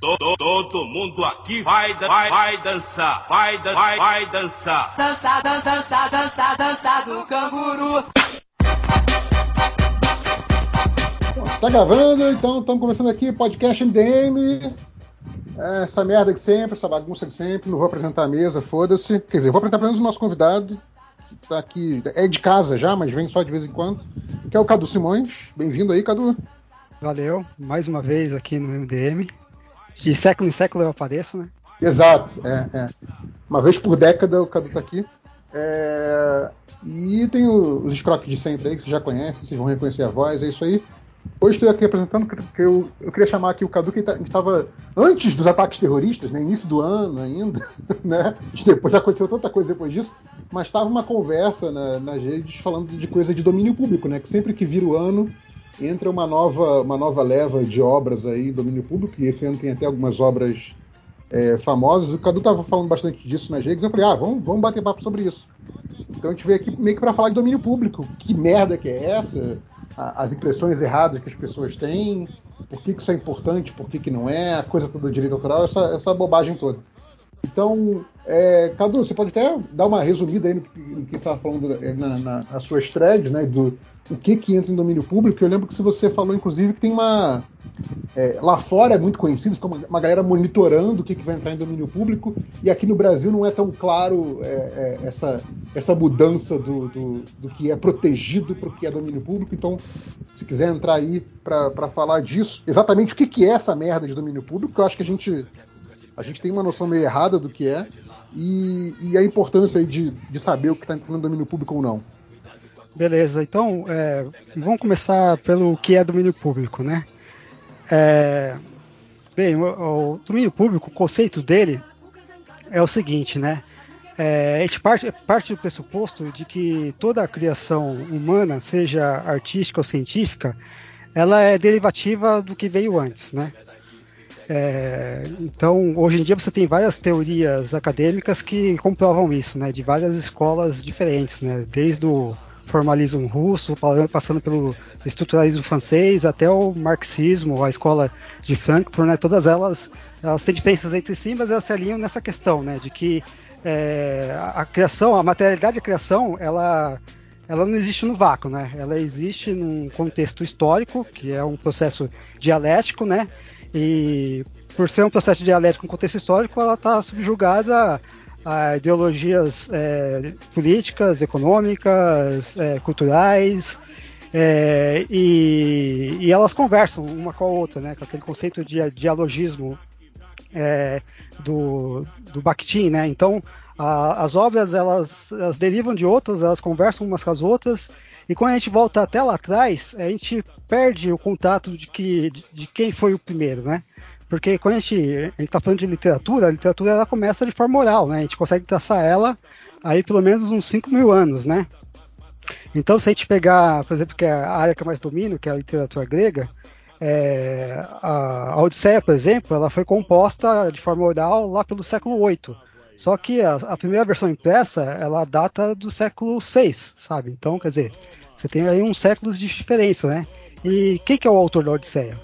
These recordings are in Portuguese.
todo, todo mundo aqui vai, vai, vai dançar, vai, vai, vai dançar. Dança, dança, dança, dança, dança do canguru. Tá gravando, então estamos começando aqui podcast MDM. É, essa merda de sempre, essa bagunça de sempre. Não vou apresentar a mesa, foda-se. Quer dizer, vou apresentar apenas o nosso convidado, que tá aqui, é de casa já, mas vem só de vez em quando, que é o Cadu Simões. Bem-vindo aí, Cadu. Valeu, mais uma vez aqui no MDM. De século em século eu apareço, né? Exato, é, é. Uma vez por década o Cadu tá aqui. É, e tem os escroques de sempre aí, que vocês já conhecem, vocês vão reconhecer a voz, é isso aí. Hoje estou aqui apresentando porque eu, eu queria chamar aqui o Cadu, que tá, estava antes dos ataques terroristas, né, início do ano ainda, né? Depois já aconteceu tanta coisa depois disso, mas estava uma conversa na, nas redes falando de coisa de domínio público, né? Que sempre que vira o ano entra uma nova, uma nova leva de obras aí em domínio público, e esse ano tem até algumas obras é, famosas. O Cadu estava falando bastante disso nas redes, eu falei, ah, vamos, vamos bater papo sobre isso. Então a gente veio aqui meio que para falar de domínio público. Que merda que é essa? as impressões erradas que as pessoas têm, por que, que isso é importante, por que, que não é, a coisa toda do direito autoral, essa, essa bobagem toda. Então, é, Cadu, você pode até dar uma resumida aí no que, no que você estava falando é, na, na, nas suas threads, né, do o que que entra em domínio público. Eu lembro que você falou, inclusive, que tem uma... É, lá fora é muito conhecido, fica uma, uma, galera monitorando o que, que vai entrar em domínio público, e aqui no Brasil não é tão claro é, é essa, essa mudança do, do, do, que é protegido para o que é domínio público. Então, se quiser entrar aí para falar disso, exatamente o que, que é essa merda de domínio público, eu acho que a gente a gente tem uma noção meio errada do que é e, e a importância de, de saber o que está entrando no domínio público ou não. Beleza, então é, vamos começar pelo que é domínio público, né? É, bem, o, o, domínio público, o conceito dele é o seguinte, né? É, a gente parte, parte do pressuposto de que toda a criação humana, seja artística ou científica, ela é derivativa do que veio antes, né? É, então, hoje em dia você tem várias teorias acadêmicas que comprovam isso, né, de várias escolas diferentes, né, desde o formalismo russo, passando pelo estruturalismo francês, até o marxismo, a escola de Frankfurt, né, todas elas, elas têm diferenças entre si, mas elas se alinham nessa questão, né, de que é, a criação, a materialidade da criação, ela ela não existe no vácuo, né? Ela existe num contexto histórico, que é um processo dialético, né? E por ser um processo dialético com contexto histórico, ela está subjugada a ideologias é, políticas, econômicas, é, culturais, é, e, e, elas conversam uma com a outra, né, com aquele conceito de dialogismo é, do, do Bakhtin, né? Então, a, as obras elas, elas derivam de outras, elas conversam umas com as outras, e quando a gente volta até lá atrás, a gente perde o contato de, que, de, de quem foi o primeiro, né? Porque quando a gente está falando de literatura, a literatura ela começa de forma oral, né? A gente consegue traçar ela aí pelo menos uns 5 mil anos, né? Então, se a gente pegar, por exemplo, que é a área que eu mais domino, que é a literatura grega, é, a Odisseia, por exemplo, ela foi composta de forma oral lá pelo século 8. Só que a, a, primeira versão impressa, ela data do século VI, sabe? Então, quer dizer, você tem aí uns séculos de diferença, né? E quem que é o autor da Odisseia?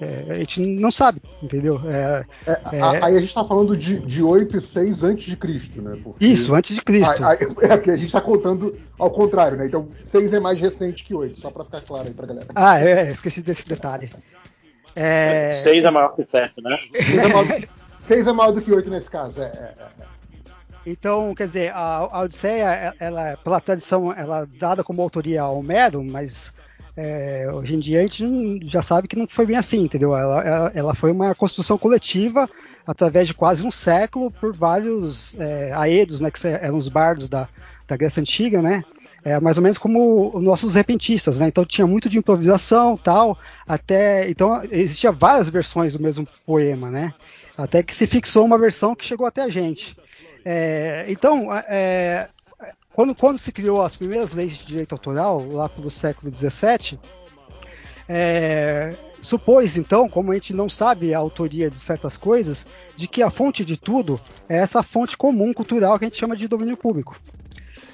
É, a gente não sabe, entendeu? É, é, é aí a gente está falando de, de 8 e 6 antes de Cristo, né? Porque, isso, antes de Cristo. Aí, é que a gente está contando ao contrário, né? Então 6 é mais recente que 8, só para ficar claro aí para galera. Ah, é, esqueci desse detalhe. 6 é, é maior que 7, né? 6 é maior, 6 é maior do que 8 nesse caso, é. é, é. Então, quer dizer, a, a Odisseia, ela, pela tradição, ela é dada como autoria a Homero, mas é, hoje em dia a gente já sabe que não foi bem assim, entendeu? Ela, ela, ela foi uma construção coletiva através de quase um século por vários é, aedos, né, que eram os bardos da, da Grécia Antiga, né? É mais ou menos como os nossos repentistas, né? Então tinha muito de improvisação, tal, até então existia várias versões do mesmo poema, né? Até que se fixou uma versão que chegou até a gente. É, então, é, quando, quando, se criou as primeiras leis de direito autoral, lá pelo século XVII, é, supôs, então, como a gente não sabe a autoria de certas coisas, de que a fonte de tudo é essa fonte comum cultural que a gente chama de domínio público.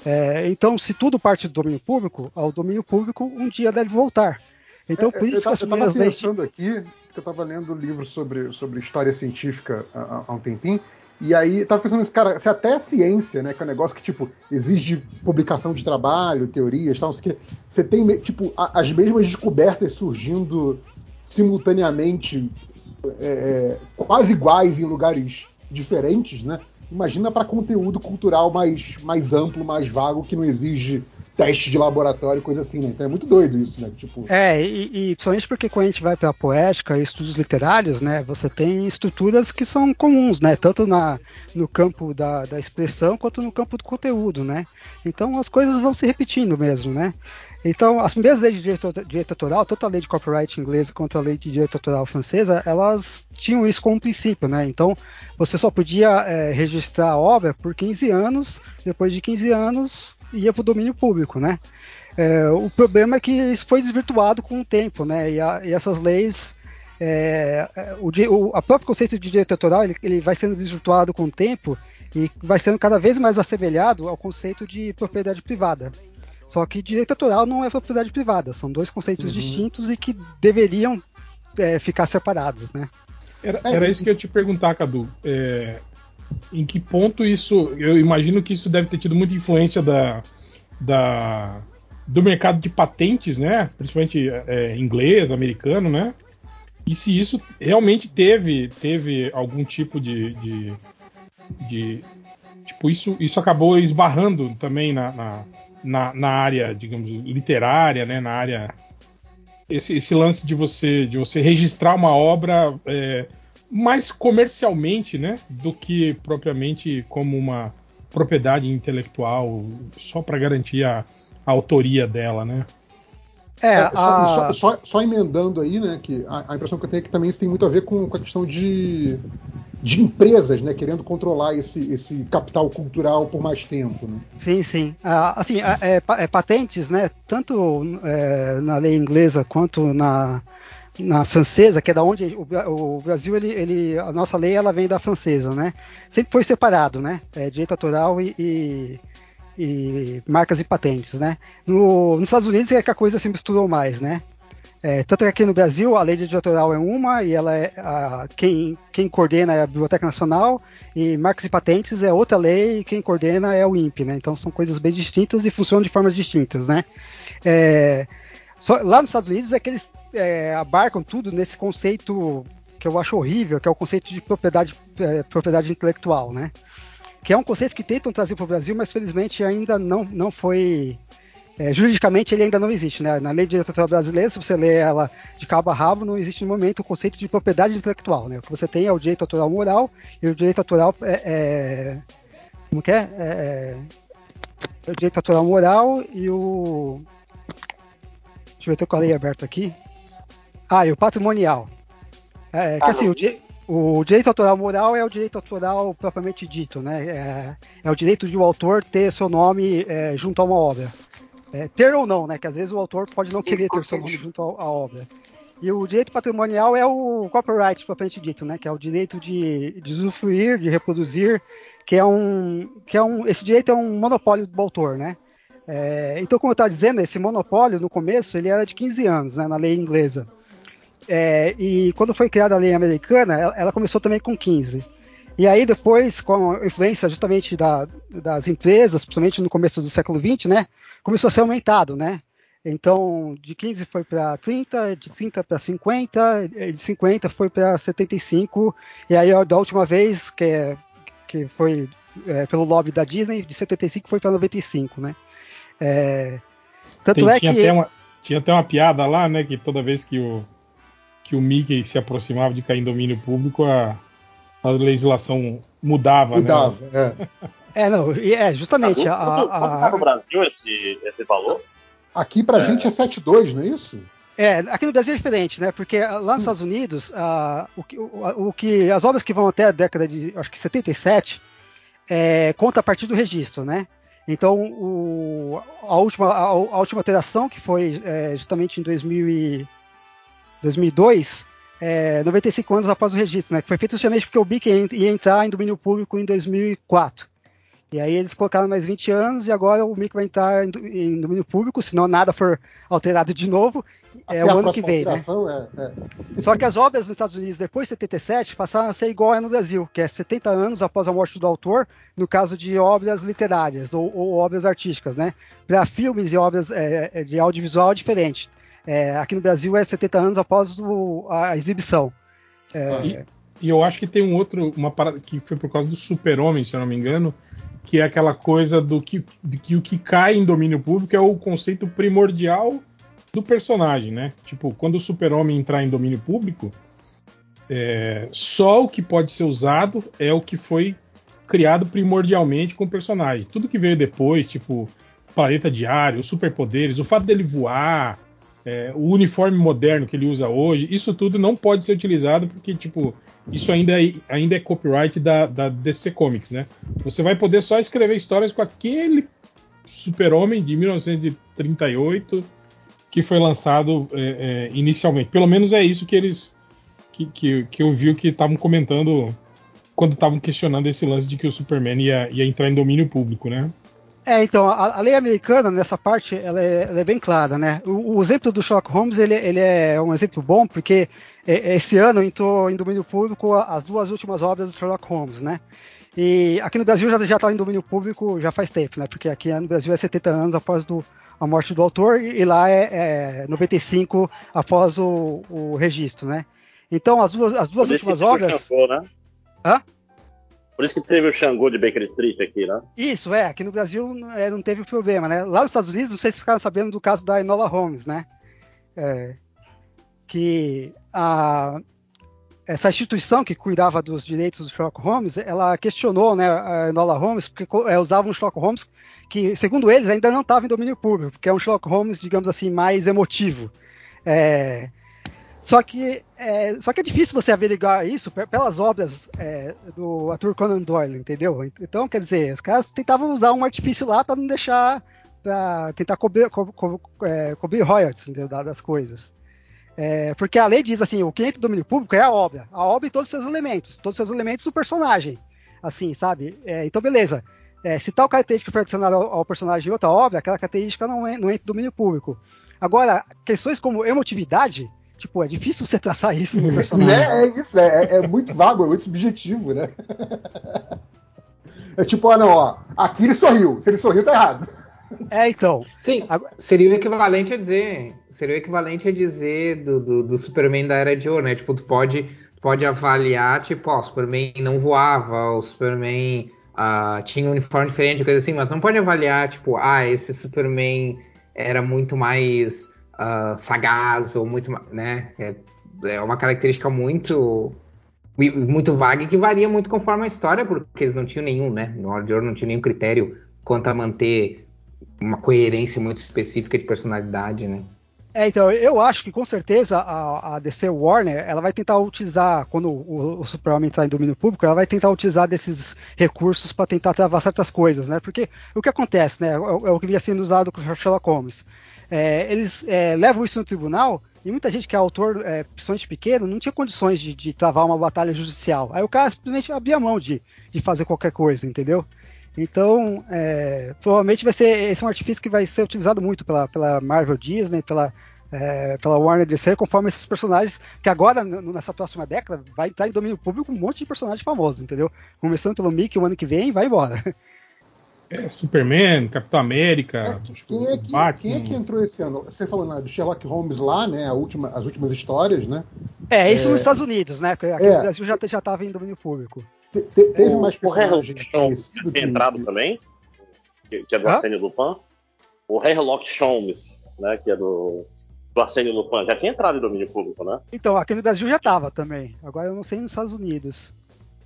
É, então, se tudo parte do domínio público, ao domínio público um dia deve voltar. Então, por isso eu, que as primeiras leis. aqui, porque eu estava lendo livro sobre, sobre história científica há, há um tempinho, e aí tava pensando nisso, cara, se até a ciência, né, que é um negócio que, tipo, exige publicação de trabalho, teorias, tal, não sei o quê, você tem, tipo, a, as mesmas descobertas surgindo simultaneamente, é, é, quase iguais em lugares diferentes, né? Imagina para conteúdo cultural mais, mais amplo, mais vago, que não exige teste de laboratório, coisa assim, né? Então é muito doido isso, né? Tipo... É, e, e principalmente porque quando a gente vai para a poética e estudos literários, né? Você tem estruturas que são comuns, né? Tanto na, no campo da, da expressão quanto no campo do conteúdo, né? Então as coisas vão se repetindo mesmo, né? Então, as primeiras leis de direito, direito autoral, tanto a lei de copyright inglesa quanto a lei de direito autoral francesa, elas tinham isso como princípio, né? Então, você só podia é, registrar a obra por 15 anos, depois de 15 anos, ia para o domínio público, né? É, o problema é que isso foi desvirtuado com o tempo, né? E, a, e essas leis, é, é o, o a próprio conceito de direito autoral, ele, ele, vai sendo desvirtuado com o tempo e vai sendo cada vez mais assemelhado ao conceito de propriedade privada. Só que direito autoral não é propriedade privada, são dois conceitos uhum. distintos e que deveriam é, ficar separados, né? Era, era, isso que eu ia te perguntar, Cadu. É, em que ponto isso. Eu imagino que isso deve ter tido muita influência da, da do mercado de patentes, né? Principalmente é, inglês, americano, né? E se isso realmente teve, teve algum tipo de, de, de tipo isso, isso acabou esbarrando também na, na, na, na, área, digamos, literária, né? Na área esse, esse lance de você de você registrar uma obra é, mais comercialmente, né, do que propriamente como uma propriedade intelectual só para garantir a, a, autoria dela, né? É, é a... só, só, só, emendando aí, né, que a, a, impressão que eu tenho é que também isso tem muito a ver com, com a questão de, de empresas, né, querendo controlar esse, esse capital cultural por mais tempo, né? Sim, sim. Ah, assim, é, é, patentes, né, tanto é, na lei inglesa quanto na na francesa, que é da onde o, o Brasil, ele, ele, a nossa lei ela vem da francesa, né? Sempre foi separado, né? É, direito autoral e, e, e, marcas e patentes, né? No, nos Estados Unidos é que a coisa se misturou mais, né? É, tanto que aqui no Brasil a lei de direito autoral é uma e ela é a, quem, quem coordena é a Biblioteca Nacional e marcas e patentes é outra lei e quem coordena é o INPE, né? Então são coisas bem distintas e funcionam de formas distintas, né? É, só, lá nos Estados Unidos é que eles é, abarcam tudo nesse conceito que eu acho horrível, que é o conceito de propriedade, é, propriedade intelectual, né? Que é um conceito que tentam trazer para o Brasil, mas felizmente ainda não, não foi. É, juridicamente ele ainda não existe, né? Na lei de direito autoral brasileira, se você ler ela de cabo a rabo, não existe no momento o conceito de propriedade intelectual, né? O que você tem é o direito autoral moral e o direito autoral é, é como que é? é? é o direito autoral moral e o Deixa eu ver, tô com a lei aberta aqui. Ah, e o patrimonial. É, é que ah, assim, o, di o, direito autoral moral é o direito autoral propriamente dito, né? É, é o direito de o autor ter seu nome é, junto a uma obra. É, ter ou não, né? Que às vezes o autor pode não querer ter seu nome junto à obra. E o direito patrimonial é o copyright propriamente dito, né? Que é o direito de, de usufruir, de reproduzir, que é um, que é um, esse direito é um monopólio do autor, né? É, então, como eu estava dizendo, esse monopólio no começo ele era de 15 anos né, na lei inglesa. É, e quando foi criada a lei americana, ela, ela, começou também com 15. E aí depois, com a influência justamente da, das empresas, principalmente no começo do século XX, né, começou a ser aumentado, né? Então, de 15 foi para 30, de 30 para 50, de 50 foi para 75, e aí da última vez, que, é, que foi é, pelo lobby da Disney, de 75 foi para 95, né? É, tanto Tem, é que. Até uma, tinha até uma piada lá, né? Que toda vez que o, que o Mickey se aproximava de cair em domínio público, a, a legislação mudava, né? mudava né? É. é, não, é justamente. Tá, a, a, tá no Brasil esse, esse valor? Aqui pra é. gente é 7,2, não é isso? É, aqui no Brasil é diferente, né? Porque lá nos hum. Estados Unidos, uh, o, que, o, o, que, as obras que vão até a década de, acho que 77, é, conta a partir do registro, né? Então, o, a, última, a, a, última alteração, que foi é, justamente em 2000 e, 2002, é, 95 anos após o registro, né, que foi feito justamente porque o BIC ia, entrar em domínio público em 2004. E aí eles colocaram mais 20 anos e agora o Mickey vai entrar em, em domínio público, se não nada for alterado de novo, é o ano que vem, né? É, é. Só que as obras nos Estados Unidos depois de 77 passaram a ser igual no Brasil, que é 70 anos após a morte do autor, no caso de obras literárias ou, ou obras artísticas, né? Para filmes e obras é, é, de audiovisual é diferente. É, aqui no Brasil é 70 anos após o, a exibição. É, e, e, eu acho que tem um outro, uma parada que foi por causa do Super-Homem, se eu não me engano, que é aquela coisa do que, de que o que cai em domínio público é o conceito primordial do personagem, né? Tipo, quando o super-homem entrar em domínio público, é, só o que pode ser usado é o que foi criado primordialmente com o personagem. Tudo que veio depois, tipo, planeta diário, os superpoderes, o fato dele voar, é, o uniforme moderno que ele usa hoje, isso tudo não pode ser utilizado porque, tipo, isso ainda é, ainda é copyright da, da DC Comics, né? Você vai poder só escrever histórias com aquele super-homem de 1938 que foi lançado é, é, inicialmente. Pelo menos é isso que eles que, que, que eu vi que estavam comentando quando estavam questionando esse lance de que o Superman ia, ia entrar em domínio público, né? É, então, a, a lei americana, nessa parte, ela é, ela é bem clara, né? O, o, exemplo do Sherlock Holmes, ele, ele é um exemplo bom, porque é, esse ano entrou em domínio público as duas últimas obras do Sherlock Holmes, né? E aqui no Brasil já está em domínio público já faz tempo, né? Porque aqui no Brasil é 70 anos após do, a morte do autor e lá é, é 95 após o, o, registro, né? Então as duas, as duas últimas obras. Xangô, né? Hã? Por isso que teve o Xangô de Baker Street aqui, né? Isso, é. Aqui no Brasil é, não teve problema, né? Lá nos Estados Unidos, não sei se ficaram sabendo do caso da Enola Holmes, né? É, que a, essa instituição que cuidava dos direitos do Sherlock Holmes, ela questionou né, a Enola Holmes, porque é, usava um Sherlock Holmes que, segundo eles, ainda não estava em domínio público, porque é um Sherlock Holmes, digamos assim, mais emotivo. É, só que, é, só que é difícil você averiguar isso pelas obras é, do Arthur Conan Doyle, entendeu? Então, quer dizer, os caras tentavam usar um artifício lá para não deixar, para tentar cobrir, co, co, é, cobrir royalties das coisas. É, porque a lei diz assim, o que entra em domínio público é a obra, a obra e todos os seus elementos, todos os seus elementos do personagem, assim, sabe? É, então, beleza. É, se tal característica foi adicionada ao, ao, personagem em outra obra, aquela característica não, não entra no domínio público. Agora, questões como emotividade, tipo, é difícil você traçar isso no personagem. Né? É isso, é, é, muito vago, é muito subjetivo, né? É tipo, ah, não, ó, aqui ele sorriu, se ele sorriu, tá errado. É, então. Sim, seria o equivalente a dizer. Seria o equivalente a dizer do, do, do Superman da Era de Ouro, né? Tipo, tu pode, pode avaliar, tipo, ó, o Superman não voava, o Superman uh, tinha um uniforme diferente, coisa assim, mas não pode avaliar, tipo, ah, esse Superman era muito mais uh, sagaz, ou muito, né? É, é uma característica muito muito vaga e que varia muito conforme a história, porque eles não tinham nenhum, né? No Hora de Ouro não tinha nenhum critério quanto a manter uma coerência muito específica de personalidade, né? É, então, eu acho que com certeza a, a DC Warner, ela vai tentar utilizar, quando o, o Superman entrar em domínio público, ela vai tentar utilizar desses recursos para tentar travar certas coisas, né? Porque o que acontece, né? É, é o que vinha sendo usado com Sherlock Holmes. É, eles é, levam isso no tribunal e muita gente que é autor, é, principalmente pequeno, não tinha condições de, de, travar uma batalha judicial. Aí o cara simplesmente abria mão de, de fazer qualquer coisa, entendeu? Então, é, provavelmente vai ser esse é um artifício que vai ser utilizado muito pela, pela Marvel Disney, pela, é, pela Warner DC, conforme esses personagens, que agora, nessa próxima década, vai entrar em domínio público um monte de personagens famosos, entendeu? Começando pelo Mickey o ano que vem vai embora. É, Superman, Capitão América, é, quem, é que, Batman. quem é que entrou esse ano? Você falou né, do Sherlock Holmes lá, né? Última, as últimas histórias, né? É, isso é... nos Estados Unidos, né? Porque aqui é. no Brasil já estava em domínio público. Te, te, teve o, mais personagens o que... entrado também, que, que é do Arsênio Lupin. O Sherlock Holmes, né? Que é do do Arsênio Lupin já tinha entrado em domínio público, né? Então, aqui no Brasil já estava também. Agora eu não sei nos Estados Unidos.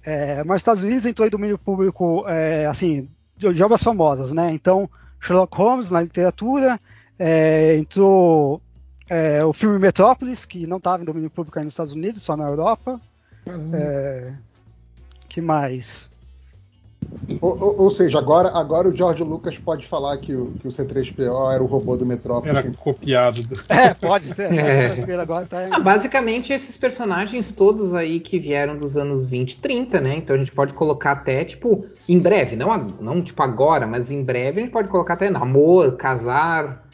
É, mas nos Estados Unidos entrou em domínio público, é, assim, de, obras famosas, né? Então, Sherlock Holmes na literatura, é, entrou é, o filme Metrópolis, que não estava em domínio público aí nos Estados Unidos, só na Europa. Uhum. É, que mais? Ou, ou, ou, seja, agora, agora o George Lucas pode falar que o, que o C3PO era o robô do Metrópolis. Era copiado. Do... É, pode ser. É. Agora tá ah, basicamente, esses personagens todos aí que vieram dos anos 20, 30, né? Então a gente pode colocar até, tipo, em breve, não, não tipo agora, mas em breve a gente pode colocar até namor, casar,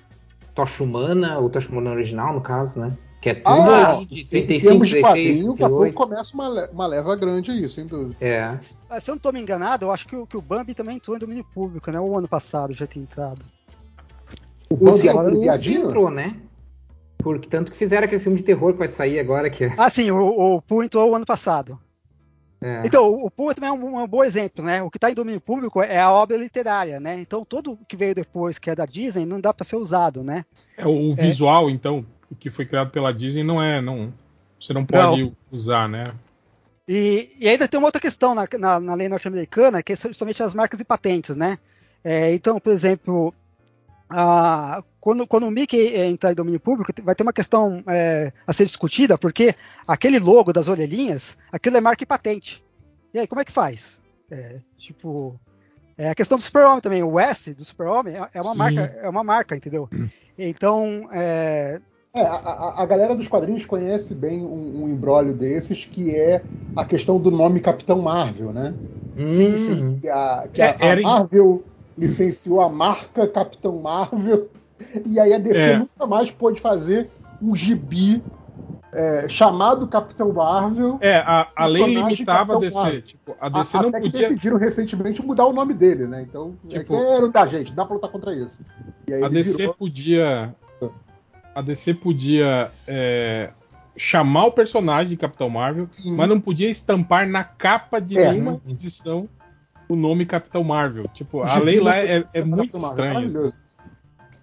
tocha humana, ou tocha humana original, no caso, né? Que é tudo ah, de 35, em 16, quadrinho, 38. Daqui a pouco começa uma, uma leva grande aí, sem dúvida. É. Se eu não estou me enganado, eu acho que o, que o Bambi também entrou em domínio público, né? O ano passado já tinha entrado. O Bambi agora entrou, né? Porque tanto que fizeram aquele filme de terror que vai sair agora que é- Ah, sim, o, o Pooh entrou o ano passado. É. Então, o Pooh também é um, um, bom exemplo, né? O que está em domínio público é a obra literária, né? Então, tudo que veio depois, que é da Disney, não dá para ser usado, né? É, o visual, é. então, que foi criado pela Disney não é. Não, você não pode não. usar, né? E, e, ainda tem uma outra questão na, na, na lei norte-americana, que é justamente as marcas e patentes, né? É, então, por exemplo, a, quando, quando o Mickey entrar em domínio público, vai ter uma questão é, a ser discutida, porque aquele logo das orelhinhas, aquilo é marca e patente. E aí, como é que faz? É, tipo, é a questão do super-homem também. O S do super-homem é, é, uma marca, é uma marca, entendeu? Então, é, é, a, a, galera dos quadrinhos conhece bem um, um embrólio desses, que é a questão do nome Capitão Marvel, né? Sim, sim. Que a, que a, a Marvel licenciou a marca Capitão Marvel, e aí a DC é. nunca mais pôde fazer um gibi é, chamado Capitão Marvel. É, a, a lei limitava a DC. Tipo, a DC a, não até podia. Que decidiram recentemente mudar o nome dele, né? Então, é tipo, é que da gente, dá pra lutar contra isso. a DC virou... podia a DC podia é, chamar o personagem de Capitão Marvel, Sim. mas não podia estampar na capa de é, nenhuma né? edição o nome Capitão Marvel. Tipo, a lei lá é, é muito estranha.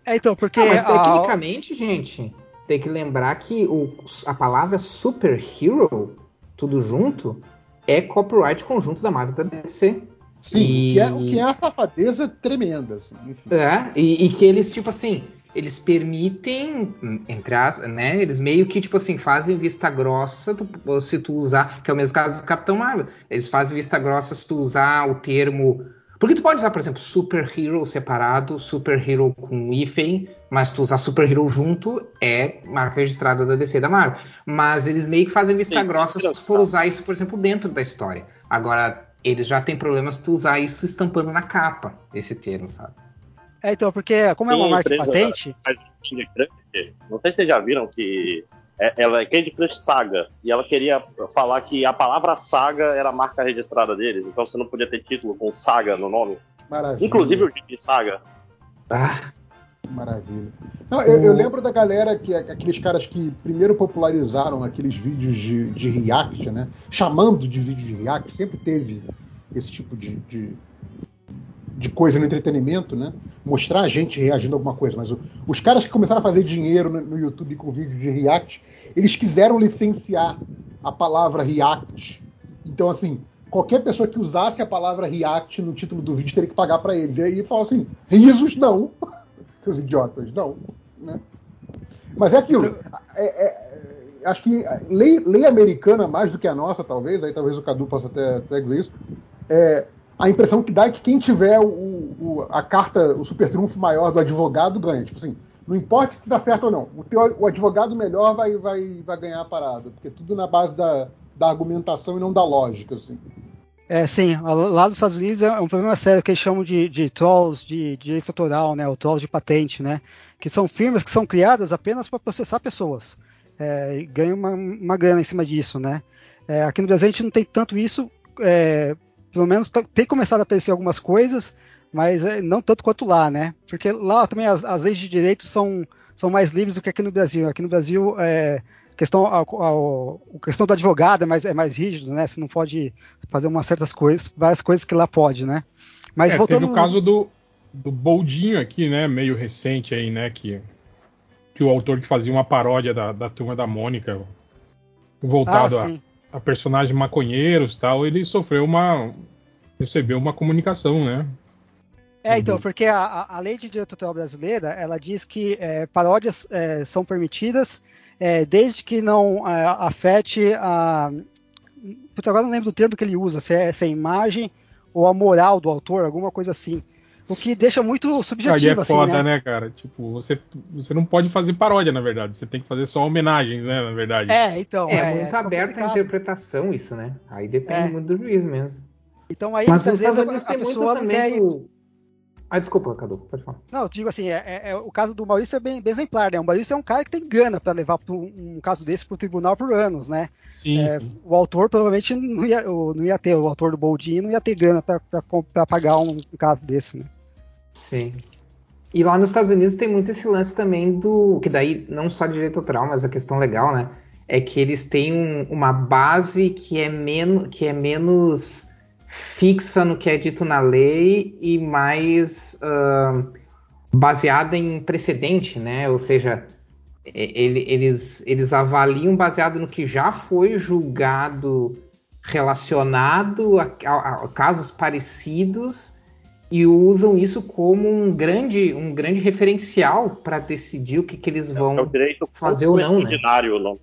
É, então, porque. Ah, mas tecnicamente, a... gente, tem que lembrar que o, a palavra superhero, tudo junto, é copyright conjunto da Marvel da DC. Sim, e... que, é, o que é uma safadeza tremenda. Assim, é, e, e que eles, tipo assim, eles permitem, entre aspas, né? Eles meio que, tipo assim, fazem vista grossa tu, se tu usar, que é o mesmo caso do Capitão Marvel. Eles fazem vista grossa se tu usar o termo. Porque tu pode usar, por exemplo, superhero separado, superhero com hífen, mas tu usar superhero junto é marca registrada da DC da Marvel. Mas eles meio que fazem vista Sim, grossa se tu for usar isso, por exemplo, dentro da história. Agora, eles já têm problemas se tu usar isso estampando na capa, esse termo, sabe? É, então, porque como é uma marca patente. Não sei se vocês já viram que é, ela é Candy Crush Saga e ela queria falar que a palavra saga era a marca registrada deles, então você não podia ter título com saga no nome. Maravilha. Inclusive o de saga. Ah. Maravilha. Não, eu, eu, lembro da galera que aqueles caras que primeiro popularizaram aqueles vídeos de, de react, né? Chamando de vídeo de react, sempre teve esse tipo de, de de coisa no entretenimento, né? Mostrar a gente reagindo a alguma coisa. Mas o, os caras que começaram a fazer dinheiro no, no, YouTube com vídeos de React, eles quiseram licenciar a palavra React. Então, assim, qualquer pessoa que usasse a palavra React no título do vídeo teria que pagar para eles. E aí falou assim: risos não, seus idiotas, não. Né? Mas é aquilo. É, é, acho que lei, lei americana, mais do que a nossa, talvez, aí talvez o Cadu possa até, até dizer isso, é, a impressão que dá é que quem tiver o, o, a carta, o super trunfo maior do advogado ganha. Tipo assim, não importa se está certo ou não, o, teu, o advogado melhor vai, vai, vai ganhar a parada, porque tudo na base da, da argumentação e não da lógica. Assim. É, sim, lá dos Estados Unidos é um problema sério que eles chamam de, de trolls de, de direito autoral, né, ou trolls de patente, né, que são firmas que são criadas apenas para processar pessoas é, ganham uma, uma grana em cima disso, né. É, aqui no Brasil a gente não tem tanto isso, é, pelo menos tem começado a aparecer algumas coisas, mas é, não tanto quanto lá, né? Porque lá também as, as, leis de direito são, são mais livres do que aqui no Brasil. Aqui no Brasil, é, questão, a, a, a, questão do advogado é mais, é mais rígido, né? Você não pode fazer umas certas coisas, várias coisas que lá pode, né? Mas é, voltando... Teve o caso do, do Boldinho aqui, né? Meio recente aí, né? Que, que o autor que fazia uma paródia da, da turma da Mônica, voltado ah, a a personagem maconheiros tal, ele sofreu uma. recebeu uma comunicação, né? É, então, porque a, a lei de direito autoral brasileira, ela diz que é, paródias é, são permitidas é, desde que não é, afete a... Puta, agora não lembro do termo que ele usa, se é, se é imagem ou a moral do autor, alguma coisa assim. O que deixa muito subjetivo, Aí é assim, foda, né? né? cara? Tipo, você, você não pode fazer paródia, na verdade. Você tem que fazer só homenagens, né? Na verdade. É, então. É, muito fica aberto à interpretação isso, né? Aí depende É. muito do juiz mesmo. Então aí, Mas nos vezes, a, a pessoa não quer ir. Ah, desculpa, Cadu, pode falar. Não, eu digo assim, é, é- é- o caso do Maurício é bem, bem exemplar, né? O Maurício é um cara que tem gana para levar pro- um caso desse pro tribunal por anos, né? Sim. É, o autor provavelmente não ia, o- não ia ter, o autor do Boldin não ia ter grana para pagar um, um caso desse, né? Sim. E lá nos Estados Unidos tem muito esse lance também do. Que daí, não só de direito autoral, mas a questão legal, né? É que eles têm um- uma base que é, men que é menos fixa no que é dito na lei e mais baseada em precedente, né? Ou seja, ele- eles, eles avaliam baseado no que já foi julgado relacionado a, a- a casos parecidos e usam isso como um grande, um grande referencial para decidir o que, que eles É vão. direito fazer ou não, né? não.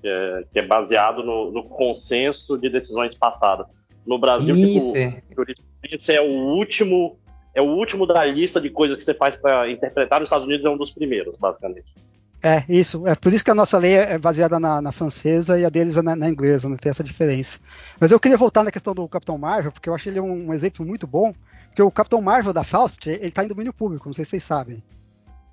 Que é, que é baseado no, no consenso de decisões passadas. No Brasil, Isso, tipo, é. jurisprudência é o último é o último da lista de coisas que você faz para interpretar. Nos Estados Unidos é um dos primeiros, basicamente. É, isso. É por isso que a nossa lei é baseada na, na francesa e a deles é na, na inglesa, né? Tem essa diferença. Mas eu queria voltar na questão do Capitão Marvel, porque eu acho ele um, um exemplo muito bom. Porque o Capitão Marvel da Faust, ele tá em domínio público, não sei se vocês sabem.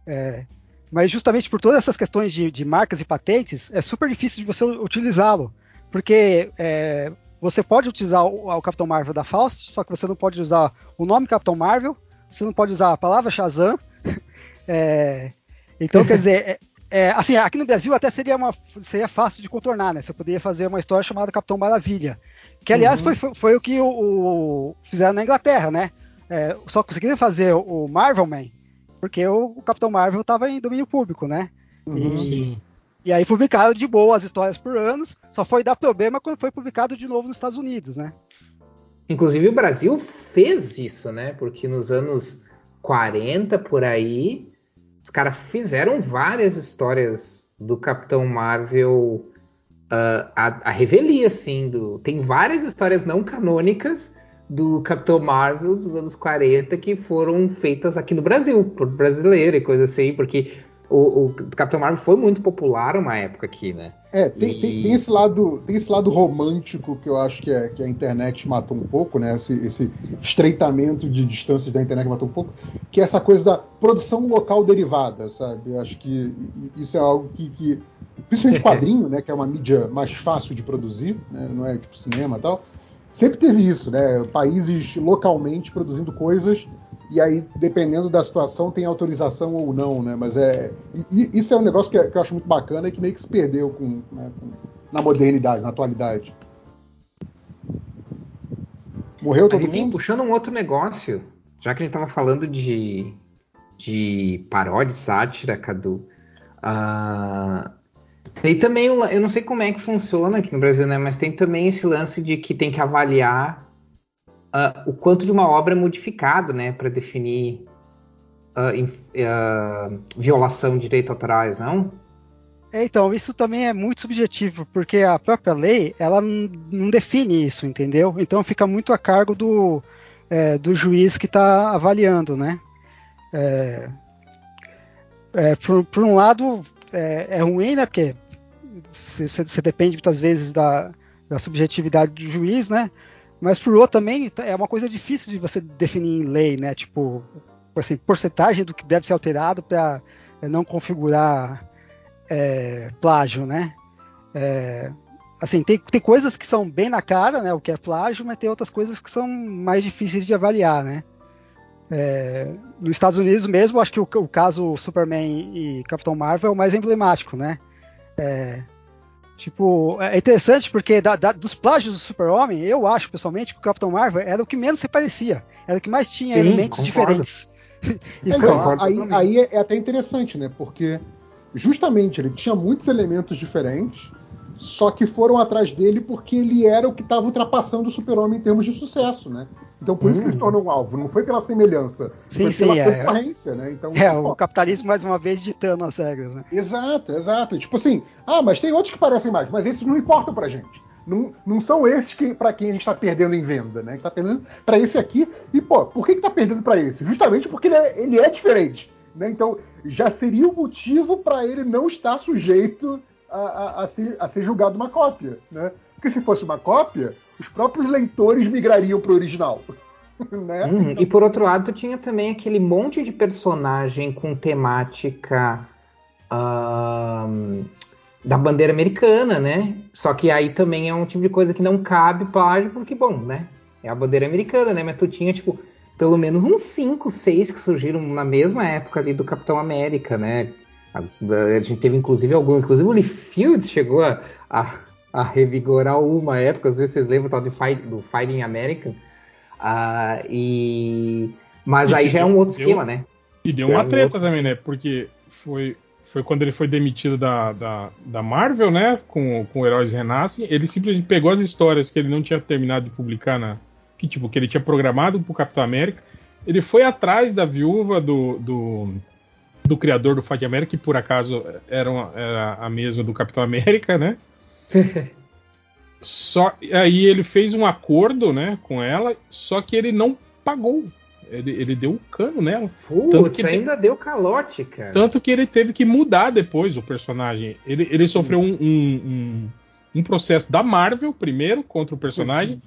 É, mas justamente por todas essas questões de, de marcas e patentes, é super difícil de você utilizá-lo. Porque é, você pode utilizar o, o Capitão Marvel da Faust, só que você não pode usar o nome Capitão Marvel, você não pode usar a palavra Shazam. É, então, quer dizer, é, é, assim, aqui no Brasil até seria, uma, seria fácil de contornar, né? Você poderia fazer uma história chamada Capitão Maravilha. Que, aliás, Uhum. foi, foi, o que o, o- fizeram na Inglaterra, né? É, só conseguiram fazer o Marvel Man porque o, o Capitão Marvel estava em domínio público, né? Uhum. E, Sim. E aí publicaram de boa as histórias por anos, só foi dar problema quando foi publicado de novo nos Estados Unidos, né? Inclusive o Brasil fez isso, né? Porque nos anos 40 por aí, os caras fizeram várias histórias do Capitão Marvel ah, a, a revelia, assim. Do... Tem várias histórias não canônicas do Capitão Marvel dos anos 40 que foram feitas aqui no Brasil, por brasileiro e coisa assim, porque o, o Capitão Marvel foi muito popular uma época aqui, né? É, tem, tem- E- tem esse lado, tem esse lado romântico que eu acho que, é, que a internet matou um pouco, né? Esse, esse estreitamento de distâncias da internet matou um pouco, que é essa coisa da produção local derivada, sabe? Eu acho que isso é algo que, que principalmente quadrinho, né? Que é uma mídia mais fácil de produzir, né? Não é tipo cinema e tal. Sempre teve isso, né? Países localmente produzindo coisas e aí, dependendo da situação, tem autorização ou não, né? Mas é. isso é um negócio que, é- que eu acho muito bacana e que meio que se perdeu com, né, na modernidade, na atualidade. Morreu Mas todo enfim, mundo? puxando um outro negócio, já que a gente tava falando de, de paródia, sátira, Cadu. ah, tem também, eu não sei como é que funciona aqui no Brasil, né? Mas tem também esse lance de que tem que avaliar ah, o quanto de uma obra é modificado, né? Para definir ah, inf- ah, violação de direitos autorais, não? É, então, isso também é muito subjetivo, porque a própria lei, ela não define isso, entendeu? Então fica muito a cargo do, é, do juiz que está avaliando, né? É, é, por, por um lado, é, é ruim, né? Porque você depende muitas vezes da, da subjetividade do juiz, né? Mas por outro também é uma coisa difícil de você definir em lei, né? Tipo, assim, porcentagem do que deve ser alterado para não configurar é, plágio, né? É, assim, tem, tem coisas que são bem na cara, né? O que é plágio, mas tem outras coisas que são mais difíceis de avaliar, né? É, nos Estados Unidos mesmo, acho que o, o caso Superman e Capitão Marvel é o mais emblemático, né? É, tipo, é interessante porque da- da- dos plágios do Super-Homem, eu acho pessoalmente que o Capitão Marvel era o que menos se parecia, era o que mais tinha Sim, elementos concordo. diferentes. E É, então, aí, aí é, é até interessante, né? Porque justamente ele tinha muitos elementos diferentes, só que foram atrás dele porque ele era o que estava ultrapassando o super-homem em termos de sucesso, né? Então por isso que ele se Hum. tornou um alvo, não foi pela semelhança, Sim, foi sim, pela é. concorrência, né? Então, é, pô, o capitalismo mais uma vez ditando as regras, né? Exato, exato. Tipo assim, ah, mas tem outros que parecem mais, mas esses não importam pra gente. não, não são esses que, para quem a gente está perdendo em venda, né? Está perdendo para esse aqui. E, pô, por que está perdendo para esse? Justamente porque ele é, ele é diferente. Né? Então, já seria o motivo para ele não estar sujeito a, a, ser, a ser julgado uma cópia. Né? Porque se fosse uma cópia, os próprios leitores migrariam para o original. né? Hum, e por outro lado, tu tinha também aquele monte de personagem com temática. Uh, da bandeira americana, né? Só que aí também é um tipo de coisa que não cabe plágio, porque, bom, né? É a bandeira americana, né? Mas tu tinha, tipo, pelo menos uns 5, 6 que surgiram na mesma época ali do Capitão América, né? A, gente teve, inclusive, alguns. Inclusive, o Lee Fields chegou a, a, a, revigorar uma época, sei se vocês lembram tal, do, Fight, do Fighting American. Uh, e... Mas aí já é um outro deu, esquema, né? E deu uma é um treta também, né? Porque foi foi quando ele foi demitido da, da, da Marvel, né? Com, com Heróis Renascem. Ele simplesmente pegou as histórias que ele não tinha terminado de publicar na. Que, tipo, que ele tinha programado pro Capitão América. Ele foi atrás da viúva do, do, do criador do Fight América, que por acaso era, uma, era a mesma do Capitão América, né? só aí ele fez um acordo, né, com ela, só que ele não pagou ele, ele deu um cano nela. Putz, que ainda deu calote, cara. Tanto que ele teve que mudar depois o personagem. Ele, ele sofreu um, um, um, um, processo da Marvel primeiro contra o personagem. Sim.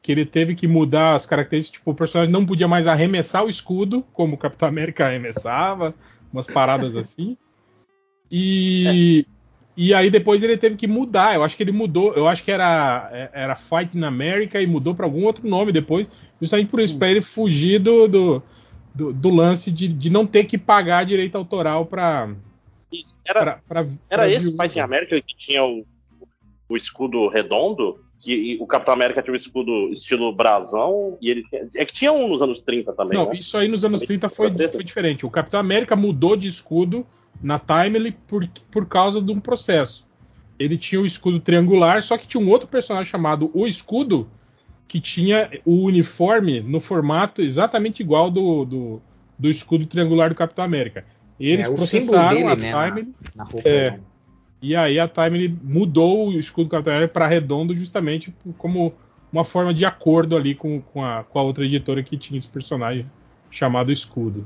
Que ele teve que mudar as características. Tipo, o personagem não podia mais arremessar o escudo, como o Capitão América arremessava. Umas paradas assim. E. É. E aí depois ele teve que mudar. Eu acho que ele mudou. Eu acho que era, era Fight in America e mudou para algum outro nome depois. Justamente por isso, para ele fugir do, do, do, do lance de, de, não ter que pagar direito autoral para. Era, pra, pra, era pra esse Fight in America que tinha o, o escudo redondo? Que o Capitão América tinha um escudo estilo brasão e ele é que tinha um nos anos 30 também. Não, né? isso aí nos anos 30 foi, foi diferente. O Capitão América mudou de escudo na Timely por, por causa de um processo. Ele tinha o escudo triangular, só que tinha um outro personagem chamado O Escudo, que tinha o uniforme no formato exatamente igual do, do, do escudo triangular do Capitão América. Eles é, processaram dele, a né, Timely. Na, na é, e aí a Timely mudou o escudo América para redondo justamente como uma forma de acordo ali com, com, a, com a outra editora que tinha esse personagem chamado Escudo.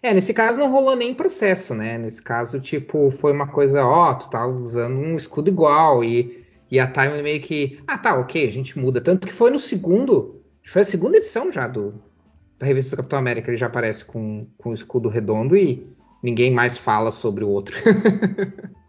É, nesse caso não rolou nem processo, né? Nesse caso, tipo, foi uma coisa, ó, tu tá usando um escudo igual e, e a Time meio que, ah, tá, ok, a gente muda. Tanto que foi no segundo, foi a segunda edição já do, da revista do Capitão América, ele já aparece com, com o escudo redondo e ninguém mais fala sobre o outro.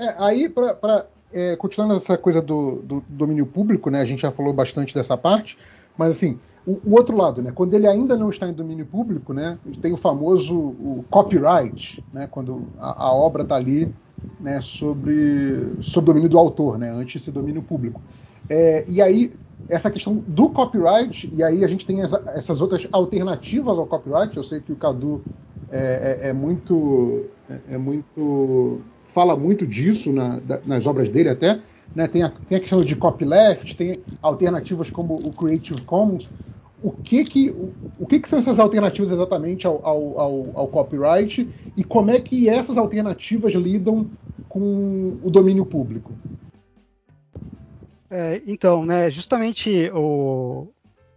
é, aí, pra é, continuando essa coisa do, do domínio público, né? A gente já falou bastante dessa parte, mas assim, o, o, outro lado, né, quando ele ainda não está em domínio público, né, tem o famoso o copyright, né, quando a, a obra está ali né, sobre, sobre domínio do autor, né, antes de ser domínio público. É, e aí, essa questão do copyright, e aí a gente tem essa, essas outras alternativas ao copyright, eu sei que o Cadu é, é, é muito, é, é, muito. Fala muito disso na, nas obras dele até. Né, tem, a, tem a questão de copyleft, tem alternativas como o Creative Commons o que que, o, o que, que são essas alternativas exatamente ao, ao, ao, ao, copyright e como é que essas alternativas lidam com o domínio público? É, então, né, justamente o,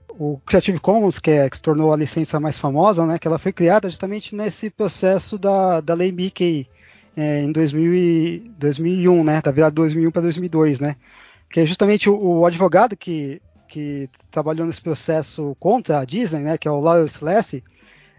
o Creative Commons, que, é, que se tornou a licença mais famosa, né, que ela foi criada justamente nesse processo da, da lei Mickey é, em 2000 e, 2001, né, da virada de 2001 para 2002, né, que é justamente o, o advogado que que trabalhou nesse processo contra a Disney, né, que é o Lawrence Lessig,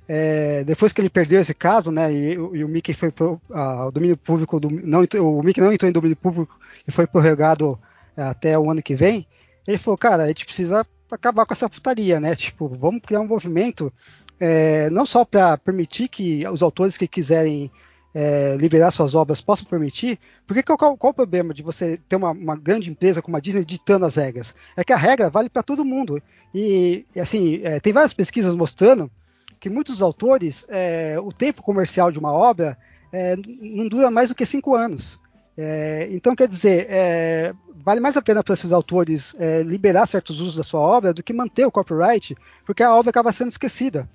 é, depois que ele perdeu esse caso, né, e, e o Mickey foi pro a, o domínio público, do, não, o Mickey não entrou em domínio público e foi prorrogado é, até o ano que vem, ele falou, cara, a gente precisa acabar com essa putaria, né, tipo, vamos criar um movimento é, não só para permitir que os autores que quiserem é, liberar suas obras possam permitir, porque qual, qual, o problema de você ter uma, uma, grande empresa como a Disney ditando as regras? É que a regra vale para todo mundo. E, e assim, é, tem várias pesquisas mostrando que muitos autores, é, o tempo comercial de uma obra é, não dura mais do que cinco anos. É, então, quer dizer, é, vale mais a pena para esses autores liberar certos usos da sua obra do que manter o copyright, porque a obra acaba sendo esquecida.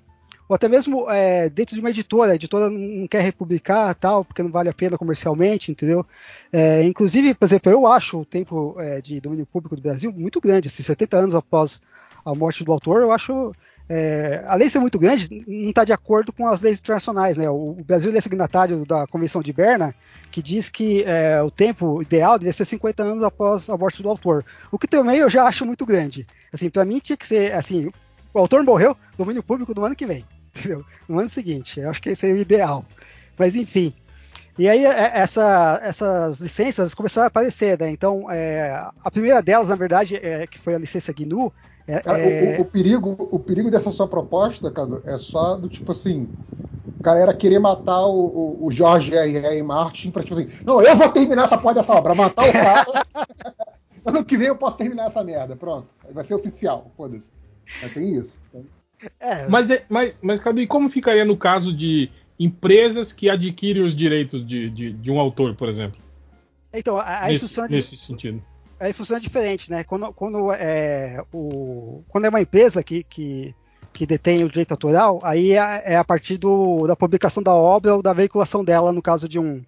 Ou até mesmo é, dentro de uma editora, a editora não quer republicar tal, porque não vale a pena comercialmente, entendeu? É, inclusive, por exemplo, eu acho o tempo é, de domínio público do Brasil muito grande, assim, 70 anos após a morte do autor, eu acho é, além de ser muito grande, não está de acordo com as leis internacionais. Né? O, o Brasil é signatário da Convenção de Berna, que diz que é, o tempo ideal devia ser 50 anos após a morte do autor. O que também eu já acho muito grande. Assim, para mim tinha que ser assim, o autor morreu, domínio público no ano que vem, entendeu? No ano seguinte. Eu acho que esse seria o ideal. Mas enfim. E aí é, essa, essas licenças começaram a aparecer, né? Então, é, a primeira delas, na verdade, é, que foi a licença GNU, é, é... O, o, perigo, o perigo dessa sua proposta, Cadu, é só do tipo assim, galera querer matar o, o, o Jorge. Martin pra tipo assim, não, eu vou terminar essa porra dessa obra, matar o cara. ano que vem eu posso terminar essa merda, pronto. Vai ser oficial, foda-se. Mas tem isso. É. Mas, é, mas, mas, Cadu, e como ficaria no caso de empresas que adquirem os direitos de, de, de um autor, por exemplo? Então, a, a nesse, nesse sentido aí funciona diferente, né? Quando, quando, é, o, quando é uma empresa que, que, que detém o direito autoral, aí é, é, a partir do, da publicação da obra ou da veiculação dela, no caso de um,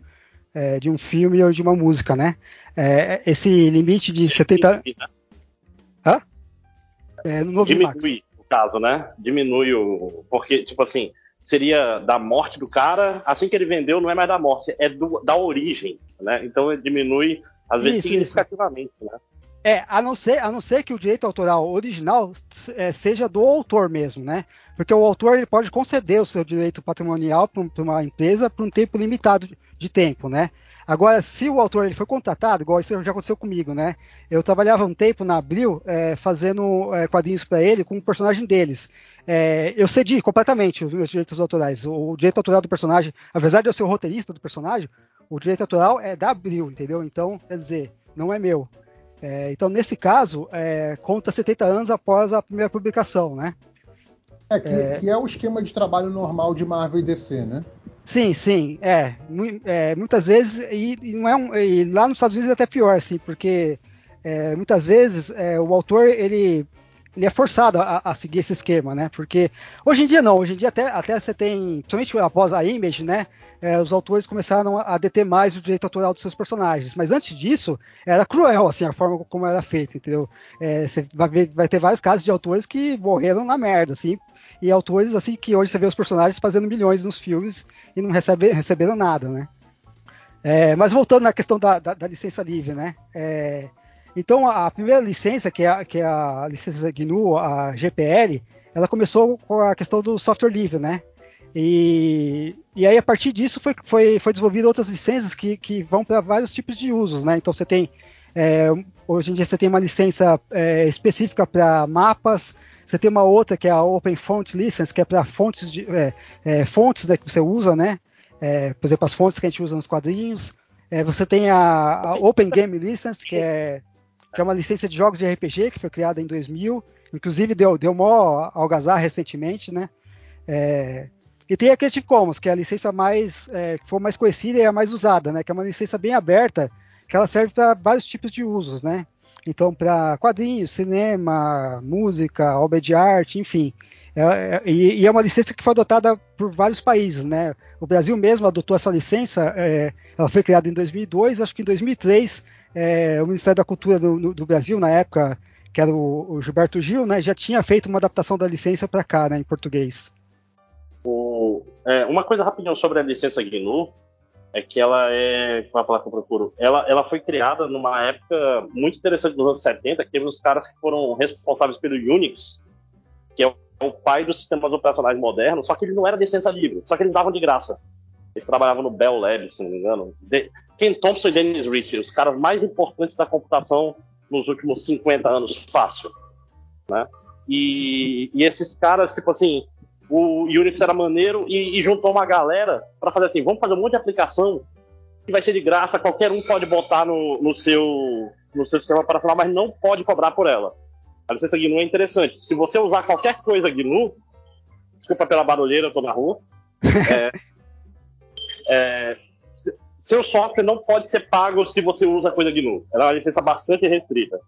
é, de um filme ou de uma música, né? É, esse limite de 70. Diminui, né? Hã? É, no Diminui o caso, né? Diminui o. Porque, tipo assim, seria da morte do cara, assim que ele vendeu, não é mais da morte, é do, da origem, né? Então diminui às vezes isso, significativamente, isso. né? É, a não, ser, a não ser que o direito autoral original é, seja do autor mesmo, né? Porque o autor ele pode conceder o seu direito patrimonial para uma empresa por um tempo limitado de tempo, né? Agora, se o autor ele foi contratado, igual isso já aconteceu comigo, né? Eu trabalhava um tempo na Abril é, fazendo é, quadrinhos para ele com o personagem deles. É, eu cedi completamente os meus direitos autorais. O, o, direito autoral do personagem, apesar de eu ser o roteirista do personagem, o direito autoral é da Abril, entendeu? Então, quer dizer, não é meu. É, então, nesse caso, é, conta 70 anos após a primeira publicação, né? É que, é, que é o esquema de trabalho normal de Marvel e DC, né? Sim, sim, é. é muitas vezes, e, e, não é um, e lá nos Estados Unidos é até pior, assim, porque é, muitas vezes é, o autor ele ele é forçado a, a, seguir esse esquema, né? Porque hoje em dia não, hoje em dia até, até você tem, principalmente após a Image, né? É, os autores começaram a deter mais o direito autoral dos seus personagens. Mas antes disso, era cruel, assim, a forma como era feito, entendeu? É, você vai, ver, vai ter vários casos de autores que morreram na merda, assim, e autores, assim, que hoje você vê os personagens fazendo milhões nos filmes e não recebe, receberam nada, né? É, mas voltando na questão da, da, da licença livre, né? É, então, a, primeira licença, que é, a, que é a licença GNU, a GPL, ela começou com a questão do software livre, né? E, e aí, a partir disso, foi, foi, foi desenvolvido outras licenças que, que vão para vários tipos de usos, né? Então, você tem, é, hoje em dia, você tem uma licença é, específica para mapas, você tem uma outra que é a Open Font License, que é para fontes, de, é, é, fontes né, que você usa, né? É, por exemplo, as fontes que a gente usa nos quadrinhos. É, você tem a, a Open Game License, que é que é uma licença de jogos de RPG que foi criada em 2000, inclusive deu, deu mó algazar recentemente, né? É, e tem a Creative Commons, que é a licença mais é, que for mais conhecida e a mais usada, né? Que é uma licença bem aberta, que ela serve para vários tipos de usos, né? Então, para quadrinhos, cinema, música, obra de arte, enfim. É, é, e, é uma licença que foi adotada por vários países, né? O Brasil mesmo adotou essa licença, é, ela foi criada em 2002, acho que em 2003 é, o Ministério da Cultura do, do, Brasil, na época, que era o, o, Gilberto Gil, né, já tinha feito uma adaptação da licença para cá, né, em português. O, é, uma coisa rapidinho sobre a licença GNU é que ela é. Qual é a palavra que eu procuro? Ela, ela foi criada numa época muito interessante dos anos 70, que teve os caras que foram responsáveis pelo Unix, que é o, pai dos sistemas operacionais modernos, só que ele não era licença livre, só que eles davam de graça. Eles trabalhavam no Bell Labs, se não me engano. De Ken Thompson e Dennis Rich, os caras mais importantes da computação nos últimos 50 anos, fácil. Né? E, e esses caras, tipo assim, o Unix era maneiro e, e juntou uma galera para fazer assim: vamos fazer um monte de aplicação que vai ser de graça, qualquer um pode botar no, no, seu, no seu sistema operacional, mas não pode cobrar por ela. A licença GNU é interessante. Se você usar qualquer coisa GNU, desculpa pela barulheira, eu tô na rua. É, é, seu software não pode ser pago se você usa coisa GNU. Ela é uma licença bastante restrita.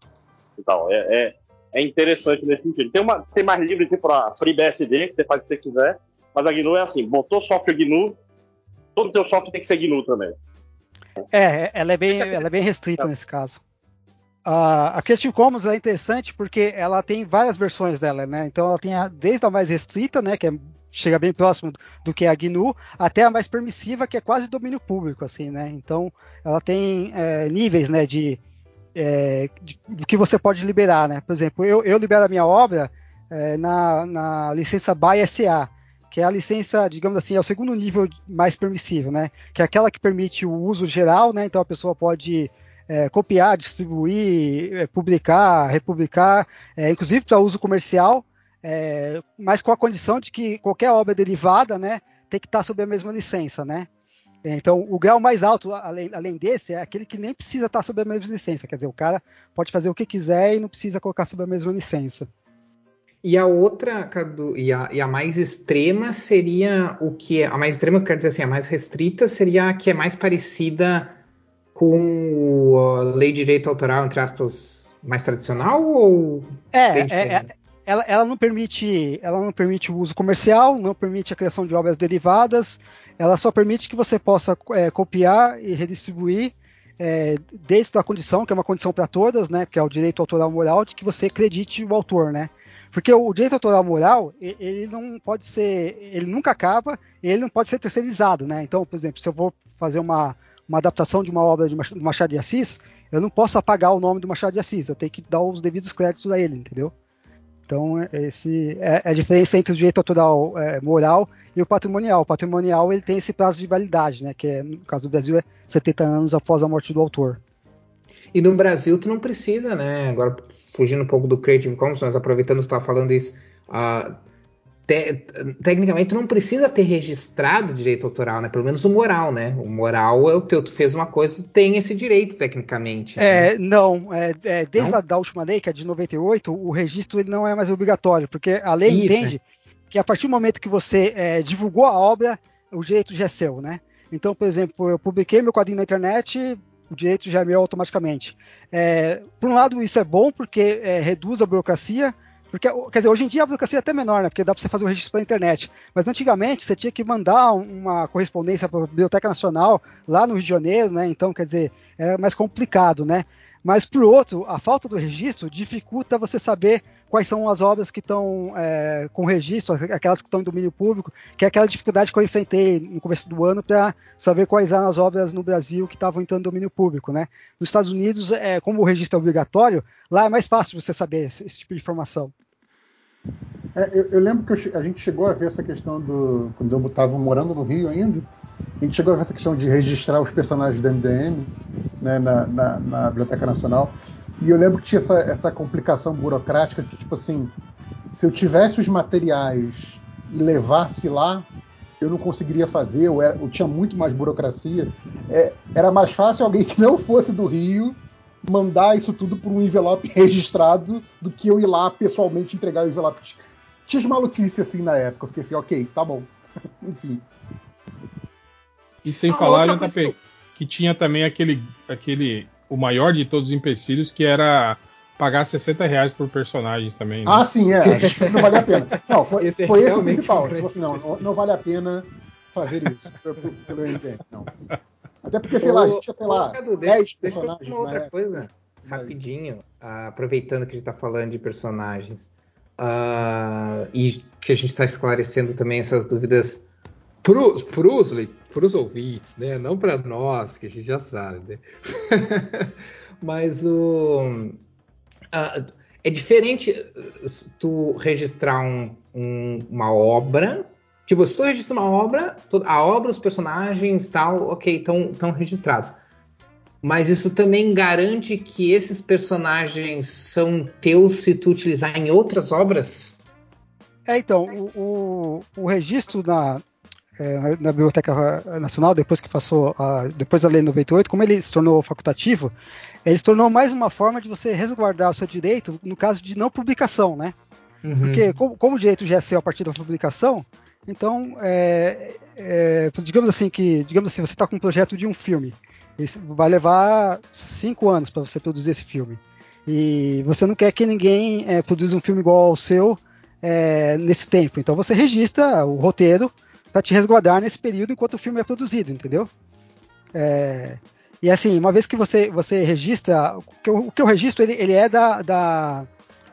Então, é, é, é interessante nesse sentido. Tem, uma, tem mais livre tipo a FreeBSD, que você faz o que você quiser. Mas a GNU é assim, botou software GNU, todo o teu software tem que ser GNU também. É, ela é bem, ela é bem restrita nesse caso. a Creative Commons é interessante porque ela tem várias versões dela, né? Então ela tem a, desde a mais restrita, né, que é, chega bem próximo do que é a GNU, até a mais permissiva, que é quase domínio público, assim, né? Então ela tem é, níveis, né, de, é, do que você pode liberar, né? Por exemplo, eu, eu libero a minha obra é, na, na licença BY SA, que é a licença, digamos assim, é o segundo nível mais permissível, né? Que é aquela que permite o uso geral, né? Então a pessoa pode é, copiar, distribuir, é, publicar, republicar, é, inclusive para uso comercial, é, mas com a condição de que qualquer obra derivada, né, tem que estar sob a mesma licença, né? Então, o grau mais alto, além, além, desse, é aquele que nem precisa estar sob a mesma licença. Quer dizer, o cara pode fazer o que quiser e não precisa colocar sob a mesma licença. E a outra, e a, e a, mais extrema seria o que é. A mais extrema, quer dizer assim, a mais restrita seria a que é mais parecida com a lei de direito autoral, entre aspas, mais tradicional ou. É, é, é ela, ela, não permite, ela não permite o uso comercial, não permite a criação de obras derivadas, ela só permite que você possa é, copiar e redistribuir é, desde a condição, que é uma condição para todas, né, que é o direito autoral moral, de que você acredite o autor, né. Porque o direito autoral moral, ele não pode ser, ele nunca acaba, ele não pode ser terceirizado, né? Então, por exemplo, se eu vou fazer uma, uma adaptação de uma obra de Machado de Assis, eu não posso apagar o nome do Machado de Assis, eu tenho que dar os devidos créditos a ele, entendeu? Então, esse é, é a diferença entre o direito autoral é, moral e o patrimonial. O patrimonial ele tem esse prazo de validade, né? Que é, no caso do Brasil é 70 anos após a morte do autor. E no Brasil tu não precisa, né? Agora fugindo um pouco do Creative Commons, mas aproveitando que você está falando isso, uh, te, tecnicamente não precisa ter registrado direito autoral, né? Pelo menos o moral, né? O moral é o teu, tu fez uma coisa, tu tem esse direito tecnicamente. É, né? não, é, é desde não? A da última lei, que é de 98, o registro ele não é mais obrigatório, porque a lei isso, entende é. que a partir do momento que você é, divulgou a obra, o direito já é seu, né? Então, por exemplo, eu publiquei meu quadrinho na internet, o direito já é meu automaticamente. É, por um lado, isso é bom porque é, reduz a burocracia, porque, quer dizer, hoje em dia a burocracia é até menor, né? Porque dá para você fazer o registro pela internet. Mas antigamente você tinha que mandar uma correspondência para a Biblioteca Nacional lá no Rio de Janeiro, né? Então, quer dizer, era mais complicado, né? Mas, por outro, a falta do registro dificulta você saber quais são as obras que estão é, com registro, aquelas que estão em domínio público, que é aquela dificuldade que eu enfrentei no começo do ano para saber quais eram as obras no Brasil que estavam entrando em domínio público. Né? Nos Estados Unidos, é, como o registro é obrigatório, lá é mais fácil você saber esse, esse tipo de informação. É, eu, eu, lembro que a gente chegou a ver essa questão do. Quando eu estava morando no Rio ainda, a gente chegou a essa questão de registrar os personagens do MDM né, na, na, na, Biblioteca Nacional. E eu lembro que tinha essa, essa complicação burocrática que, tipo assim, se eu tivesse os materiais e levasse lá, eu não conseguiria fazer, eu, era, eu tinha muito mais burocracia. É, era mais fácil alguém que não fosse do Rio mandar isso tudo por um envelope registrado do que eu ir lá pessoalmente entregar o envelope. Tinha as maluquices assim na época. Eu fiquei assim, ok, tá bom. Enfim. E sem ah, falar, JP, que... que tinha também aquele, aquele. O maior de todos os empecilhos, que era pagar 60 reais por personagens também. Né? Ah, sim, é. não vale a pena. Não, foi esse, foi esse o principal. Assim, não, não, não, vale a pena fazer isso pelo NTN, não. Até porque, sei lá, a gente tinha, sei lá, Cadu, 10 deixa, personagens. Deixa eu uma outra coisa, rapidinho, uh, aproveitando que a gente está falando de personagens. Uh, e que a gente está esclarecendo também essas dúvidas para os ouvintes, né? Não para nós, que a gente já sabe. Né? Mas o uh, é diferente tu registrar um, um, uma obra. Tipo, se tu registra uma obra, a obra, os personagens tal, ok, estão registrados. Mas isso também garante que esses personagens são teus se tu utilizar em outras obras? É, então, o, o, o registro na, é, na Biblioteca Nacional, depois que passou, a, depois da Lei 98, como ele se tornou facultativo, ele se tornou mais uma forma de você resguardar o seu direito no caso de não publicação, né? Uhum. Porque como, como, o direito já é seu a partir da publicação, então, é, é, digamos assim que, digamos assim, você está com um projeto de um filme, vai levar cinco anos para você produzir esse filme, e você não quer que ninguém é, produza um filme igual ao seu é, nesse tempo. Então você registra o roteiro para te resguardar nesse período enquanto o filme é produzido, entendeu? É, e assim, uma vez que você, você registra, o que eu, o que eu registro ele, ele é da, da,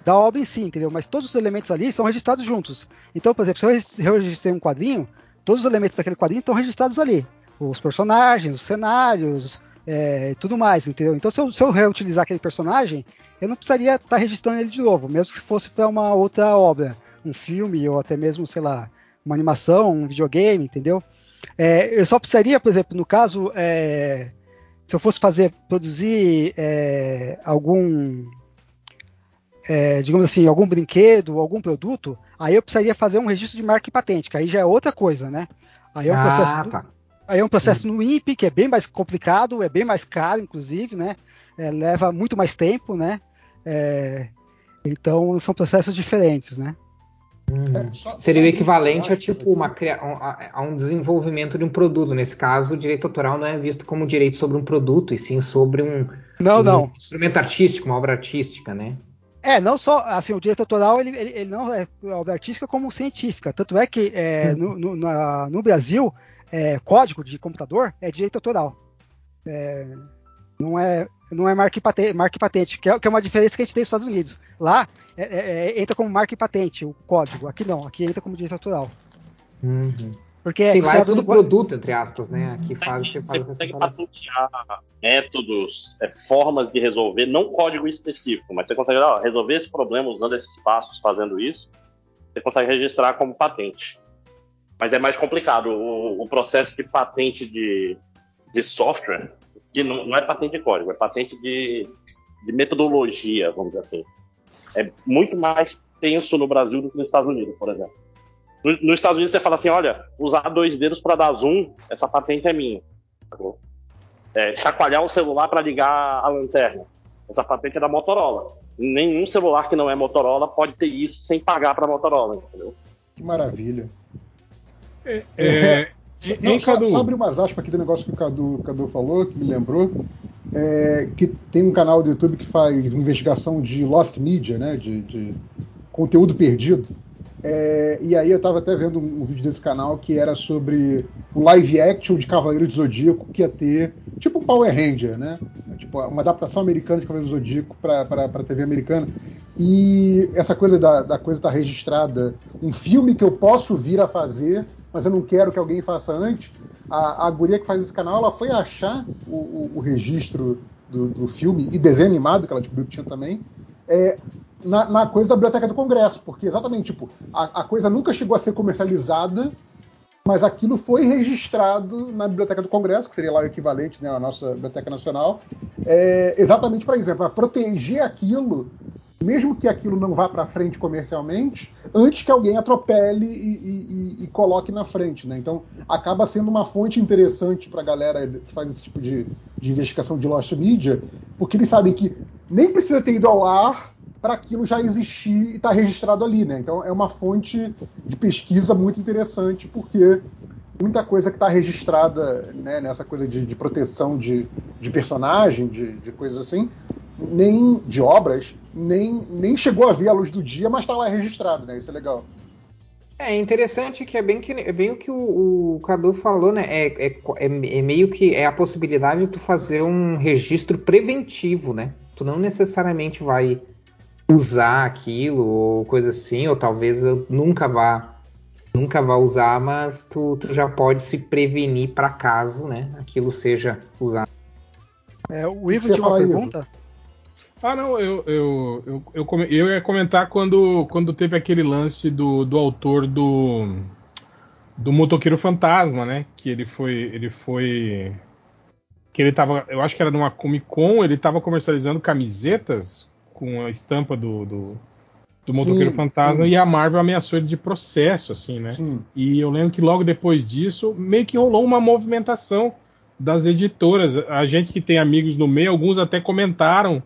da, obra em si, entendeu? Mas todos os elementos ali são registrados juntos. Então, por exemplo, se eu registrei um quadrinho, todos os elementos daquele quadrinho estão registrados ali. Os personagens, os cenários, é, tudo mais, entendeu? Então, se eu, se eu, reutilizar aquele personagem, eu não precisaria estar tá registrando ele de novo, mesmo que fosse para uma outra obra, um filme ou até mesmo, sei lá, uma animação, um videogame, entendeu? É, eu só precisaria, por exemplo, no caso, é, se eu fosse fazer, produzir é, algum, é, digamos assim, algum brinquedo, algum produto, aí eu precisaria fazer um registro de marca e patente, que aí já é outra coisa, né? Aí é um ah, processo, tá. aí é um processo no INPE que é bem mais complicado, é bem mais caro, inclusive, né? É, leva muito mais tempo, né? É, então são processos diferentes, né? Uhum. É, Seria o equivalente a tipo uma, a, a, um desenvolvimento de um produto. Nesse caso, o direito autoral não é visto como direito sobre um produto, e sim sobre um, não, um não. instrumento artístico, uma obra artística, né? É, não só assim, o direito autoral ele, ele, ele não é obra artística como científica. Tanto é que é, uhum. no, no, na, no, Brasil, é, código de computador é direito autoral. É, não é, não é marca e patente, marca e patente que, é, que é uma diferença que a gente tem nos Estados Unidos. Lá é, é, é, entra como marca e patente o código. Aqui não, aqui entra como direito autoral. Uhum. Porque Sim, lá é tudo produto, entre aspas, né? Aqui faz, você faz consegue patentear métodos, é, formas de resolver, não código específico, mas você consegue ó, resolver esse problema usando esses passos, fazendo isso, você consegue registrar como patente. Mas é mais complicado. O, o processo de patente de, de software, que não, não, é patente de código, é patente de, de metodologia, vamos dizer assim é muito mais tenso no Brasil do que nos Estados Unidos, por exemplo. No, nos Estados Unidos você fala assim, olha, usar dois dedos para dar zoom, essa patente é minha. É, chacoalhar o celular para ligar a lanterna, essa patente é da Motorola. Nenhum celular que não é Motorola pode ter isso sem pagar para a Motorola, entendeu? Que maravilha. É, é, não, só, só abrir umas aspas aqui do negócio que o Cadu, o Cadu falou, que me lembrou é, que tem um canal do YouTube que faz investigação de lost media, né, de, de conteúdo perdido. É, e aí eu estava até vendo um, um, vídeo desse canal que era sobre o live action de Cavaleiro do Zodíaco que ia ter, tipo um Power Ranger, né? Tipo, uma adaptação americana de Cavaleiro do Zodíaco para a TV americana. E essa coisa da, da coisa estar tá registrada, um filme que eu posso vir a fazer, mas eu não quero que alguém faça antes, a, a guria que faz esse canal, ela foi achar o, o, o registro do, do, filme e desenho animado, que ela descobriu que tinha também, é, na, na, coisa da Biblioteca do Congresso, porque exatamente, tipo, a, a, coisa nunca chegou a ser comercializada, mas aquilo foi registrado na Biblioteca do Congresso, que seria lá o equivalente né, à nossa Biblioteca Nacional, é, exatamente para exemplo, para proteger aquilo mesmo que aquilo não vá para frente comercialmente, antes que alguém atropele e, e, e, coloque na frente. Né? Então, acaba sendo uma fonte interessante para a galera que faz esse tipo de, de, investigação de lost media, porque eles sabem que nem precisa ter ido ao ar para aquilo já existir e estar tá registrado ali. Né? Então, é uma fonte de pesquisa muito interessante, porque muita coisa que está registrada né, nessa coisa de, de proteção de, de personagem, de, de coisas assim, nem de obras, nem, nem chegou a ver a luz do dia, mas está lá registrado, né? Isso é legal. É interessante que é bem, que, é bem o que o, o Cadu falou, né? É, é, é, é, meio que é a possibilidade de tu fazer um registro preventivo, né? Tu não necessariamente vai usar aquilo ou coisa assim, ou talvez eu nunca vá nunca vá usar, mas tu, tu já pode se prevenir para caso, né? Aquilo seja usado. É, o Ivo tinha uma pergunta? Ivo? Ah, não, eu, eu, eu, eu, eu, ia comentar quando, quando teve aquele lance do, do autor do, do Motoqueiro Fantasma, né? Que ele foi. Ele foi. Que ele tava. Eu acho que era numa Comic Con, ele tava comercializando camisetas com a estampa do, do, do Motoqueiro sim, Fantasma sim. e a Marvel ameaçou ele de processo, assim, né? Sim. E eu lembro que logo depois disso, meio que rolou uma movimentação das editoras. A gente que tem amigos no meio, alguns até comentaram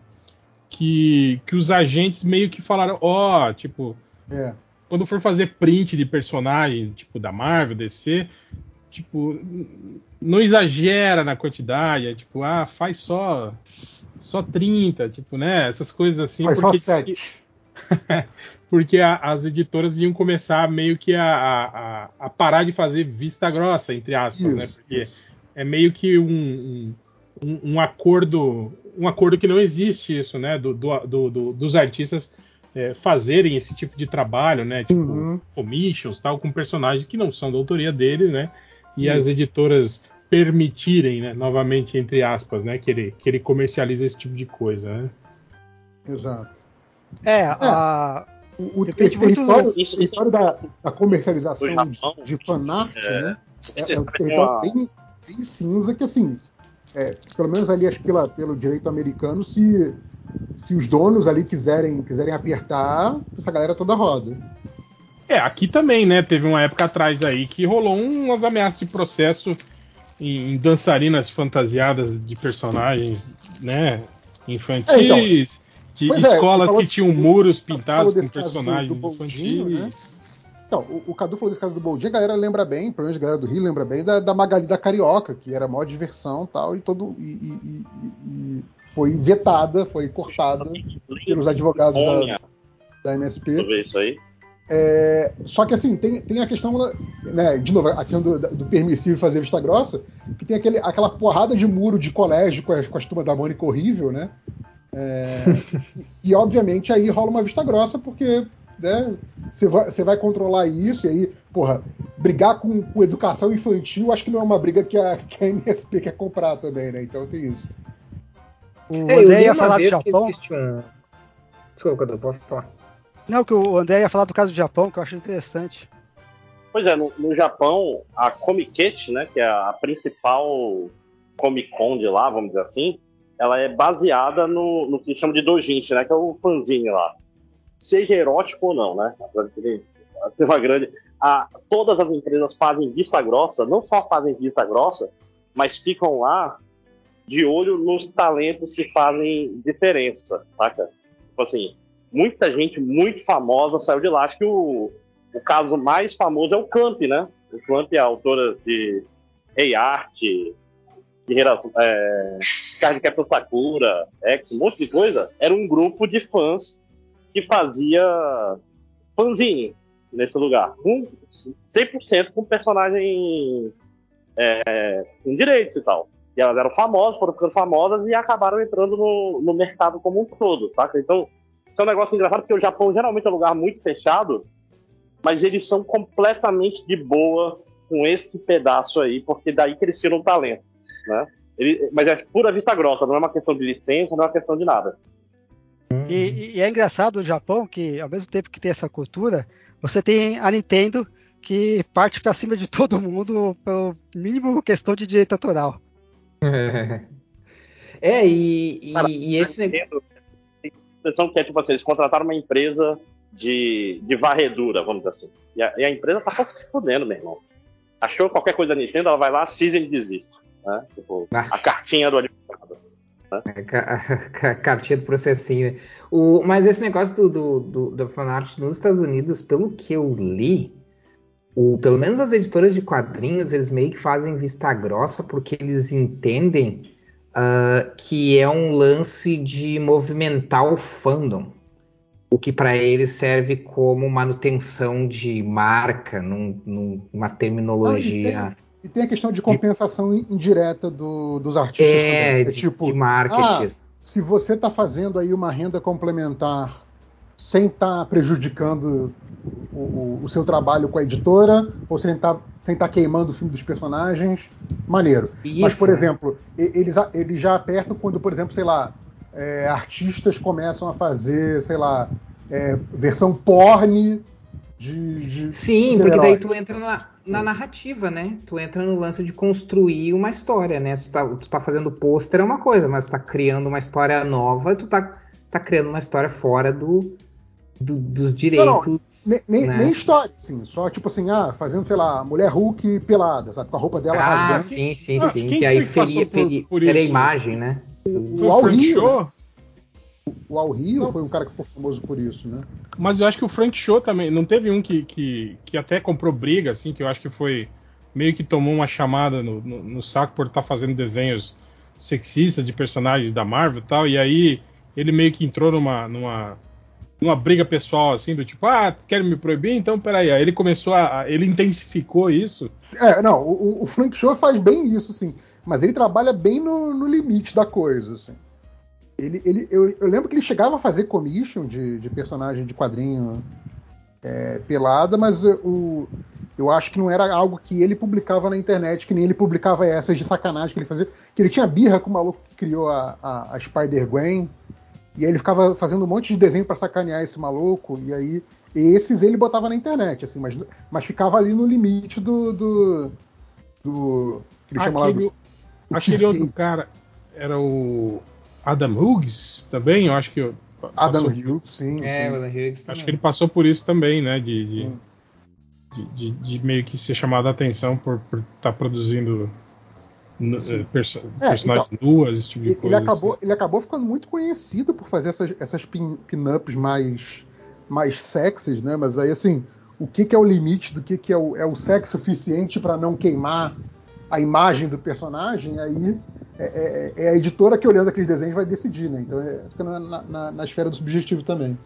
que, que os agentes meio que falaram, ó, oh, tipo, é. quando for fazer print de personagens, tipo, da Marvel, DC, tipo, não exagera na quantidade, é tipo, ah, faz só só 30, tipo, né, essas coisas assim, faz porque só 7. porque a, as editoras iam começar meio que a, a, a, parar de fazer vista grossa, entre aspas, né? Isso, Porque é meio que um, um, um acordo um acordo que não existe isso, né? Do, do, do- do- dos artistas é, fazerem esse tipo de trabalho, né? Tipo, Uhum. commissions, tal, com personagens que não são da autoria dele, né? E Isso. as editoras permitirem, né, novamente, entre aspas, né, que ele, que ele comercialize esse tipo de coisa, né? Exato. É, a, O, o Depende esse muito território, do- Isso- território da, da comercialização de, de fanart, é, né? É, é um território bem, bem cinza que, assim, é, pelo menos ali acho que pela, pelo direito americano, se, se os donos ali quiserem, quiserem apertar, essa galera toda roda. É, aqui também, né? Teve uma época atrás aí que rolou umas ameaças de processo em, em dançarinas fantasiadas de personagens, né? Infantis, É, então. de Pois é, escolas falou- que tinham muros pintados com caso do- personagens do Boldinho, infantis. né? Então, o, o Cadu falou desse caso do Boldinho, a galera lembra bem, pelo menos a galera do Rio lembra bem, da, da Magali da Carioca, que era maior diversão e tal, e todo. E, e- e- e foi vetada, foi cortada pelos advogados da, da deixa eu MSP. ver isso aí. É, só que assim, tem, tem a questão, né, de novo, a questão do, do permissivo fazer vista grossa, que tem aquele, aquela porrada de muro de colégio com as, com as turmas da Mônica horrível, né? É, e, e, obviamente aí rola uma vista grossa, porque né, você vai, você vai controlar isso, e aí, porra, brigar com, com educação infantil, acho que não é uma briga que a, que a MSP quer comprar também, né? Então tem isso. o É, André ia uma falar do Japão. um- Desculpa, Cadu, pode falar. Não, que o André ia falar do caso do Japão, que eu acho interessante. Pois é, no, no Japão, a Comiket, né, que é a principal Comic Con de lá, vamos dizer assim, ela é baseada no, no que chamam de dojinshi, né, que é o fanzine lá. Seja erótico ou não, né? ter uma grande. A, todas as empresas fazem vista grossa, não só fazem vista grossa, mas ficam lá de olho nos talentos que fazem diferença, saca? Tipo assim, muita gente muito famosa saiu de lá. Acho que o, o caso mais famoso é o Clamp, né? O Clamp é a autora de Rei Art, Guerreira, é, Card Sakura, X, um monte de coisa. Era um grupo de fãs que fazia fanzine nesse lugar. Com 100% com personagem é, com direitos e tal. E elas eram famosas, foram ficando famosas e acabaram entrando no, no mercado como um todo, saca? Então, isso é um negócio engraçado porque o Japão geralmente é um lugar muito fechado, mas eles são completamente de boa com esse pedaço aí, porque daí que eles tiram o talento, né? Ele- mas é pura vista grossa, não é uma questão de licença, não é uma questão de nada. E, e é engraçado no Japão que, ao mesmo tempo que tem essa cultura, você tem a Nintendo que parte pra cima de todo mundo pelo mínimo questão de direito autoral. É, e, e- Cara, e esse negócio. A impressão que é tipo assim, eles contrataram uma empresa de, de varredura, vamos dizer assim. E a, e a empresa tá só se fudendo, meu irmão. Achou qualquer coisa da Nintendo, ela vai lá, assina e desiste. Né? Tipo, Ah. a cartinha do advogado. É, ca- ca- Cartinha do processinho. O, mas esse negócio do, do, do, do fanart nos Estados Unidos, pelo que eu li, o, pelo menos as editoras de quadrinhos, eles meio que fazem vista grossa porque eles entendem ah, que é um lance de movimentar o fandom. O que para eles serve como manutenção de marca, num- numa terminologia. E tem a questão de compensação indireta do- dos artistas É, também. de, tipo, de marketing. se você está fazendo aí uma renda complementar sem estar prejudicando o, o- o seu trabalho com a editora, ou sem estar sem tá queimando o filme dos personagens, maneiro. Mas, Isso, por né? exemplo, eles, eles já apertam quando, por exemplo, sei lá, é, artistas começam a fazer, sei lá, é, versão porn de. de Sim, porque daí tu entra na, na narrativa, né? Tu entra no lance de construir uma história, né? Tu tá, tu tá fazendo pôster é uma coisa, mas tu tá criando uma história nova, tu tá, tá criando uma história fora do, do- dos direitos. Nem, nem, né? nem história, assim, só tipo assim, ah, fazendo, sei lá, mulher Hulk pelada, sabe? Com a roupa dela Ah, rasgando. sim, sim, Ah, sim. Que aí feria, por- feria, por feria a imagem, né? Foi O Al Frank Rio, Show, O Al Rio Não. foi um cara que ficou famoso por isso, né? mas eu acho que o Frank Show também. Não teve um que, que, que até comprou briga, assim, que eu acho que foi. Meio que tomou uma chamada no, no, no saco por estar fazendo desenhos sexistas de personagens da Marvel e tal. E aí ele meio que entrou numa. numa uma briga pessoal, assim, do tipo, ah, querem me proibir? Então, peraí. Aí ele começou a. Ele intensificou isso. É, não, o, o Frank Show faz bem isso, sim. Mas ele trabalha bem no, no limite da coisa, assim. Ele, ele, eu, eu, lembro que ele chegava a fazer commission de, de personagem de quadrinho é, pelada, mas o, eu acho que não era algo que ele publicava na internet, que nem ele publicava essas de sacanagem que ele fazia. Que ele tinha birra com o maluco que criou a, a, a Spider-Gwen. E aí ele ficava fazendo um monte de desenho para sacanear esse maluco. E aí esses ele botava na internet, assim, mas, mas ficava ali no limite do. do, do que ele aquele, aquele outro cara era o Adam Hughes também, eu acho que. Adam Hughes, sim. É, sim. Adam Hughes também. Acho que ele passou por isso também, né? De, de, de, de, de meio que ser chamado a atenção por estar tá produzindo eh, perso é, personagens então, nuas, esse tipo de ele, coisa. Ele acabou, assim. ele acabou ficando muito conhecido por fazer essas, essas pin-ups pin mais, mais sexys, né? Mas aí, assim, o que, que é o limite do que, que é, o, é o sexo suficiente para não queimar a imagem do personagem, aí é, é, é, a editora que olhando aqueles desenhos vai decidir, né? Então é, fica na, na, na esfera do subjetivo também.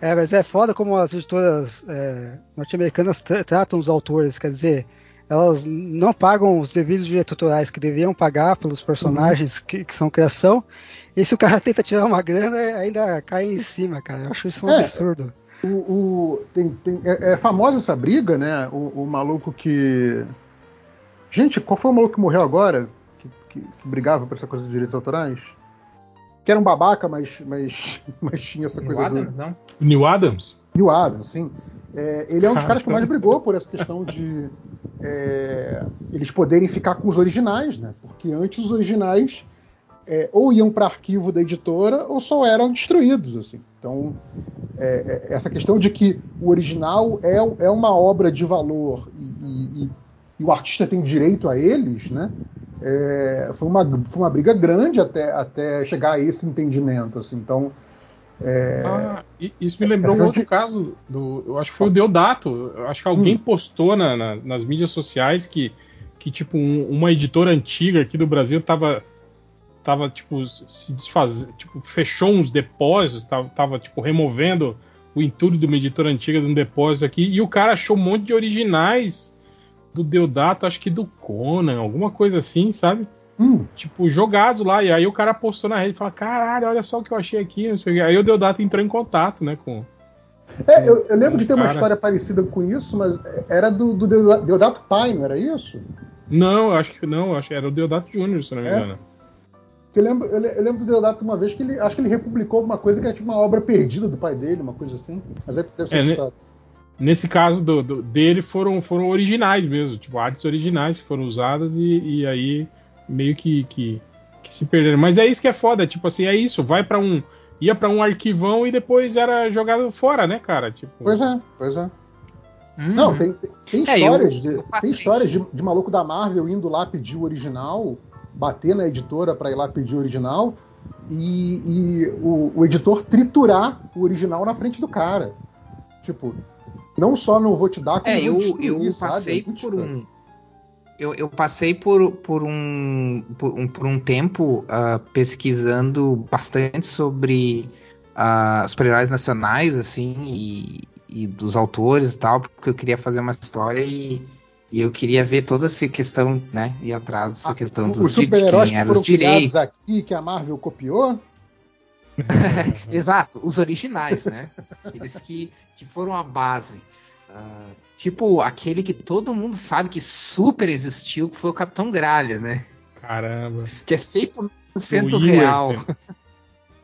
É, mas é foda como as editoras é, norte-americanas tratam os autores, quer dizer, elas não pagam os devidos direitos autorais que deviam pagar pelos personagens uhum. que, que, são criação. E se o cara tenta tirar uma grana, ainda cai em cima, cara. Eu acho isso um é, absurdo. O, o tem, tem, é, é, famosa essa briga, né? O, o, maluco que. Gente, qual foi o maluco que morreu agora? Que, que, brigava por essa coisa de direitos autorais? Que era um babaca, mas, mas, mas tinha essa Neil coisa. Adams, do... não? Neil Adams? Neil Adams, sim. É, ele é um dos caras que mais brigou por essa questão de é, eles poderem ficar com os originais, né? Porque antes os originais é, ou iam para arquivo da editora ou só eram destruídos, assim. Então é, é, essa questão de que o original é, é uma obra de valor e, e, e o artista tem direito a eles, né? É, foi, uma, foi uma briga grande até, até chegar a esse entendimento, assim. Então é... Ah, isso me lembrou um outro caso do, eu acho que foi o Deodato. Eu acho que alguém hum. postou na, na, nas mídias sociais que, que tipo um, uma editora antiga aqui do Brasil tava tava tipo se desfazendo, tipo fechou uns depósitos, tava, tava tipo removendo o entulho de uma editora antiga de um depósito aqui e o cara achou um monte de originais do Deodato, acho que do Conan, alguma coisa assim, sabe? Hum. Tipo, jogados lá. E aí o cara postou na rede e falou: caralho, olha só o que eu achei aqui. Não sei o que. Aí o Deodato entrou em contato, né? Com. É, eu, eu lembro de ter cara. uma história parecida com isso, mas era do, do Deodato pai, não era isso? Não, eu acho que não, acho que era o Deodato Júnior, se não me é. engano. Eu lembro, eu lembro do Deodato uma vez que ele acho que ele republicou alguma coisa que era tipo uma obra perdida do pai dele, uma coisa assim. Mas é, deve ser é, ne, Nesse caso do, do, dele foram, foram originais mesmo, tipo, artes originais que foram usadas e, e aí meio que, que, que, se perderam. Mas é isso que é foda, tipo assim, é isso, vai para um. ia para um arquivão e depois era jogado fora, né, cara? Tipo... Pois é, pois é. Hum. Não, tem, tem é, histórias, eu, eu de, tem histórias de, de, maluco da Marvel indo lá pedir o original, bater na editora para ir lá pedir o original e, e o, o, editor triturar o original na frente do cara. Tipo, não só não vou te dar, como é, eu, eu passei é por um eu, eu passei por, por, um, por, um, por um tempo uh, pesquisando bastante sobre uh, super-heróis nacionais, assim, e, e, dos autores e tal, porque eu queria fazer uma história e, e eu queria ver toda essa questão, né, e atrás dessa ah, questão dos os super-heróis que foram os direitos. aqui que a Marvel copiou? Exato, os originais, né? Aqueles que, que foram a base. Uh, tipo, aquele que todo mundo sabe que super existiu, que foi o Capitão Gralha, né? Caramba. Que é 100% o real.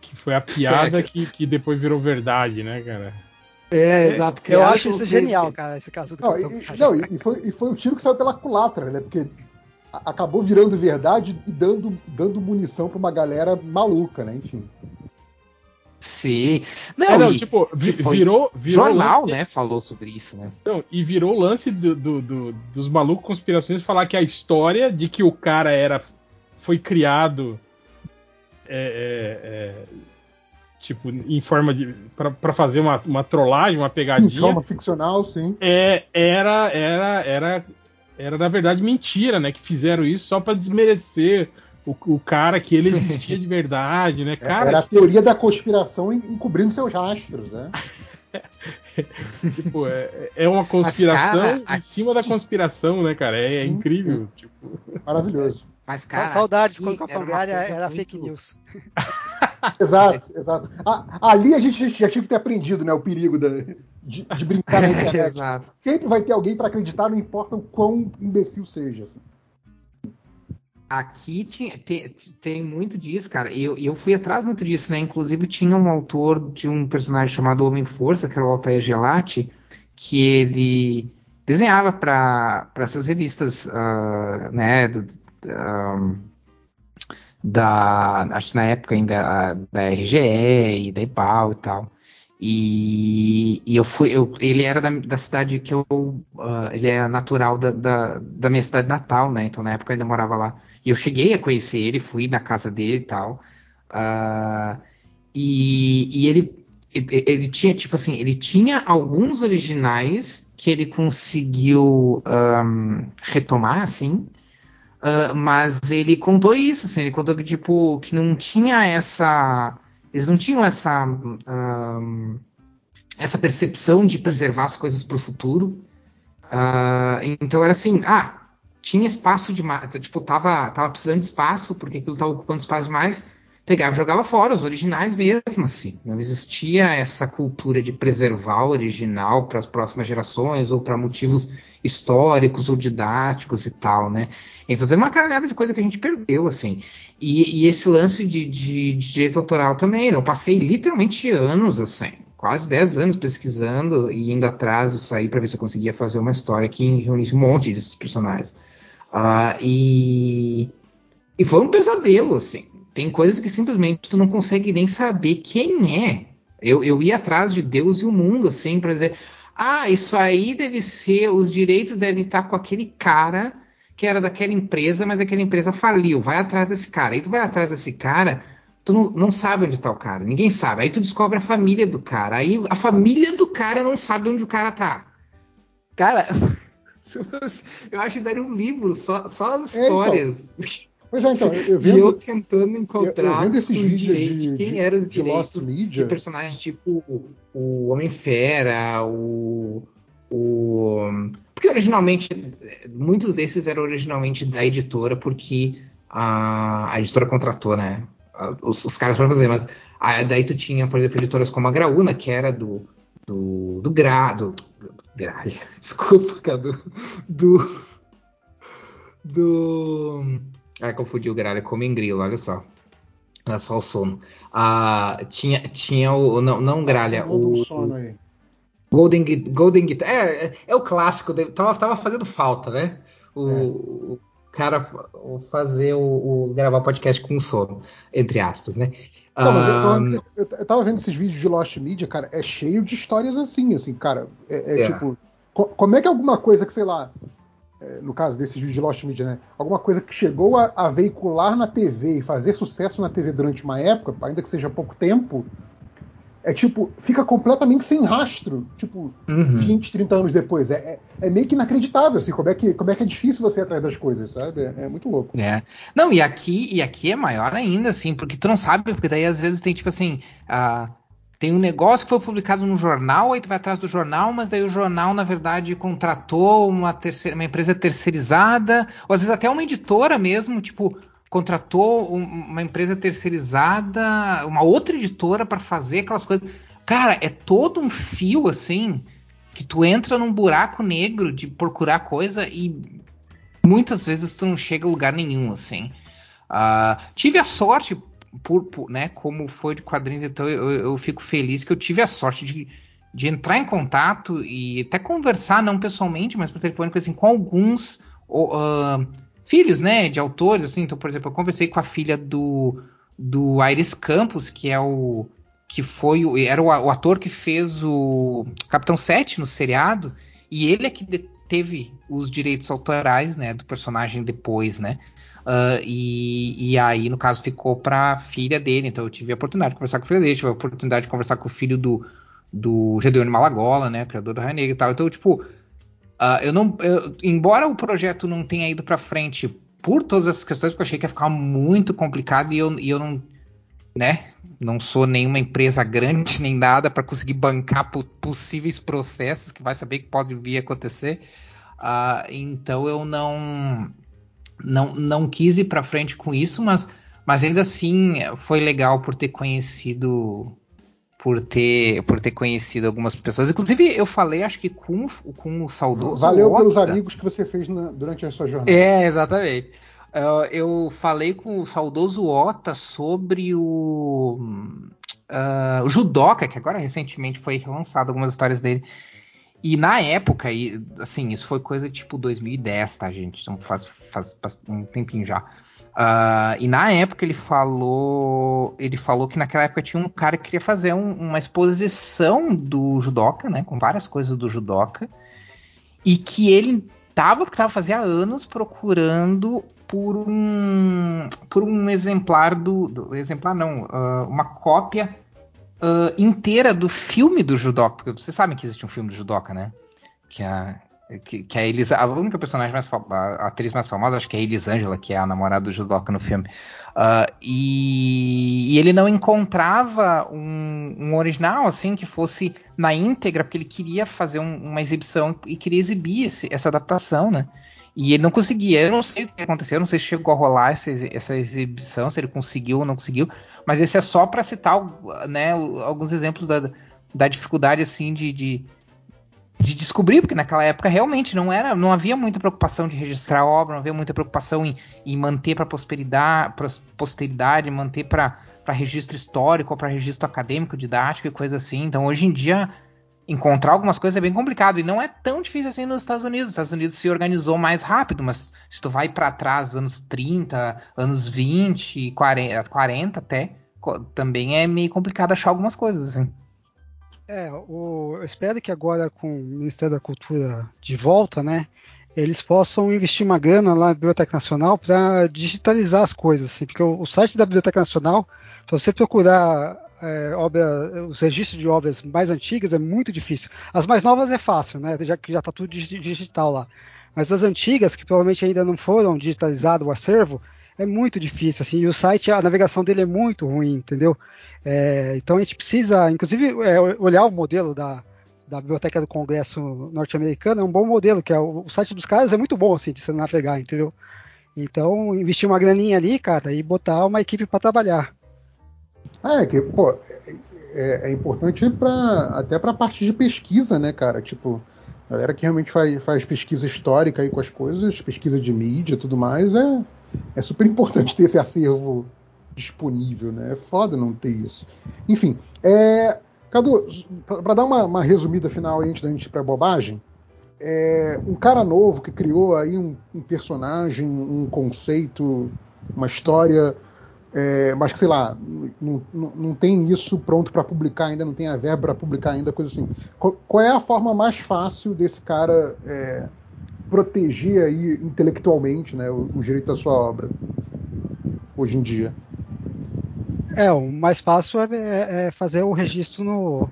que foi a piada que, que depois virou verdade, né, cara? É, exato. Eu acho isso genial, cara, esse caso do não, e, não, e, foi, e foi o tiro que saiu pela culatra, né? Porque acabou virando verdade e dando, dando munição pra uma galera maluca, né? Enfim. Sim. Não, é, não tipo, vi, virou, virou. Jornal, lance, né? Falou sobre isso, né? Não, e virou o lance do, do, do, dos malucos conspirações falar que a história de que o cara era. foi criado. É, é, é tipo, em forma de. para fazer uma, uma trollagem, uma pegadinha. Em forma ficcional, sim. É, era, era, era, era, na verdade, mentira, né? Que fizeram isso só para desmerecer o, o cara que ele existia de verdade, né? Cara, Era a teoria da conspiração en- encobrindo seus rastros, né? tipo, é, é uma conspiração cara, em aqui- cima da conspiração, né, cara? É, é incrível. Tipo, Maravilhoso. Mas, cara. Saudades aqui quando o Capitão Galha era muito- fake news. Exato, exato. A- ali a gente já tinha que ter aprendido, né? O perigo da- de, de brincar na internet. Exato. Sempre vai ter alguém para acreditar, não importa o quão imbecil seja. assim. Aqui tinha, tem, tem muito disso, cara. Eu, eu fui atrás muito disso, né? Inclusive tinha um autor de um personagem chamado Homem Força, que era o Altair Gelati, que ele desenhava para essas revistas, ah, né? do- ah, da, acho que na época ainda ah, da RGE e da IPAL e tal. E, e eu fui, eu- ele era da, da cidade que eu, ah, ele é natural da, da, da minha cidade natal, né? Então na época eu ainda morava lá. Eu cheguei a conhecer ele, fui na casa dele e tal. Ah, e, e ele, ele, ele tinha, tipo assim, ele tinha alguns originais que ele conseguiu ahm, retomar, assim. Ah, mas ele contou isso, assim, ele contou que, tipo, que não tinha essa. Eles não tinham essa. ahm, essa percepção de preservar as coisas para o futuro. Ah, então era assim, ah, tinha espaço demais, tipo, tava, tava precisando de espaço, porque aquilo tava ocupando espaço demais, pegava e jogava fora, os originais mesmo, assim. Não existia essa cultura de preservar o original para as próximas gerações, ou para motivos históricos ou didáticos e tal, né? Então tem uma caralhada de coisa que a gente perdeu, assim. E, e esse lance de, de- de direito autoral também, eu passei literalmente anos, assim, quase 10 anos pesquisando e indo atrás disso aí para ver se eu conseguia fazer uma história que reunisse um monte desses personagens. Ah, e, e foi um pesadelo, assim. Tem coisas que simplesmente tu não consegue nem saber quem é. Eu, eu ia atrás de Deus e o mundo, assim, para dizer, ah, isso aí deve ser, os direitos devem estar com aquele cara que era daquela empresa, mas aquela empresa faliu. Vai atrás desse cara. Aí tu vai atrás desse cara, tu não, não sabe onde tá o cara, ninguém sabe. Aí tu descobre a família do cara. Aí a família do cara não sabe onde o cara tá. Cara, eu acho que daria um livro, só, só as É, então. histórias. Pois é, então, eu de vendo- eu tentando encontrar eu esses os vídeos direitos, de- quem eram os de direitos de personagens tipo o Homem-Fera, o, o. Porque originalmente, muitos desses eram originalmente da editora, porque a, a editora contratou, né? Os, os caras para fazer, mas aí daí tu tinha, por exemplo, editoras como a Graúna, que era do. Do, do Gra. Do, do Gralha. Desculpa, Cadu. Do. Do. Ah, confundi o Gralha com o Mengrilo, olha só. Olha só o sono. Ah, tinha, tinha o. Não, não Gralha, um o. sono aí. Golden, Golden Guitar. É, é, o clássico. dele. Tava, tava fazendo falta, né? O, É. o cara fazer o, o- gravar podcast com sono, entre aspas, né? Não, mas eu, eu- eu- eu tava vendo esses vídeos de Lost Media, cara, é cheio de histórias assim, assim, cara. É, é É. tipo, co- como é que alguma coisa que, sei lá, é, no caso desses vídeos de Lost Media, né? Alguma coisa que chegou a, a veicular na TV e fazer sucesso na TV durante uma época, ainda que seja pouco tempo, é tipo, fica completamente sem rastro, tipo, uhum. 20, 30 anos depois. É, é, é meio que inacreditável, assim, como é que, como é que é difícil você ir atrás das coisas, sabe? É, é muito louco. É. Não, e aqui, e aqui é maior ainda, assim, porque tu não sabe, porque daí às vezes tem tipo assim, ah, tem um negócio que foi publicado no jornal, aí tu vai atrás do jornal, mas daí o jornal, na verdade, contratou uma, terceira, uma empresa terceirizada, ou às vezes até uma editora mesmo, tipo, contratou um- uma empresa terceirizada, uma outra editora para fazer aquelas coisas. Cara, é todo um fio assim que tu entra num buraco negro de procurar coisa e muitas vezes tu não chega a lugar nenhum assim. Ah, tive a sorte por, por, né, como foi de quadrinhos, então eu, eu fico feliz que eu tive a sorte de, de entrar em contato e até conversar, não pessoalmente, mas por telefone, assim, com alguns ah, filhos, né, de autores, assim, então, por exemplo, eu conversei com a filha do, do Iris Campos, que é o que foi o, era o, o ator que fez o Capitão 7 no seriado, e ele é que teve os direitos autorais, né, do personagem depois, né, Uh, e, e aí, no caso, ficou pra filha dele. Então eu tive a oportunidade de conversar com a filha dele, tive a oportunidade de conversar com o filho do, do Gedeone Malagola, né? Criador do Raio Negro e tal. Então, tipo, uh, eu não. eu- embora o projeto não tenha ido pra frente por todas essas questões, porque eu achei que ia ficar muito complicado e eu, e eu não, né, não sou nenhuma empresa grande nem nada para conseguir bancar possíveis processos que vai saber que pode vir a acontecer. Uh, então eu não, não, não quis ir para frente com isso, mas, mas ainda assim foi legal por ter conhecido por ter por ter conhecido algumas pessoas. Inclusive, eu falei, acho que com, com o saudoso. Valeu Ota. pelos amigos que você fez na, durante a sua jornada. É, exatamente. Uh, eu falei com o saudoso Ota sobre o, uh, o Judoka, que agora recentemente foi relançado algumas histórias dele. E na época, e, assim, isso foi coisa tipo 2010, tá, gente? Então faz, faz, faz um tempinho já. Uh, e na época ele falou. Ele falou que naquela época tinha um cara que queria fazer um, uma exposição do judoca, né? Com várias coisas do judoca. E que ele tava, porque tava fazia anos procurando por um. por um exemplar do. do exemplar não, uh, uma cópia uh, inteira do filme do judoca. Porque vocês sabem que existe um filme do judoca, né? Que a, que, que a Elis, a única personagem mais a atriz mais famosa, acho que é a Elisângela, que é a namorada do judoca no filme. Uh, e, e, ele não encontrava um, um, original assim que fosse na íntegra, porque ele queria fazer um, uma exibição e queria exibir esse, essa adaptação, né? E ele não conseguia. Eu não sei o que aconteceu, eu não sei se chegou a rolar essa, essa exibição, se ele conseguiu ou não conseguiu. Mas esse é só para citar, né, alguns exemplos da, da dificuldade assim de, de de descobrir, porque naquela época realmente não era, não havia muita preocupação de registrar obra, não havia muita preocupação em, em manter para posteridade, posteridade, manter para registro histórico, para registro acadêmico, didático e coisa assim. Então hoje em dia encontrar algumas coisas é bem complicado e não é tão difícil assim nos Estados Unidos. Os Estados Unidos se organizou mais rápido, mas se tu vai para trás, anos 30, anos 20, 40, 40 até, também é meio complicado achar algumas coisas assim. É, o, eu espero que agora com o Ministério da Cultura de volta, né, eles possam investir uma grana lá na Biblioteca Nacional para digitalizar as coisas, assim, porque o, o, site da Biblioteca Nacional, para você procurar é, obra, os registros de obras mais antigas é muito difícil. As mais novas é fácil, né, já que já está tudo digital lá. Mas as antigas, que provavelmente ainda não foram digitalizadas o acervo, é muito difícil, assim, e o site, a navegação dele é muito ruim, entendeu? É, então a gente precisa, inclusive, é, olhar o modelo da, da Biblioteca do Congresso norte-americano, é um bom modelo, que é o, site dos caras é muito bom, assim, de você navegar, entendeu? Então, investir uma graninha ali, cara, e botar uma equipe para trabalhar. É, que, pô, é, é importante pra, até para a parte de pesquisa, né, cara? Tipo, a galera que realmente faz, faz pesquisa histórica aí com as coisas, pesquisa de mídia e tudo mais, é, é super importante ter esse acervo disponível, né? É foda não ter isso. Enfim, é, Cadu, para dar uma, uma, resumida final antes da gente ir pra bobagem, é, um cara novo que criou aí um, um personagem, um conceito, uma história, é, mas que sei lá, não, não, não tem isso pronto para publicar ainda, não tem a verba para publicar ainda, coisa assim. Qual, qual, é a forma mais fácil desse cara é, proteger aí intelectualmente né, o, o, direito da sua obra hoje em dia? É, o mais fácil é, é, é fazer o registro no,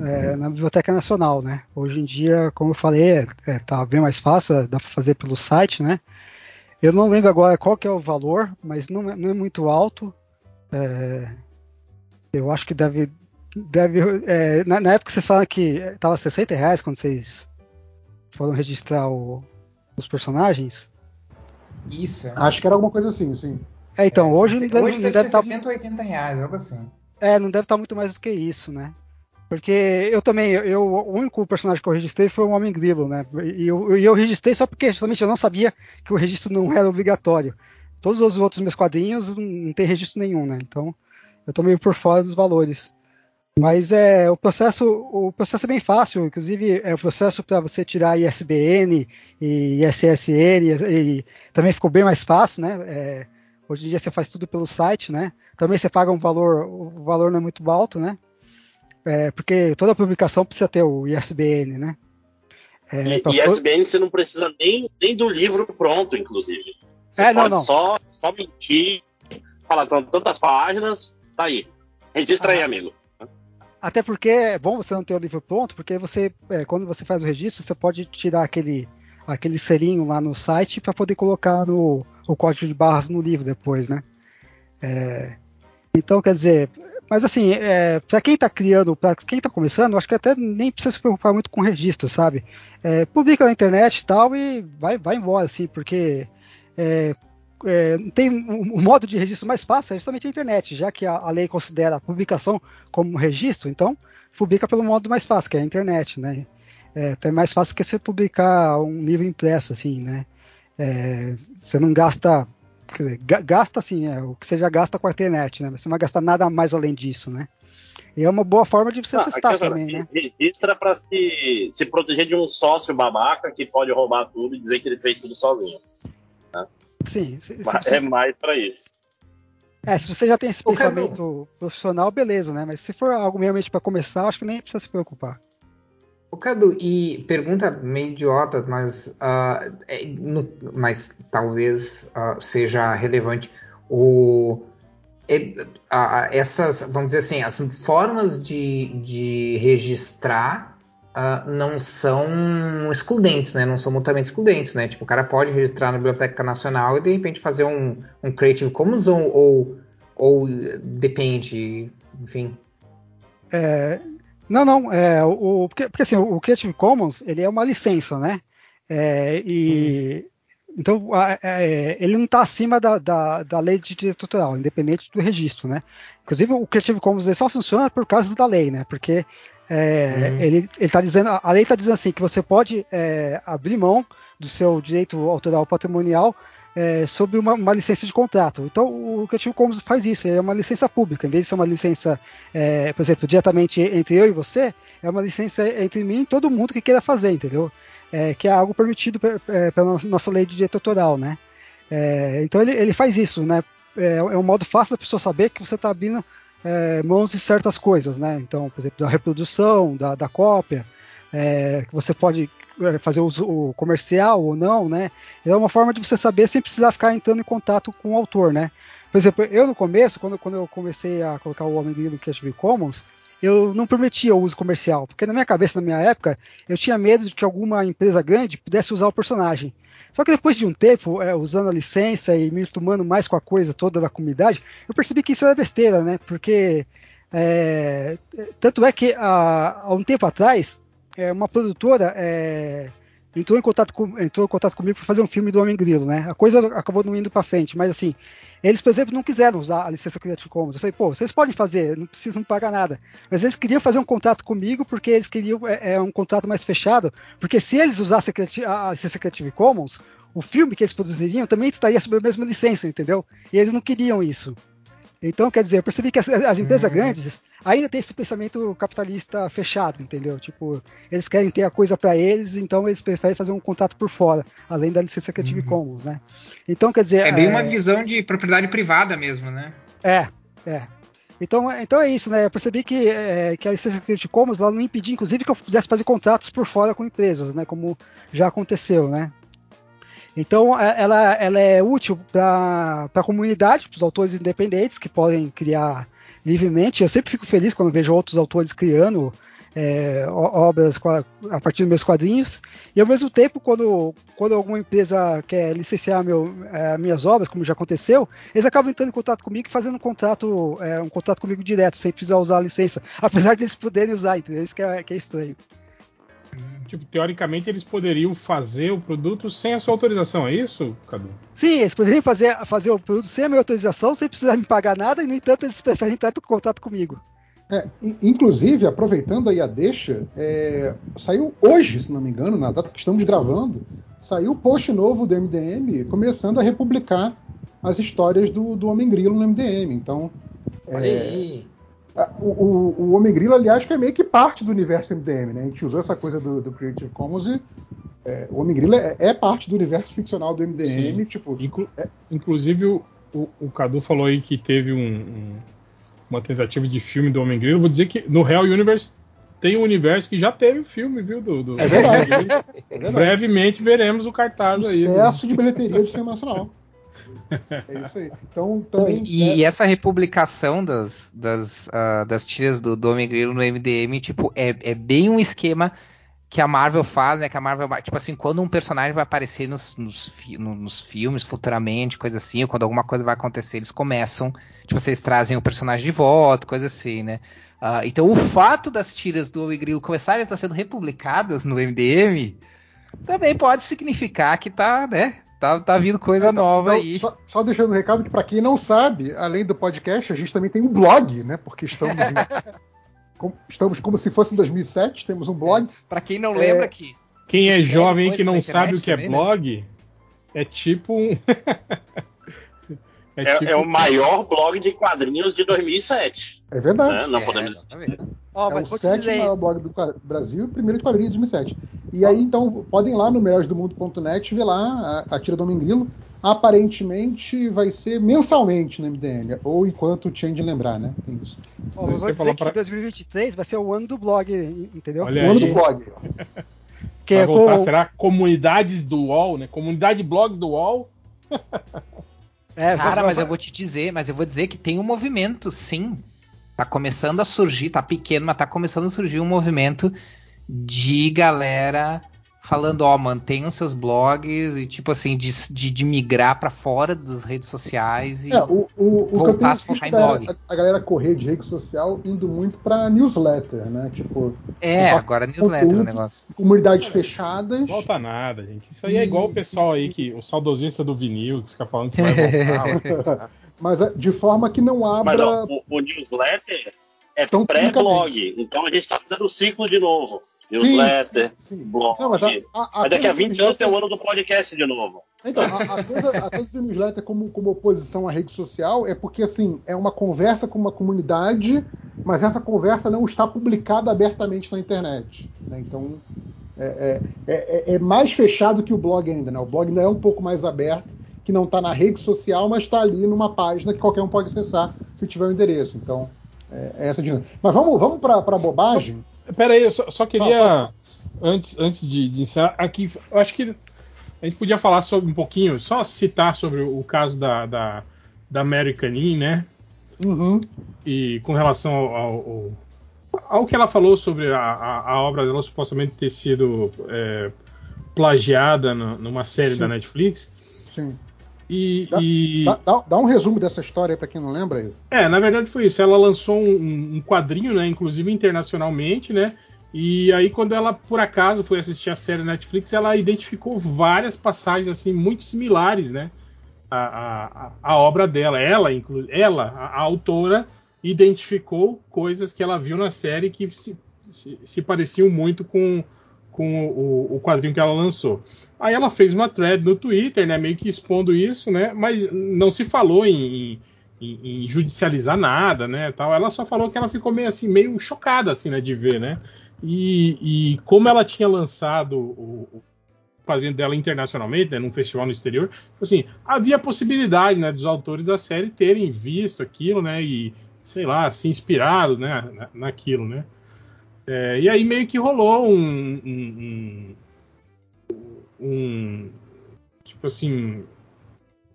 é, na Biblioteca Nacional, né? Hoje em dia, como eu falei, é, é tá bem mais fácil, dá para fazer pelo site, né? Eu não lembro agora qual que é o valor, mas não é, não é muito alto. É, eu acho que deve. deve é, na, na, época vocês falaram que estava 60 reais quando vocês foram registrar o, os personagens. Isso. Acho que era alguma coisa assim, sim. É, então, é, hoje, não, hoje deve, deve estar. 180 reais, algo assim. É, não deve estar muito mais do que isso, né? Porque eu também, eu, o único personagem que eu registrei foi o Homem Grilo, né? E eu, eu registrei só porque justamente eu não sabia que o registro não era obrigatório. Todos os outros meus quadrinhos não tem registro nenhum, né? Então eu tô meio por fora dos valores. Mas é o processo, o processo é bem fácil, inclusive é o processo para você tirar ISBN e ISSN e, e, também ficou bem mais fácil, né? É, hoje em dia você faz tudo pelo site, né? Também você paga um valor, o valor não é muito alto, né? É, porque toda publicação precisa ter o ISBN, né? É, e, ISBN você não precisa nem, nem do livro pronto, inclusive. Você é, pode não, não. Só, só mentir, falar tantas páginas, tá aí. Registra ah. aí, amigo. Até porque é bom você não ter o livro pronto, porque você, é, quando você faz o registro, você pode tirar aquele, aquele selinho lá no site para poder colocar no, o código de barras no livro depois, né? É, então, quer dizer, mas assim, é, para quem está criando, para quem está começando, acho que até nem precisa se preocupar muito com registro, sabe? É, publica na internet e tal e vai, vai embora, assim, porque é, é, tem o, modo de registro mais fácil é justamente a internet, já que a, a, lei considera a publicação como registro, então publica pelo modo mais fácil, que é a internet, né? É até mais fácil que você publicar um livro impresso, assim, né? É, você não gasta dizer, gasta assim, é, o que você já gasta com a internet, né? Você não vai gastar nada mais além disso, né? E é uma boa forma de você ah, testar também, né? Registra para se, se proteger de um sócio babaca que pode roubar tudo e dizer que ele fez tudo sozinho. Sim. Se, se É mais para isso. É, se você já tem esse pensamento profissional, beleza, né? Mas se for algo realmente para começar, acho que nem precisa se preocupar. O Cadu, e pergunta meio idiota, mas, uh, é, no, mas talvez uh, seja relevante. O, é, uh, essas, vamos dizer assim, as formas de, de registrar não são excludentes, né? Não são mutuamente excludentes, né? Tipo, o cara pode registrar na Biblioteca Nacional e de repente fazer um, um Creative Commons ou, ou, ou depende, enfim. É, não, não. É, o, porque, porque assim, o Creative Commons ele é uma licença, né? É, e hum. então é, ele não está acima da, da, da, lei de direito autoral, independente do registro, né? Inclusive o Creative Commons só funciona por causa da lei, né? Porque é, hum. ele está dizendo, a lei está dizendo assim que você pode é, abrir mão do seu direito autoral patrimonial é, sobre uma, uma, licença de contrato. Então, o Creative Commons faz isso, é uma licença pública. Em vez de ser uma licença, é, por exemplo, diretamente entre eu e você, é uma licença entre mim e todo mundo que queira fazer, entendeu? É, que é algo permitido é, pela nossa lei de direito autoral, né? Então, ele, ele faz isso, né? É, um modo fácil da pessoa saber que você está abrindo mãos de certas coisas, né? Então, por exemplo, da reprodução, da, da cópia, que você pode é, fazer o comercial ou não, né? É uma forma de você saber sem precisar ficar entrando em contato com o autor, né? Por exemplo, eu no começo, quando, quando eu comecei a colocar o Homem Grilo no Creative Commons, eu não permitia o uso comercial, porque na minha cabeça, na minha época, eu tinha medo de que alguma empresa grande pudesse usar o personagem. Só que depois de um tempo, é, usando a licença e me tomando mais com a coisa toda da comunidade, eu percebi que isso era besteira, né? Porque é, tanto é que há, há um tempo atrás é, uma produtora é, entrou, em contato com, entrou em contato comigo para fazer um filme do Homem Grilo, né? A coisa acabou não indo para frente, mas assim, eles, por exemplo, não quiseram usar a licença Creative Commons. Eu falei, pô, vocês podem fazer, não precisam pagar nada. Mas eles queriam fazer um contrato comigo porque eles queriam é, é um contrato mais fechado, porque se eles usassem a licença Creative Commons, o filme que eles produziriam também estaria sob a mesma licença, entendeu? E eles não queriam isso. Então, quer dizer, eu percebi que as, as empresas uhum. grandes ainda têm esse pensamento capitalista fechado, entendeu? Tipo, eles querem ter a coisa para eles, então eles preferem fazer um contrato por fora, além da licença Creative uhum. Commons, né? Então, quer dizer. É bem é... uma visão de propriedade privada mesmo, né? É, é. Então, então é isso, né? Eu percebi que, é, que a licença Creative Commons ela não impedia, inclusive, que eu pudesse fazer contratos por fora com empresas, né? Como já aconteceu, né? Então, é, ela, ela é útil para a comunidade, para os autores independentes que podem criar livremente. Eu sempre fico feliz quando vejo outros autores criando é, obras a partir dos meus quadrinhos. E ao mesmo tempo, quando, quando alguma empresa quer licenciar meu, é, minhas obras, como já aconteceu, eles acabam entrando em contato comigo e fazendo um contrato, é, um contrato comigo direto, sem precisar usar a licença. Apesar de eles poderem usar, entendeu? Isso que é, que é estranho. Tipo, teoricamente eles poderiam fazer o produto sem a sua autorização, é isso, Cadu? Sim, eles poderiam fazer, fazer o produto sem a minha autorização, sem precisar me pagar nada, e no entanto eles preferem entrar em contato comigo. É, inclusive, aproveitando aí a deixa, é, saiu hoje, se não me engano, na data que estamos gravando, saiu o post novo do MDM começando a republicar as histórias do, do Homem Grilo no MDM. Então. Olha é, aí. O, o, o Homem Grilo, aliás, que é meio que parte do universo MDM, né? A gente usou essa coisa do, do Creative Commons e é, o Homem Grilo é, é, parte do universo ficcional do MDM. Sim. Tipo, Inclu é... Inclusive, o, o, Cadu falou aí que teve um, um, uma tentativa de filme do Homem Grilo. Vou dizer que no Real Universe tem um universo que já teve filme, viu? Do, do é verdade. é verdade. Brevemente veremos o cartaz Sucesso aí. Sucesso de bilheteria do cinema nacional. É isso aí. Então, também, e, é... e essa republicação das, das, uh, das tiras do Dome Grilo no MDM, tipo, é, é bem um esquema que a Marvel faz, né? Que a Marvel, tipo assim, quando um personagem vai aparecer nos, nos, nos filmes futuramente, coisa assim, ou quando alguma coisa vai acontecer, eles começam, tipo, vocês trazem o personagem de volta, coisa assim, né? Ah, então, o fato das tiras do Homem Grilo começarem a estar sendo republicadas no MDM também pode significar que tá, né? Tá, tá vindo coisa nova Então, aí. Só, só deixando um recado que, para quem não sabe, além do podcast, a gente também tem um blog, né? Porque estamos, em- com- estamos como se fosse em 2007, temos um blog. Pra quem não É, lembra que Quem é jovem coisas que não sabe o que é também, né? blog, é tipo um. é, É, tipo é o maior blog de quadrinhos de 2007. É verdade. né? Não É, podemos exatamente. Ó, é mas o sétimo dizer, maior blog do Brasil e o primeiro de quadrinhos de 2007. E aí, então, podem ir lá no melhoresdomundo.net ver lá a, a tira do Homem Grilo. Aparentemente vai ser mensalmente no MDM, ou enquanto o Change lembrar, né? Tem isso. mas Você vou dizer que pra- 2023 vai ser o ano do blog, entendeu? Olha o ano aí. do blog. Porque vai com- voltar, será comunidades do UOL, né? Comunidade blogs do UOL. é, Cara, mas eu vou te dizer, mas eu vou dizer que tem um movimento, sim. Tá começando a surgir, tá pequeno, mas tá começando a surgir um movimento de galera falando, ó, mantenham seus blogs e tipo assim, de, de, de migrar pra fora das redes sociais e É, o, o, o voltar tenho a se focar em é blog. a, a galera correr de rede social indo muito pra newsletter, né? Tipo, É, agora newsletter o negócio. comunidades fechadas. Não volta nada, gente. Isso aí é igual o pessoal aí, que o saudosista do vinil, que fica falando que vai voltar. Mas é, de forma que não abra. Mas ó, o, o newsletter é Então, pré-blog. Então a gente tá fazendo o ciclo de novo. Newsletter, Sim. blog. Não, mas a, a, Mas daqui a coisa do 20 anos tem o ano do podcast de novo. Então, a, a coisa, a coisa do newsletter como, como oposição à rede social é porque, assim, é uma conversa com uma comunidade, mas essa conversa não está publicada abertamente na internet. né? Então, é, é- é- é mais fechado que o blog ainda, né? O blog ainda é um pouco mais aberto, que não está na rede social, mas está ali numa página que qualquer um pode acessar se tiver o endereço. Então, é, é essa dinâmica. Mas vamos, vamos para a bobagem? Pera aí, eu só, só queria, antes, antes de, de encerrar, aqui, eu acho que a gente podia falar sobre um pouquinho, só citar sobre o caso da, da, da American In, né? Uhum. E com relação ao, ao, ao que ela falou sobre a, a, a obra dela supostamente ter sido é, plagiada no- numa série Sim. da Netflix. Sim. E, Dá- e- Dá, dá- um resumo dessa história para quem não lembra aí. É, na verdade foi isso. Ela lançou um, um quadrinho, né? Inclusive internacionalmente, né? E aí, quando ela, por acaso, foi assistir a série Netflix, ela identificou várias passagens, assim, muito similares, né? A, a, a- a obra dela. Ela, inclu ela a, a autora, identificou coisas que ela viu na série que se, se, se pareciam muito com, com o, o quadrinho que ela lançou. Aí ela fez uma thread no Twitter, né? Meio que expondo isso, né? Mas não se falou em, em, em judicializar nada, né? Tal. Ela só falou que ela ficou meio assim, meio chocada, assim, né? De ver, né? E, e como ela tinha lançado o, o quadrinho dela internacionalmente, né, num festival no exterior, assim, havia possibilidade, né, dos autores da série terem visto aquilo, né, e sei lá, se inspirado, né, na- naquilo, né. É, e aí meio que rolou um, um, um- um- tipo assim,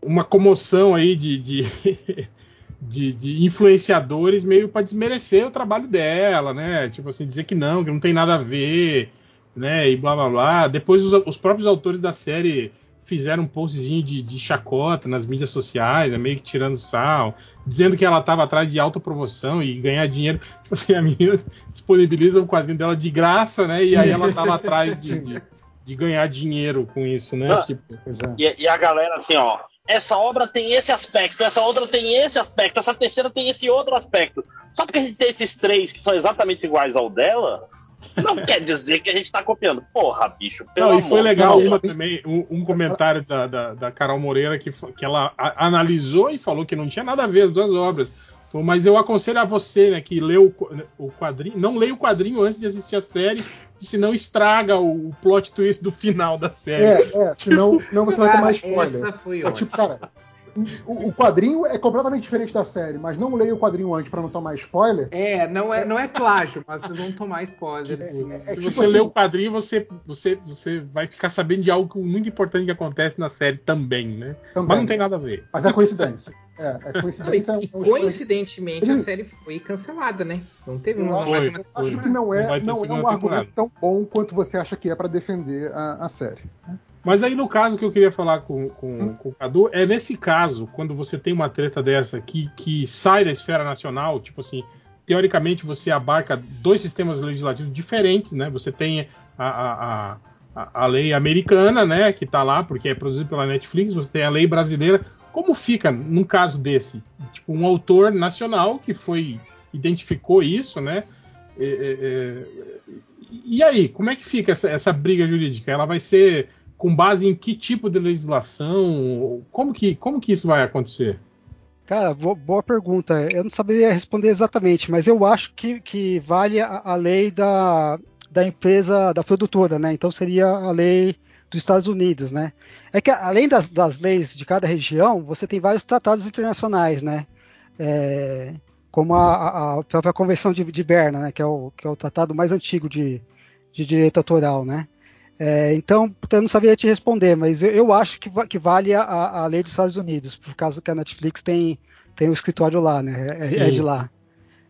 uma comoção aí de, de, de, de influenciadores meio para desmerecer o trabalho dela, né? Tipo assim, dizer que não, que não tem nada a ver, né? E blá blá blá. Depois os, os próprios autores da série fizeram um postzinho de, de chacota nas mídias sociais, né? meio que tirando sal, dizendo que ela estava atrás de autopromoção e ganhar dinheiro. Tipo assim, a menina disponibiliza o quadrinho dela de graça, né? E aí ela estava atrás de, de, de ganhar dinheiro com isso, né? Ah. Tipo, é. E, e a galera assim, ó. Essa obra tem esse aspecto, essa outra tem esse aspecto, essa terceira tem esse outro aspecto. Só porque a gente tem esses três que são exatamente iguais ao dela, não quer dizer que a gente tá copiando. Porra, bicho, pelo Não, e foi legal uma também, um, um comentário da, da, da Carol Moreira que, que ela a- analisou e falou que não tinha nada a ver as duas obras. Falou, mas eu aconselho a você, né, que leu o o quadrinho, não leia o quadrinho antes de assistir a série, senão estraga o, o plot twist do final da série. É, é, senão, senão você vai tomar spoiler. essa foi É, ótima. tipo, cara, o, o quadrinho é completamente diferente da série, mas não leia o quadrinho antes pra não tomar spoiler. É, não é, não é plágio, mas vocês vão tomar spoilers. É, sim. é Se tipo você assim- lê o quadrinho, você, você, você vai ficar sabendo de algo muito importante que acontece na série também, né? Também. Mas não tem nada a ver. Mas é coincidência. É, é coincidência. e, coincidentemente ele... a série foi cancelada, né? Não teve uma foi, mais Acho que não é, não, não é um argumento tão bom quanto você acha que é para defender a, a série. Mas aí no caso que eu queria falar com, com, com, o Cadu, é nesse caso, quando você tem uma treta dessa que, que sai da esfera nacional, tipo assim, teoricamente você abarca dois sistemas legislativos diferentes, né? Você tem a, a, a, a lei americana, né, que está lá porque é produzida pela Netflix, você tem a lei brasileira. Como fica num caso desse? Tipo, um autor nacional que foi identificou isso, né? É, é, é e aí, como é que fica essa, essa briga jurídica? Ela vai ser com base em que tipo de legislação? Como que, como que isso vai acontecer? Cara, boa pergunta. Eu não saberia responder exatamente, mas eu acho que, que vale a, a, lei da, da empresa, da produtora, né? Então seria a lei dos Estados Unidos, né? É que além das, das leis de cada região, você tem vários tratados internacionais, né? É, como a, a, própria Convenção de, de Berna, né? Que é, o, que é o tratado mais antigo de, de direito autoral, né? É, então, eu não sabia te responder, mas eu, eu acho que, que vale a, a, lei dos Estados Unidos, por causa que a Netflix tem, tem um escritório lá, né? É, é de lá.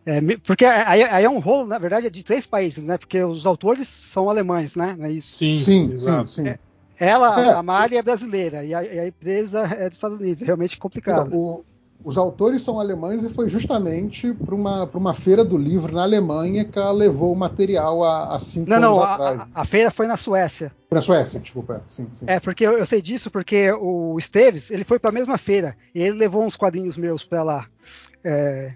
É, porque aí, aí, é um rolo, na verdade, é de três países, né? Porque os autores são alemães, né? Não é isso? Sim, sim, sim. sim. É, ela, é. a Mari, é brasileira e a, e a, empresa é dos Estados Unidos. É realmente complicado. Então, o, os autores são alemães e foi justamente para uma, uma feira do livro na Alemanha que ela levou o material há, há cinco não, anos não, atrás. Não, a, a, feira foi na Suécia. Foi na Suécia, desculpa. Sim, sim. É, porque eu, eu, sei disso porque o Esteves, ele foi para a mesma feira e ele levou uns quadrinhos meus para lá. É,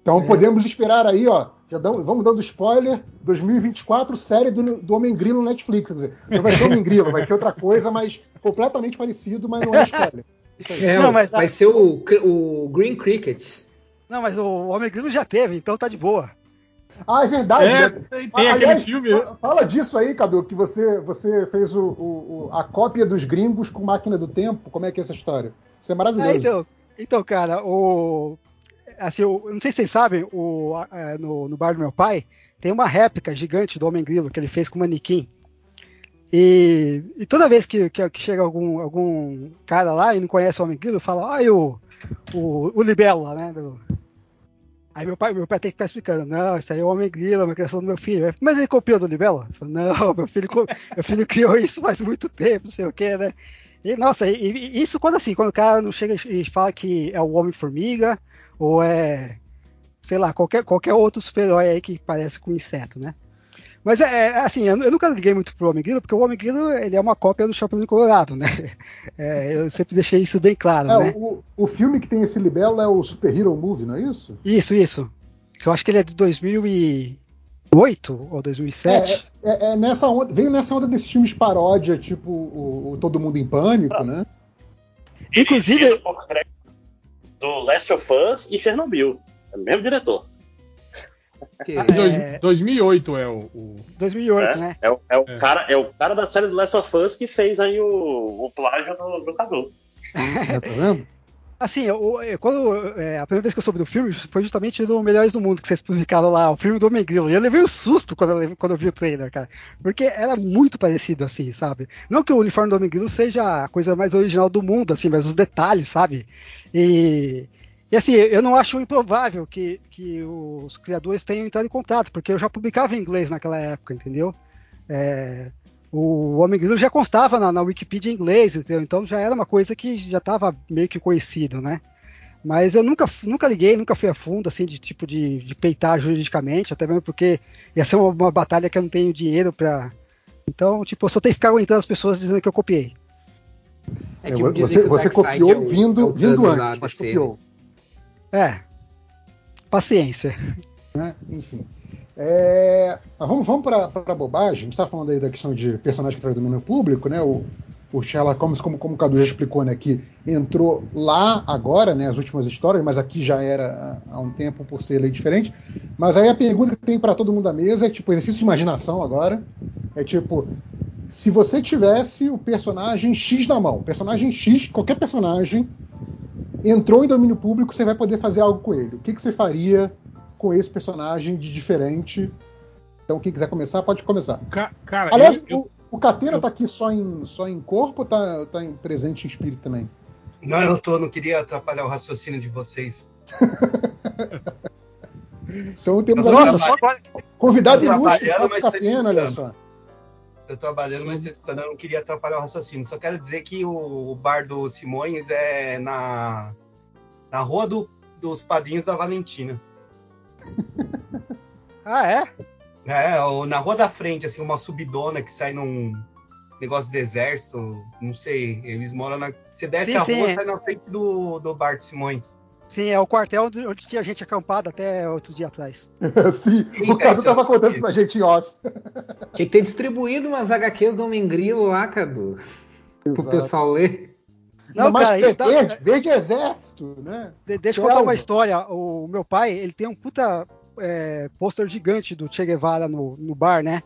então é. podemos esperar aí, ó. Já dão, vamos dando spoiler, 2024, série do, do Homem Grilo no Netflix. Quer dizer, não vai ser Homem Grilo, vai ser outra coisa, mas completamente parecido, mas não é spoiler. É, não, mas vai a... ser o, o Green Cricket. Não, mas o Homem Grilo já teve, então tá de boa. Ah, é verdade. É, né? tem, tem Aliás, aquele filme. Fala disso aí, Cadu, que você, você fez o, o, a cópia dos gringos com máquina do tempo. Como é que é essa história? Isso é maravilhoso. É, então, então, cara, o. Assim, eu não sei se vocês sabem, o, é, no, no bar do meu pai tem uma réplica gigante do Homem Grilo que ele fez com manequim. E, e toda vez que, que, que, chega algum, algum cara lá e não conhece o Homem Grilo, fala, ah, o, o, o Libélula, né? Do... Aí meu pai, meu pai tem que ficar explicando, não, isso aí é o Homem Grilo, é uma criação do meu filho. Mas ele copiou do Libélula? Não, meu filho, meu filho criou isso faz muito tempo, não sei o que, né? E, nossa, e, e isso quando assim, quando o cara não chega e fala que é o Homem-Formiga, ou é, sei lá, qualquer, qualquer outro super-herói aí que parece com inseto, né? Mas é, é assim, eu, eu, nunca liguei muito pro Homem Grilo, porque o Homem Grilo ele é uma cópia do Chapeuzinho Colorado, né? É, eu sempre deixei isso bem claro, é, né? O, o filme que tem esse libelo é o Super Hero Movie, não é isso? Isso, isso. Eu acho que ele é de 2008 ou 2007. É, é, é, nessa onda, veio nessa onda desses filmes paródia, tipo o, o Todo Mundo em Pânico, ah. né? Inclusive... Do Last of Us e Chernobyl. É o mesmo diretor. Que, é... 2008 é o. o... 2008, é, né? É, o, é, o é. Cara, é o cara da série do Last of Us que fez aí o, o plágio do, do Cadu. É, tá vendo? Assim, eu, eu, quando, é, a primeira vez que eu soube do filme foi justamente no Melhores do Mundo, que vocês publicaram lá, o filme do Homem Grilo. E eu levei um susto quando eu, quando eu vi o trailer, cara. Porque era muito parecido, assim, sabe? Não que o uniforme do Homem Grilo seja a coisa mais original do mundo, assim, mas os detalhes, sabe? E e assim, eu não acho improvável que, que os criadores tenham entrado em contato, porque eu já publicava em inglês naquela época, entendeu? É, o Homem Grilo já constava na, na Wikipedia em inglês, entendeu? Então já era uma coisa que já estava meio que conhecido, né? Mas eu nunca, nunca liguei, nunca fui a fundo, assim, de tipo de, de peitar juridicamente, até mesmo porque ia ser uma, uma batalha que eu não tenho dinheiro para. Então, tipo, eu só tenho que ficar aguentando as pessoas dizendo que eu copiei. É, tipo, você, você copiou é o, vindo, é o vindo antes, mas copiou. É. Paciência. Né? Enfim. É, vamos vamos para a bobagem. A gente está falando aí da questão de personagem que traz domínio público, né? O, o Sherlock Holmes, como, como o Cadu já explicou, né, que entrou lá agora, né, as últimas histórias, mas aqui já era há um tempo por ser lei diferente. Mas aí a pergunta que tem para todo mundo da mesa é tipo exercício de imaginação agora. É tipo, se você tivesse o personagem X na mão, personagem X, qualquer personagem entrou em domínio público, você vai poder fazer algo com ele. O que, que você faria com esse personagem de diferente? Então, quem quiser começar, pode começar. Ca cara, Aliás, eu, o, o Catena eu... tá aqui só em, só em corpo ou tá, tá em presente em espírito também? Não, eu tô, não queria atrapalhar o raciocínio de vocês. Então temos Nossa, aí só agora- convidado ilustre, mas tá Safena, olha só. Eu tô trabalhando, mas vocês eu não queria atrapalhar o raciocínio. Só quero dizer que o, o bar do Simões é na, na rua do- dos padrinhos da Valentina. Ah, é? É, ou na rua da frente, assim, uma subidona que sai num negócio do exército, não sei, eles moram na... Você desce Sim, a sim, rua, é. sai na frente do, do bar do Simões. Sim, é o quartel onde, tinha gente acampado até outro dia atrás. Sim, o Cadu isso tava contando isso pra gente em off. Tinha que ter distribuído umas HQs do Homem Grilo lá, Cadu. Pro Exato. pessoal ler. Não, mas cara, isso dá- verde, exército, né? De- deixa eu contar uma história. O meu pai, ele tem um puta é, pôster gigante do Che Guevara no, no bar, né?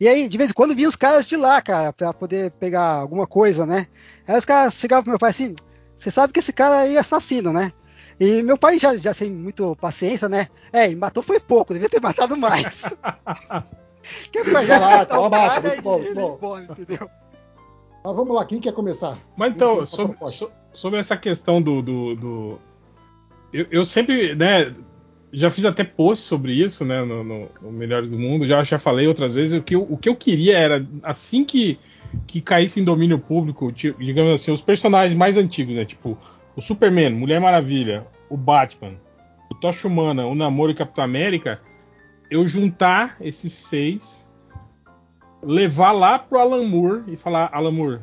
E aí, de vez em quando, vinha os caras de lá, cara, pra poder pegar alguma coisa, né? Aí os caras chegavam pro meu pai assim: você sabe que esse cara aí é assassino, né? E meu pai já, já sem muito paciência, né? É, ele matou foi pouco, devia ter matado mais. que pra já o ó, Marco, cara e bom, ele bom. embora, entendeu? Mas vamos lá, quem quer começar? Mas então, sobre, so- sobre essa questão do. do, do- Eu, eu sempre, né, já fiz até post sobre isso, né, no, no- no Melhores do Mundo, já, já falei outras vezes. O que, eu, o que eu queria era, assim que, que caísse em domínio público, ti- digamos assim, os personagens mais antigos, né, tipo o Superman, Mulher Maravilha, o Batman, o Tocha Humana, o Namoro e o Capitão América, eu juntar esses seis, levar lá pro Alan Moore e falar: Alan Moore,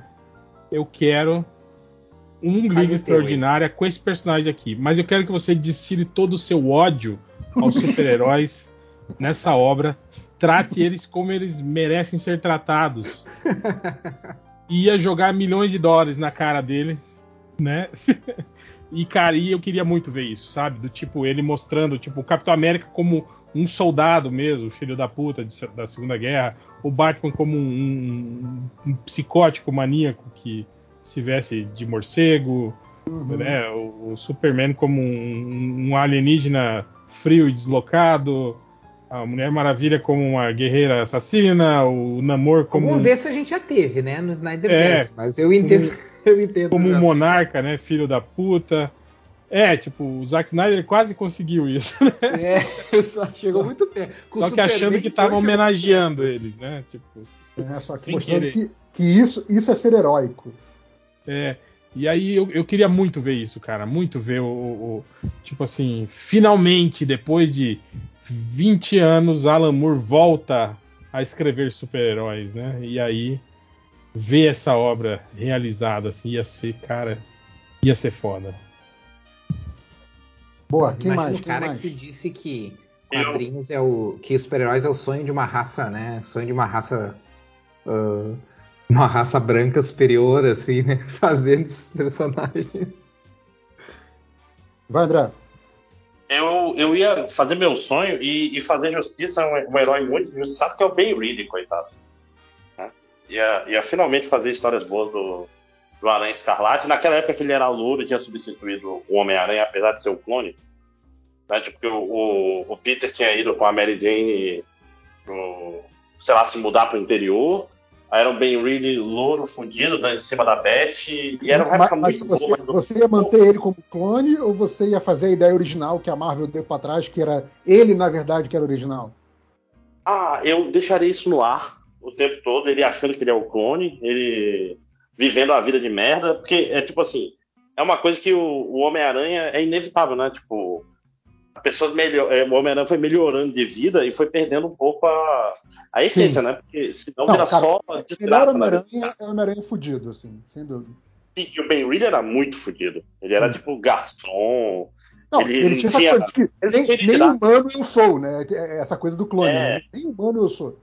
eu quero um Liga Extraordinária com esse personagem aqui, mas eu quero que você destile todo o seu ódio aos super-heróis nessa obra, trate eles como eles merecem ser tratados. Ia jogar milhões de dólares na cara dele, né? E, cara, e eu queria muito ver isso, sabe? Do tipo, ele mostrando, tipo, o Capitão América como um soldado mesmo, filho da puta de- da Segunda Guerra, o Batman como um, um- um psicótico maníaco que se veste de morcego, né? O, o Superman como um, um alienígena frio e deslocado, a Mulher Maravilha como uma guerreira assassina, o Namor como Alguns um- desses a gente já teve, né? No Snyder É, mas eu entendo. eu entendo. como um já. monarca, né? Filho da puta. É, tipo, o Zack Snyder quase conseguiu isso, né? É, só chegou muito perto. Com Só que achando que tava chegou- homenageando eles, né? Tipo, É, só que mostrando querer. que, que isso, isso é ser heróico. é. E aí eu, eu queria muito ver isso, cara. Muito ver o, o- o- Tipo assim, finalmente, depois de 20 anos, Alan Moore volta a escrever super-heróis, né? E aí, ver essa obra realizada, assim, ia ser, cara. Ia ser foda. Boa, quem Imagina mais? o cara mais? que disse que Eu- quadrinhos é o. que os super-heróis é o sonho de uma raça, né? Sonho de uma raça. ah, uma raça branca superior, assim, né? Fazendo esses personagens. Vai, André. Eu, eu ia fazer meu sonho e, e fazer justiça a um, um herói muito injustiçado, que é o Ben Reilly, coitado. Ia, ia finalmente fazer histórias boas do, do Aranha Escarlate. Naquela época que ele era louro e tinha substituído o Homem-Aranha, apesar de ser o clone. Né? Tipo, o, o, Peter tinha ido com a Mary Jane pro, sei lá, se mudar pro interior. Aí era o Ben Reilly louro, fudido, né, em cima da Beth. E era uma época mas muito você, boa. você ia manter ele como clone ou você ia fazer a ideia original que a Marvel deu pra trás, que era ele, na verdade, que era original? Ah, eu deixaria isso no ar o tempo todo, ele achando que ele é o clone, ele vivendo a vida de merda, porque é tipo assim, é uma coisa que o, o Homem-Aranha é inevitável, né? Tipo, a pessoa melhor, é, o Homem-Aranha foi melhorando de vida e foi perdendo um pouco a, a essência, né? Porque senão Não, vira cara, só O melhor desgraça, né? Homem-Aranha é o Homem-Aranha fudido, assim, sem dúvida. E o Ben Reilly era muito fodido. Ele era tipo Gaston. Não, Ele ele, tinha tinha- essa coisa de que nem, nem humano eu sou, né? É Essa coisa do clone. É. né? Nem humano eu sou.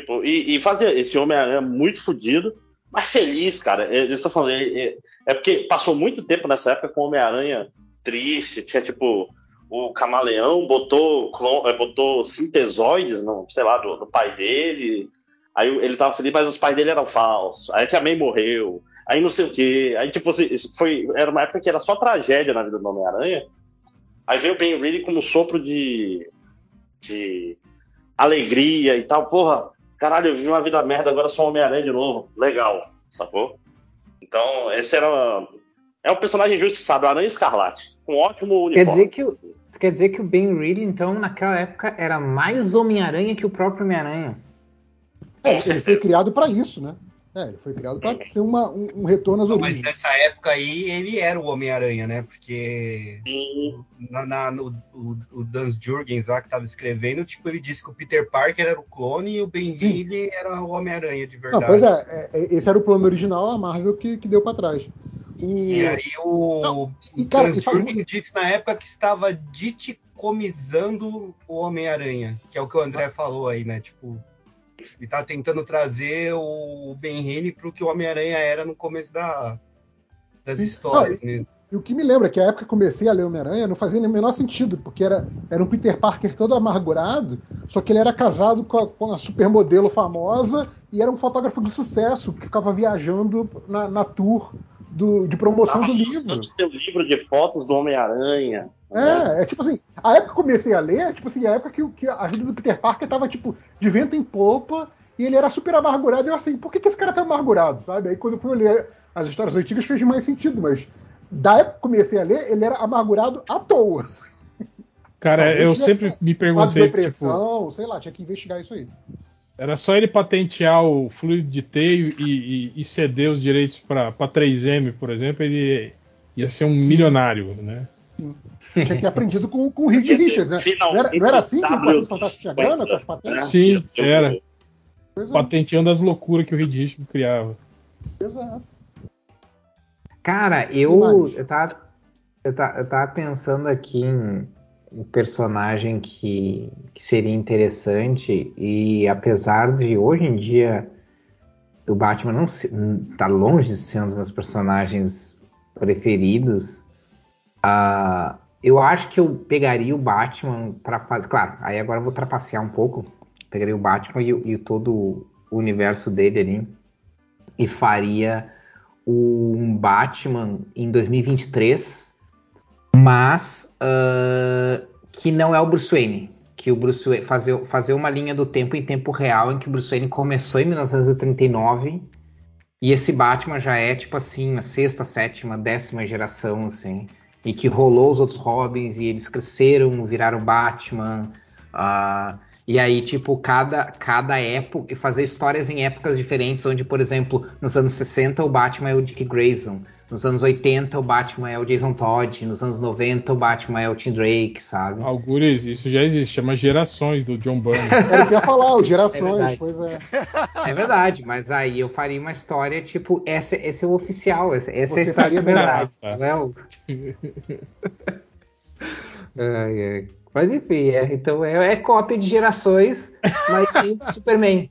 Tipo, e, e esse Homem-Aranha muito fodido, mas feliz, cara. É, Eu estou falando, é, é- é porque passou muito tempo nessa época com o Homem-Aranha triste, tinha tipo. O camaleão botou, é, botou sintesoides, não, sei lá, do, do pai dele. Aí ele tava feliz, mas os pais dele eram falsos. Aí que a mãe morreu. Aí não sei o quê. Aí, tipo, assim, foi, era uma época que era só tragédia na vida do Homem-Aranha. Aí veio o Ben Reilly como sopro de, de alegria e tal. Porra, caralho, eu vivi uma vida merda, agora sou Homem-Aranha de novo. Legal, sacou? Então, esse era, É um personagem injustiçado, Aranha Escarlate, um ótimo Quer uniforme. dizer que o, quer dizer que o Ben Reilly, então, naquela época, era mais Homem-Aranha que o próprio Homem-Aranha. É, ele foi criado para isso, né? É, ele foi criado para ser uma, um, um retorno às Não, mas origens. nessa época aí ele era o Homem-Aranha, né? Porque Sim. na, na- no, o, o Dan Jurgens lá que tava escrevendo, tipo, ele disse que o Peter Parker era o clone e o Ben Reilly era o Homem-Aranha de Não, verdade. pois é, é, é, esse era o plano original, a Marvel que, que deu para trás. E O, aí o, Não, e, o cara, Dan e fala- Jurgens disse na época que estava diticomizando o Homem-Aranha, que é o que o André falou aí, né? Tipo, ele tá tentando trazer o Ben Reilly pro que o Homem-Aranha era no começo da, das histórias. Né? E o que me lembra é que a época que comecei a ler Homem-Aranha não fazia o menor sentido, porque era, era um Peter Parker todo amargurado, só que ele era casado com a, com a supermodelo famosa e era um fotógrafo de sucesso que ficava viajando na, na tour do- de promoção Tava do livro. seu livro de fotos do Homem-Aranha. né? É, é tipo assim, a época que comecei a ler, é tipo assim, a época que, o- que a vida do Peter Parker tava tipo de vento em popa e ele era super amargurado. E eu assim, por que, que esse cara tá amargurado, sabe? Aí quando eu fui ler as histórias antigas fez mais sentido, mas da época que eu comecei a ler, ele era amargurado à toa. Cara, eu sempre me perguntei. Tipo, depressão, sei lá, tinha que investigar isso aí. era só ele patentear o fluido de teio e, e- e ceder os direitos para 3M, por exemplo, ele ia ser um milionário, né? Tinha que ter aprendido com, com o Reed Richards, né? Não era, não era assim que o Quarteto Fantástico tinha grana com as patentes? né? Sim, era. É, Patenteando as loucuras que o Reed Richards criava. exato. Cara, eu, eu, tava, eu, tava, eu tava pensando aqui em um personagem que, que seria interessante e apesar de hoje em dia o Batman não se, tá longe de ser um dos meus personagens preferidos, ah, eu acho que eu pegaria o Batman para fazer. Claro, aí agora eu vou trapacear um pouco. Pegaria o Batman e, e todo o universo dele ali e faria um Batman em 2023, mas ah, que não é o Bruce Wayne. Que o Bruce Wayne fazer, fazer uma linha do tempo em tempo real em que o Bruce Wayne começou em 1939 e esse Batman já é tipo assim a sexta, sétima, décima geração assim e que rolou os outros Robins e eles cresceram, viraram Batman. ah, e aí, tipo, cada, cada época, e fazer histórias em épocas diferentes, onde, por exemplo, nos anos 60 o Batman é o Dick Grayson, nos anos 80 o Batman é o Jason Todd, nos anos 90 o Batman é o Tim Drake, sabe? Algures, isso já existe, chama gerações do John Byrne. Era o que eu ia falar, É gerações, verdade. pois é. É verdade, mas aí eu faria uma história, tipo, essa, esse é o oficial, essa, essa é a história verdade. tá. não é o- Ai, ai. Mas enfim, é, então é, é cópia de gerações, mas sim Superman.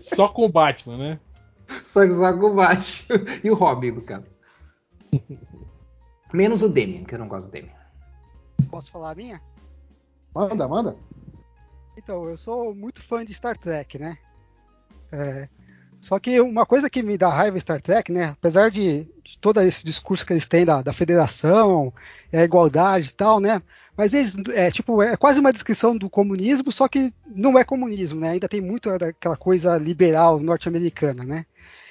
Só com o Batman, né? Só só com o Batman e o Robin, no caso. Menos o Damian, que eu não gosto do Damian. Posso falar a minha? Manda, manda. Então, eu sou muito fã de Star Trek, né? É, só que uma coisa que me dá raiva em Star Trek, né? Apesar de, de todo esse discurso que eles têm da, da federação, a igualdade e tal, né? Mas eles, é tipo, é quase uma descrição do comunismo, só que não é comunismo, né? Ainda tem muito daquela coisa liberal norte-americana, né?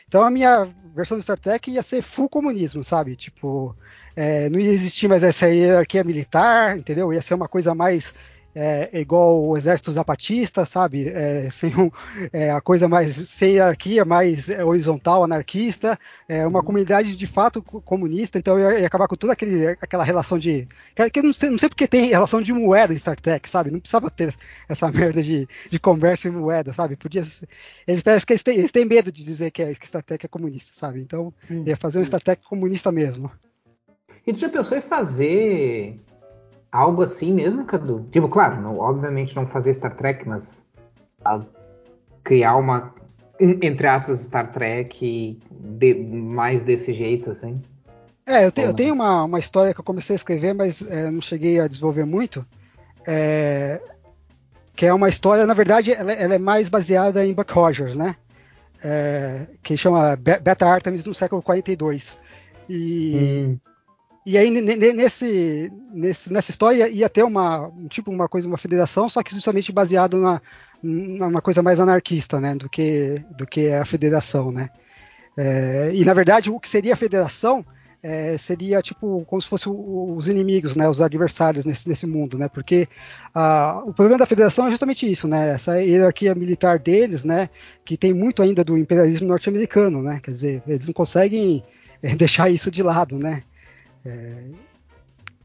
Então a minha versão do Star Trek ia ser full comunismo, sabe? Tipo, é, não ia existir mais essa hierarquia militar, entendeu? Ia ser uma coisa mais é, igual o exército zapatista, sabe? É, sem um, é, a coisa mais sem hierarquia, mais é, horizontal, anarquista, é uma comunidade de fato co- comunista, então ia, ia acabar com toda aquele, aquela relação de. Que, eu não sei, não sei porque tem relação de moeda em Star Trek, sabe? Não precisava ter essa merda de, de conversa em moeda, sabe? Podia ser- Eles parecem que eles têm, eles têm medo de dizer que, é, que Star Trek é comunista, sabe? Então Sim. ia fazer um Star Trek comunista mesmo. E tu já pensou em fazer algo assim mesmo, Cadu? Tipo, claro, não- obviamente não fazer Star Trek, mas ah, criar uma, um, entre aspas, Star Trek de- mais desse jeito, assim. É, eu, te- eu tenho uma, uma história que eu comecei a escrever, mas é, não cheguei a desenvolver muito. É, que é uma história, na verdade, ela, ela é mais baseada em Buck Rogers, né? É, que chama Be- Beta Artemis no século 42. E, e aí ne- ne- nesse, nesse, nessa história ia ter uma um tipo uma coisa, uma federação, só que justamente baseado na numa coisa mais anarquista, né? Do que do que a federação, né? É, e na verdade o que seria a federação é, seria tipo como se fossem os inimigos, né, os adversários nesse, nesse mundo, né, porque o problema da federação é justamente isso, né, essa hierarquia militar deles, né, que tem muito ainda do imperialismo norte-americano, né, quer dizer, eles não conseguem é, deixar isso de lado, né. É,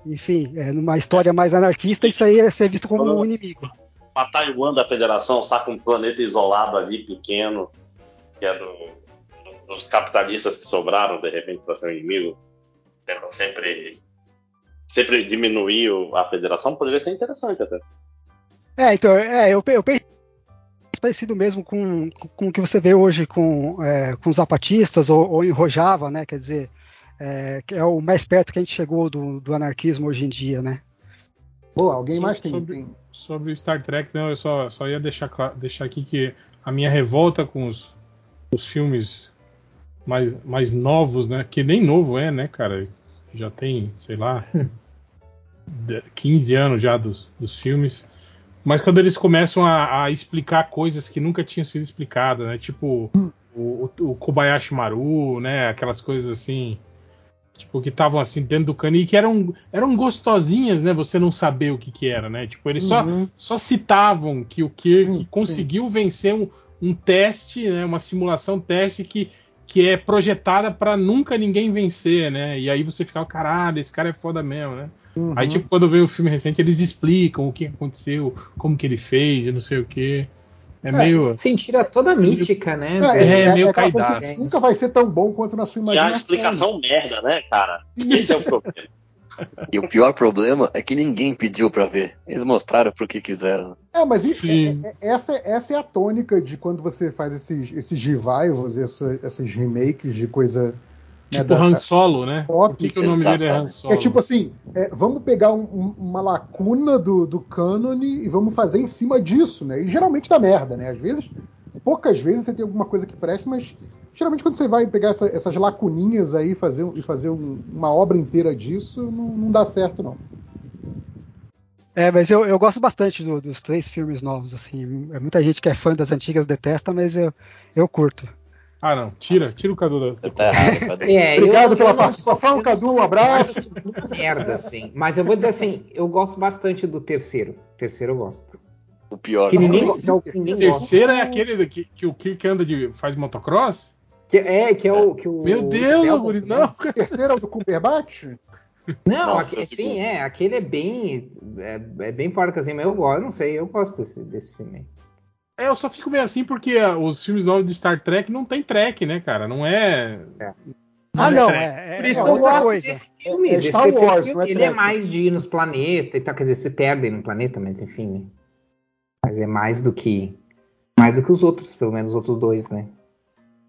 enfim, é, numa história mais anarquista, isso aí é ser visto como um inimigo. A Taiwan da Federação saca um planeta isolado ali, pequeno, que é do, dos capitalistas que sobraram, de repente, para ser um inimigo. Tentam sempre, sempre diminuir a federação, poderia ser interessante até. É, então, é, eu, eu pensei parecido mesmo com, com o que você vê hoje com, é, com os zapatistas ou, ou em Rojava, né? Quer dizer, é, que é o mais perto que a gente chegou do, do anarquismo hoje em dia, né? Pô, alguém mais tem sobre, tem. sobre Star Trek, não, eu só, só ia deixar, deixar aqui que a minha revolta com os, os filmes mais, mais novos, né? Que nem novo é, né, cara? Já tem, sei lá, 15 anos já dos, dos filmes. Mas quando eles começam a, a, explicar coisas que nunca tinham sido explicadas, né? Tipo o, o, Kobayashi Maru, né? Aquelas coisas assim. Tipo, que estavam assim dentro do cano e que eram, eram gostosinhas, né? Você não saber o que, que era, né? Tipo, eles uhum. só, só citavam que o Kirk sim, conseguiu sim. vencer um, um teste, né? Uma simulação teste que que é projetada para nunca ninguém vencer, né? E aí você fica, caralho, esse cara é foda mesmo, né? Uhum. Aí, tipo, quando vem o filme recente, eles explicam o que aconteceu, como que ele fez e não sei o que. É, é, meio. Sim, tira toda a mítica, né? É, é, é meio é, caidado. Nunca vai ser tão bom quanto na sua imaginação. E a explicação merda, né, cara? Esse é o problema. E o pior problema é que ninguém pediu para ver. Eles mostraram porque quiseram. É, mas é, é, essa, essa é a tônica de quando você faz esses, esses revivals, esses, esses remakes de coisa. Né, tipo né, Han Solo, né? Pop. Por que, que o nome dele é Han Solo? É tipo assim, é, vamos pegar um, uma lacuna do, do cânone e vamos fazer em cima disso, né? E geralmente dá merda, né? Às vezes, poucas vezes você tem alguma coisa que presta, mas geralmente quando você vai pegar essa, essas lacuninhas aí fazer, e fazer um, uma obra inteira disso, não, não, dá certo, não. É, mas eu, eu gosto bastante do, dos três filmes novos, assim. É muita gente que é fã das antigas detesta, mas eu, eu curto. Ah, não. Tira, tira o Cadu da. Tá errado, Cadu. É, Obrigado eu, pela eu participação, Cadu. Um abraço. Merda, assim. Mas eu vou dizer assim, eu gosto bastante do terceiro. O terceiro eu gosto. O pior. Que ninguém, que é que ninguém o terceiro gosta. é aquele que, que o Kirk anda de faz motocross? Que, é, que é o. Que o Meu Deus, Guri, não. O terceiro é o do Cumberbatch? Não, Nossa, aqui, sim, é. Aquele é bem. É, é bem forte assim, mas eu gosto, não sei, eu gosto desse, desse filme aí. É, eu só fico meio assim porque os filmes novos de Star Trek não tem Trek, né, cara? Não é. é. Ah, não, é, é, Por isso que eu gosto coisa. desse filme. É, desse Star Wars, filme. Ele é mais de ir nos planetas e tal, quer dizer, se perdem no planeta, mas enfim, né? Mas é mais do que. Mais do que os outros, pelo menos os outros dois, né?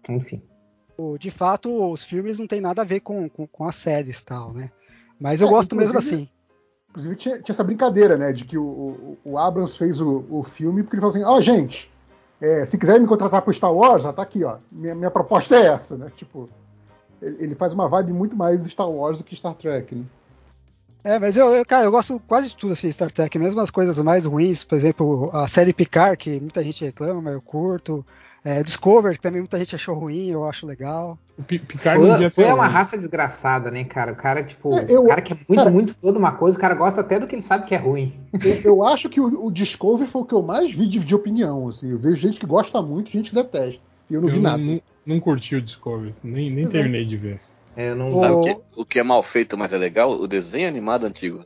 Enfim. De fato, os filmes não tem nada a ver com, com, com as séries tal, né? Mas eu é, gosto mesmo assim. Inclusive tinha, tinha, essa brincadeira, né? De que o, o Abrams fez o, o filme porque ele falou assim: ó, oh, gente, é, se quiserem me contratar pro Star Wars, já tá aqui, ó. Minha, minha proposta é essa, né? Tipo, ele, ele, faz uma vibe muito mais Star Wars do que Star Trek, né? É, mas eu, eu, cara, eu gosto quase de tudo assim, Star Trek, mesmo as coisas mais ruins, por exemplo, a série Picard, que muita gente reclama, mas eu curto. É, Discover, que também muita gente achou ruim, eu acho legal. O Picard foi, foi uma raça desgraçada, né, cara? O cara, tipo, é, eu, o cara que é muito, cara, muito fã de uma coisa, o cara gosta até do que ele sabe que é ruim. Eu, eu acho que o, o, Discover foi o que eu mais vi de, de, opinião, assim. Eu vejo gente que gosta muito, gente que detesta. E eu não eu vi nada. Não, não curti o Discover, nem, nem terminei de ver. É, não... Sabe o que, o que é mal feito, mas é legal? O desenho animado antigo.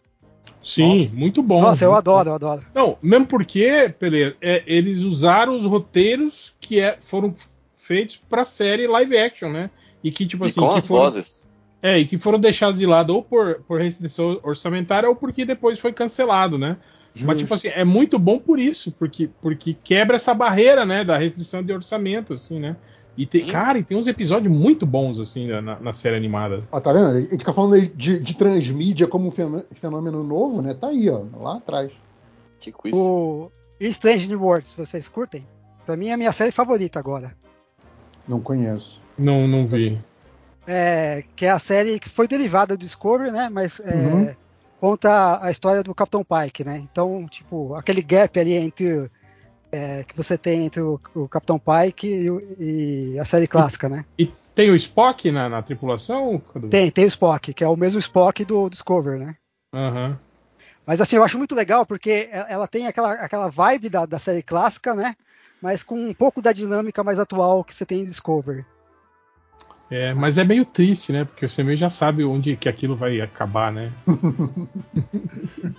Sim, Nossa. muito bom. Nossa, eu adoro, eu adoro. Não, mesmo porque, Pelé, é, eles usaram os roteiros que é, foram feitos pra série live action, né? E que, tipo e assim. Com que as foram, vozes. É, e que foram deixados de lado ou por, por restrição orçamentária ou porque depois foi cancelado, né? Justo. Mas, tipo assim, é muito bom por isso, porque, porque quebra essa barreira, né, da restrição de orçamento, assim, né? E tem, cara, e tem uns episódios muito bons, assim, na, na série animada. Ó, tá vendo? A gente fica falando de, de transmídia como um fenômeno novo, né? Tá aí, ó, lá atrás. Tipo isso. O Strange New Worlds, vocês curtem? Pra mim é a minha série favorita agora. Não conheço. Não, não vi. É, que é a série que foi derivada do Discovery, né? Mas é, uhum. conta a história do Capitão Pike, né? Então, tipo, aquele gap ali entre é, que você tem entre o, o Capitão Pike e, e, a série clássica, né? E, Tem o Spock na, na tripulação? Tem, tem o Spock, que é o mesmo Spock do Discover, né? Aham. Mas assim, eu acho muito legal porque ela tem aquela, aquela vibe da, da série clássica, né? Mas com um pouco da dinâmica mais atual que você tem em Discovery. É, mas é meio triste, né? Porque você meio já sabe onde que aquilo vai acabar, né?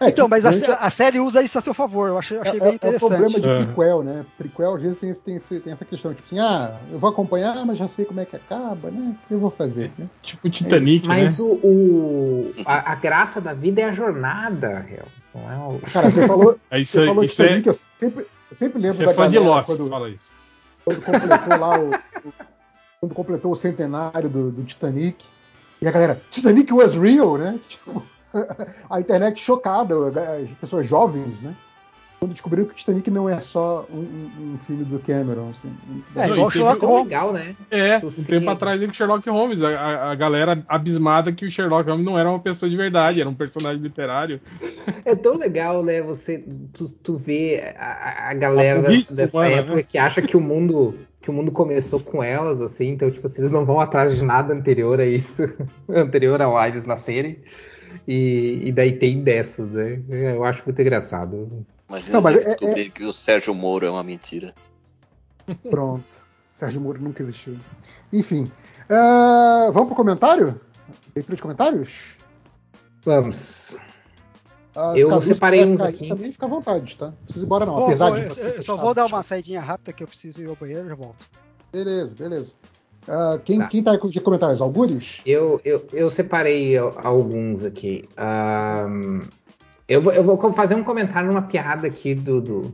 É, Então, mas a, a série usa isso a seu favor, eu achei, achei é, bem é- é o interessante. problema de Aham. prequel, né? Prequel às vezes tem, esse- tem, tem essa questão, tipo assim, ah, eu vou acompanhar, mas já sei como é que acaba, né? O que eu vou fazer? Né? Tipo Titanic, Mas né? o, o- a, a graça da vida é a jornada, real. Não é o... Cara, você falou, É isso, você falou isso é, Titanic, eu sempre, eu sempre lembro você da é fã de Lost, quando, fala isso. quando completou lá o, o- quando completou o centenário do, do Titanic e a galera Titanic was real, né? Tipo, a internet chocada, as pessoas jovens, né? Quando descobriram que o Titanic não é só um, um- um filme do Cameron. Assim, muito É, igual Sherlock Holmes. legal, né? É, um se- tempo atrás teve Sherlock Holmes. A, a- galera abismada que o Sherlock Holmes não era uma pessoa de verdade, era um personagem literário. É tão legal, né? Você tu, tu vê a, a- galera A burrice dessa humana, época né? que acha que o mundo que o mundo começou com elas, assim, então tipo, assim, eles não vão atrás de nada anterior a isso, anterior ao eles nascerem. E, e daí tem dessas, né? Eu acho muito engraçado. Imagina Não, mas eles é- descobrirem que o Sérgio Moro é uma mentira. Pronto. Sérgio Moro nunca existiu. Enfim. ah, vamos pro comentário? Leitura de comentários? Vamos. Ah, Eu Cadu, se separei uns aqui. Também fica à vontade, tá? Não precisa ir embora, não. Apesar de eu, você. eu só vou dar uma saidinha rápida que eu preciso ir ao banheiro e já volto. Beleza, beleza. Ah, quem, Tá. quem tá com de comentários? Algures? Eu, eu, eu separei al- alguns aqui. Eu, vou, eu vou fazer um comentário numa piada aqui do, do,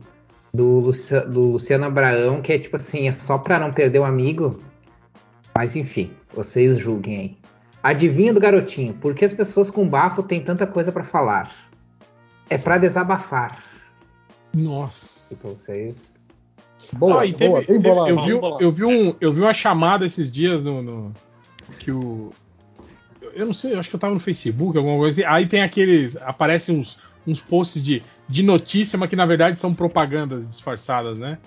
do, Lucia- do Luciano Abraão, que é tipo assim, é só pra não perder o amigo. Mas enfim, vocês julguem aí. Adivinha do garotinho, por que as pessoas com bafo têm tanta coisa pra falar? É pra desabafar. E pra Nossa. vocês. Boa, Ah, e teve- boa, bem teve- bolado. eu, bem vi, bolado. eu, vi um, eu vi uma chamada esses dias no, no- que o. Eu não sei, acho que eu tava no Facebook, alguma coisa assim. Aí tem aqueles. Aparecem uns, uns posts de, de notícia, mas que na verdade são propagandas disfarçadas, né?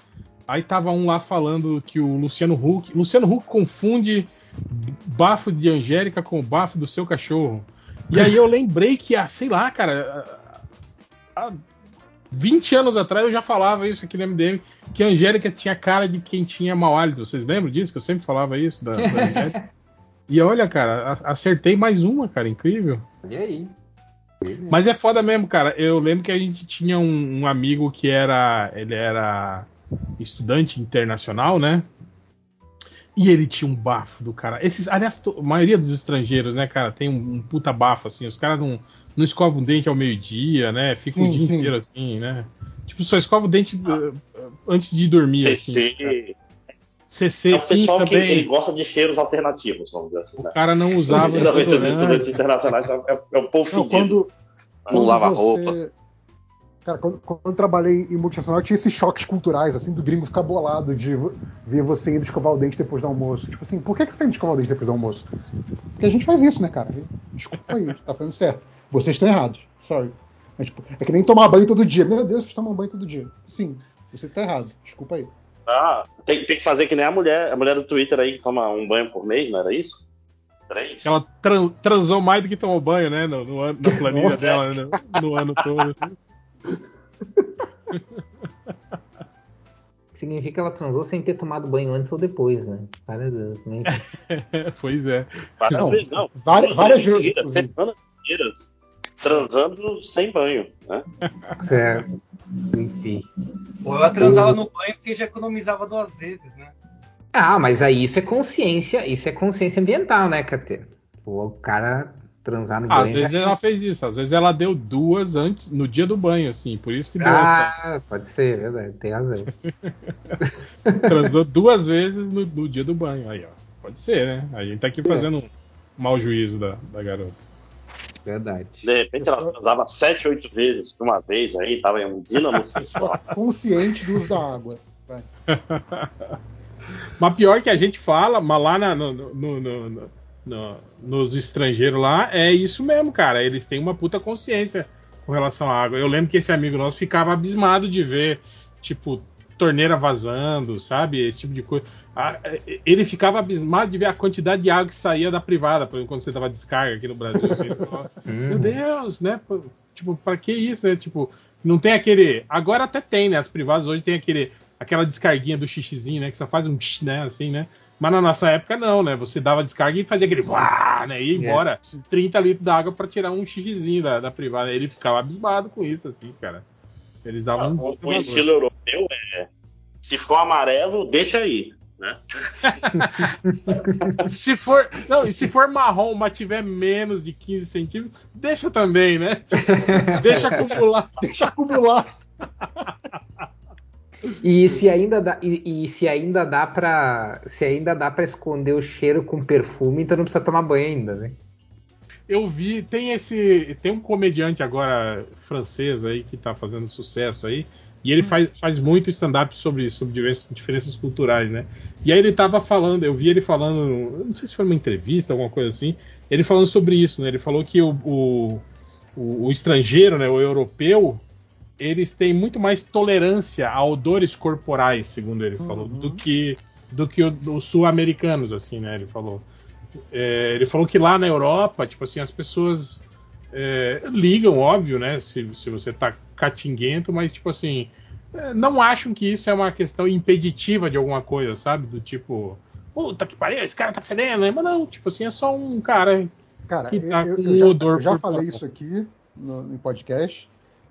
Aí tava um lá falando que o Luciano Huck. Luciano Huck confunde bafo de Angélica com o bafo do seu cachorro. E aí eu lembrei que, ah, sei lá, cara. Há 20 anos atrás eu já falava isso aqui no MDM, que a Angélica tinha cara de quem tinha mau hálito. Vocês lembram disso? Que eu sempre falava isso da, da Angélica. E olha, cara, acertei mais uma, cara, incrível. E aí? Mas é foda mesmo, cara. Eu lembro que a gente tinha um, um amigo que era. Ele era estudante internacional, né? E ele tinha um bafo do cara. Esses, aliás, a maioria dos estrangeiros, né, cara, tem um, um puta bafo, assim. Os caras não, não escovam o dente ao meio-dia, né? Ficam Sim, o dia sim. inteiro assim, né? Tipo, só escova o dente eh, eh, antes de dormir. assim, cara. CC. É o pessoal que ele gosta de cheiros alternativos, vamos dizer assim. O Né? cara não usava Geralmente os estudantes internacionais é, é- é o povo Não, fedido. quando, Não quando lava você- roupa. Cara, quando, quando eu trabalhei em multinacional, tinha esses choques culturais, assim, do gringo ficar bolado de ver você indo escovar o dente depois do almoço. Tipo assim, por que, que tá indo escovar o dente depois do almoço? Porque a gente faz isso, né, cara? Desculpa aí, tá fazendo certo. Vocês estão errados. Sorry. É, tipo, é que nem tomar banho todo dia. Meu Deus, vocês tomam banho todo dia. Sim, você tá errado. Desculpa aí. Ah, tem, tem que fazer que nem a mulher, a mulher do Twitter aí que toma um banho por mês, não era isso? Três? Ela tran- transou mais do que tomou banho, né? No, no ano- na planilha Nossa. dela, no, no ano todo. Significa que ela transou sem ter tomado banho antes ou depois, né? Várias vezes, né? pois é. Várias Não, vezes, não. várias- várias vezes. Semanas inteiras, transando sem banho, né? É. Enfim. Ou ela transava no banho porque já economizava duas vezes, né? Ah, mas aí isso é consciência, isso é consciência ambiental, né, Catê? O cara transar no Ah, banho. às vezes já- ela fez isso, às vezes ela deu duas antes, no dia do banho, assim, por isso que deu essa. Ah, pode ser, verdade, tem razão. Transou duas vezes no, no dia do banho. Aí, ó. Pode ser, né? A gente tá aqui fazendo um mau juízo da, da garota. Verdade. De repente ela transava sete, oito vezes de uma vez aí, tava em um dínamo Só sensual. consciente do uso da água. Vai. Mas pior que a gente fala, mas lá na- no- no- no- no- no- nos estrangeiros lá, é isso mesmo, cara. Eles têm uma puta consciência com relação à água. Eu lembro que esse amigo nosso ficava abismado de ver, tipo, torneira vazando, sabe? Esse tipo de coisa. Ah, é, ele ficava abismado de ver a quantidade de água que saía da privada, por exemplo, quando você dava descarga aqui no Brasil. Assim, falava, Uhum. Meu Deus, né? Tipo, pra que isso, né? Tipo, não tem aquele. Agora até tem, né? As privadas hoje tem aquele, aquela descarguinha do xixizinho, né? Que só faz um psh, né? Assim, né? Mas na nossa época não, né? Você dava descarga e fazia aquele uá, né? E ia É. embora 30 litros d'água pra tirar um xixizinho da, da privada. Ele ficava abismado com isso, assim, cara. Eles davam um o, estilo europeu é. Se for amarelo, deixa aí. Né? Se for, não, e se for marrom, mas tiver menos de 15 centímetros, deixa também, né? Deixa acumular. Deixa acumular. E se ainda dá, e, e se ainda dá para se ainda dá para esconder o cheiro com perfume, então não precisa tomar banho ainda, né? Eu vi, tem esse, tem um comediante agora francês aí que tá fazendo sucesso aí, e ele faz, faz muito stand-up sobre, sobre diversas diferenças culturais, né? E aí ele tava falando, eu vi ele falando, não sei se foi uma entrevista, alguma coisa assim, ele falando sobre isso, né? Ele falou que o, o, o, o estrangeiro, né, o europeu, eles têm muito mais tolerância a odores corporais, segundo ele falou, do que do que os sul-americanos, assim, né? Ele falou. É, ele falou que lá na Europa, tipo assim, as pessoas é, ligam, óbvio, né? Se, se você tá catinguento, mas tipo assim, é, não acham que isso é uma questão impeditiva de alguma coisa, sabe? Do tipo, puta que pariu, esse cara tá fedendo, né? Mas não, tipo assim, é só um cara. Cara, Que eu, tá eu- com eu já, odor eu já falei isso aqui no, no podcast,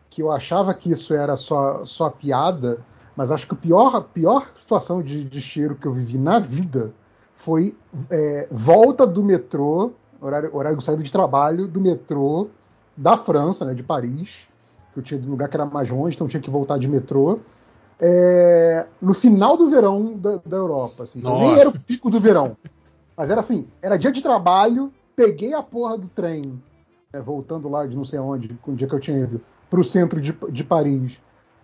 que eu achava que isso era só, só piada, mas acho que a pior, pior situação de, de cheiro que eu vivi na vida foi é, volta do metrô, horário, horário de saída de trabalho do metrô da França, né, de Paris, que eu tinha de um lugar que era mais longe, então tinha que voltar de metrô. é, no final do verão da, da Europa. Assim, então nem era o pico do verão. Mas era assim, era dia de trabalho, peguei a porra do trem, né, voltando lá de não sei onde, com o dia que eu tinha ido, pro centro de, de Paris.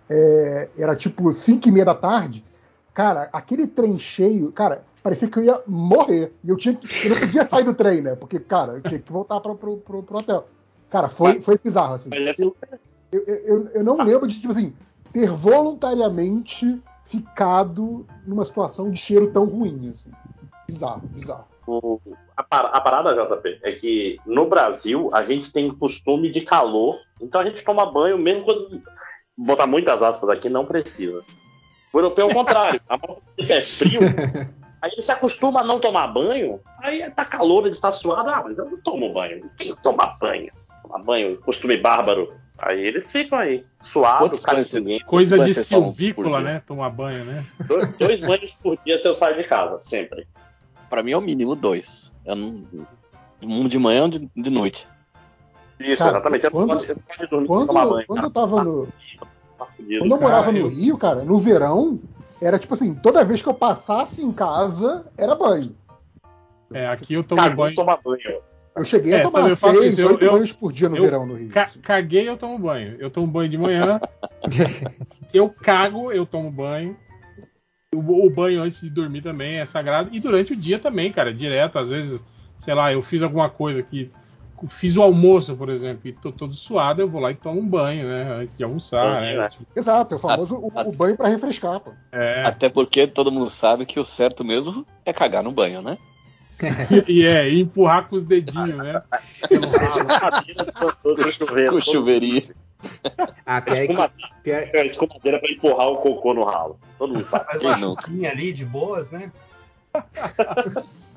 É, era tipo 5 e meia da tarde. Cara, aquele trem cheio, cara, parecia que eu ia morrer. E eu tinha eu não podia sair do trem, né? Porque, cara, eu tinha que voltar pro, pro, pro, pro hotel. Cara, foi, foi bizarro, assim. É Eu, eu, eu, eu não lembro de, tipo assim, ter voluntariamente ficado numa situação de cheiro tão ruim, assim. Bizarro, bizarro. O- a, par- a parada, JP, é que no Brasil a gente tem costume de calor, então a gente toma banho mesmo quando. Botar muitas aspas aqui, não precisa. O europeu é o contrário. A mão é frio, aí ele se acostuma a não tomar banho, aí tá calor, ele tá suado, ah, mas eu não tomo banho, não tenho que tomar banho. Tomar banho, costume bárbaro. Aí eles ficam aí, suados, catinguinhos. Coisa de silvícola, né? Tomar banho, né? Dois, dois banhos por dia se eu saio de casa, sempre. Pra mim é o mínimo dois. Eu não... Um de manhã e um de, de noite. Isso, Cara, exatamente. Eu não quando- eu não dormir sem tomar Quando, banho. quando eu tava no, Tá fudido. Quando eu morava no Rio, cara, no verão, era tipo assim, toda vez que eu passasse em casa, era banho. É, aqui eu tomo Cagou, banho. toma banho. Eu cheguei É, a tomar eu faço seis, isso, oito eu- banhos por dia no eu verão no Rio. Ca- caguei, eu tomo banho. Eu tomo banho de manhã. Se eu cago, eu tomo banho. O, o banho antes de dormir também é sagrado. E durante o dia também, cara, direto. Às vezes, sei lá, eu fiz alguma coisa que. Fiz o almoço, por exemplo, e tô todo suado, eu vou lá e tomo um banho, né? Antes de almoçar, Banho, né? né? Exato, é o famoso o, o banho pra refrescar, pô. É, Até porque todo mundo sabe que o certo mesmo é cagar no banho, né? e é, e empurrar com os dedinhos, né? Pelo ralo. Com chuveirinho. Ah, pior é que, Escumadeira, pior, escumadeira pra empurrar o cocô no ralo. Todo mundo sabe. Faz Quem uma ali de boas, né?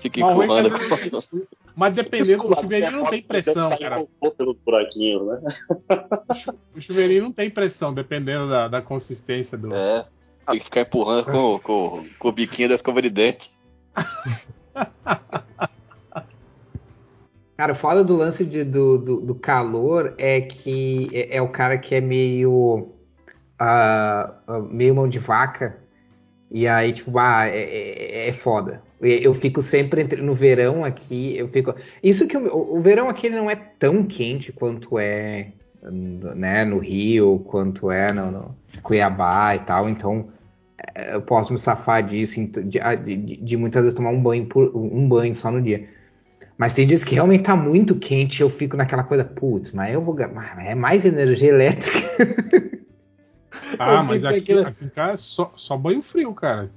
Fica Mas empurrando. vezes- Mas dependendo, o chuveirinho não tem pressão, cara. cocô pelos buraquinhos, né? O chuveirinho não tem pressão, dependendo da, da consistência do. É. Tem que ficar empurrando com, com, com o biquinho da escova de dente. Cara, o foda do lance de- do, do, do calor é que é, é o cara que é meio. ah, meio mão de vaca. E aí, tipo, ah, é, é- é foda. Eu fico sempre entre, no verão aqui, eu fico. Isso que o, o verão aqui não é tão quente quanto é né, no Rio, quanto é no, no Cuiabá e tal. Então é, eu posso me safar disso, ent- de, de- de muitas vezes tomar um banho, por, um banho só no dia. Mas tem dias que realmente tá muito quente, eu fico naquela coisa, putz, mas eu vou. mas É mais energia elétrica. Ah, mas aqui, aqui em casa é só, só banho frio, cara.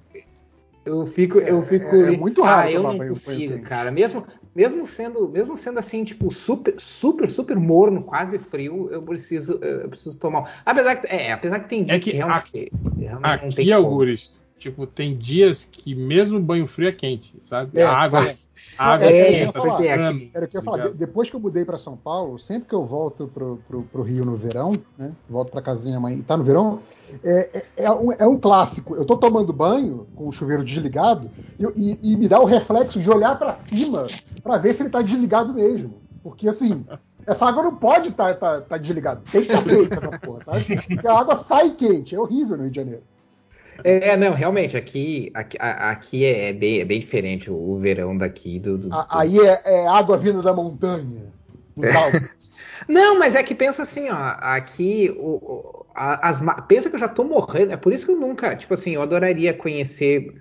Eu fico, eu fico. É, é muito raro Ah, eu não consigo, cara. Mesmo, mesmo sendo, mesmo sendo assim, tipo, super, super, super morno, quase frio, eu preciso, eu preciso tomar. Apesar que, é, apesar que tem dias É que que realmente, realmente não tem Aqui, como. Algures, tipo, tem dias que mesmo banho frio é quente, sabe? É, a água, é. A água É, falar. É, tá aqui- Era o que eu ia falar. Depois que eu mudei para São Paulo, sempre que eu volto pro, pro, pro Rio no verão, né? Volto para casa da minha mãe e tá no verão, é, é, é um, é um clássico. Eu tô tomando banho com o chuveiro desligado e, e- e me dá o reflexo de olhar para cima para ver se ele tá desligado mesmo. Porque assim. Essa água não pode estar tá, tá, tá desligada. Tem que estar quente essa porra, sabe? Porque a água sai quente. É horrível no Rio de Janeiro. É, não, realmente, aqui, aqui, aqui é, bem, é bem diferente o, verão daqui do. do- Aí é, é água vindo da montanha. Não, mas é que pensa assim, ó, aqui o, as pensa que eu já tô morrendo, é por isso que eu nunca, tipo assim, eu adoraria conhecer,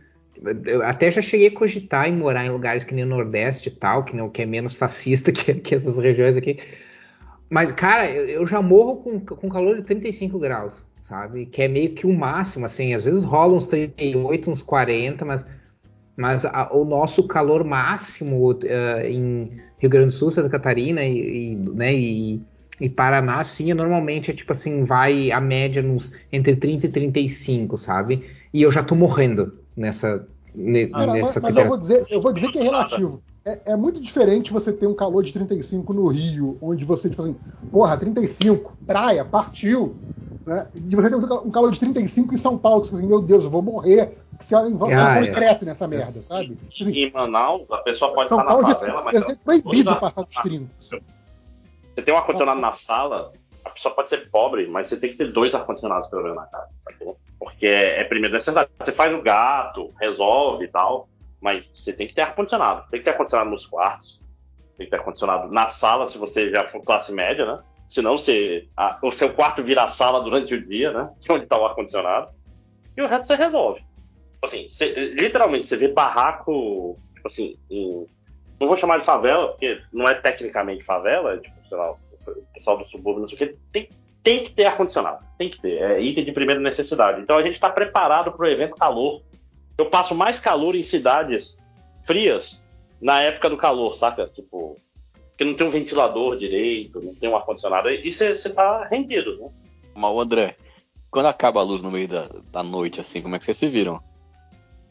eu até já cheguei a cogitar em morar em lugares que nem o Nordeste e tal, que não que é menos fascista que, que essas regiões aqui. Mas cara, eu, eu já morro com, com calor de 35 graus, sabe? Que é meio que o máximo, assim, às vezes rola uns 38, uns 40, mas mas a- o nosso calor máximo eh, em Rio Grande do Sul, Santa Catarina e, e, né, e, e Paraná, assim, é normalmente é tipo assim, vai a média nos entre 30 e 35, sabe? E eu já tô morrendo nessa, ne- Cara, mas, nessa mas eu, temperatura. vou dizer, eu vou dizer que é relativo. É, é muito diferente você ter um calor de 35 no Rio, onde você, tipo assim, porra, 35, praia, partiu. Né? De você ter um calor de 35 em São Paulo, que você assim, meu Deus, eu vou morrer. Que você olha em volta Ah, um é. concreto nessa merda, sabe? Tipo assim, Em Manaus, a pessoa pode São estar Paulo na favela, mas devia ser proibido passar dos 30. você tem um ar-condicionado na sala, a pessoa pode ser pobre, mas você tem que ter dois ar-condicionados pelo menos na casa, sacou? Porque é, é primeira necessidade. Você faz o gato, resolve e tal, mas você tem que ter ar-condicionado. Tem que ter ar-condicionado nos quartos, tem que ter ar-condicionado na sala, se você já for classe média, né? Senão você, a- o seu quarto vira sala durante o dia, né? Onde está o ar-condicionado. E o resto você resolve. Assim, você- literalmente, você vê barraco, tipo assim, em- não vou chamar de favela, porque não é tecnicamente favela, é tipo, sei lá, o pessoal do subúrbio, não sei o que, tem, tem que ter ar-condicionado, tem que ter, é item de primeira necessidade. Então a gente está preparado para o evento calor. Eu passo mais calor em cidades frias na época do calor, saca? Tipo, que não tem um ventilador direito, não tem um ar-condicionado, e você tá rendido, né? Mas, André, quando acaba a luz no meio da, da noite, assim, como é que vocês se viram?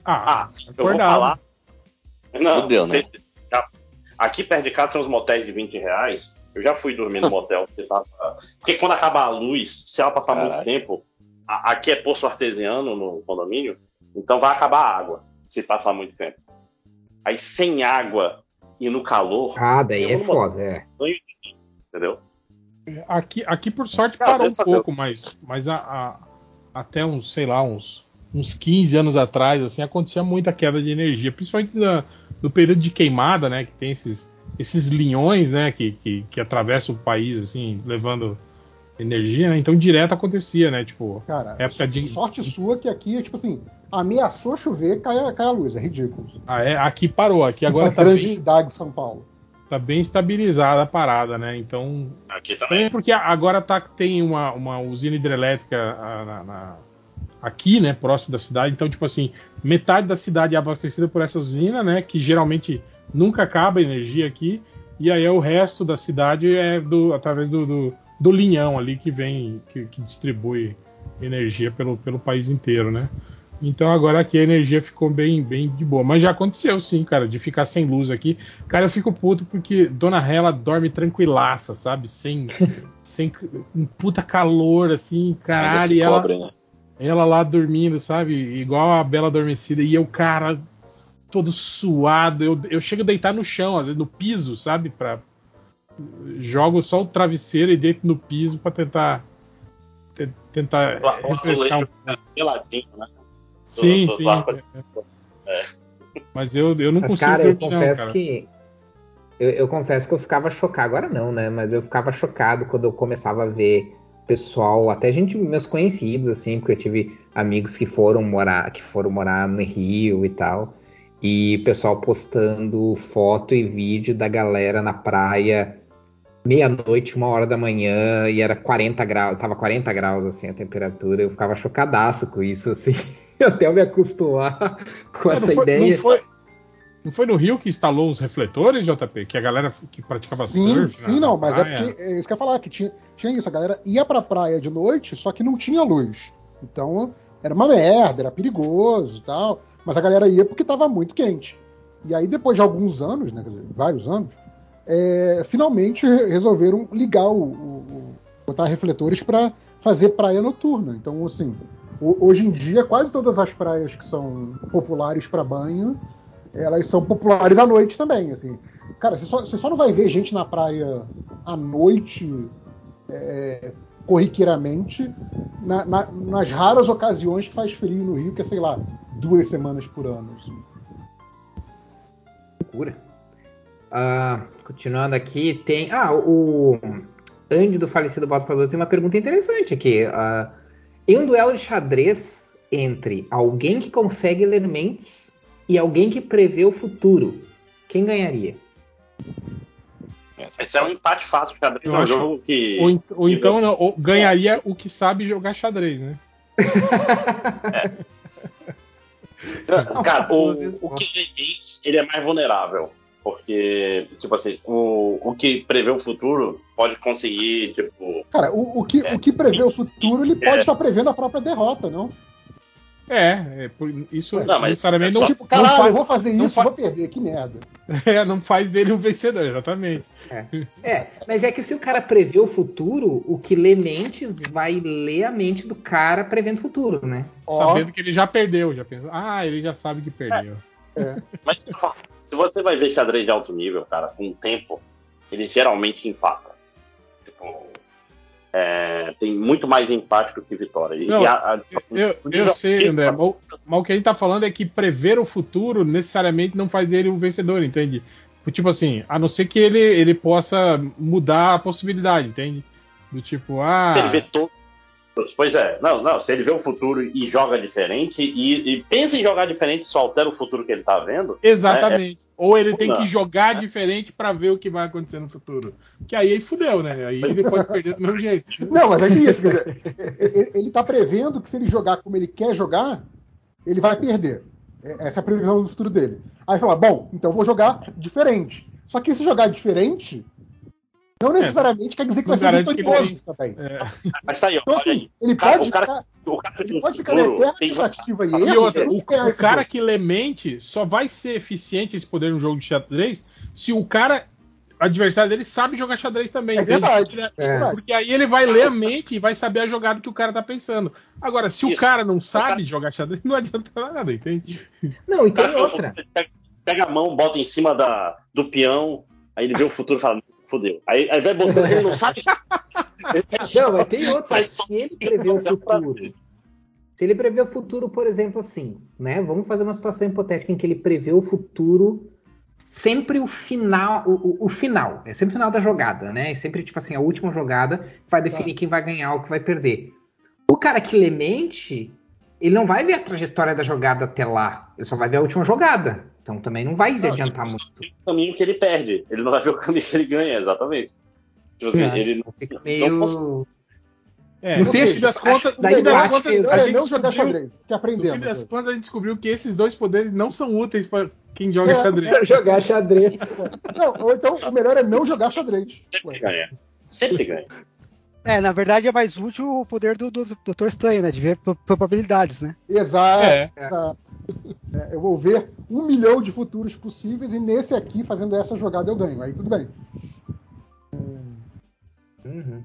Ah, Ah, eu vou falar. Não, Fudeu, né? já- aqui perto de casa tem uns motéis de 20 reais. Eu já fui dormir no motel. Porque, tava- porque quando acaba a luz, se ela passar muito Caralho. tempo, a- aqui é poço artesiano no condomínio, então vai acabar a água se passar muito tempo. Aí sem água e no calor, Ah, daí é foda, é. entendeu? Aqui, aqui por sorte, Cara, parou um pouco, mas, mas a- a- até uns, sei lá, uns, uns 15 anos atrás, assim, acontecia muita queda de energia, principalmente na- no período de queimada, né? Que tem esses, esses linhões, né? Que, que, que atravessam o país, assim, levando energia, né? Então direto acontecia, né? Tipo, Cara, Época de- sorte sua que aqui, tipo assim, ameaçou chover, cai, a- cai a luz. É ridículo. ah, é, aqui parou, aqui agora Essa tá grande bem, cidade de São Paulo. tá bem estabilizada a parada, né? Então Aqui Também também. porque agora tá, tem uma, uma usina hidrelétrica ah, na- na- aqui, né, próximo da cidade. Então, tipo assim, metade da cidade é abastecida por essa usina, né, que geralmente nunca acaba a energia aqui. E aí o resto da cidade é do, através do, do, do linhão ali que vem, que, que distribui energia pelo, pelo país inteiro, né? Então agora aqui a energia ficou bem, bem de boa. Mas já aconteceu sim, cara, de ficar sem luz aqui. Cara, eu fico puto porque Dona Hela dorme tranquilaça, sabe? Sem, sem um puta calor, assim, caralho. E ela, cobre, né? ela lá dormindo, sabe? Igual a Bela Adormecida. E eu, cara, todo suado. Eu, eu chego a deitar no chão, às vezes no piso, sabe? Pra, jogo só o travesseiro e deito no piso pra tentar. te- Tentar refrescar um é Geladinho, né? Sim, do- do sim. é. Mas eu, eu não Mas, consigo cara, eu dormir, não, confesso cara. que. Eu, eu confesso que eu ficava chocado. Agora não, né? Mas eu ficava chocado quando eu começava a ver pessoal, até gente, meus conhecidos, assim, porque eu tive amigos que foram morar, que foram morar no Rio e tal. E pessoal postando foto e vídeo da galera na praia meia-noite, uma hora da manhã, e era 40 graus, tava 40 graus assim a temperatura, eu ficava chocadaço com isso, assim, até eu me acostumar com É, essa não foi, ideia. Não foi, não foi no Rio que instalou os refletores, JP? Que a galera que praticava Sim, surf? na- sim, não, na mas é praia? porque é isso que eu ia falar, que tinha, tinha isso, a galera ia pra praia de noite, só que não tinha luz. Então era uma merda, era perigoso e tal. Mas a galera ia porque tava muito quente. E aí, depois de alguns anos, né, quer dizer, vários anos, é, finalmente re- resolveram ligar o, o- botar refletores para fazer praia noturna. Então, assim, ho- hoje em dia, quase todas as praias que são populares para banho, elas são populares à noite também. Assim, cara, você só, só não vai ver gente na praia à noite é, corriqueiramente na- na- nas raras ocasiões que faz frio no Rio, que é, sei lá, duas semanas por ano. assim. loucura. Ah, continuando aqui, tem. Ah, o Andy do falecido Bota Produto tem uma pergunta interessante aqui. Ah, em um duelo de xadrez entre alguém que consegue ler mentes e alguém que prevê o futuro, quem ganharia? Esse é um empate fácil, xadrez Eu é um acho- jogo que. Ou, en- ou então não, ou ganharia o que sabe jogar xadrez, né? Cara, Boa o, o que tem mentes, ele é mais vulnerável. Porque, tipo assim, o, o que prevê o futuro pode conseguir, tipo. Cara, o, o que, o que prevê o futuro, ele pode estar prevendo a própria derrota, não? É, é por- isso não, mas necessariamente é não, só- Tipo, não caralho, faz- eu vou fazer não isso, fa- vou perder, que merda. é, não faz dele um vencedor, exatamente. É, mas é que se o cara prevê o futuro, o que lê mentes vai ler a mente do cara prevendo o futuro, né? Ó, Sabendo que ele já perdeu, já pensou. Ah, ele já sabe que perdeu. Mas se você vai ver xadrez de alto nível, cara, com o tempo, ele geralmente empata. Tipo, é, tem muito mais empate do que vitória. E Não, a- a- Eu, o eu sei, André, mas, o- mas o que a gente tá falando é que prever o futuro necessariamente não faz dele um vencedor, entende? Tipo assim, a não ser que ele, ele possa mudar a possibilidade, entende? Do tipo, ah. Ele vê todo. Pois é, não, não, se ele vê o futuro e joga diferente, e, e pensa em jogar diferente, só altera o futuro que ele tá vendo. Exatamente. Ou ele tem Não. que jogar diferente pra ver o que vai acontecer no futuro. Que aí aí fudeu, né? Aí ele pode perder do mesmo jeito. Não, mas é que isso, quer dizer, ele- tá prevendo que se ele jogar como ele quer jogar, ele vai perder. É- Essa é a previsão do futuro dele. Aí fala, bom, então eu vou jogar diferente. Só que se jogar diferente, não necessariamente quer dizer que vai ser vitorioso também. Mas tá aí, ó, Então, assim, aí. ele O cara- pode o cara- ficar, O cara ele pode ficar na tentativa e erro. outra, o, o cara que lê mente só vai ser eficiente esse poder no jogo de xadrez se o cara, adversário dele, sabe jogar xadrez também. É verdade. Porque, É verdade. porque aí ele vai ler a mente e vai saber a jogada que o cara tá pensando. Agora, se o Isso. cara não sabe jogar xadrez, não adianta nada, entende? Não, e O cara tem o outra. pega a mão, bota em cima da, do peão, aí ele vê o futuro e fala, fodeu. Aí, aí vai botando, ele não sabe. Ele Não, só- mas tem outra. Se ele prevê o futuro. Se ele prevê o futuro, por exemplo, assim, né? Vamos fazer uma situação hipotética em que ele prevê o futuro sempre o final, o, o- o final, é sempre o final da jogada, né? É sempre tipo assim, a última jogada que vai definir quem vai ganhar ou que vai perder. O cara que lê mente, ele não vai ver a trajetória da jogada até lá, ele só vai ver a última jogada. Então também não vai Não, adiantar tipo, muito. o caminho que ele perde. Ele não vai ver o caminho que ele ganha, exatamente. Tipo assim, É, ele não, Fica não meio. É, No fim, das contas, daí das contas, a é gente não descobriu, xadrez, que no fim aprendemos. das contas, a gente descobriu que esses dois poderes não são úteis para quem joga É, xadrez. jogar xadrez. Não, ou então o melhor é não jogar xadrez. sempre ganha. Sempre ganha. É, na verdade é mais útil o poder do, do, Dr. Estranho, né? De ver pro- probabilidades, né? Exato. É. exato. É, eu vou ver um milhão de futuros possíveis e nesse aqui, fazendo essa jogada, eu ganho. Aí tudo bem. Uhum.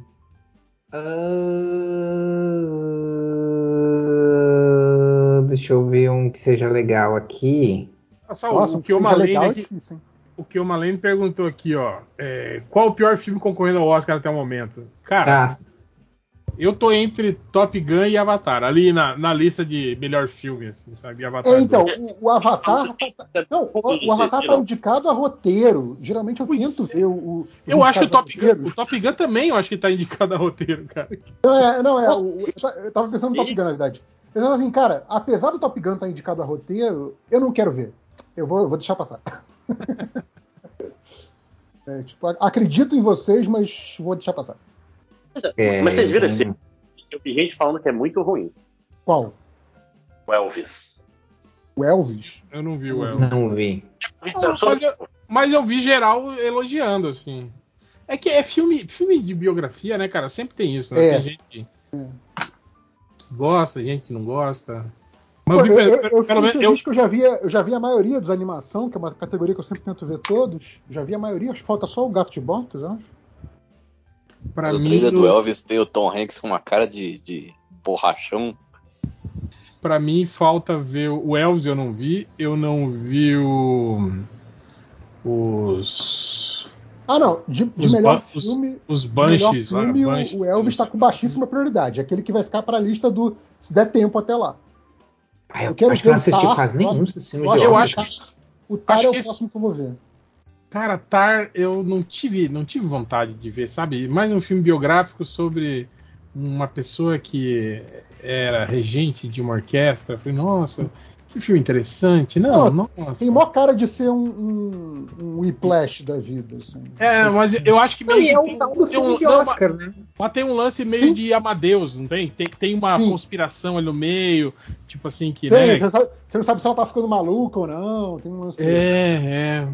Ah, deixa eu ver um que seja legal aqui. Só Nossa, o que seja Malene legal é aqui, difícil, hein? O que o Malene perguntou aqui, ó, é, qual o pior filme concorrendo ao Oscar até o momento? Cara, Ah, eu tô entre Top Gun e Avatar, ali na, na lista de melhor filme, assim, sabe? Avatar É, então, 2. o, o Avatar. tá- não, o, o Avatar tá indicado a roteiro. Geralmente eu Pois tento é. ver o. o- Eu acho que o Top Gun, o Top Gun também eu acho que tá indicado a roteiro, cara. Não, é, não, é. o- eu ta- eu tava pensando no Top Gun, na verdade. Pensando assim, cara, apesar do Top Gun estar indicado a roteiro, eu não quero ver. Eu vou, eu vou deixar passar. É, tipo, acredito em vocês, mas vou deixar passar. É, Mas vocês viram esse? Eu vi gente falando que é muito ruim. Qual? O Elvis. O Elvis? Eu não vi o Elvis. Não vi. Mas, eu, mas eu vi geral elogiando, assim. É que é filme, filme de biografia, né, cara? Sempre tem isso, né? É. Tem gente que que gosta, gente que não gosta. Pô, eu eu, eu, pelo menos- eu- que eu já vi, eu já vi a maioria dos animação, que é uma categoria que eu sempre tento ver todos. Já vi a maioria, acho que falta só o Gato de Botas, eu acho. pra o mim, trailer do o- Elvis tem o Tom Hanks com uma cara de, de borrachão. Pra mim, falta ver o Elvis, eu não vi. Eu não vi o. Os. Ah, não. De, de Os melhor ba- os- filme, Os melhor Banshees lá. filme o- Banshees, o Elvis está com baixíssima prioridade. Aquele que vai ficar para a lista do. Se der tempo até lá. Ah, eu, Eu quero acho que ver não assisti Tar, quase eu nenhum eu de eu Oscar. acho que- O Tar Acho é o que esse- próximo que eu vou ver. Cara, Tar, eu não tive, não tive vontade de ver, sabe? Mais um filme biográfico sobre uma pessoa que era regente de uma orquestra. Eu Falei, nossa, que filme interessante. Não, nossa. Tem maior cara de ser um, um, um whiplash da vida. Assim. É, mas eu acho que Não, meio e que é tem, o tal do tem filme um, de não, Oscar, né? mas tem um lance meio de Amadeus, não tem? Tem, tem uma Sim. conspiração ali no meio, tipo assim que, Tem, né? você, sabe- você não sabe se ela tá ficando maluca ou não. Tem um lance- É, é.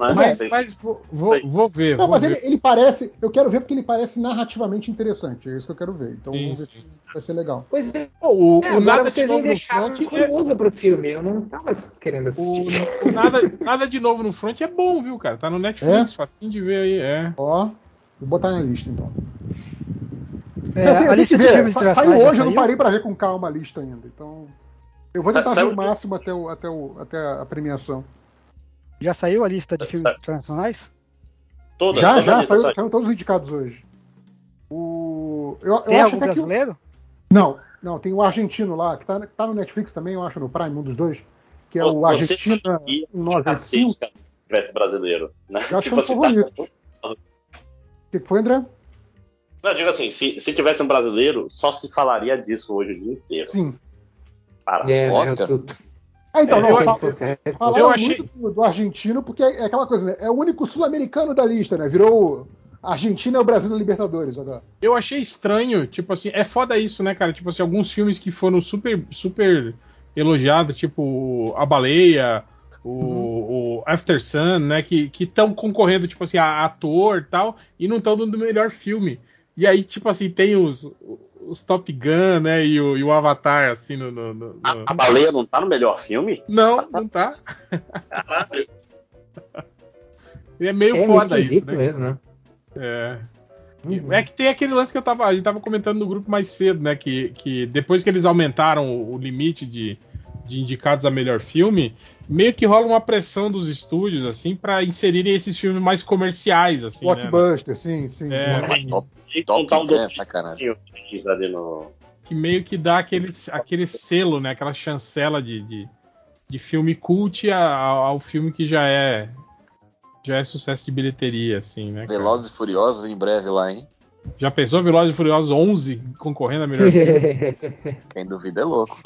Né? Mas, mas vou, vou, vou ver. Não, vou mas ver. ele, ele parece. Eu quero ver porque ele parece narrativamente interessante. É isso que eu quero ver. Então Sim, vamos ver sim. se vai ser legal. Pois é, O, o é, nada de vocês me novo no front é, curioso pro filme. Eu não tava querendo o, assistir. o nada, nada de novo no front é bom, viu, cara? Tá no Netflix, facinho de ver aí, é. Ó, vou botar na lista então. É, Eu tenho- a lista de filmes Sa- Saiu hoje, eu não saiu? parei pra ver com calma a lista ainda. Então. Eu vou tentar Sa- ver saiu- o máximo até, o, até, o, até a premiação. Já saiu a lista de filmes internacionais? Todas, já, já, as saiu, saíram todos os indicados hoje. O. Eu, eu Tem acho algum até que o- brasileiro? Não, não, tem o argentino lá, que tá, tá no Netflix também, eu acho, no Prime, um dos dois. Que é o Você Argentina 195. cacete se tivesse brasileiro. Né? Eu acho que é um assim, favorito. tá- O que, que foi, André? Não, digo assim, se, se tivesse um brasileiro, só se falaria disso hoje o dia inteiro. Sim. Para. É, né, Oscar? eu tô- Ah, então, É, não, eu- sociais, falaram eu achei- muito do, do argentino, porque é aquela coisa, né? É o único sul-americano da lista, né? Virou. Argentina é o Brasil na Libertadores agora. Eu achei estranho, tipo assim, é foda isso, né, cara? Tipo assim, alguns filmes que foram super, super elogiados, tipo A Baleia, o, o After Sun, né, que estão concorrendo, tipo assim, a ator e tal, e não estão dando o melhor filme. E aí, tipo assim, tem os, os Top Gun, né, e o, e o Avatar, assim, no... no- no- A, no- a baleia não tá no melhor filme? Não, não tá. Caralho. E é meio É meio foda isso, né? mesmo, né? É. Uhum. É que tem aquele lance que eu tava, a gente tava comentando no grupo mais cedo, né? Que, que depois que eles aumentaram o, o limite de, de indicados a melhor filme, meio que rola uma pressão dos estúdios, assim, pra inserirem esses filmes mais comerciais, assim, né? Blockbuster, sim, sim. É. Mas Top, top Gun é sacanagem. no. Que meio que dá aquele, aquele selo, né? Aquela chancela de, de, de filme cult ao, ao filme que já é já é sucesso de bilheteria, assim, né? Velozes e Furiosos em breve lá, hein? Já pensou Velozes e Furiosos 11 concorrendo a melhor filme? Quem duvida é louco.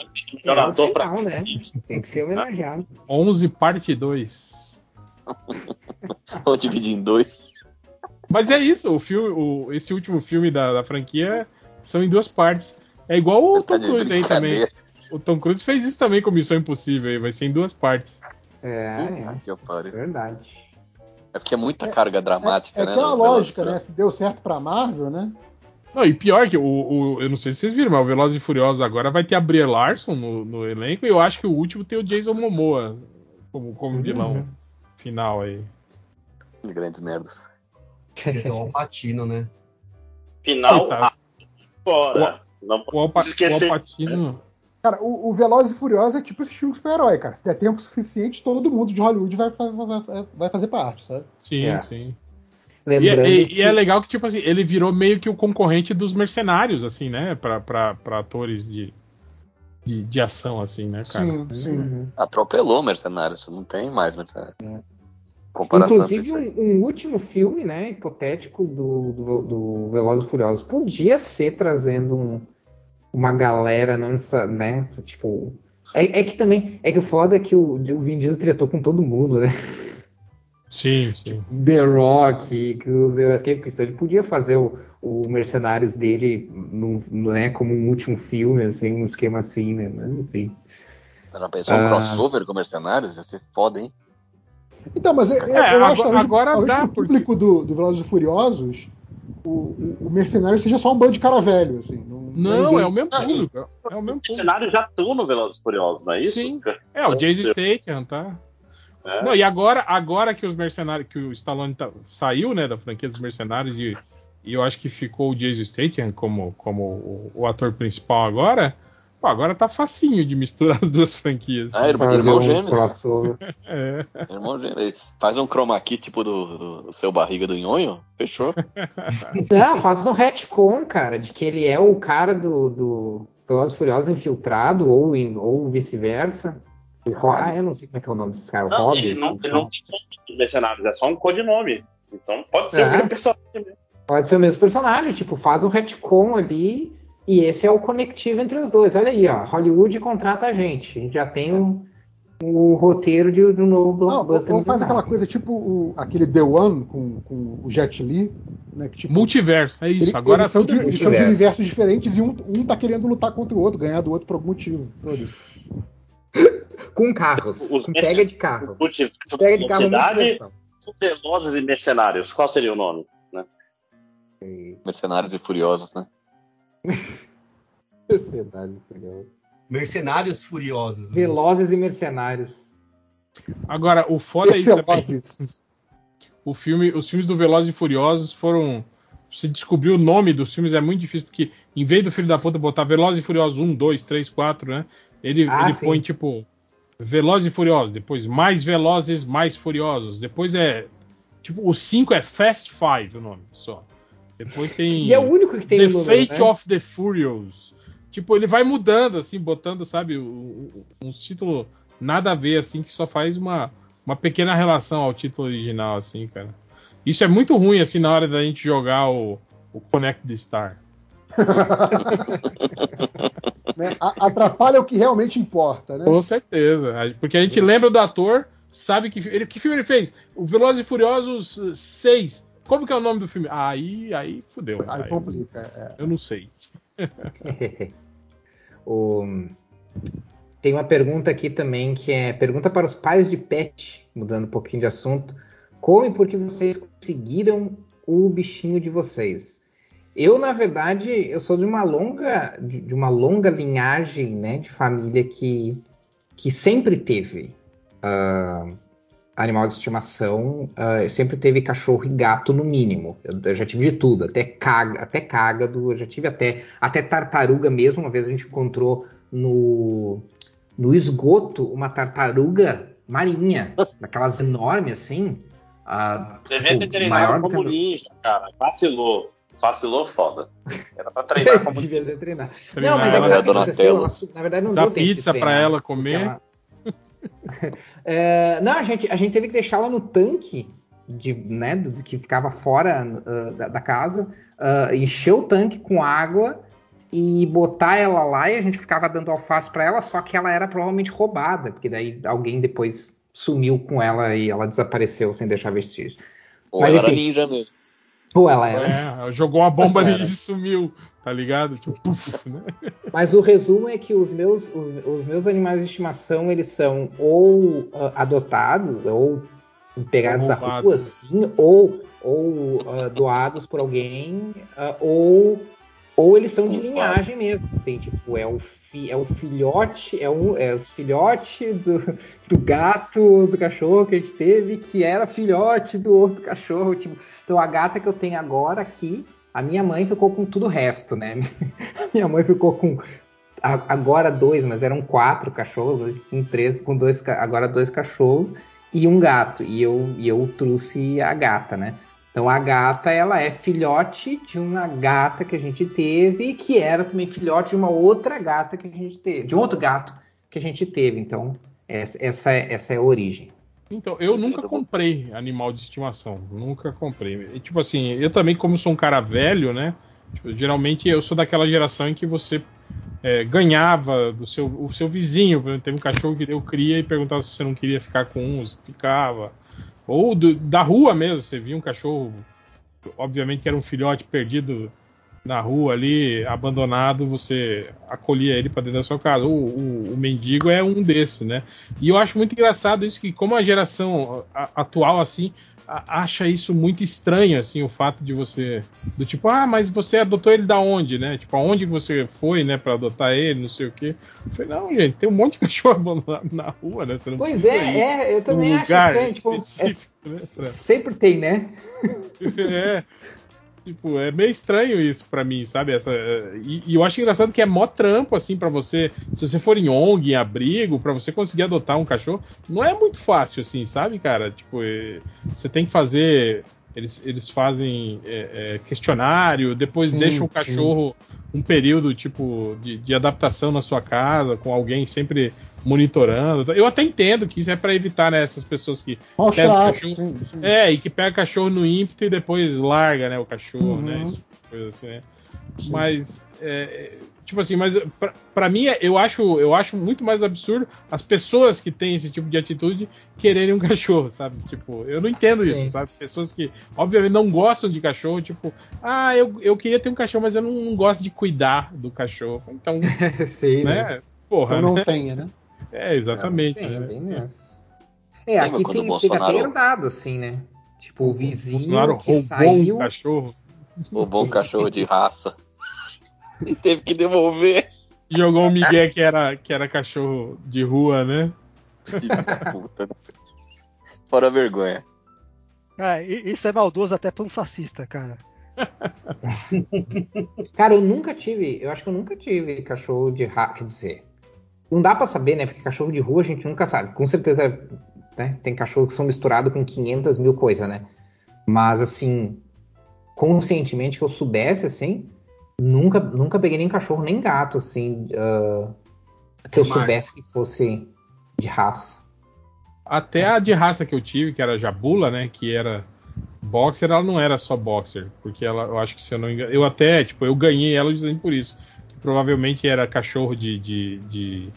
É o Jogador pra- né? Tem que ser homenageado. 11 parte 2. Vou dividir em dois. Mas é isso, o filme, o- esse último filme da, da franquia são em duas partes. É igual o Tom Cruise aí também. O Tom Cruise fez isso também com Missão Impossível, aí, vai ser em duas partes. É, é pariu. verdade. É porque é muita carga dramática, É né? aquela no Velozes e lógica, né? Se deu certo pra Marvel, né? Não, e pior que o, o- eu não sei se vocês viram, mas o Velozes e Furiosos agora vai ter a Brie Larson no, no elenco e eu acho que o último tem o Jason Momoa como, como vilão Uhum. final aí. Grandes merdas. Então, o Patino, né? Final, Coitado. fora. Não O, Alpa, esquecer. o Alpatino... Cara, o, o Velozes e Furiosos é tipo esse filme super-herói, cara. Se der tempo suficiente, todo mundo de Hollywood vai, vai, vai- vai fazer parte, sabe? Sim, É. sim. E, Lembrando e- que... e é legal que, tipo assim, ele virou meio que o concorrente dos mercenários, assim, né? Pra, pra, pra atores de, de, de ação, assim, né, cara? Sim, sim. Uhum. Atropelou mercenários, não tem mais mercenários. Comparação Inclusive, um, um último filme, né, hipotético do, do, do Velozes e Furiosos podia ser trazendo um- uma galera, não essa, né, tipo... É, é que também, é que o foda é que o, o Vin Diesel tretou com todo mundo, né? Sim, sim. The Rock, Cruiser, Escape Crystal. Ele podia fazer o, o Mercenários dele no, no- né, como um último filme, assim, um esquema assim, né? Mas enfim. Você já pensou um Ah. crossover com Mercenários? Ia ser foda, hein? Então, mas eu, É, eu acho agora- talvez, agora dá, pro público do, do Velozes e Furiosos, o, o, o Mercenário seja só um bando de cara velho, assim. Não, Não, ninguém- é o mesmo Ah, público. É o mesmo Os público. cenários já estão no Velozes e Furiosos, não é isso? Sim. É, o Jason Statham, tá? É. Não, e agora, agora que os mercenários, que o Stallone tá- saiu, né, da franquia dos mercenários e, e eu acho que ficou o Jason Statham como, como o, o ator principal agora, pô, agora tá facinho de misturar as duas franquias. Ah, irmão, irmão um gêmeos. É. Irmão gêmeo. Faz um chroma key tipo do, do, do seu barriga do nhonho. Fechou? Não, faz um retcon, cara, de que ele é o cara do, do Velozes e Furiosos infiltrado, ou, ou vice-versa. Ah, eu não sei como é que é o nome desse cara, o Não, Hobbs. ele não, ele não tem mercenários, é só um codinome. Então pode ser É. o mesmo personagem mesmo. Pode ser o mesmo personagem, tipo, faz um retcon ali e esse é o conectivo entre os dois. Olha aí, ó, Hollywood contrata a gente. A gente já tem o, o roteiro de, do novo Não, ou, blockbuster. ou faz aquela coisa tipo o- aquele The One com, com o Jet Li, né? Que, tipo, Multiverso, é isso. ele- agora eles, são tudo de, é eles são de multiverso. universos diferentes e um, um tá querendo lutar contra o outro, ganhar do outro por algum motivo. Com carros, Os com pega de carro. Multi- Pega de carro. Velozes e Mercenários, qual seria o nome? Mercenários e Furiosos, né? Mercenários, curioso. Mercenários Furiosos. né? Velozes e mercenários. Agora, o foda é isso. O filme, os filmes do Velozes e Furiosos foram. Você descobrir o nome dos filmes é muito difícil, porque em vez do filho da puta botar Velozes e Furiosos 1, 2, 3, 4, né? Ele, Ah, ele sim. põe tipo Velozes e Furiosos, depois mais Velozes, mais Furiosos, depois é. Tipo, o 5 é Fast Five o nome só. Depois tem. E é o único que tem The número, Fate né? of the Furious. Tipo, ele vai mudando, assim, botando, sabe, uns títulos nada a ver, assim, que só faz uma, uma pequena relação ao título original, assim, cara. Isso é muito ruim, assim, na hora da gente jogar o, o Connect the Star. né? Atrapalha o que realmente importa, né? Com certeza. Porque a gente lembra do ator, sabe que, ele, que filme ele fez? O Velozes e Furiosos 6. Como que é o nome do filme? Aí, aí fudeu. Aí Aí, complica. é. eu não sei. O- Tem uma pergunta aqui também que é pergunta para os pais de pet, mudando um pouquinho de assunto. Como e por que vocês conseguiram o bichinho de vocês? Eu, na verdade, eu sou de uma longa, de, uma longa linhagem, né, de família que, que sempre teve ah, animal de estimação, ah, sempre teve cachorro e gato no mínimo. Eu, eu já tive de tudo, até caga, até cágado, eu já tive até, até tartaruga mesmo. Uma vez a gente encontrou no, no esgoto uma tartaruga marinha, daquelas enormes assim. ah, Devia tipo, ter maior como que ninja, cara. Vacilou. Vacilou foda. Era pra treinar como Devia ter treinado. Treinar Não, mas é que ela, sabe o que aconteceu? Ela na verdade, não Dá deu tempo de pizza pra treinar, ela porque comer. ela- É, não, a gente, a gente teve que deixar ela no tanque de, né, do, que ficava fora ah, da, da casa, ah, encher o tanque com água e botar ela lá e a gente ficava dando alface pra ela, só que ela era provavelmente roubada, porque daí alguém depois sumiu com ela e ela desapareceu sem deixar vestígio. Ou Mas, ela era enfim. ninja mesmo. Ou ela era. É, jogou uma bomba ali Era. e sumiu, tá ligado? Tipo, puf, né? Mas o resumo é que os meus, os, os meus animais de estimação, eles são ou ah, adotados, ou pegados Ou da rua, assim, ou, ou ah, doados por alguém, ah, ou, ou eles são de linhagem mesmo, assim, tipo, é o, fi, é o filhote, é, um, é os filhote do, do gato do cachorro que a gente teve, que era filhote do outro cachorro, tipo, então a gata que eu tenho agora aqui, a minha mãe ficou com tudo o resto, né? minha mãe ficou com agora dois, mas eram quatro cachorros, com três, com dois, agora dois cachorros e um gato. E eu, e eu trouxe a gata, né? Então a gata, ela é filhote de uma gata que a gente teve, que era também filhote de uma outra gata que a gente teve, de um outro gato que a gente teve. Então essa, essa, é, essa é a origem. Então, eu nunca comprei animal de estimação. Nunca comprei. E, tipo assim, eu também, como sou um cara velho, né? tipo, geralmente eu sou daquela geração em que você é, ganhava do seu, o seu vizinho. Por exemplo, teve um cachorro que deu cria e perguntava se você não queria ficar com um, você ficava. Ou do- da rua mesmo, você via um cachorro, obviamente que era um filhote perdido na rua ali, abandonado, você acolhia ele para dentro da sua casa. O, o- o mendigo é um desses, né? E eu acho muito engraçado isso que, como a geração atual, assim, acha isso muito estranho, assim, o fato de você. Do tipo, ah, mas você adotou ele da onde, né? Tipo, aonde que você foi, né, para adotar ele, não sei o quê. Eu falei, não, gente, tem um monte de cachorro abandonado na rua, né? Pois é, é, eu também acho estranho. Tipo, é- né, sempre tem, né? é. Tipo, é meio estranho isso pra mim, sabe? Essa, e, e eu acho engraçado que é mó trampo, assim, pra você. Se você for em ONG, em abrigo, pra você conseguir adotar um cachorro, não é muito fácil, assim, sabe, cara? Tipo, é, você tem que fazer. Eles, eles fazem é, é, questionário, depois Sim, deixam o sim. cachorro um período, tipo, de, de adaptação na sua casa, com alguém sempre monitorando. Eu até entendo que isso é pra evitar, né, essas pessoas que Maus Pega o tratos, cachorro- sim, sim. é, e que pega cachorro no ímpeto e depois larga, né, o cachorro, Uhum. né? Isso, coisa assim, né? Mas, é, é, tipo assim, mas pra, pra mim, é- eu acho, eu acho muito mais absurdo as pessoas que têm esse tipo de atitude quererem um cachorro, sabe? Tipo, eu não entendo Sim. isso, sabe? Pessoas que, obviamente, não gostam de cachorro, tipo, ah, eu, eu queria ter um cachorro, mas eu não, não gosto de cuidar do cachorro. Então, Sim, né? Porra, Então não né? tenha, né? É, exatamente. Tem, né? bem nessa. É, Lembra aqui tem, o fica até Bolsonaro- herdado, assim, né? Tipo, o O vizinho Bolsonaro que roubou saiu. um cachorro. Roubou um cachorro de raça. E teve que devolver. Jogou um Miguel que era, que era cachorro de rua, né? Puta. né? Fora a vergonha. I- isso é maldoso até pra um fascista, cara. Cara, eu nunca tive, eu acho que eu nunca tive cachorro de raça, quer dizer, não dá pra saber, né? Porque cachorro de rua a gente nunca sabe. Com certeza, né? Tem cachorros que são misturados com 500 mil coisas, né? Mas, assim, conscientemente que eu soubesse, assim, nunca, nunca peguei nem cachorro, nem gato, assim, ah, que eu Marcos. soubesse que fosse de raça. Até a de raça que eu tive, que era Jabula, né? Que era boxer, ela não era só boxer. Porque ela, eu acho que se eu não engano. Eu até, tipo, eu ganhei ela justamente por isso. Que provavelmente era cachorro de. de, de,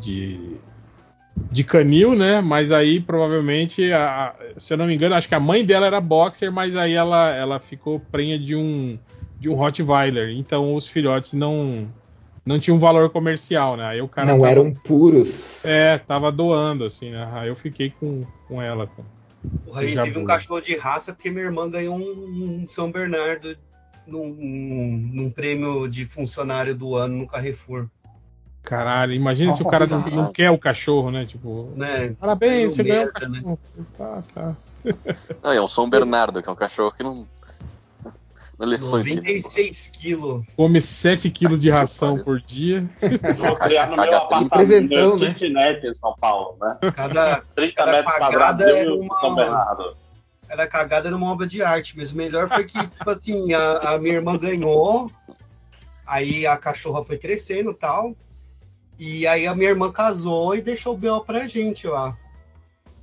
de, de canil, né? Mas aí provavelmente, a- a- se eu não me engano, acho que a mãe dela era boxer, mas aí ela, ela ficou prenha de um de um Rottweiler. Então os filhotes não não tinham valor comercial, né? Aí o cara não tava- eram puros. é, tava doando, assim, né? Aí eu fiquei com, com ela. com- Porra, aí teve um cachorro de raça porque minha irmã ganhou um, um São Bernardo num, num prêmio de funcionário do ano no Carrefour. Caralho, imagina se o cara não, não quer o cachorro, né? Tipo, Né? parabéns, você ganhou um merda, cachorro. Tá, tá. Não, é um São Bernardo, que é um cachorro que não. Um elefante. né? 96 quilos. Come 7 quilos de ração por dia. Vou criar no meu apartamento, meu né? kitnet em São Paulo, né? Cada, 30 Cada metros pagada quadrados é o uma- São Bernardo. era cagada numa obra de arte, mas o melhor foi que, tipo assim, a, a minha irmã ganhou, aí a cachorra foi crescendo e tal, e aí a minha irmã casou e deixou o B.O. pra gente lá.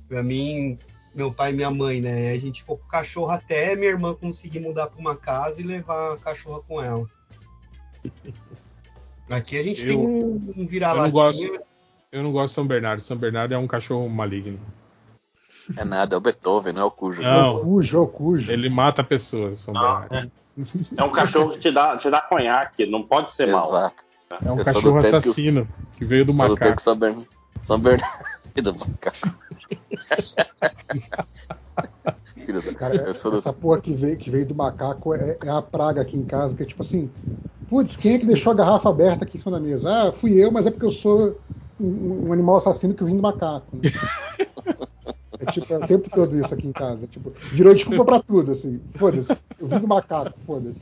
Pra mim, meu pai e minha mãe, né? A gente ficou com o cachorro até minha irmã conseguir mudar pra uma casa e levar a cachorra com ela. Aqui a gente Eu- tem um, um eu vira-latinha. não gosto. Eu não gosto de São Bernardo. São Bernardo é um cachorro maligno. É nada, é o Beethoven, não é o Cujo. Não, Cujo, é o cujo. ele mata pessoas, São Ah, Bernardo. É um cachorro que te dá, te dá conhaque, não pode ser mal. Exato. É um Eu sou do cachorro tempo que assassino que veio do Só do tempo macaco. que São Bernardo. São Bernardo. Do macaco. Cara, sou do essa porra que veio, que veio do macaco é, é a praga aqui em casa, que é tipo assim, putz, quem é que deixou a garrafa aberta aqui em cima da mesa? Ah, fui eu, mas é porque eu sou um, um animal assassino que eu vim do macaco. né? É tipo, é o tempo todo isso aqui em casa. Tipo, virou desculpa pra tudo, assim. Foda-se. Eu vim do macaco, foda-se.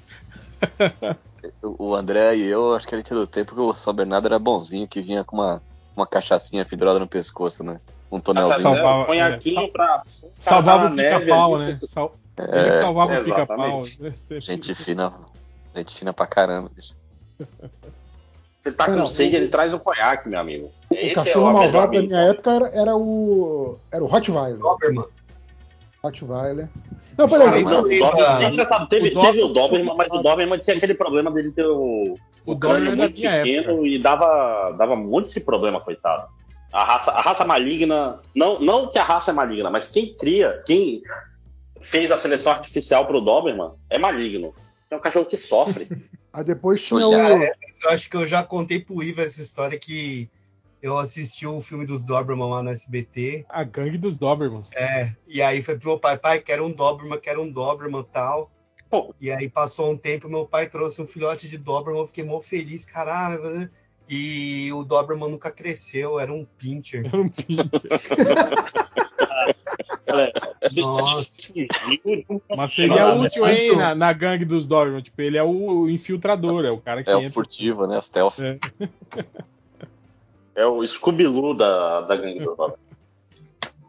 O André e eu, acho que a gente é do tempo que o São Bernardo era bonzinho, que vinha com uma, uma cachaçinha pendurada no pescoço, né? Um tonelzinho. Salva- Salvava- um conhaquinho é, pra. Salvava o neve pica-pau, ali, né? Sal- Ele É, salvava o pica-pau. né? Gente fina. Gente fina pra caramba, bicho. Você tá com sede, ele traz um conhaque, meu amigo. O Esse cachorro é o melhor malvado da minha época era, era o. Era o Rottweiler. Doberman. Rottweiler. Não, peraí. mas o Ele- Doberman- é engraçado, teve, o Doberman- teve o Doberman, mas o Doberman tinha aquele problema dele ter o, O o crânio é muito pequeno época. e dava, dava muito esse problema, coitado. A raça, a raça maligna. Não, não que a raça é maligna, mas quem cria, quem fez a seleção artificial pro Doberman é maligno. É um cachorro que sofre. Aí depois tinha o. É, eu acho que eu já contei pro Iva essa história que eu assisti o filme dos Doberman lá no SBT. A gangue dos Dobermans. É, e aí foi pro meu pai, pai, quero um Doberman, quero um Doberman tal. Pô. E aí passou um tempo, meu pai trouxe um filhote de Doberman, eu fiquei mó feliz, caralho. E o Doberman nunca cresceu, era um pincher. Era um pincher. Nossa. Mas seria útil, hein, na, na gangue dos Doberman. Tipo, ele é o infiltrador, é o cara que É o entra. furtivo, né? O stealth. É. É o Scooby-Doo da, da gangue do Doberman.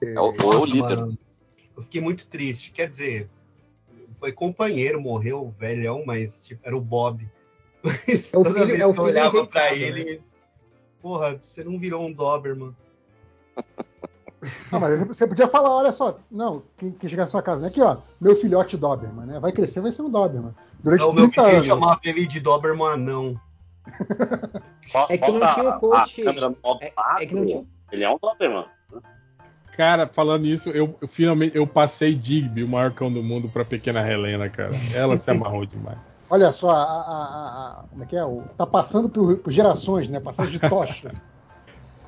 É o, ou é o líder. mano, eu fiquei muito triste. Quer dizer, foi companheiro, morreu, velhão, mas tipo, era o Bob. Mas É o toda filho- vez é o que eu filho olhava pra rejeitado, ele, porra, você não virou um Doberman. Não, mas você podia falar, olha só, não, quem, quem chegar na sua casa, né? Aqui, ó, meu filhote Doberman, né? Vai crescer, vai ser um Doberman. Durante Não, o meu 30 vizinho anos. chamava ele de Doberman anão. É que não tinha o coach. É, é que não tinha. Ele é um Doberman. Cara, falando nisso, eu, eu finalmente eu passei Digby, o maior cão do mundo, pra pequena Helena, cara. Ela se amarrou demais. Olha só, a, a- a- a- como é que é? O, tá passando por, por gerações, né? Passando de tocha.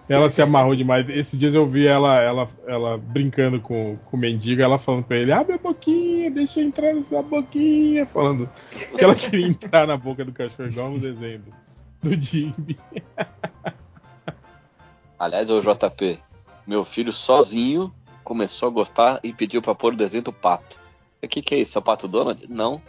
Ela se amarrou demais. Esses dias eu vi ela, ela, ela brincando com, com o mendigo, ela falando pra ele, abre a boquinha, deixa eu entrar nessa boquinha, falando que ela queria entrar na boca do cachorro, igual no desenho do, Digby. Aliás, o JP, meu filho sozinho começou a gostar e pediu pra pôr o desenho do pato. O que, que é isso? É o pato Donald? Não.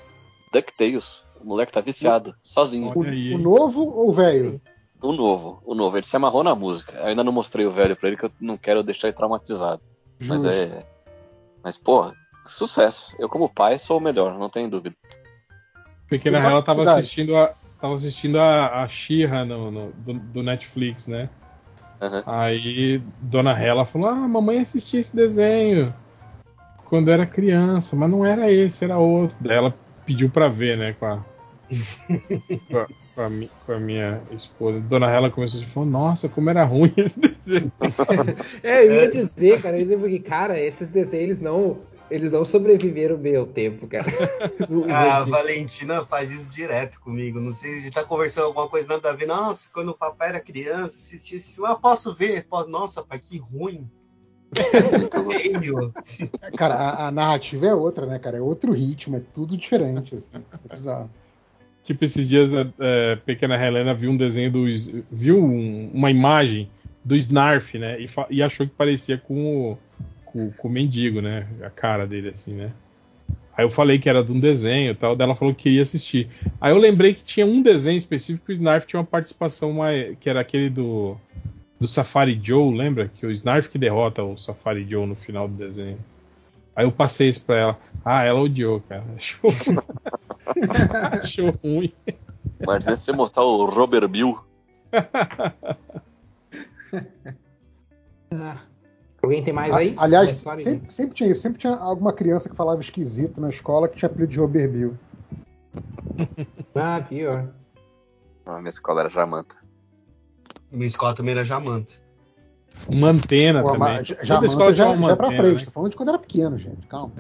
DuckTales. O moleque tá viciado, sozinho. O, o novo ou o velho? O novo, o novo. Ele se amarrou na música. Eu ainda não mostrei o velho pra ele que eu não quero deixar ele traumatizado. Mas Justo. é. Mas, pô, sucesso. Eu, como pai, sou o melhor, não tem dúvida. Pequena Que ela tava faculdade? assistindo a. Tava assistindo a, a She-Ra no, no- do, do Netflix, né? Aham. Aí Dona Hela falou: Ah, mamãe assistia esse desenho quando era criança, mas não era esse, era outro. Daí ela pediu pra ver, né, com a, com a, com a com a minha esposa. Dona Hela começou a falar: Nossa, como era ruim esse desenho. É, eu ia dizer, cara, eu ia dizer porque, cara, esses desenhos eles não, eles não sobreviveram bem ao tempo, cara. A antigos. Valentina faz isso direto comigo. Não sei, a gente tá conversando alguma coisa nada a ver. Nossa, quando o papai era criança, assistia esse filme. Ah, posso ver? Posso... Nossa, pai, que ruim. Cara, a, a narrativa é outra, né, cara? É outro ritmo, é tudo diferente. Assim. É bizarro. Tipo, esses dias a é, pequena Helena viu um desenho do. Viu um- uma imagem do Snarf, né? E, e achou que parecia com o, com, com o mendigo, né? A cara dele, assim, né? Aí eu falei que era de um desenho e tal, daí ela falou que queria assistir. Aí eu lembrei que tinha um desenho específico que o Snarf tinha uma participação mais. que era aquele do. do Safari Joe, lembra? Que o Snarf que derrota o Safari Joe no final do desenho. Aí eu passei isso pra ela. Ah, ela odiou, cara. Achou, achou ruim. Mas se você mostrar o Robert Bill, Ah. Alguém tem mais aí? A- aliás, sempre, sempre tinha isso. Sempre tinha alguma criança que falava esquisito na escola que tinha apelido de Robert Bill. Ah, pior. a minha escola era Jamanta. Minha escola também era Jamanta. Uma antena Pô, também. já, Toda já, escola já, uma já é pra frente. né? Tô falando de quando era pequeno, gente. Calma.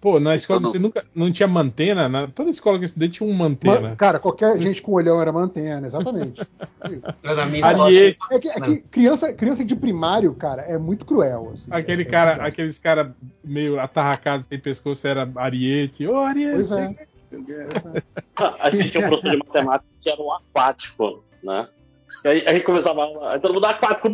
Pô, na escola Todo- você nunca não tinha mantena? Na, toda escola que eu estudei tinha uma antena. Ma- cara, qualquer gente com olhão era mantena, exatamente. Na minha escola Ariete, É que, é que criança, criança de primário, cara, é muito cruel. assim. aquele É- é cara, bizarro. aqueles cara meio atarracados sem pescoço era Ariete. Ô, Ariete! Pois é. A gente tinha um professor de matemática que era um aquático, né? E aí a gente começava a aula, aí todo mundo aquático.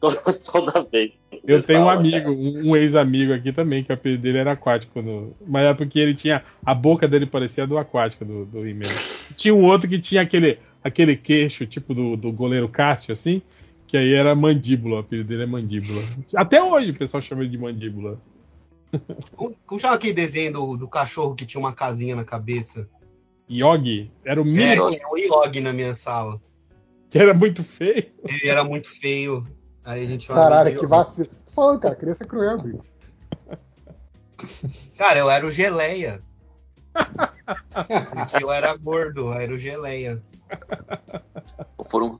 Toda, vez. Eu tenho um Fala, amigo, um, um ex-amigo aqui também, que o apelido dele era aquático. No, mas é porque ele tinha. A boca dele parecia a do aquático do, do He-Man. Tinha um outro que tinha aquele, aquele queixo, tipo do, do goleiro Cássio, assim, que aí era mandíbula. O apelido dele é mandíbula. Até hoje o pessoal chama ele de mandíbula. Como, chama aquele desenho do, do cachorro que tinha uma casinha na cabeça? Yogi era o É, mínimo, tinha o Yogi na minha sala. que era muito feio. Ele era muito feio. Aí a gente Caralho, que vacilo. Tô falando, cara, criança é cruel, bicho. Cara, eu era o Geleia. Eu era gordo, eu era o Geleia. Pôr um.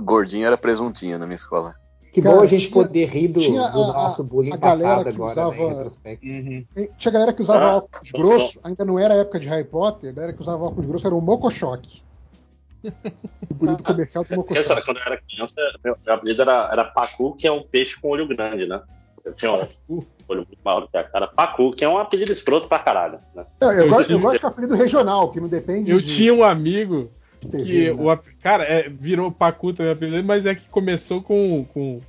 gordinho era presuntinho na minha escola. Que Cara, bom a gente tinha- poder rir do, do a- nosso a- bullying a passado agora, usava- né, em retrospecto. Uhum. Tinha galera que usava Ah, óculos grosso, ainda não era a época de Harry Potter, a galera que usava óculos grosso era o Mocochoque. O bonito comercial do Porque, sabe, quando eu era criança, meu, meu apelido era, era Pacu, que é um peixe com olho grande, né? Eu tinha um olho muito maior do que a cara. Pacu, que é um apelido escroto pra caralho. Né? Eu, eu gosto, eu gosto de apelido regional, que não depende Eu de tinha um amigo que né? o cara é, virou Pacu também apelido, mas é que começou com, com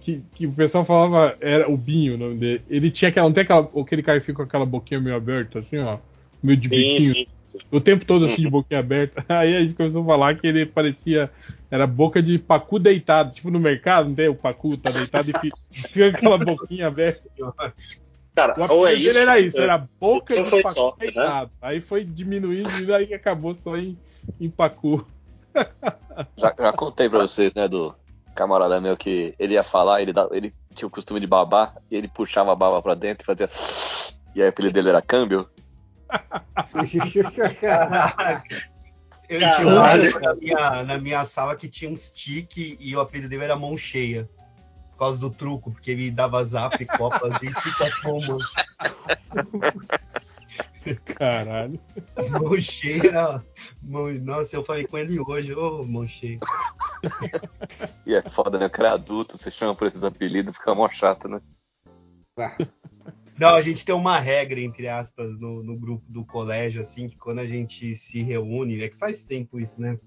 que, que o pessoal falava era o Binho o nome dele. Ele tinha aquela não tem aquela aquele cara que fica com aquela boquinha meio aberta assim, ó, meio de biquinho, Sim, sim. o tempo todo assim de boquinha aberta. Aí a gente começou a falar que ele parecia era boca de Pacu deitado, tipo no mercado, não tem o Pacu tá deitado e fica, fica com aquela boquinha aberta. Cara, O ou é isso. era isso, era boca Então de Pacu sorte, né? deitado. Aí foi diminuindo e aí acabou só em, em Pacu. Já, já contei pra vocês, né, do camarada meu que ele ia falar, ele, dava- ele tinha o costume de babar, e ele puxava a baba pra dentro e fazia. E aí o apelido dele era câmbio. Eu tinha um amigo na minha, na minha sala que tinha um stick e o apelido dele era mão cheia. Por causa do truco, porque ele dava zap, copa, e fica como. Caralho. Mão cheia. Mão... Nossa, eu falei com ele hoje, ô mão cheia. E é foda, né? O cara é adulto, você chama por esses apelidos, fica mó chato, né? Não, a gente tem uma regra, entre aspas, no, no grupo do colégio, assim, que quando a gente se reúne, é que faz tempo isso, né?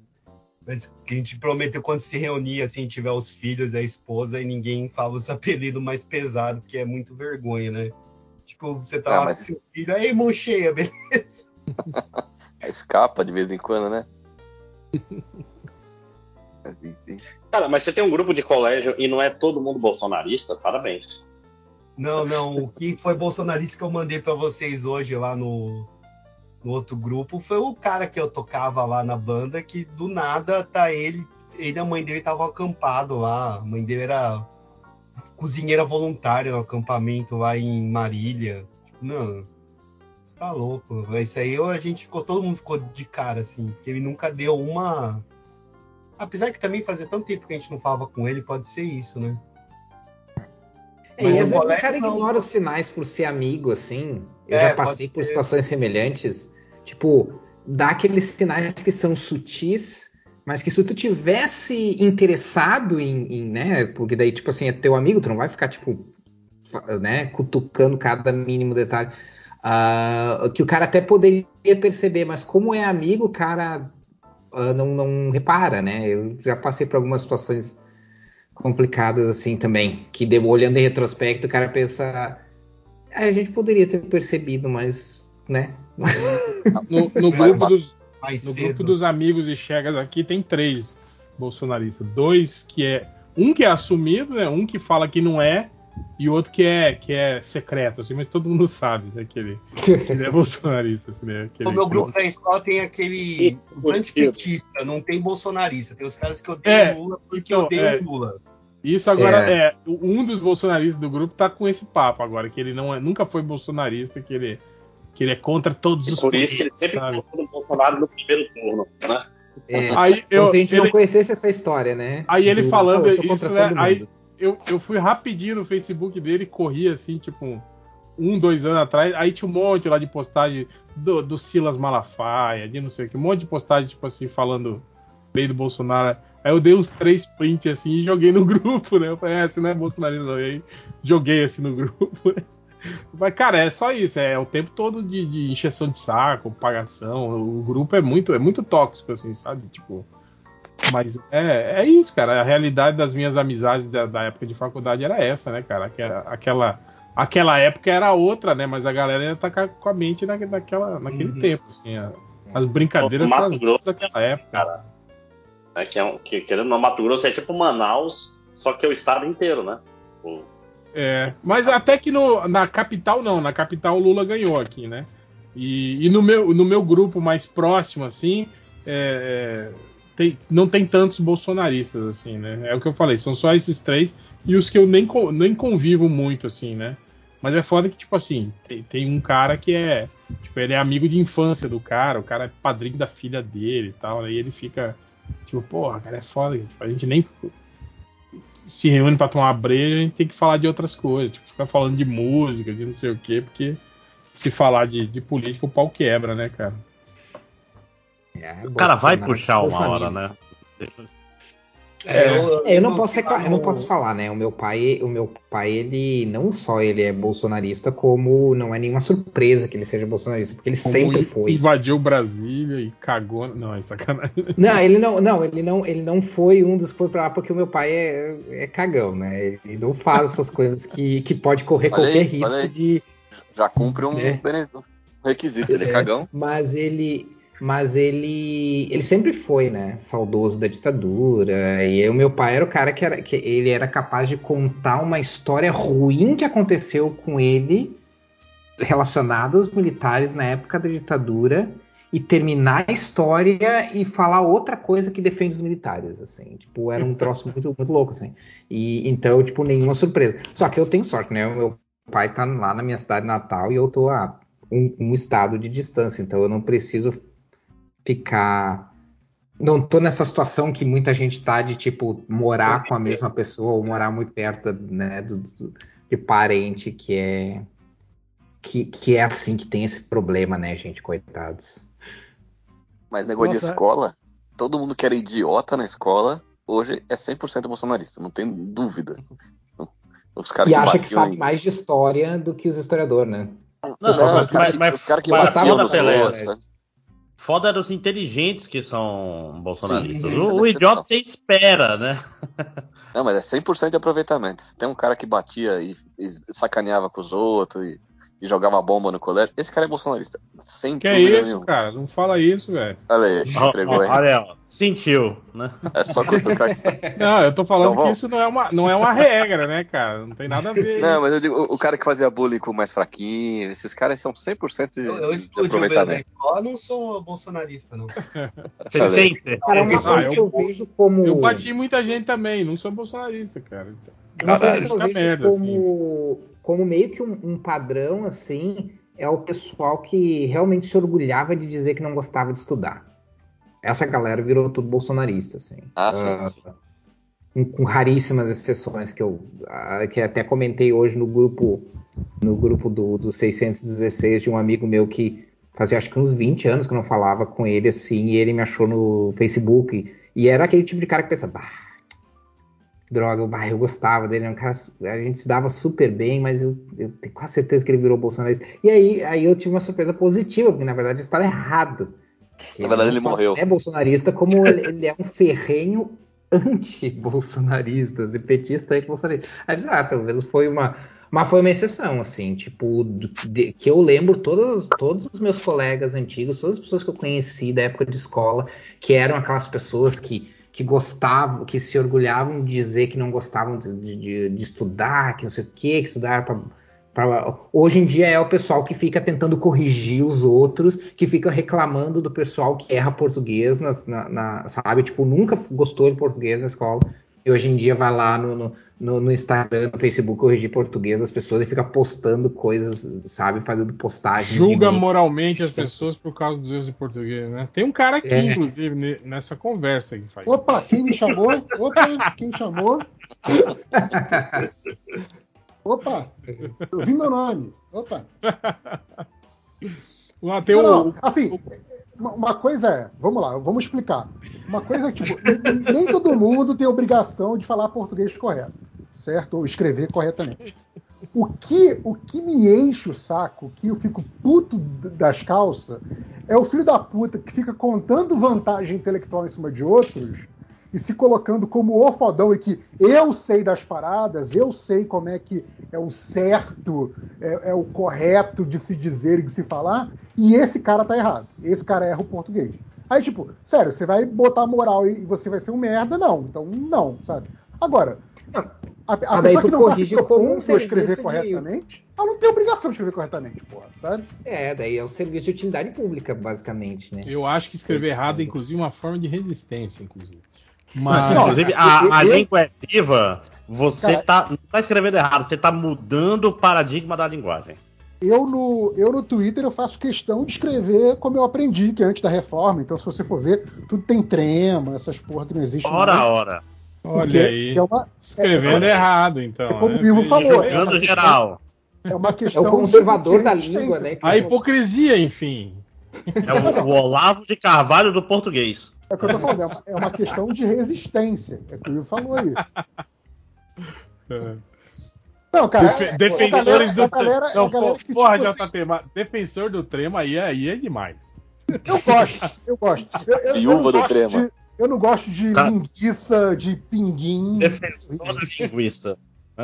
Mas que a gente prometeu quando se reunir, assim, tiver os filhos, a esposa, e ninguém fala os apelidos mais pesados, porque é muito vergonha, né? Tipo, você tá Ah, lá mas- com seu filho, aí, mão cheia, beleza? Escapa de vez em quando, né? Mas enfim. Cara, mas você tem um grupo de colégio e não é todo mundo bolsonarista? Parabéns. Não, não, o que foi bolsonarista que eu mandei pra vocês hoje lá no, no outro grupo foi o cara que eu tocava lá na banda, que do nada tá ele, ele e a mãe dele estavam acampado lá, a mãe dele era cozinheira voluntária no acampamento lá em Marília. Tipo, não, você tá louco. Isso aí a gente ficou, todo mundo ficou de cara, assim, porque ele nunca deu uma. Apesar que também fazia tanto tempo que a gente não falava com ele, pode ser isso, né? É, Mas e o às vezes o cara não. ignora os sinais por ser amigo, assim. Eu É, já passei por ser. situações semelhantes. Tipo, dá aqueles sinais que são sutis, mas que se tu tivesse interessado em, em, né? Porque daí, tipo assim, é teu amigo, tu não vai ficar, tipo, né, cutucando cada mínimo detalhe. Ah, que o cara até poderia perceber, mas como é amigo, o cara ah, não, não repara, né? Eu já passei por algumas situações complicadas assim também, que deu, olhando em retrospecto, o cara pensa, "Ah, a gente poderia ter percebido, mas, né? No, no grupo dos, no grupo dos amigos e chegas aqui tem três bolsonaristas. Dois que é. Um que é assumido, né? Um que fala que não é, e outro que é, que é secreto, assim, mas todo mundo sabe né, que, ele, que ele é bolsonarista. Assim, né, que No ele- meu grupo da escola tem aquele os antipetistas, não tem bolsonarista. Tem os caras que odeiam É, Lula porque então, odeiam é. Lula. Isso agora É. é. Um dos bolsonaristas do grupo tá com esse papo agora, que ele não é, nunca foi bolsonarista, que ele, que ele é contra todos E os por isso que ele sempre sabe? no Bolsonaro no primeiro turno, né? É, Aí eu, como se a gente não ele- conhecesse essa história, né? Aí ele Do, falando "Pô, eu isso, né, aí- mundo." Eu, eu fui rapidinho no Facebook dele, corri assim, tipo, um, dois anos atrás, aí tinha um monte lá de postagem do, do Silas Malafaia, de não sei o que, um monte de postagem, tipo assim, falando bem do Bolsonaro. Aí eu dei uns três prints assim e joguei no grupo, né? Eu falei, é, você não é bolsonarista aí joguei assim no grupo, né? Mas, cara, é só isso, é o tempo todo de, de de saco, pagação. O grupo é muito, é muito tóxico, assim, sabe? Tipo. Mas é, é isso, cara. A realidade das minhas amizades da, da época de faculdade era essa, né, cara? Aquela, aquela, aquela época era outra, né? Mas a galera ia estar com a mente na, naquela, naquele Uhum. tempo, assim. a- as brincadeiras são Mato as Grosso daquela época. Cara, é que, é um, que querendo não, Mato Grosso é tipo Manaus, só que é o estado inteiro, né? O- É, mas até que no, na capital não, na capital o Lula ganhou aqui, né? E, e no, meu, no meu grupo mais próximo, assim, é, é, tem- não tem tantos bolsonaristas, assim, né? É o que eu falei, são só esses três e os que eu nem, nem convivo muito, assim, né? Mas é foda que, tipo assim, tem, tem um cara que é. Tipo, ele é amigo de infância do cara, o cara é padrinho da filha dele e tal, né? E ele fica. Tipo, porra, cara, é foda. Tipo, a gente nem se reúne pra tomar breja, a gente tem que falar de outras coisas. Tipo, ficar falando de música, de não sei o quê, porque se falar de, de política, o pau quebra, né, cara? É, O cara vai puxar uma hora, famílias. né? É, É, eu não lembro posso reclamar, eu não posso falar, né? O meu pai, o meu pai, ele não só ele é bolsonarista, como não é nenhuma surpresa que ele seja bolsonarista, porque ele Como sempre in- foi. Invadiu Brasília e cagou. Não, é sacanagem. Não, ele não, não, ele não, ele não foi um dos que foi pra lá porque o meu pai é, é cagão, né? Ele não faz essas coisas que, que pode correr Olha qualquer aí, risco de, Já cumpre um É. um requisito, ele é É. cagão. Mas ele, mas ele, ele sempre foi, né, saudoso da ditadura. E o meu pai era o cara que era, que ele era capaz de contar uma história ruim que aconteceu com ele relacionada aos militares na época da ditadura e terminar a história e falar outra coisa que defende os militares, assim. Tipo, era um troço muito, muito louco, assim. E então, tipo, nenhuma surpresa. Só que eu tenho sorte, né? Meu pai tá lá na minha cidade natal e eu tô a um, um estado de distância, então eu não preciso ficar. Não tô nessa situação que muita gente tá de tipo morar com a mesma pessoa ou morar muito perto né, do, do- de parente que é que, que é assim que tem esse problema, né, gente, coitados. Mas negócio de Nossa. escola, todo mundo que era idiota na escola, hoje é 100% bolsonarista, não tem dúvida. Os caras E que acha que sabe em- mais de história do que os historiadores, né? Não, os caras que, mas- os cara que mas batiam nos Pelé? Foda eram os inteligentes que são bolsonaristas. Sim, o, é o idiota você espera, né? Não, mas é 100% de aproveitamento. Se tem um cara que batia e, e sacaneava com os outros e, e jogava bomba no colégio, esse cara é bolsonarista. Sem Que é dúvida isso, nenhuma. cara? Não fala isso, velho. Olha aí, entregou aí. olha, ó, sentiu, né? É só cutucar que sai. Não, eu tô falando Então, que vamos. isso não é, uma, não é uma regra, né, cara? Não tem nada a ver. Não, mas eu digo, o o cara que fazia bullying com o mais fraquinho, esses caras são 100% de, Eu, eu de explodi o beiro da aproveitamento. escola, não sou bolsonarista, não. Você? Cara, é uma Ah, coisa eu- que eu vejo como. Eu bati muita gente também, não sou bolsonarista, cara. É uma coisa Caralho, que eu vejo merda, assim. Como, meio que um, um padrão, assim, é o pessoal que realmente se orgulhava de dizer que não gostava de estudar. Essa galera virou tudo bolsonarista, assim. Ah, sim, Ah, sim. com, com raríssimas exceções que eu ah, que até comentei hoje no grupo no grupo do, do 616 de um amigo meu que fazia acho que uns 20 anos que eu não falava com ele assim e ele me achou no Facebook e era aquele tipo de cara que pensa bah, droga, bah, eu gostava dele, é um cara, a gente se dava super bem, mas eu, eu tenho quase certeza que ele virou bolsonarista. E aí, aí eu tive uma surpresa positiva, porque na verdade eu estava errado. Na verdade, ele só morreu. É bolsonarista, como ele, ele é um ferrenho anti-bolsonarista, e petista anti-bolsonarista. Aí ah, pelo menos foi uma. Mas foi uma exceção, assim, tipo, de- que eu lembro todos, todos os meus colegas antigos, todas as pessoas que eu conheci da época de escola, que eram aquelas pessoas que, que gostavam, que se orgulhavam de dizer que não gostavam de, de- de estudar, que não sei o quê, que estudar para Pra- Hoje em dia é o pessoal que fica tentando corrigir os outros, que fica reclamando do pessoal que erra português, nas- na, na- sabe? Tipo, nunca gostou de português na escola. E hoje em dia vai lá no, no, no- no Instagram, no Facebook, corrigir português das pessoas e fica postando coisas, sabe? Fazendo postagens. Julga moralmente as pessoas por causa dos erros de português, né? Tem um cara aqui, É. inclusive, ne- nessa conversa que faz. Opa, quem me chamou? Opa, quem chamou? Opa, eu vi meu nome. Opa. Lá tem Não, o, não, assim, uma coisa é, vamos lá, vamos explicar. Uma coisa é tipo, nem- todo mundo tem obrigação de falar português correto, certo? Ou escrever corretamente. O que, o que me enche o saco, que eu fico puto das calças, é o filho da puta que fica contando vantagem intelectual em cima de outros e se colocando como o fodão e que eu sei das paradas, eu sei como é que é o certo, é, é o correto de se dizer e de se falar, e esse cara tá errado. Esse cara erra o português. Aí, tipo, sério, você vai botar moral e e você vai ser um merda? Não. Então, não, sabe? Agora, a, a Ah, pessoa que não tá se corrige como um propondo a escrever de- corretamente, ela não tem obrigação de escrever corretamente, porra, sabe? É, daí é o serviço de utilidade pública, basicamente, né? Eu acho que escrever errado é, inclusive, uma forma de resistência, inclusive. Mas. Não, Inclusive, a, a eu- língua é viva, você Cara- tá, não tá escrevendo errado, você tá mudando o paradigma da linguagem. eu no, eu no Twitter eu faço questão de escrever como eu aprendi, que é antes da reforma. Então, se você for ver, tudo tem trema, essas porra que não existem. Ora, mais. ora. Olha Porque aí. É uma, Escrevendo é, errado, então. é como né? o Ivo falou. É Jogando uma, geral. é uma É questão. o conservador da língua, né? A hipocrisia, enfim. É o, o Olavo de Carvalho do português. É o que eu tô falando, é uma, é uma questão de resistência. É o que o Ivo falou aí. É. Não, cara. Defe- é- é a defensores galera- do a galera, é Não, po- que, porra, tipo, assim, JT, mas defensor do trema aí, aí é demais. Eu gosto, eu gosto. Eu, eu- eu Viúva não do gosto trema. de- eu não gosto de Tá. linguiça, de pinguim. Defensor da linguiça.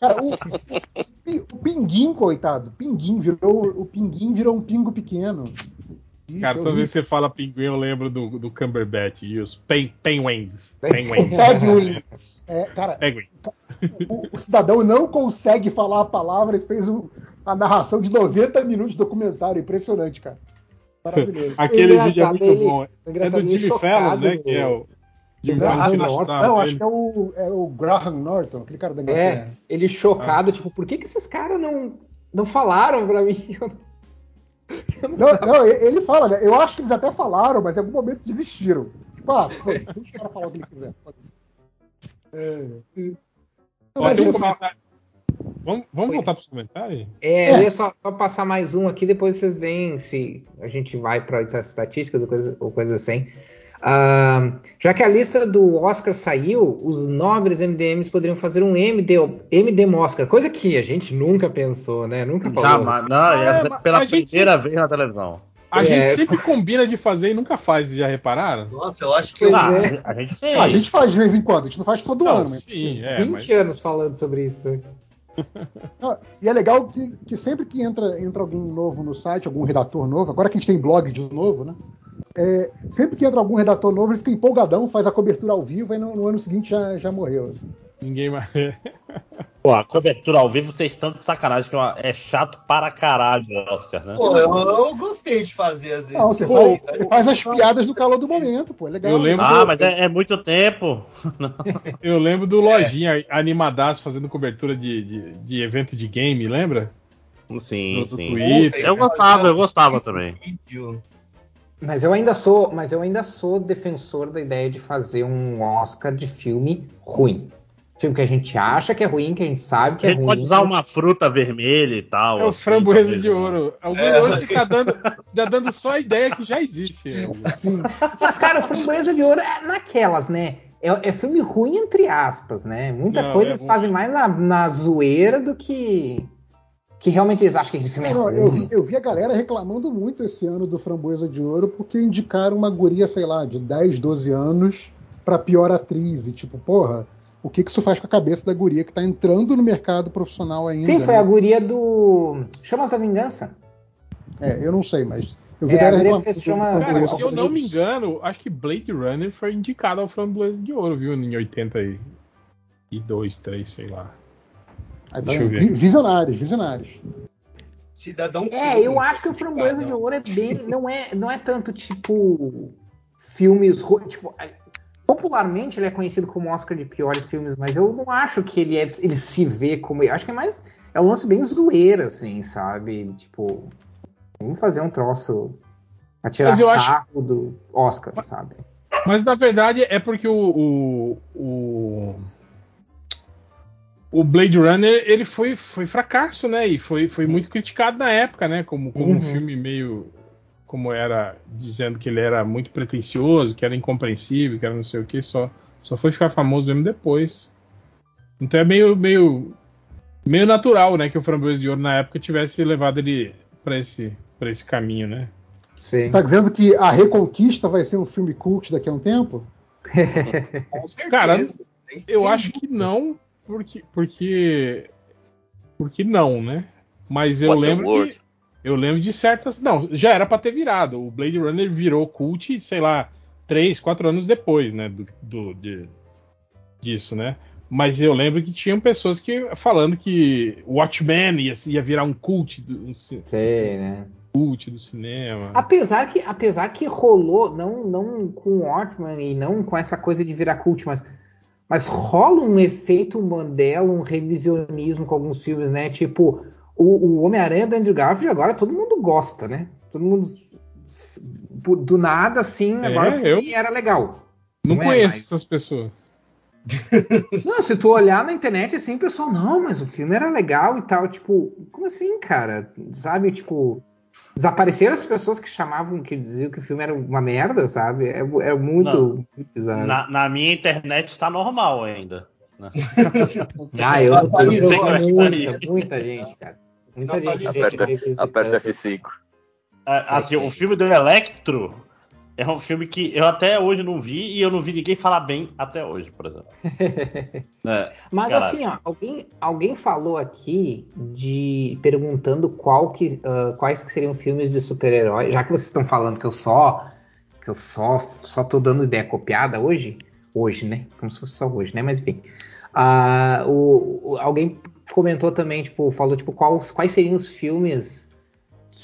Cara, o, o- o pinguim, coitado, pinguim virou. O pinguim virou um pingo pequeno. Cara, toda vez que você fala pinguim, eu lembro do, do Cumberbatch e os pen, penguins. Pen- Penguins. Penguins. É, cara, Penguins. o, o cidadão não consegue falar a palavra e fez um- a narração de 90 minutos de documentário. Impressionante, cara. Maravilhoso. Aquele vídeo é muito é ele- bom. É do é Jimmy Fallon, né? Que é o. Jimmy Fallon Norton. Não, acho dele. que é o, é o Graham Norton, aquele cara da É, Inglaterra. ele chocado, tipo, por que, que esses caras não, não falaram pra mim? Não, não, ele fala, né? Eu acho que eles até falaram, mas em algum momento desistiram. Tipo, ah, deixa o cara falar o que ele quiser. É. Mas um comentário. Vamos, vamos Oi. voltar para os comentários? É, É. eu ia só, só passar mais um aqui, depois vocês veem se a gente vai para outras estatísticas ou coisa, ou coisa assim. Ah, já que a lista do Oscar saiu, os nobres MDMs poderiam fazer um MD, MD Oscar, coisa que a gente nunca pensou, né? Nunca falou. Jamais. Não, é, É, mas pela a gente primeira vez na televisão. A É. gente sempre combina de fazer e nunca faz, já repararam? Nossa, eu acho que eu. Ah, é. a gente fez. A gente faz de vez em quando, a gente não faz todo Não, ano, mas. sim, é, 20 mas anos falando sobre isso. né? Não, E é legal que, que sempre que entra, entra alguém novo no site, algum redator novo, agora que a gente tem blog de novo, né? É, sempre que entra algum redator novo, ele fica empolgadão, faz a cobertura ao vivo e no, no ano seguinte já, já morreu. assim. ninguém mais. Pô, a cobertura ao vivo, vocês estão de sacanagem, que é é chato para caralho o Oscar, né? Pô, eu, eu gostei de fazer às vezes. Não, você Pô, faz, você faz as piadas no calor do momento, pô, é legal. Eu lembro Ah, do- mas é, é muito tempo. Eu lembro do Lojinha animadaço fazendo cobertura de, de, de evento de game, lembra? Sim, No- no sim. Twitter. Eu gostava, eu gostava também. vídeo. Mas eu ainda sou, mas eu ainda sou defensor da ideia de fazer um Oscar de filme ruim. Filme que a gente acha que é ruim, que a gente sabe que A é gente ruim. pode usar mas- uma fruta vermelha e tal. É o assim, framboesa de ouro. O É. hoje tá dando, tá dando só a ideia que já existe. Mas, cara, o Framboesa de Ouro é naquelas, né? É, é filme ruim, entre aspas, né? Muita Não, coisa é eles fazem mais na, na zoeira do que. Que realmente eles acham que aquele filme é Não, ruim. eu, vi, eu vi a galera reclamando muito esse ano do Framboesa de Ouro porque indicaram uma guria, sei lá, de 10, 12 anos pra pior atriz. E tipo, porra, o que, que isso faz com a cabeça da guria que tá entrando no mercado profissional ainda? Sim, foi né? a guria do. Chamas da Vingança. É, eu não sei, mas. Eu É, a galera guria que fez chama- Cara, se eu não me engano, acho que Blade Runner foi indicado ao framboesa de ouro, viu? Em 82, 3, sei lá. Aí, Deixa eu vendo? ver. Vi- Visionários, visionários. Cidadão É, Kane, eu acho que o Framboesa de. Ouro é bem. Não é, não é tanto tipo. Filmes. Tipo, popularmente ele é conhecido como Oscar de piores filmes, mas eu não acho que ele, é, ele se vê como. Eu acho que é mais. É um lance bem zoeira, assim, sabe? Tipo. Vamos fazer um troço. A tirar Mas eu acho- sarro do Oscar, sabe? Mas na verdade é porque o, o, o, o Blade Runner ele foi, foi fracasso, né? E foi, foi muito criticado na época, né? Como, como um Uhum. filme meio. Como era. Dizendo que ele era muito pretencioso, que era incompreensível, que era não sei o que, só, só foi ficar famoso mesmo depois. Então é meio. meio meio natural, né? Que o Framboesa de Ouro na época tivesse levado ele pra esse, pra esse caminho, né? Sim. Você tá dizendo que a Reconquista vai ser um filme cult daqui a um tempo? Cara, Eu acho que não, porque. Porque. Porque não, né? Mas eu lembro. Waterworld. De, eu lembro de certas. Não, já era pra ter virado. O Blade Runner virou cult, sei lá, três, quatro anos depois, né? Do, do- de- disso, né? Mas eu lembro que tinham pessoas que falando que Watchmen ia, ia virar um cult do, um Sei, né? cult do cinema. Apesar que, apesar que rolou, não, não com o Watchmen e não com essa coisa de virar cult, mas, mas rola um efeito Mandela, um revisionismo com alguns filmes, né? Tipo, o, o Homem-Aranha do Andrew Garfield agora todo mundo gosta, né? Todo mundo do nada assim, É, agora o filme eu- era legal. Não, Não é conheço mais. essas pessoas. Não, se tu olhar na internet assim, o pessoal, não, mas o filme era legal e tal, tipo, como assim, cara? Sabe, tipo, desapareceram as pessoas que chamavam, que diziam que o filme era uma merda, sabe? É, é muito, Não. muito bizarro. Na, na minha internet tá normal ainda. né? Ah, eu, eu, muita, muita gente, cara. Muita gente Aperta, aperta F5. É, Assim, o filme do Electro é um filme que eu até hoje não vi e eu não vi ninguém falar bem até hoje, por exemplo. É, Mas caralho. assim, ó, alguém, alguém falou aqui de perguntando que, ah, quais que seriam filmes de super-herói, já que vocês estão falando que eu só que eu só só tô dando ideia copiada hoje, hoje, né? Como se fosse só hoje, né? Mas bem, Ah, o, o- alguém comentou também, tipo, falou tipo quais, quais seriam os filmes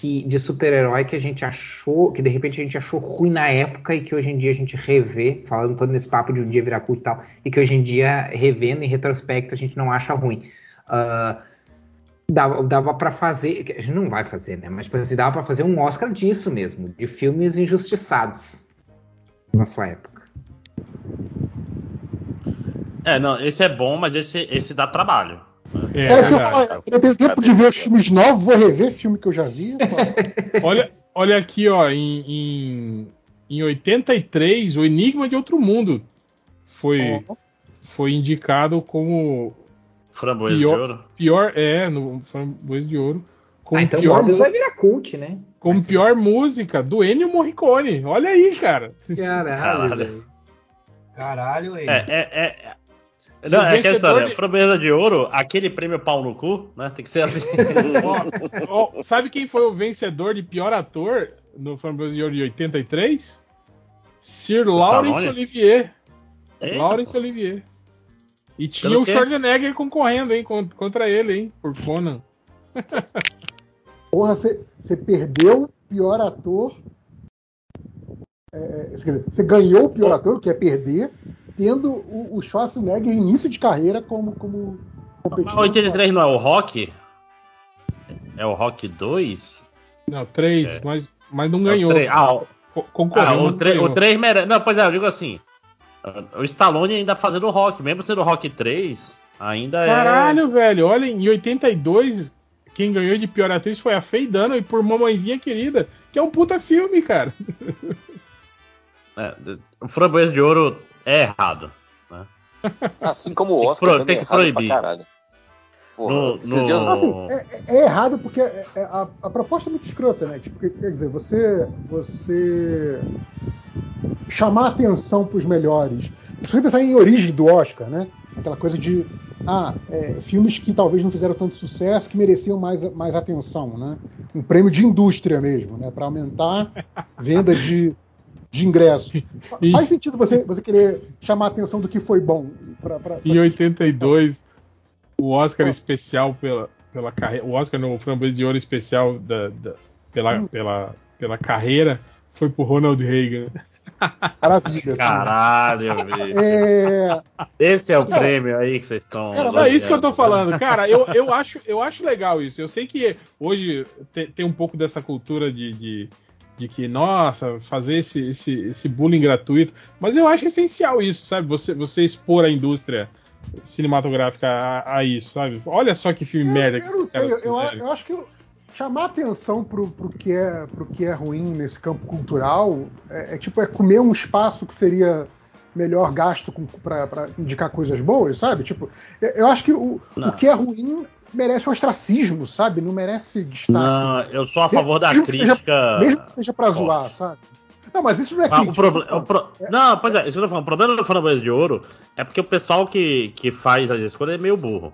que de super-herói que a gente achou, que de repente a gente achou ruim na época e que hoje em dia a gente revê, falando todo nesse papo de um dia virar culto e tal, e que hoje em dia, revendo em retrospecto, a gente não acha ruim. Ah, dava, dava para fazer, a gente não vai fazer, né? Mas assim, dava para fazer um Oscar disso mesmo, de filmes injustiçados na sua época. É, não, esse é bom, mas esse, esse dá trabalho. É, É, que eu falo, eu tenho tempo de ver os filmes novos, vou rever filme que eu já vi. Olha, olha aqui, ó, em, em, em 83, o Enigma de Outro Mundo foi, foi indicado como Framboesa de Pior- ouro. pior, é, no Framboesa de Ouro, como Ah, então pior, Morbius vai virar cult, né? como pior música do Ennio Morricone. Olha aí, cara. Caralho, Caralho. velho. Caralho. É, é, é. Não, é aquela história. de- Framboesa de ouro, aquele prêmio pau no cu, né? Tem que ser assim. Ó, ó, sabe quem foi o vencedor de pior ator no Framboesa de Ouro de 83? Sir Laurence? Olivier. Eita, Laurence pô. Olivier. E tinha Pelo o quê? Schwarzenegger concorrendo, hein, con- contra ele, hein, por Conan. Porra, você perdeu o pior ator. É, é, quer dizer, você ganhou o pior ator, que é perder, tendo o, o Schwarzenegger início de carreira como, como competidor. 83 não é o Rock? É o Rock 2? Não, três, É. mas, mas não É o ganhou. três- Ah, o, Co- ah, Concorreu, o, 3, ganhou. o 3 merece. Não, pois é, eu digo assim. O Stallone ainda fazendo o Rock, mesmo sendo o Rock 3, ainda é. Caralho, velho, olha, em 82, quem ganhou de pior atriz foi a Faye Dunaway por Mamãezinha Querida, que é um puta filme, cara. é, o Framboesa de Ouro é errado. Assim como o Tem que Oscar pro- tem é que errado proibir. Porra, No- esses no- dias- assim, é, é- é errado porque é- é- a, a proposta é muito escrota, né? Tipo, quer dizer, você, você chamar atenção para os melhores. Você pensar em origem do Oscar, né? Aquela coisa de ah, é, filmes que talvez não fizeram tanto sucesso, que mereciam mais, mais atenção, né? Um prêmio de indústria mesmo, né? Para aumentar venda de, de ingressos. Fa- E- Faz sentido você, você querer chamar a atenção do que foi bom. Pra, pra, Em 82, o Oscar Ah. especial pela, pela carreira. O Oscar no Framboesa de Ouro especial da, da- pela, Hum. pela, pela carreira foi pro Ronald Reagan. Maravilha. assim. Caralho, velho. É, Esse é o prêmio aí que vocês estão. É isso que eu tô falando. Cara, eu, eu, acho, eu acho legal isso. Eu sei que hoje te- tem, um pouco dessa cultura de, de, de que, nossa, fazer esse, esse, esse bullying gratuito. Mas eu acho essencial isso, sabe? Você, você expor a indústria cinematográfica a, a isso, sabe? Olha só que filme merda que Eu não esses sei, caras eu, eu, eu acho que chamar atenção pro, pro, que é, pro que é ruim nesse campo cultural é, é tipo é comer um espaço que seria melhor gasto para indicar coisas boas, sabe? Tipo, eu, eu acho que o, o que é ruim merece ostracismo, sabe? Não merece destaque. Não, eu sou a favor da Mesmo seja- crítica. Mesmo que seja pra zoar, sabe? Não, mas isso não é Ah, o proble- o pro- Não, pois é, isso que eu tô falando. O problema do Framboesa de Ouro é porque o pessoal que, que faz as escolhas é meio burro.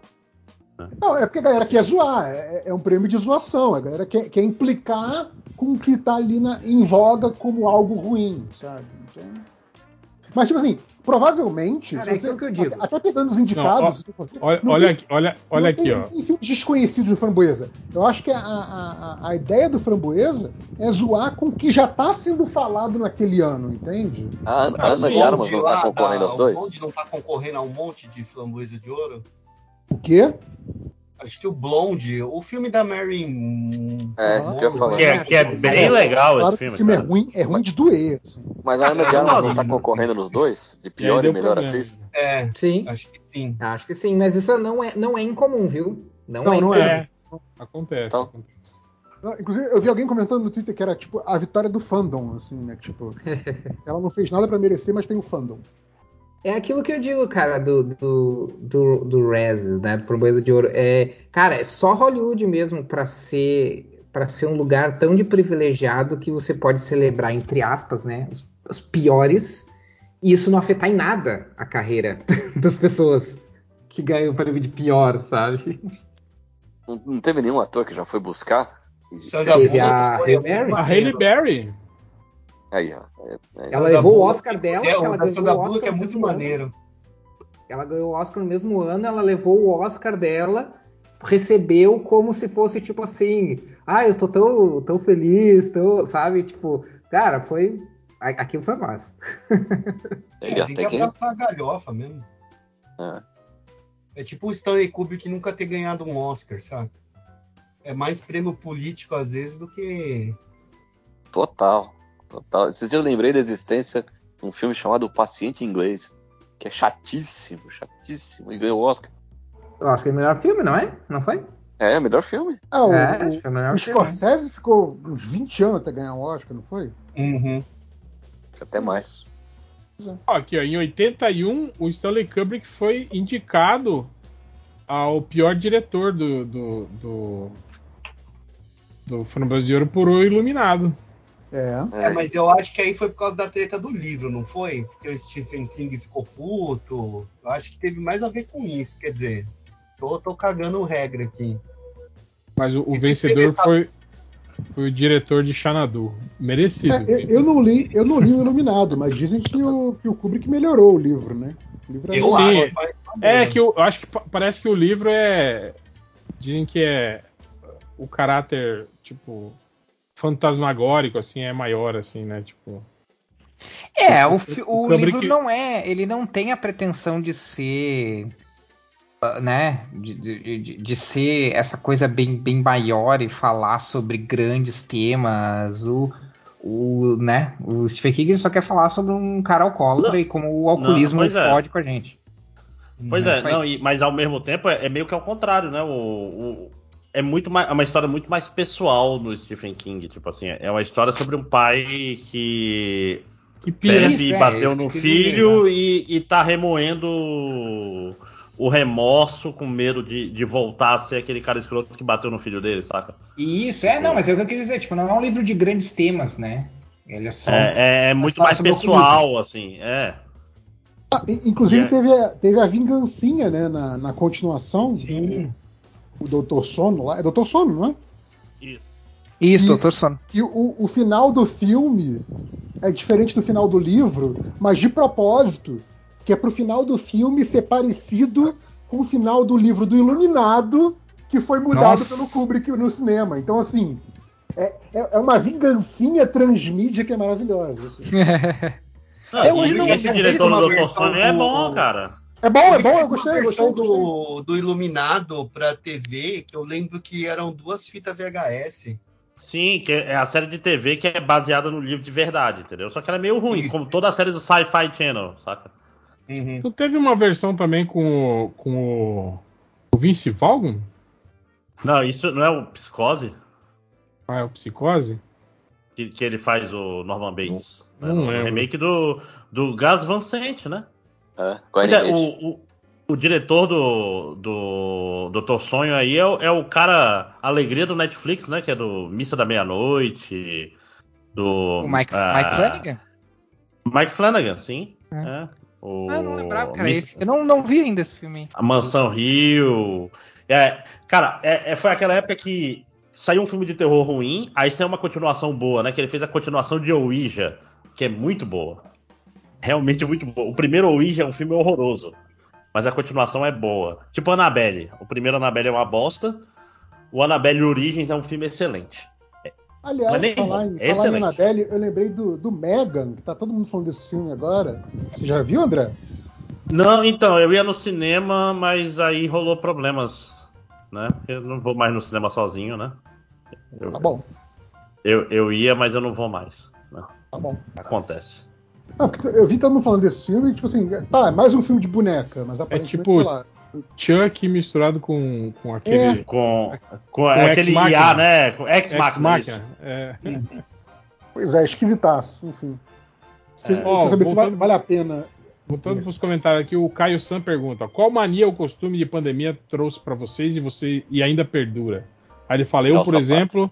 Não, é porque a galera quer zoar, é, é um prêmio de zoação, a galera quer, quer implicar com o que tá ali na- em voga como algo ruim, sabe? Então- Mas, tipo assim, provavelmente. Cara, é você- aquilo que eu digo. Até, até pegando os indicados. Olha, não olha tem- aqui, olha, olha não aqui, tem, ó. Tem filmes desconhecidos do Framboesa. Eu acho que a, a, a, a ideia do Framboesa é zoar com o que já tá sendo falado naquele ano, entende? A Ana, Ah, Ana de Armas não lá tá concorrendo da- aos dois? O bonde não tá concorrendo a um monte de flamboesa de ouro? O quê? Acho que o Blonde, o filme da Mary. É, isso que eu ia falar. Que é, que é bem legal Claro esse filme. esse filme é ruim, é ruim de doer. assim. Mas a Ana É, de Armas não tá concorrendo nos dois? De E aí pior e deu melhor problema. atriz? É, Sim, acho que sim. acho que sim, mas isso não é, não é incomum, viu? Não, Não, é não incomum. É, acontece. Então. acontece. Inclusive, eu vi alguém comentando no Twitter que era tipo a vitória do fandom, assim, né? Tipo, ela não fez nada pra merecer, mas tem o fandom. É aquilo que eu digo, cara, do, do, do, do Rez, né? Do Framboesa de Ouro. É, cara, é só Hollywood mesmo pra ser, pra ser um lugar tão de privilegiado que você pode celebrar, entre aspas, né? Os, os piores, e isso não afetar em nada a carreira das pessoas que ganham o prêmio de pior, sabe? Não, não teve nenhum ator que já foi buscar? Teve a foi Halle Berry? A Halle Berry. Aí, ó. É, é, Ela levou o Bullock- Oscar dela, É, que o ela da ganhou o Oscar é no muito mesmo ano. maneiro. Ela ganhou o Oscar no mesmo ano, ela levou o Oscar dela, recebeu como se fosse tipo assim, ah, eu tô tão, tão feliz, tão, sabe? Tipo, cara, foi. Aquilo foi massa. É, tem tem que que- abraçar a galhofa mesmo. É. É tipo o Stanley Kubrick nunca ter ganhado um Oscar, sabe? É mais prêmio político às vezes do que. Total. Total. Esse dia eu lembrei da existência de um filme chamado O Paciente Inglês, que é chatíssimo, chatíssimo, e ganhou o Oscar. O Oscar é o melhor filme, não é? Não foi? É, melhor filme. Ah, o, É, acho que o, o melhor o filme. Scorsese ficou uns 20 anos até ganhar o Oscar, não foi? Uhum. Até mais. Aqui, ó, em 81, o Stanley Kubrick foi indicado ao pior diretor do do, do, do Framboesa de Ouro por O Iluminado. É. É, mas eu acho que aí foi por causa da treta do livro, não foi? Porque o Stephen King ficou puto. Eu acho que teve mais a ver com isso, quer dizer. Tô, tô cagando regra aqui. Mas o, o vencedor essa- foi, foi o diretor de Xanadu. Merecido. É, eu, eu não li, eu não li o Iluminado, mas dizem que o, que o Kubrick melhorou o livro, né? O livro é Eu Sim. acho. mas- É que eu acho que pa- parece que o livro é. Dizem que é. O caráter, tipo. Fantasmagórico, assim, é maior, assim, né? Tipo. É, o o, fi- o, o Kubrick- livro não é. Ele não tem a pretensão de ser. ah, Né? De, de, de- de ser essa coisa bem, bem maior e falar sobre grandes temas. O, o, né? o Stephen King só quer falar sobre um cara alcoólatra Não. e como o alcoolismo pois é. fode com a gente. Pois é, Foi. não, e- mas ao mesmo tempo é, é meio que ao contrário, né? O, o- é muito mais, é uma história muito mais pessoal no Stephen King, tipo assim, é uma história sobre um pai que Que bebe Isso, e é, bateu isso no filho e, e tá remoendo o- remorso com medo de, de voltar a ser aquele cara escroto que bateu no filho dele, saca? Isso, é, não, mas é o que eu quis dizer, tipo, não é um livro de grandes temas, né? Ele é só. É, é- é muito mais pessoal, assim, é. Ah, in- inclusive É. teve, a, teve a vingancinha, né? Na, na continuação. Sim. O Doutor Sono lá. É Doutor Sono, não é? Isso, E- doutor Sono. que o, o final do filme é diferente do final do livro, mas de propósito, que é pro final do filme ser parecido com o final do livro do Iluminado, que foi mudado Nossa. pelo Kubrick no cinema. Então, assim, é, é é uma vingancinha transmídia que é maravilhosa. Não, É, e hoje não- esse diretor do versão Sonho é bom, cara. É bom, é bom, eu uma gostei, eu versão gostei. gostei. do, do Iluminado pra TV, que eu lembro que eram duas fitas VHS. Sim, que é a série de TV que é baseada no livro de verdade, entendeu? Só que ela é meio ruim, Isso. como toda a série do Sci-Fi Channel, saca? Uhum. Então teve uma versão também com o, com o, o Vince Vaughn? Não, isso não é o Psicose Ah, é o Psicose? que, que ele faz o Norman Bates. né? não lembro. remake do, do Gas Van Sant, né? É, é, o, o, o diretor do, do Doutor Sonho aí é, o- é o cara alegria do Netflix, né? Que é do Missa da Meia-Noite, do... O Mike, ah, Mike Flanagan? Mike Flanagan, sim. É. é. O, Ah, eu não lembrava, cara. Miss- Eu não, não vi ainda esse filme. A Mansão Rio. É, cara, é, é- foi aquela época que saiu um filme de terror ruim, aí saiu uma continuação boa, né? Que ele fez a continuação de Ouija, que é muito boa. Realmente muito boa. O primeiro Ouija é um filme horroroso, mas a continuação é boa. Tipo Annabelle. O primeiro Annabelle é uma bosta. O Annabelle Origins é um filme excelente. Aliás, nem falar, bom, em, é falar em excelente. Annabelle, eu lembrei do, do Megan, que tá todo mundo falando desse filme agora. Você já viu, André? Não, então, eu ia no cinema, mas aí rolou problemas né? Eu não vou mais no cinema sozinho, né? Eu, Tá bom, eu, eu ia, mas eu não vou mais. né? tá bom. Acontece. Não, porque eu vi todo mundo falando desse filme e, tipo assim, tá, é mais um filme de boneca, mas aparentemente, tipo, sei lá, Chuck misturado com, com aquele. Com, com, Com aquele. IA, né? Com. Machina. isso. É. Pois é, esquisitaço, enfim. É. Quero saber se voltando- vale, vale a pena. Voltando para os comentários aqui, o Caio Sam pergunta: qual mania ou costume de pandemia trouxe para vocês e você e ainda perdura? Aí ele fala: eu, o por sapato. exemplo,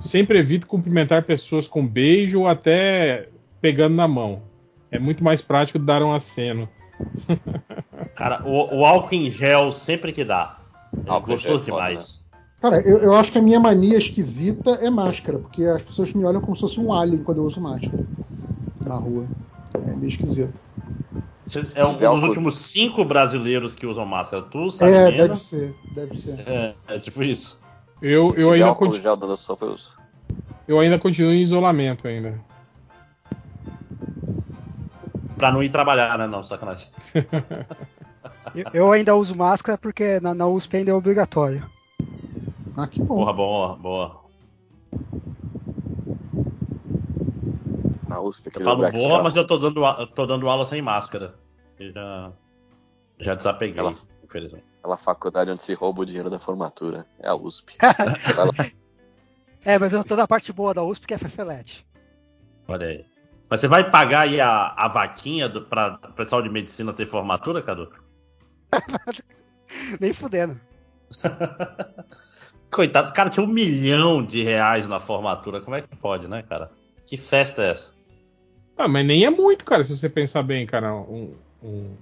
sempre evito cumprimentar pessoas com beijo ou até pegando na mão. É muito mais prático dar um aceno. Cara, o, o álcool em gel sempre que dá. É Álcool é gostoso foda, demais. Cara, eu, eu acho que a minha mania esquisita é máscara, porque as pessoas me olham como se fosse um alien quando eu uso máscara na rua. É meio esquisito. É um dos últimos cinco brasileiros que usam máscara. Tu sabe É, deve menos? ser, deve ser. É, é tipo isso. Eu, Se eu, tiver ainda, álcool gel sopa, eu uso. eu ainda continuo em isolamento ainda. Pra não ir trabalhar, né? Não, sacanagem. Eu, eu ainda uso máscara porque na, na USP ainda é obrigatório. Ah, que bom. Porra, boa, boa. Na USP, Eu falo boa, fica- mas eu tô dando, a- eu tô dando aula sem máscara. Eu já, já desapeguei, Ela- infelizmente. Aquela faculdade onde se rouba o dinheiro da formatura. É a USP. É, mas eu tô na parte boa da USP que é Fefelete. Olha aí. Mas você vai pagar aí a, a vaquinha do, pra o pessoal de medicina ter formatura, Cadu? Nem fudendo. Coitado, cara, tinha um milhão de reais na formatura. Como é que pode, né, cara? Que festa é essa? Ah, mas nem é muito, cara, se você pensar bem, cara. Um, um,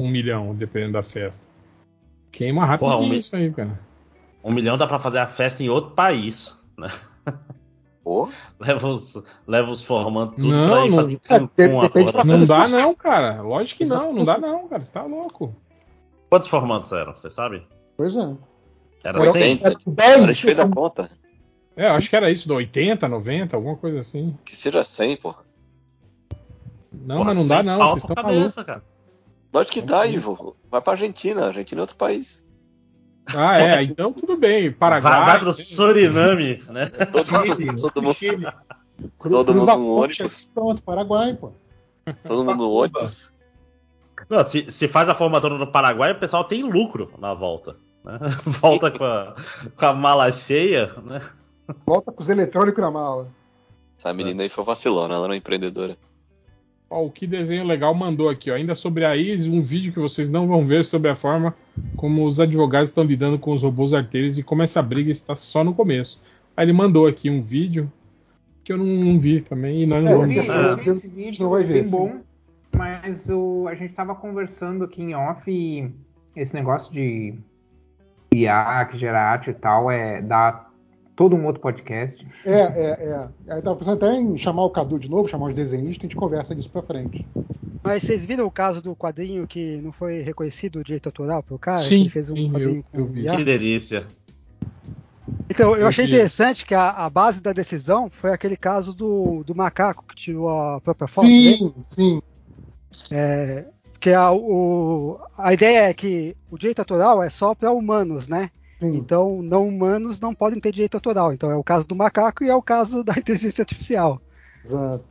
um milhão, dependendo da festa. Queima rápido Porra, um mi- isso aí, cara. Um milhão dá pra fazer a festa em outro país, né? Leva os, leva os formando tudo Não, pra ir não- fazer Cancún a porra Não dá não, cara. Lógico que não, não dá não, cara. Você tá louco. Quantos formandos eram, você sabe? Pois é. Era Era 100? 80. A 10, gente fez a conta. É, eu acho que era isso, do 80, 90, alguma coisa assim. Que seja 100, porra. Não, Porra, mas não dá não, vocês estão cabeça, malucos. cara. Lógico que dá, Ivo. Vai pra Argentina. A Argentina é outro país. Ah, é, então tudo bem. Paraguai. Vai, vai pro Suriname, né? Todo mundo, todo mundo, Chile. Cru- Todo mundo no ônibus. Pronto, Paraguai, pô. todo mundo no ônibus. Não, se, se faz a formatura no Paraguai, o pessoal tem lucro na volta. né? Volta com a, com a mala cheia, né? Volta com os eletrônicos na mala. Essa menina aí foi vacilona, ela era uma empreendedora. Ó, o que desenho legal mandou aqui, ó. Ainda sobre a IS, um vídeo que vocês não vão ver sobre a forma como os advogados estão lidando com os robôs arteiros e como essa briga está só no começo. Aí ele mandou aqui um vídeo que eu não, não vi também e nós não É, Eu vamos vi, ver. eu É. vi esse Não vídeo, vai é ver, bem bom, mas o, a gente tava conversando aqui em off e esse negócio de IA que gera arte e tal é dá todo um outro podcast. É, é, é. Aí tava pensando até em chamar o Cadu de novo, chamar os desenhistas e a gente conversa disso pra frente. Mas vocês viram o caso do quadrinho que não foi reconhecido o direito autoral pelo cara? Sim, Ele fez um sim, quadrinho eu- eu vi. Que delícia. Então, eu Eu achei vi. interessante que a, a base da decisão foi aquele caso do, do macaco que tirou a própria foto. Sim, sim. Porque a, o- a ideia é que o direito autoral é só para humanos, né? Sim. Então, não humanos não podem ter direito autoral. Então, é o caso do macaco e é o caso da inteligência artificial. Exato.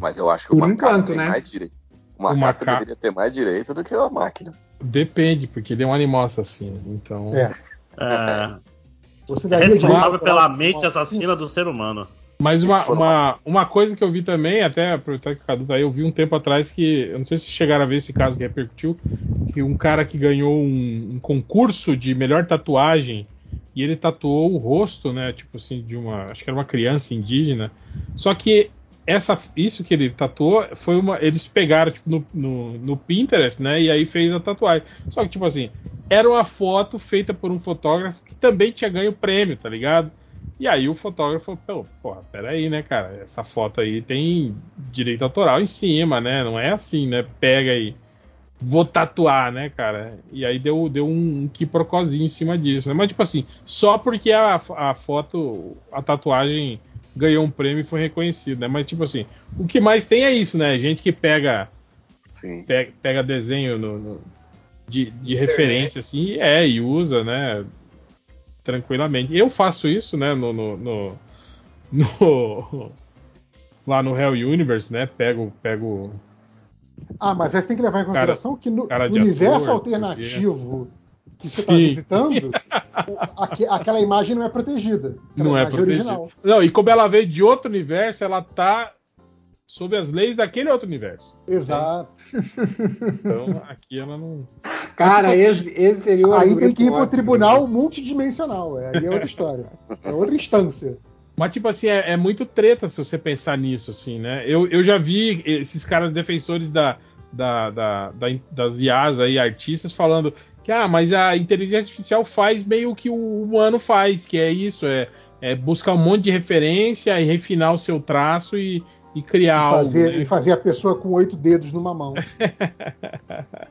Mas eu acho que o macaco enquanto, tem né? mais direito. O macaco, macaco- deveria ter mais direito do que a máquina. Depende, porque ele é um animal assassino. Então. É. É, Você direito responsável pela pra- mente assassina do ser humano. Mas uma, uma, uma coisa que eu vi também, até aproveitar que o Cadu tá aí, eu vi um tempo atrás que, eu não sei se chegaram a ver esse caso que repercutiu, que um cara que ganhou um, um concurso de melhor tatuagem e ele tatuou o rosto, né, tipo assim, de uma, acho que era uma criança indígena, só que essa, isso que ele tatuou foi uma, eles pegaram tipo, no, no, no Pinterest, né, e aí fez a tatuagem. Só que, tipo assim, era uma foto feita por um fotógrafo que também tinha ganho prêmio, tá ligado? E aí o fotógrafo falou, pô, peraí, né, cara? Essa foto aí tem direito autoral em cima, né? Não é assim, né? Pega aí. Vou tatuar, né, cara? E aí deu, deu um, um quiprocozinho em cima disso, né? Mas, tipo assim, só porque a, a foto, a tatuagem ganhou um prêmio e foi reconhecida, né? Mas, tipo assim, o que mais tem é isso, né? Gente que pega Sim. pega, pega desenho no- no- de, de referência, assim, é, e usa, né? Tranquilamente. Eu faço isso, né, no, no, no, no- lá no Hell Universe, né? Pego, pego. Ah, mas aí você tem que levar em Cara- consideração que no, cara no de universo ator, alternativo que você está visitando, aquela imagem não é protegida. Não é imagem protegido. original. Não, e como ela veio de outro universo, ela tá sob as leis daquele outro universo. Exato. Então, aqui ela não. Cara, esse, esse seria o Aí tem que ir pro tribunal multidimensional. É, aí é outra história. É outra instância. Mas, tipo assim, é, é muito treta se você pensar nisso, assim, né? Eu, eu já vi esses caras defensores da, da, da, da- das IAs aí, artistas, falando que, ah, mas a inteligência artificial faz meio o que o humano faz, que é isso, é, é buscar um monte de referência e refinar o seu traço e, e criar E algo. fazer, né? e fazer a pessoa com oito dedos numa mão.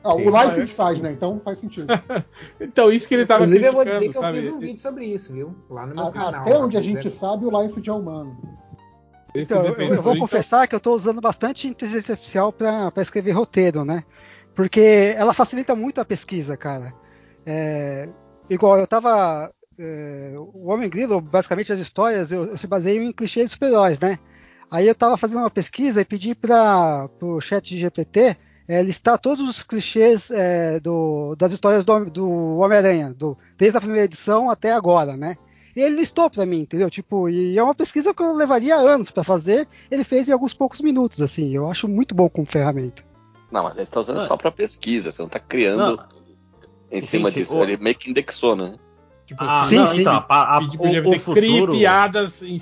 Ah, Sim, o mas- Life faz, né? Então faz sentido. Então, isso que ele tava Inclusive, eu vou dizer que eu sabe? fiz um vídeo sobre isso, viu? Lá no meu A- canal. Até onde a gente sabe, o Life já é humano. Esse Então, eu- eu, vou então, confessar que eu estou usando bastante inteligência artificial para escrever roteiro, né? Porque ela facilita muito a pesquisa, cara. É, igual eu estava. o Homem Grilo, basicamente as histórias, eu, eu se baseio em clichês de super-heróis, né? Aí eu estava fazendo uma pesquisa e pedi para o chat de GPT listar todos os clichês é, do- das histórias do, do Homem-Aranha, desde a primeira edição até agora, né? E ele listou pra mim, entendeu? Tipo, e é uma pesquisa que eu levaria anos pra fazer. Ele fez em alguns poucos minutos, assim. Eu acho muito bom como ferramenta. Não, mas ele tá usando Ah. só pra pesquisa, você não tá criando Não, em cima Gente, disso. o- Ele meio que indexou, né? tipo Ah, assim, Sim, não, sim. então, a, a, pedir o, o futuro, piadas em-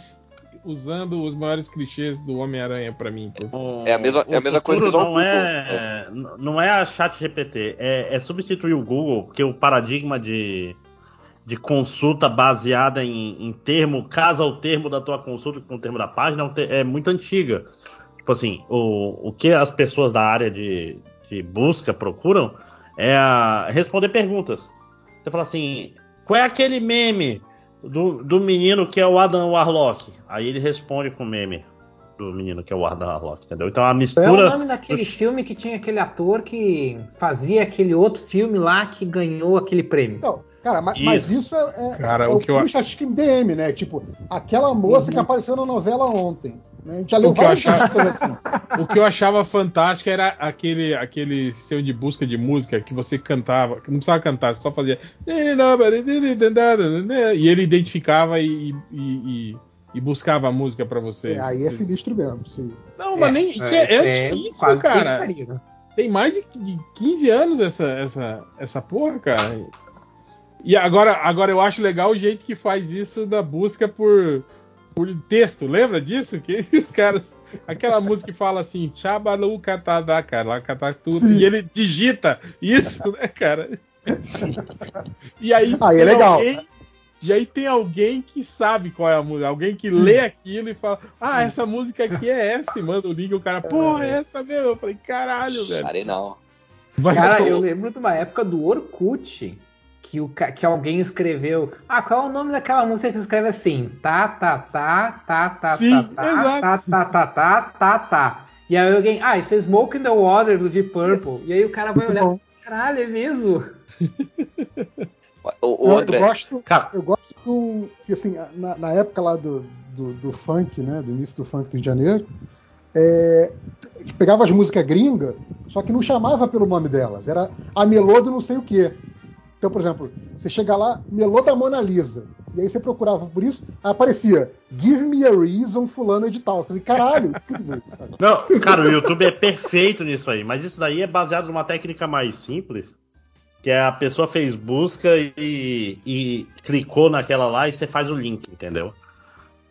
usando os maiores clichês do Homem-Aranha pra mim. por o- É a mesma- é a o mesma coisa que usar o não Google. é, não é a chat GPT, é, é substituir o Google, porque o paradigma de, de consulta baseada em, em termo, casa o termo da tua consulta com o termo da página é é muito antiga. Tipo assim, o, o que as pessoas da área de, de busca procuram é a- responder perguntas. Você fala assim, qual é aquele meme do, do menino que é o Adam Warlock? Aí ele responde com o meme do menino que é o Adam Warlock, entendeu? Então a Qual é o mistura. nome daquele dos- filme que tinha aquele ator que fazia aquele outro filme lá que ganhou aquele prêmio? Então, cara, ma- mas, Isso. isso é, é, Cara, é o o que eu- puro chat DM, né? Tipo, aquela moça que apareceu na novela ontem. Né? A gente já leu O que eu achava- assim. O que eu achava fantástico era aquele, aquele sistema de busca de música que você cantava, que não precisava cantar, você só fazia. E ele identificava e, e, e- e buscava a música pra você. É, aí é sinistro mesmo, sim. Não, mas nem. Isso é, é antes disso, quase cara. né? Tem mais de, de 15 anos essa, essa, essa porra, cara. E agora, agora eu acho legal o jeito que faz isso da busca por, por texto. Lembra disso? Que os caras. Aquela música que fala assim, Chabalu Katadá, cara, lá catar tudo. Sim. E ele digita isso, né, cara? E aí. Aí é tem legal. alguém- e aí tem alguém que sabe qual é a música, alguém que lê aquilo e fala, ah, essa música aqui é essa, e manda o link, e o cara, porra, é essa mesmo. Eu falei, caralho, velho. Sarei não. Cara, eu lembro de uma época do Orkut que, o, que alguém escreveu. Ah, qual é o nome daquela música que escreve assim? Tá, tá, tá, tá, tá, Sim, tá, tá, exato. tá, tá, tá, tá, tá, tá. E aí alguém, ah, isso é Smoke in the Water do Deep Purple. E aí o cara vai Muito olhar, bom. caralho, é mesmo? O, o Eu, André, eu gosto, Cara, eu gosto do, que assim, na, na época lá do, do, do funk, né, do início do funk do Rio de Janeiro, é, pegava as músicas gringa, só que não chamava pelo nome delas, era a melô do não sei o quê. Então, por exemplo, você chega lá, melô da Mona Lisa, e aí você procurava por isso, aparecia Give Me a Reason, fulano de tal. Eu falei, caralho, é isso, sabe? Não, cara, o YouTube é perfeito nisso aí, mas isso daí é baseado numa técnica mais simples, que é a pessoa fez busca e, e clicou naquela lá e você faz o link, entendeu?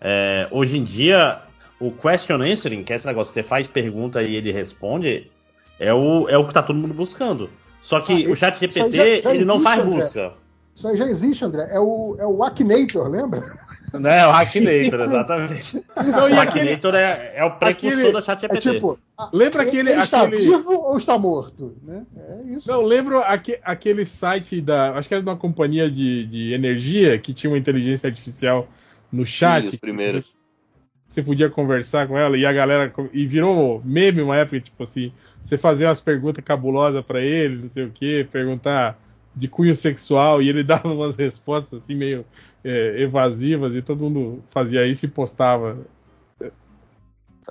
É, hoje em dia, o question answering, que é esse negócio você faz pergunta e ele responde, é o, é o que tá todo mundo buscando. Só que Ah, o chat GPT, já- já ele não existe, faz André. busca. Isso aí já existe, André. É o, é o Akinator, lembra? Né, o Hackinator, exatamente. Não, o Hackinator é, é o precursor aquele- da chat É GPT. tipo, ah, Lembra ele, aquele- ele está aquele- vivo ou está morto? Né? É isso. Não, lembro aque- aquele site da. Acho que era de uma companhia de, de energia que tinha uma inteligência artificial no chat. os primeiros. Você podia conversar com ela e a galera. E virou meme uma época, tipo assim, você fazer umas perguntas cabulosas pra ele, não sei o quê, perguntar de cunho sexual e ele dava umas respostas assim meio é, evasivas e todo mundo fazia isso e postava.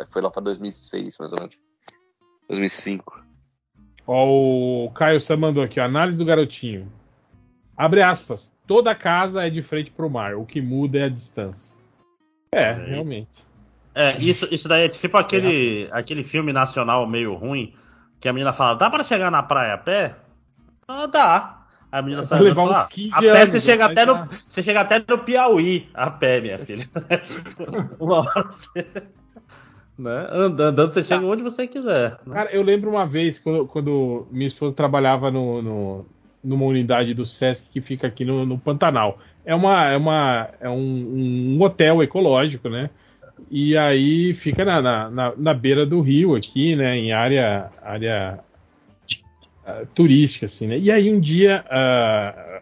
Foi lá pra 2006, mais ou menos. 2005. Ó, o Caio Sam mandou aqui, ó, análise do garotinho. Abre aspas. Toda casa é de frente pro mar, o que muda é a distância. É, É. realmente. É, isso, isso daí é tipo aquele, aquele filme nacional meio ruim que a menina fala: dá pra chegar na praia a pé? Ah, dá. A menina sai levar uns "Ah, 15 A pé anos, você chega, vai até no, dar." você chega até no Piauí, a pé, minha filha. É tipo, uma hora você. Né? Andando, andando, você chega onde você quiser. né? Cara, eu lembro uma vez quando, quando minha esposa trabalhava no, no- numa unidade do Sesc que fica aqui no, no Pantanal. É uma é uma é um, um hotel ecológico, né? E aí fica na, na, na- na beira do rio aqui, né? Em área área ah, turística, assim, né? E aí um dia ah,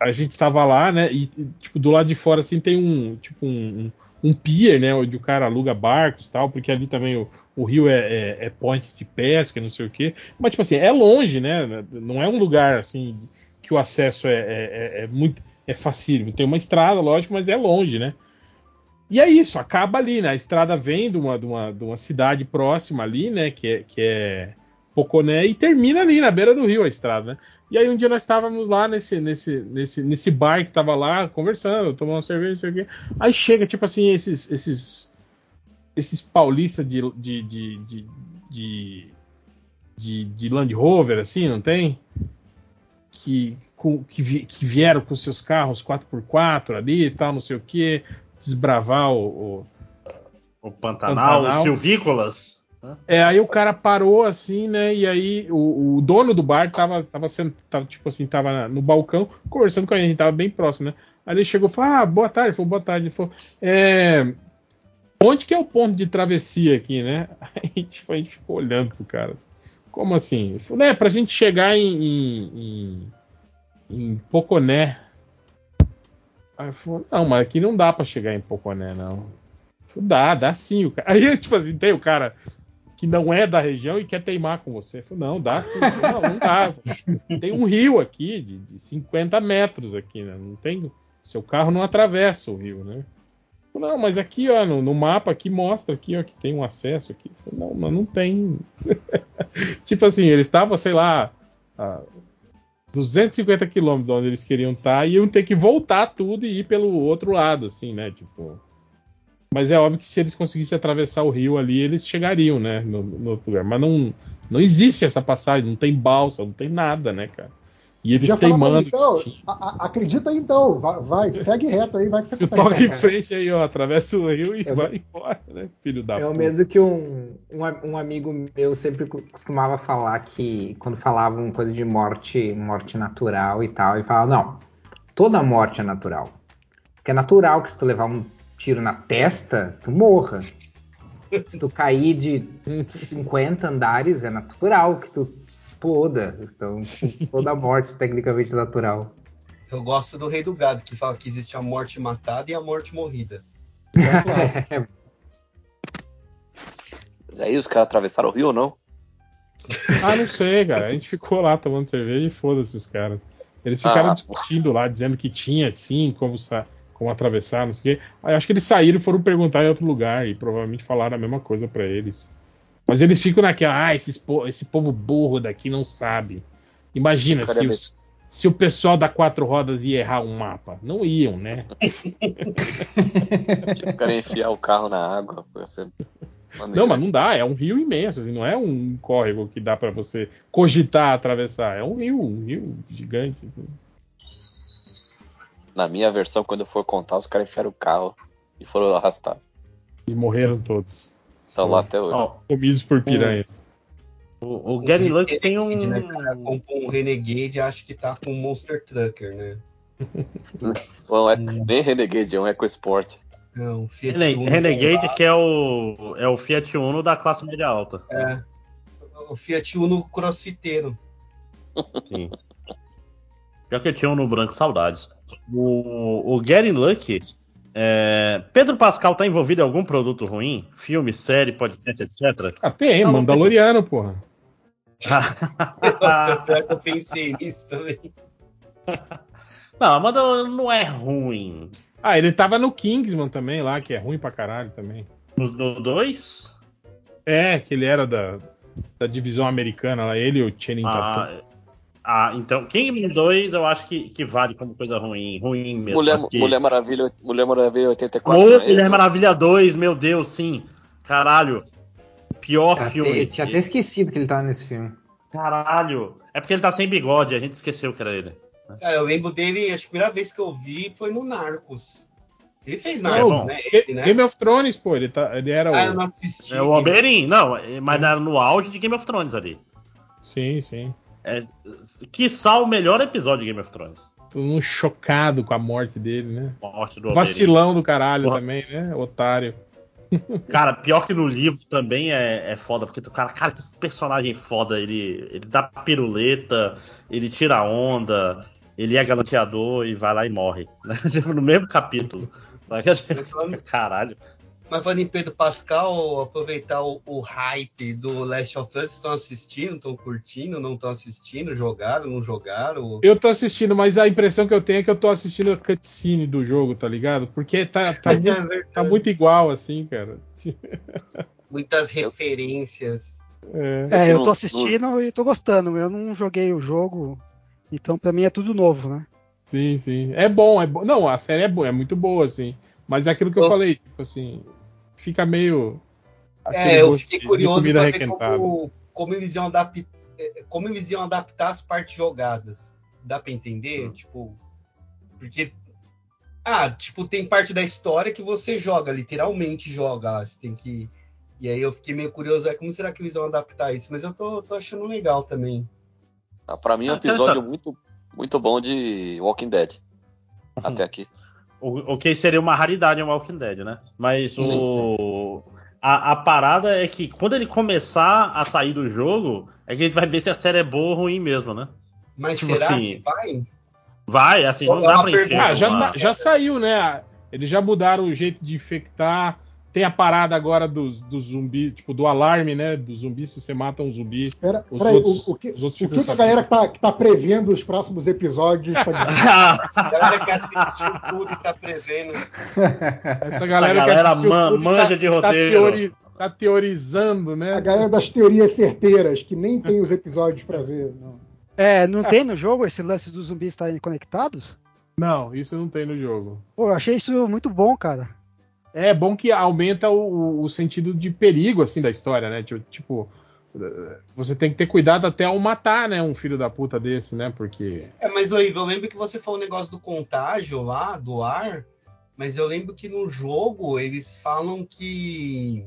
a gente tava lá, né? E tipo do lado de fora assim tem um tipo um, um, pier, né? Onde o cara aluga barcos e tal, porque ali também o, o rio é, é, é point de pesca, não sei o quê. Mas, tipo assim, é longe, né? Não é um lugar assim que o acesso é, é, é- é muito é facílimo. Tem uma estrada, lógico, mas é longe, né? E é isso, acaba ali, né? A estrada vem de uma, de uma, de uma cidade próxima ali, né? Que é, que é Poconé, e termina ali na beira do rio a estrada, né? E aí um dia nós estávamos lá nesse, nesse, nesse, nesse bar que tava lá, conversando, tomando uma cerveja, não sei o quê. Aí chega, tipo assim, esses, esses, esses paulistas de, de, de, de, de, de, de Land Rover, assim, não tem? Que, com- que, vi- que vieram com seus carros 4x4 ali e tal, não sei o quê, desbravar o- o, O Pantanal, Pantanal. os Silvícolas. É, aí o cara parou assim, né? E aí o, o dono do bar tava, tava sendo, tava, tipo assim, tava no balcão conversando com a gente, tava bem próximo, né? Aí ele chegou e falou: Ah, boa tarde, falou, boa tarde. Ele falou, é, onde que é o ponto de travessia aqui, né? Aí tipo, a gente ficou olhando pro cara. Como assim? Ele falou, né, pra gente chegar em, em, em, em Poconé. Aí ele falou, não, mas aqui não dá pra chegar em Poconé, não. Falei, Dá, dá sim. O cara. Aí, tipo assim, tem o cara que não é da região e quer teimar com você. Falei, não, dá sim. Falei, não, não dá. Tem um rio aqui de, de 50 metros aqui, né? Não tem. Seu carro não atravessa o rio, né? Falei, Não, mas aqui, ó, no, no mapa aqui mostra aqui, ó, que tem um acesso aqui. Falei, não, mas não tem. tipo assim, eles estavam, sei lá, a 250 quilômetros de onde eles queriam estar e iam ter que voltar tudo e ir pelo outro lado, assim, né? Tipo. Mas é óbvio que se eles conseguissem atravessar o rio ali, eles chegariam, né? No, no outro lugar. Mas não, não existe essa passagem, não tem balsa, não tem nada, né, cara? E eles Já teimando. então, a- a- acredita aí então, vai, vai, segue reto aí, vai que você Tu consegue. toca em frente aí, ó, atravessa o rio e Eu- vai embora, né? Filho da É o mesmo que um, um, um amigo meu sempre costumava falar que quando falavam coisa de morte, morte natural e tal, ele falava, não, toda morte é natural. Porque é natural que se tu levar um tiro na testa, tu morra. Se tu cair de 50 andares, é natural que tu exploda. Então, toda morte tecnicamente é natural. Eu gosto do Rei do Gado, que fala que existe a morte matada e a morte morrida. Mas aí os caras atravessaram o rio ou não? Ah, não sei, cara. A gente ficou lá tomando cerveja e foda-se os caras. Eles ficaram Ah, discutindo lá, dizendo que tinha, sim, como, sa- como atravessar, não sei o quê. Aí acho que eles saíram e foram perguntar em outro lugar e provavelmente falaram a mesma coisa pra eles. Mas eles ficam naquela, ah, esses po- esse povo burro daqui não sabe. Imagina se, os- se o pessoal da quatro rodas ia errar um mapa. Não iam, né? Tipo, o cara ia enfiar o carro na água. Assim. Não, mas não dá, é um rio imenso, assim, não é um córrego que dá pra você cogitar atravessar, é um rio, um rio gigante. assim. Na minha versão, quando eu for contar, os caras enfiaram o carro e foram arrastados. E morreram todos, Estão lá até hoje. Ó, comidos por piranhas. o, o Gary Luck tem um. Né, cara? Comprou um Renegade acha que tá com um Monster Trucker, né? Não é nem Renegade, é um EcoSport. Não, Fiat Rene- Uno. Renegade, que é o, é o Fiat Uno da classe média alta. É. O Fiat Uno crossfiteiro. Sim. Pior que eu tinha um no branco, saudades. O, o Gary Luck. É, Pedro Pascal tá envolvido em algum produto ruim? Filme, série, podcast, etc? Ah, tem, Não, Mandaloriano, porra. Eu pensei nisso também. Não, a Amanda não é ruim. Ah, ele tava no Kingsman também lá, que é ruim pra caralho também. No 2? É, que ele era da, da divisão americana lá, ele e o Channing Tatum. Ah, então, Kingdom 2 eu acho que, que vale como coisa ruim, ruim mesmo. Mulher, porque- Mulher Maravilha, Mulher Maravilha 84. Ô, não é Mulher isso? Maravilha 2, meu Deus, sim. Caralho. Pior Tinha filme. até- Eu tinha até esquecido que ele tava nesse filme. Caralho. É porque ele tá sem bigode, a gente esqueceu que era ele. Cara, eu lembro dele, acho que a primeira vez que eu vi foi no Narcos. Ele fez Não, Narcos, né? Ele, né? Game of Thrones, pô, ele, tá, ele era o. Ah, eu não assisti. É o Oberyn, não, é- mas era no auge de Game of Thrones ali. Sim, sim. É, quiçá o melhor episódio de Game of Thrones. Todo mundo chocado com a morte dele, né? Morte do Oberyn. Vacilão do caralho Porra. também, né? Otário. Cara, pior que no livro também é, é foda, porque tu, cara, cara, que personagem foda. Ele, ele dá piruleta, ele tira onda, ele é galanteador e vai lá e morre. Tipo, no mesmo capítulo. Só que a gente fica, caralho. Mas falando em Pedro Pascal, aproveitar o, o hype do Last of Us, estão assistindo, estão curtindo, não estão assistindo, jogaram, não jogaram? Eu tô assistindo, mas a impressão que eu tenho é que eu tô assistindo a cutscene do jogo, tá ligado? Porque tá, tá, É muito, verdade. tá muito igual, assim, cara. Muitas referências. É. É, eu tô assistindo e tô gostando. Eu não joguei o jogo, então pra mim é tudo novo, né? Sim, sim. É bom, é bom. Não, a série é boa, é muito boa, assim. Mas é aquilo que eu Oh. falei, tipo assim, fica meio. É, eu fiquei curioso ver requentada. como, como, eles iam adap- eh, como eles iam adaptar as partes jogadas. Dá pra entender? Hum. Tipo. Porque. Ah, tipo, tem parte da história que você joga, literalmente joga. Você tem que. E aí eu fiquei meio curioso, é como será que eles vão adaptar isso? Mas eu tô, tô achando legal também. Ah, Pra mim é um Ah, episódio muito, muito bom de Walking Dead. Até aqui. O, o que seria uma raridade em Walking Dead, né? Mas o. Sim, A, a parada é que quando ele começar a sair do jogo, é que a gente vai ver se a série é boa ou ruim mesmo, né? Mas Tipo será assim, que vai? Vai, assim, não É dá pra encher. Ah, já, tá- já saiu, né? Eles já mudaram o jeito de infectar. Tem a parada agora dos do zumbis, tipo, do alarme, né? Do zumbi, se você mata um zumbi. Pera, Os peraí, outros- o, o que, os outros o que, que a galera que tá, que tá prevendo os próximos episódios tá dizendo? A galera que assistiu tudo e tá prevendo. Essa galera, galera que man- tudo manja de Tá, roteiro. teori- tá teorizando, né? A galera das teorias certeiras, que nem tem os episódios pra ver. Não. É, não tem no jogo esse lance dos zumbis estarem conectados? Não, isso não tem no jogo. Pô, eu achei isso muito bom, cara. É bom que aumenta o, o sentido de perigo, assim, da história, né? Tipo, Tipo, você tem que ter cuidado até ao matar, né? Um filho da puta desse, né? Porque. É, mas Loíva, eu lembro que você falou o negócio do contágio lá, do ar, mas eu lembro que no jogo eles falam que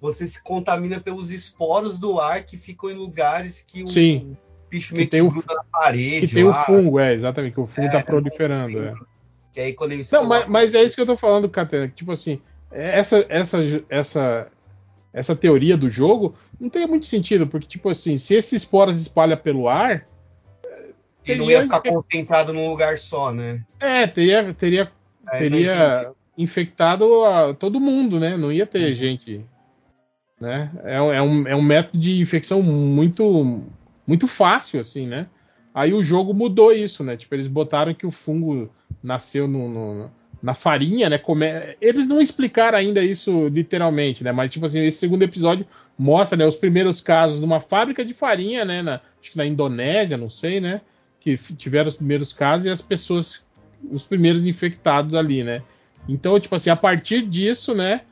você se contamina pelos esporos do ar que ficam em lugares que o Sim. bicho Que meio que, tem o- gruda na parede. Que tem o fungo, é, exatamente, que o fungo É, tá proliferando. É. Que aí quando eles Não, mas, mas é isso que eu tô falando, Catena. que, Tipo assim, essa, essa, essa, essa teoria do jogo não tem muito sentido, porque, tipo assim, se esse esporo se espalha pelo ar, ele não teria ia ficar infec- concentrado num lugar só, né? é, teria, teria, É, teria infectado a todo mundo, né? Não ia Uhum. ter gente. Né? É, um- é, um, é um método de infecção muito, muito fácil, assim, né? Aí o jogo mudou isso, né? Tipo, eles botaram que o fungo nasceu no, no- na farinha, né? Come... Eles não explicaram ainda isso literalmente, né? Mas, tipo assim, esse segundo episódio mostra né, os primeiros casos numa fábrica de farinha, né? Na, acho que na Indonésia, não sei, né? Que tiveram os primeiros casos e as pessoas, os primeiros infectados ali, né? Então, tipo assim, a partir disso, né?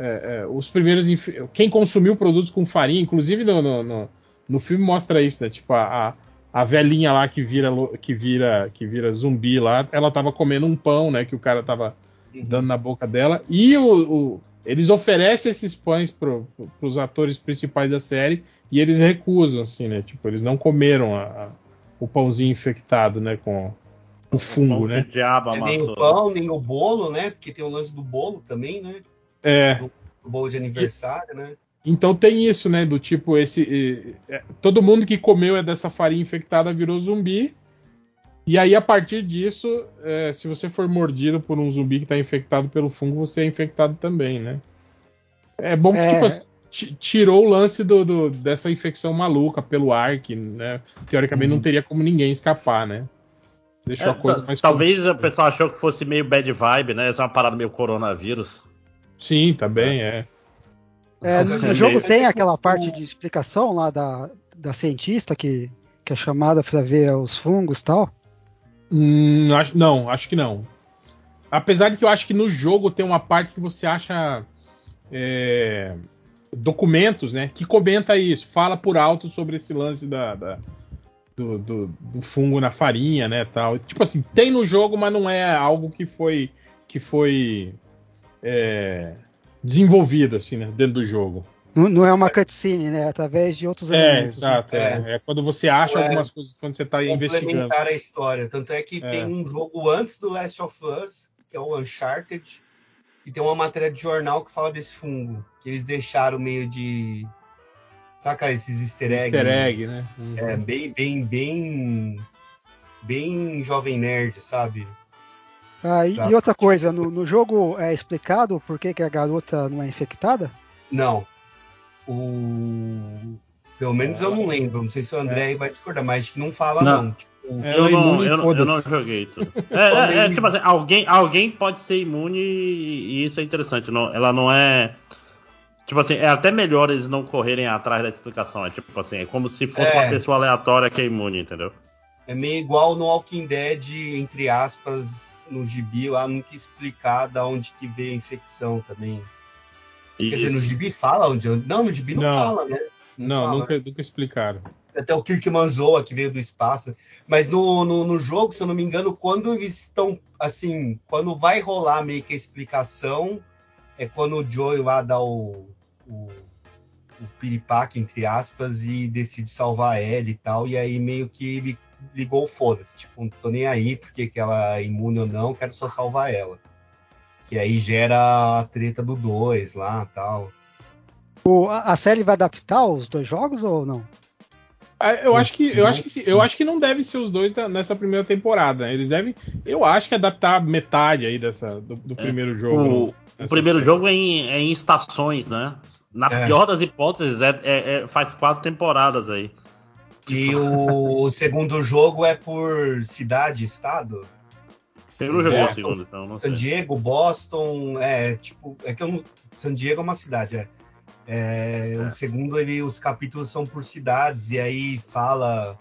é, é, os primeiros. Quem consumiu produtos com farinha, inclusive no, no, no, no filme mostra isso, né? Tipo, a, a, a velhinha lá que vira, que, vira, que vira zumbi lá, ela tava comendo um pão, né? Que o cara tava dando na boca dela. E o, o- eles oferecem esses pães pro, pro, pros atores principais da série e eles recusam, assim, né? Tipo, eles não comeram a- a- o pãozinho infectado, né? Com o fungo, né? o diabo É, nem o pão, nem o bolo, né? Porque tem o lance do bolo também, né? É. O bolo de aniversário, né? Então tem isso, né? Do tipo, esse. eh, todo mundo que comeu é dessa farinha infectada virou zumbi. E aí, a partir disso, eh, se você for mordido por um zumbi que está infectado pelo fungo, você é infectado também, né? É bom que, É. tipo, ti- tirou o lance do, do- dessa infecção maluca pelo ar, que, né, teoricamente Uhum. não teria como ninguém escapar, né? Deixou É, a coisa mais talvez o pessoal achou que fosse meio bad vibe, né? Essa é uma parada meio coronavírus. Sim, também é. É, no, no jogo tem aquela parte de explicação lá da, da cientista que, que é chamada para ver os fungos e tal. Hum, acho- não, acho que não. Apesar de que eu acho que no jogo tem uma parte que você acha é, documentos, né? Que comenta isso, fala por alto sobre esse lance da, da- do, do- do fungo na farinha, né? Tal. Tipo assim, tem no jogo, mas não é algo que foi que foi é, desenvolvido assim, né? Dentro do jogo. Não, não é uma cutscene, né? É através de outros É, elementos. exato. É. É quando você acha É. algumas coisas quando você está investigando. complementar a história. Tanto é que É. tem um jogo antes do Last of Us, que é o Uncharted, que tem uma matéria de jornal que fala desse fungo, que eles deixaram meio de. Saca esses easter eggs? Easter egg, né? Uhum. É, bem, bem, bem. Bem jovem nerd, sabe? Ah, e, Tá. e outra coisa, no, no jogo é explicado por que, que a garota não é infectada? Não. O. Pelo menos eu não lembro. Não sei se o André aí vai discordar, mas acho que não fala, Não. não. Tipo, eu, é não, imune, eu, não- eu não joguei tudo. É, é, é, tipo assim, alguém, alguém pode ser imune e isso é interessante. Não, ela não é. Tipo assim, é até melhor eles não correrem atrás da explicação. É tipo assim, é como se fosse É. uma pessoa aleatória que é imune, entendeu? É meio igual no Walking Dead, entre aspas, no gibi lá, nunca explicar da onde que veio a infecção também. Quer dizer, no Isso. gibi fala onde. Não, no gibi não, Não. fala, né? Não, fala. nunca, nunca explicaram. Até o Kirkman zoa que veio do espaço. Mas no, no, no jogo, se eu não me engano, quando eles estão assim, quando vai rolar meio que a explicação, é quando o Joey lá dá o, o, o piripaque, entre aspas, e decide salvar a Ellie e tal, e aí meio que ele ligou o foda-se, tipo, não tô nem aí porque que ela é imune ou não, quero só salvar ela. Que aí gera a treta do 2 lá tal. O- a, a série vai adaptar os dois jogos ou não? Ah, Eu acho que eu acho que sim. eu acho que não deve ser os dois da- nessa primeira temporada. Eles devem, eu acho que adaptar metade aí dessa do, do primeiro jogo. É. O, o nessa primeiro série. jogo é em, é em estações, né? Na É. pior das hipóteses, é, é- é- faz quatro temporadas aí. E o, o segundo jogo é por cidade, estado? Eu não joguei É. o segundo, então não San sei. Diego, Boston, é tipo, é que eu não, San Diego é uma cidade, é. É, O segundo ele, os capítulos são por cidades e aí fala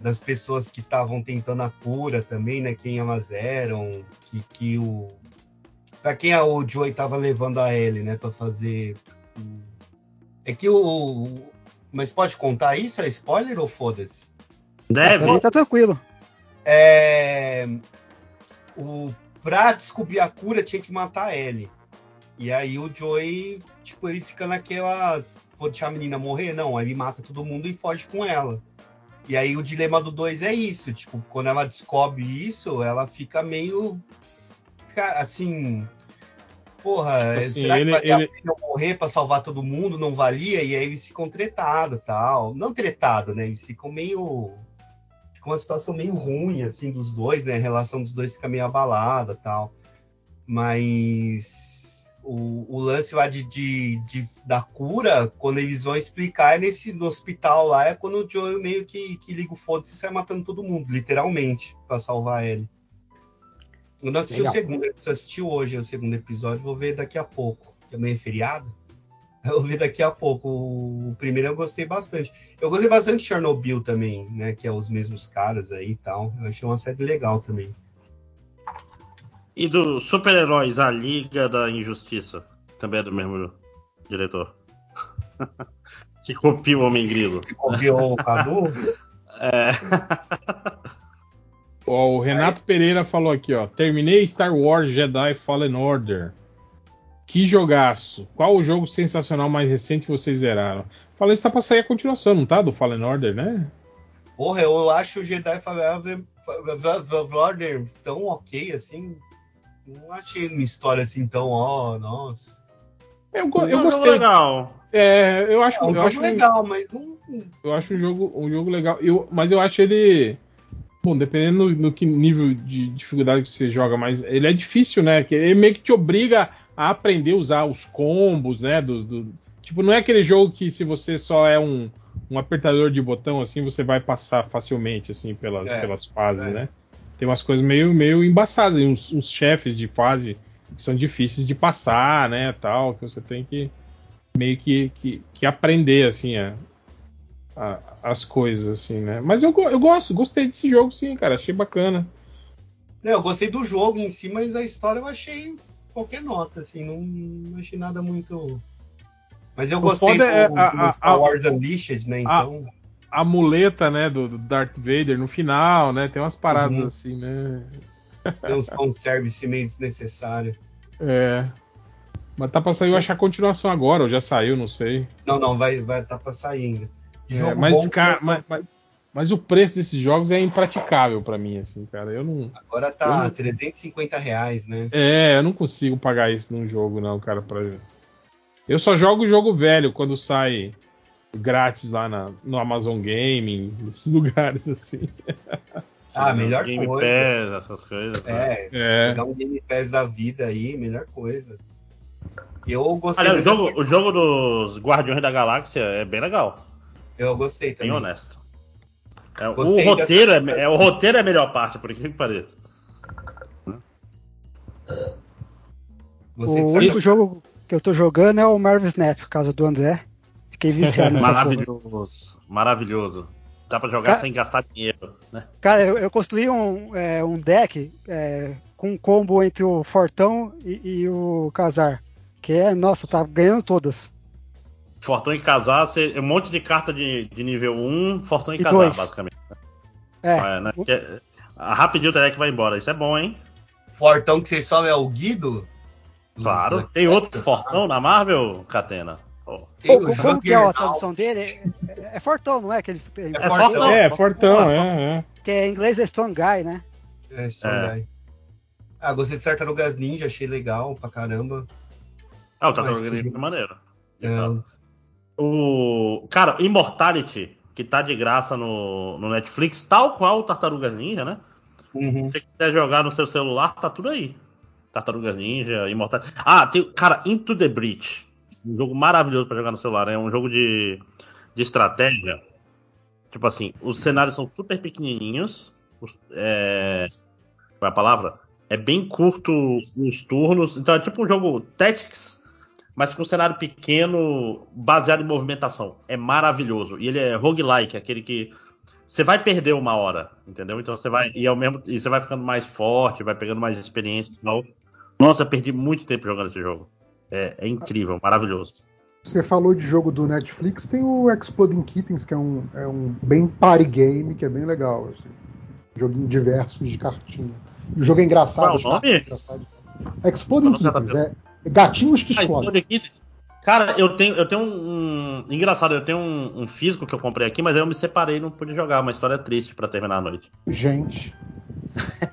das pessoas que estavam tentando a cura também, né? Quem elas eram, que, que o para quem a- o Joey tava levando a Ellie, né? Para fazer é que o mas pode contar isso? É spoiler ou foda-se? Deve. Tá tranquilo. é, o pra descobrir a cura tinha que matar a Ellie. E aí o Joey, tipo, ele fica naquela vou deixar a menina morrer? Não, aí ele mata todo mundo e foge com ela. E aí o dilema do 2 é isso, tipo, quando ela descobre isso, ela fica meio cara, assim, porra, Assim, será ele- que valia ele- a pena eu morrer pra salvar todo mundo? Não valia? E aí eles ficam tretados, tal. Não tretado, né? Eles ficam meio fica uma situação meio ruim, assim, dos dois, né? A relação dos dois fica meio abalada tal. Mas o, o lance lá de, de, de- da cura, quando eles vão explicar, é nesse no hospital lá, é quando o Joel meio que, que liga o foda-se e sai matando todo mundo, literalmente, pra salvar ele. Eu não assisti Legal. o segundo, eu assisti hoje o segundo episódio, vou ver daqui a pouco. que Amanhã é feriado. Eu vou ver daqui a pouco. O, primeiro eu gostei bastante. Eu gostei bastante de Chernobyl também, né? Que é os mesmos caras aí e tal. Eu achei uma série legal também. E dos super-heróis, a Liga da Injustiça. Também é do mesmo diretor. que copia o Homem Grilo. Copiou o Cadu? É. Ó, o Renato Pereira falou aqui, ó. Terminei Star Wars Jedi Fallen Order. Que jogaço. Qual o jogo sensacional mais recente que vocês zeraram? Falei, isso tá pra sair a continuação, não tá? Do Fallen Order, né? Porra, eu acho o Jedi Fallen Order tão ok assim. Não achei uma história assim tão, ó, nossa. Eu, go- É eu um jogo gostei. legal. É, eu acho, É um eu jogo acho legal, mas não. Eu acho o jogo, um jogo legal. Eu, mas eu acho ele. Bom, dependendo no, no que nível de dificuldade que você joga, mas ele é difícil, né? Ele meio que te obriga a aprender a usar os combos, né? Do, do- tipo, não é aquele jogo que se você só é um, um apertador de botão, assim, você vai passar facilmente, assim, pelas, É, pelas fases, é. né? tem umas coisas meio, meio embaçadas, uns, uns chefes de fase que são difíceis de passar, né, tal, que você tem que meio que, que, que aprender, assim, a, a- as coisas, assim, né. Mas eu, eu gosto, gostei desse jogo, sim, cara, achei bacana. Não, eu gostei do jogo em si, mas a história eu achei qualquer nota, assim, não, não achei nada muito. Mas eu O gostei do, é do a- a- Star a- Wars Unleashed, né? a- Então. A muleta, né, do, do Darth Vader no final, né, tem umas paradas Uhum. assim, né. Tem uns fanservice meio desnecessário. É. Mas tá pra sair, eu acho a continuação agora, ou já saiu, não sei. Não, não, vai, vai tá pra sair ainda. É, Jogo mas, bom, cara, mas, mas- mas o preço desses jogos é impraticável pra mim, assim, cara. Eu não. Agora tá eu não- 350 reais, né? É, eu não consigo pagar isso num jogo, não, cara. Pra... Eu só jogo o jogo velho quando sai grátis lá na, no Amazon Gaming, nesses lugares assim. Ah, melhor Game coisa. Pass, essas coisas. né? É, É. pegar um Game Pass da vida aí, melhor coisa. Eu gostei Olha, o jogo, o jogo dos Guardiões da Galáxia é bem legal, Eu gostei bem também. honesto. É, o, roteiro dessa- é, é- o roteiro é a melhor parte, por incrível que pareça. O único jogo que eu tô jogando é o Marvel Snap, por causa do André. Fiquei viciado nessa porra. Maravilhoso, maravilhoso. Dá pra jogar Ca- sem gastar dinheiro, né? Cara, eu, eu construí um, é, um deck é, com um combo entre o Fortão e, e o Casar. Que é, nossa, tá ganhando todas. Fortão e casar, você- um monte de carta de, de nível 1, Fortão e, E casar, dois. basicamente. É, É, né? Ah, rapidinho o Telec vai embora, isso é bom, hein? Fortão que vocês falam é o Guido? Claro. Hum, Tem outro Fortão na Marvel, Catena? Tem Pô, o como que é a tradução dele? É, é- é Fortão, não é? Que, ele, tem- É Fortão. É, Fortão, é, é. que é, em inglês é Strong Guy, né? É, Strong É. Guy. Ah, gostei de Tartarugas Ninja, achei legal pra caramba. Ah, o Mas Tartaruga tudo. Ninja foi maneiro. É, O. Cara, Immortality, que tá de graça no, no Netflix, tal qual o Tartarugas Ninja, né? uhum. Se você quiser jogar no seu celular, tá tudo aí. Tartarugas Ninja, Immortality. Ah, tem. Cara, Into the Breach. Um jogo maravilhoso pra jogar no celular. É um jogo de, de estratégia. Tipo assim, os cenários são super pequenininhos. os- É, qual é a palavra? É bem curto os turnos. Então é tipo um jogo Tactics, mas com um cenário pequeno, baseado em movimentação. É maravilhoso. E ele é roguelike, aquele que você vai perder uma hora, entendeu? Então você vai e ao mesmo e você vai ficando mais forte, vai pegando mais experiência tal. Nossa, perdi muito tempo jogando esse jogo. É, é incrível, maravilhoso. Você falou de jogo do Netflix, tem o Exploding Kittens, que é um, é um bem party game, que é bem legal. Assim. Joguinho diversos de cartinha. E o jogo é engraçado. Qual é o nome? Exploding? Kittens, é gatinhos que Ah, explodem. Explode Kittens. Cara, eu tenho, eu tenho um, um- Engraçado, eu tenho um, um físico que eu comprei aqui, mas aí eu me separei e não pude jogar. Uma história triste pra terminar a noite. Gente.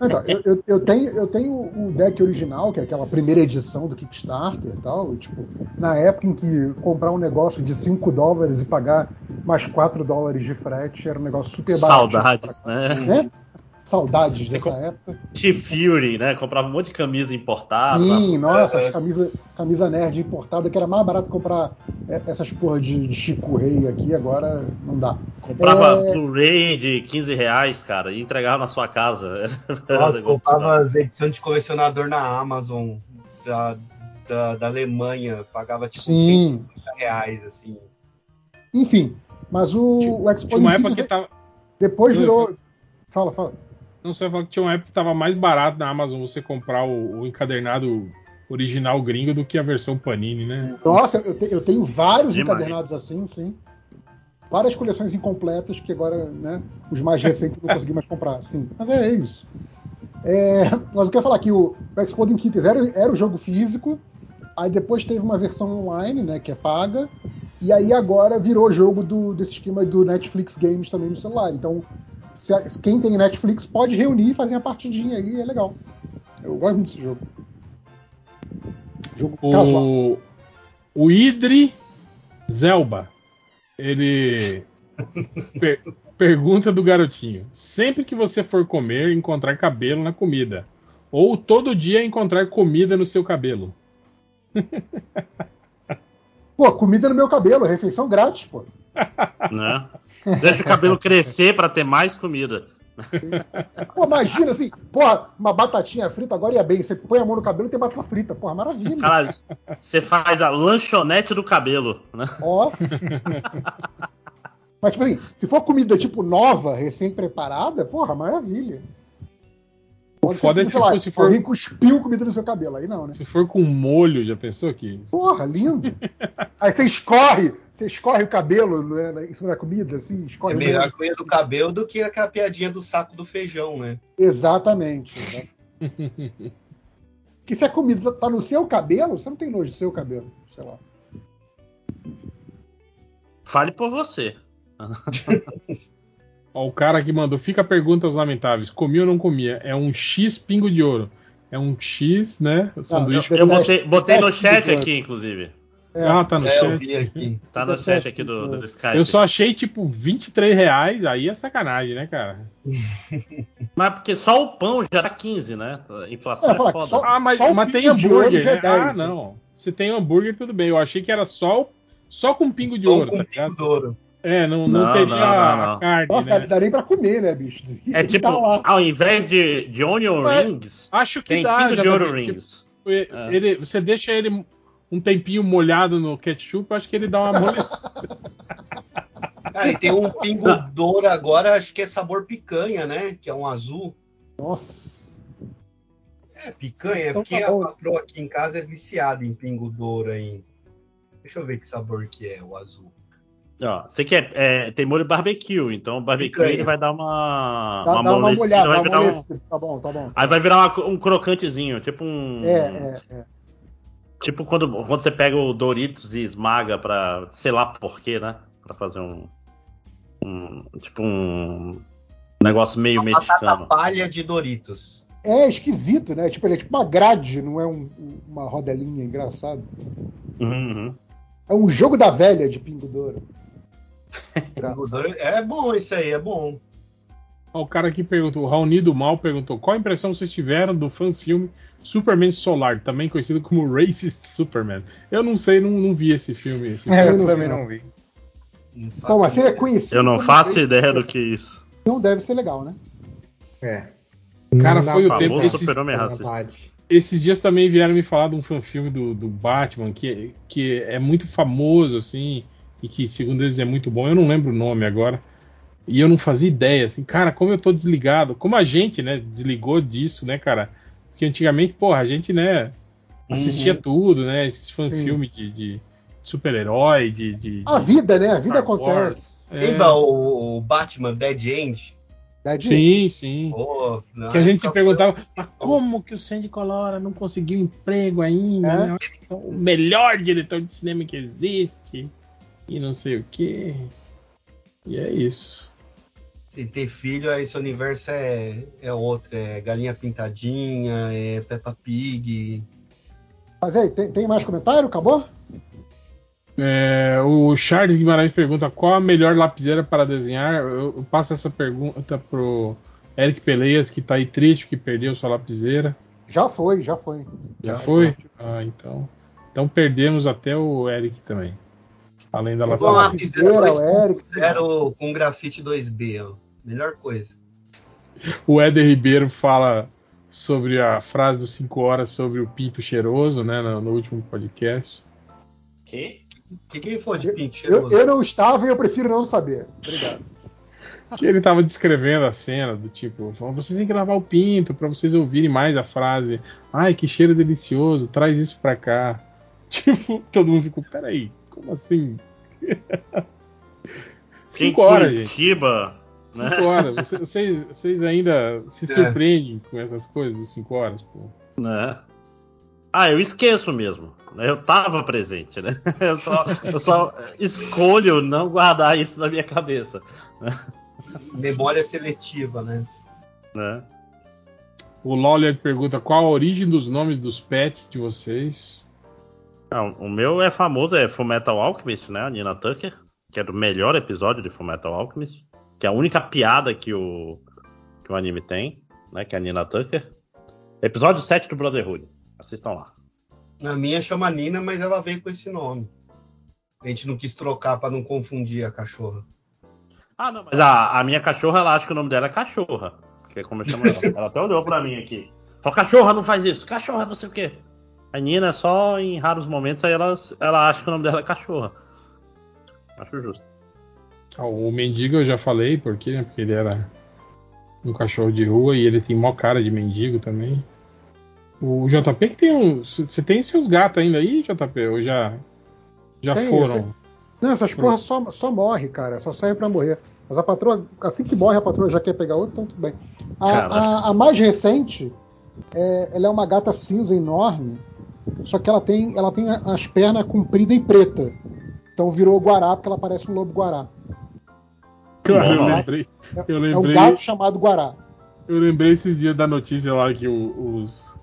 Então, eu, eu- eu tenho, eu tenho o deck original, que é aquela primeira edição do Kickstarter e tal. e, tipo, na época em que comprar um negócio de 5 dólares e pagar mais 4 dólares de frete era um negócio super barato. Saudades, né? Né? Saudades dessa época. T-Fury, né? Comprava um monte de camisa importada. Sim, nossa, é. as camisa, camisa nerd importada, que era mais barato comprar é, essas porra de, de Chico Rei aqui, agora não dá. Comprava É. Blu-ray de 15 reais, cara, e entregava na sua casa. Nossa, comprava as edições de colecionador na Amazon da, da, da Alemanha, pagava tipo Sim. 150 reais, assim. Enfim, mas o, o Tinha Exploding uma época que tava. depois virou. Fala, fala. Não sei falar que tinha uma época que tava mais barato na Amazon você comprar o, o encadernado original gringo do que a versão Panini, né? Nossa, eu, te- eu tenho vários Demais. encadernados assim, sim. Várias coleções incompletas que agora, né, os mais recentes eu não consegui mais comprar, sim. Mas é isso. É, mas eu quero falar que o, o Exploding Kittens era, era o jogo físico, aí depois teve uma versão online, né, que é paga, e aí agora virou jogo do, desse esquema do Netflix Games também no celular. Então, se a- quem tem Netflix pode reunir e fazer uma partidinha aí, é legal. Eu gosto muito desse jogo. Jogo casual. O, o Idri Zelba, ele per- pergunta do garotinho: sempre que você for comer, encontrar cabelo na comida, ou todo dia encontrar comida no seu cabelo. Pô, comida no meu cabelo, refeição grátis, pô. Né? Deixa o cabelo crescer pra ter mais comida. Pô, imagina assim, porra, uma batatinha frita agora ia bem. Você põe a mão no cabelo e tem batata frita. Porra, maravilha. Caralho, você faz a lanchonete do cabelo, né? Ó. Mas, tipo assim, se for comida, tipo, nova, recém-preparada, porra, maravilha. O foda é tipo, lá, se for- Alguém cuspiu comida no seu cabelo, aí não, né? Se for com molho, já pensou que. Porra, lindo. Aí você escorre, você escorre o cabelo né, na- em cima da comida, assim, É escorre o melhor molho. comer do cabelo do que aquela piadinha do saco do feijão, né? Exatamente. Porque se a comida tá no seu cabelo, você não tem nojo do seu cabelo, sei lá. Fale por você. Ó, o cara que mandou, fica a pergunta aos lamentáveis: comia ou não comia? É um X pingo de ouro. É um X, né? O sanduíche. Eu botei, botei no chat aqui, inclusive. É, Ah, tá no É, eu chat. vi aqui. Tá no chat aqui do, do Skype. Eu só achei tipo 23 reais, aí é sacanagem, né, cara? Mas porque só o pão já tá 15, né? A inflação É, é, fala, foda. só- Ah, mas, o mas tem pingo hambúrguer. já é né? 10, ah, né? não. Se tem hambúrguer, tudo bem. Eu achei que era só, o- só com pingo de ouro, com tá pingo ligado? de ouro. É, não, não, Não, teria não, não, não. carne, Nossa, né? dá, dá nem pra comer, né, bicho? É tipo, tá lá. ao invés de, de onion rings, Acho que tem dá, pingo já de ouro tipo, rings. ele- É. ele- você deixa ele um tempinho molhado no ketchup, acho que ele dá uma amolecida. Cara, e tem um pingo douro agora, acho que é sabor picanha, né? Que é um azul. Nossa. É, picanha, é Então porque tá a patroa aqui em casa é viciada em pingo douro aí. Deixa eu ver que sabor que é o azul. Ó, você quer, é, tem molho barbecue, então o barbecue Picanha. ele vai dar uma, Dá, uma dá uma molhada, vai virar um. Tá bom, tá bom. aí vai virar uma- um crocantezinho, tipo um, É, é, é. Tipo quando, quando você pega o Doritos e esmaga pra, sei lá por quê, né, Pra fazer um, um tipo um negócio meio Batata mexicano. palha de Doritos. É esquisito, né? Tipo, ele é tipo uma grade, não é um- uma rodelinha engraçado. Uhum. É um jogo da velha de Pingo Douro. É bom isso aí, é bom. O cara aqui perguntou, o Raoni do Mal perguntou, qual a impressão vocês tiveram do fã-filme Superman Solar, também conhecido como Racist Superman? Eu não sei, não, não vi esse filme. Esse É, filme. eu também não vi. Não Então, mas se ele é ideia. conhecido. Eu não faço ideia do que é isso. Não deve ser legal, né? É. Cara, Não foi o tempo que esses, super-homem racista. vontade. esses dias também vieram me falar de um fã-filme do, do Batman, que, que é muito famoso, assim, e que, segundo eles, é muito bom. Eu não lembro o nome agora. E eu não fazia ideia, assim, cara, como eu tô desligado, como a gente, né, desligou disso, né, cara? Porque antigamente, porra, a gente, né, assistia Uhum. tudo, né, esses fã-filmes de, de super-herói, de, de, A de vida, né? A vida Star acontece. Wars. É, Lembra o, o Batman Dead End? Dead sim, sim. Pô, na Que a gente se época perguntava, mas como que o Sandy Colora não conseguiu emprego ainda? É. né? O melhor diretor de cinema que existe. E não sei o quê. E é isso. Se ter filho, aí esse universo é, é outro. É Galinha Pintadinha, é Peppa Pig. Mas aí, tem, tem mais comentário? Acabou? É, o Charles Guimarães pergunta qual a melhor lapiseira para desenhar. Eu, eu passo essa pergunta pro Eric Peleias, que tá aí triste, que perdeu sua lapiseira. Já foi, já foi. Já foi? Ah, então. Então perdemos até o Eric também. Além da uma lapiseira. lapiseira o Eric. 2.0 com grafite 2B, ó. Melhor coisa. O Éder Ribeiro fala sobre a frase dos 5 horas sobre o pinto cheiroso, né, no, no último podcast. Que? Que quem for de pinto Eu, cheiroso? eu não estava e eu prefiro não saber. Obrigado. Que ele tava descrevendo a cena do tipo, vocês têm que lavar o pinto para vocês ouvirem mais a frase. Ai, que cheiro delicioso, traz isso pra cá. Tipo, todo mundo ficou, peraí, como assim? Cinco horas, gente. Curitiba, né? 5 horas. Vocês, vocês- ainda se É. surpreendem com essas coisas de 5 horas, pô. né? Ah, eu esqueço mesmo. Eu tava presente, né? Eu só, eu só escolho não guardar isso na minha cabeça, Memória seletiva, né? né? O Lawler pergunta qual a origem dos nomes dos pets de vocês. Não, o meu é famoso, é Fullmetal Alchemist, né? A Nina Tucker, que é do melhor episódio de Fullmetal Alchemist, que é a única piada que o, que o anime tem, né? Que é a Nina Tucker. Episódio 7 do Brotherhood. Assistam lá. Na minha chama Nina, mas ela veio com esse nome. A gente não quis trocar pra não confundir a cachorra. Ah, não, mas a, a minha cachorra, ela acha que o nome dela é cachorra. Que é como eu chamo ela. Ela até olhou pra mim aqui. Falou, cachorra, não faz isso. Cachorra, não sei o quê. A Nina, só em raros momentos, aí ela, ela acha que o nome dela é cachorra. Acho justo. Ah, O mendigo eu já falei, por quê? né? Porque ele era um cachorro de rua e ele tem mó cara de mendigo também. O JP que tem um. Você tem seus gatos ainda aí, JP? Ou já. Já Tem, foram? sei. Não, essas porra só, só morre, cara. Só serve pra morrer. Mas a patroa, assim que morre, a patroa já quer pegar outro, então tudo bem. A, a- a mais recente, é, ela é uma gata cinza enorme, só que ela tem, ela tem as pernas compridas e preta. Então virou guará, porque ela parece um lobo guará. Cara, eu Bom, lembrei. É, Eu é um lembrei, gato chamado guará. eu lembrei esses dias da notícia lá que os,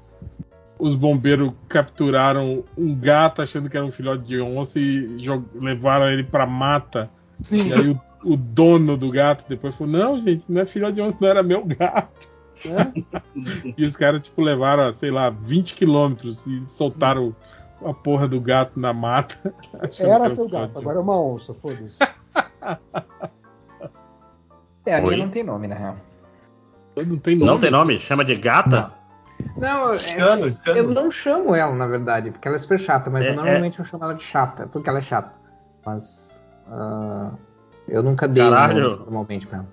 os bombeiros capturaram um gato achando que era um filhote de onça e levaram ele pra mata. Sim, E aí o, o dono do gato depois falou: Não, gente, não é filhote de onça, não era meu gato. né? E os caras, tipo, levaram, sei lá, 20 quilômetros e soltaram a porra do gato na mata. Era seu gato, agora é uma onça, foda-se. É, a Oi? minha não tem nome, na real. Não tem nome. Não tem nome? Chama de gata? Não, é- Cano, cano. eu não chamo ela, na verdade, porque ela é super chata, mas É- eu normalmente eu chamo ela de chata, porque ela é chata. Mas ah, eu nunca dei Caralho. nome normalmente pra ela.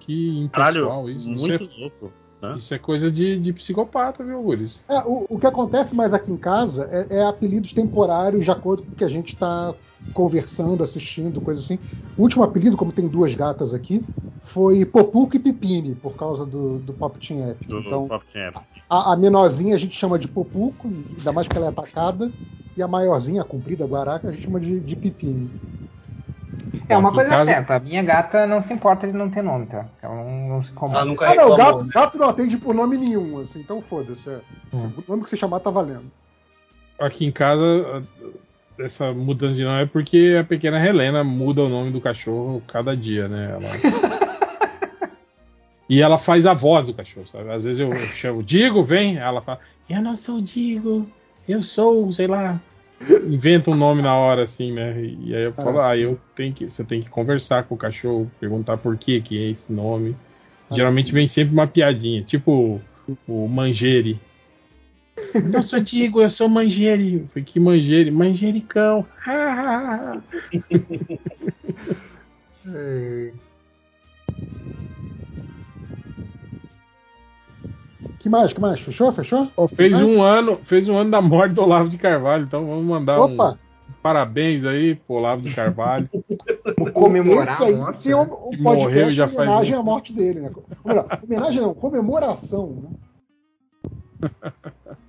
Que Caralho, impessoal isso. Isso muito é, louco. né? isso é coisa de, de psicopata, viu, Guris? É, o, o que acontece mais aqui em casa é, é apelidos temporários de acordo com o que a gente está conversando, assistindo, coisa assim. O último apelido, como tem duas gatas aqui, foi Popuco e Pipini, por causa do, do Pop Team App. Do Então, Pop Champ. a, a menorzinha a gente chama de Popuco, e ainda mais que ela é atacada, e a maiorzinha, a comprida, a guaraca, a gente chama de, de Pipini. É uma coisa casa- certa, a minha gata não se importa de não ter nome, tá? Ela não, não se incomoda. Ela nunca Ah, não, gato, gato não atende por nome nenhum, assim, então foda-se. é. Hum. O nome que você chamar tá valendo. Aqui em casa, essa mudança de nome é porque a pequena Helena muda o nome do cachorro cada dia, né? Ela... e ela faz a voz do cachorro, sabe? Às vezes eu chamo Digo, vem, ela fala, eu não sou Digo, eu sou, sei lá. Inventa um nome na hora, assim, né? E aí eu falo, ah, eu tenho que. Você tem que conversar com o cachorro, perguntar por que, que é esse nome. Geralmente vem sempre uma piadinha, tipo o Mangere. Eu sou Digo, eu sou Mangere. Eu falei, que Mangere? Manjericão. É, Que mais, que mais? Fechou? Fechou? Ó, fez Mais? um ano, fez um ano da morte do Olavo de Carvalho, então vamos mandar Opa! um parabéns aí pro Olavo de Carvalho. comemorar Esse aí a morte, tem um, né? um Que morreu já em faz homenagem um- à morte dele, né? Melhor, homenagem não, comemoração, né?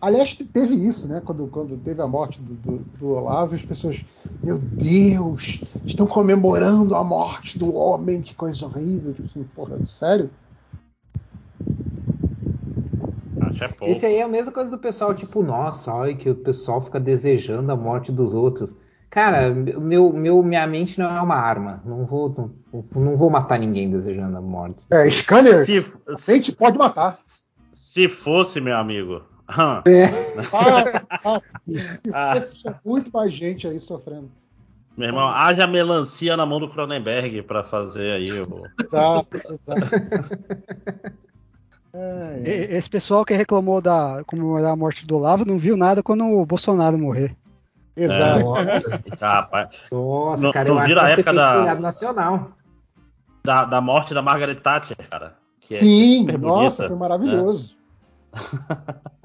Aliás, te- teve isso, né? Quando, quando teve a morte do, do, do Olavo, as pessoas, meu Deus, estão comemorando a morte do homem, que coisa horrível. Tipo assim, porra, sério? Acho é pouco. Esse aí é a mesma coisa do pessoal, tipo, nossa, olha que o pessoal fica desejando a morte dos outros. Cara, meu, meu, minha mente não é uma arma. Não vou, não, não vou matar ninguém desejando a morte. É, Scanner, Se, a gente pode matar. se fosse, meu amigo. Ah, ah, se Ah. tinha muito mais gente aí sofrendo. Meu irmão, haja melancia na mão do Cronenberg pra fazer aí o. Exato, exato. É, é. Esse pessoal que reclamou da comemorar a morte do Olavo não viu nada quando o Bolsonaro morrer. Exato. Rapaz, Nossa, Não- cara, não eu acho vira que a época da- nacional. da, da morte da Margaret Thatcher, cara. Que é Sim, nossa, bonita, foi maravilhoso.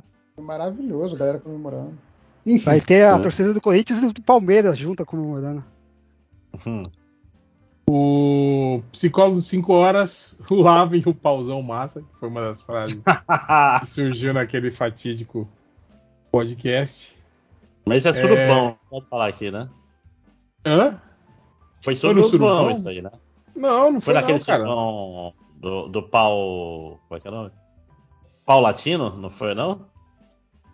Foi maravilhoso, a galera comemorando. Enfim, Vai ter a Hum. torcida do Corinthians e do Palmeiras junto comemorando. Hum. O psicólogo 5 horas, lavem o pauzão massa, que foi uma das frases que surgiu naquele fatídico podcast. Mas isso é É. surubão, pode falar aqui, né? Hã? Foi Foi no surubão surubão? isso aí, né? Não, não Foi foi, naquele não, cara. surubão do, do pau. Como é que é o nome? Pau latino, não foi, não?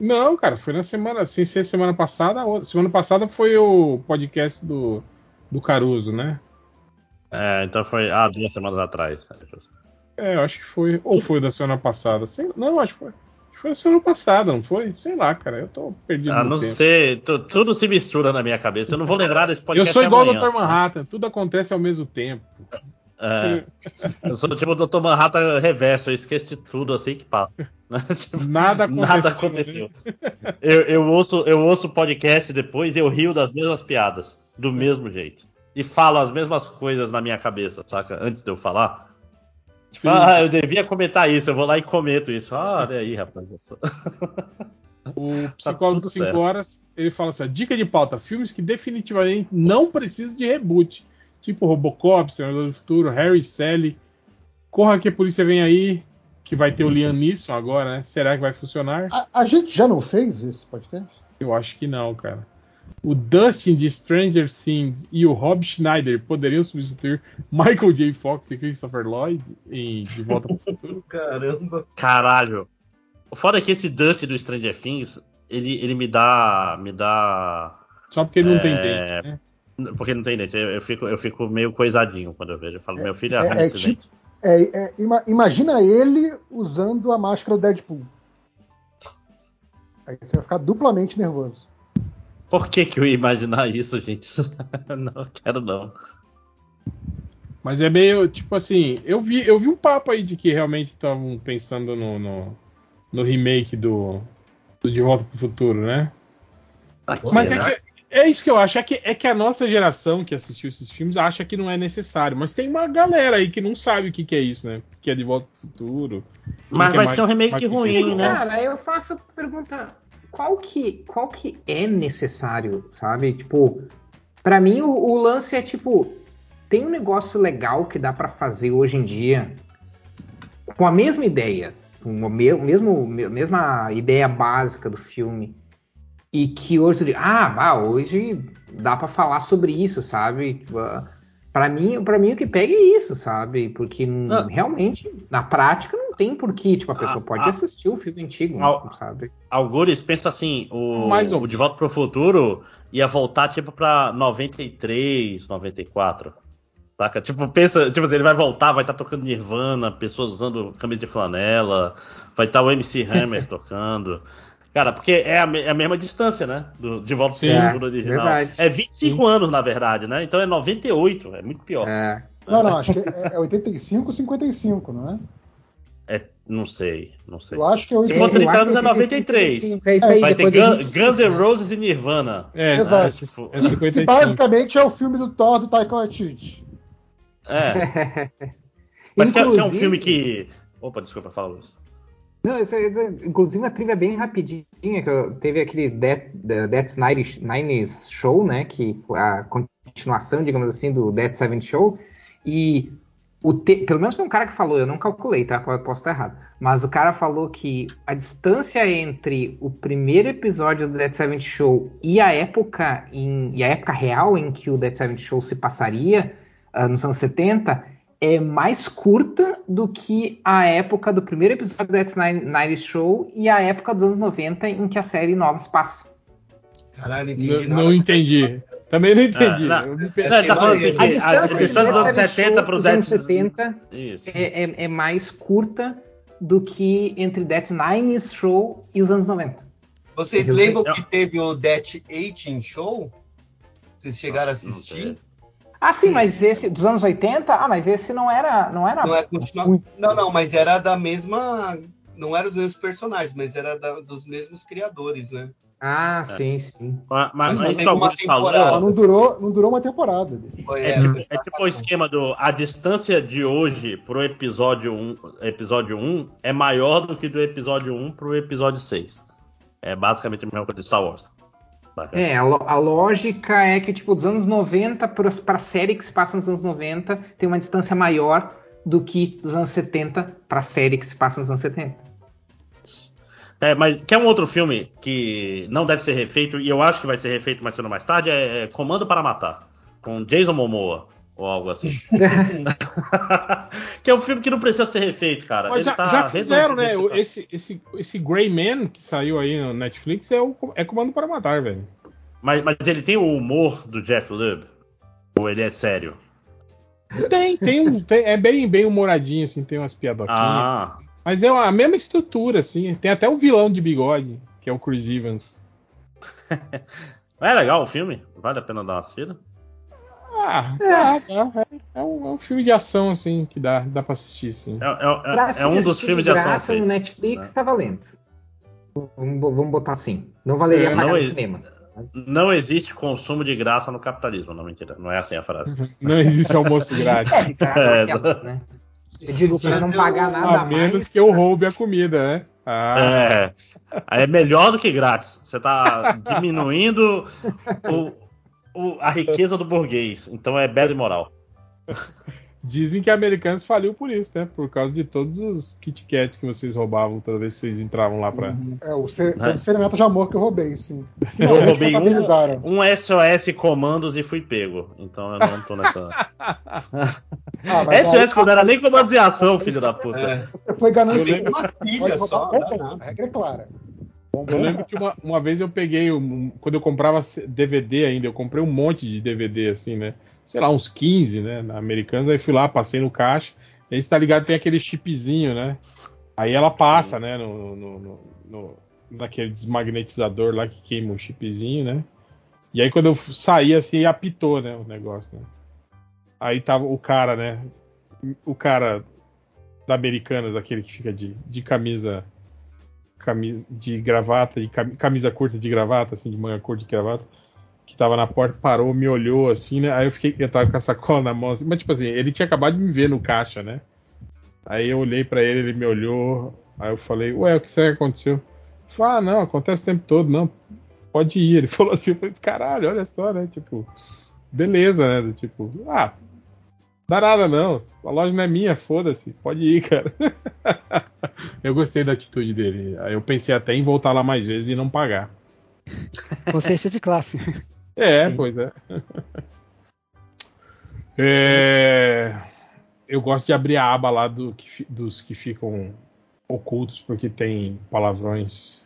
Não, cara, foi na semana, sem ser semana passada. outra- Semana passada foi o podcast do, do Caruso, né? É, então foi. Ah, duas semanas atrás. É, eu acho que foi. Ou foi da semana passada. Sei- não, acho que foi. acho que Foi semana passada, não foi? Sei lá, cara. Eu tô perdido. Ah, não tempo. sei. tu- tudo se mistura na minha cabeça. Eu não vou lembrar desse Eu podcast. sou igual o amanhã. Dr. Manhattan, tudo acontece ao mesmo tempo. É. Eu sou tipo o Dr. Manhattan reverso, eu esqueço de tudo assim que passa. Tipo, Nada aconteceu. Nada aconteceu. Eu, eu ouço eu ouço o podcast depois e eu rio das mesmas piadas, do mesmo jeito. E falo as mesmas coisas na minha cabeça, saca? Antes de eu falar. Tipo, ah, eu devia comentar isso, eu vou lá e comento isso. Ah, olha aí, rapaz. O psicólogo tudo de 5 certo. horas, ele fala assim: dica de pauta: filmes que definitivamente não precisam de reboot. Tipo Robocop, Senador do Futuro, Harry Sally. Corra que a polícia vem aí, que vai ter o Liam Neeson agora, né? Será que vai funcionar? A, a gente já não fez esse podcast? Eu acho que não, cara. O Dustin de Stranger Things e o Rob Schneider poderiam substituir Michael J. Fox e Christopher Lloyd em De Volta para o Futuro. Caramba. Caralho. O foda é que esse Dust do Stranger Things, ele, ele me dá. Me dá. Só porque ele não É, tem dente, né? Porque não tem dente. Eu, eu fico, eu fico meio coisadinho quando eu vejo. Eu falo, meu filho É, é esse tipo, dente. é, é, ima- imagina ele usando a máscara do Deadpool. Aí você vai ficar duplamente nervoso. Por que, que eu ia imaginar isso, gente? não quero não. Mas é meio, tipo assim, eu vi, eu vi um papo aí de que realmente estavam pensando no, no, no remake do, do De Volta pro Futuro, né? Aqui, Mas é né? que é isso que eu acho, é que, é que a nossa geração que assistiu esses filmes acha que não é necessário. Mas tem uma galera aí que não sabe o que, que é isso, né? Que é De Volta pro Futuro. Mas é vai mais- ser um remake ruim, né? Cara, eu faço a pergunta: qual que, qual que é necessário, sabe? Tipo, pra mim o, o lance é tipo: tem um negócio legal que dá pra fazer hoje em dia com a mesma ideia, com o me- mesmo, me- mesma ideia básica do filme. E que hoje, tu diz, ah, bah, hoje dá pra falar sobre isso, sabe? Tipo, ah, Pra mim, pra mim o que pega é isso, sabe? Porque Ah. realmente, na prática, não tem porquê. Tipo, a pessoa Ah, pode ah. assistir o filme antigo, Ah. sabe? Algures pensa assim, o, Mais ou o De Volta pro Futuro ia voltar tipo pra 93, 94. Saca? Tipo, pensa, tipo, ele vai voltar, vai estar tocando Nirvana, pessoas usando camisa de flanela, vai estar o MC Hammer tocando. Cara, porque é a, é a mesma distância, né? Do, de Volta Sim. Futuro original. verdade. É 25 anos, na verdade, né? Então é 98, é muito pior. É. Não, não, acho que é, é 85, 55, não é? É, não sei, não sei. Eu acho que é Se for 85. 30 Eu anos é acho que 93. 85, É isso aí, Vai ter Gun- gente- Guns N' Roses e Nirvana. É, Exato. é, tipo- é Que 55. basicamente é o filme do Thor do Taika Waititi. É. Mas que, é- que é um Inclusive- filme que. Opa, desculpa, fala isso. Não, isso, é- é- inclusive uma trivia bem rapidinha, que teve aquele Death, 90s 90s Show, né, que foi a continuação, digamos assim, do Death 7 Show, e o te- pelo menos foi um cara que falou, eu não calculei, tá, posso estar errado, mas o cara falou que a distância entre o primeiro episódio do Death 7 Show e a época, em, e a época real em que o Death 7 Show se passaria, ah, nos anos 70, é mais curta do que a época do primeiro episódio do Death 90 Show e a época dos anos 90 em que a série nova se passa. Caralho, não Não, entendi nada. não entendi. Também não entendi. não. Eu me Não, tá falando assim A que A a distância distância entre dos anos Death 7 70 Show pro e os anos Death 70 Isso. é, é- é mais curta do que entre Death 9 Show e os anos 90. Vocês lembram que teve o Death 18 Show? Vocês chegaram a Não assistir? Ah, sim, mas esse dos anos 80, ah, mas esse não era, não era Não é. Não, não, mas era da mesma. Não eram os mesmos personagens, mas era da- dos mesmos criadores, né? Ah, sim, sim. Mas, mas, Mas não isso Augusto falou não durou, não durou uma temporada. Foi, é, é, tipo, é tipo o esquema do. A distância de hoje pro episódio 1, episódio 1 é maior do que do episódio 1 pro episódio 6. É basicamente a mesma coisa de Star Wars. É, a, a lógica é que, tipo, dos anos 90 para a série que se passa nos anos 90 tem uma distância maior do que dos anos 70 para a série que se passa nos anos 70. É, mas quer um outro filme que não deve ser refeito, e eu acho que vai ser refeito mais cedo ou mais tarde, é Comando para Matar, com Jason Momoa, ou algo assim. que é um filme que não precisa ser refeito, cara. Mas Ele já, tá já fizeram, né? o- Esse, esse, esse Grey Man que saiu aí no Netflix é, o, é Comando para Matar, velho. Mas, mas ele tem o humor do Jeff Lubb? Ou ele é sério? Tem, tem um. tem- é bem, bem humoradinho, assim, tem umas piadoquinhas. Ah, Mas é a mesma estrutura, assim. Tem até o vilão de bigode, que é o Chris Evans. É legal o filme? Vale a pena dar uma assistida? Ah, tá, tá. É, é um, é um filme de ação, assim, que dá, dá pra assistir, sim. É, é- é- Pra é um dos filmes de de ação graça no Netflix né? tá valendo. Vamos, vamos botar assim. Não valeria É, pagar não no é- cinema. Mas- Não existe consumo de graça no capitalismo, não mentira. Não é assim a frase. Não existe almoço grátis. É, É, né? Eu digo pra não pagar nada A a menos mais. que eu roube a comida, né? Ah, É. É melhor do que grátis. Você tá diminuindo o- o- a riqueza do burguês. Então é belo e moral. dizem que Americanos faliu por isso, né? Por causa de todos os Kit Kats que vocês roubavam toda vez que vocês entravam lá pra. É, o ser, Né? o Serenata de Amor que eu roubei, sim. Eu roubei um, um SOS comandos e fui pego. Então eu não tô nessa. Ah, SOS aí- não era nem comandos em ação, filho da puta. É. Você foi ganando umas pilhas só, roubar-. A regra é clara. Eu lembro que uma, uma vez eu peguei, um- quando eu comprava DVD ainda, eu comprei um monte de DVD assim, né? Sei lá, uns 15, né? Na Americanas, aí fui lá, passei no caixa. E aí você tá ligado, tem aquele chipzinho, né? Aí ela passa, né? No, no, no- no- naquele desmagnetizador lá que queima o chipzinho, né? E aí quando eu saí assim, apitou, né? O negócio, né? Aí tava o cara, né? O cara da Americanas, aquele que fica de, de camisa camisa de gravata e cam- camisa curta de gravata, assim, de manga curta de gravata, que tava na porta, parou, me olhou assim, né? Aí eu fiquei, eu tava com a sacola na mão, assim, mas tipo assim, ele tinha acabado de me ver no caixa, né? Aí eu olhei pra ele, ele me olhou, aí eu falei, ué, o que será que aconteceu? Ele falou, ah, não, acontece o tempo todo, não, pode ir. Ele falou assim, eu falei, caralho, olha só, né? Tipo, beleza, né? Tipo, ah, dá nada não, a loja não é minha, foda-se, pode ir, cara. eu gostei da atitude dele. Aí eu pensei até em voltar lá mais vezes e não pagar. Consciência de classe. É, pois é. É, Eu gosto de abrir a aba lá do dos que ficam ocultos porque tem palavrões.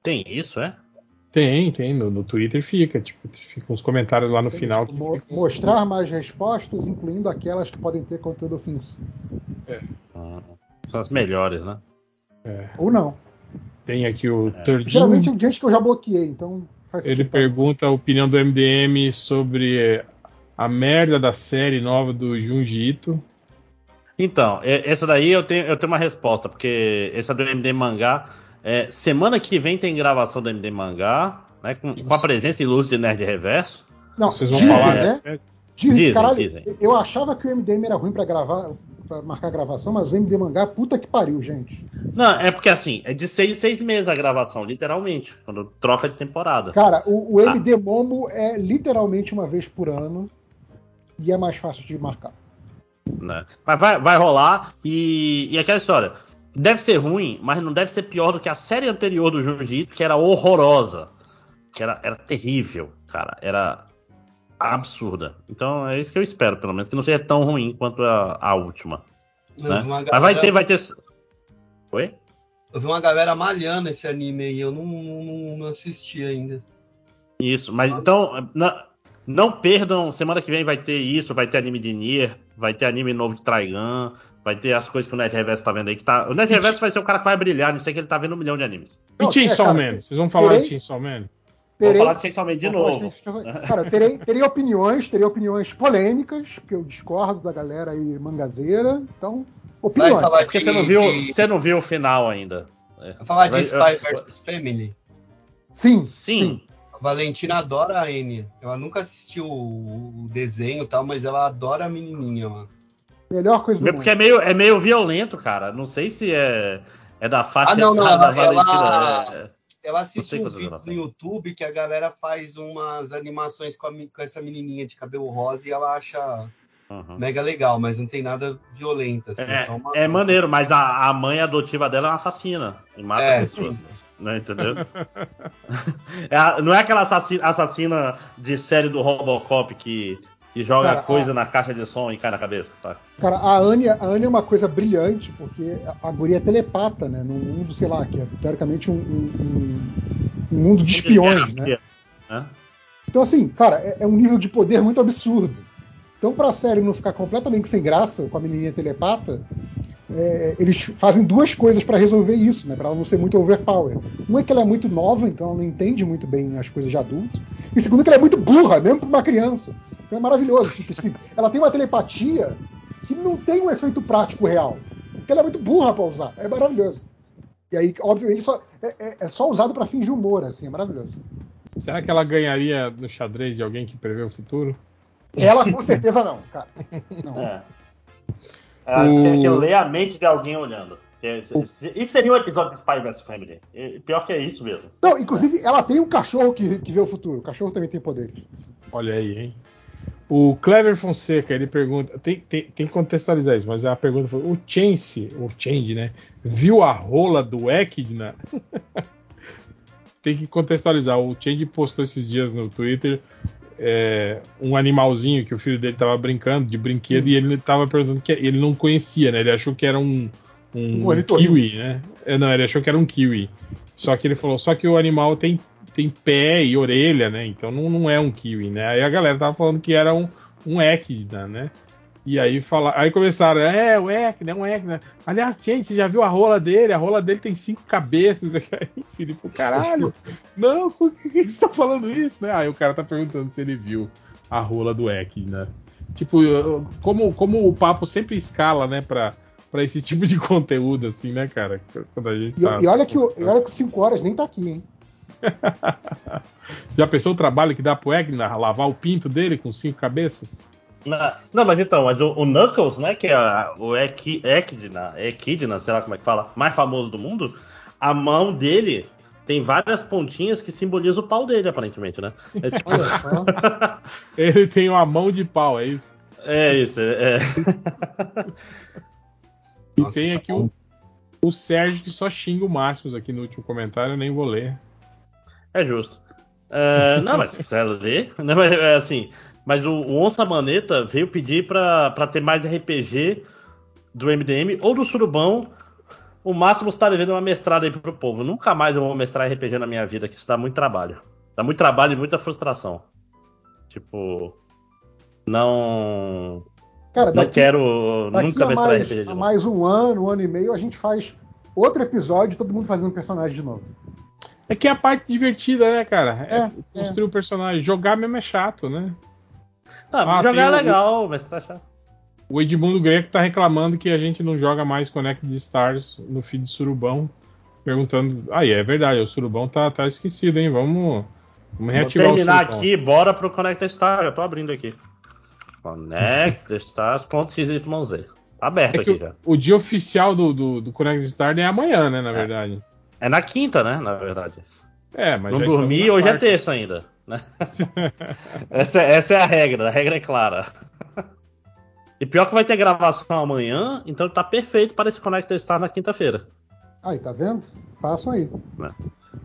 Tem isso, é? Tem, tem. No, no Twitter fica. Tipo, ficam uns comentários lá no final. que Mo- ficam- Mostrar mais respostas, incluindo aquelas que podem ter conteúdo ofensivo. Ah, São as melhores, né? Ou não. Tem aqui o Turdinho. Geralmente é gente que eu já bloqueei, então faz Ele sentido. pergunta a opinião do MDM sobre a merda da série nova do Junji Ito. Então, essa daí eu tenho, eu tenho uma resposta, porque essa do MD Mangá. É, semana que vem tem gravação do MD Mangá, né? Com, com a presença ilustre de Nerd Reverso. Não, Vocês vão dizem, falar né? Dizem, Dizem, caralho, dizem. eu achava que o MDM era ruim pra gravar, para marcar a gravação, mas o MD Mangá, puta que pariu, gente. Não, é porque assim, é de seis em seis meses a gravação, literalmente, quando troca de temporada. Cara, o, o Ah. MD Momo é literalmente uma vez por ano e é mais fácil de marcar. né? Mas vai, vai rolar e, e aquela história. Deve ser ruim, mas não deve ser pior do que a série anterior do Jiu-Jitsu, que era horrorosa. Que era, era terrível, cara. Era absurda. Então é isso que eu espero, pelo menos, que não seja tão ruim quanto a, a última. Né? uma Mas vai galera- ter, vai ter. Oi? Eu vi uma galera malhando esse anime aí, eu não, não, não assisti ainda. Isso, mas então. na- não perdam, semana que vem vai ter isso, vai ter anime de Nier, vai ter anime novo de Trigun, vai ter as coisas que o Nerd Reverso tá vendo aí. Que tá, o Nerd Reverso vai ser o cara que vai brilhar, não sei que ele tá vendo um milhão de animes. E Não, Chainsaw é, cara, Man? Vocês vão falar terei- de Chainsaw Man? Vou falar de Chainsaw Man de novo. de- Cara, terei, terei opiniões, terei opiniões polêmicas, porque eu discordo da galera aí mangazeira. Então, opiniões. Vai falar É porque de- você não viu, você não viu o final ainda. É. Vai falar de Vai- Spy eu- vs Family. Sim, Sim. A Valentina adora a Anya. Ela nunca assistiu o desenho e tal, mas ela adora a menininha lá. Melhor coisa do mundo. porque é meio, é meio violento, cara. Não sei se é, é da faixa Ah, não, não, da Valentina. ela- é- Ela assiste quantas vídeos ela no. YouTube que a galera faz umas animações com, a com essa menininha de cabelo rosa e ela acha Uhum. mega legal, mas não tem nada violento. Assim, É, só uma- é maneiro, mas a, a mãe adotiva dela é uma assassina e mata É, pessoas. sim. Né, entendeu? É não é aquela assassina, assassina de série do Robocop que, que joga Cara, coisa na caixa de som e cai na cabeça, sabe? Cara, a Anya, a Anya é uma coisa brilhante, porque a, a guria é telepata, né? Num mundo, sei lá, que é teoricamente um, um- um- um mundo de espiões, né? Né? Então, assim, cara, é, é um nível de poder muito absurdo. Então, pra série não ficar completamente sem graça com a menininha telepata, é, eles fazem duas coisas para resolver isso, né? Para ela não ser muito overpower. Uma é que ela é muito nova, então ela não entende muito bem as coisas de adulto. E segundo, que ela é muito burra, mesmo para uma criança. Então é maravilhoso. Tipo, assim, ela tem uma telepatia que não tem um efeito prático real. Porque ela é muito burra para usar. É maravilhoso. E aí, obviamente, só, é, é- é só usado para fins de humor, assim, é maravilhoso. Será que ela ganharia no xadrez de alguém que prevê o futuro? Ela com certeza não, cara. Não. É. É, O- que, que lê a mente de alguém olhando. Que é- Isso seria um episódio de Spy vs Family. Pior que é isso mesmo. Não, inclusive, ela tem um cachorro que, que vê o futuro. O cachorro também tem poderes. Olha aí, hein? O Clever Fonseca, ele pergunta, tem, tem, tem que contextualizar isso, mas a pergunta foi, o Chance, o Change, né, viu a rola do Equidna? tem que contextualizar, o Change postou esses dias no Twitter é, um animalzinho que o filho dele tava brincando, de brinquedo, e ele tava perguntando que ele não conhecia, né, ele achou que era um, um Um kiwi, né, É, não, ele achou que era um kiwi, só que ele falou, só que o animal tem tem pé e orelha, né? Então não, não é um kiwi, né? Aí a galera tava falando que era um, um equidna, né? E aí fala, aí começaram, é, o equidna, é um equidna. Aliás, gente, você já viu a rola dele? A rola dele tem cinco cabeças. Aí, Filipe, caralho, não, por que, você tá falando isso, né? Aí o cara tá perguntando se ele viu a rola do equidna. Tipo, eu- como, como o papo sempre escala, né, pra, pra esse tipo de conteúdo, assim, né, cara? Quando a gente E, tá- e olha que o- olha que 5 horas nem tá aqui, hein? Já pensou o trabalho que dá pro Egnar lavar o pinto dele com cinco cabeças? Na- Não, mas então, mas o, o Knuckles, né, que é a- o Equi- Equidna, Equidna, sei lá como é que fala, mais famoso do mundo, a mão dele tem várias pontinhas que simbolizam o pau dele, aparentemente, né? É, tipo-. Ele tem uma mão de pau, é isso? é isso, é. E Nossa, tem aqui o, o Sérgio que só xinga o Máximos aqui no último comentário, eu nem vou ler. É justo. É, não, mas se quiser ler. Não, mas, é assim, mas o, o Onça Maneta veio pedir pra, pra ter mais RPG do MDM ou do Surubão. O Máximo está devendo uma mestrada aí pro povo. Nunca mais eu vou mestrar RPG na minha vida, que isso dá muito trabalho. Dá muito trabalho e muita frustração. Tipo. Não. Cara, Não daqui, quero daqui nunca mestrar mais, RPG de novo. mais um ano, um ano e meio, a gente faz outro episódio, todo mundo fazendo personagem de novo. É que é a parte divertida, né, cara? É, É, construir o personagem. Jogar mesmo é chato, né? Ah, Ah, jogar é o- legal, mestrar é chato. O Edmundo Greco tá reclamando que a gente não joga mais Connected Stars no feed Surubão. Perguntando. Aí, é verdade, o Surubão tá, tá esquecido, hein? Vamos, vamos Vou reativar o terminar Surubão. aqui, bora pro Connect Star. Eu tô abrindo aqui. ConnectStars.xyz. Tá aberto É aqui já. o, o dia oficial do, do, do Connected Stars é amanhã, né? Na verdade. É na quinta, né? Na verdade. É, mas Não dormi, na hoje é quarta. terça ainda. né? essa, essa é a regra, a regra é clara. E pior que vai ter gravação amanhã, então tá perfeito para esse Connect Star na quinta-feira. Aí, tá vendo? Façam aí.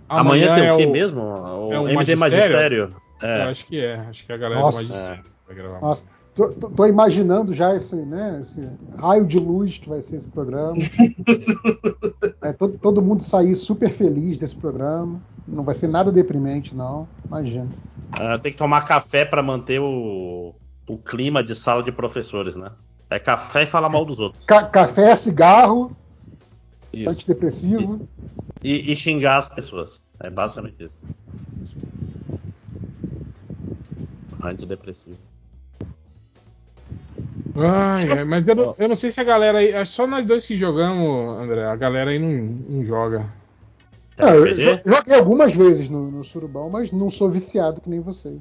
Amanhã, tem é o quê mesmo? O, é o MD Magistério? Magistério? Eu É. acho que é. Acho que a galera Nossa. do Magistério É. vai gravar. Nossa, tô, tô- imaginando já esse, né, esse raio de luz que vai ser esse programa. É, todo, todo mundo sair super feliz desse programa. Não vai ser nada deprimente, não. Imagina. Ah, tem que tomar café para manter o, o clima de sala de professores, né? É café e falar mal dos outros. Ca- café, cigarro, Isso. antidepressivo. E, e xingar as pessoas. É basicamente isso. Antidepressivo. Ai, ai, mas eu não, eu não sei se a galera aí. é Só nós dois que jogamos, André. A galera aí não, não joga. Ah, eu joguei algumas vezes no, no Surubão, mas não sou viciado que nem vocês.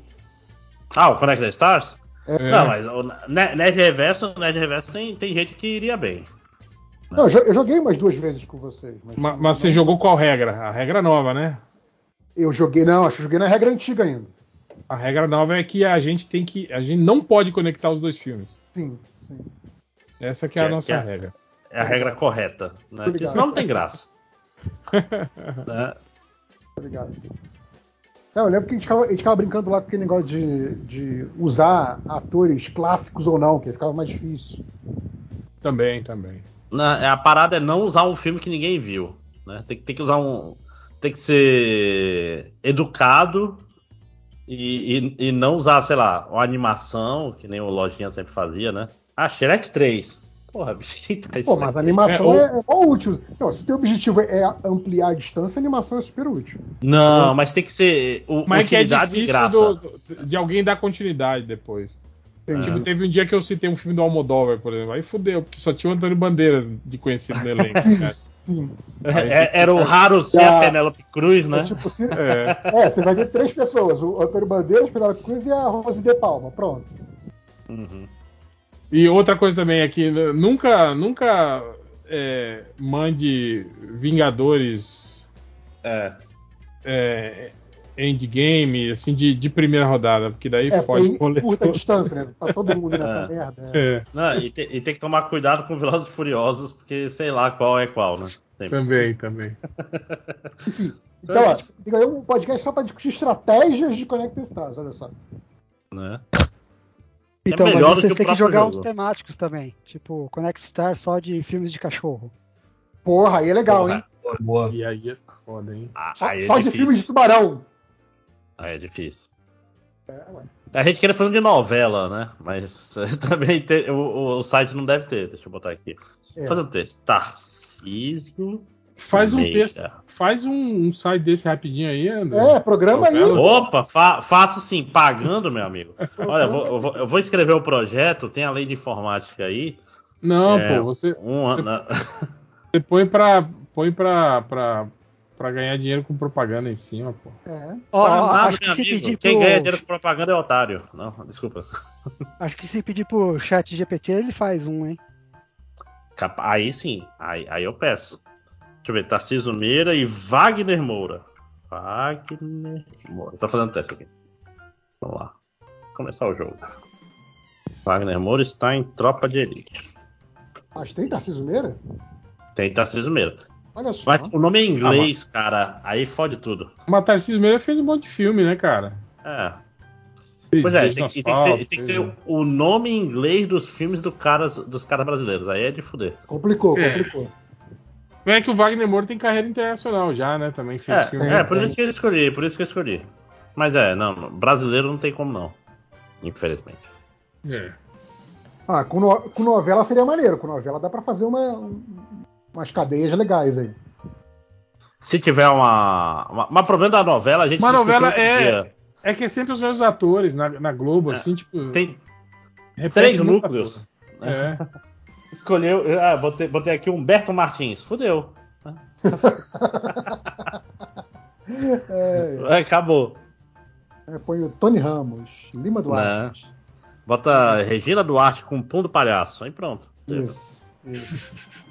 Ah, o Connect Stars? É. Não, mas o Ne- Nerd Reverso, o Nerd Reverso tem, tem gente que iria bem. Não, eu jo- eu joguei umas duas vezes com vocês. Mas, Ma- Mas, você jogou qual regra? A regra nova, né? Eu joguei, não, acho que eu joguei na regra antiga ainda. A regra nova é que a gente tem que. A gente não pode conectar os dois filmes. Sim, sim. Essa que é a Que é- nossa é- regra. É a regra correta. Né? Porque senão não tem graça. Né? Obrigado. É, eu lembro que a gente, ficava, a gente ficava brincando lá com aquele negócio de, de usar atores clássicos ou não, que ficava mais difícil. Também, também. Na- a parada é não usar um filme que ninguém viu. Né? Tem, tem que usar um. Tem que ser educado e, e- e não usar, sei lá, uma animação, que nem o Lojinha sempre fazia, né? Ah, Shrek 3. Porra, bicho, quem tá Pô, mas a animação é, é, é útil. Não, se o teu objetivo é ampliar a distância, a animação é super útil. Não, mas tem que ser o, Mas é que é utilidade e difícil graça. do- do- de alguém dar continuidade depois. Tipo, teve um dia que eu citei um filme do Almodóvar, por exemplo. Aí fudeu, porque só tinha o Antônio Bandeiras de conhecido no elenco. cara. Sim. Aí, É- tipo, era o raro ser Ah. a Penélope Cruz, né? É, tipo, se- É. é, você vai ter três pessoas: o Antônio Bandeiras, Penélope Cruz e a Rose de Palma. Pronto. Uhum. E outra coisa também é que nunca, nunca é, mande Vingadores É. é, Endgame, assim, de, de primeira rodada, porque daí É, rolê curta distância, né? Tá todo mundo nessa É. merda. é. É, Não, e, te- e tem que tomar cuidado com Velozes e Furiosos, porque sei lá qual é qual, né? Sempre. também, também. Então, ó, tem aí um podcast só pra discutir estratégias de Connect Stars, olha só. Né? Então, melhor mas vocês têm que jogar jogo. uns temáticos também. Tipo, Connect Star só de filmes de cachorro. Porra, aí é legal, Porra. hein? Boa. E aí é foda, hein? Ah, Só, é só de filmes de tubarão. Aí é difícil. É, ué. A gente queria fazer um de novela, né? Mas também tem- o, o site não deve ter. Deixa eu botar aqui. É. Fazer um texto. Tarcísio. Faz um texto, faz um, um site desse rapidinho aí, André. É, programa aí. Opa, fa- faço sim, pagando, meu amigo. Olha, eu vou, eu vou- eu vou escrever o projeto, tem a lei de informática aí. Não, É, pô, você, Um Você- ano. você põe pra, põe pra, pra, pra ganhar dinheiro com propaganda em cima, pô. É. Nada, acho que se amigo. pedir Quem pro, ganha dinheiro com propaganda é otário. Não, desculpa. Acho que se pedir pro chat GPT, ele faz um, hein? Aí sim, aí, aí eu peço. Deixa eu ver, Tarcísio Meira e Wagner Moura. Wagner Moura. Tô fazendo teste aqui. Vamos lá. Começar o jogo. Wagner Moura está em tropa de elite. Mas tem Tarcísio Meira? Tem Tarcísio Meira. Olha só. Mas o nome é em inglês, cara. Aí fode tudo. Mas Tarcísio Meira fez um monte de filme, né, cara? É. Fez Pois é, tem, tem que ser, tem que ser o nome em inglês dos filmes do caras, dos caras brasileiros. Aí é de fuder. Complicou, É. complicou. É que o Wagner Moura tem carreira internacional já, né? Também fez É, filme. é, por isso que eu escolhi, por isso que eu escolhi. Mas é, não, brasileiro não tem como não. Infelizmente. É. Ah, com, no- com novela seria maneiro. Com novela dá pra fazer uma, um- umas cadeias legais aí. Se tiver uma. uma- Mas o problema da novela, a gente Uma novela é-. É que é sempre os mesmos atores na, na Globo, É. assim, tipo. Tem três núcleos. É. Escolheu. Ah, botei, botei aqui Humberto Martins. Fudeu. É, Acabou. é, põe o Tony Ramos, Lima Duarte. Bota Regina Duarte com Pum do Palhaço. Aí pronto. Isso, isso.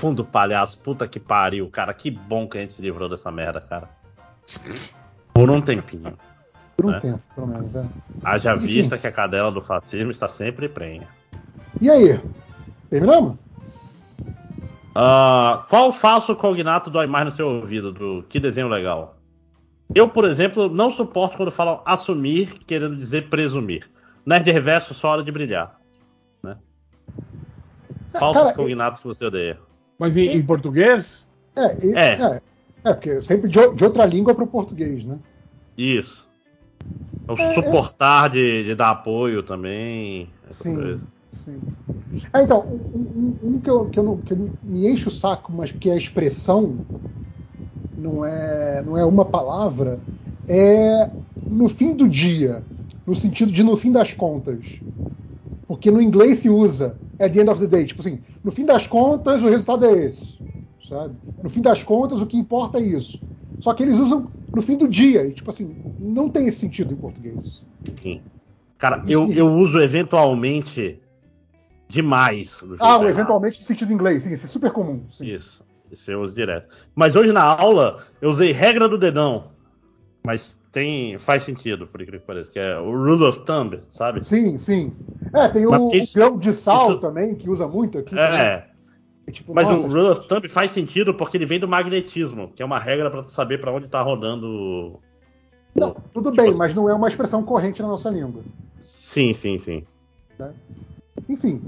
Pum do Palhaço, puta que pariu, cara. Que bom que a gente se livrou dessa merda, cara. Por um tempinho. Por um É. tempo, pelo menos. É. Haja Enfim. vista que a cadela do fascismo está sempre prenha. E aí? Terminamos? Ah, qual o falso cognato dói mais no seu ouvido? Do que desenho legal? Eu, por exemplo, não suporto quando falam assumir, querendo dizer presumir. Nerd reverso, só hora de brilhar. Né? Falsos Cara, cognatos que você odeia. Mas em, em português? É, e- É. é. é, porque sempre de, de outra língua para o português, né? Isso. O É, suportar de, de dar apoio também. Sim. coisas. sim. Ah, então, um, um- um que, eu, que, eu não, que me enche o saco, mas que a expressão não é, não é uma palavra, é no fim do dia, no sentido de no fim das contas. Porque no inglês se usa at the end of the day, tipo assim, no fim das contas o resultado é esse, sabe? No fim das contas o que importa é isso. Só que eles usam no fim do dia, e tipo assim, não tem esse sentido em português. Sim. Cara, eu, eu uso eventualmente demais. Ah, o eventualmente no sentido inglês, sim, isso é super comum. Sim. Isso. Isso eu uso direto. Mas hoje na aula eu usei regra do dedão. Mas tem. faz sentido, por incrível que pareça, que é o rule of thumb, sabe? Sim, sim. É, tem o, isso- o grão de sal isso- também, que usa muito aqui. É. É tipo, Mas nossa, o rule of thumb faz sentido porque ele vem do magnetismo, que é uma regra pra tu saber pra onde tá rodando. Não, tudo tipo bem, assim- mas não é uma expressão corrente na nossa língua. Sim, sim, sim. Enfim.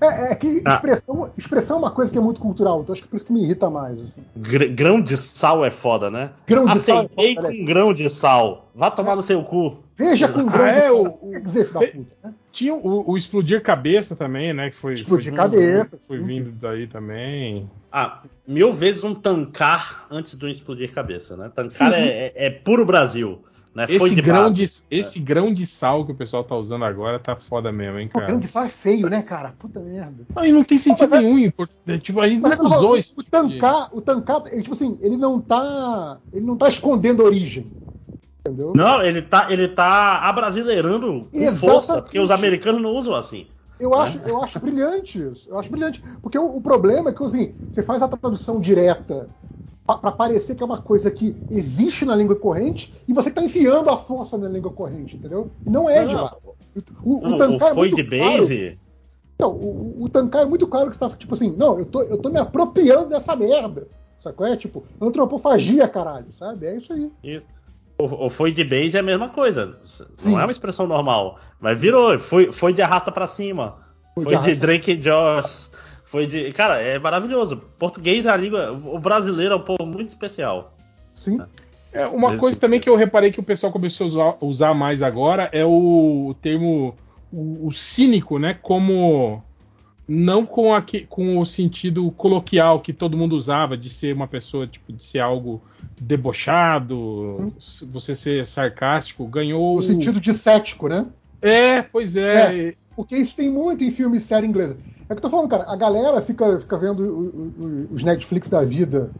É, é que Ah. expressão, expressão é uma coisa que é muito cultural, então acho que por isso que me irrita mais. assim. Gr- grão de sal é foda, né? Grão de sal é Aceitei foda, com grão de sal. Vá tomar no seu cu. Veja com Ah, grão de é, sal. o- O dizer, filho da puta? né? Tinha o, o Explodir Cabeça também, né? Que foi, Explodir foi vindo- Cabeça, Foi sim. vindo daí também. Ah, mil vezes um tancar antes do explodir cabeça, né? Tancar é, é- é puro Brasil. Né? Foi Esse de grão, base. de, esse grão de sal que o pessoal tá usando agora tá foda mesmo, hein, cara. grão de sal é feio, né, cara? Puta merda. Aí não tem sentido Mas é- nenhum. é, Tipo, a gente Mas é não usou esse o tipo de- tancar, o tancar, ele, tipo assim, ele não tá, ele não tá escondendo a origem, entendeu? Não, ele tá, ele tá abrasileirando com Exatamente. força, porque os americanos não usam assim. Eu acho, eu acho brilhante isso. Eu acho brilhante. Porque o, o problema é que assim, você faz a tradução direta para parecer que é uma coisa que existe na língua corrente e você está enfiando a força na língua corrente, entendeu? E não é de Não. lá. O, o, Não, o foi é muito de claro. base. Não, o, o Tancar é muito claro que você tá, tipo assim, não, eu tô, eu tô me apropriando dessa merda. Sacou? É tipo, antropofagia, caralho, sabe? É isso aí. Isso. O, o foi de base é a mesma coisa. Sim. Não é uma expressão normal. Mas virou. Foi, foi de arrasta pra cima. Foi Foi, de de, Drake Josh. Foi de. Cara, é maravilhoso. Português é a língua. O brasileiro é um povo muito especial. Sim. É, uma Esse- coisa também que eu reparei que o pessoal começou a usar, usar mais agora é o, termo o, o cínico, né? Como não com, aque- com o sentido coloquial que todo mundo usava de ser uma pessoa tipo de ser algo debochado, s- você ser sarcástico, ganhou No sentido de cético, né? É, pois é. Porque isso tem muito em filme e série inglesa. É que eu tô falando, cara, a galera fica, fica vendo o- o- os Netflix da vida,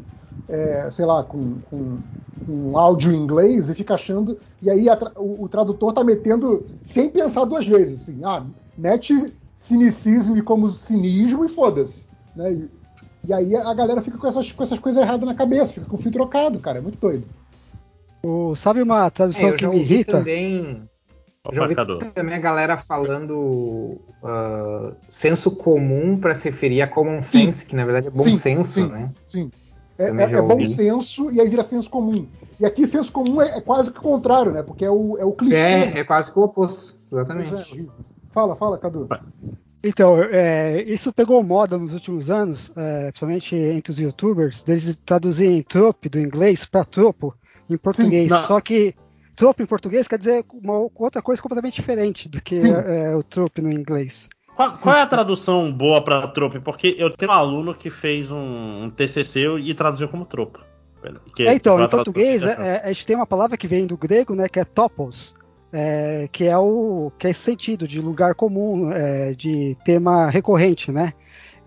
é, sei lá, com, com, com áudio em inglês e fica achando. E aí a o, o tradutor tá metendo sem pensar duas vezes, assim, ah, mete cinicismo como cinismo e foda-se. Né? E, e aí a galera fica com essas, com essas coisas erradas na cabeça, fica com o fio trocado, cara, é muito doido. O- sabe uma É, tradução eu que me irrita? também. Opa, Já ouvi Cadu. também a galera falando ah, senso comum para se referir a common sense, que na verdade é bom Sim, senso, sim. né? Sim. É, é- é bom senso e aí vira senso comum. E aqui senso comum é, é quase que o contrário, né? Porque é o, é o clichê. né? É, é quase que o oposto, exatamente. é. Fala, fala, Cadu. Então, é, isso pegou moda nos últimos anos, é, principalmente entre os youtubers, deles traduzirem trope do inglês para tropo em português. não. Só que trope em português quer dizer uma outra coisa completamente diferente do que Sim. é, o trope no inglês. Qual, qual é a tradução boa pra trope? Porque eu tenho um aluno que fez um, um TCC e traduziu como tropo. Que É, então, uma em português, que- é, a gente tem uma palavra que vem do grego, né, que é topos, é, que é o que é esse sentido de lugar comum, é, de tema recorrente, né?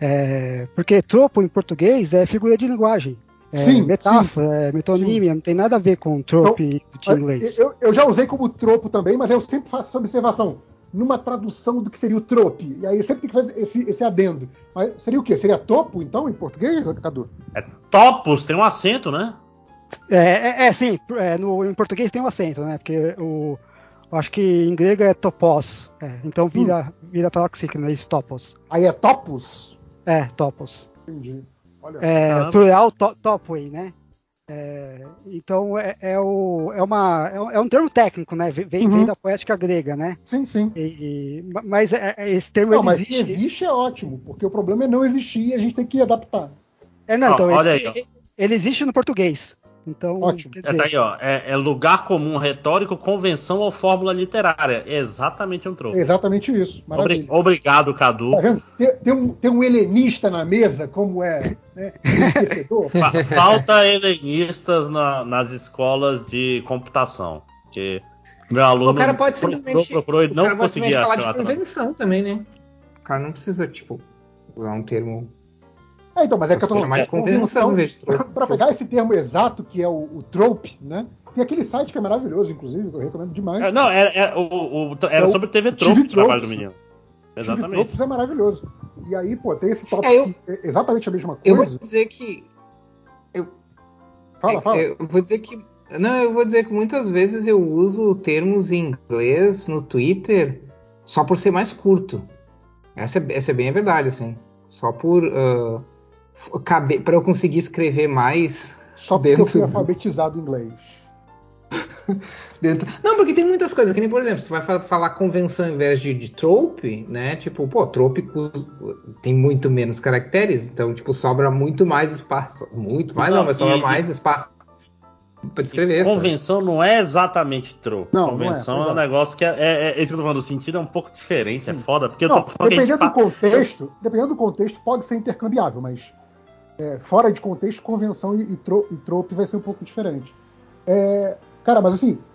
É, porque tropo em português é figura de linguagem. É Sim, metáfora, é metonímia, não tem nada a ver com trope de inglês. Eu, eu já usei como tropo também, mas eu sempre faço essa observação. Numa tradução do que seria o trope. E aí sempre tem que fazer esse, esse adendo. Mas seria o quê? Seria topo, então, em português, Cadu? É topos, tem um acento, né? É, é, é, sim, é, no, em português tem um acento, né? Porque o, eu acho que em grego é topos, é, então vira, vira paroxítono, é isso, topos. Aí é topos? É, topos. Entendi. Olha. É, plural to, topway, né? É, então é, é, o, é, uma, é, um- é um termo técnico, né? Vem, Uhum. vem da poética grega, né? Sim, sim. E- e- mas é- é- esse termo Não, ele mas se existe. existe é ótimo, porque o problema é não existir e a gente tem que adaptar. É, não, então, olha ele, aí, ele existe no português. Então, Ótimo. quer É, dizer, tá aí, ó. É, é lugar comum, retórico, convenção ou fórmula literária. É exatamente um tropo. É exatamente isso. Obri- Obrigado, Cadu. Tá vendo? Tem, tem um, tem um helenista na mesa, como é né, Falta helenistas na- nas escolas de computação. Porque meu aluno O cara pode procurou, simplesmente, procurou e o não cara pode conseguia falar de convenção também, né? O cara não precisa, tipo, usar um termo. É, então, mas é que eu tô falando. convenção, vez de trope. Para pegar esse termo exato, que é o, o trope, né? Tem aquele site que é maravilhoso, inclusive, que eu recomendo demais. É, não, era, era, o, o- era É o sobre TV TV Tropo o trabalho do menino. Exatamente. Tropes é maravilhoso. E aí, pô, tem esse tópico É, eu- é exatamente a mesma Eu vou coisa. dizer que. Fala, fala. Eu vou dizer que. Não, eu vou dizer que muitas vezes eu uso termos em inglês no Twitter só por ser mais curto. Essa é, essa é bem a verdade, assim. Só por. ah, pra eu conseguir escrever mais. Só porque eu fui dos- alfabetizado em inglês. Dentro... Não, porque tem muitas coisas, que nem, por exemplo, você vai fa- falar convenção ao invés de, de trope, né? Tipo, pô, trope tem muito menos caracteres, então, tipo, sobra muito mais espaço. Muito mais, não, Não, mas sobra e- mais espaço Pra descrever. Sabe? convenção não é exatamente troco. Não, não é, convenção é, um é. negócio que é, é, é isso que eu tô falando, o sentido é um pouco diferente, é foda, porque eu Não, tô falando dependendo do pa- contexto, dependendo do contexto, pode ser intercambiável, mas é, fora de contexto, convenção e, e, tro, e trope vai ser um pouco diferente. É, cara, mas assim,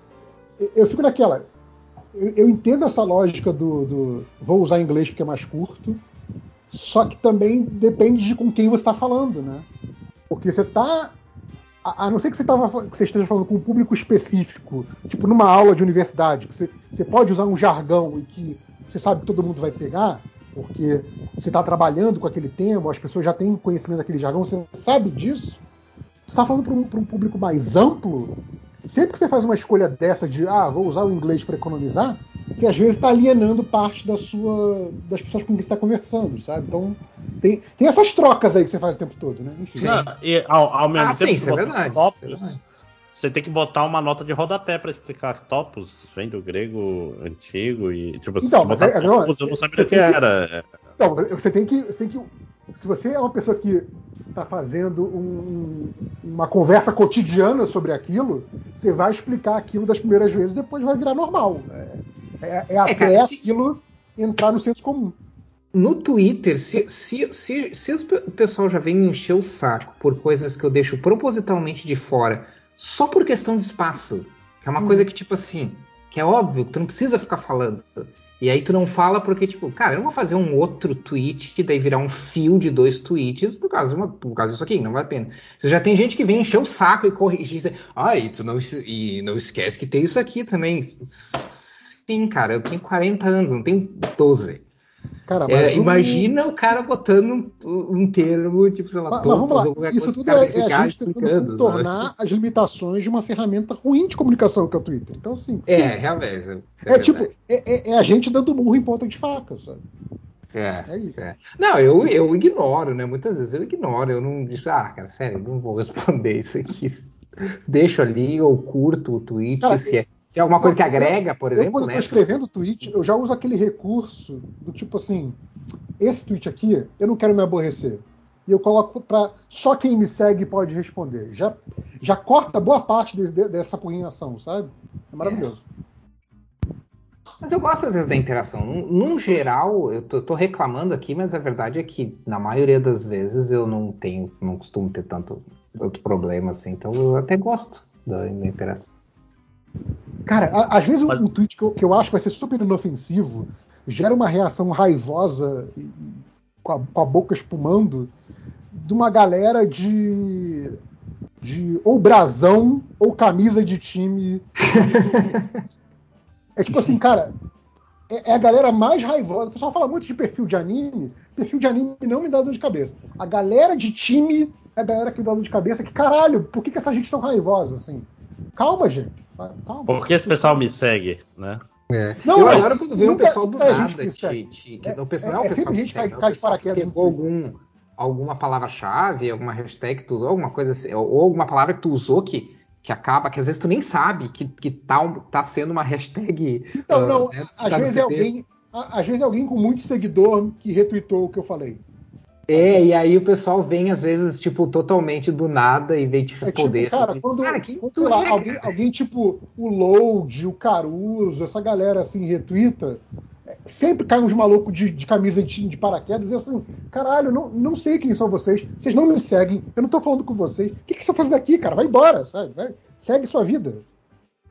eu- fico naquela. Eu, eu entendo essa lógica do, do vou usar inglês porque é mais curto, só que também depende de com quem você está falando, né? Porque você está a, a não ser que você, tava, que você esteja falando com um público específico, tipo numa aula de universidade, que você, você pode usar um jargão e que você sabe que todo mundo vai pegar, porque você está trabalhando com aquele tema, as pessoas já têm conhecimento daquele jargão, você sabe disso. Você está falando para um, um público mais amplo, sempre que você faz uma escolha dessa de, ah, vou usar o inglês para economizar, você às vezes está alienando parte da sua, das pessoas com quem você está conversando, sabe? Então, tem, tem essas trocas aí que você faz o tempo todo, né? Enfim. Não, e ao, ao mesmo Ah, tempo sim, que isso é verdade, isso é verdade. Você tem que botar uma nota de rodapé pra explicar topos, vem do grego antigo e tipo, Então, se mas botar é- não, eu não sabia o que que- era. Então, você tem que. Você tem que se você é uma pessoa que está fazendo um- uma conversa cotidiana sobre aquilo, você vai explicar aquilo das primeiras vezes e depois vai virar normal. É, é- é até cara, se- aquilo entrar no senso comum. No Twitter, se, se, se, se o pessoal já vem me encher o saco por coisas que eu deixo propositalmente de fora, só por questão de espaço, que é uma Hum. coisa que, tipo assim, que é óbvio, que tu não precisa ficar falando. E aí tu não fala porque, tipo, cara, eu não vou fazer um outro tweet e daí virar um fio de dois tweets por causa, de uma- por causa disso aqui, não vale a pena. Você já tem gente que vem encher o saco e corrigir. dizer, Ah, e tu não, e não esquece que tem isso aqui também. Sim, cara, eu tenho 40 anos, não tenho 12. Cara, É, imagina o cara botando um, um termo, tipo, sei lá, Mas, mas vamos lá, qualquer isso coisa tudo é, é a gente tentando explicando, né? as limitações de uma ferramenta ruim de comunicação que é o Twitter. Então, assim. É, sim. realmente. isso É, tipo, é, é- é a gente dando burro em ponta de faca, sabe? É, É é. Não, eu, eu ignoro, né? Muitas vezes eu ignoro, eu não digo, ah, cara, sério, eu não vou responder isso aqui. Deixo ali, ou curto o tweet, Cara, se, é, se é alguma coisa que eu- agrega, por eu, exemplo, quando né? tô escrevendo tweet, eu já uso aquele recurso do tipo assim, esse tweet aqui, eu não quero me aborrecer. E eu coloco pra só quem me segue pode responder. Já, já corta boa parte de- de- dessa porrinhação, sabe? É maravilhoso. Mas eu gosto às vezes da interação. Num, num geral, eu tô, tô reclamando aqui, mas a verdade é que na maioria das vezes eu não tenho, não costumo ter tanto, tanto problema assim. Então eu até gosto da, da interação. Cara, a- às vezes um, Mas- um tweet que eu, que eu acho que vai ser super inofensivo gera uma reação raivosa, e- com a, com a boca espumando, de uma galera de. de ou brasão ou camisa de time. é tipo assim, cara. É, é a galera mais raivosa. O pessoal fala muito de perfil de anime. Perfil de anime não me dá dor de cabeça. A galera de time é a galera que me dá dor de cabeça. Que caralho, por que, que essa gente tão raivosa assim? Calma, gente. sabe? Calma. Por que esse pessoal me segue, né? Não, eu adoro quando vê um pessoal do é gente nada que te, segue. te- que- É- o pessoal é- não é o é pessoal gente que segue, cai- é de paraquedas pegou algum, alguma palavra-chave, alguma hashtag que tu usou, alguma coisa assim, ou ou alguma palavra que tu usou que, que acaba, que às vezes tu nem sabe que, que tá, tá sendo uma hashtag. Então, ah, não, né, às tá vezes é alguém. Às vezes é alguém com muito seguidor que retweetou o que eu falei. É, e aí o pessoal vem, às vezes, tipo, totalmente do nada e vem te É responder. tipo, cara, assim, quando, cara, quem quando, lá, é, alguém, cara? alguém tipo o Load, o Caruso, essa galera assim, retweeta, é, sempre cai uns malucos de, de camisa de, de paraquedas e assim, caralho, não, não sei quem são vocês, vocês não me seguem, eu não tô falando com vocês. O que, que vocês estão fazendo aqui, cara? Vai embora, sabe? Vai, segue sua vida.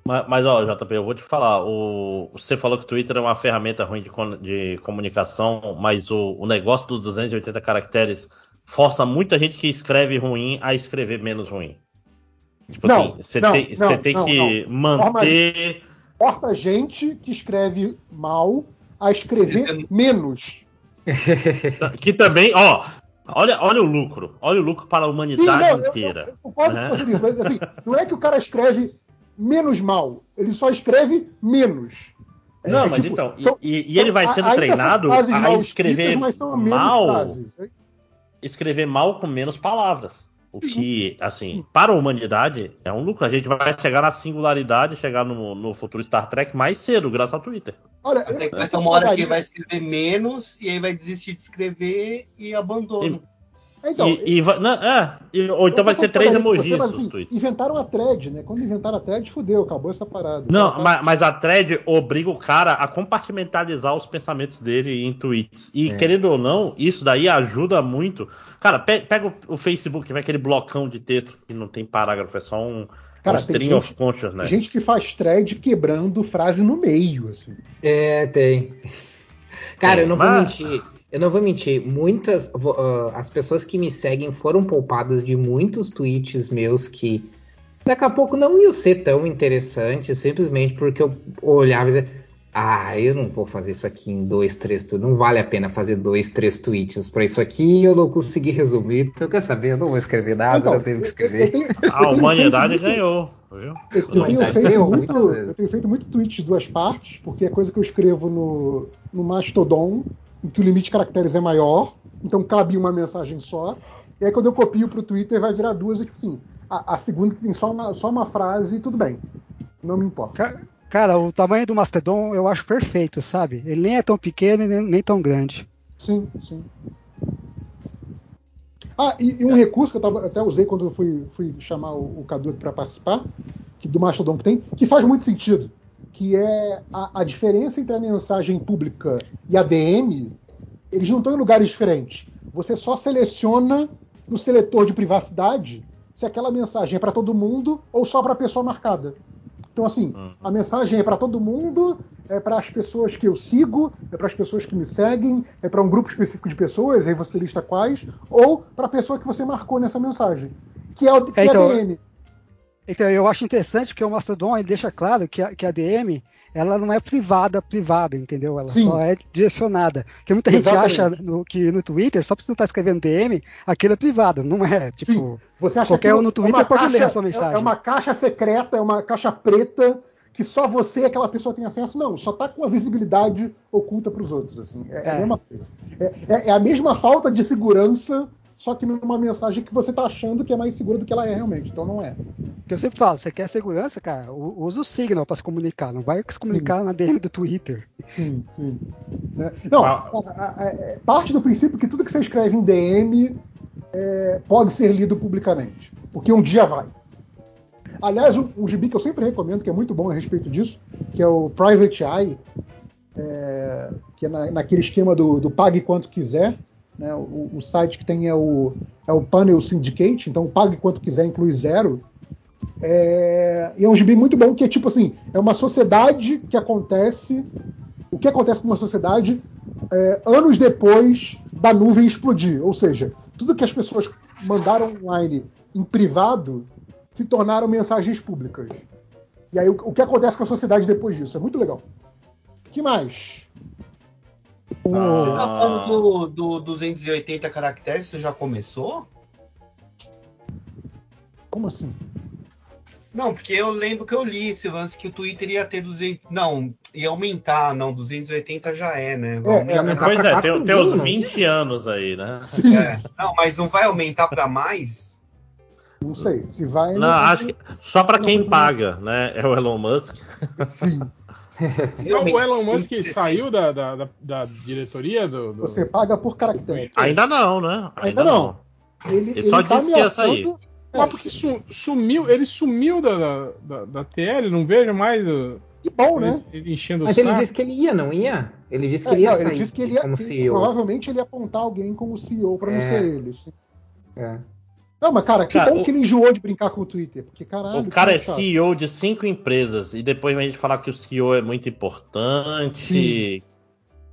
Mas, mas, ó, JP, eu vou te falar. O, você falou que o Twitter é uma ferramenta ruim de, de comunicação, mas o, o negócio dos 280 caracteres força muita gente que escreve ruim a escrever menos ruim. Tipo Não, assim, você não, tem, não, tem não, que manter. Força gente que escreve mal a escrever menos. Que também, ó. Olha, olha o lucro. Olha o lucro para a Sim, humanidade não, eu- inteira. Eu, eu concordo né? com você nisso, mas assim, não é que o cara escreve menos mal, ele só escreve menos. É, Não, é mas tipo, então, e- são- e, e ele vai sendo treinado a escrever mal, escrever mal com menos palavras. O que, assim, para a humanidade é um lucro. A gente vai chegar na singularidade, chegar no, no futuro Star Trek mais cedo, graças ao Twitter. Olha, Até que vai ter uma hora que ele vai escrever menos e aí vai desistir de escrever e abandona. Então, e, e vai- não, é, e- ou então vai ser três emojis Mas, os assim, tweets. inventaram a thread, né? Quando inventaram a thread, fudeu, acabou essa parada. Não, Então, mas, mas a thread obriga o cara a compartimentalizar os pensamentos dele em tweets. E É. querendo ou não, isso daí ajuda muito. Cara, pe- pega o, o Facebook, vai aquele blocão de texto que não tem parágrafo, é só um, Cara, um tem string gente- of consciousness. Gente que faz thread quebrando frase no meio, assim. É, tem. Cara, Tem, eu não vou mas- mentir. Eu não vou mentir. Muitas. ah, as pessoas que me seguem foram poupadas de muitos tweets meus que daqui a pouco não iam ser tão interessantes, simplesmente porque eu olhava e dizia. Ah, eu não vou fazer isso aqui em dois, três tweets. Não vale a pena fazer dois, três tweets pra isso aqui. Eu não consegui resumir. Porque eu quero saber, eu não vou escrever nada, Então, eu tenho que escrever. eu tenho- eu A humanidade feito ganhou, viu? Eu, eu tenho feito muito, eu tenho feito muito tweet de duas partes, porque é coisa que eu escrevo no, no Mastodon, em que o limite de caracteres é maior, então cabe uma mensagem só. E aí quando eu copio pro Twitter vai virar duas, e tipo assim, a, a segunda que tem só uma, só uma frase, tudo bem. Não me importa. Ca- Cara, o tamanho do Mastodon eu acho perfeito, sabe? Ele nem é tão pequeno e nem, nem tão grande. Sim, sim. Ah, e, e um recurso que eu tava- até usei quando eu fui, fui chamar o, o Cadu para participar, que do Mastodon que tem, que faz muito sentido, que é a, a diferença entre a mensagem pública e a DM, eles não estão em lugares diferentes. Você só seleciona no seletor de privacidade se aquela mensagem é para todo mundo ou só para a pessoa marcada. Então, assim, a mensagem é para todo mundo, é para as pessoas que eu sigo, é para as pessoas que me seguem, é para um grupo específico de pessoas, aí você lista quais, ou para a pessoa que você marcou nessa mensagem, que é, o, que é então, a DM. Então, eu acho interessante que o Mastodon deixa claro que a, que a DM ela não é privada, privada, entendeu? Ela Sim. só é direcionada. Porque muita gente Exatamente. acha no- que no Twitter, só porque você está escrevendo DM, aquilo é privado. Não é, tipo. Sim. Você acha Qualquer que um no é Twitter uma pode ler caixa- a sua mensagem. É, é uma caixa secreta, é uma caixa preta que só você e aquela pessoa tem acesso. Não, só tá com a visibilidade oculta para os outros. Assim. É, é a É. mesma coisa. É, é- é a mesma falta de segurança, só que numa mensagem que você tá achando que é mais segura do que ela é realmente. Então não é. Que eu sempre falo, você quer segurança, cara, usa o Signal para se comunicar. Não vai se comunicar na DM do Twitter. Sim, sim. Né? Não, Ah. a- a- a- é, parte do princípio que tudo que você escreve em DM é, pode ser lido publicamente. Porque um dia vai. Aliás, um, um gibi que eu sempre recomendo, que é muito bom a respeito disso, que é o Private Eye, é, que é na- naquele esquema do, do pague quanto quiser. Né? O, o site que tem é o, é o Panel Syndicate, então pague quanto quiser inclui zero. É, e é um gibi muito bom que é tipo assim, é uma sociedade que acontece, o que acontece com uma sociedade é, anos depois da nuvem explodir. Ou seja, tudo que as pessoas mandaram online em privado se tornaram mensagens públicas. E aí o, o que acontece com a sociedade depois disso? É muito legal. que mais? Você tá Ah. falando do, do 280 caracteres, você já começou? Como assim? Não, porque eu lembro que eu li esse lance que o Twitter ia ter 200. Não, ia aumentar, não, 280 já é, né? Vai É, pra- Pois é, tem, tem uns mil, 20 anos aí, né? É. Não, mas não vai aumentar para mais? Não sei. Se vai. Não, acho que só pra quem paga, né? É o Elon Musk. Sim. Não, o Elon Musk 260. saiu da, da, da- da diretoria do. do- Você paga por caractere. Ainda não, né? Ainda não. Ele, Ele só tá disse que ia sair. Mas porque su- sumiu, ele sumiu da, da, da, da TL, não vejo mais Que bom, né? ele, ele enchendo Mas o ele saco. disse que ele ia, não ia? Ele disse que É, ele ia não, sair ele disse que ele ia, como CEO. provavelmente ele ia apontar alguém como CEO para não É. ser ele. sim. É. Não, mas cara, que Cara, bom o- que ele enjoou de brincar com o Twitter, porque caralho. O cara é chato. CEO de cinco empresas e depois vem a gente falar que o CEO é muito importante.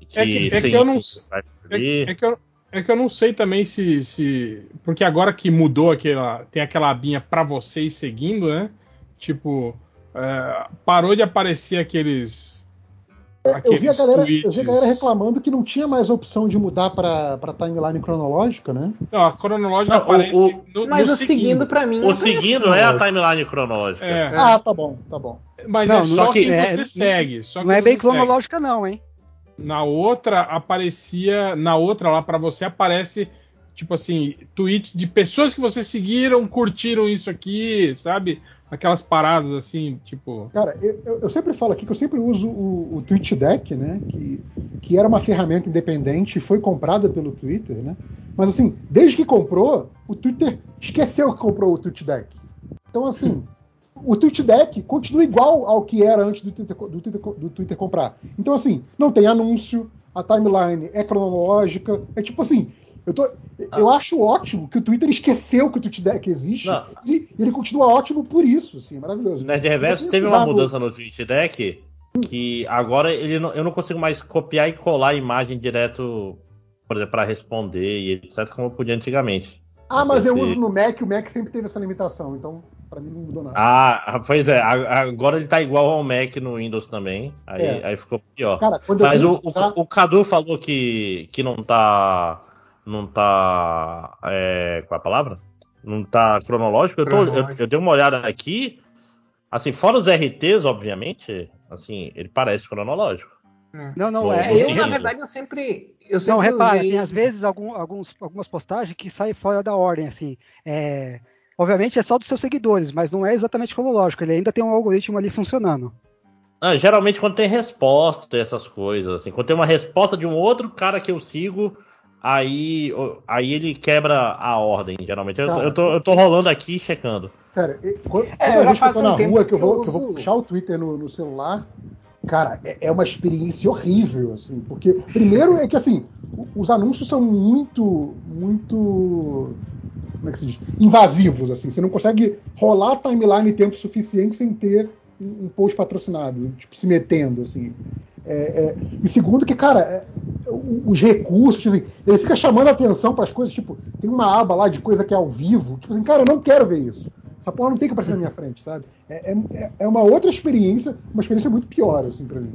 Que, É que- é que eu não- É, é que eu, é que eu não sei também se, se. Porque agora que mudou aquela. Tem aquela abinha pra vocês seguindo, né? Tipo. é, parou de aparecer aqueles. É, Eu vi, a galera, eu vi a tweets. galera reclamando que não tinha mais a opção de mudar para timeline cronológica, né? Não, a cronológica Não, aparece o- no, Mas no o seguindo pra mim. O seguindo é a timeline cronológica. É, Ah, tá bom, tá bom. mas Não, é não- só só que quem é- você segue. Só Não é bem você segue. cronológica, não, hein? Na outra aparecia, na outra lá pra você aparece tipo assim, tweets de pessoas que você seguiram, curtiram isso aqui, sabe? Aquelas paradas assim, tipo, Cara, eu, eu- sempre falo aqui que eu sempre uso o, o TweetDeck, né? Que, que era uma ferramenta independente e foi comprada pelo Twitter, né? Mas assim, desde que comprou, o Twitter esqueceu que comprou o TweetDeck. Então assim, o TweetDeck continua igual ao que era antes do Twitter, do Twitter, do Twitter comprar. Então assim, não tem anúncio, a timeline é cronológica, é tipo assim, eu, tô, eu acho ótimo que o Twitter esqueceu que o TweetDeck existe Não. e ele continua ótimo por isso, assim, maravilhoso. Nerd Reverso teve uma mudança no TweetDeck que agora ele não- eu não consigo mais copiar e colar a imagem direto, por exemplo, para responder e etc, como eu podia antigamente. Ah, Não mas eu se- uso no Mac, o Mac sempre teve essa limitação, então pra mim não mudou nada. Ah, pois é, agora ele tá igual ao Mac no Windows também, aí, É. aí ficou pior. Cara, Mas o, usar- o, o Cadu falou que, que não tá. Não tá. É, qual é a palavra? Não tá cronológico. Eu, tô- eu- eu dei uma olhada aqui. Assim, fora os RTs, obviamente, assim, ele parece cronológico. Não, não, Bom, é. eu, eu, na verdade, eu sempre. Eu sempre Não, repara, usei- tem às vezes algum- alguns, algumas postagens que saem fora da ordem, assim. É, obviamente é só dos seus seguidores, mas não é exatamente cronológico. Ele ainda tem um algoritmo ali funcionando. Ah, geralmente quando tem resposta, essas coisas, assim, quando tem uma resposta de um outro cara que eu sigo, aí, aí ele quebra a ordem, geralmente. Eu, Cara. eu, tô, eu tô rolando aqui e checando. Sério, e- quando, É, toda eu já vez que eu faz tô um na rua, que eu vou, que eu vou puxar o Twitter no, no celular, cara, é, é uma experiência horrível, assim, porque primeiro é que assim, os anúncios são muito, muito, como é que se diz, invasivos, assim, você não consegue rolar a timeline tempo suficiente sem ter um, um post patrocinado, tipo, se metendo, assim. É, é, e segundo que, cara, é, os recursos, assim, ele fica chamando a atenção para as coisas, tipo, tem uma aba lá de coisa que é ao vivo, tipo assim, cara, eu não quero ver isso. Essa porra não tem que aparecer na minha frente, sabe? É, é, é uma outra experiência, uma experiência muito pior, assim, pra mim.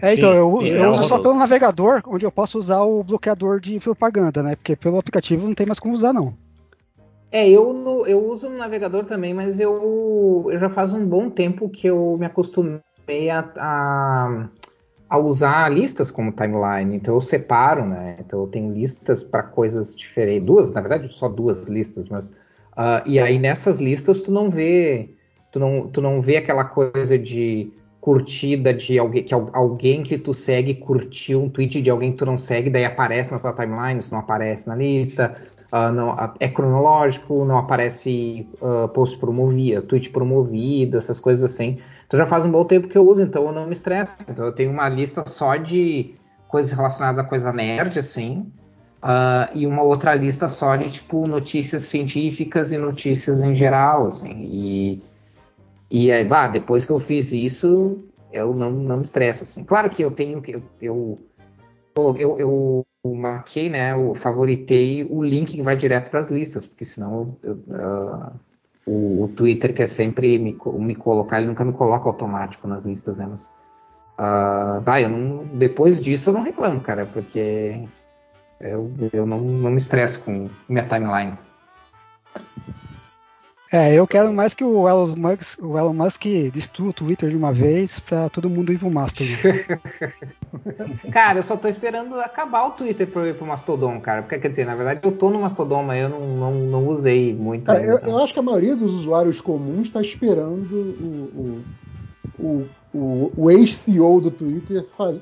É, então, Sim, eu, sim, eu é uso só pelo navegador, onde eu posso usar o bloqueador de propaganda, né? Porque pelo aplicativo não tem mais como usar, não. É, eu, no- eu uso no navegador também, mas eu, eu já faz um bom tempo que eu me acostumei a, a, a usar listas como timeline. Então eu separo, né? Então eu tenho listas para coisas diferentes. Duas, na verdade, só duas listas, mas. ah, e aí nessas listas tu não vê. Tu não, tu não vê aquela coisa de curtida de alguém que al- alguém que tu segue curtiu um tweet de alguém que tu não segue, daí aparece na tua timeline, isso não aparece na lista. Ah, não, ah, é cronológico, não aparece ah, post promovido, tweet promovido, essas coisas assim. Então já faz um bom tempo que eu uso, então eu não me estresso. Então eu tenho uma lista só de coisas relacionadas a coisa nerd, assim, ah, e uma outra lista só de tipo notícias científicas e notícias em geral, assim. E, e aí, bah, depois que eu fiz isso, eu não, não me estresso, assim. Claro que eu tenho que eu, eu eu, eu marquei, né? Eu favoritei o link que vai direto para as listas, porque senão eu- eu, ah, o, o Twitter quer sempre me, me colocar, ele nunca me coloca automático nas listas, né? Mas ah, vai, eu não, depois disso eu não reclamo, cara, porque eu, eu não, não me estresso com minha timeline. É, eu quero mais que o Elon Musk, o Elon Musk destrua o Twitter de uma vez pra todo mundo ir pro Mastodon. Cara, eu só tô esperando acabar o Twitter para eu ir pro Mastodon, cara. Porque, quer dizer, na verdade eu tô no Mastodon, mas eu não, não, não usei muito. Cara, ainda, eu, então. eu acho que a maioria dos usuários comuns está esperando o, o, o, o, o ex-CEO do Twitter faz-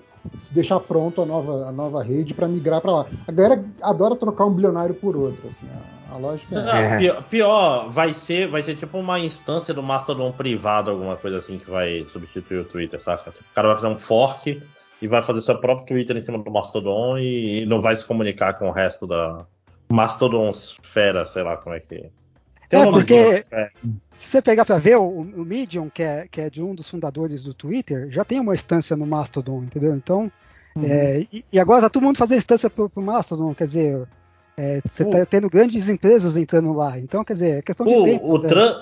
deixar pronto a nova, a nova rede para migrar para lá. A galera adora trocar um bilionário por outro. Assim, a, a lógica é. Não, É. pior, pior, vai ser, vai ser tipo uma instância do Mastodon privado, alguma coisa assim que vai substituir o Twitter, saca? O cara vai fazer um fork e vai fazer seu próprio Twitter em cima do Mastodon e, e não vai se comunicar com o resto da Mastodonsfera, sei lá como é que. Tem É, porque- é. Se você pegar pra ver, o, o Medium, que é, que é de um dos fundadores do Twitter, já tem uma instância no Mastodon, entendeu? Então, é, e, e agora tá todo mundo fazendo instância pro, pro Mastodon, quer dizer, é, você tá tendo grandes empresas entrando lá. Então, quer dizer, é questão de tempo. O, o, né? Trump,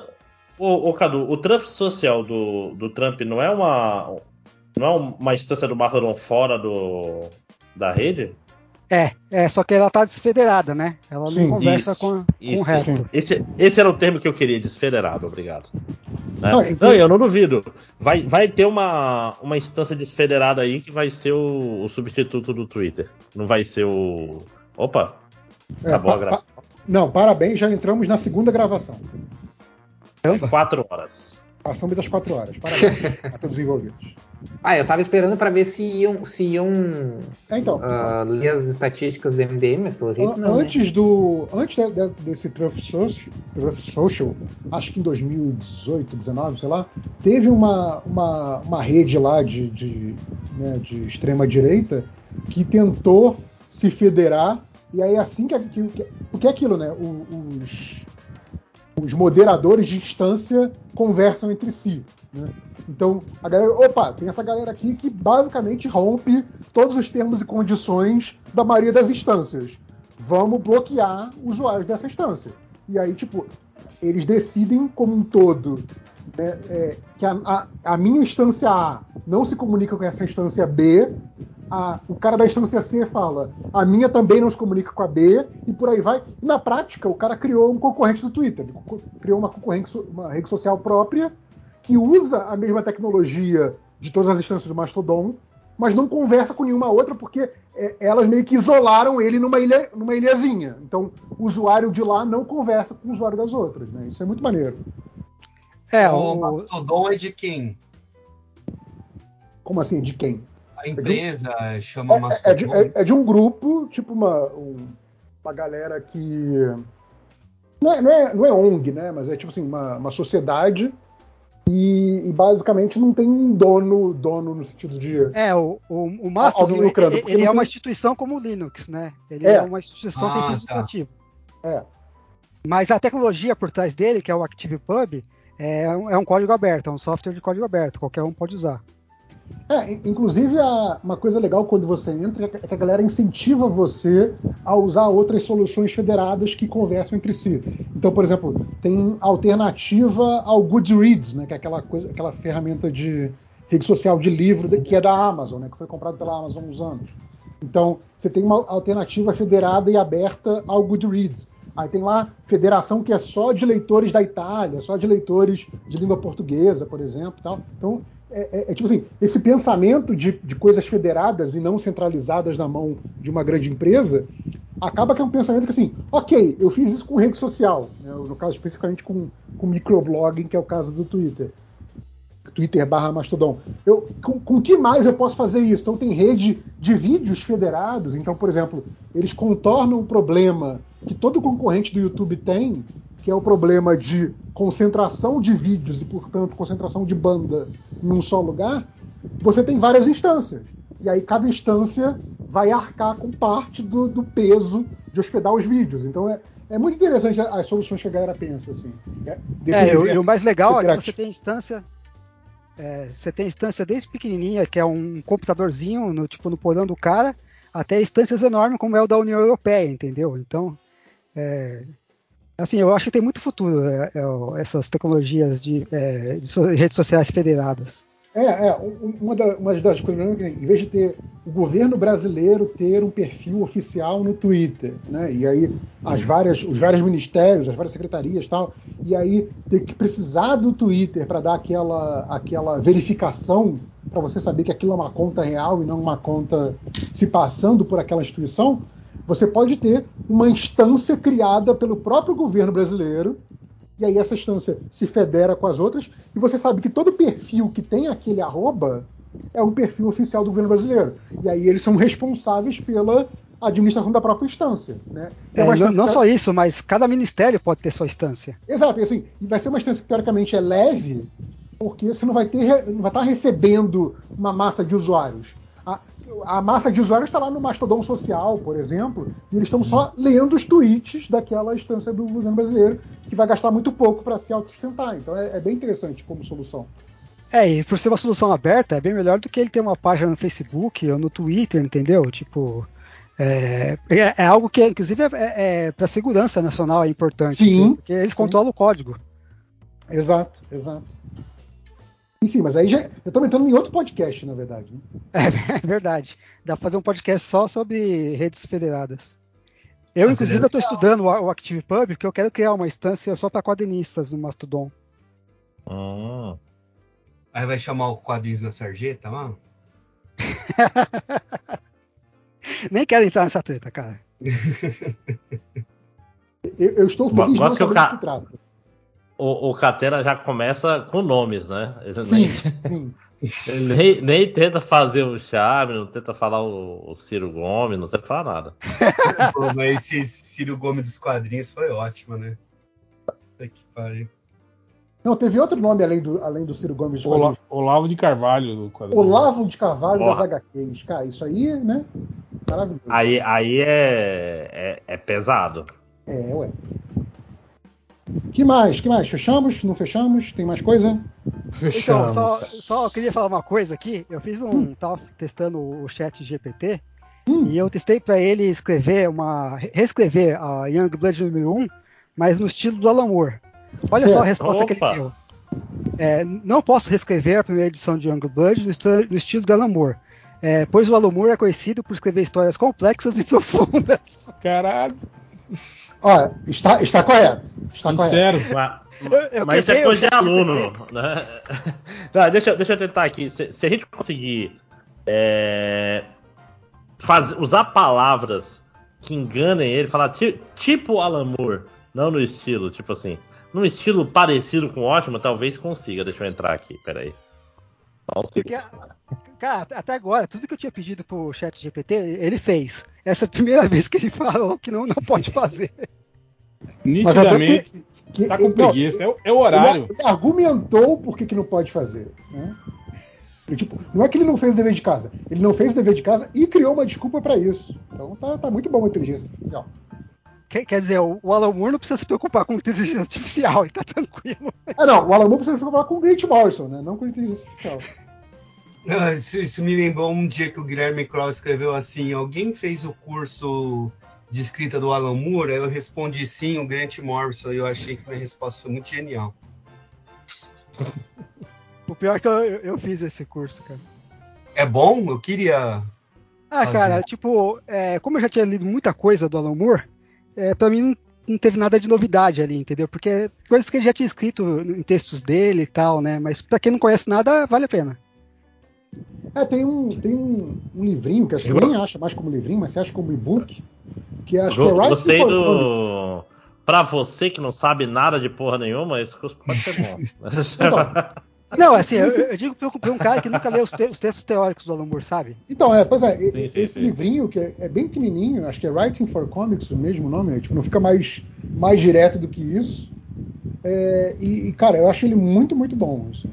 o, o Cadu, o Trump social do, do Trump não é uma não é uma instância do Mastodon fora do da rede? É, é, só que ela tá desfederada, né? Ela Sim, não conversa isso, com, a- com Isso, o resto. Esse, esse era o termo que eu queria, desfederado, obrigado. Né? Não, Não, eu não duvido. Vai, vai ter uma, uma instância desfederada aí que vai ser o, o substituto do Twitter. Não vai ser o. Opa! É, Acabou a pa- grava. pa- não, parabéns, já entramos na segunda gravação. Quatro horas. Passamos das quatro horas. Parabéns a todos os envolvidos. Ah, eu tava esperando pra ver se iam, se iam É, então, ah, ler as estatísticas do MDM, mas pelo jeito An- não. né? antes do antes de- de- desse Truth Social, Truth Social, acho que em 2018, 19, sei lá, teve uma, uma, uma rede lá de, de, né, de extrema direita que tentou se federar e aí assim que, que, que porque é aquilo, né? Os, os moderadores de instância conversam entre si. Né? Então, a galera, opa, tem essa galera aqui que basicamente rompe todos os termos e condições da maioria das instâncias. Vamos bloquear usuários dessa instância. E aí, tipo, eles decidem como um todo né, é, que a, a- a minha instância A não se comunica com essa instância B. a- o cara da instância C fala, a minha também não se comunica com a B, e por aí vai. E na prática, o cara criou um concorrente do Twitter. Criou uma concorrente, uma rede social própria que usa a mesma tecnologia de todas as instâncias do Mastodon, mas não conversa com nenhuma outra porque é, elas meio que isolaram ele numa, ilha, numa ilhazinha. Então, o usuário de lá não conversa com o usuário das outras. Né? Isso é muito maneiro. É, o o, Mastodon é de quem? Como assim? De quem? A empresa chama É, Mastodon. é de, é- é de um grupo, tipo uma, um- uma galera que. Não é, não, é, não é ONG, né? Mas é tipo assim, uma, uma sociedade e, e basicamente não tem um dono, dono no sentido de. é, o, o, o Mastodon, Alguém lucrando, ele, ele é uma tem- instituição como o Linux, né? Ele É. é, uma instituição Ah, sem fins tá. lucrativos. É. Mas a tecnologia por trás dele, que é o ActivePub, é é um código aberto, é um software de código aberto, qualquer um pode usar. É, in- inclusive uma coisa legal quando você entra é que é que a galera incentiva você a usar outras soluções federadas que conversam entre si. Então, por exemplo, tem alternativa ao Goodreads, né, que é aquela, coisa, aquela ferramenta de rede social de livro que é da Amazon, né, que foi comprado pela Amazon há uns anos. Então, você tem uma alternativa federada e aberta ao Goodreads. Aí tem lá federação que é só de leitores da Itália, só de leitores de língua portuguesa, por exemplo. Tal. Então, é, é- é tipo assim, esse pensamento de, de coisas federadas e não centralizadas na mão de uma grande empresa, acaba que é um pensamento que assim, ok, eu fiz isso com rede social, né, no caso especificamente com, com microblogging, que é o caso do Twitter. Twitter barra Mastodon. Eu, com, com que mais eu posso fazer isso? Então tem rede de vídeos federados. Então, por exemplo, eles contornam o problema que todo concorrente do YouTube tem, que é o problema de concentração de vídeos e, portanto, concentração de banda em um só lugar. Você tem várias instâncias. E aí cada instância vai arcar com parte do, do peso de hospedar os vídeos. Então é, é muito interessante as soluções que a galera pensa. Assim. É, É, e o, universo e o mais legal é que você tem instância. é, você tem instância desde pequenininha, que é um computadorzinho no tipo no porão do cara, até instâncias enormes como é o da União Europeia, entendeu? Então, é, assim, eu acho que tem muito futuro é, é, essas tecnologias de, é, de redes sociais federadas. É, é, um- uma, da- uma das coisas, que, em vez de ter o governo brasileiro ter um perfil oficial no Twitter, né? E aí as várias, os vários ministérios, as várias secretarias, tal, e aí ter que precisar do Twitter para dar aquela, aquela verificação para você saber que aquilo é uma conta real e não uma conta se passando por aquela instituição, você pode ter uma instância criada pelo próprio governo brasileiro e aí essa instância se federa com as outras, e você sabe que todo perfil que tem aquele arroba é um perfil oficial do governo brasileiro. E aí eles são responsáveis pela administração da própria instância. Né? É, uma não, instância- não só isso, mas cada ministério pode ter sua instância. Exato, e assim, e vai ser uma instância que teoricamente é leve, porque você não vai ter, não vai estar recebendo uma massa de usuários. A, a massa de usuários está lá no Mastodon Social, por exemplo, e eles estão só lendo os tweets daquela instância do governo brasileiro, que vai gastar muito pouco para se autossustentar. Então é, é bem interessante como solução. É, e por ser uma solução aberta, é bem melhor do que ele ter uma página no Facebook ou no Twitter, entendeu? Tipo, é, é, é algo que, inclusive, é, é, para segurança nacional é importante. Sim, Porque eles sim. controlam o código. Exato, exato. Enfim, mas aí já estamos entrando em outro podcast, na verdade. Né? É, é verdade. Dá pra fazer um podcast só sobre redes federadas. Eu, Mas inclusive, é eu tô estudando o, ActivePub, porque eu quero criar uma instância só para quadrinistas no Mastodon. Hum. Aí vai chamar o quadrinhos da sarjeta lá? Nem quero entrar nessa treta, cara. Eu, eu estou feliz de não saber o que se trata. O, o Catena já começa com nomes, né? Ele Sim, nem, sim. ele nem, nem tenta fazer o Charme, não tenta falar o, o Ciro Gomes, não tenta falar nada. Pô, mas esse Ciro Gomes dos quadrinhos foi ótimo, né? Puta que pariu. Não, teve outro nome além do, além do Ciro Gomes. Ola- Olavo de Carvalho do quadrinho. Olavo de Carvalho Porra. das HQs. Cara, isso aí, né? Maravilhoso. Aí, aí é, é, é pesado. É, ué. Que mais? Que mais? Fechamos? Não fechamos? Tem mais coisa? Então, Fechamos. só, só queria falar uma coisa aqui. Eu fiz um. Tava testando o chat GPT Hum. e eu testei para ele escrever uma. reescrever a Youngblood número 1, mas no estilo do Alan Moore. Olha só a resposta que Opa. ele deu. É, não posso reescrever a primeira edição de Youngblood no, esti- no estilo do Alan Moore. é, pois o Alan Moore é conhecido por escrever histórias complexas e profundas. Caralho, Olha, está, está correto. Está correto. sincero. Mas, eu mas isso é coisa o de aluno, né? Não, deixa, deixa eu tentar aqui. Se, se a gente conseguir é, faz- usar palavras que enganem ele, falar ti- tipo Alan Moore, não no estilo, tipo assim, num estilo parecido com ótimo, talvez consiga. Deixa eu entrar aqui, peraí. Porque, cara, até agora, tudo que eu tinha pedido pro chat GPT, ele fez. Essa é a primeira vez que ele falou que não, não pode fazer. Até Nitidamente, que- tá com não, preguiça. É, o- é o horário. Ele, argumentou por que, que não pode fazer. Né? Tipo, não é que ele não fez o dever de casa. Ele não fez o dever de casa e criou uma desculpa para isso. Então tá, tá muito bom a inteligência artificial. Quer, quer dizer, o, Alan Moore não precisa se preocupar com inteligência artificial, ele tá tranquilo. Ah, não, o Alan Moore precisa falar com o Grant Morrison, né? Não com inteligência artificial. Ah, Isso, isso me lembrou um dia que o Guilherme Cross escreveu assim: alguém fez o curso de escrita do Alan Moore? Aí eu respondi sim, o Grant Morrison, e eu achei que minha resposta foi muito genial. O pior é que eu, eu, eu fiz esse curso, cara. É bom? Eu queria. Ah, Fazer. cara, tipo, é, como eu já tinha lido muita coisa do Alan Moore, é, pra mim não, não teve nada de novidade ali, entendeu? Porque coisas que ele já tinha escrito em textos dele e tal, né? Mas pra quem não conhece nada, vale a pena. É, tem um, tem um, um livrinho que acho que nem acha mais como livrinho, mas você acha como e-book. Que acho Go- que é Gostei do. Pra você que não sabe nada de porra nenhuma, esse curso pode ser bom. Não, assim, eu, eu digo pra um- pra um cara que nunca leu os, te- os textos teóricos do Alan Moore, sabe? Então, é, pois é, Sim, sim, esse sim, livrinho que é, é bem pequenininho, acho que é Writing for Comics, o mesmo nome, né? tipo, não fica mais, mais direto do que isso. É, e, e, cara, eu acho ele muito, muito bom. assim.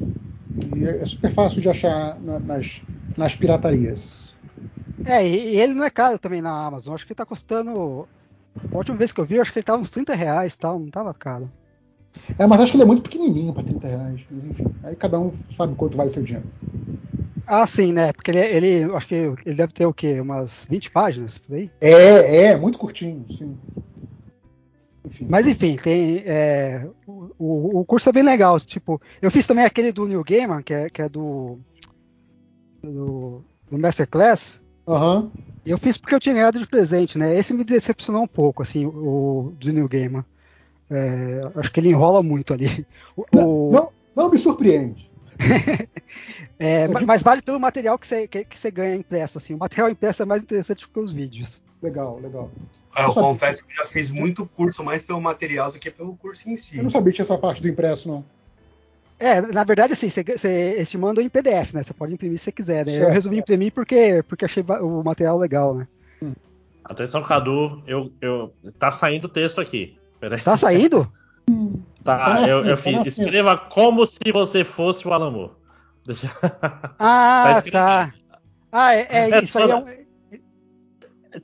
E é, é super fácil de achar na- nas, nas piratarias. É, e, e ele não é caro também na Amazon, acho que ele tá custando. A última vez que eu vi, eu acho que ele tava uns 30 reais e tal, não tava caro. É, mas acho que ele é muito pequenininho para 30 reais. Mas enfim, aí cada um sabe quanto vale seu dinheiro. Ah, sim, né? Porque ele, ele acho que ele deve ter o quê? Umas 20 páginas por aí? É, é, muito curtinho, sim. Enfim. Mas enfim, tem. é, o, o- curso é bem legal. Tipo, eu fiz também aquele do New Gaiman, que é, que é do. do. do Masterclass. Aham. E eu fiz porque eu tinha ganhado de presente, né? Esse me decepcionou um pouco, assim, o, o do New Gaiman. É, acho que ele enrola muito ali. O- o- Não, não me surpreende. é, eu ma- digo- mas vale pelo material que você, que, que você ganha impresso, assim. O material impresso é mais interessante que os vídeos. Legal, legal. Ah, Eu Eu confesso que eu já fiz muito curso mais pelo material do que pelo curso em si. Eu não sabia que tinha essa parte do impresso, não. É, na verdade, assim, você, você, eles te mandam em PDF, né? Você pode imprimir se você quiser, né? Eu resolvi imprimir porque, porque achei o material legal, né? Atenção, Cadu, eu, eu, tá saindo o texto aqui. Peraí. Tá saindo? Tá, Tá eu, nascendo, eu tá fiz. nascendo. Escreva como se você fosse o Alan Moore. Deixa... Ah, escrito tá. Ah, é, é É isso aí. É um,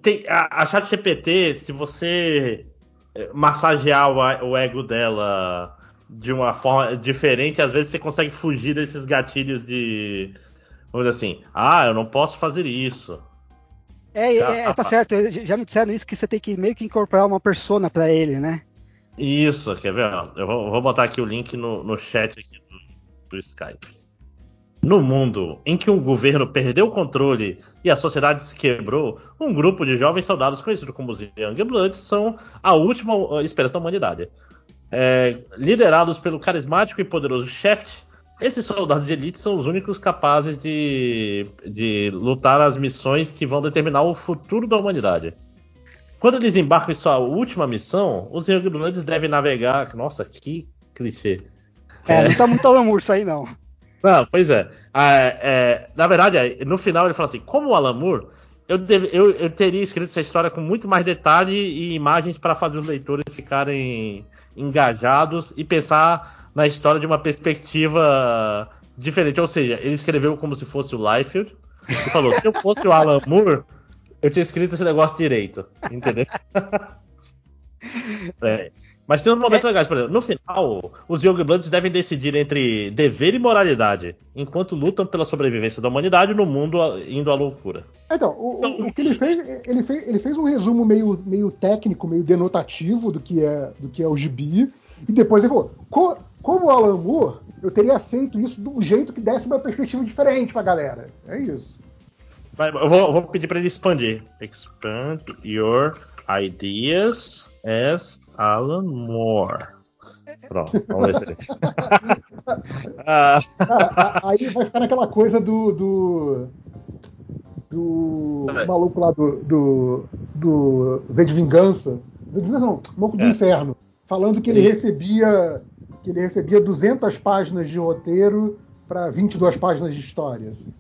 Tem, a, a ChatGPT, se você eh, massagear o, o ego dela de uma forma diferente, às vezes você consegue fugir desses gatilhos de. Vamos dizer assim, ah, eu não posso fazer isso. É, Tá, é, tá ah, certo. Já me disseram isso que você tem que meio que incorporar uma persona pra ele, né? Isso, quer ver? Eu vou, vou botar aqui o link no, no chat aqui do, do Skype. No mundo em que um governo perdeu o controle e a sociedade se quebrou, um grupo de jovens soldados conhecidos como os Youngbloods são a última esperança da humanidade. É, liderados pelo carismático e poderoso Shaft, esses soldados de elite são os únicos capazes de, de lutar as missões que vão determinar o futuro da humanidade. Quando eles embarcam em sua última missão, os Youngbloods devem navegar. Nossa, que clichê. É, não tá muito Alan Moore isso aí, não. Não, pois é. Ah, é, Na verdade, é, no final ele fala assim: como o Alan Moore, eu, deve- eu- eu teria escrito essa história com muito mais detalhe e imagens para fazer os leitores ficarem engajados e pensar na história de uma perspectiva diferente. Ou seja, ele escreveu como se fosse o Liefeld e falou: se eu fosse o Alan Moore, eu tinha escrito esse negócio direito. Entendeu? É. Mas tem uns momentos legais, por exemplo, no final, os Youngbloods devem decidir entre dever e moralidade, enquanto lutam pela sobrevivência da humanidade no mundo indo à loucura. Então, o, o- o que ele fez, ele fez, ele fez um resumo meio, meio técnico, meio denotativo do que é, do que é o gibi, e depois ele falou: "Co- como o Alan Moore, eu teria feito isso de um jeito que desse uma perspectiva diferente pra galera. É isso. Mas eu vou, vou pedir para ele expandir. Expand your ideas as Alan Moore. Pronto, vamos ver se ele. Ah, aí vai ficar naquela coisa do. do. do maluco lá do. do. do V de Vingança. V de Vingança não, maluco do É. Inferno. Falando que ele recebia. Que ele recebia 200 páginas de roteiro para 22 páginas de história. assim.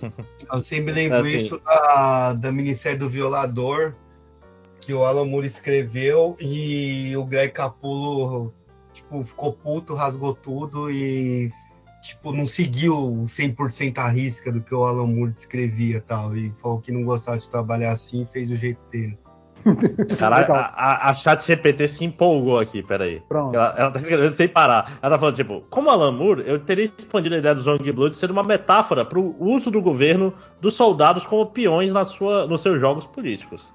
Eu sempre lembro Assim. isso da, da minissérie do Violador, que o Alan Moore escreveu e o Greg Capullo tipo, ficou puto, rasgou tudo e tipo, não seguiu 100% a risca do que o Alan Moore descrevia e tal. E falou que não gostava de trabalhar assim e fez o jeito dele. Caralho, a, a, a chat GPT se empolgou aqui, peraí. Pronto. Ela, ela tá escrevendo sem parar. Ela tá falando, tipo, como Alan Moore, eu teria expandido a ideia do Zombie ser uma metáfora para o uso do governo dos soldados como peões na sua, nos seus jogos políticos.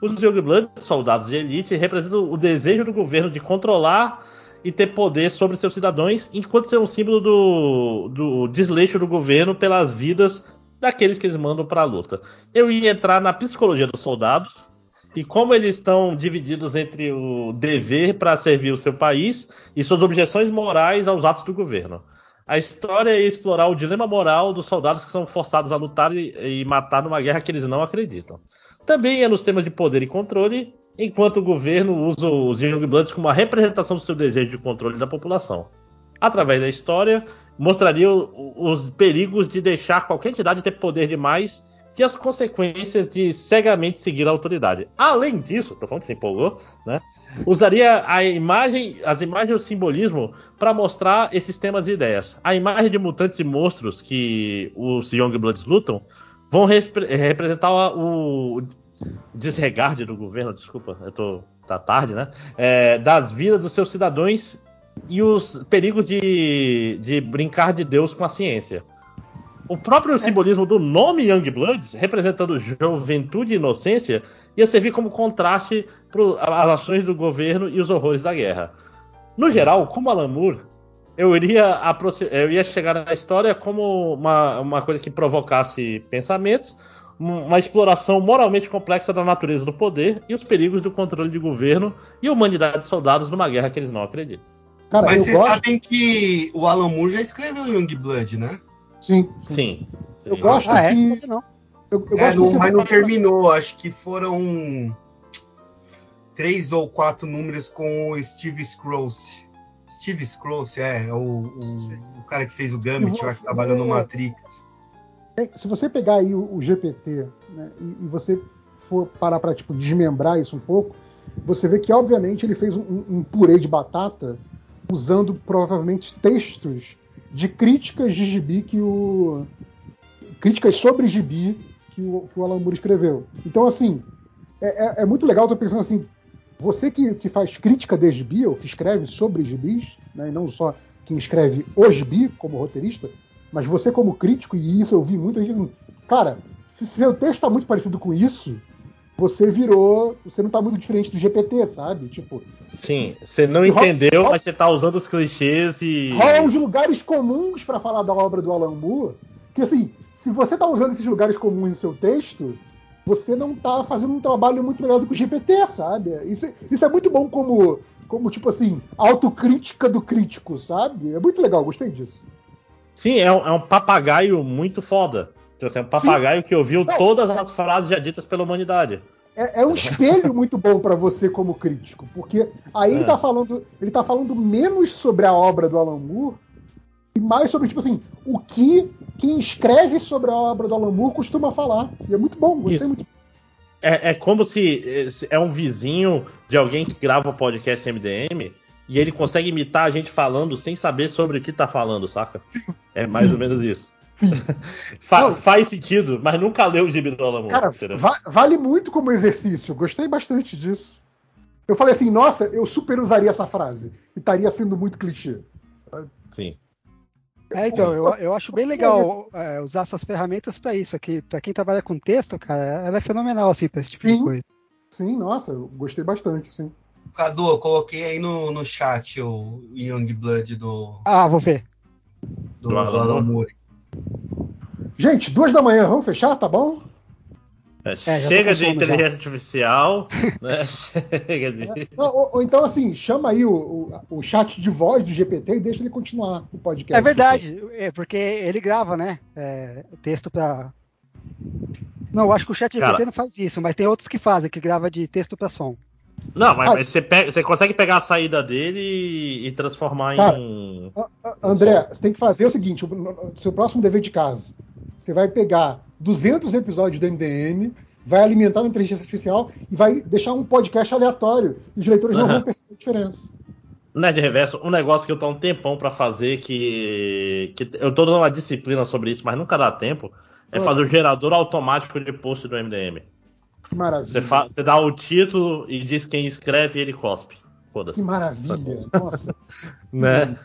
Os Youngbloods, soldados de elite, representam o desejo do governo de controlar e ter poder sobre seus cidadãos, enquanto ser um símbolo do, do desleixo do governo pelas vidas daqueles que eles mandam para a luta. Eu ia entrar na psicologia dos soldados e como eles estão divididos entre o dever para servir o seu país e suas objeções morais aos atos do governo. A história é explorar o dilema moral dos soldados que são forçados a lutar e, e matar numa guerra que eles não acreditam. Também é nos temas de poder e controle, enquanto o governo usa os Youngbloods como uma representação do seu desejo de controle da população. Através da história, mostraria os perigos de deixar qualquer entidade ter poder demais e as consequências de cegamente seguir a autoridade. Além disso, tô falando que se empolgou, né? Usaria a imagem, as imagens e o simbolismo para mostrar esses temas e ideias. A imagem de mutantes e monstros que os Youngbloods lutam vão respre- representar o desregarde do governo, desculpa, eu tô tá tarde, né? É, das vidas dos seus cidadãos e os perigos de, de brincar de Deus com a ciência. O próprio simbolismo do nome Youngbloods, representando juventude e inocência, ia servir como contraste para as ações do governo e os horrores da guerra. No geral, como Alan Moore, eu iria, eu ia chegar na história como uma, uma coisa que provocasse pensamentos, um- uma exploração moralmente complexa da natureza do poder e os perigos do controle de governo e humanidade de soldados numa guerra que eles não acreditam. Cara, Mas vocês gosto. sabem que o Alan Moore já escreveu Youngblood, né? Sim, Sim. Eu sim. gosto Ah, é? que. Não. Eu, eu É, gosto não- que mas você- não terminou. Acho que foram três ou quatro números com o Steve Scrooge. Steve Scrooge, é, o, o, o cara que fez o Gambit, lá que trabalhou no Matrix. se você pegar aí o, o GPT né, e, e você for parar para tipo, desmembrar isso um pouco, você vê que obviamente ele fez um, um purê de batata usando provavelmente textos de críticas de gibi que o críticas sobre gibi que o, que o Alan Moore escreveu. Então assim é, é- é muito legal. Tô pensando assim, você que, que faz crítica de gibi ou que escreve sobre gibis, né, e não só quem escreve o gibi como roteirista, mas você como crítico, e isso eu vi muita gente cara, se seu texto está muito parecido com isso, você virou, você não está muito diferente do GPT, sabe? Tipo, Sim, você não entendeu, ro- mas você tá usando os clichês e. rolam uns lugares comuns para falar da obra do Alan Moore, que assim, se você está usando esses lugares comuns no seu texto, você não está fazendo um trabalho muito melhor do que o GPT, sabe? Isso, é- isso é muito bom como, como tipo assim, autocrítica do crítico, sabe? É muito legal, gostei disso. Sim, é um, é um papagaio muito foda. Tipo assim, é um papagaio que ouviu todas as frases já ditas pela humanidade. é, é um espelho muito bom para você como crítico, porque aí ele É. tá falando, ele tá falando menos sobre a obra do Alan Moore e mais sobre tipo assim, o que quem escreve sobre a obra do Alan Moore costuma falar. E é muito bom, gostei Isso. muito. É, é como se se é um vizinho de alguém que grava o podcast MDM e ele consegue imitar a gente falando sem saber sobre o que tá falando, saca? É mais Sim. ou menos isso. Fa- Não. faz sentido, mas nunca leu o gibi do Alan Moore, Cara, va- vale muito como exercício. Gostei bastante disso. Eu falei assim, nossa, eu super usaria essa frase. E estaria sendo muito clichê. Sim. É, então, eu, eu acho bem legal é, usar essas ferramentas para isso aqui. Para quem trabalha com texto, cara, ela é fenomenal assim para esse tipo de Sim. coisa. Sim, nossa, eu gostei bastante, sim. Cadu, eu coloquei aí no, no chat o Youngblood do, Ah, vou ver. do, Do Alan Moore? Gente, duas da manhã, vamos fechar, tá bom? É, já tô chega de inteligência artificial, né? Chega de. Não, ou, ou então, assim, chama aí o, o, o chat de voz do GPT e deixa ele continuar o podcast. É verdade, é porque ele grava, né? É, texto para. Não, eu acho que o chat GPT Cara. não faz isso, mas tem outros que fazem, que grava de texto para som. Não, mas, Ah. mas você, pega- você consegue pegar a saída dele e, e transformar Cara, em. André, você tem que fazer o seguinte: o, seu próximo dever de casa. Você vai pegar 200 episódios do MDM, vai alimentar na inteligência artificial e vai deixar um podcast aleatório. E os leitores não Aham. vão perceber a diferença. Nerd Reverso, um negócio que eu tô há um tempão pra fazer, que, que eu tô dando uma disciplina sobre isso, mas nunca dá tempo, é fazer o gerador automático de post do MDM. Que maravilha. Você, você dá o título e diz quem escreve e ele cospe. Que maravilha. Nossa. Né?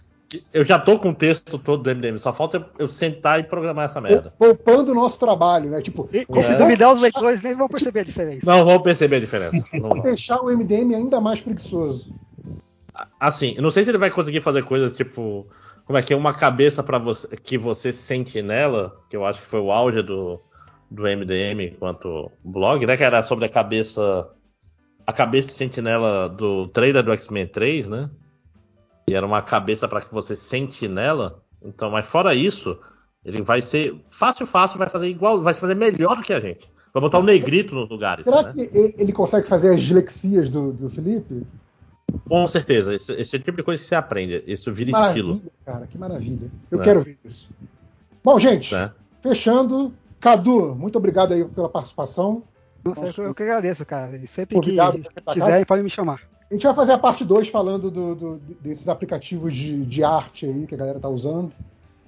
Eu já tô com o texto todo do MDM, só falta eu, sentar e programar essa merda. Poupando o nosso trabalho, né? Tipo, E, se duvidar, os leitores nem vão perceber a diferença. Não vou perceber a diferença. Vão. deixar o MDM ainda mais preguiçoso. Assim, eu não sei se ele vai conseguir fazer coisas tipo. Como é que é uma cabeça para você que você sente nela, que eu acho que foi o auge do, do MDM enquanto blog, né? Que era sobre a cabeça. A cabeça de sentinela do trailer do X-Men 3, né? E era uma cabeça para que você sente nela. Então, mas fora isso, ele vai ser fácil, fácil, vai fazer igual, vai fazer melhor do que a gente. Vai botar o negrito nos lugares. Será né? que ele, consegue fazer as dislexias do, do Felipe? Com certeza. Esse, esse é o tipo de coisa que você aprende. Isso vira estilo. Maravilha, cara, que maravilha. Eu É. quero ver isso. Bom, gente, Né? fechando. Cadu, muito obrigado aí pela participação. Nossa, eu, eu que agradeço, cara. E sempre Convidado que quiserem, podem me chamar. A gente vai fazer a parte 2 falando do- do- desses aplicativos de, de arte aí que a galera tá usando.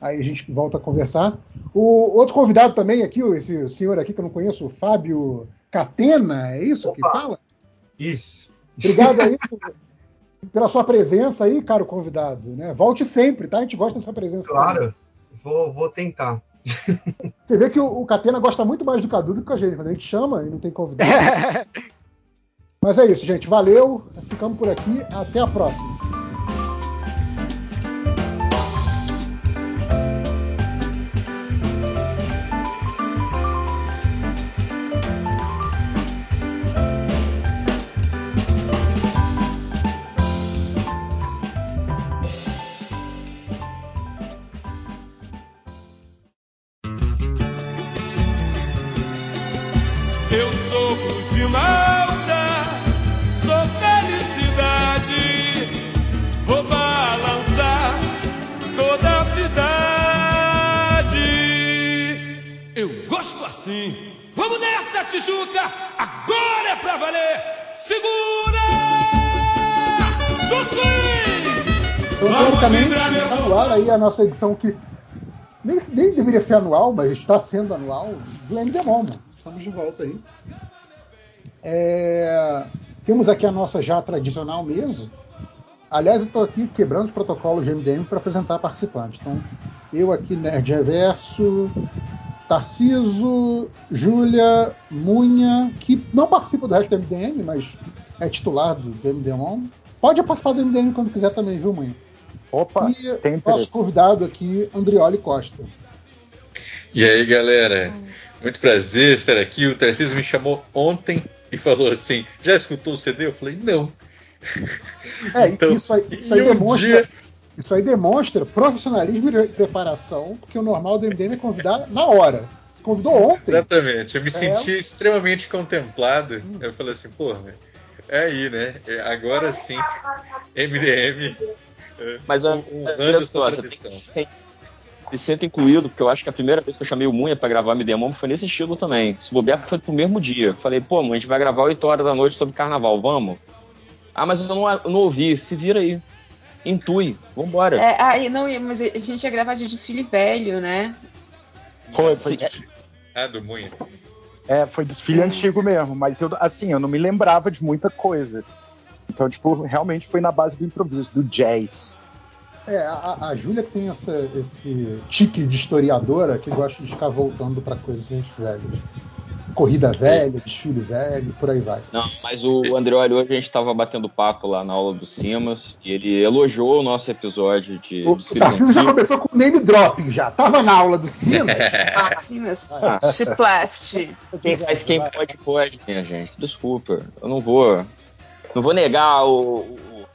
Aí a gente volta a conversar. O outro convidado também aqui, esse senhor aqui que eu não conheço, o Fábio Catena, é isso que Opa. fala? Isso. Obrigado aí pela sua presença aí, caro convidado. Né? Volte sempre, tá? A gente gosta da sua presença. Claro. Vou, vou tentar. Você vê que o, o Catena gosta muito mais do Cadu do que a gente. Quando a gente chama e não tem convidado. Mas é isso, gente. Valeu. Ficamos por aqui. Até a próxima. Nossa edição que nem, nem deveria ser anual, mas está sendo anual, do MDMON. Estamos de volta aí. É, temos aqui a nossa já tradicional mesa. Aliás, eu estou aqui quebrando os protocolos de MDM para apresentar participantes. Então, eu aqui, Nerd Reverso, Tarciso, Júlia, Munha, que não participa do resto do MDM, mas é titular do, do MDM. Pode participar do MDM quando quiser também, viu, Munha? Opa, E tem nosso interesse. convidado aqui, Andrioli Costa. E aí, galera? Muito prazer estar aqui. O Tarcísio me chamou ontem e falou assim: Já escutou o CD? Eu falei: Não. É, Então, isso aí, isso aí um demonstra. dia- Isso aí demonstra profissionalismo e preparação, porque o normal do MDM é convidar na hora. convidou ontem. Exatamente. Eu me É. senti extremamente contemplado. Eu falei assim, porra, é aí, né? É, Agora sim, MDM é, Mas olha, honrando olha só, sua tradição. tem se, incluído, porque eu acho que a primeira vez que eu chamei o Munha pra gravar Me Demon foi nesse estilo também. Se bobear foi pro mesmo dia. Falei, pô, Munha, a gente vai gravar 8 horas da noite sobre carnaval, vamos? Ah, mas eu não, não ouvi, se vira aí. Intui, vambora. É, ah, não, mas a gente ia gravar de desfile velho, né? Foi, foi, Sim, Ah, do Munha. é, foi desfile antigo mesmo, mas eu, assim, eu não me lembrava de muita coisa. Então, tipo, realmente foi na base do improviso, do jazz. É, a, a Júlia tem essa- esse tique de historiadora que gosta de ficar voltando pra coisas velhas. Corrida velha, desfile velho, por aí vai. Não, mas o Andreoli hoje a gente tava batendo papo lá na aula do Simas e ele elogiou o nosso episódio de O, o Tarcísio já começou com name dropping já. Tava na aula do Simas. Ah, sim, mas Ah. Shipleft. Quem faz quem pode, pode, minha gente. Desculpa, eu não vou. Não vou negar o, o-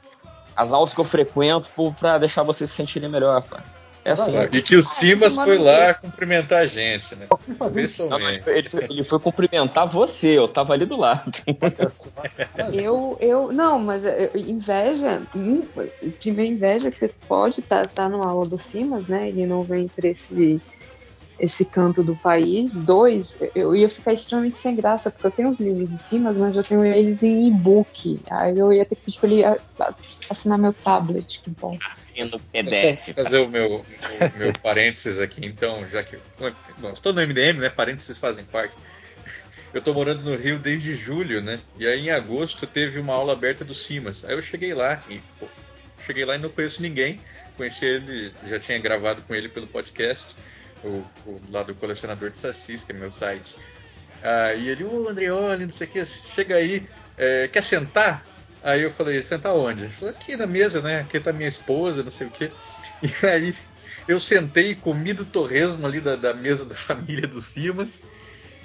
as aulas que eu frequento por- pra deixar vocês se sentirem melhor, pá. É assim. E que o Simas foi lá cumprimentar a gente, né? Não, ele, foi, ele foi cumprimentar você, eu tava ali do lado. Eu, eu, não, mas eu- inveja, hum, primeiro inveja que você pode estar tá, tá numa aula do Simas, né? E não vem para esse esse canto do país. Dois, eu ia ficar extremamente sem graça, porque eu tenho os livros de Simas, mas eu tenho eles em e-book. Aí eu ia ter que pedir para ele a- a- assinar meu tablet, que bom. No Vou PDF. fazer o meu, o meu parênteses aqui, então, já que. Bom, estou no MDM, né? Parênteses fazem parte. Eu tô morando no Rio desde julho, né? E aí em agosto teve uma aula aberta do Simas. Aí eu cheguei lá e pô, cheguei lá e não conheço ninguém. Conheci ele, já tinha gravado com ele pelo podcast, o, o lá do colecionador de sacis, que é meu site. Aí ele, ô Andreoli, não sei o que, chega aí, é, quer sentar? Aí eu falei, sentar onde? Ele falou, aqui na mesa, né? Aqui tá minha esposa, não sei o que. E aí eu sentei, comi do torresmo ali da, da mesa da família do Simas.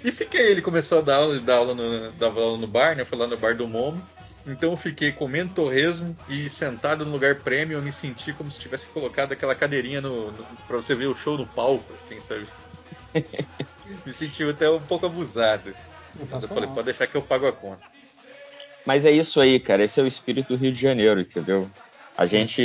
E fiquei, ele começou a dar aula, dá aula no, aula no bar, né? Foi lá no bar do Momo. Então eu fiquei comendo torresmo e sentado no lugar prêmio, eu me senti como se tivesse colocado aquela cadeirinha no, no, pra você ver o show no palco, assim, sabe? me senti até um pouco abusado. Mas eu falei, pode deixar que eu pago a conta. Mas é isso aí, cara. Esse é o espírito do Rio de Janeiro, entendeu? A gente.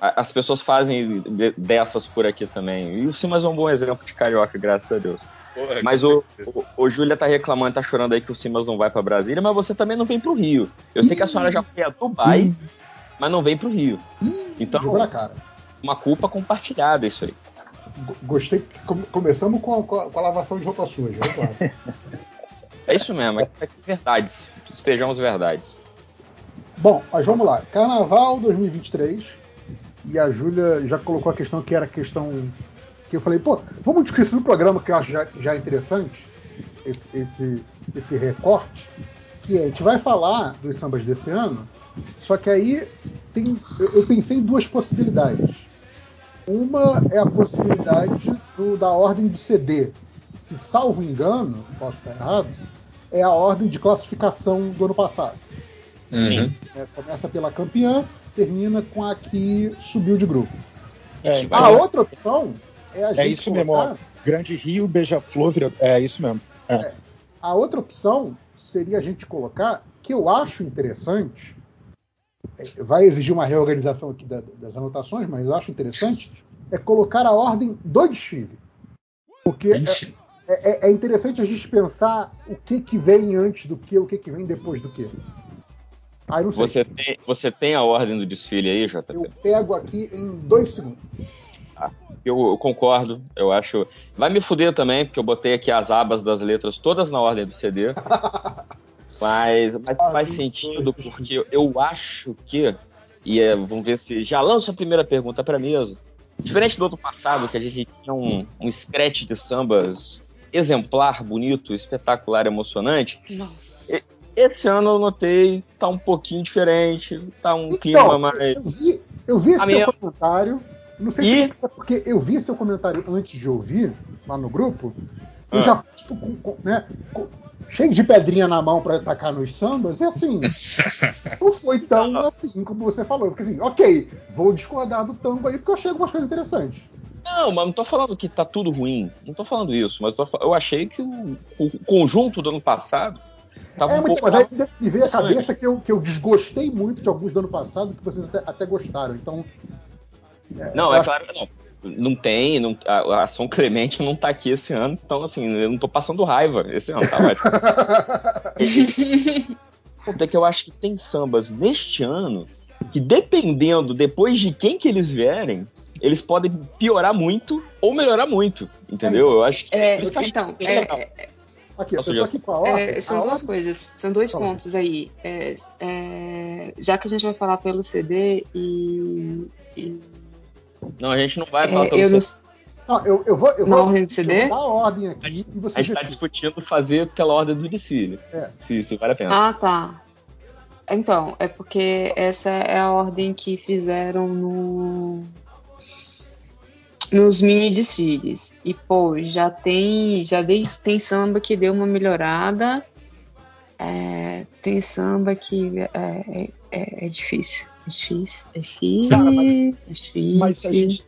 As pessoas fazem de- dessas por aqui também. E o Simas é um bom exemplo de carioca, graças a Deus. Porra, Mas o, o, o Júlia tá reclamando, tá chorando aí que o Simas não vai pra Brasília, mas você também não vem pro Rio. Eu sei que a senhora já foi a Dubai, mas não vem pro Rio. Então, Jogou na cara. uma culpa compartilhada isso aí. Go- Gostei. começamos com a, com a- lavação de roupa suja. vamos lá. É isso mesmo, é é verdades. Despejamos verdades. Bom, mas vamos lá. Carnaval 2023. E a Júlia já colocou a questão que era a questão que eu falei, pô, vamos discutir isso no programa que eu acho já, já interessante, esse, esse, esse recorte, que é, a gente vai falar dos sambas desse ano, só que aí tem, eu, eu pensei em duas possibilidades. Uma é a possibilidade do- da ordem do CD, que, salvo engano, posso estar errado, é a ordem de classificação do ano passado. Uhum. É, começa pela campeã, termina com a que subiu de grupo. É, A outra opção é a gente é isso mesmo, ó. Grande Rio, Beija-Flor, vira... é isso mesmo. É. A outra opção seria a gente colocar, que eu acho interessante, é, vai exigir uma reorganização aqui da- das anotações, mas eu acho interessante, é colocar a ordem do desfile. Porque é, é- é interessante a gente pensar o que, que vem antes do que, o que, que vem depois do que. Aí não sei. Você tem, você tem a ordem do desfile aí, JP? Eu pego aqui em dois segundos. Eu, eu concordo, eu acho. Vai me fuder também, porque eu botei aqui as abas das letras todas na ordem do CD. mas, mas faz sentido, porque eu, acho que. E é, vamos ver se. Já lanço a primeira pergunta pra mesa. Diferente do ano passado, que a gente tinha um, um scratch de sambas exemplar, bonito, espetacular, emocionante. Nossa. Esse ano eu notei que tá um pouquinho diferente, tá um Então, clima mais. eu vi, eu vi A seu minha- comentário. Não sei se é porque eu vi seu comentário antes de ouvir, lá no grupo. Eu Ah. já fui tipo, com- com- né, com- cheio de pedrinha na mão pra atacar nos sambas, e assim, não foi tão assim como você falou. Porque assim, ok, vou discordar do tango aí porque eu achei algumas coisas interessantes. Não, mas não tô falando que tá tudo ruim. Não tô falando isso, mas tô, eu achei que o, o, conjunto do ano passado tava é, um pouco. mas aí me veio a cabeça que eu, que eu desgostei muito de alguns do ano passado que vocês até, até gostaram. Então. Não, é acho... claro. Não, não tem, não, a, a São Clemente não tá aqui esse ano, então assim, eu não tô passando raiva esse ano, tá ótimo. é que eu acho que tem sambas neste ano que dependendo depois de quem que eles vierem, eles podem piorar muito ou melhorar muito, entendeu? Eu acho que. É, então, é, Aqui, eu tô aqui com a ordem. É, são a duas ordem... coisas, são dois Fala. pontos aí. É, é, já que a gente vai falar pelo CD e. e não, a gente não vai é, falar pelo eu CD. Não, eu, eu vou. Eu Na vou, CD? Dar a ordem aqui e você A gente tá discutindo fazer pela ordem do desfile. É. Se, se vale a pena. Ah, tá. Então, é porque essa é a ordem que fizeram no nos mini desfiles. E pô, já tem já dei, tem samba que deu uma melhorada. É, tem samba que é, é, é, difícil. É difícil, é difícil. Cara, mas, é difícil. mas a gente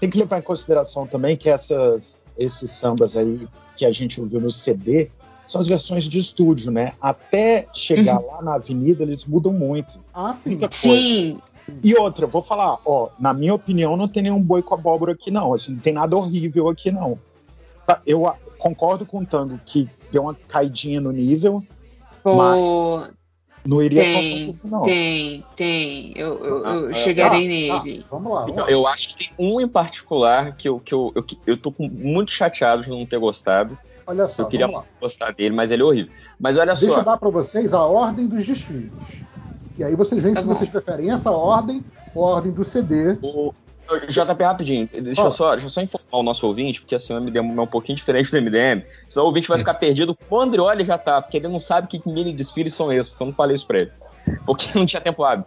tem que levar em consideração também que essas, esses sambas aí que a gente ouviu no CD são as versões de estúdio, né? Até chegar Uhum. lá na avenida, eles mudam muito. Ah, sim. Sim, E outra, vou falar, ó, na minha opinião, não tem nenhum boi com abóbora aqui, não. Assim, não tem nada horrível aqui, não. Tá, Eu concordo com o Tango que deu uma caidinha no nível, pô, mas não iria tem, falar isso, não. tem, tem. Eu, eu, eu Ah, chegarei tá, nele. tá, vamos lá, vamos Então, lá. eu acho que tem um em particular que eu, que eu, eu, eu tô muito chateado de não ter gostado. Olha só, eu queria vamos gostar dele, mas ele é horrível. Mas olha Deixa só. eu dar para vocês a ordem dos desfiles. E aí vocês veem Tá se bom. vocês preferem essa ordem ou a ordem do CD. O JP, rapidinho, deixa eu, Fala. só, deixa eu só informar o nosso ouvinte, porque assim, o MDM é um pouquinho diferente do MDM, senão o ouvinte vai ficar perdido o Andreoli já tá, porque ele não sabe que mini desfiles são esses, porque eu não falei isso pra ele. Porque não tinha tempo hábil.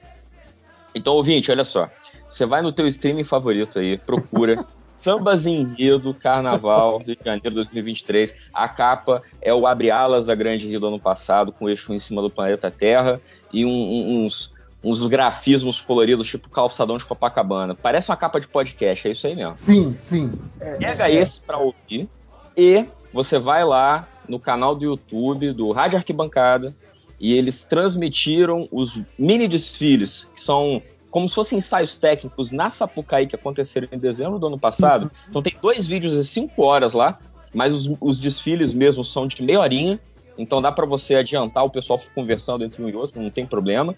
Então, ouvinte, olha só. Você vai no teu streaming favorito aí, procura Sambas em Enredo, Carnaval, Rio de Janeiro 2023. A capa é o Abre Alas da Grande Rio do ano passado, com o eixo em cima do planeta Terra e um- um- uns, uns grafismos coloridos, tipo calçadão de Copacabana. Parece uma capa de podcast, é isso aí mesmo. Sim, sim. É, Pega é, esse pra ouvir e você vai lá no canal do YouTube do Rádio Arquibancada e eles transmitiram os mini desfiles, que são como se fossem ensaios técnicos na Sapucaí que aconteceram em dezembro do ano passado. Então tem dois vídeos de cinco horas lá, mas os, os desfiles mesmo são de meia horinha. Então dá pra você adiantar, o pessoal conversando entre um e outro, não tem problema.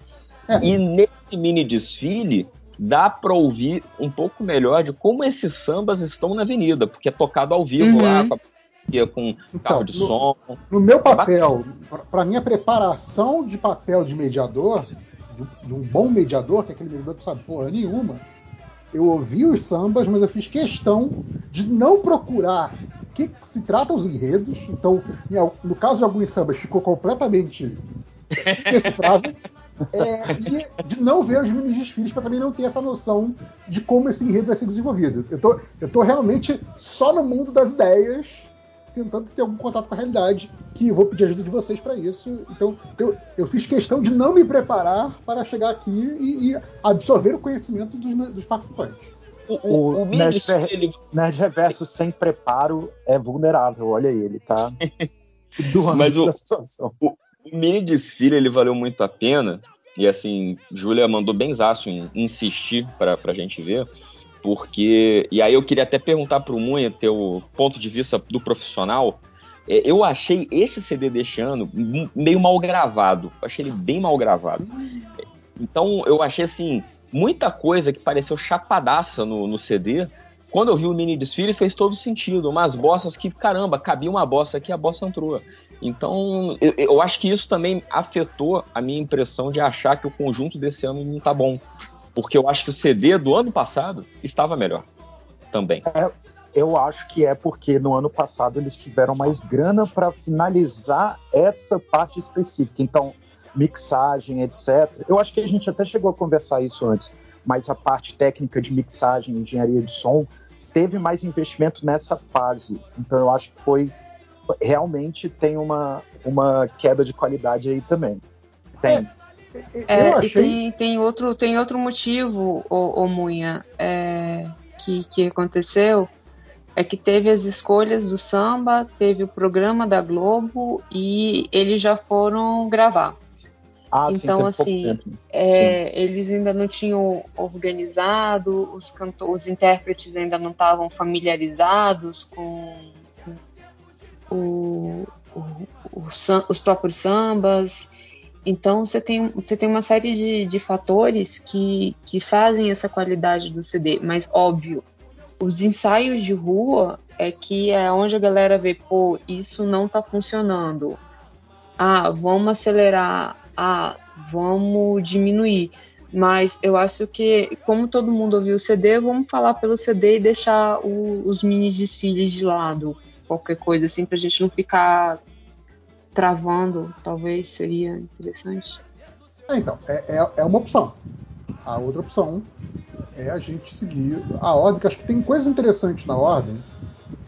É. E nesse mini desfile dá pra ouvir um pouco melhor de como esses sambas estão na avenida, porque é tocado ao vivo Uhum. lá, com, a, com Então, carro de no- som. No meu papel, para minha preparação de papel de mediador, de, um bom mediador, que é aquele mediador que sabe porra nenhuma, eu ouvi os sambas, mas eu fiz questão de não procurar o que se trata os enredos. Então, no caso de alguns sambas, ficou completamente indecifrável. É, e de não ver os mini desfiles para também não ter essa noção de como esse enredo vai ser desenvolvido. Eu tô, eu tô realmente só no mundo das ideias, tentando ter algum contato com a realidade, que eu vou pedir ajuda de vocês para isso. Então, eu, eu fiz questão de não me preparar para chegar aqui e, e absorver o conhecimento dos, dos participantes. O, O, o, o mini Nerd, desfile, Nerd Reverso sem preparo é vulnerável, olha ele, tá? Mas o- situação. O mini desfile ele valeu muito a pena. E assim, Júlia mandou benzaço em insistir pra, pra gente ver. Porque. E aí eu queria até perguntar pro Munha, teu ponto de vista do profissional. É, Eu achei este CD deste ano meio mal gravado. Eu achei ele bem mal gravado. Então eu achei assim, muita coisa que pareceu chapadaça no, no CD. Quando eu vi o mini desfile fez todo sentido. Umas bossas que, caramba, cabia uma bosta aqui, a bossa entrou. Então, eu, eu acho que isso também afetou a minha impressão de achar que o conjunto desse ano não tá bom. Porque eu acho que o CD do ano passado estava melhor. Também. Eu acho que é porque no ano passado eles tiveram mais grana para finalizar essa parte específica. Então, mixagem, etc. Eu acho que a gente até chegou a conversar isso antes, mas a parte técnica de mixagem, engenharia de som, teve mais investimento nessa fase. Então, eu acho que foi realmente tem uma, uma queda de qualidade aí também. Tem. É, eu E achei. tem, tem, outro, tem outro motivo, ô, ô Munha, é, que, que aconteceu é que teve as escolhas do samba, teve o programa da Globo e eles já foram gravar. Ah, sim, então, assim, tempo, né? é, eles ainda não tinham organizado, os, canto os intérpretes ainda não estavam familiarizados com, com o- o- o os próprios sambas. Então, você tem, você tem uma série de, de fatores que, que fazem essa qualidade do CD, mas óbvio, os ensaios de rua é que é onde a galera vê, pô, isso não tá funcionando. Ah, vamos acelerar. Ah, vamos diminuir. Mas eu acho que, como todo mundo ouviu o CD, vamos falar pelo CD e deixar o- os mini desfiles de lado. Qualquer coisa assim, pra gente não ficar travando, talvez seria interessante. É, então, é, é, é uma opção. A outra opção é a gente seguir a ordem, que acho que tem coisas interessantes na ordem.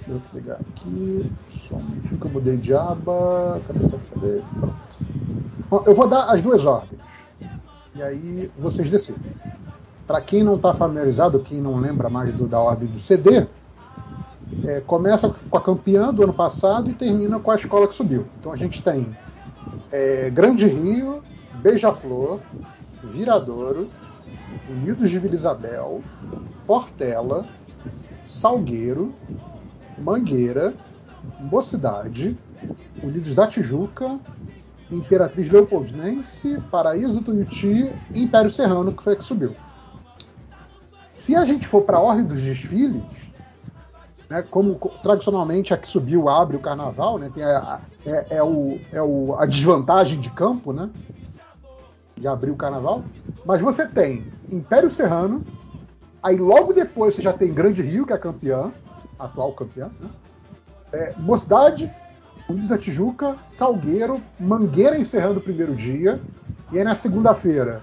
Deixa eu pegar aqui. Só um minutinho que eu mudei de aba. Cadê, cadê? Pronto. Bom, eu vou dar as duas ordens. E aí vocês decidem. Para quem não está familiarizado, quem não lembra mais do- da ordem do CD, é, começa com a campeã do ano passado e termina com a escola que subiu. Então a gente tem é, Grande Rio, Beija-Flor, Viradouro, Unidos de Vila Isabel, Portela, Salgueiro, Mangueira, Mocidade, Unidos da Tijuca, Imperatriz Leopoldinense, Paraíso do Tuiuti e Império Serrano, que foi a que subiu. Se a gente for para a ordem dos desfiles, né, como co- tradicionalmente a que subiu abre o carnaval, né, tem a, é, é o, é o- a desvantagem de campo, né, de abrir o carnaval, mas você tem Império Serrano, aí logo depois você já tem Grande Rio, que é campeã, atual campeã, né, é, Mocidade, Unidos da Tijuca, Salgueiro, Mangueira encerrando o primeiro dia, e aí na segunda-feira,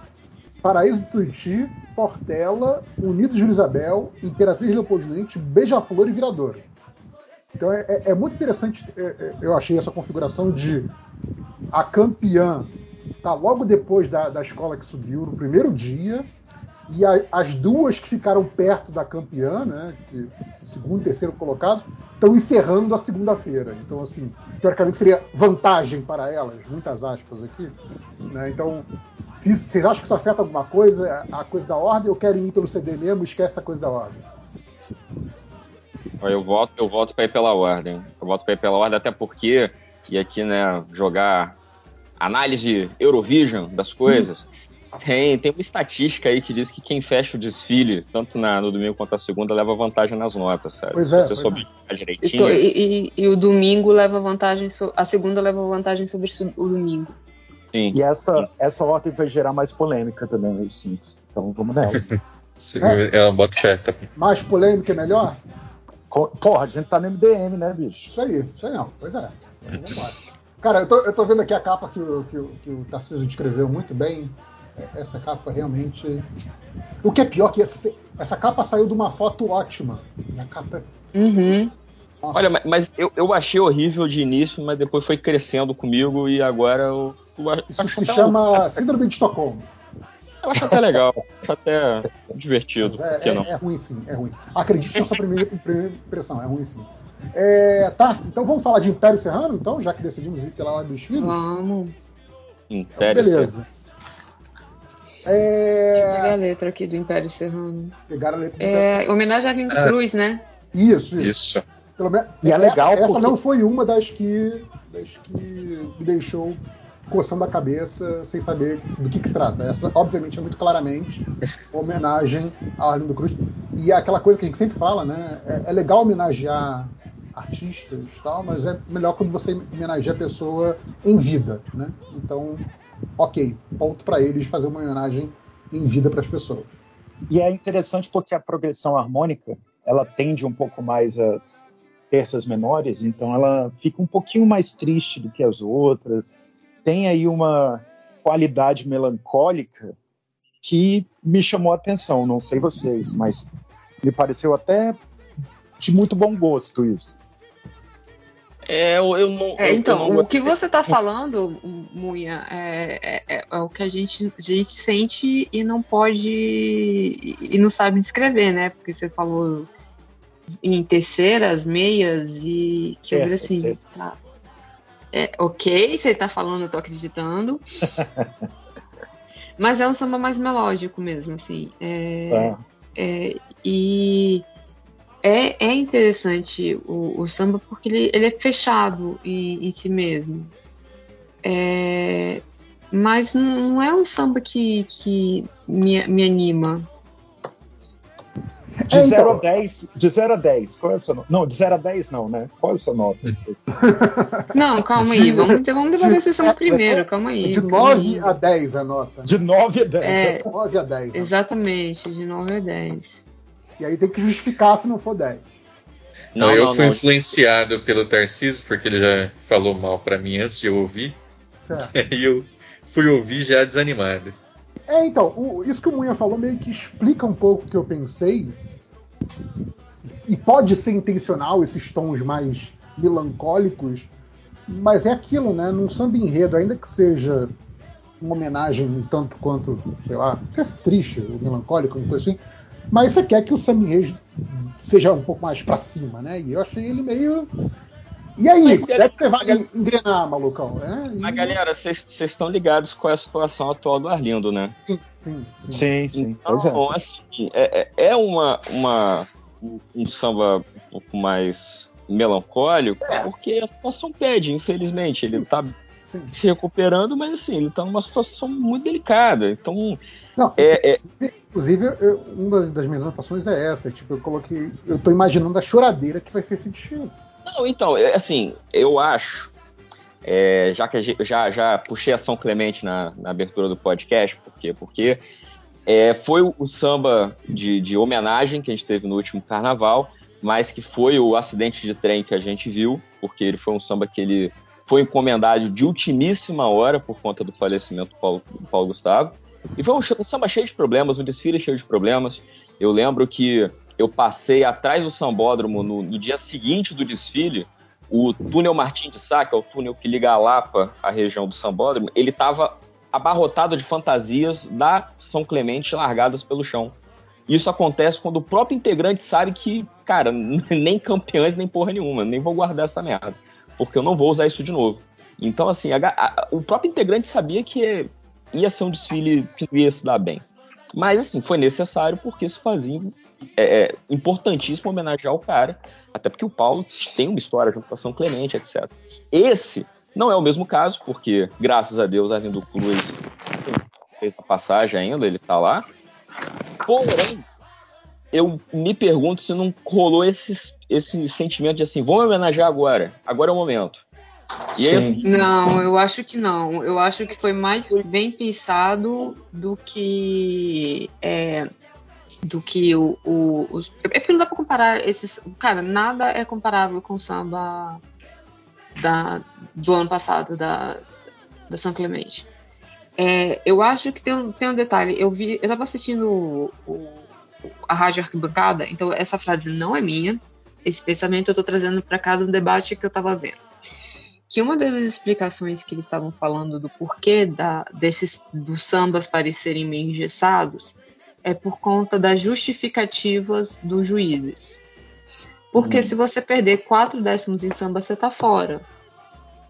Paraíso do Tuiuti, Portela, Unidos de Isabel, Imperatriz Leopoldinense, Beija-Flor e Viradouro. Então é, é- é muito interessante, é, é, eu achei essa configuração de a campeã tá logo depois da, da escola que subiu no primeiro dia, e a- as duas que ficaram perto da campeã, né, que, segundo e terceiro colocado, estão encerrando a segunda-feira. Então, assim, teoricamente seria vantagem para elas, muitas aspas aqui. né? Então, se vocês acham que isso afeta alguma coisa, a coisa da ordem, ou querem ir pelo CD mesmo, esquece a coisa da ordem. Eu voto, eu voto pra ir pela ordem. Eu voto pra ir pela ordem, até porque, e aqui, né, jogar análise Eurovision das coisas, tem, tem uma estatística aí que diz que quem fecha o desfile, tanto na- no domingo quanto na segunda, leva vantagem nas notas, sabe? Pois Se é, você pois souber é. direitinho. to- e- e- e o domingo leva vantagem, so- a segunda leva vantagem sobre o domingo. Sim. E essa, essa ordem vai gerar mais polêmica também, eu sinto. Então vamos nessa. Ela bota fé, tá? Mais polêmica é melhor? Porra, a gente tá no MDM, né, bicho? Isso aí, isso aí não. Pois é. Então, vamos embora. Cara, eu tô, eu tô vendo aqui a capa que o, que o, que o Tarcísio descreveu muito bem. É, Essa capa realmente. O que é pior que essa, essa capa saiu de uma foto ótima. E a capa é Uhum. Olha, mas- mas eu, eu achei horrível de início, mas depois foi crescendo comigo e agora eu, eu acho Isso se até- chama Síndrome de Estocolmo. Eu acho até legal, acho até divertido. Mas que É, não? é, é ruim sim, é ruim. Acredite na sua primeira, primeira impressão, é ruim sim. É, tá, então vamos falar de Império Serrano, então, já que decidimos ir pela dos filhos? Vamos. Império Beleza. É, Pegar a letra aqui do Império Serrano. pegaram a letra do É, homenagem a Lindo Ah. Cruz, né? Isso, isso. Isso. Pelo menos, E é essa, legal essa porque- não foi uma das que, das que me deixou coçando a cabeça sem saber do que, que se trata. Essa, obviamente, é muito claramente uma homenagem a Arlindo Cruz. E é aquela coisa que a gente sempre fala, né? É, é legal homenagear artistas e tal, mas é melhor quando você homenageia a pessoa em vida, né? Então, ok, ponto para eles fazer uma homenagem em vida para as pessoas. E é interessante porque a progressão harmônica ela tende um pouco mais às terças menores, então ela fica um pouquinho mais triste do que as outras. Tem aí uma qualidade melancólica que me chamou a atenção. Não sei vocês, mas me pareceu até de muito bom gosto isso. É, eu, eu não. É, eu- então, eu não o que você está falando, Munha, é, é- é o que a gente, a gente sente e não pode. e não sabe descrever, né? Porque você falou em terceiras, meias e. Que eu vi assim. Tá. É, ok, você tá falando, eu tô acreditando. Mas é um samba mais melódico mesmo, assim. É, Tá. é, e é, é interessante o, o samba porque ele, ele é fechado em, em si mesmo. É, mas não, é um samba que, que me, me anima. De É, 0 então. a 10, de 0 a 10, qual é a sua nota? Não, de 0 a 10 não, né? Qual é a sua nota? Não, calma aí, vamos, vamos levar a decisão primeiro, calma aí. De calma 9 aí. a 10 a nota. De 9 a 10. É. De 9 a 10. né? Exatamente, de 9 a 10. E aí tem que justificar se não for 10. Não, eu não, fui não. influenciado pelo Tarcísio, porque ele já falou mal pra mim antes de eu ouvir. Certo. E eu fui ouvir já desanimado. É, então, o- isso que o Munha falou meio que explica um pouco o que eu pensei. E pode ser intencional esses tons mais melancólicos, mas é aquilo, né? Num samba enredo, ainda que seja uma homenagem um tanto quanto, sei lá, fosse triste, ou melancólico, uma coisa assim, mas você quer que o samba enredo seja um pouco mais pra cima, né? E eu achei ele meio. E aí, Mas, como é que você vai engrenar, malucão? É, e- Mas galera, vocês estão ligados com a situação atual do Arlindo, né? Sim, sim, sim. Sim, sim. Pois é. Então, assim, é, é é uma, uma, um- um samba um pouco mais melancólico, porque a situação pede, infelizmente. Ele tá Sim. se recuperando, mas assim, ele tá numa situação muito delicada. Então, Não, é, é, Inclusive, eu- uma das- das minhas anotações é essa. Tipo, eu coloquei. Eu tô imaginando a choradeira que vai ser esse destino. Não, então, é, assim, eu acho, é, já que a gente, já, já puxei a São Clemente na, na abertura do podcast, por quê? Porque é, foi o, o samba de, de homenagem que a gente teve no último carnaval, mas que foi o acidente de trem que a gente viu, porque ele foi um samba que ele foi encomendado de ultimíssima hora por conta do falecimento do Paulo, do Paulo Gustavo. E foi um, um samba cheio de problemas, um desfile cheio de problemas. Eu lembro que eu passei atrás do sambódromo no, no dia seguinte do desfile, o túnel Martim de Sá, que é o túnel que liga a Lapa à região do sambódromo, ele estava abarrotado de fantasias da São Clemente largadas pelo chão. Isso acontece quando o próprio integrante sabe que, cara, nem campeões nem porra nenhuma, nem vou guardar essa merda, porque eu não vou usar isso de novo. Então, assim, a a- o próprio integrante sabia que ia ser um desfile que não ia se dar bem. Mas, assim, foi necessário porque se fazia é, é importantíssimo homenagear o cara, até porque o Paulo tem uma história junto com São Clemente, etc. Esse não é o mesmo caso, porque, graças a Deus, Arlindo Cruz fez a passagem ainda, ele tá lá. Porém, eu me pergunto se não rolou esse, esse sentimento de assim, vamos homenagear agora, agora é o momento. E aí, assim, Não, eu acho que não. Eu acho que foi mais bem pensado do que é, do que o, o os- é porque não dá pra comparar esses, cara, nada é comparável com o samba da do ano passado da da São Clemente. É, eu acho que tem um, tem um detalhe. Eu vi, eu tava assistindo o- o- a rádio arquibancada, então essa frase não é minha. Esse pensamento eu tô trazendo para cá do debate que eu tava vendo que uma das explicações que eles estavam falando do porquê da, desses dos sambas parecerem meio engessados é por conta das justificativas dos juízes. Porque se você perder quatro décimos em samba, você tá fora.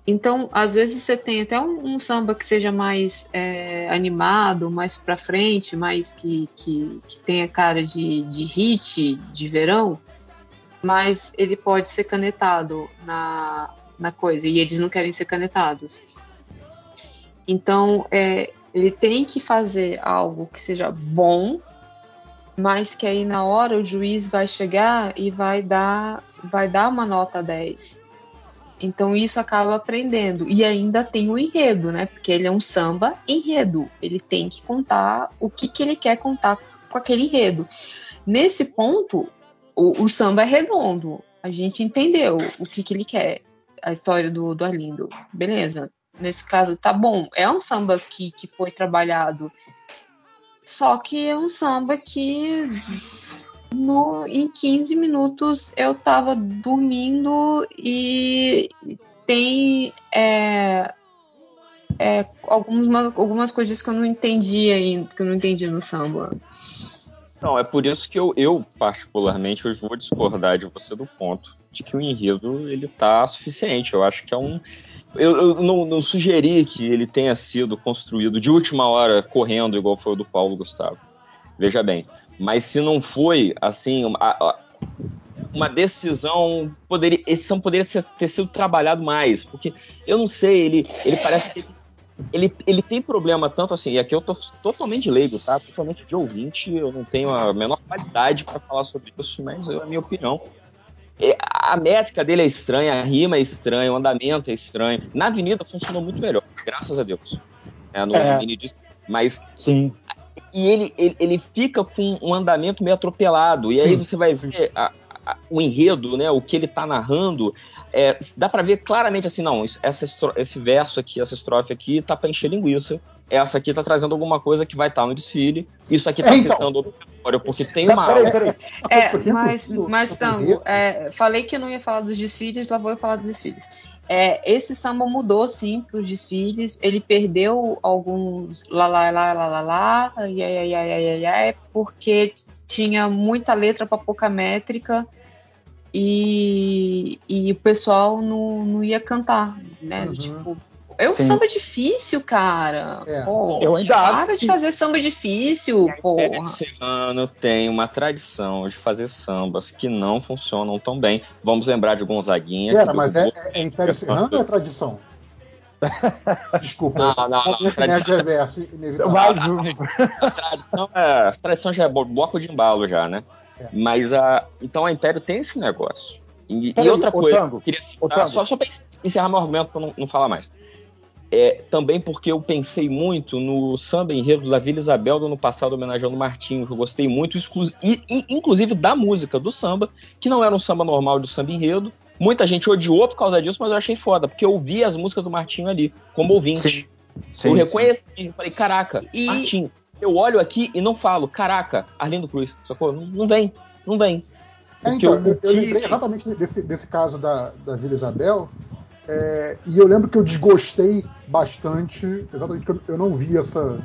Então, às vezes você tem até um, um samba que seja mais é, animado, mais pra frente, mais que, que, que tenha cara de, de hit, de verão, mas ele pode ser canetado na, na coisa, e eles não querem ser canetados. Então, é, ele tem que fazer algo que seja bom, mas que aí na hora o juiz vai chegar e vai dar, vai dar uma nota 10. Então isso acaba aprendendo. E ainda tem o enredo, né? Porque ele é um samba enredo. Ele tem que contar o que, que ele quer contar com aquele enredo. Nesse ponto, o, o samba é redondo. A gente entendeu o que, que ele quer. A história do, do Arlindo. Beleza. Nesse caso, tá bom. É um samba que, que foi trabalhado. Só que é um samba que no, em 15 minutos eu tava dormindo e tem é, é, algumas, algumas coisas que eu não entendi ainda, que eu não entendi no samba. Não, é por isso que eu, eu particularmente, hoje vou discordar de você do ponto de que o enredo ele tá suficiente. Eu acho que é um. Eu, eu não, não, sugeri que ele tenha sido construído de última hora correndo, igual foi o do Paulo Gustavo. Veja bem. Mas se não foi, assim, uma, uma decisão. Poderia, esse são poderia ter sido trabalhado mais. Porque eu não sei, ele, ele parece que ele, ele tem problema tanto assim, e aqui eu tô totalmente leigo, tá? Totalmente de ouvinte, eu não tenho a menor qualidade para falar sobre isso, mas é a minha opinião. É, a métrica dele é estranha, a rima é estranha, o andamento é estranho. Na avenida funcionou muito melhor, graças a Deus. É, no é. mas Sim. E ele, ele, ele, fica com um andamento meio atropelado. E sim, aí você vai ver a, a, o enredo, né? O que ele tá narrando é, dá para ver claramente assim, não, essa, esse verso aqui, essa estrofe aqui tá para encher linguiça. Essa aqui tá trazendo alguma coisa que vai estar tá no desfile. Isso aqui tá é, então. citando porque tem uma. Peraí, peraí. É, mas, mas Tango, é, falei que eu não ia falar dos desfiles, lá vou eu falar dos desfiles. É, esse samba mudou sim para os desfiles. Ele perdeu alguns lá lá lá lá lá lá, ai, ai, ai, ai, ai, porque tinha muita letra para pouca métrica e, e o pessoal não, não ia cantar, né? Uhum. Tipo, é um Sim. samba difícil, cara. É. eu ainda para acho de fazer samba difícil, porra. Esse ano tem uma tradição de fazer sambas que não funcionam tão bem. Vamos lembrar de Gonzaguinha. Pera, mas é, é, é Império Serrano ou é tradição? Desculpa. Não, não, não. Tradição... Reverso, Mais um. A tradição, é, a tradição já é bloco de embalo já, né? É. Mas a, então a Império tem esse negócio. E, e outra coisa, Tango, queria citar, só, só para encerrar meu argumento para não, não falar mais. É, também porque eu pensei muito no samba enredo da Vila Isabel do ano passado, homenageando o Martinho, que eu gostei muito, e, inclusive da música do samba, que não era um samba normal do samba enredo. Muita gente odiou por causa disso, mas eu achei foda, porque eu ouvi as músicas do Martinho ali, como ouvinte. Sim. Sim, eu reconheci, sim. falei, caraca, e... Martinho, eu olho aqui e não falo, caraca, Arlindo Cruz, sacou? Não, não vem, não vem. É, então, eu, eu, lembrei exatamente desse, desse caso da, da Vila Isabel, é, e eu lembro que eu desgostei bastante, exatamente porque eu não vi essa,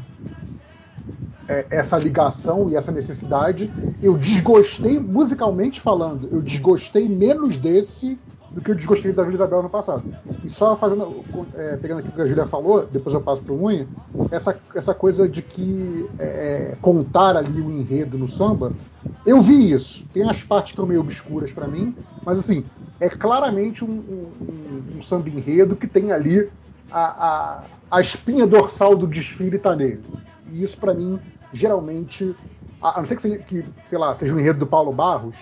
é, essa ligação e essa necessidade. Eu desgostei musicalmente falando, eu desgostei menos desse do que eu desgostei da Vila Isabel no passado. E só fazendo, é, pegando aqui o que a Julia falou, depois eu passo para o Unha, essa, essa coisa de que é, contar ali o enredo no samba, eu vi isso. Tem as partes que estão meio obscuras para mim, mas assim, é claramente um, um, um samba enredo que tem ali a, a, a espinha dorsal do desfile está nele. E isso para mim, geralmente, a, a não ser que, seja, que, sei lá, seja o enredo do Paulo Barros,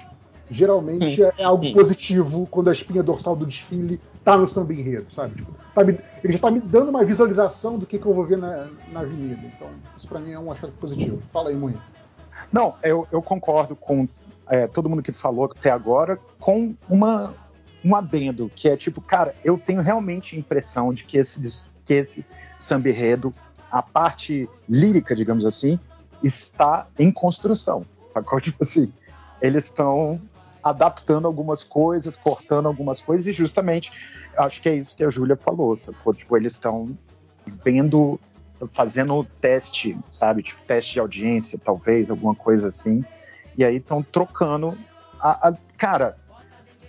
geralmente é, algo positivo quando a espinha dorsal do desfile tá no samba enredo, sabe? Tipo, tá me, ele já tá me dando uma visualização do que, que eu vou ver na, na avenida. Então, isso para mim é um aspecto positivo. Fala aí, Munho. Não, eu, eu concordo com é, todo mundo que falou até agora, com uma, um adendo, que é tipo, cara, eu tenho realmente a impressão de que esse, que esse samba enredo, a parte lírica, digamos assim, está em construção. Sacou? Tipo assim, eles estão adaptando algumas coisas, cortando algumas coisas, e justamente acho que é isso que a Júlia falou, sacou? Tipo, eles estão vendo, fazendo teste, sabe? Tipo, teste de audiência, talvez, alguma coisa assim. E aí estão trocando. A, a, cara,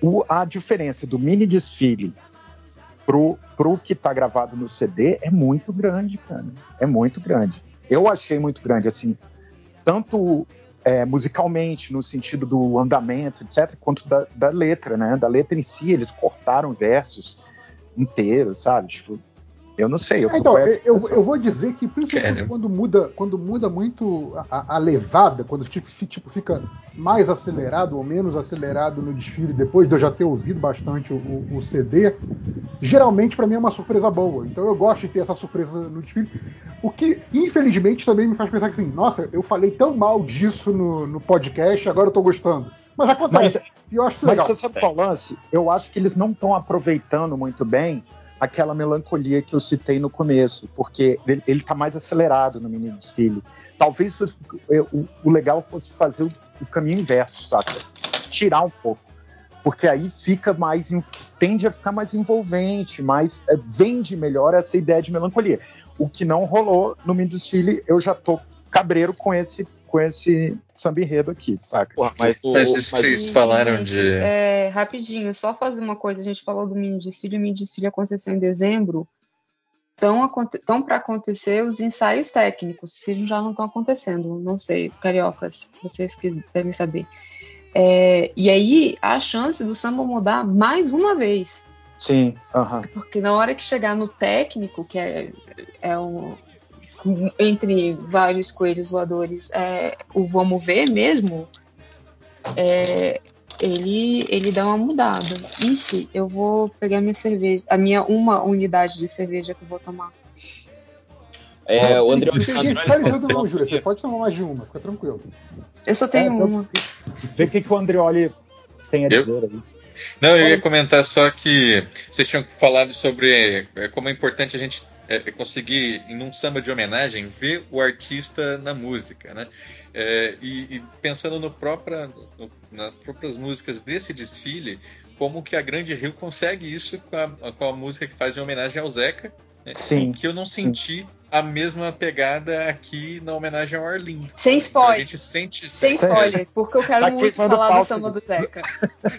o, a diferença do mini desfile pro, pro que tá gravado no CD é muito grande, cara. É muito grande. Eu achei muito grande, assim, tanto é, musicalmente, no sentido do andamento, etc., quanto da, da, letra, né? Da letra em si, eles cortaram versos inteiros, sabe? Tipo, eu não sei. Eu é, então, eu, eu, vou dizer que principalmente quando muda, quando muda muito a, a, levada, quando tipo, tipo, fica mais acelerado ou menos acelerado no desfile, depois de eu já ter ouvido bastante o, o, o CD, geralmente para mim é uma surpresa boa. Então eu gosto de ter essa surpresa no desfile. O que, infelizmente, também me faz pensar que assim, nossa, eu falei tão mal disso no, no podcast, agora eu tô gostando. Mas acontece. Mas, eu acho mas legal. você sabe qual é lance? Eu acho que eles não estão aproveitando muito bem aquela melancolia que eu citei no começo, porque ele está mais acelerado no mini desfile. Talvez o, o, legal fosse fazer o caminho inverso, saca? Tirar um pouco. Porque aí fica mais. tende a ficar mais envolvente, mais. É, vende melhor essa ideia de melancolia. O que não rolou no mini desfile, eu já tô cabreiro com esse com esse samba enredo aqui, saca? Porra, mas, o, mas isso que vocês falaram gente, de. É, rapidinho, só fazer uma coisa. A gente falou do mini desfile, o mini desfile aconteceu em dezembro. Estão para acontecer os ensaios técnicos, se já não estão acontecendo, não sei, cariocas, vocês que devem saber. É, e aí há a chance do samba mudar mais uma vez. Sim, aham. Porque na hora que chegar no técnico, que é, é o, entre vários coelhos voadores, é, o vamos ver mesmo, é, ele, ele dá uma mudada. Ixi, eu vou pegar minha cerveja, a minha uma unidade de cerveja que eu vou tomar. É, o André. Você, André... não, Júlia, você pode tomar mais de uma, fica tranquilo. Eu só tenho é, uma. Vê o que, que o Andreoli tem a dizer aí. Não, eu ia comentar só que vocês tinham falado sobre é, como é importante a gente é, conseguir, em um samba de homenagem, ver o artista na música, né? É, e, e, pensando no própria, no, nas próprias músicas desse desfile, como que a Grande Rio consegue isso com a, com a música que faz em homenagem ao Zeca, né? Sim. Que eu não senti sim. a mesma pegada aqui na homenagem ao Arlindo. Sem spoiler. A gente sente. Sem spoiler, porque eu quero tá muito falar do samba do Zeca.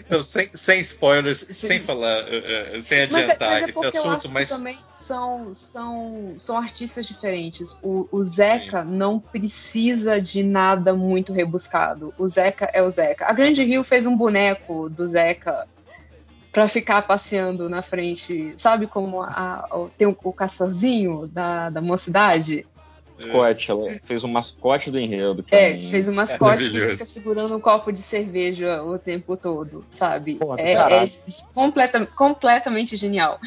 então, sem, sem spoilers, sem, sem falar, uh, uh, sem adiantar mas é, mas é esse assunto, mas. também são, são, são artistas diferentes. O, o Zeca Sim. não precisa de nada muito rebuscado. O Zeca é o Zeca. A Grande Rio fez um boneco do Zeca para ficar passeando na frente. Sabe como a, a, tem o, o castorzinho da, da mocidade? Mascote, ela fez um mascote do enredo. É, é fez um mascote que fica segurando um copo de cerveja o tempo todo, sabe? Pô, é, é completa, completamente genial.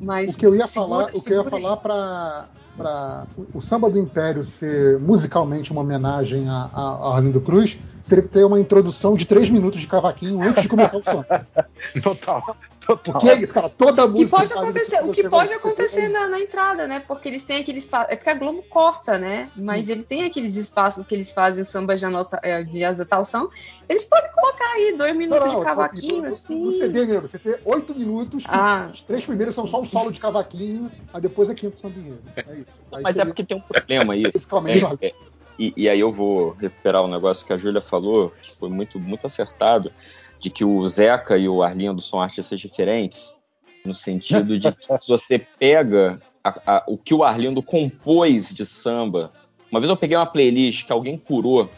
Mas o que eu ia segura, falar, o que eu ia falar para para o samba do Império ser musicalmente uma homenagem a, a, a Arlindo Cruz, teria que ter uma introdução de três minutos de cavaquinho antes de começar o samba. Total. Porque é isso, cara, toda música. Que pode acontecer, o que pode acontecer na, na, entrada, né? Porque eles têm aqueles espaços. É porque a Globo corta, né? Mas ele tem aqueles espaços que eles fazem o samba de, anota, é, de exaltação. Eles podem colocar aí dois minutos não, não, de cavaquinho, assim. No CD mesmo, você tem oito minutos, ah. os três primeiros são só um solo de cavaquinho, aí depois é quinto samba É isso. Aí Mas é porque tem um problema aí. é, é, e, e aí eu vou recuperar o um negócio que a Júlia falou, que foi muito, muito acertado de que o Zeca e o Arlindo são artistas diferentes, no sentido de que se você pega a, a, o que o Arlindo compôs de samba. Uma vez eu peguei uma playlist que alguém curou,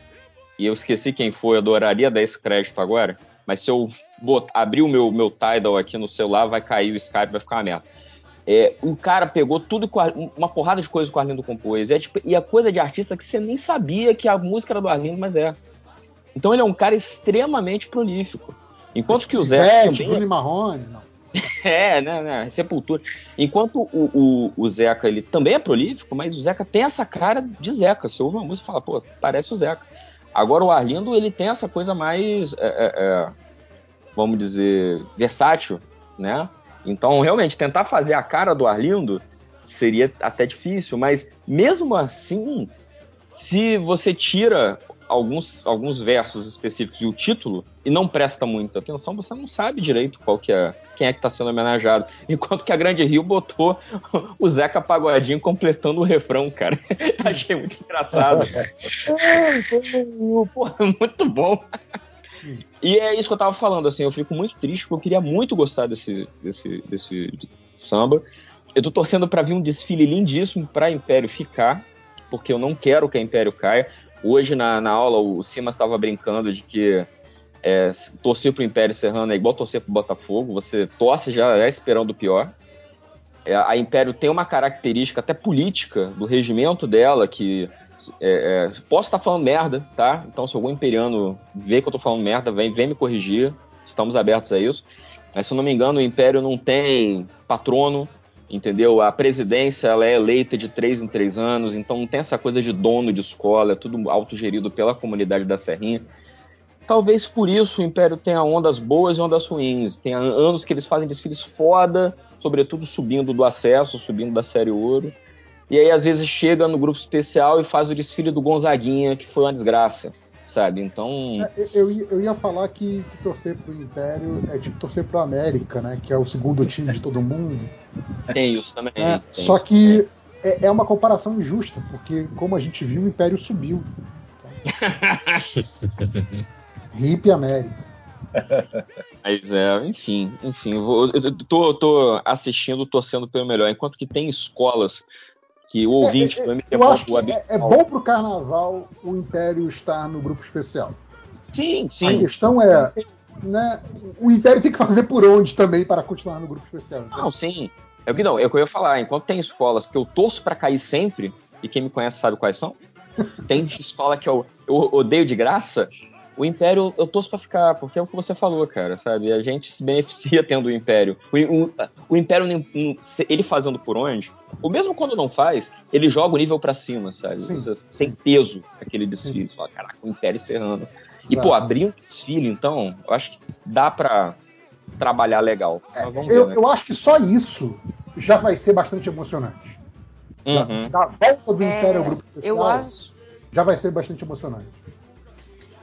e eu esqueci quem foi, eu adoraria dar esse crédito agora, mas se eu botar, abrir o meu, meu Tidal aqui no celular, vai cair o Skype, vai ficar uma merda. É, o cara pegou tudo, uma porrada de coisas que o Arlindo compôs. É, tipo, e a coisa de artista que você nem sabia que a música era do Arlindo, mas é. Então ele é um cara extremamente prolífico. Enquanto que o Zé. Zé Bruno é... Marrone, não. É, né, né, Sepultura. Enquanto o, o, o, Zeca, ele também é prolífico, mas o Zeca tem essa cara de Zeca. Você ouve uma música e fala, pô, parece o Zeca. Agora o Arlindo, ele tem essa coisa mais, é, é, é, vamos dizer, versátil, né? Então, realmente, tentar fazer a cara do Arlindo seria até difícil, mas mesmo assim, se você tira alguns, alguns versos específicos e o título e não presta muita atenção, você não sabe direito qual que é, quem é que está sendo homenageado. Enquanto que a Grande Rio botou o Zeca Pagodinho completando o refrão, cara. Achei muito engraçado. Porra, muito bom. E é isso que eu tava falando, assim, eu fico muito triste porque eu queria muito gostar desse, desse, desse samba. Eu tô torcendo para vir um desfile lindíssimo para Império ficar, porque eu não quero que a Império caia. Hoje na, na aula o Simas estava brincando de que é, torcer pro Império Serrano é igual torcer pro Botafogo, você torce já é esperando o pior. É, a Império tem uma característica até política do regimento dela que é, é, posso estar falando merda, tá? Então se algum imperiano vê que eu estou falando merda, vem, vem me corrigir. Estamos abertos a isso. Mas se eu não me engano, o Império não tem patrono, entendeu? A presidência ela é eleita de três em três anos, então não tem essa coisa de dono de escola, é tudo autogerido pela comunidade da Serrinha. Talvez por isso o Império tenha ondas boas e ondas ruins. Tem anos que eles fazem desfiles foda, sobretudo subindo do acesso, subindo da Série Ouro. E aí, às vezes, chega no grupo especial e faz o desfile do Gonzaguinha, que foi uma desgraça. Sabe? Então. É, eu, ia- eu ia falar que, que torcer pro Império é tipo torcer pro América, né? Que é o segundo time de todo mundo. Tem isso também. né? tem Só isso que é, é uma comparação injusta, porque como a gente viu, o Império subiu. Hip América. Mas é, enfim, enfim, eu vou- eu tô, tô assistindo, torcendo pelo melhor. Enquanto que tem escolas que o ouvinte me Eu acho que é, é bom pro carnaval o Império estar no grupo especial. Sim, A sim. questão é, né, o Império tem que fazer por onde também para continuar no grupo especial. Não, sim. É o que não, é o que eu ia falar. Enquanto tem escolas que eu torço pra cair sempre, e quem me conhece sabe quais são, tem escola que eu, eu odeio de graça. O Império eu torço pra ficar, porque é o que você falou, cara, sabe? A gente se beneficia tendo o Império. O, o- o Império, ele fazendo por onde, ou mesmo quando não faz, ele joga o nível pra cima, sabe? Tem peso aquele desfile. Fala, caraca, o Império Serrano. E, pô, abrir um desfile, então, eu acho que dá pra trabalhar legal. Mas vamos Eu, ver, né? eu acho que só isso já vai ser bastante emocionante. Uhum. Da volta do É, Império ao grupo especial eu acho. já vai ser bastante emocionante.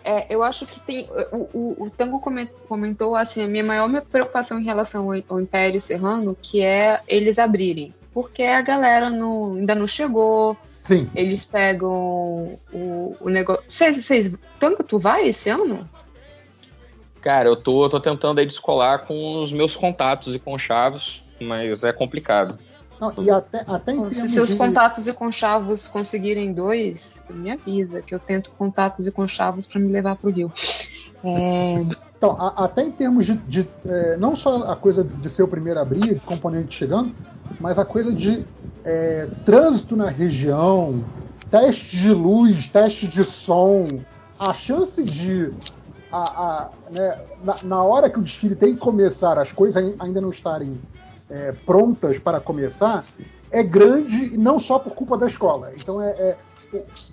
É, eu acho que tem. O, o, o Tango comen- comentou assim: a minha maior preocupação em relação ao, ao Império Serrano, que é eles abrirem. Porque a galera não, ainda não chegou. Sim. Eles pegam o, o negócio. Vocês, vocês- Tango, tu vai esse ano? Cara, eu tô, eu tô tentando aí descolar com os meus contatos e conchavos, mas é complicado. Não, e até, até em Se seus de- contatos e conchavos conseguirem dois, me avisa que eu tento contatos e conchavos para me levar pro Rio. É, Então, a- até em termos de, de, é, não só a coisa de, ser o primeiro a abrir, de componente chegando, mas a coisa de é, trânsito na região, teste de luz, teste de som, a chance de a, a- né, na, na hora que o desfile tem que começar, as coisas ai- ainda não estarem é, prontas para começar, é grande e não só por culpa da escola. Então é, é-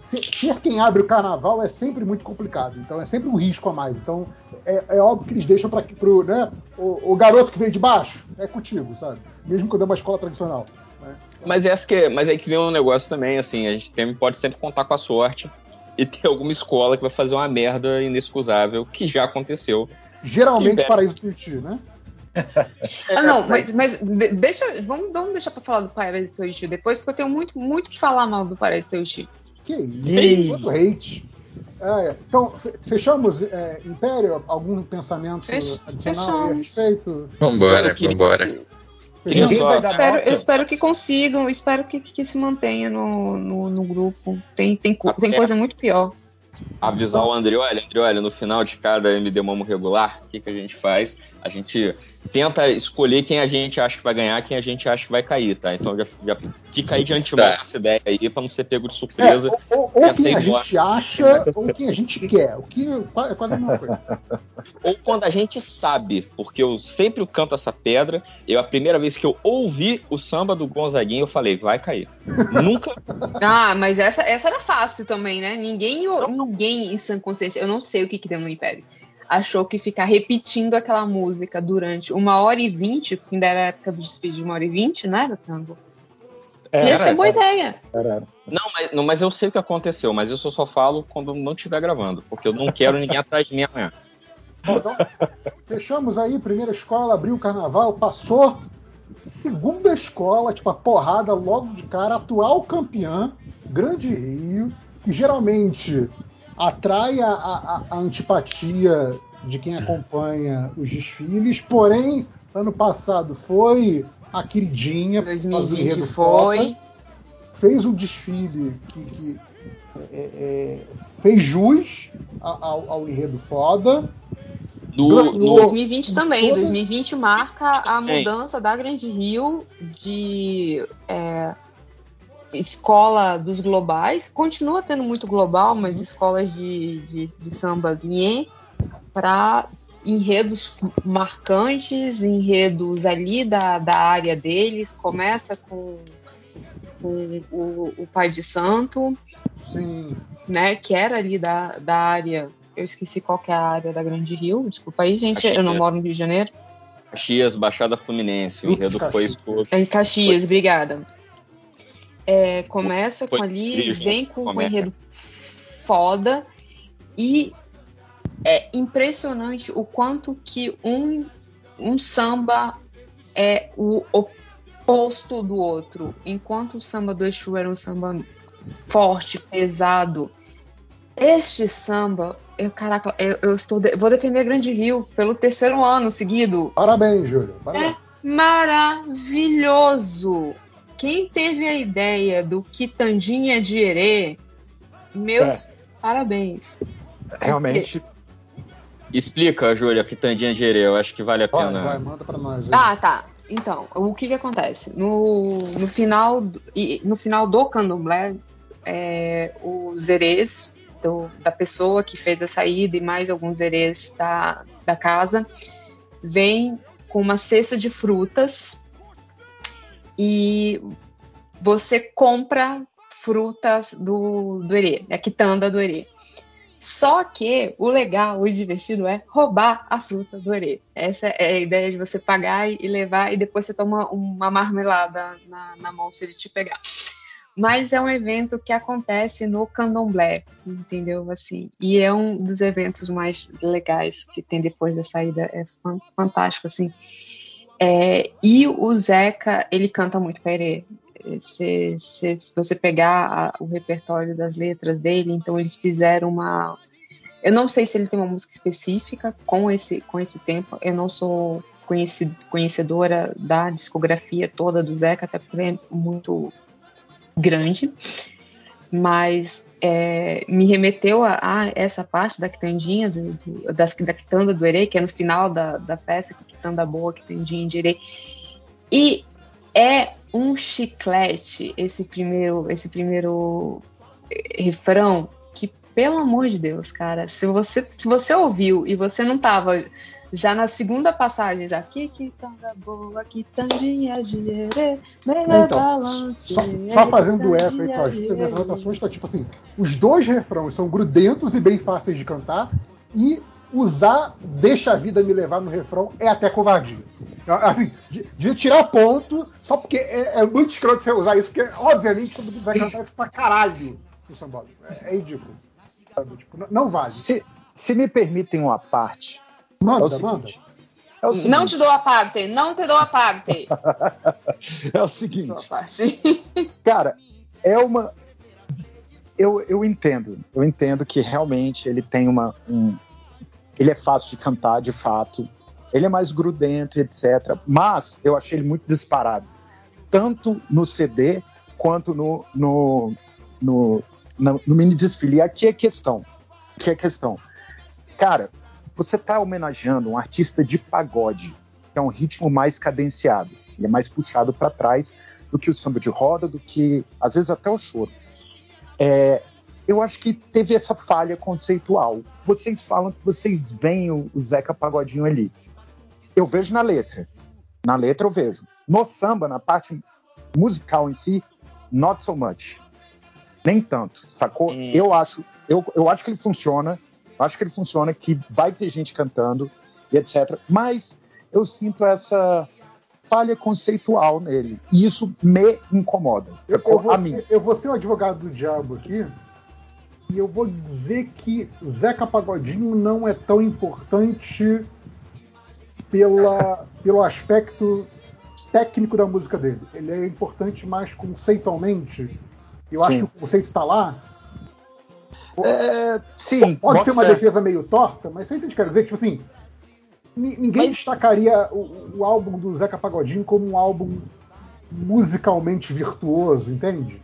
ser, ser quem abre o carnaval é sempre muito complicado. Então é sempre um risco a mais. Então é, é óbvio que eles deixam para pro né, o, o garoto que veio de baixo é contigo, sabe? Mesmo quando é uma escola tradicional. né? Mas, essa que, mas aí que vem um negócio também, assim, a gente tem, pode sempre contar com a sorte e ter alguma escola que vai fazer uma merda inexcusável, que já aconteceu. Geralmente Império. Paraíso Tuiuti, né? Ah, não, mas, mas de- deixa, vamos, vamos deixar pra falar do Paraíso Soichi depois, porque eu tenho muito, muito que falar mal do Paraíso Soichi. Que isso? Quanto hate. É, então, fe- fechamos é, Império? Algum pensamento Fech- adicional a respeito? Vambora, Eu queria- vambora. Eu espero, eu espero que consigam, espero que, que se mantenha no, no, no grupo. Tem, tem, tem coisa muito pior. avisar o André, olha, André, olha, no final de cada MD Momo regular, o que, que a gente faz? A gente tenta escolher quem a gente acha que vai ganhar, quem a gente acha que vai cair, tá? Então já, já fica aí de antemão Tá. essa ideia aí, pra não ser pego de surpresa. É, ou, ou quem a gente acha, ou quem a gente quer. O que é quase a mesma coisa. Ou quando a gente sabe, porque eu sempre canto essa pedra, eu a primeira vez que eu ouvi o samba do Gonzaguinho, eu falei, vai cair. Nunca. Ah, mas essa, essa era fácil também, né? Ninguém, ninguém em sã consciência, eu não sei o que, que deu no Império, achou que ficar repetindo aquela música durante uma hora e vinte, porque ainda era a época do desfile de uma hora e vinte, não era, Tango? É, Ia ser boa ideia. Era, era. Não mas, não, mas eu sei o que aconteceu, mas isso eu só falo quando não estiver gravando, porque eu não quero ninguém atrás de mim amanhã. Bom, então, fechamos aí, primeira escola, abriu o carnaval, passou. Segunda escola, tipo, a porrada logo de cara, atual campeã, Grande Rio, que geralmente atrai a, a- a antipatia de quem acompanha os desfiles, porém, ano passado foi a queridinha, por causa do 2020 enredo foi. fez um desfile que, que, é, é, fez jus ao, ao enredo foda. No, no- 2020 também. toda- 2020 marca a mudança da Grande Rio de é, escola dos globais. Continua tendo muito global, mas escolas de, de, de sambas Nhen para enredos marcantes, enredos ali da, da área deles. Começa com, com o, o Pai de Santo, Sim, né? Que era ali da, da área. Eu esqueci qual que é a área da Grande Rio. Desculpa aí, gente. Eu não moro no Rio de Janeiro. Caxias, Baixada Fluminense, o enredo foi Caxias. escolhido. É Em Caxias, obrigada. É, começa Foi com ali, incrível, vem com um enredo foda. E é impressionante o quanto que um, um samba é o oposto do outro. Enquanto o samba do Exu era um samba forte, pesado, este samba, eu, caraca, eu, eu estou de, vou defender Grande Rio pelo terceiro ano seguido. Parabéns, Júlio. Parabéns. É maravilhoso. Quem teve a ideia do Quitandinha de Herê, meus É. parabéns. Realmente. Explica, Júlia, Quitandinha de Herê, eu acho que vale a Vai, pena. vai, manda pra nós. aí. Ah, tá. Então, o que que acontece? No, no, final, do- no final do candomblé, é, os herês do- da pessoa que fez a saída e mais alguns herês da, da casa vêm com uma cesta de frutas e você compra frutas do, do herê, a quitanda do herê. Só que o legal, o divertido é roubar a fruta do herê. Essa é a ideia de você pagar e levar e depois você toma uma marmelada na, na mão se ele te pegar. Mas é um evento que acontece no candomblé, entendeu? Assim, e é um dos eventos mais legais que tem depois da saída. É fan- fantástico, assim. É, e o Zeca, ele canta muito perê. Se, se, se você pegar a- o repertório das letras dele, então eles fizeram uma. Eu não sei se ele tem uma música específica com esse, com esse tempo. Eu não sou conhecedora da discografia toda do Zeca, até porque ele é muito grande. Mas é, me remeteu a, a essa parte da quitandinha, do, do- das, da quitanda do Herê, que é no final da, da festa, que quitanda boa, quitandinha de Herê. E é um chiclete esse primeiro, esse primeiro eh, refrão que, pelo amor de Deus, cara, se você, se você ouviu e você não tava já na segunda passagem, já que quitanda boa, quitandinha de Herê, meia Então, balance, Só, só fazendo eco aí com minhas de anotações, tá tipo assim: os dois refrões são grudentos e bem fáceis de cantar, e usar Deixa a Vida Me Levar no refrão é até covardia. Assim, de- devia tirar ponto, só porque é, é muito escroto você usar isso, porque obviamente todo mundo vai cantar isso pra caralho no. É, é ridículo. Tipo, não, não vale. Se, se me permitem uma parte. Manda, é o seguinte, É o Não te dou a parte, não te dou a parte. é o seguinte. Cara, é uma. Eu, eu entendo. Eu entendo que realmente ele tem uma. Um... Ele é fácil de cantar, de fato. Ele é mais grudento, etc. Mas eu achei ele muito disparado. Tanto no CD quanto no, no, no, no, no mini desfile. E aqui é questão. Aqui é questão. Cara, você está homenageando um artista de pagode, que é um ritmo mais cadenciado. Ele é mais puxado para trás do que o samba de roda, do que às vezes até o choro. É, eu acho que teve essa falha conceitual. Vocês falam que vocês veem o, o Zeca Pagodinho ali. Eu vejo na letra. Na letra eu vejo. No samba, na parte musical em si, not so much. Nem tanto, sacou? Eu acho, eu, eu acho que ele funciona. Eu Acho que ele funciona, que vai ter gente cantando e etc. Mas eu sinto essa falha conceitual nele. E isso me incomoda. Eu, eu vou, a mim. ser- eu vou ser o advogado do diabo aqui e eu vou dizer que Zeca Pagodinho não é tão importante pela, pelo aspecto técnico da música dele. Ele é importante mais conceitualmente. Eu acho Sim. que o conceito está lá. É, sim, Pode ser uma fé. defesa meio torta, mas você entende o que eu quero dizer? Tipo assim, ni- ninguém destacaria o, o álbum do Zeca Pagodinho como um álbum musicalmente virtuoso, entende?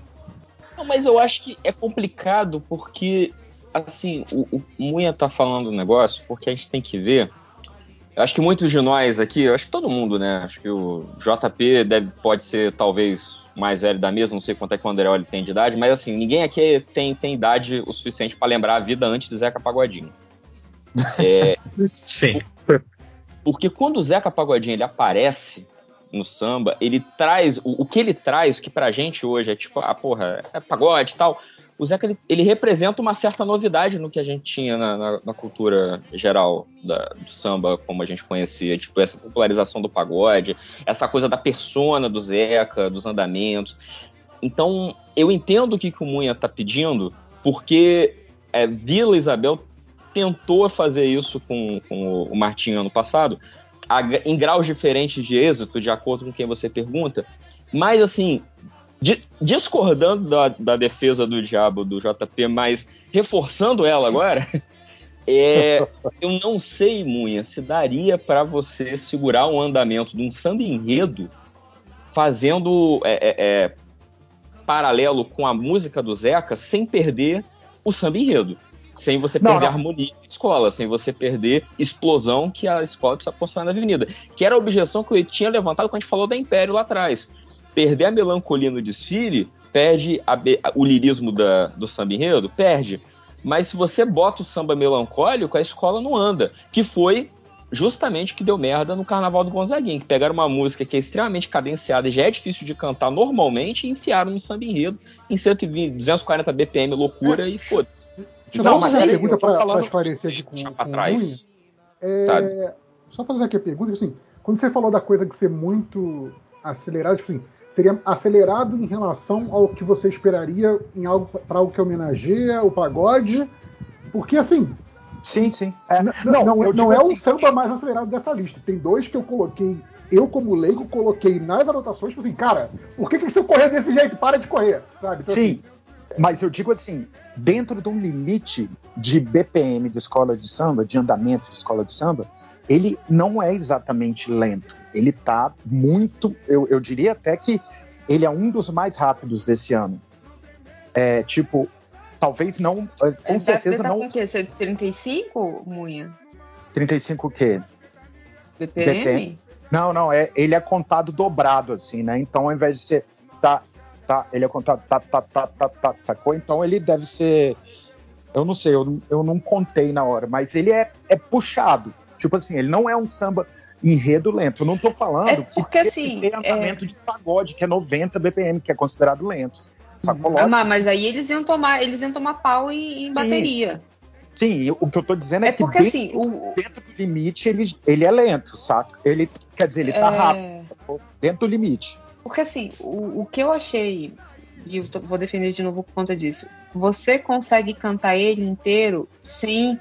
Não, mas eu acho que é complicado porque, assim, o, o Munha tá falando um negócio porque a gente tem que ver. Eu acho que muitos de nós aqui, eu acho que todo mundo, né? Acho que o JP deve, pode ser talvez mais velho da mesa, não sei quanto é que o Andreoli tem de idade, mas assim, ninguém aqui tem, tem idade o suficiente para lembrar a vida antes do Zeca Pagodinho. É, Sim. porque quando o Zeca Pagodinho ele aparece no samba, ele traz o, o que ele traz, que pra gente hoje é tipo, ah, porra, é pagode e tal. O Zeca ele, ele representa uma certa novidade no que a gente tinha na, na- na cultura geral da- do samba, como a gente conhecia, tipo essa popularização do pagode, essa coisa da persona do Zeca, dos andamentos. Então, eu entendo o que, que o Munha tá pedindo, porque é, Vila Isabel tentou fazer isso com, com o Martinho ano passado, em graus diferentes de êxito, de acordo com quem você pergunta. Mas, assim, di- discordando da, da defesa do diabo do JP, mas reforçando ela agora, é, eu não sei, Munha, se daria para você segurar o andamento de um samba enredo fazendo é, é, é, paralelo com a música do Zeca sem perder o samba enredo. Sem você Não, perder não. a harmonia da escola, sem você perder explosão que a escola precisa construir na avenida. Que era a objeção que eu tinha levantado quando a gente falou da Império lá atrás. Perder a melancolia no desfile, perde a o lirismo da- do samba enredo? Perde. Mas se você bota o samba melancólico, a escola não anda. Que foi justamente o que deu merda no Carnaval do Gonzaguinho, que pegaram uma música que é extremamente cadenciada e já é difícil de cantar normalmente e enfiaram no samba enredo em 120, 240 BPM, loucura e foda. Deixa eu Não, só mas fazer uma aí pergunta eu para esclarecer aqui com, com trás. É? Só fazer aqui a pergunta, assim, quando você falou da coisa de ser muito acelerado, tipo assim, seria acelerado em relação ao que você esperaria em algo para algo que homenageia o pagode, porque assim, Sim, sim. n- não, não, eu não digo é assim, o samba mais acelerado dessa lista. Tem dois que eu coloquei, eu como leigo coloquei nas anotações, tipo assim, cara, por que que eles estão correndo desse jeito? Para de correr, sabe? Então, Sim, mas eu digo assim, dentro de um limite de BPM de escola de samba, de andamento de escola de samba, ele não é exatamente lento. Ele tá muito, eu, eu diria até que ele é um dos mais rápidos desse ano. É tipo, talvez não, com Deve certeza não com o quê? Você- 35, Munha? 35 o quê? BPM? Não, não, é, ele é contado dobrado, assim, né? Então, ao invés de ser tá, tá, ele é contado tá, tá, tá, tá, tá, sacou? Então ele deve ser. Eu não sei, eu, não- eu não contei na hora, mas ele é, é puxado. Tipo assim, ele não é um samba enredo lento. Eu não tô falando É porque, que assim, tem andamento de pagode, que é 90 BPM, que é considerado lento. Sacou? Ah, Lógico. mas, aí eles iam tomar, eles iam tomar pau em, em Sim, bateria. Sim, o que eu tô dizendo é, É que porque dentro, assim, o, dentro do limite ele, ele é lento, saca? Ele, quer dizer, ele tá É. rápido, dentro do limite. Porque assim, o, o que eu achei, e eu tô- vou defender de novo por conta disso, você consegue cantar ele inteiro sem.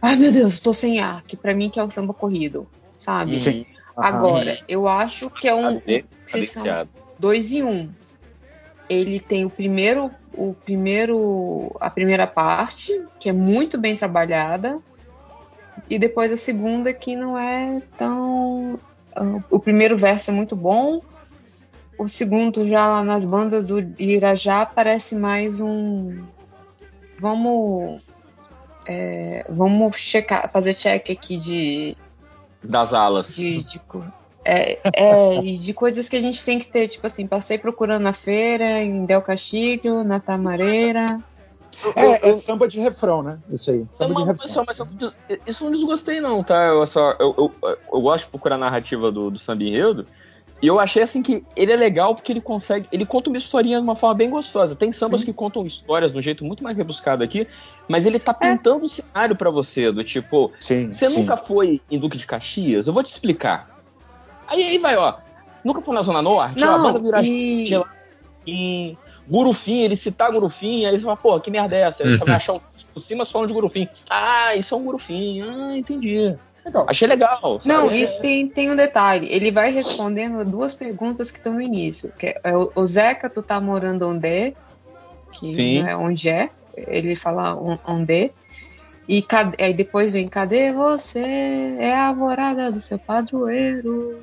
Ai meu Deus, tô sem ar, que pra mim que é o samba corrido, sabe? Sim. Aham. Agora, eu acho que é um. Que são dois em um. Ele tem o primeiro, o primeiro, a primeira parte, que é muito bem trabalhada, e depois a segunda que não é tão. ah, o primeiro verso é muito bom, o segundo já lá nas bandas do Irajá parece mais um. Vamos. É, vamos checar, fazer check aqui de, Das alas. de, de, é, é, e de coisas que a gente tem que ter, tipo assim, passei procurando na feira, em Del Castilho, na Tamareira. É, é samba de refrão, né? Isso aí, Não, samba de refrão. pessoal, mas eu- isso eu não desgostei, não, tá? Eu, só, eu, eu, eu gosto de procurar a narrativa do, do samba enredo. E eu achei assim que ele é legal porque ele consegue. Ele conta uma historinha de uma forma bem gostosa. Tem sambas que contam histórias de um jeito muito mais rebuscado aqui, mas ele tá pintando um cenário pra você, do tipo, Sim, você sim. nunca foi em Duque de Caxias? Eu vou te explicar. Aí aí vai, ó. Nunca foi na Zona Norte? ó, a banda Não, vira e, lá em Gurufim, ele citar Gurufim, aí ele fala, pô, que merda é essa? Aí você vai achar um por cima falando de Gurufim. Ah, isso é um Gurufim. Ah, entendi. Então, Achei legal. sabe? Não, É- e tem, tem um detalhe. Ele vai respondendo duas perguntas que estão no início. Que é, o, o Zeca, tu tá morando onde? Que Sim. não é onde é. Ele fala on- onde. E aí depois vem, cadê você? É a morada do seu padroeiro.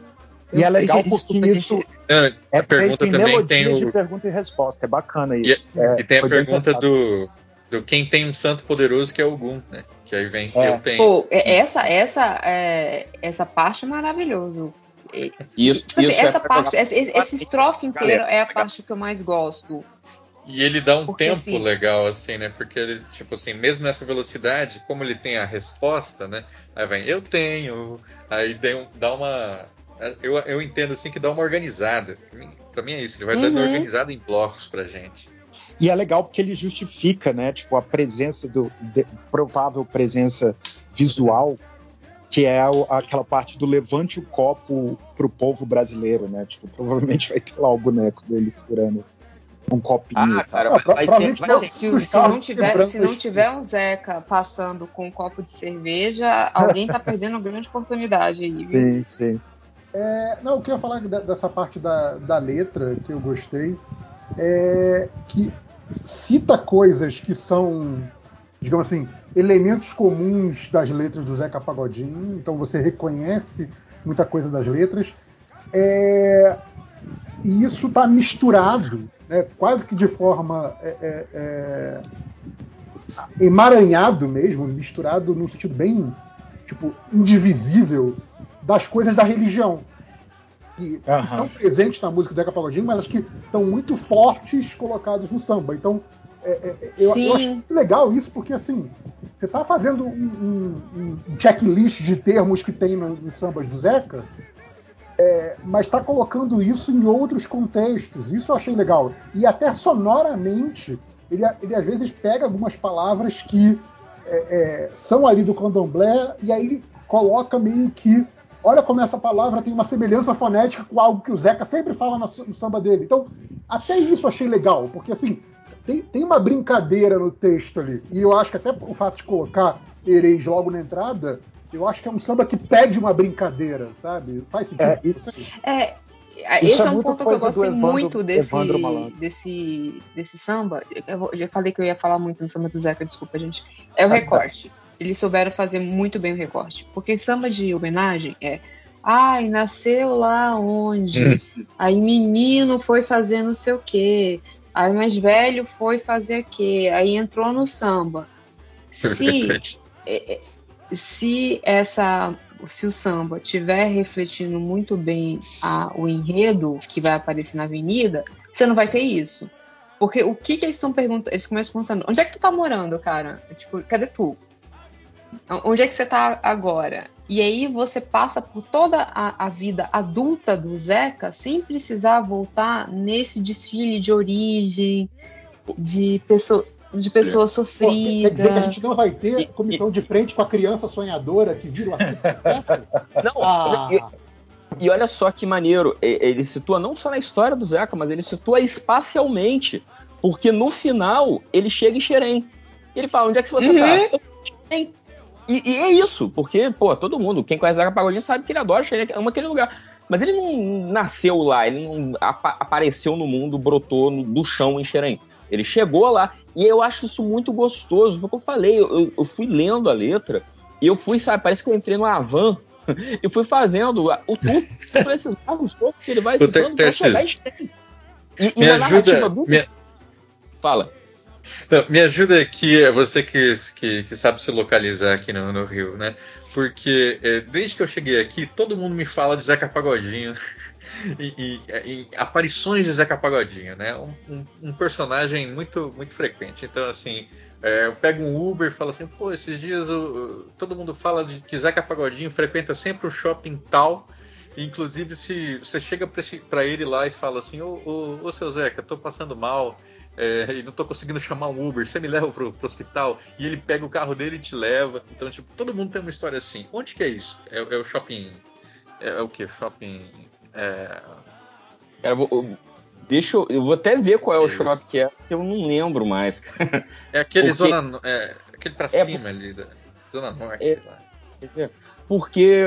E é legal gente, porque desculpa, isso gente. Não, é a pergunta feito em também tem de o. pergunta e resposta. É bacana E, isso. É, e tem a pergunta do, do quem tem um santo poderoso que é o Gun, né? Que aí vem, É. eu tenho. Pô, é- essa, essa, é, essa parte é maravilhoso. Isso, tipo assim, isso é essa parte, jogar- esse, estrofe inteiro é a parte que eu mais gosto. E ele dá um Porque, tempo assim- legal, assim, né? Porque ele, tipo assim, mesmo nessa velocidade, como ele tem a resposta, né? Aí vem, eu tenho. Aí um- dá uma. Eu, eu entendo assim que dá uma organizada. Pra mim, pra mim é isso, ele vai dando Uhum. organizada em blocos pra gente. E é legal porque ele justifica, né? Tipo, a presença do. de- provável presença visual, que é o- aquela parte do levante o copo pro povo brasileiro, né? Tipo, provavelmente vai ter lá o boneco dele segurando Um copinho. Ah, cara, Ah, pro- vai ter, provavelmente vai não. ter. Se, se não tiver, se não tiver um Zeca passando com um copo de cerveja, alguém tá perdendo uma grande oportunidade aí, viu? Sim, sim. É, não, o que eu ia falar dessa parte da, da letra que eu gostei é que cita coisas que são, digamos assim, elementos comuns das letras do Zeca Pagodinho, então você reconhece muita coisa das letras. É, e isso está misturado, né, quase que de forma é, é, é, emaranhado mesmo, misturado num sentido bem tipo indivisível das coisas da religião que Aham. estão presentes na música do Zeca Pagodinho, mas que estão muito fortes colocados no samba. Então, é, é, eu, eu Sim. acho legal isso, porque assim, você está fazendo um, um- um checklist de termos que tem no- nos sambas do Zeca, é, mas está colocando isso em outros contextos. Isso eu achei legal. E até sonoramente, ele, ele às vezes pega algumas palavras que é, é, são ali do candomblé e aí ele coloca meio que. Olha como essa palavra tem uma semelhança fonética com algo que o Zeca sempre fala no, no samba dele. Então, até isso eu achei legal, porque assim, tem, tem uma brincadeira no texto ali. E eu acho que até o fato de colocar Ereis logo na entrada, eu acho que é um samba que pede uma brincadeira, sabe? Faz sentido. É, e-. É, Isso esse é é um ponto que eu gostei Evandro- muito desse, desse, desse samba. Eu já falei que eu ia falar muito no samba do Zeca, desculpa, gente. É o Ah, tá. Eles souberam fazer muito bem o recorte. Porque samba de homenagem é. Ai, nasceu lá onde? Aí menino foi fazer não sei o quê. Aí mais velho foi fazer o quê? Aí entrou no samba. Se é, é, se essa se o samba tiver refletindo muito bem a- o enredo que vai aparecer na avenida, você não vai ter isso. Porque o que, que eles estão perguntando? Eles começam perguntando: onde é que tu tá morando, cara? Tipo, cadê tu? Onde é que você tá agora? E aí você passa por toda a, a vida adulta do Zeca sem precisar voltar nesse desfile de origem, de, pessoa, de pessoa Pô, quer sofrida. dizer que a gente não vai ter comissão de frente com a criança sonhadora que vira o? Não, Ah. e, e olha só que maneiro, ele situa não só na história do Zeca, mas ele situa espacialmente, porque no final ele chega em Xerém. E ele fala, onde é que você Uhum. tá? Eu tô em Xerém. E, e é isso, porque, pô, todo mundo, quem conhece Zeca Pagodinho sabe que ele adora Xerém, ama aquele lugar. Mas ele não nasceu lá, ele não apa- apareceu no mundo, brotou no- do chão em Xerém. Ele chegou lá, e eu acho isso muito gostoso. Foi o que eu falei, eu, eu- fui lendo a letra, e eu fui, sabe, parece que eu entrei numa van e fui fazendo o esses bairros todos que ele vai citando pra chegar em Xerém. E, e Me ajuda. narrativa do- Me, Fala. Não, me ajuda aqui, é você que, que, que sabe se localizar aqui no, no Rio, né? Porque é, desde que eu cheguei aqui, todo mundo me fala de Zeca Pagodinho. E, e- e aparições de Zeca Pagodinho, né? Um, um- um personagem muito, muito frequente. Então, assim, é, eu pego um Uber e falo assim: pô, esses dias todo mundo fala de que Zeca Pagodinho frequenta sempre o shopping tal. Inclusive, se você chega pra ele lá e fala assim: Ô, ô, ô seu Zeca, tô passando mal, é, e não tô conseguindo chamar um Uber, você me leva pro, pro hospital e ele pega o carro dele e te leva. Então, tipo, todo mundo tem uma história assim. Onde que é isso? É, é o shopping. É, é o que? Shopping. É, Cara, vou- eu- deixa eu, eu vou até ver qual é o shopping que é, porque eu não lembro mais. é aquele Porque- zona. É, aquele pra É, cima ali, da Zona Norte, É. sei lá. Porque.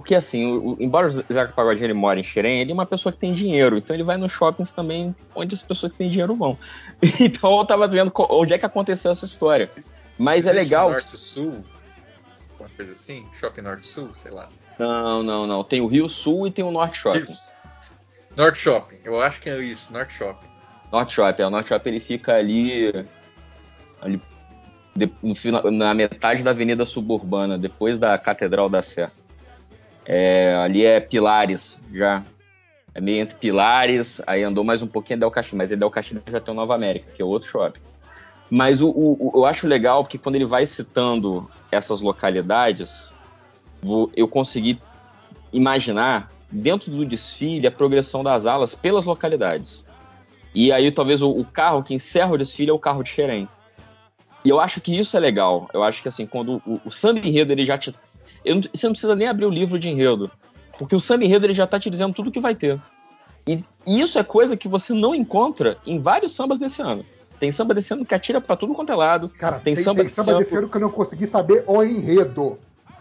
Porque assim, o- o- embora o Zeca Pagodinho ele mora em Xerém, ele é uma pessoa que tem dinheiro, então ele vai nos shoppings também onde as pessoas que têm dinheiro vão. Então eu tava vendo onde é que aconteceu essa história. Mas é Existe legal. Norte-Sul? Uma coisa assim? Shopping Norte-Sul, sei lá. Não, não, não. Tem o Rio Sul e tem o Norte Shopping. Norte Shopping, eu acho que é isso, Norte Shopping. Norte Shopping. O Norte Shopping ele fica ali, ali na metade da Avenida Suburbana, depois da Catedral da Fé. É, ali é Pilares já. É meio entre Pilares, aí andou mais um pouquinho Del Castilho, mas Del Castilho já tem o Nova América, que é outro shopping. Mas o, o- eu acho legal porque quando ele vai citando essas localidades, eu consegui imaginar dentro do desfile a progressão das alas pelas localidades. E aí talvez o, o carro que encerra o desfile é o carro de Xerém. E eu acho que isso é legal. Eu acho que assim, quando o, o samba enredo ele já te. Não- você não precisa nem abrir o livro de enredo. Porque o samba enredo ele já tá te dizendo tudo que vai ter. E isso é coisa que você não encontra em vários sambas desse ano. Tem samba desse ano que atira pra tudo quanto é lado. Cara, tem, tem, samba, tem desse samba ano, desse ano que eu não consegui saber o enredo.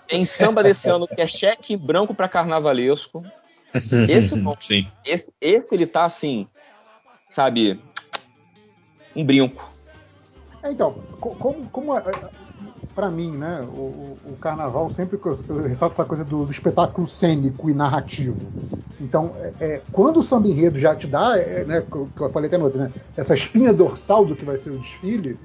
tem samba desse ano que é cheque branco pra carnavalesco. Esse não. Sim. Esse, esse ele tá assim, sabe, um brinco. É, então, co- como, como é, para mim, né, o, o- carnaval sempre que eu, ressalto essa coisa do, do espetáculo cênico e narrativo. Então, é, é, quando o samba enredo já te dá, é, né, que eu falei até no outro, né, essa espinha dorsal do que vai ser o desfile,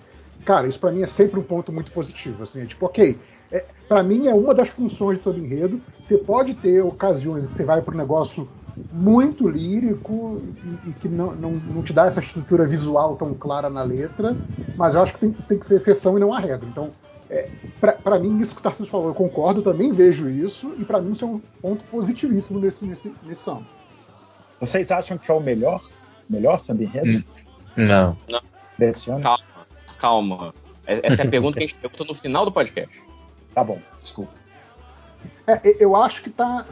cara, isso para mim é sempre um ponto muito positivo. Assim, é tipo, ok, é, para mim é uma das funções do samba enredo. Você pode ter ocasiões que você vai para um negócio muito lírico e, e que não, não, não te dá essa estrutura visual tão clara na letra, mas eu acho que tem, tem que ser exceção e não a regra. Então, é, para mim, isso que o Tarcísio falou, eu concordo, também vejo isso, e para mim isso é um ponto positivíssimo nesse, nesse, nesse samba. Vocês acham que é o melhor? Melhor samba enredo Não. desse ano? Calma, calma. É- Essa é a pergunta que a gente pergunta no final do podcast. Tá bom, desculpa. É, eu acho que está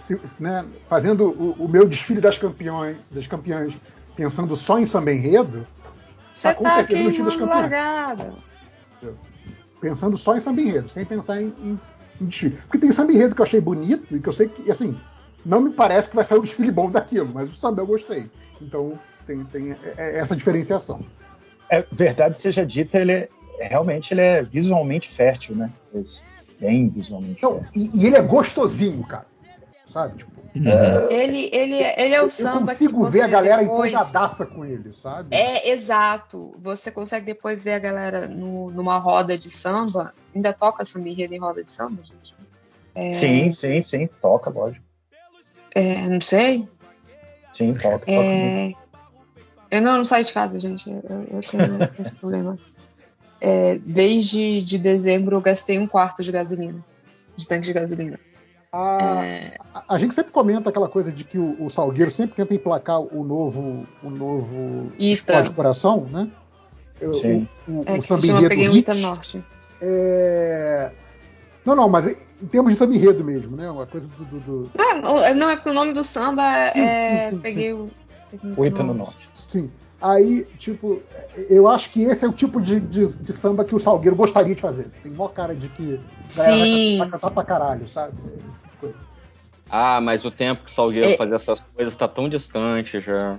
fazendo o, o meu desfile das campeões, das campeãs, pensando só em samba enredo, Você com tá certeza no time das queimando campeãs. largada. Pensando só em samba enredo, sem pensar em, em, em desfile. Porque tem samba enredo que eu achei bonito e que eu sei que, assim, não me parece que vai sair um desfile bom daquilo, mas o samba eu gostei. Então tem, tem é- é essa diferenciação. É, verdade seja dita, ele é, realmente ele é visualmente fértil, né? Esse, bem visualmente Não, e, e ele é gostosinho, cara. Sabe? Tipo, Ele, ele, ele é o eu samba que consigo você ver a galera depois... empolgadaça com ele, sabe? É, exato. Você consegue depois ver a galera no- numa roda de samba. Ainda toca samba enredo em roda de samba, gente? É, Sim, sim, sim, toca, lógico. é, não sei. Sim, toca. É, eu não, não saio de casa, gente. Eu, eu tenho esse problema. É, desde de dezembro eu gastei um quarto de gasolina. De tanque de gasolina. A, É, a- a gente sempre comenta aquela coisa de que o, o Salgueiro sempre tenta emplacar o novo, o novo Ita. de coração, né? Sim. O, o, é o que se samba chama Peguei hit, Ita Norte. é... Não, não, mas em termos de samba enredo mesmo, né? Uma coisa do. do- do- Ah, não, é porque o nome do samba Sim, é. sim, sim, peguei o. peguei O Ita no Norte. Sim. Aí, tipo, eu acho que esse é o tipo de, de, de samba que o Salgueiro gostaria de fazer. Tem mó cara de que Sim. cantar- vai cantar pra caralho, sabe? Ah, mas o tempo que Salgueiro É. fazia essas coisas tá tão distante já.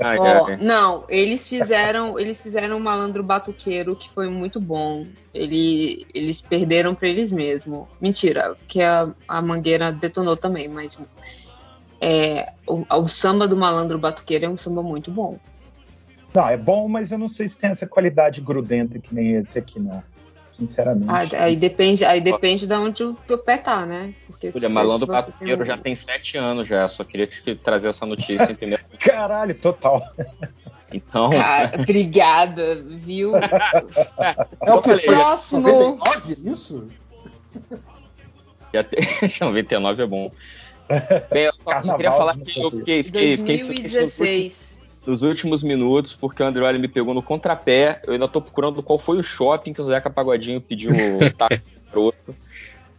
Ai, Ó, ai. não, eles fizeram, eles fizeram um malandro batuqueiro que foi muito bom. Ele, eles perderam pra eles mesmos. Mentira, porque a, a mangueira detonou também, mas é, o, o samba do malandro batuqueiro é um samba muito bom. Não, é bom, mas eu não sei se tem essa qualidade grudenta que nem esse aqui, não. Sinceramente. Aí, aí depende, aí depende de onde o teu pé tá, né? Porque Olha, se- Malandro tem Batuqueiro um- já tem sete anos já, só queria te trazer essa notícia, entendeu? Caralho, total. Então, Cara, obrigada, viu? É o que? falei, Próximo. 99 isso? já tem... 99 é bom. Bem, eu só, só queria falar que eu fiquei, fiquei, fiquei, fiquei nos últimos- 2016. nos últimos minutos, porque o André me pegou no contrapé. Eu ainda tô procurando qual foi o shopping que o Zeca Pagodinho pediu o taco.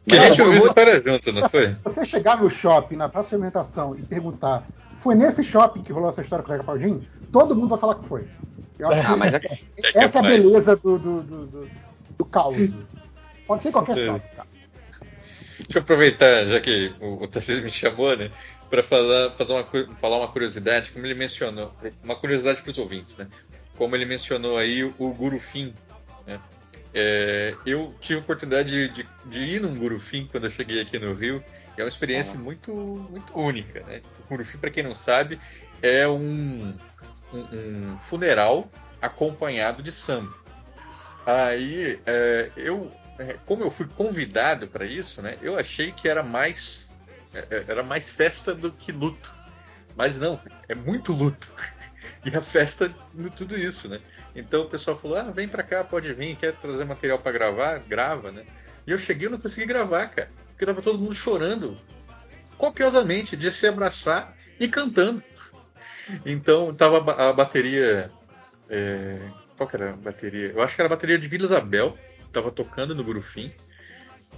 Que a gente ouviu essa história junto, não foi? Se você chegar no shopping, na praça de alimentação, e perguntar, foi nesse shopping que rolou essa história com o Zeca Paudinho? Todo mundo vai falar que foi. Eu acho Ah, que mas é- essa é a capaz. beleza do, do, do, do- do caos. Pode ser qualquer É. shopping, cara. Deixa eu aproveitar, já que o, o Tarcísio me chamou, né? Para falar, fazer uma, falar uma curiosidade, como ele mencionou, uma curiosidade para os ouvintes, né? Como ele mencionou aí o Gurufim, né? É, eu tive a oportunidade de, de- de ir num Gurufim quando eu cheguei aqui no Rio, e é uma experiência muito, muito única, né? O Gurufim, para quem não sabe, é um, um- um funeral acompanhado de samba. Aí, é, eu, como eu fui convidado para isso, né? Eu achei que era mais é, é, era mais festa do que luto. Mas não, é muito luto. E a festa no tudo isso, né? Então o pessoal falou: "Ah, vem pra cá, pode vir, quer trazer material para gravar, grava, né?" E eu cheguei e não consegui gravar, cara, porque tava todo mundo chorando copiosamente de se abraçar e cantando. Então tava a bateria é, qual que era a bateria? Eu acho que era a bateria de Vila Isabel, tava tocando no Gurufim.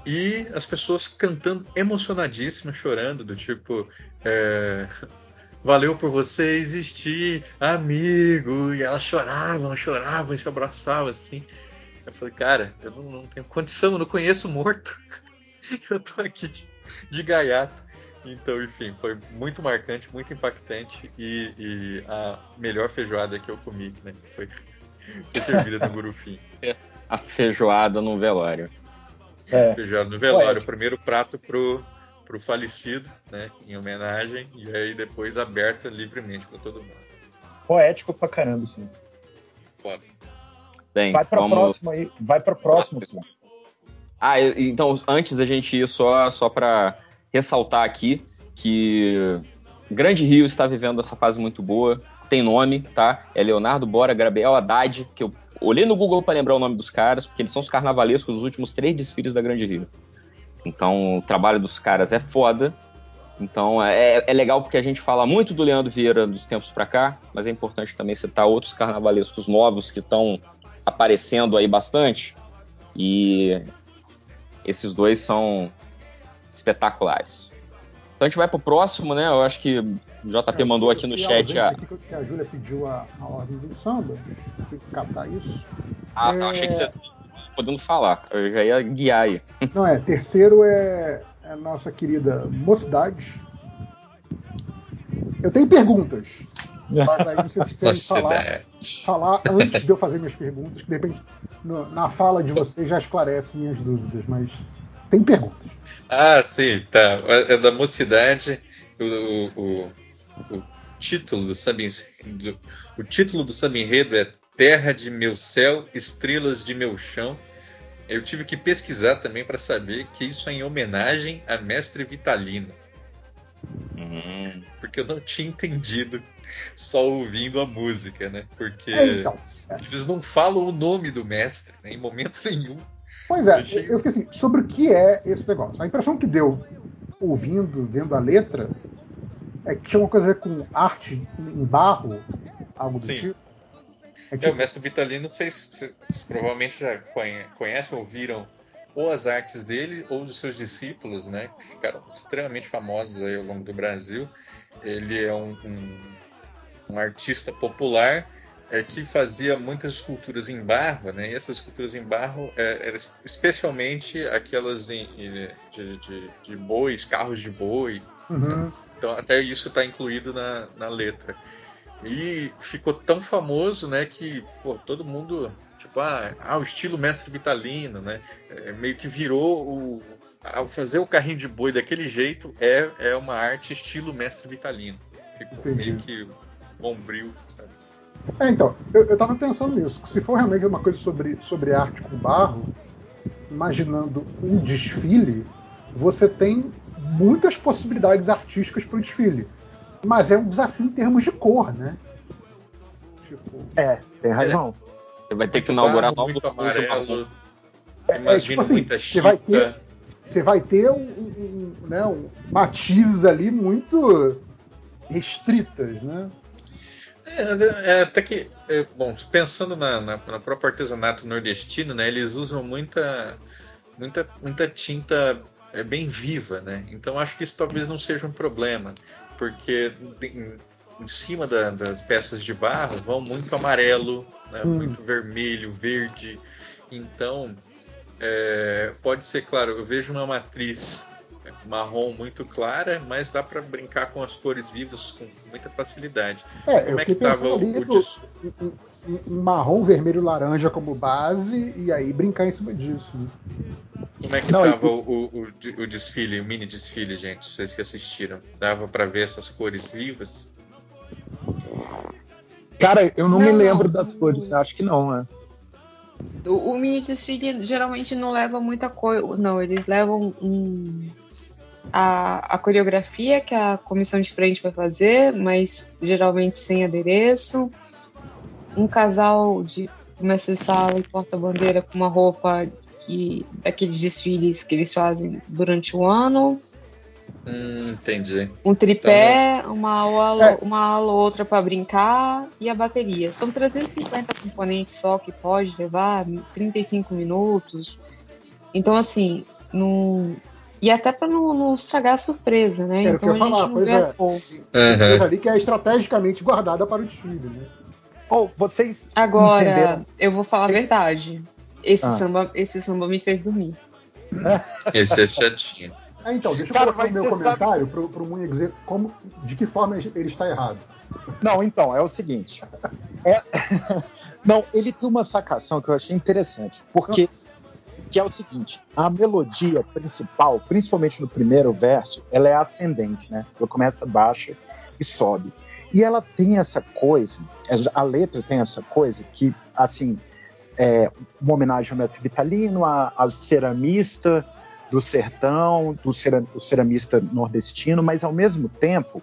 E as pessoas cantando emocionadíssimas, chorando, do tipo. é, valeu por você existir, amigo. E elas choravam, choravam, se abraçavam assim. Eu falei, cara, eu não, não tenho condição, eu não conheço morto. eu tô aqui de, de gaiato. Então, enfim, foi muito marcante, muito impactante e, e a melhor feijoada que eu comi, né? Foi, foi servida no Gurufim. A feijoada no velório. É. Feijoada no velório, o primeiro prato pro, pro falecido, né? Em homenagem, e aí depois aberta livremente para todo mundo. Poético pra caramba, sim. Foda. Bem, Vai pra vamos... próxima aí. Vai pra próxima, pô. Ah, então, antes da gente ir, só, só para ressaltar aqui que Grande Rio está vivendo essa fase muito boa. Tem nome, tá? É Leonardo Bora, Gabriel Haddad, que eu olhei no Google para lembrar o nome dos caras, porque eles são os carnavalescos dos últimos três desfiles da Grande Rio. Então, o trabalho dos caras é foda. Então, é, é legal porque a gente fala muito do Leandro Vieira dos tempos pra cá, mas é importante também citar outros carnavalescos novos que estão aparecendo aí bastante. E esses dois são espetaculares. Então a gente vai pro próximo, né? Eu acho que o JP mandou aqui no chat a. aqui que a Júlia pediu a, a ordem do samba. Captar isso. Ah, É, tá, achei que você podendo falar. Eu já ia guiar aí. Não é, terceiro é a nossa querida Mocidade. Eu tenho perguntas. Mas aí vocês querem falar, falar antes de eu fazer minhas perguntas, que de repente no- na fala de vocês já esclarece minhas dúvidas, mas tem perguntas. Ah, sim, tá. É da mocidade. O, o, o, o título do samba do- o título do samba enredo é Terra de meu céu, estrelas de meu chão. Eu tive que pesquisar também para saber que isso é em homenagem a Mestre Vitalino, Uhum. porque eu não tinha entendido só ouvindo a música, né? Porque É, então. eles não falam o nome do mestre né, em momento nenhum. Pois é, eu fiquei assim, sobre o que é esse negócio? A impressão que deu ouvindo, vendo a letra, é que tinha uma coisa a ver com arte em barro, algo do Sim. tipo. É É, tipo, o mestre Vitalino, vocês, vocês provavelmente já conhe- conhecem ou viram ou as artes dele ou dos seus discípulos, né? Que ficaram extremamente famosos aí ao longo do Brasil. Ele é um, um- um artista popular é, que fazia muitas esculturas em barro, né? E essas esculturas em barro é, eram especialmente aquelas em- de, de- de bois, carros de boi. Uhum. Então até isso está incluído na, na letra. E ficou tão famoso, né, que pô, todo mundo, tipo, ah, ah, o estilo mestre Vitalino, né? É, meio que virou o. Ao fazer o carrinho de boi daquele jeito, é, é uma arte estilo mestre Vitalino. Ficou Entendi. meio que bombril, sabe? É, então, eu, eu tava pensando nisso. que Se for realmente uma coisa sobre, sobre arte com barro, imaginando um desfile, você tem muitas possibilidades artísticas para o desfile. Mas é um desafio em termos de cor, né? Tipo, É, tem razão. Você vai ter que inaugurar barro, novos muito amarelo. é, Imagino tipo assim, muita você vai ter, chita. você vai ter um, um- um, né, um matizes ali muito restritas, né? É, é, até que, é, bom, pensando na, na, na próprio artesanato nordestino, né, eles usam muita, muita, muita tinta é, bem viva, né? Então acho que isso talvez não seja um problema, porque em, em cima da- das peças de barro vão muito amarelo, né, Hum. muito vermelho, verde. Então é, pode ser, claro, eu vejo uma matriz marrom muito clara, mas dá para brincar com as cores vivas com muita facilidade. É, Como eu é que tava o, o um, um- um marrom, vermelho, laranja como base e aí brincar em cima disso. né? Como é que Não, tava e- o, o- o desfile, o mini desfile, gente? Vocês que assistiram. Dava para ver essas cores vivas? Cara, eu não, Não, me não. lembro das cores, acho que não, né? O, o mini desfile geralmente não leva muita coisa. Não, eles levam um- a, a coreografia que a comissão de frente vai fazer, mas geralmente sem adereço. Um casal de mestre sala e porta-bandeira com uma roupa que, daqueles desfiles que eles fazem durante o ano. Hum, entendi. Um tripé, Então, uma aula, É. uma aula ou outra para brincar e a bateria. São 350 componentes só que pode levar 35 minutos. Então, assim, não, E até pra não, não estragar a surpresa, né? Era o que então eu a ia gente falar, não pois vê é. a coisa ali que é estrategicamente guardada para o desfile, né? Ou vocês Agora, entenderam? eu vou falar a verdade. Esse, Ah. samba, esse samba me fez dormir. Esse é chatinho. Ah, então, deixa eu Cara, colocar no meu você sabe- comentário pro, pro Munha dizer como, de que forma ele está errado. Não, então, é o seguinte. É- Não, ele tem uma sacação que eu achei interessante, porque que é o seguinte, a melodia principal, principalmente no primeiro verso, ela é ascendente, né? Ela começa baixa e sobe. E ela tem essa coisa, a letra tem essa coisa que, assim, é uma homenagem ao Mestre Vitalino, ao ceramista do sertão, do ceramista nordestino, mas ao mesmo tempo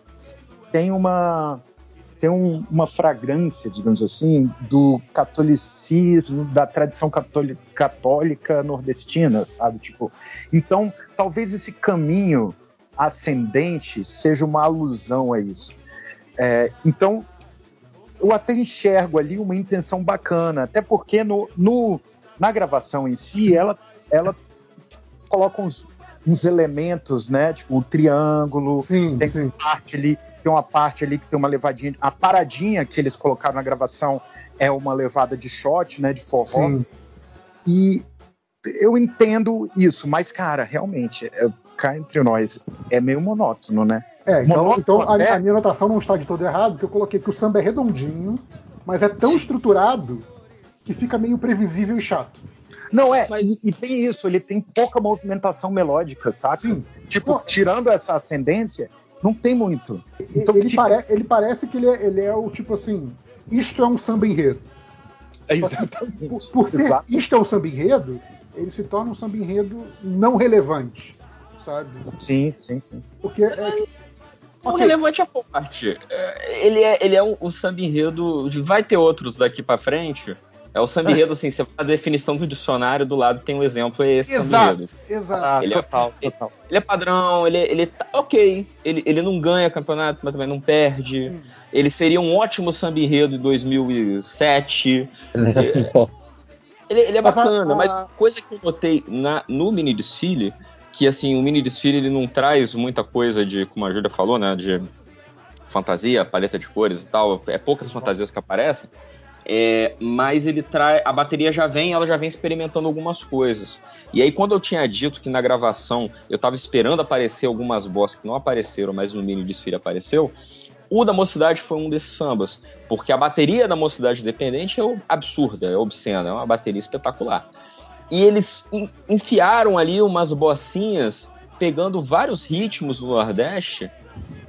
tem uma tem um- uma fragrância, digamos assim, do catolicismo, da tradição catoli- católica nordestina, sabe? Tipo, então, talvez esse caminho ascendente seja uma alusão a isso. É, então, eu até enxergo ali uma intenção bacana, até porque no, no- na gravação em si, ela, ela coloca uns, uns elementos, né? Tipo, o triângulo, Sim, tem sim. parte ali, tem uma parte ali que tem uma levadinha. A paradinha que eles colocaram na gravação é uma levada de shot, né? De forró. Sim. E eu entendo isso, mas, cara, realmente, é, cá entre nós, é meio monótono, né? É, então, Monótono então a, a minha anotação não está de todo errado, porque eu coloquei que o samba é redondinho, mas é tão estruturado que fica meio previsível e chato. Não, é, e, e tem isso, ele tem pouca movimentação melódica, saca? Tipo, tirando essa ascendência, não tem muito. Então, ele, fica- pare- ele parece que ele é, ele é o tipo assim: isto é um samba enredo. É exatamente. Por, por ser Exato. isto é um samba enredo, ele se torna um samba enredo não relevante, sabe? Sim, sim, sim. Porque é, O Ok. relevante é parte. É, Ele é, ele é um, um samba enredo. Vai ter outros daqui pra frente. É o samba enredo, assim, você a definição do dicionário do lado tem um exemplo, é esse Exato, exato. Ah, Ele é- total, total. Ele é padrão, ele, ele tá ok. Ele, ele não ganha campeonato, mas também não perde. Ele seria um ótimo samba enredo em 2007. Ele, ele é Mas a- bacana, mas coisa que eu notei na, no mini desfile, que assim, o mini desfile ele não traz muita coisa de, como a Júlia falou, né, de fantasia, paleta de cores e tal, é poucas fantasias que aparecem, é, mas ele traz, a bateria já vem, ela já vem experimentando algumas coisas. E aí quando eu tinha dito que na gravação eu tava esperando aparecer algumas boss que não apareceram, mas no mini desfile apareceu, o da Mocidade foi um desses sambas, porque a bateria da Mocidade Independente é absurda, é obscena, é uma bateria espetacular. E eles en- enfiaram ali umas bocinhas, pegando vários ritmos do Nordeste,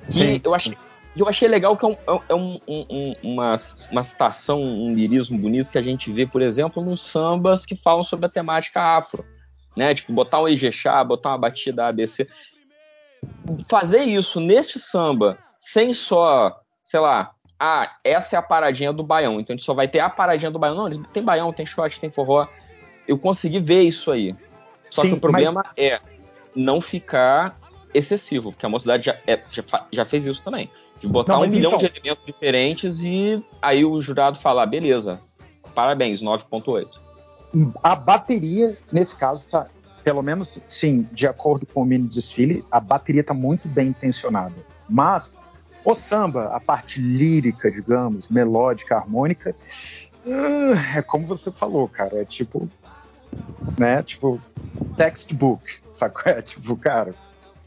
Sim. e eu achei, eu achei legal que é, um- é um- um- um- uma, uma citação, um lirismo bonito que a gente vê, por exemplo, nos sambas que falam sobre a temática afro. Né? Tipo, botar um Ijexá, botar uma batida ABC fazer isso neste samba, sem só, sei lá, ah, essa é a paradinha do baião, então a gente só vai ter a paradinha do baião. Não, eles tem baião, tem shot, tem forró. Eu consegui ver isso aí. Só Sim, que o problema mas- é não ficar excessivo, porque a mocidade já, é- já, já fez isso também. De botar Não, um milhão então- de elementos diferentes e aí o jurado falar, beleza, parabéns, 9.8. A bateria, nesse caso, tá, pelo menos, sim, de acordo com o mini desfile, a bateria tá muito bem intencionada. Mas o samba, a parte lírica, digamos, melódica, harmônica, uh, é como você falou, cara, é tipo, né, tipo, textbook, sacou? É tipo, cara,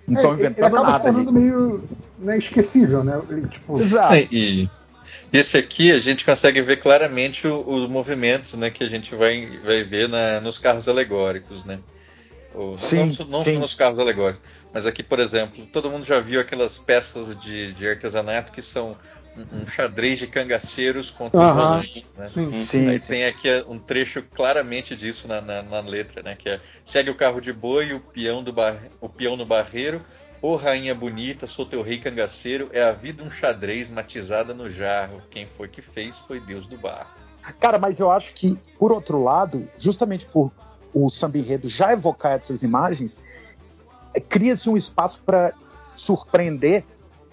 não estão É, ele- ele inventando acaba se ali. tornando meio né, esquecível, né? Ele, tipo, Exato. É, e esse aqui a gente consegue ver claramente o- os movimentos né, que a gente vai, vai ver na- nos carros alegóricos, né? O- Sim, não não sim. só nos carros alegóricos, mas aqui, por exemplo, todo mundo já viu aquelas peças de, de artesanato que são um, um xadrez de cangaceiros contra os Aham, volantes, né? sim. Sim, Aí sim. tem aqui é, um trecho claramente disso na, na- na letra, né? Que é segue o carro de boi, o peão, do bar... o peão no barreiro, ô rainha bonita, sou teu rei cangaceiro, é a vida um xadrez matizada no jarro. Quem foi que fez foi Deus do barro. Cara, mas eu acho que, por outro lado, justamente por o samba enredo já evocar essas imagens, é, cria-se um espaço para surpreender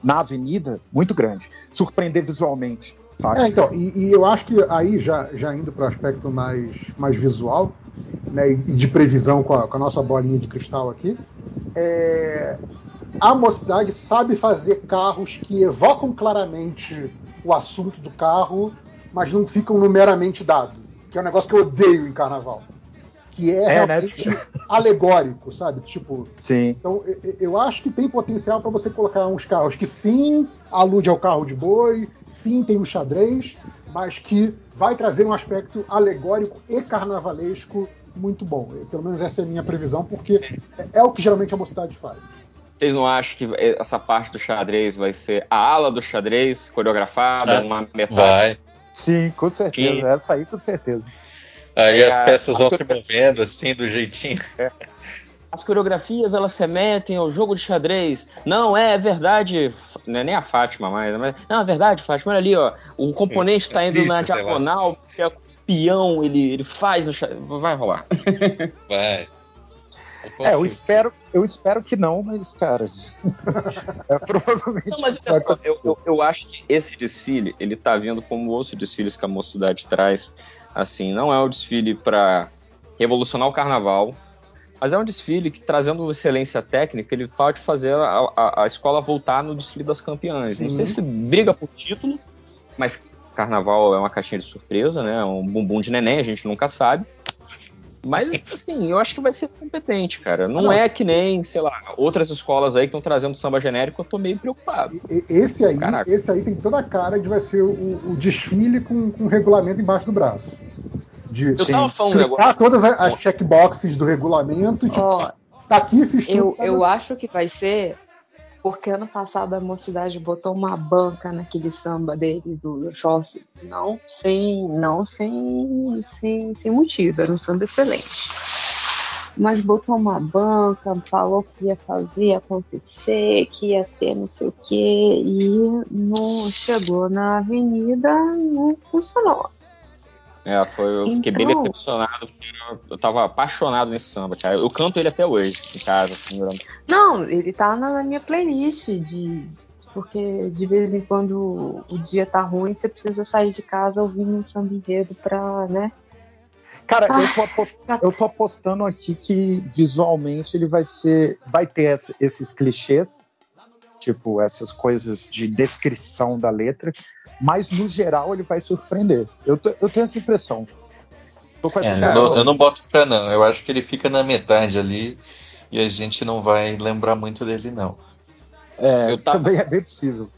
na avenida muito grande. Surpreender visualmente, sabe? É, então, e, e eu acho que aí, já, já indo para o aspecto mais, mais visual, né, e de previsão com a, com a nossa bolinha de cristal aqui, é, a mocidade sabe fazer carros que evocam claramente o assunto do carro, mas não ficam numeramente dado. Que é um negócio que eu odeio em carnaval. Que é, É, né? realmente alegórico, sabe? Tipo, Sim. então, eu acho que tem potencial para você colocar uns carros que sim alude ao carro de boi, sim tem o xadrez, mas que vai trazer um aspecto alegórico e carnavalesco muito bom. Pelo menos essa é a minha previsão, porque é, é o que geralmente a mocidade faz. Vocês não acham que essa parte do xadrez vai ser a ala do xadrez coreografada, Ah, uma metade? Vai. Sim, com certeza. Que- Essa aí, com certeza. Aí É, as peças vão a- se movendo assim, do jeitinho. As coreografias elas se remetem ao jogo de xadrez. Não, é, é verdade. Não é nem a Fátima mais. Mas, não, é verdade, Fátima. Olha ali, ó. O componente está indo na Isso, lá. diagonal, porque é o peão ele, ele faz no xadrez. Vai rolar. Vai. É, eu espero, eu espero que não, mas, cara. é, provavelmente. Não, mas eu, eu, eu acho que esse desfile, ele tá vindo como outros desfiles que a mocidade traz. Assim, não é um desfile para revolucionar o carnaval, mas é um desfile que, trazendo excelência técnica, ele pode fazer a, a, a escola voltar no desfile das campeãs. Não sei Sim. se briga por título, mas carnaval é uma caixinha de surpresa, né? Um bumbum de neném, a gente nunca sabe. Mas, assim, eu acho que vai ser competente, cara. Não, Ah, não. é que nem, sei lá, outras escolas aí que estão trazendo samba genérico, eu tô meio preocupado. E- Esse aí, Caraca. esse aí tem toda a cara de vai ser o, o desfile com, com regulamento embaixo do braço. De Eu tava falando um negócio. todas as checkboxes do regulamento, tipo, Ó, tá aqui, fiz tudo. eu, tá eu acho que vai ser porque ano passado a mocidade botou uma banca naquele samba dele do Jossi. Não sem, não sem, sem, sem motivo, era um samba excelente. Mas botou uma banca, falou que ia fazer acontecer, que ia ter não sei o quê, e não chegou na avenida, não funcionou. É, foi, eu fiquei bem Então- decepcionado, porque eu, eu tava apaixonado nesse samba, cara. Eu canto ele até hoje, em casa, assim, durante- Não, ele tá na, na minha playlist de. Porque de vez em quando o dia tá ruim, você precisa sair de casa ouvindo um samba enredo pra, né? Cara, Ah, eu, tô apo- eu tô apostando aqui que visualmente ele vai ser. Vai ter esse- esses clichês, tipo, essas coisas de descrição da letra, mas no geral ele vai surpreender. Eu, eu tenho essa impressão. Tô com essa É, eu, não, eu não boto fé, não. Eu acho que ele fica na metade ali e a gente não vai lembrar muito dele, não. É, Eu tava- também é bem possível.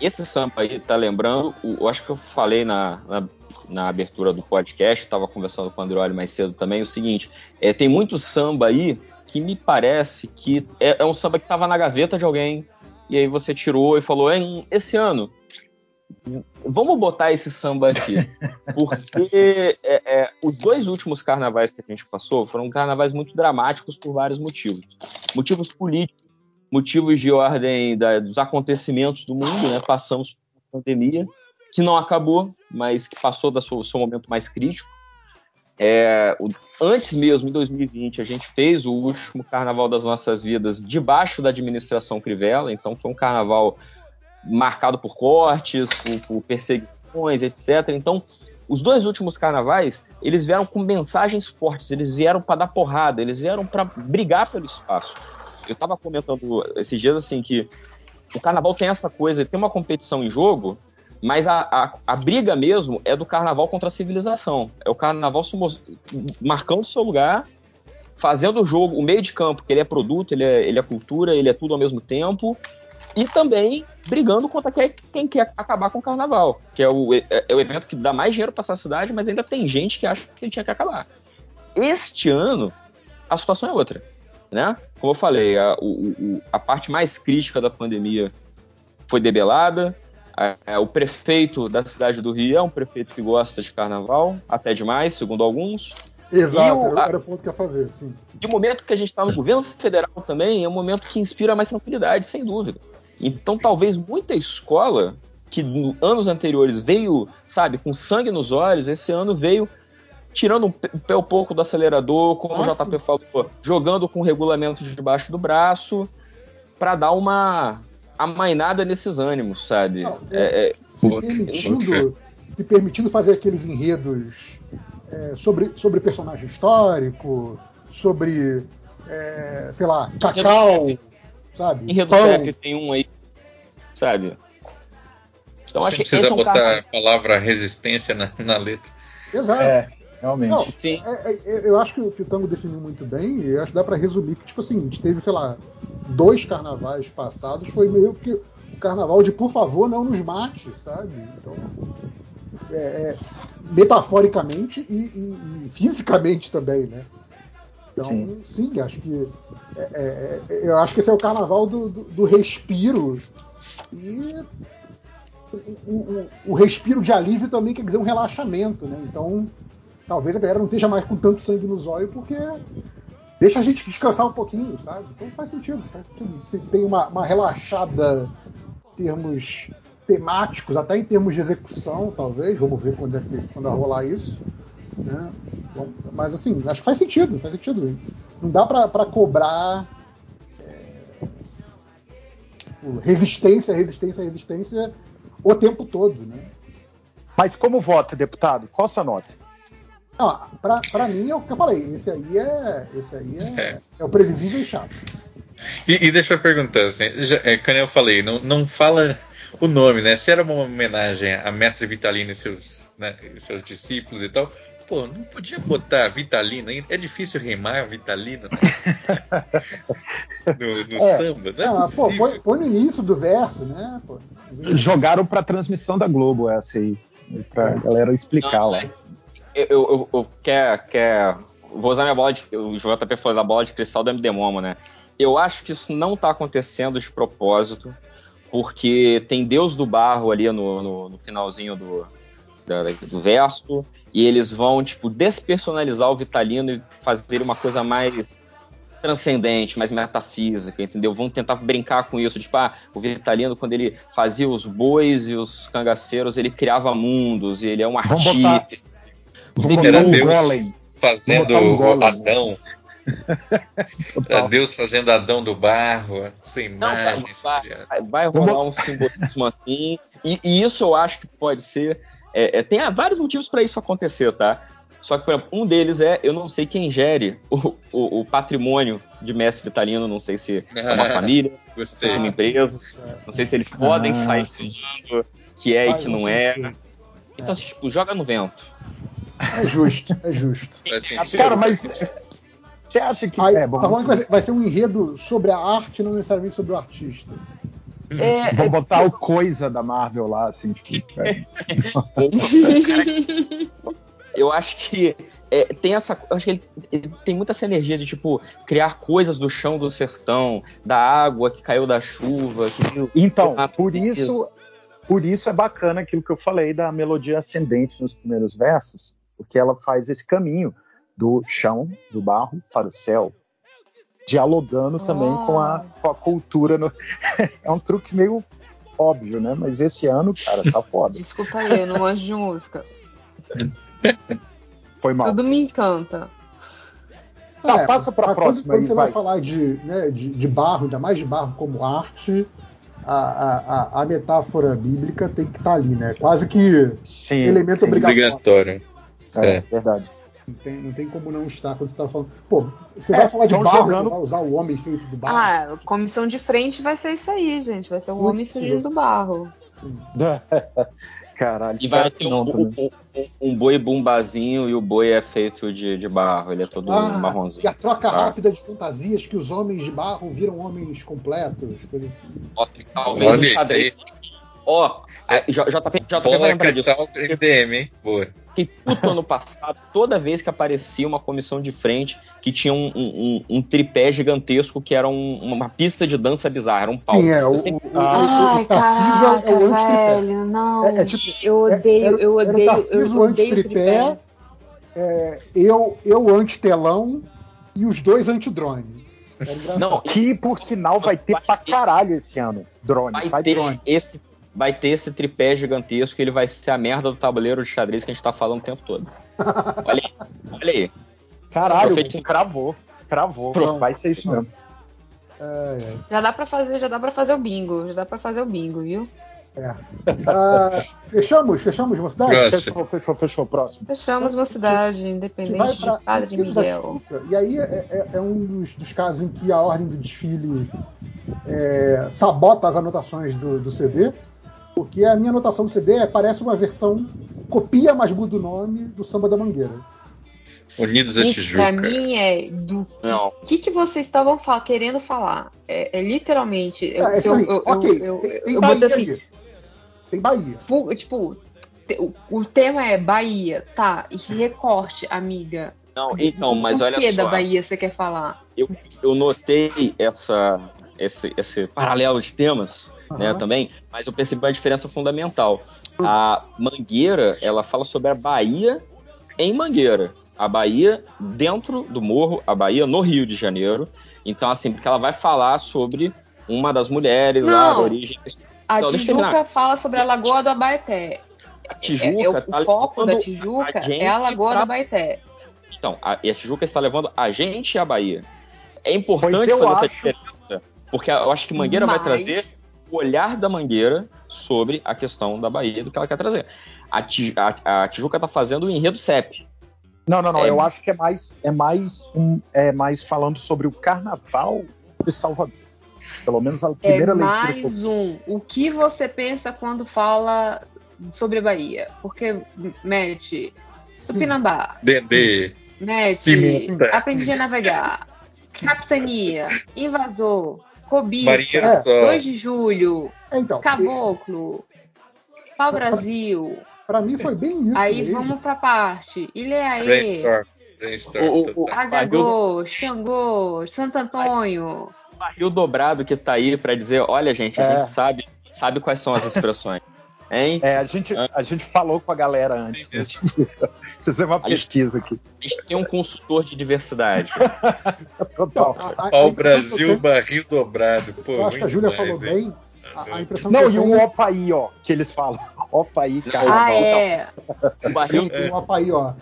Esse samba aí tá lembrando, o- eu acho que eu falei na, na, na abertura do podcast, tava conversando com o Andreoli mais cedo também, o seguinte, é, tem muito samba aí que me parece que é, é um samba que tava na gaveta de alguém, e aí você tirou e falou, "Hein, esse ano, vamos botar esse samba aqui. Porque é, é, os dois últimos carnavais que a gente passou foram carnavais muito dramáticos por vários motivos. Motivos políticos, motivos de ordem da- dos acontecimentos do mundo, né? Passamos por uma pandemia que não acabou, mas que passou do seu, seu momento mais crítico. É, o- antes mesmo, em 2020, a gente fez o último carnaval das nossas vidas debaixo da administração Crivella, então foi um carnaval marcado por cortes, por, por perseguições, etc. Então, os dois últimos carnavais, eles vieram com mensagens fortes, eles vieram para dar porrada, eles vieram para brigar pelo espaço. Eu estava comentando esses dias assim que o carnaval tem essa coisa, tem uma competição em jogo, mas a, a, a briga mesmo é do carnaval contra a civilização. É o carnaval marcando seu lugar, fazendo o jogo, o meio de campo, que ele é produto, ele é, ele é cultura, ele é tudo ao mesmo tempo, e também brigando contra quem, quer acabar com o carnaval, que é o, é, é o evento que dá mais dinheiro para essa cidade, mas ainda tem gente que acha que ele tinha que acabar. Este ano, a situação é outra. Né? Como eu falei, a, o- a parte mais crítica da pandemia foi debelada. A- o prefeito da cidade do Rio é um prefeito que gosta de carnaval, até demais, segundo alguns. Exato, E o- a- era o ponto que ia fazer. Sim. e o momento que a gente está no governo federal também é um momento que inspira mais tranquilidade, sem dúvida. Então, talvez muita escola que no anos anteriores veio, sabe, com sangue nos olhos, esse ano veio tirando um pé um pouco do acelerador, como o Nossa. JP falou, jogando com o regulamento debaixo do braço, para dar uma amainada nesses ânimos, sabe? Não, É- é- se, permitindo, se permitindo fazer aqueles enredos é, sobre, sobre personagem histórico, sobre é, sei lá, cacau, sabe? Em. Serp tem um aí, sabe? Então Você acho que precisa esse é um botar cara- a palavra resistência na, na letra. Exato. É, realmente. Não, Sim. é- é- eu acho que, o- que o Tango definiu muito bem, e eu acho que dá pra resumir que, tipo assim, a gente teve, sei lá, dois carnavais passados, foi meio que o carnaval de por favor não nos mate, sabe? Então, é, é, metaforicamente e, e- e fisicamente também, né? Então, sim, Sim. acho que é- é- é- eu acho que esse é o carnaval do, do- do respiro e o, o- o respiro de alívio também quer dizer um relaxamento, né? Então, talvez a galera não esteja mais com tanto sangue no zóio porque deixa a gente descansar um pouquinho, sabe? Então faz sentido, faz sentido. Tem- Tem uma, uma relaxada em termos temáticos, até em termos de execução, talvez. Vamos ver quando é que quando vai rolar isso. Né? Bom, mas assim, acho que faz sentido, faz sentido. Não dá pra, pra cobrar é, resistência, resistência, resistência o tempo todo, né? Mas como vota, deputado? Qual a sua nota? Pra, pra mim é o que eu falei. Esse aí é, esse aí é, é o previsível e chato. E, e deixa eu perguntar, assim, já, é, como eu falei, não, não fala o nome, né? Se era uma homenagem a Mestre Vitalino e seus, né, e seus discípulos e tal, pô, não podia botar Vitalino ainda? É difícil rimar Vitalino né? no, no É. samba, não é Ah, pô, põe, põe no início do verso, né? Pô. Jogaram pra transmissão da Globo essa aí. Pra galera explicar Não, lá. Eu, eu, eu- eu quer, quer. Vou usar minha bola de. O JP falou da bola de cristal do MD Momo, né? Eu acho que isso não tá acontecendo de propósito, porque tem Deus do Barro ali no, no, no finalzinho do, da- do verso, e eles vão, tipo, despersonalizar o Vitalino e fazer uma coisa mais transcendente, mais metafísica, entendeu? Vão tentar brincar com isso, tipo, ah, o Vitalino, quando ele fazia os bois e os cangaceiros, ele criava mundos, e ele é um Vamos artista. botar- Vamos Era botar um Deus golem. fazendo Vamos botar um golem. Adão. Era Deus fazendo Adão do barro, sua Não, vai, imagem. vai, vai- vai rolar um simbolismo assim. E, e isso eu acho que pode ser. É, é, tem há vários motivos para isso acontecer, tá? Só que, por exemplo, um deles é, eu não sei quem gere o, o- o patrimônio de Mestre Vitalino, não sei se é uma família, se é uma empresa, não sei se eles podem Ah, sair falando que é e que não é. sentido. Então, assim, tipo, joga no vento. É justo, é justo. Cara, mas você acha que. Aí, é, bom, tá falando que vai ser, vai ser um enredo sobre a arte, não necessariamente sobre o artista. É, Vamos botar o coisa da Marvel lá, assim. Tipo, é. eu acho que é, tem essa. Eu acho que ele, ele tem muita essa energia de, tipo, criar coisas do chão do sertão, da água que caiu da chuva. Que Então, por isso, por isso é bacana aquilo que eu falei da melodia ascendente nos primeiros versos, porque ela faz esse caminho do chão, do barro, para o céu, dialogando também com, a, com a cultura. no- é um truque meio óbvio, né? Mas esse ano, cara, tá foda. Desculpa aí, eu não manjo de música. Foi mal. Tudo me encanta. Tá, passa pra mas próxima quando, quando aí, você vai. vai falar de, né, de, de barro, ainda mais de barro como arte, a, a, a- a metáfora bíblica tem que estar ali, né? Quase que Sim, elemento sim. obrigatório. Obrigatório. É, É. verdade. Não tem, não tem como não estar quando você tá falando. Pô, você É, vai falar de barro, jogando- você vai usar o homem feito do barro. Ah, comissão de frente vai ser isso aí, gente. Vai ser o homem surgindo do barro. Caralho, E vai que ter um, um, um- um boi bumbazinho e o boi é feito de, de barro, ele é todo Ah, marronzinho. e a troca Tá. rápida de fantasias que os homens de barro viram homens completos. coisa assim. Ó, Talvez Olha xadrez. Ó, JP, JP vai Bola disso. cristal MDM, hein? Boa. Fiquei puto ano passado, toda vez que aparecia uma comissão de frente que tinha um, um- um- tripé gigantesco que era um- uma pista de dança bizarra, era um pau. Sim, é, o, Eu sempre- o, o, Ai, o caraca, é o antitripé. velho, não. É, é tipo, eu odeio, era- eu o odeio, eu odeio antitripé, tripé. é, eu, eu anti-telão e os dois anti-drone. Não, Que, por sinal, vai ter pra caralho esse ano. Drone. vai Vai, ter drone. esse vai ter esse tripé gigantesco que ele vai ser a merda do tabuleiro de xadrez que a gente tá falando o tempo todo. Olha aí, olha aí. Caralho, Profeti- cravou. Cravou. Pronto. Vai ser isso mesmo. É, é. Já dá pra fazer, já dá para fazer o bingo, já dá pra fazer o bingo, viu? É. Ah, fechamos? Fechamos Mocidade? Fechou, fechou, fechou. Próximo. Fechamos Mocidade, independente pra de Padre Miguel. E aí é, é- é um dos, dos casos em que a ordem do desfile é, sabota as anotações do, do CD, porque a minha anotação do CD é, parece uma versão, copia, mas muda o nome, do Samba da Mangueira. Unidos a Isso Tijuca. pra mim é do que, Não. que, que vocês estavam fa- querendo falar. É, é literalmente. Eu, É, se eu, eu, ok, eu, eu, tem, tem eu Bahia botei assim. Tem Bahia. Tipo, te- o, o tema é Bahia, tá? E recorte, amiga. Não, então, mas o olha que da só. Bahia você quer falar? eu, eu notei essa, esse, esse paralelo de temas, né, Aham. também, mas eu percebi uma diferença fundamental. A Mangueira, ela fala sobre a Bahia em Mangueira. A Bahia dentro do morro, a Bahia no Rio de Janeiro. Então, assim, porque ela vai falar sobre uma das mulheres lá, Não. da origem. A Então, Tijuca fala sobre a Lagoa do Abaeté. A É, Tijuca é o, tá o foco da Tijuca a é a Lagoa pra- do Abaeté. Então, a, e a Tijuca está levando a gente e a Bahia. É importante fazer essa acho- diferença, porque eu acho que Mangueira vai Mas- trazer o olhar da Mangueira sobre a questão da Bahia, do que ela quer trazer. A, a- a Tijuca está fazendo o enredo CEP. Não, não, não. É. Eu acho que é mais, é mais, um, é mais falando sobre o Carnaval de Salvador. Pelo menos a É primeira leitura. que eu mais um. O que você pensa quando fala sobre a Bahia? Porque, Matt, Tupinambá, Dendê. Matt, Pimenta. aprendi a navegar, Capitania, Invasor, Cobiça, Marinheiro Só. 2 de Julho, É, então, Caboclo, Pau Brasil. Pra mim foi bem isso. Aí mesmo. vamos pra parte. Brainstorm. Brainstorm. O-. Agagô, Xangô, Santo Antônio. O barril dobrado que tá aí para dizer, olha, gente, a É. gente sabe, sabe quais são as expressões. Hein? É, a gente, a gente falou com a galera antes. Né? Fazer uma A gente- pesquisa aqui. A gente tem um consultor de diversidade. Total. Pau Brasil, tenho- barril dobrado. Pô, Eu acho que a muito Júlia falou hein? bem. A, a impressão Não, e tenho um Opaí, ó, que eles falam. Opaí, cara. Ah, é. O barril, tem um Opaí, ó.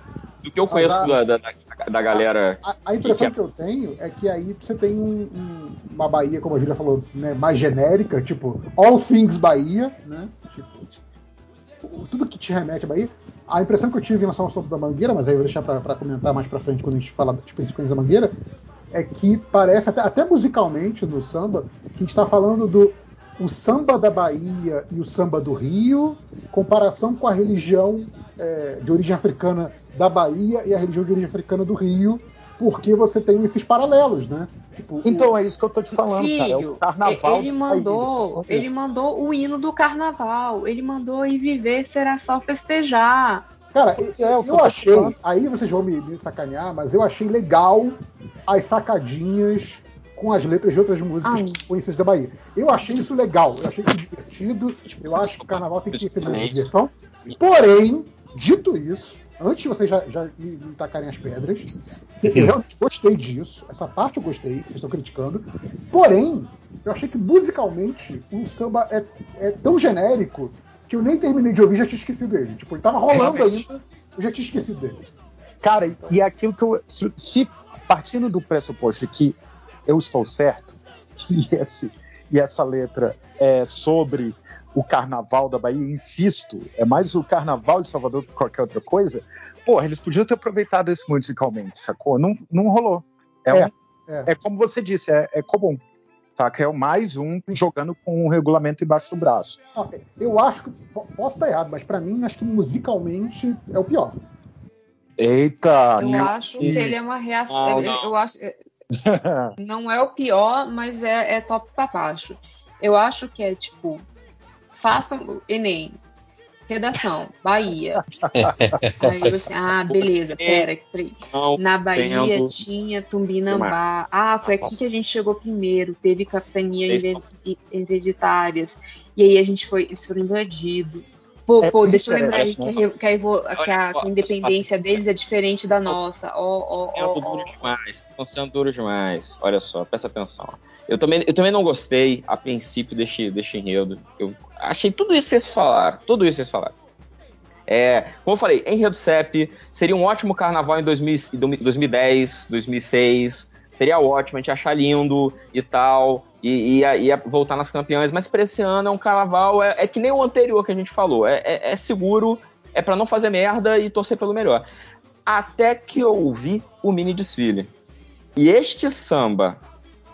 Do que eu conheço Mas da, da, da galera. A, a impressão Que que, eu tenho é que aí você tem um- um- uma Bahia, como a Júlia falou, né, mais genérica, tipo All Things Bahia, né? Tipo, tudo que te remete à Bahia. A impressão que eu tive em relação ao Sopro da Mangueira, mas aí eu vou deixar pra, pra comentar mais pra frente quando a gente fala especificamente da Mangueira, é que parece, até, até musicalmente no samba, que a gente está falando do o samba da Bahia e o samba do Rio, comparação com a religião é, de origem africana da Bahia e a religião de origem africana do Rio, porque você tem esses paralelos, né? Tipo, Então é isso que eu tô te falando, cara. É Filho, o carnaval. ele do mandou, ele mandou o hino do carnaval. Ele mandou ir viver, será só festejar. Cara, é, o que eu eu tô achei, aí vocês vão me, me sacanear, mas eu achei legal as sacadinhas com as letras de outras músicas Ai. conhecidas da Bahia. Eu achei isso legal, eu achei isso divertido, eu acho que o carnaval tem que ser de diversão. Porém, dito isso, antes de vocês já, já me, me tacarem as pedras, eu realmente gostei disso, essa parte eu gostei, vocês estão criticando. Porém, eu achei que musicalmente o samba é, é tão genérico que eu nem terminei de ouvir e já tinha esquecido dele. Tipo, ele tava rolando Realmente. ainda, eu já tinha esquecido dele. Cara, e- e é aquilo que eu. Se, se partindo do pressuposto que eu estou certo, que esse, e essa letra é sobre o carnaval da Bahia, insisto, é mais o carnaval de Salvador do que qualquer outra coisa, porra, eles podiam ter aproveitado isso musicalmente, sacou? Não, não rolou. É, É, um- é. é como você disse, é, é comum. Saca? É o mais um jogando com o regulamento embaixo do braço. Eu acho que, po- posso estar errado, mas pra mim, acho que musicalmente é o pior. Eita! Eu meu acho que ele é uma reação. Não, eu- acho. Não é o pior, mas é, é top pra baixo. Eu acho que é tipo. Façam Enem. Redação, Bahia. Aí você, ah, beleza, pera, peraí. Na Bahia tinha Tumbinambá. Ah, foi aqui que a gente chegou primeiro. Teve capitania hereditárias. E aí a gente foi, eles foram invadidos. Pô, É pô, deixa eu lembrar aí que, a, que a Olha que a- que a independência deles é diferente da nossa. Ó, ó, ó, duro ó. demais. Estão sendo duro demais. Olha só, presta atenção. Eu também, eu também não gostei, a princípio, deste, deste enredo. Eu achei tudo isso que vocês falaram. Tudo isso que vocês falaram. É, como eu falei, enredo CEP seria um ótimo carnaval em 2000, 2010, 2006. Seria ótimo, a gente achar lindo e tal, e ia, ia voltar nas campeãs, mas pra esse ano é um carnaval, é, é que nem o anterior que a gente falou, é, é, é seguro, é para não fazer merda e torcer pelo melhor. Até que eu ouvi o mini desfile. E este samba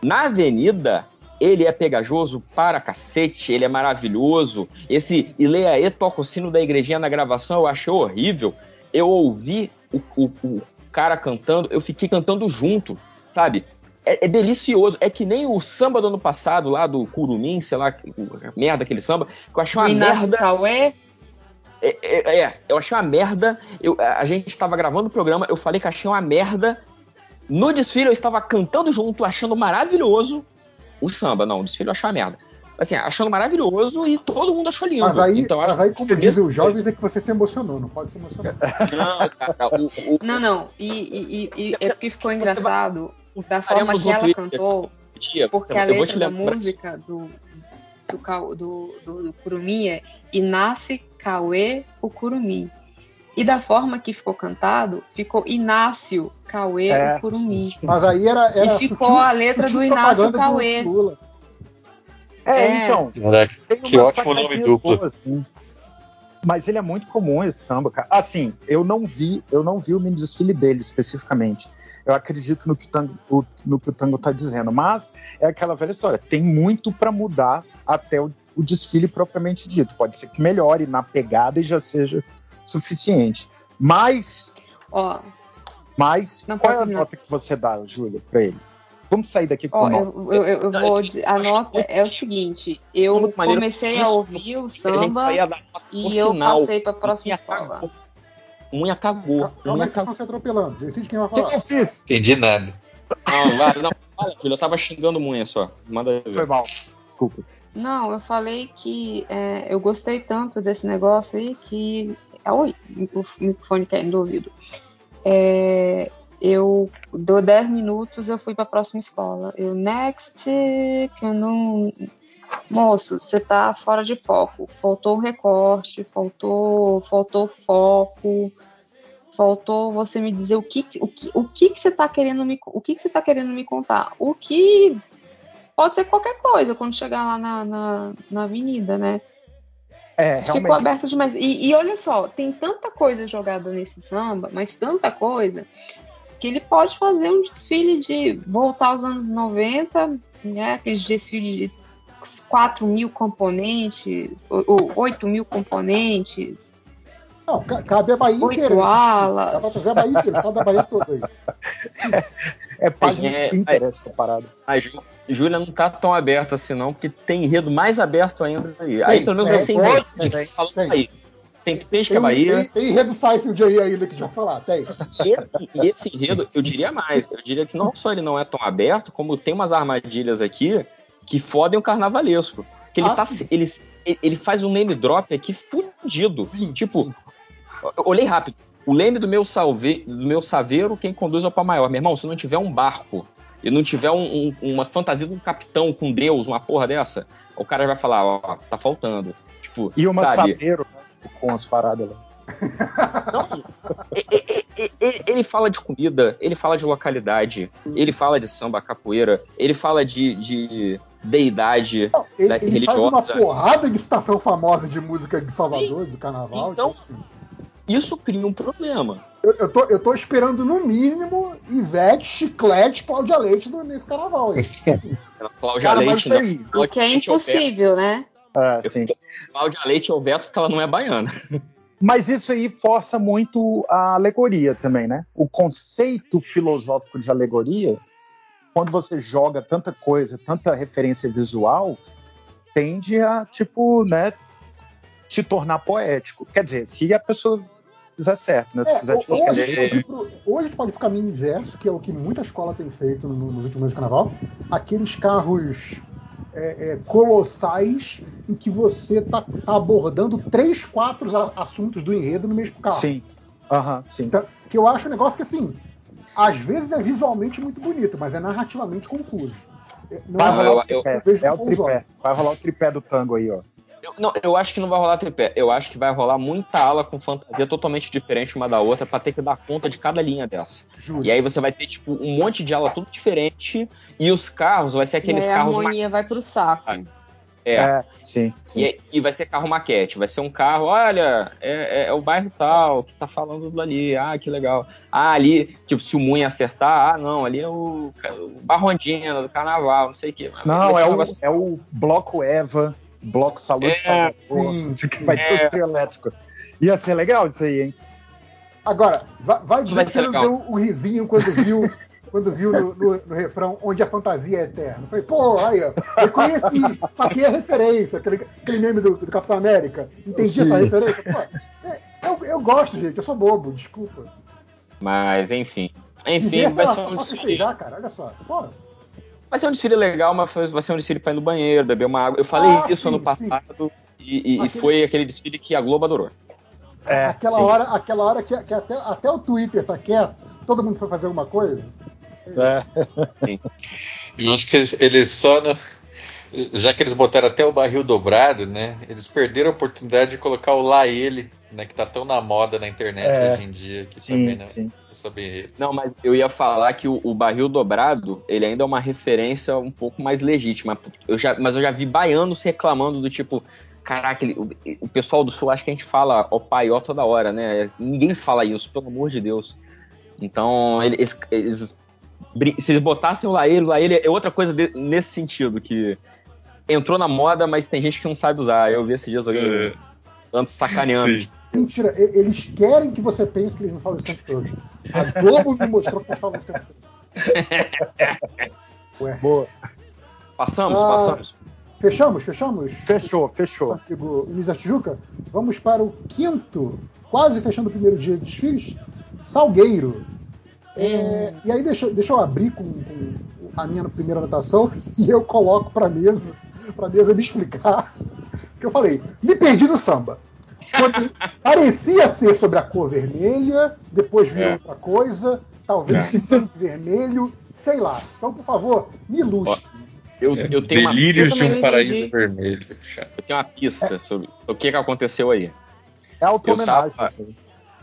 na avenida, ele é pegajoso para cacete, ele é maravilhoso. Esse Ileaê toca o sino da igrejinha na gravação, eu achei horrível. Eu ouvi o, o, o cara cantando, eu fiquei cantando junto, sabe? É, é, delicioso. É que nem o samba do ano passado, lá do Curumim, sei lá, que merda aquele samba, que eu achei uma Inácio merda. Cauê? É, é, é, eu achei uma merda. Eu, a gente estava gravando o programa, eu falei que achei uma merda. No desfile eu estava cantando junto, achando maravilhoso o samba. Não, o desfile eu achei uma merda. Assim, achando maravilhoso e todo mundo achou lindo. Mas aí, então, mas aí como dizem os jovens, é que você se emocionou, não pode se emocionar. Não, cara, o, o, Não, não. E, e- e- e é porque ficou engraçado da forma que ela cantou, Tia, porque a eu vou letra te da música do, do, Cau- do, do, do Curumi é Inácio Cauê o Curumi. E da forma que ficou cantado, ficou Inácio Cauê É. o Curumi. Mas aí era. era E ficou sutil- a letra do Inácio Cauê. do. É, É. então. Caraca, que ótimo nome duplo. assim. Mas ele é muito comum esse samba, cara. Assim, eu não vi, eu não vi o mini desfile dele especificamente. Eu acredito no que o tango, o- no que o tango tá dizendo, mas é aquela velha história. Tem muito para mudar até o, o desfile propriamente dito. Pode ser que melhore na pegada e já seja suficiente. Mas, Ó, mas Não qual é a terminar. nota que você dá, Júlia, para ele? Vamos sair daqui com nota. eu, eu, eu- vou. A nota é o seguinte: eu comecei a ouvir o A samba e eu passei pra próxima Unha escola. Unha cagou. Calma Unha aí, vocês estão se atropelando. Decide quem vai O que, falar. que eu fiz? Entendi nada. Não, vai, não. Fala, filho, eu tava xingando Munha só. Manda ver. Foi mal. Desculpa. Não, eu falei que é, eu gostei tanto desse negócio aí que. Ah, Oi, o microfone caindo do ouvido. É, eu dou 10 minutos, eu fui pra próxima escola. Eu, next, que eu não. Moço, você tá fora de foco. Faltou recorte, faltou, faltou foco, faltou você me dizer o que, o que, o que, que você tá querendo me, o que, que você tá querendo me contar. O que pode ser qualquer coisa quando chegar lá na, na, na avenida, né? É, Ficou realmente. aberto demais. E, e olha só, tem tanta coisa jogada nesse samba, mas tanta coisa, que ele pode fazer um desfile de voltar aos anos 90, né? Aqueles desfiles de 4 mil componentes, ou, ou 8 mil componentes, Não, ca- cabe a Bahia Oito inteira. nesse alas. Dá pra trazer a Bahia inteira, só da Bahia toda aí. É página É, de Twitter essa parada. A Jú- Júlia não tá tão aberta assim, não, porque tem enredo mais aberto ainda aí. aí pelo menos tem, assim, tem, né? tem, tem. aí. Tem Pesca Tem, Bahia. tem, tem enredo Seinfeld aí ainda que a gente vai falar. Tem. Esse, e esse enredo, eu diria mais. Eu diria que não só ele não é tão aberto, como tem umas armadilhas aqui que fodem o carnavalesco. Que ele, Ah, tá, sim. ele, ele faz um name drop aqui fudido. Tipo, eu olhei rápido. O leme do meu, salve, do meu saveiro, quem conduz é o pau maior. Meu irmão, se não tiver um barco e não tiver um- um- uma fantasia de um capitão com Deus, uma porra dessa, o cara vai falar, ó, tá faltando. Tipo, E uma sabe? sabeiro né, tipo, com as paradas lá. E- Ele fala de comida, ele fala de localidade, ele fala de samba, capoeira, ele fala de, de deidade Ele, da- ele faz uma religiosa. porrada de estação famosa de música de Salvador, do carnaval. Então, Isso cria um problema. Eu, eu tô, eu tô esperando, no mínimo, Ivete, Chiclete, Cláudia Leite nesse carnaval aí. Cláudia Cara, Leite, não. aí- o que é ou impossível, né? Ah, sim. Cláudia Leite ou Beto, porque ela não é baiana. Mas isso aí força muito a alegoria também, né? O conceito filosófico de alegoria, quando você joga tanta coisa, tanta referência visual, tende a, tipo, né, te tornar poético. Quer dizer, se a pessoa fizer certo, né? Se É, fizer de qualquer hoje, a gente pode ir jeito. pro- hoje a gente pode ir pro caminho inverso, que é o que muita escola tem feito no- nos últimos anos de carnaval. Aqueles carros é, é, colossais em que você tá, tá abordando três, quatro assuntos do enredo no mesmo carro. Sim. Aham, sim. Então, que eu acho um negócio que, assim, às vezes é visualmente muito bonito, mas é narrativamente confuso. É, Não Vai é rolar o É o tripé. Vai rolar o tripé do tango aí, ó. Eu, não, eu acho que não vai rolar tripé. Eu acho que vai rolar muita ala com fantasia totalmente diferente uma da outra pra ter que dar conta de cada linha dessa. Justo. E aí você vai ter, tipo, um monte de ala tudo diferente e os carros vai ser aqueles e aí a carros harmonia vai pro saco. É. sim. sim. E, e vai ser carro maquete, vai ser um carro, olha, é, é- é o bairro tal que tá falando do ali, ah, que legal. Ah, ali, tipo, se o Munha acertar, ah, não, ali é o, o Barrondina do carnaval, não sei o quê. Não, vai é o, negócio- é o bloco Eva, bloco Salute É, Salvador. que vai é. tudo ser elétrico. Ia ser legal isso aí, hein? Agora, vai, vai dizer Vai que você não deu um risinho quando viu, quando viu no, no- no refrão onde a fantasia é eterna. Falei, pô, aí, ó, eu conheci, saquei a referência, aquele, aquele meme do, do Capitão América. Entendi Sim. essa referência. Pô, é, eu, eu gosto, gente, eu sou bobo, desculpa. Mas, enfim. Enfim, vai ser um só festejar, cara, olha só. Pô, Vai ser um desfile legal, mas vai ser um desfile pra ir no banheiro, beber uma água. Eu falei Ah, isso sim, ano sim. passado e, e- e Aquele- foi aquele desfile que a Globo adorou. É, aquela, sim. hora, aquela hora que, que até, até o Twitter tá quieto, todo mundo foi fazer alguma coisa. É. Eu acho que eles, eles só. não- já que eles botaram até o barril dobrado, né? Eles perderam a oportunidade de colocar o lá ele, né? Que tá tão na moda na internet É. hoje em dia. Que Sim, também não, sim. não mas eu ia falar que o, o barril dobrado, ele ainda é uma referência um pouco mais legítima. Eu já, mas eu já vi baianos reclamando do tipo, caraca, ele- o, o pessoal do sul acha que a gente fala ó pai, ó toda hora, né? Ninguém fala isso, pelo amor de Deus. Então, ele- eles, eles- se eles botassem o Laele, o Laele é outra coisa de- nesse sentido, que entrou na moda, mas tem gente que não sabe usar. Eu vi esses dias alguém É. tanto sacaneando. Sim. Mentira, eles querem que você pense que eles não falam isso o tempo todo. A Globo me mostrou que eles falam isso o tempo todo. Ué. Boa. Passamos, Ah, passamos. Fechamos? Fechamos? Fechou, fechou. Luiz da Tijuca, vamos para o quinto, quase fechando o primeiro dia de desfiles, Salgueiro. É, e aí deixa, deixa eu abrir com, com a minha primeira anotação e eu coloco para mesa, para mesa me explicar. Que eu falei, me perdi no samba. Quando parecia ser sobre a cor vermelha, depois virou É. outra coisa, talvez É. sangue vermelho, sei lá. Então, por favor, me ilustre. Eu, eu tenho uma Delírios Eu de um paraíso entendi. vermelho. Eu tenho uma pista sobre o que, que aconteceu aí. É auto-homenagem. Eu aí.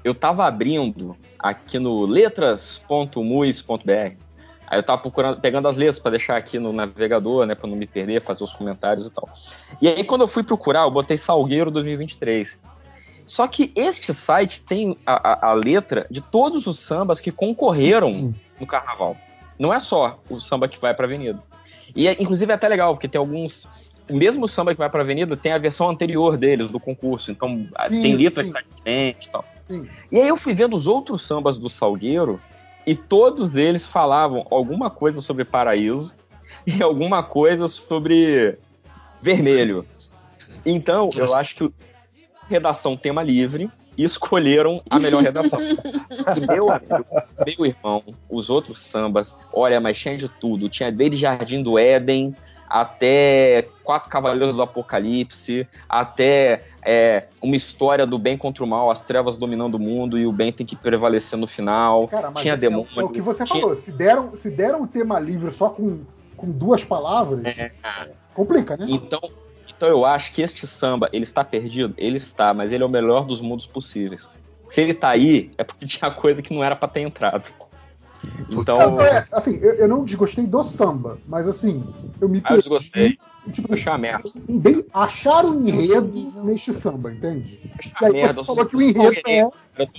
Eu tava abrindo aqui no letras.mus.br. Aí eu tava procurando, pegando as letras para deixar aqui no navegador, né, para não me perder, fazer os comentários e tal. E aí quando eu fui procurar, eu botei Salgueiro 2023. Só que este site tem a, a- a letra de todos os sambas que concorreram no carnaval. Não é só o samba que vai pra avenida. E é, inclusive é até legal, porque tem alguns. Mesmo o samba que vai pra avenida tem a versão anterior deles, do concurso. Então Sim, tem letra sim. que tá diferente e tal. Sim. E aí eu fui vendo os outros sambas do Salgueiro e todos eles falavam alguma coisa sobre paraíso e alguma coisa sobre vermelho. Então, eu acho que redação tema livre e escolheram a melhor redação. Meu amigo, meu irmão, os outros sambas, olha, mas tinha de tudo. Tinha desde Jardim do Éden até Quatro Cavaleiros do Apocalipse, até é, uma história do bem contra o mal, as trevas dominando o mundo e o bem tem que prevalecer no final. Cara, tinha é, demônio. é o que você tinha- falou. Se deram, se deram o tema livre só com, com duas palavras, É, complica, né? Então, então eu acho que este samba, ele está perdido? Ele está, mas ele é o melhor dos mundos possíveis. Se ele tá aí, é porque tinha coisa que não era pra ter entrado. Então, Não, é, assim, eu, eu não desgostei do samba, mas assim, eu me ah, eu perdi. desgostei. Tipo, uma merda. em bem- achar o enredo neste samba, entende? E aí merda, você falou que o enredo é,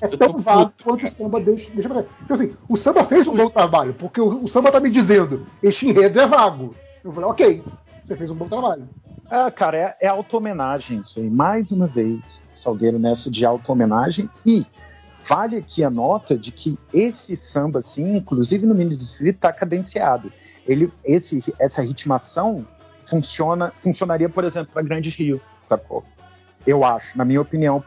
é tão vago quanto o samba deixa, deixa pra Então, assim, o samba fez um bom trabalho, porque o, o samba tá me dizendo, este enredo é vago. Eu falei, ok, você fez um bom trabalho. Ah, cara, é, é auto-homenagem isso aí. Mais uma vez, Salgueiro nessa de auto-homenagem. E vale aqui a nota de que esse samba, assim, inclusive no mini desfile, tá cadenciado. Ele, esse, essa ritmação funciona, funcionaria, por exemplo, para Grande Rio, sacou? Eu acho, na minha opinião,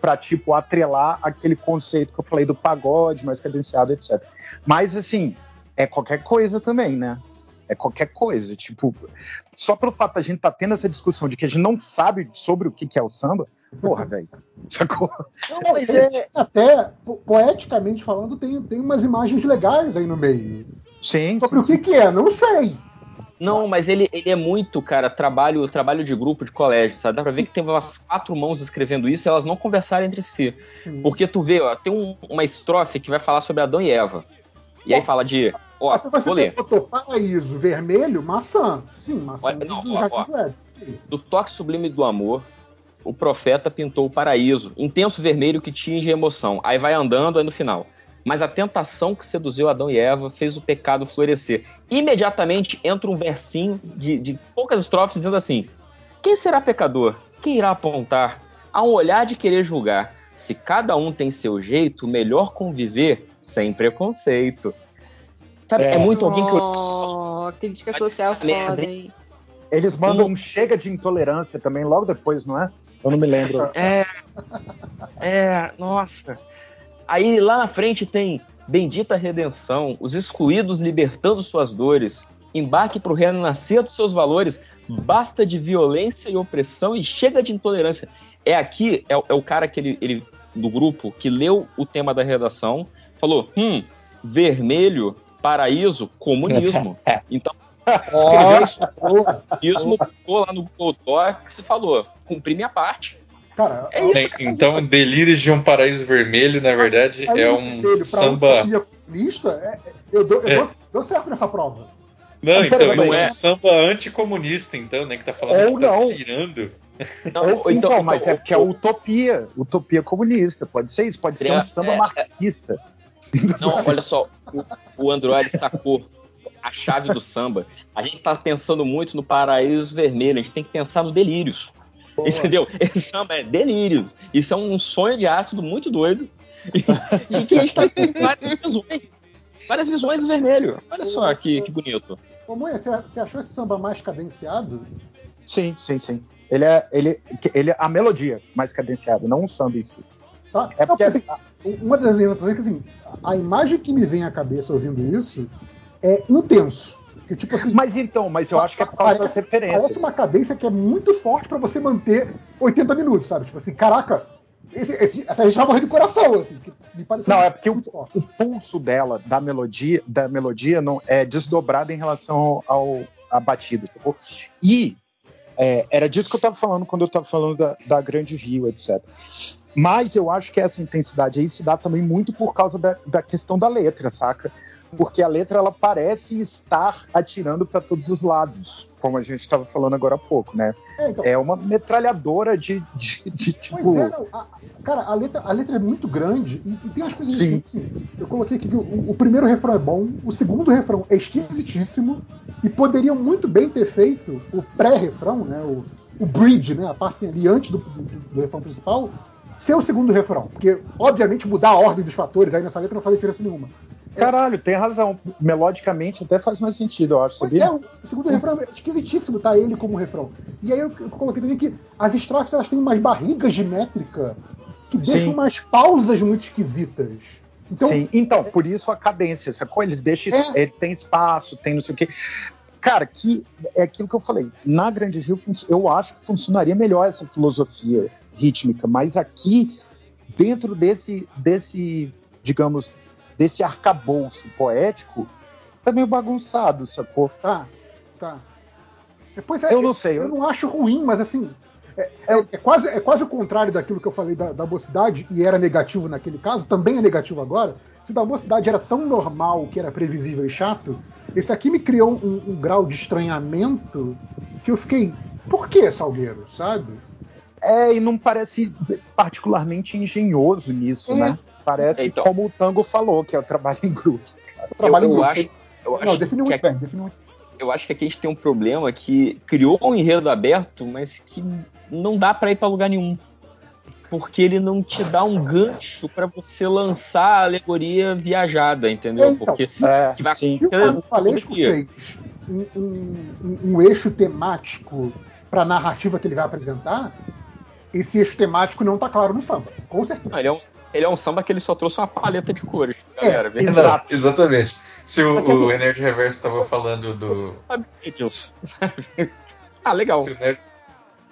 para tipo atrelar aquele conceito que eu falei do pagode mais cadenciado, etc. Mas assim, é qualquer coisa também, né? É qualquer coisa, tipo, só pelo fato da gente estar tá tendo essa discussão de que a gente não sabe sobre o que, que é o samba, porra, velho, sacou? Não, mas é... Até, po- poeticamente falando, tem, tem umas imagens legais aí no meio. Sim, Sobre sim, o que, que é, não sei. Não, mas ele, ele é muito, cara, trabalho, trabalho de grupo, de colégio, sabe? Dá pra ver que tem umas quatro mãos escrevendo isso e elas não conversaram entre si. Porque tu vê, ó, tem um- uma estrofe que vai falar sobre Adão e Eva. E aí fala de. Ó, Mas você vou ler. botou paraíso vermelho, maçã. Sim, maçã Olha, do não, do ó, ó. Do toque sublime do amor, o profeta pintou o paraíso, intenso vermelho que tinge a emoção. Aí vai andando, aí no final. Mas a tentação que seduziu Adão e Eva fez o pecado florescer. Imediatamente entra um versinho de, de poucas estrofes dizendo assim: Quem será pecador? Quem irá apontar? Há um olhar de querer julgar. Se cada um tem seu jeito, melhor conviver sem preconceito. Sabe, é, muito alguém que Oh, crítica social foda, hein? Eles mandam um chega de intolerância também logo depois, não é? Eu não me lembro. É. É, nossa. Aí lá na frente tem Bendita Redenção, os excluídos libertando suas dores, embarque pro renascer dos seus valores, basta de violência e opressão e chega de intolerância. É aqui, é, o- é o cara que ele, ele- do grupo que leu o tema da redação, falou: hum, vermelho, paraíso, comunismo. Então, escreveu isso comunismo, ficou lá no Google Docs e falou: cumpri minha parte. Cara, É isso, Tem- então, Delírios de um Paraíso Vermelho, na verdade, Aí é um vermelho samba. comunista, é- é- eu, dou, eu É. dou, dou certo nessa prova. Não, então, Não isso é é. um samba anticomunista, então, né? Que tá falando Ou que tá não. virando. Ou- então, mas é porque é utopia, utopia comunista. Pode ser isso, pode ser um É, samba é, marxista. Não, olha só, o, o Android sacou a chave do samba. A gente tá pensando muito no paraíso vermelho, a gente tem que pensar no delírios. Entendeu? Esse samba é delírio. Isso é um sonho de ácido muito doido. E, e que a gente tá com várias visões. Várias visões do vermelho. Olha só que, que bonito. Ô, Moia, você, você achou esse samba mais cadenciado? Sim, sim, sim. Ele é, ele, ele é a melodia mais cadenciada, não o samba em si. Tá? É Não, porque- assim, uma das letras é que assim, a imagem que me vem à cabeça ouvindo isso é intenso. Que, tipo assim, Mas então, mas eu acho que é por causa das parece- referências. Parece uma cadência que é muito forte pra você manter 80 minutos, sabe? Tipo assim, caraca, esse, esse, essa gente vai morrer do coração, assim. Que me pareceu Não, é porque o, o pulso dela, da melodia, da melodia não é desdobrado em relação ao, à batida, sacou? E é, era disso que eu tava falando quando eu tava falando da, da Grande Rio, etc. Mas eu acho que essa intensidade aí se dá também muito por causa da, da questão da letra, saca? Porque a letra ela parece estar atirando para todos os lados, como a gente estava falando agora há pouco, né? É, então. É uma metralhadora de, de, de, tipo. É, não, a- cara, a letra, a letra é muito grande e, e tem umas coisas Sim. assim. Eu coloquei aqui que o, o primeiro refrão é bom, o segundo refrão é esquisitíssimo e poderiam muito bem ter feito o pré-refrão, né? O, o bridge, né? A parte ali antes do, do, do refrão principal, ser o segundo refrão. Porque, obviamente, mudar a ordem dos fatores aí nessa letra não faz diferença nenhuma. Caralho, tem razão. Melodicamente até faz mais sentido, eu acho, Pois sabia? é, o segundo refrão é esquisitíssimo, tá ele como refrão. E aí eu, coloquei também que as estrofes elas têm umas barrigas de métrica que deixam Sim. umas pausas muito esquisitas. Então, Sim, então, por isso a cadência, sacou? Eles deixam. É. Ele tem espaço, tem não sei o quê. Cara, que é aquilo que eu falei. Na Grande Rio, eu acho que funcionaria melhor essa filosofia rítmica, mas aqui, dentro desse, desse digamos, desse arcabouço poético, tá meio bagunçado, sacou? Tá, tá. Depois é, Eu não sei, Eu, eu- não acho ruim, mas assim. É, é- é quase, é quase o contrário daquilo que eu falei da, da mocidade, e era negativo naquele caso, também é negativo agora. Se da mocidade era tão normal que era previsível e chato, esse aqui me criou um, um grau de estranhamento que eu fiquei. Por que, Salgueiro? Sabe? É, e não parece particularmente engenhoso nisso, É. né? Parece Então. como o Tango falou, que é o trabalho em grupo. O trabalho eu em grupo. acho, eu não, acho definiu muito bem, definiu muito eu acho que aqui a gente tem um problema que criou um enredo aberto, mas que não dá pra ir pra lugar nenhum. Porque ele não te dá um gancho pra você lançar a alegoria viajada, entendeu? Então, Porque É, que vai sim. Se o dia. fez um, um- um- um eixo temático para a narrativa que ele vai apresentar, esse eixo temático não tá claro no samba, com certeza. Ele é, um, ele é um samba que ele só trouxe uma paleta de cores, É, galera. vê? exato. Não, exatamente. Se o, o Energy Reverso estava falando do. Ah, legal. Se o Nerd,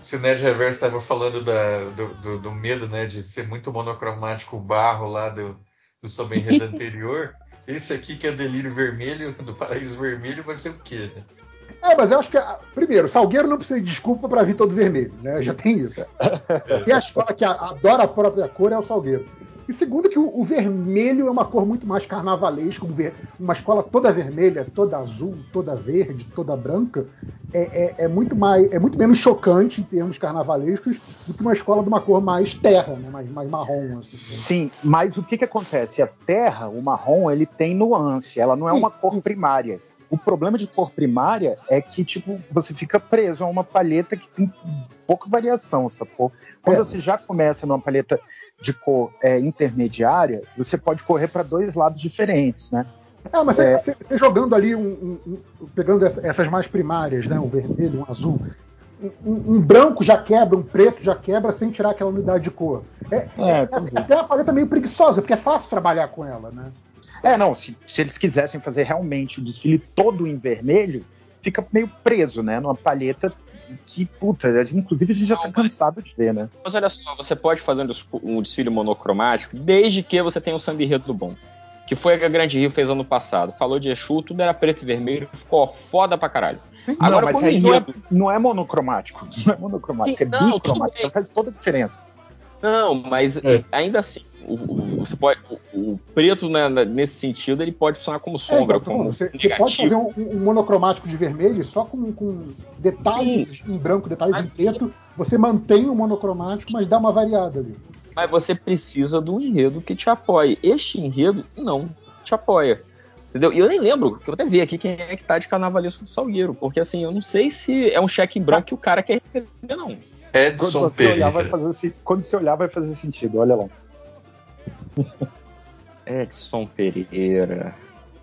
se o Nerd Reverso estava falando da- do, do- do medo, né, de ser muito monocromático o barro lá do, do samba enredo anterior, esse aqui que é o Delírio Vermelho, do Paraíso Vermelho, vai ser o quê, né? É, mas eu acho que, ah, primeiro, Salgueiro não precisa de desculpa para vir todo vermelho, né? Já tem isso. E a escola que adora a própria cor é o Salgueiro. E segundo que o, o vermelho é uma cor muito mais carnavalesca, um uma escola toda vermelha, toda azul, toda verde, toda branca, é, é- é muito mais, é muito menos chocante em termos carnavalescos do que uma escola de uma cor mais terra, né? mais, mais marrom. Assim. Sim, mas o que, que acontece? A terra, o marrom, ele tem nuance, ela não é uma cor primária. O problema de cor primária é que, tipo, você fica preso a uma palheta que tem pouca variação, sacou? Quando É. você já começa numa palheta de cor é, intermediária, você pode correr para dois lados diferentes, né? É, mas É. você você jogando ali, um, um- um- pegando essa- essas mais primárias, né? Um vermelho, um azul. Um, um- branco já quebra, um preto já quebra sem tirar aquela unidade de cor. É, É, é- talvez. até a paleta meio preguiçosa, porque é fácil trabalhar com ela, né? É, não, se, se eles quisessem fazer realmente o desfile todo em vermelho, fica meio preso, né? Numa palheta que, puta, a gente- inclusive a gente já tá cansado de ver, né? Mas olha só, você pode fazer um des- desfile monocromático desde que você tenha um samba enredo bom. Que foi o que a Grande Rio fez ano passado. Falou de Exu, tudo era preto e vermelho, ficou foda pra caralho. não, mas aí não é, não é monocromático. Não é monocromático, Sim, é não, bicromático. faz toda a diferença. Não, mas ainda assim, o, o- você pode, o, o preto né, na- nesse sentido ele pode funcionar como É, sombra, então, tô como você, você pode fazer um, um monocromático de vermelho só com, com detalhes em branco, detalhes em preto. Você mantém o monocromático, mas dá uma variada ali. Mas você precisa do enredo que te apoie. Este enredo não te apoia. Entendeu? E eu nem lembro, que eu até ver aqui quem é que tá de carnavalesco do Salgueiro, porque assim, eu não sei se é um cheque em branco que o cara quer receber, não. Quando você, olhar, vai fazer, se- quando você olhar, vai fazer sentido. Olha lá. Edson Pereira.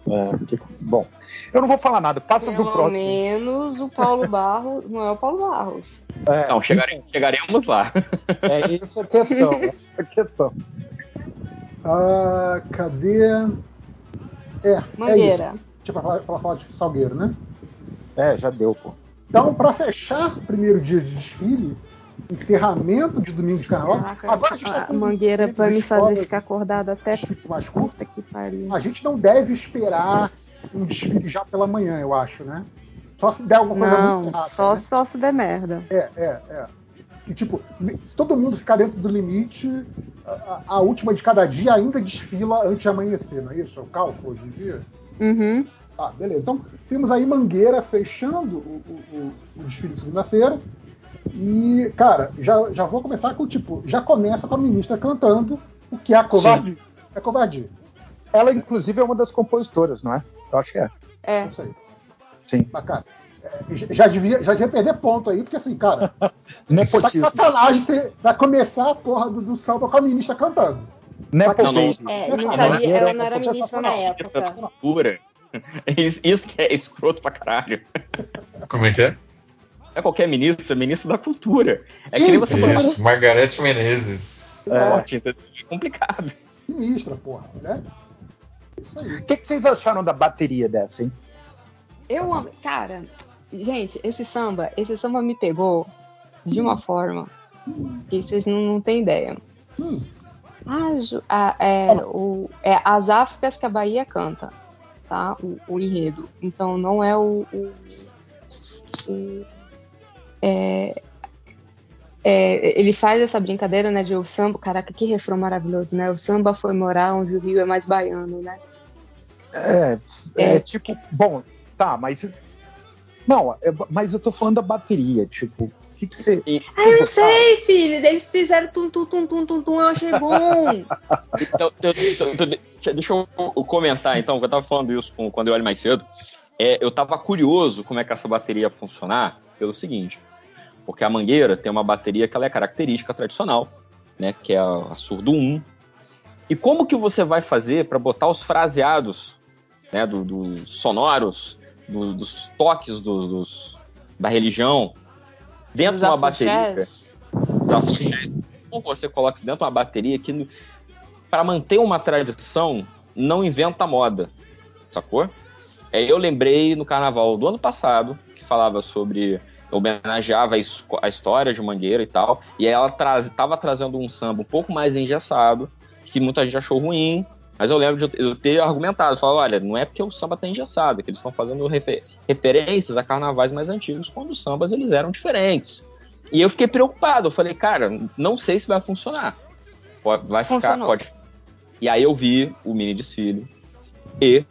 É, que- bom, eu não vou falar nada. Passa pro Pelo próximo. menos o Paulo Barros não é o Paulo Barros. É, Não, chegare- chegaremos lá. É essa a questão. essa a questão. Ah, cadê? É, Mangueira. é isso. Tipo, pra falar, falar de Salgueiro, né? É, já deu, pô. Então, para fechar o primeiro dia de desfile, encerramento de domingo de carnaval, Caraca, agora a gente tá a Mangueira vai me fazer ficar acordada até mais curta. que pariu. A gente não deve esperar um desfile já pela manhã, eu acho, né? Só se der alguma coisa Não, muito rápida. só, né? só se der merda. É, é, é. E tipo, se todo mundo ficar dentro do limite, a, a- última de cada dia ainda desfila antes de amanhecer, não é isso? É o cálculo hoje em dia? Uhum. Tá, beleza. Então, temos aí Mangueira fechando o- o- o desfile de segunda-feira. E, cara, já, já vou começar com, tipo, já começa com a ministra cantando, o que é a covardia. É covardia. Ela, inclusive, é uma das compositoras, não é? Eu acho que é. É. Isso aí. Sim. Mas, cara, é, já devia, já devia perder ponto aí, porque assim, cara, tá Nepotismo. sacanagem você vai começar a porra do, do samba com a ministra cantando. Nepotismo. É, Não, não não, sabia, ela não, era ministra na época. Isso que é escroto pra caralho. Como é que é? É qualquer ministro, é ministro da cultura. É que nem você Isso, Margarete Menezes. entendeu? É complicado. Ministra, porra, né? O que, que vocês acharam da bateria dessa, hein? Eu amo. Cara, gente, esse samba, esse samba me pegou de uma forma que vocês não, não têm ideia. Hum. Ah, ah, é, o, é as Áfricas que a Bahia canta, tá? O, o enredo. Então não é o. o- o- é, é, ele faz essa brincadeira, né, de o samba. Caraca, que refrão maravilhoso, né? O samba foi morar onde o Rio é mais baiano, né? É, é, É. tipo, bom, tá, mas. Não, é- mas eu tô falando da bateria, tipo, o que, que você. Ah, eu não sei, filho. Eles fizeram tum, tum, tum, tum, tum, tum, eu achei bom. Então, eu- eu- eu- deixa- deixa eu comentar, então, que eu tava falando isso com- quando eu olho mais cedo. É, eu tava curioso como é que essa bateria ia funcionar pelo seguinte. Porque a Mangueira tem uma bateria que ela é característica tradicional, né? Que é a, surdo 1. E como que você vai fazer para botar os fraseados, né? do- dos sonoros, do- dos toques do- dos, da religião dentro de uma bateria? Como você coloca isso dentro de uma bateria que, para manter uma tradição, não inventa moda, sacou? Aí eu lembrei no carnaval do ano passado, que falava sobre. Homenageava a, história de Mangueira e tal, e aí ela traz, tava trazendo um samba um pouco mais engessado, que muita gente achou ruim, Mas eu lembro de eu ter argumentado, falar, olha, não é porque o samba tá engessado, é que eles estão fazendo refer referências a carnavais mais antigos, quando os sambas eles eram diferentes. E eu fiquei preocupado, eu falei, cara, não sei se vai funcionar. Vai ficar, Funcionou. pode. E aí eu vi o mini desfile e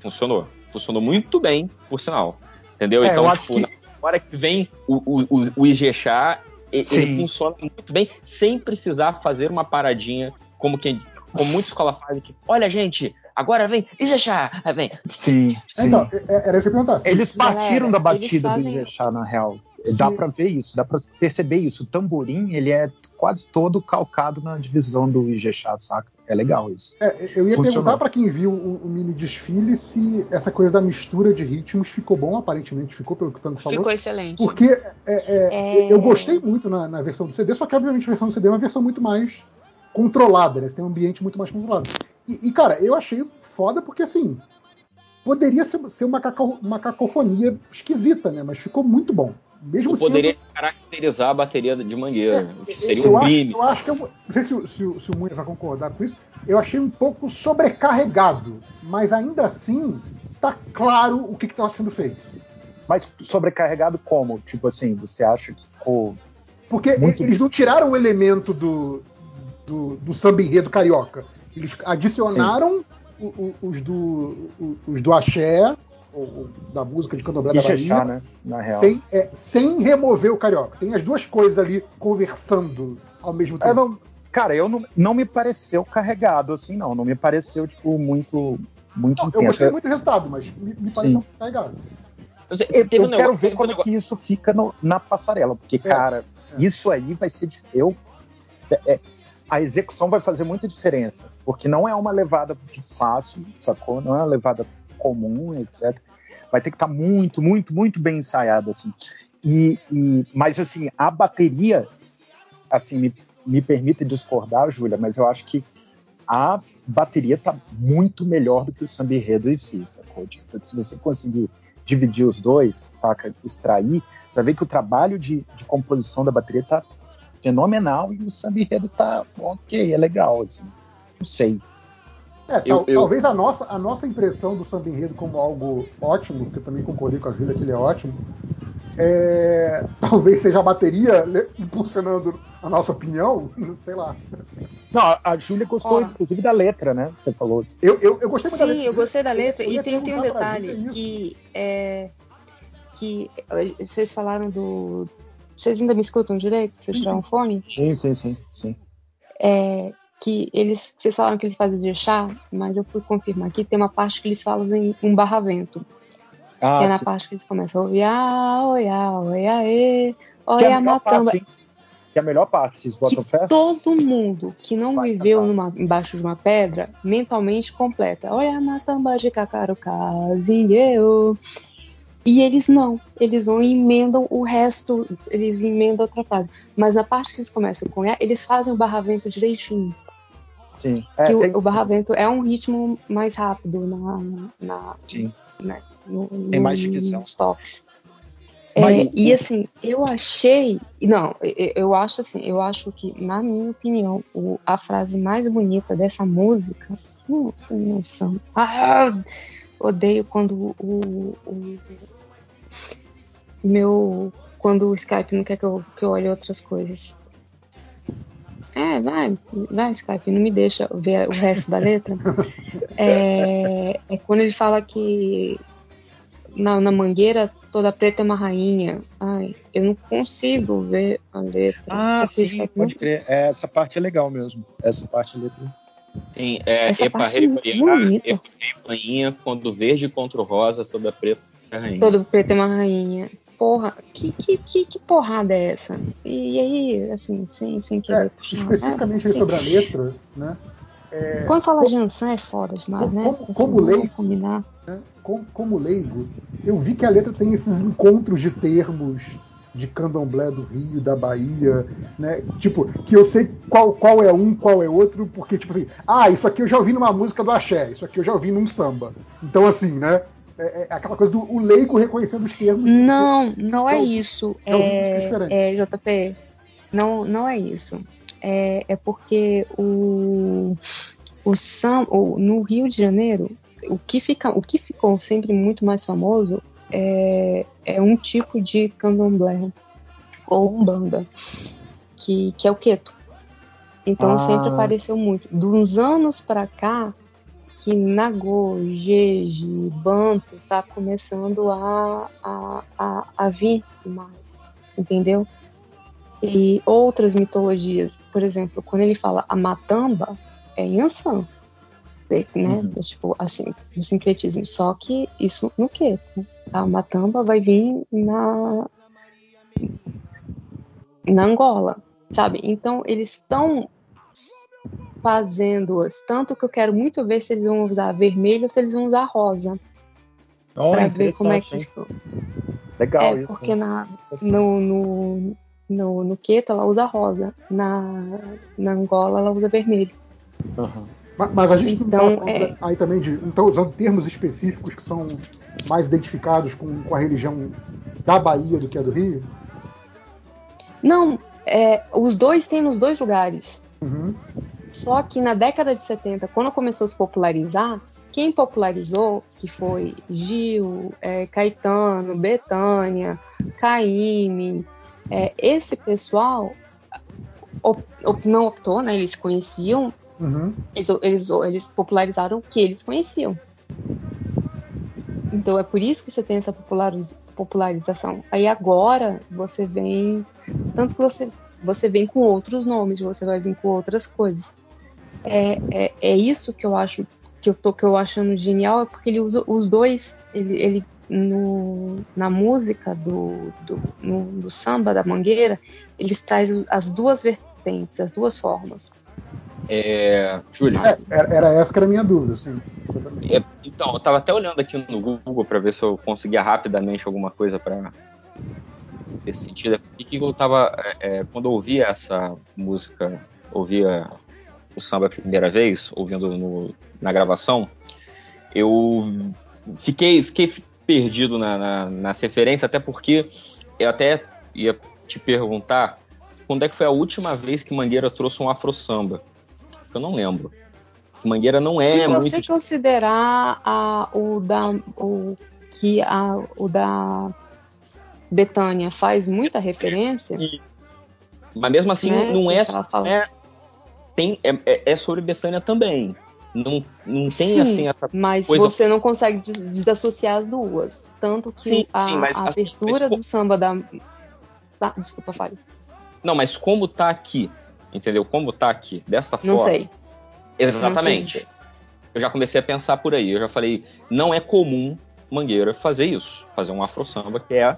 funcionou. Funcionou muito bem, por sinal. Entendeu? É, então, eu acho tipo, que- hora que vem o, o, o, Ijexá, ele Sim. funciona muito bem, sem precisar fazer uma paradinha, como quem como muita escola faz aqui. Olha, gente, agora vem Ijexá, aí vem. Sim, sim. Então, é- é- era isso que eu ia perguntar. Eles partiram da Galera, batida eles do fazem- Ijexá, na real. Dá pra ver isso, dá pra perceber isso. O tamborim, ele é quase todo calcado na divisão do Ijexá, saca? É legal isso. É, eu ia Funcionou. perguntar pra quem viu o, o mini desfile se essa coisa da mistura de ritmos ficou bom, aparentemente ficou, pelo que o Tanto falou. Ficou excelente. Porque é, é, É. eu gostei muito na, na versão do CD, só que obviamente a versão do CD é uma versão muito mais controlada, né? Você tem um ambiente muito mais controlado. E, e, cara, eu achei foda porque assim. Poderia ser, ser uma, caco- uma cacofonia esquisita, né? Mas ficou muito bom. Mesmo Eu poderia sendo. caracterizar a bateria de mangueira. né? Seria eu um acho, crime. eu acho que eu, não sei se, o- se, se o Munha vai concordar com isso. Eu achei um pouco sobrecarregado, mas ainda assim tá claro o que está sendo feito. Mas sobrecarregado como? Tipo assim, você acha que ficou. Porque Muito eles não tiraram o elemento do, do, do samba enredo carioca. Eles adicionaram o- o- os, do, o- os do axé, ou, da música de candomblé da Bahia, né? Na real. sem, é, sem remover o carioca. Tem as duas coisas ali conversando ao mesmo Eu tempo. não- cara, eu não, não me pareceu carregado assim, não. Não me pareceu, tipo, muito, muito Não, eu intenso. gostei muito do resultado, mas me, me pareceu Sim. carregado. Eu, Eu, eu quero negócio- ver como que isso fica no- na passarela, porque, cara, é. isso aí vai ser. Eu, é- a execução vai fazer muita diferença, porque não é uma levada fácil, sacou? Não é uma levada comum, etc. Vai ter que estar muito, muito, muito bem ensaiado, assim. E, e- mas, assim, a bateria, assim, me, me permite discordar, Júlia, mas eu acho que a bateria tá muito melhor do que o samba enredo em si, sacou? Tipo, se você conseguir dividir os dois, saca? Extrair, você vai ver que o trabalho de, de composição da bateria tá fenomenal e o samba enredo tá ok, é legal, assim. Não sei. É, Eu- tal- eu- talvez a nossa, a nossa impressão do samba enredo como algo ótimo, que eu também concordei com a Júlia que ele é ótimo, é, talvez seja a bateria impulsionando a nossa opinião, sei lá. Não, a- Júlia gostou, Ó. inclusive, da letra, né? Você falou. Eu, eu, eu gostei muito da Sim, letra. eu gostei da letra. Eu E tem, tem um detalhe que é. Que vocês falaram do. Vocês ainda me escutam direito? Se eu tirar um fone? Sim, sim, sim, sim. É, que eles. Vocês falaram que eles fazem de chá, mas eu fui confirmar aqui. Tem uma parte que eles falam em um barravento. Ah, que é na sim. parte que eles começam. Oiá, oiá, oiá, ê, Que é a oiá, matamba. parte? Que é a melhor parte, vocês botam fé? Todo mundo que não Vai viveu numa- embaixo de uma pedra, mentalmente completa. Olha a matamba de cacarucazinho. E eles não. Eles vão e emendam o resto. Eles emendam outra frase. Mas na parte que eles começam com E, eles fazem o barravento direitinho. Sim. É, que o- tem- o, barravento é um ritmo mais rápido na, na, Sim. né, no, Tem mais divisão. nos. Mas É, e assim, eu achei. Não, eu, eu acho assim, eu acho que, na minha opinião, o- a frase mais bonita dessa música. Nossa, noção. Ah, odeio quando o, o- meu. Quando o Skype não quer que eu, que eu olhe outras coisas. É, vai, vai, Skype, não me deixa ver o resto da letra. É, é quando ele fala que na, na mangueira toda preta é uma rainha. Ai, eu não consigo ver a letra. Ah, sim, Skype pode não- crer. É, essa parte é legal mesmo. Essa parte é legal. Sim, é Essa Epa parte é Rainha, quando verde contra o rosa, toda preta é rainha. Todo preto é uma rainha. Porra, que, que, que, que porrada é essa? E aí, assim, sem, sem querer É, puxar. especificamente é, aí sim. sobre a letra, né? É, Quando fala Jansan é foda demais, né? como- Assim, como vamos lei- combinar. né, com- como leigo, eu vi que a letra tem esses encontros de termos de candomblé do Rio, da Bahia, né? Tipo, que eu sei qual, qual é um, qual é outro, porque, tipo assim, ah, isso aqui eu já ouvi numa música do Axé, isso aqui eu já ouvi num samba. Então, assim, né? É, é aquela coisa do o leigo reconhecendo os termos. Não, não é Eu- isso. É, é, JP, não, não é isso. É, é porque o, o sam, o, no Rio de Janeiro, o que, fica, o que ficou sempre muito mais famoso é, é um tipo de candomblé ou umbanda, que, que é o queto. Então Ah. sempre apareceu muito. Uns anos pra cá, que Nagô, Jeje, Banto tá começando a, a, a, a vir mais, entendeu? E outras mitologias, por exemplo, quando ele fala a matamba, é Yansan, né? É, tipo, assim, o sincretismo. Só que isso no queto. A matamba vai vir na, na Angola, sabe? Então eles estão fazendo, tanto que eu quero muito ver se eles vão usar vermelho ou se eles vão usar rosa. Oh, pra ver como é que hein? isso. Legal é, isso. porque na, Assim. no, no, no, no Queto ela usa rosa, na, na Angola ela usa vermelho. Ma- Mas a gente Então, não tá é- aí também de. Então, usando termos específicos que são mais identificados com, com a religião da Bahia do que a do Rio? Não, é, os dois tem nos dois lugares. Uhum. Só que na década de 70, quando começou a se popularizar, quem popularizou, que foi Gil, é, Caetano, Betânia, Caíme, é, esse pessoal op- op- não optou, né? Eles conheciam, Uhum. eles, eles, eles popularizaram o que eles conheciam. Então é por isso que você tem essa populariz- popularização. Aí agora você vem. Tanto que você, você vem com outros nomes, você vai vir com outras coisas. É, é, é isso que eu acho que eu tô que eu achando genial, é porque ele usa os dois, ele, ele no, na música do, do, no- do samba da mangueira, eles traz as duas vertentes, as duas formas. É, Júlio, É, era, essa que era a minha dúvida, assim. é, então, eu tava até olhando aqui no Google para ver se eu conseguia rapidamente alguma coisa para esse sentido. E que eu tava, é, é, quando eu ouvia essa música, ouvia o samba a primeira vez, ouvindo no- na gravação, eu fiquei, fiquei perdido na, na, nas referências, até porque eu até ia te perguntar quando é que foi a última vez que Mangueira trouxe um afro samba. Eu não lembro. Mangueira não é Se você muito. considerar a, o da o que a, o da Betânia faz muita referência, Mas mesmo assim, né, não é, é, tem, é, é- é sobre Betânia também. Não, não tem Sim, assim essa mas coisa. você não consegue des- desassociar as duas. Tanto que Sim, a, sim, mas a assim, abertura mas do samba da. Ah, desculpa, fale. Não, mas como tá aqui? Entendeu? Como tá aqui? Desta Não forma. sei. Exatamente. Eu já comecei a pensar por aí. Eu já falei, não é comum Mangueira fazer isso. Fazer um afro samba que é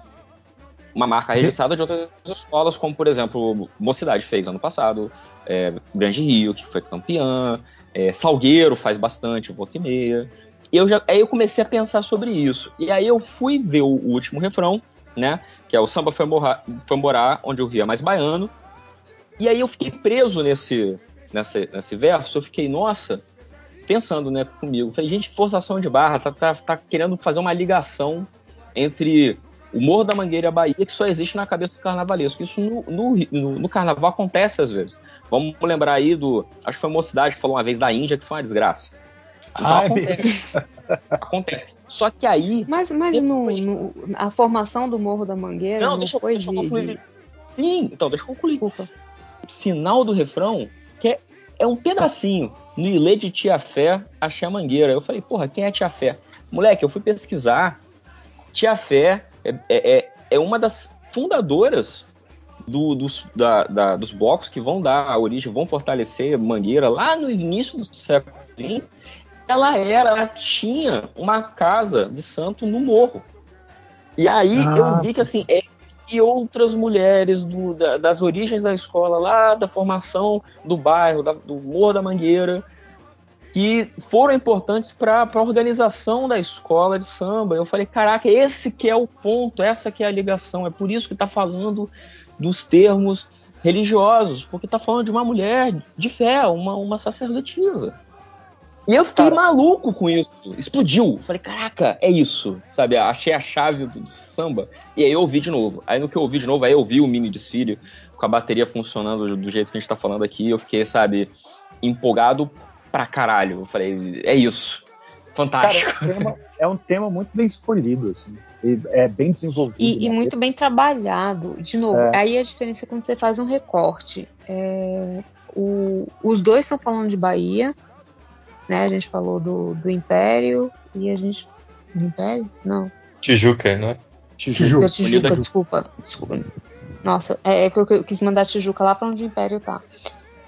uma marca registrada de outras escolas, como por exemplo, Mocidade fez ano passado, é, Grande Rio, que foi campeã, é, Salgueiro faz bastante, volta e meia. E eu já, aí eu comecei a pensar sobre isso. E aí eu fui ver o último refrão, né? Que é o Samba foi, morar onde eu via mais baiano. E aí eu fiquei preso nesse, nesse verso, eu fiquei, nossa, pensando né, comigo. Falei, gente, forçação de barra, tá, tá, tá querendo fazer uma ligação entre o Morro da Mangueira e a Bahia que só existe na cabeça do carnavalesco. Isso no, no, no, no carnaval acontece às vezes. Vamos lembrar aí do. Acho que foi uma cidade que falou uma vez da Índia que foi uma desgraça. Então, Ah, é acontece. acontece. Só que aí. Mas, mas no, no- a formação do Morro da Mangueira Não, não, deixa eu- foi deixa eu de, concluir. de- Sim, então, deixa eu concluir. Desculpa. Final do refrão, que é, é um pedacinho. No Ilê de Tia Fé, achei a mangueira. Eu falei, porra, quem é Tia Fé? Moleque, eu fui pesquisar. Tia Fé é, é, é- é uma das fundadoras do- dos, da- da- dos blocos que vão dar a origem, vão fortalecer Mangueira lá no início do século XX. Ela era, ela tinha uma casa de santo no morro. E aí Ah. eu vi que assim, é, e outras mulheres do- da- das origens da escola, lá da formação do bairro, da- do Morro da Mangueira, que foram importantes para a organização da escola de samba. Eu falei, caraca, esse que é o ponto, essa que é a ligação. É por isso que está falando dos termos religiosos, porque está falando de uma mulher de fé, uma, uma sacerdotisa. E eu fiquei maluco com isso. Explodiu. Falei, caraca, é isso. Sabe? Achei a chave do, samba. E aí eu ouvi de novo. Aí no que eu ouvi de novo, aí eu vi o mini desfile com a bateria funcionando do, jeito que a gente tá falando aqui. Eu fiquei, sabe, empolgado pra caralho. Eu falei, é isso. Fantástico. Cara, é, um tema, é um tema muito bem escolhido, assim. E é bem desenvolvido. E, e né? muito bem trabalhado. De novo, É. aí a diferença é quando você faz um recorte. É, o- os dois estão falando de Bahia, né? A gente falou do, do Império e a gente. Do Império? Não. Tijuca, não é? Tijuca. Da Tijuca, desculpa. desculpa. Nossa, é, é porque eu quis mandar Tijuca lá pra onde o Império tá.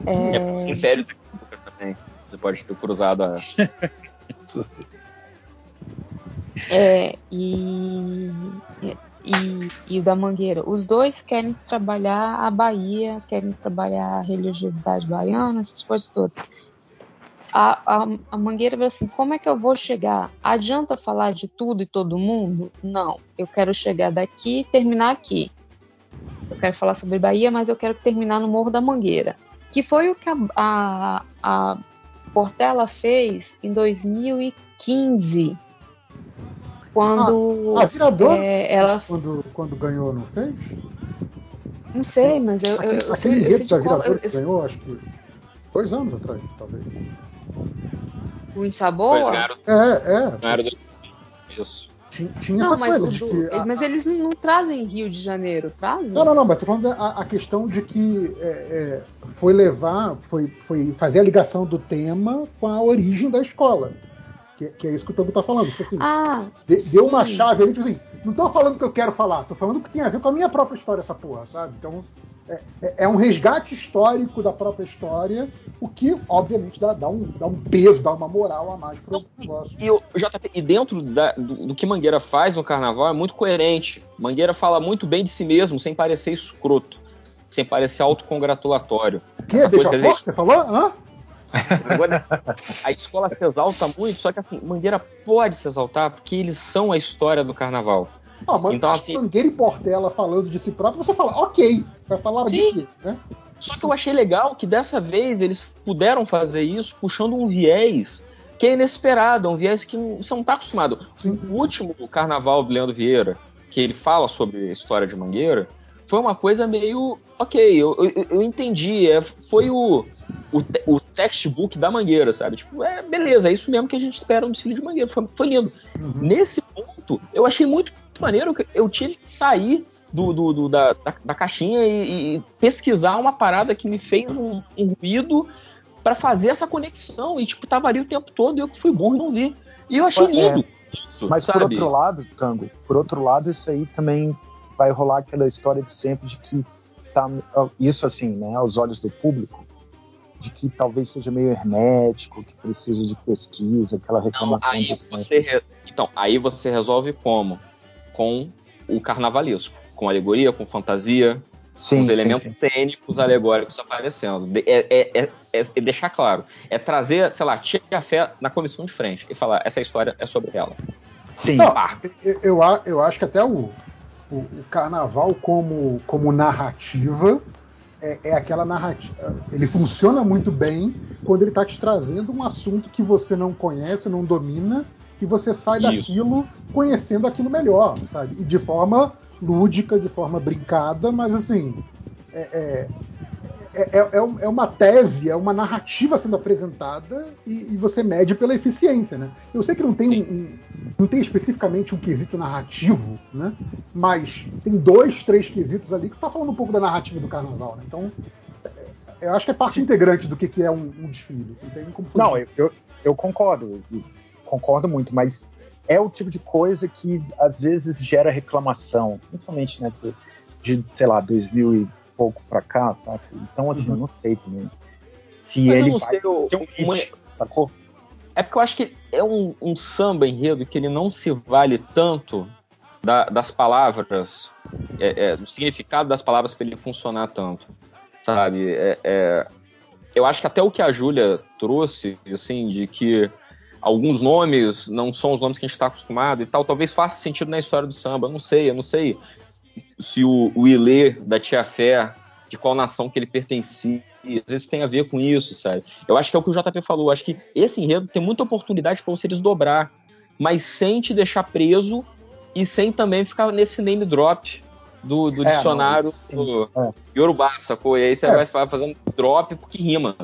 É, É Império da Tijuca também. Você pode ter cruzado a. É, e, e, e o da Mangueira. Os dois querem trabalhar a Bahia, querem trabalhar a religiosidade baiana, essas coisas todas. A, a, a Mangueira falou assim: como é que eu vou chegar? Adianta falar de tudo e todo mundo? Não. Eu quero chegar daqui e terminar aqui. Eu quero falar sobre Bahia, mas eu quero terminar no Morro da Mangueira. Que foi o que a, a, a Portela fez em 2015. Quando A Virador, é, ela. quando, quando ganhou, não fez? Não sei, mas eu, eu, eu, Aquele eu eu- que eu- ganhou, acho que dois anos atrás, talvez. O Insaboa? ganharam, É, é. ganharam do... Isso. Tinha, tinha Não, essa mas, do- que. a- mas eles não, não trazem Rio de Janeiro, trazem? Não, não, não, mas tô falando a, a questão de que é, é, foi levar, foi, foi fazer a ligação do tema com a origem da escola. Que, que é isso que o Tango tá falando. Tipo assim, Ah, de- deu uma chave ali, tipo assim, não tô falando o que eu quero falar, tô falando o que tem a ver com a minha própria história, essa porra, sabe? Então, é, é- é um resgate histórico da própria história, o que, obviamente, dá, dá um, dá um peso, dá uma moral a mais pro negócio. E o JP, e dentro da- do, do que Mangueira faz no carnaval é muito coerente. Mangueira fala muito bem de si mesmo, sem parecer escroto, sem parecer autocongratulatório. O quê? Essa Deixa coisa forte, você falou? Hã? Agora, a escola se exalta muito, só que assim, Mangueira pode se exaltar porque eles são a história do carnaval. Ah, mas Então, assim- Mangueira e Portela falando de si próprio, você fala, ok, vai falar de Sim. quê? Né? Só que eu achei legal que dessa vez eles puderam fazer isso puxando um viés que é inesperado, um viés que você não está acostumado. O último carnaval do Leandro Vieira, que ele fala sobre a história de Mangueira, foi uma coisa meio. Ok, eu, eu, eu entendi. É, foi o, o, te- o textbook da Mangueira, sabe? Tipo, é beleza, é isso mesmo que a gente espera no desfile de Mangueira. Foi, foi lindo. Nesse ponto, eu achei muito maneiro que eu tive que sair do, do- do- da, da, da caixinha e, e pesquisar uma parada que me fez um, um ruído pra fazer essa conexão. E, tipo, tava ali o tempo todo e eu que fui burro e não vi. E eu achei É, lindo. isso, Mas sabe? por outro lado, Tango, por outro lado, isso aí também vai rolar aquela história de sempre de que tá isso assim, né, aos olhos do público, de que talvez seja meio hermético, que precisa de pesquisa, aquela reclamação aí de sempre. você re- Então, aí você resolve como? Com o carnavalesco. Com alegoria, com fantasia, Sim, com os elementos sim. cênicos alegóricos aparecendo. É, é- é- é- é deixar claro. É trazer, sei lá, tia a fé na comissão de frente e falar, essa história é sobre ela. Sim. Não, eu, eu, a- eu acho que até o, o, o carnaval como, como narrativa é, é aquela narrativa. Ele funciona muito bem quando ele está te trazendo um assunto que você não conhece, não domina, e você sai Isso. daquilo conhecendo aquilo melhor, sabe? E de forma lúdica, de forma brincada, mas assim. É, é, é, é- é um- é uma tese, é uma narrativa sendo apresentada e, e você mede pela eficiência, né? Eu sei que não tem um, um- não tem especificamente um quesito narrativo, né? Mas tem dois, três quesitos ali que está falando um pouco da narrativa do carnaval, né? Então, é, eu acho que é parte integrante do que, que é um, um desfile. Não. Não, eu, eu, eu concordo, concordo muito, mas é o tipo de coisa que às vezes gera reclamação, principalmente nessa de, sei lá, 2000 e pouco pra cá, sabe? Então, assim, Uhum. eu não sei também se Mas ele vai sei, eu- ser um hit, uma- sacou? É porque eu acho que é um, um samba enredo que ele não se vale tanto da- das palavras, é, é, do significado das palavras para ele funcionar tanto, sabe? É, é, eu acho que até o que a Júlia trouxe, assim, de que alguns nomes não são os nomes que a gente está acostumado e tal, talvez faça sentido na história do samba. Eu não sei, eu não sei se o, o Ilê da Tia Fé, de qual nação que ele pertencia, às vezes tem a ver com isso, sabe? Eu acho que é o que o JP falou, eu acho que esse enredo tem muita oportunidade para você desdobrar, mas sem te deixar preso e sem também ficar nesse name drop do, do É, dicionário não, isso do É. Yorubá, sacou? E aí você É. vai fa- fazendo drop porque rima.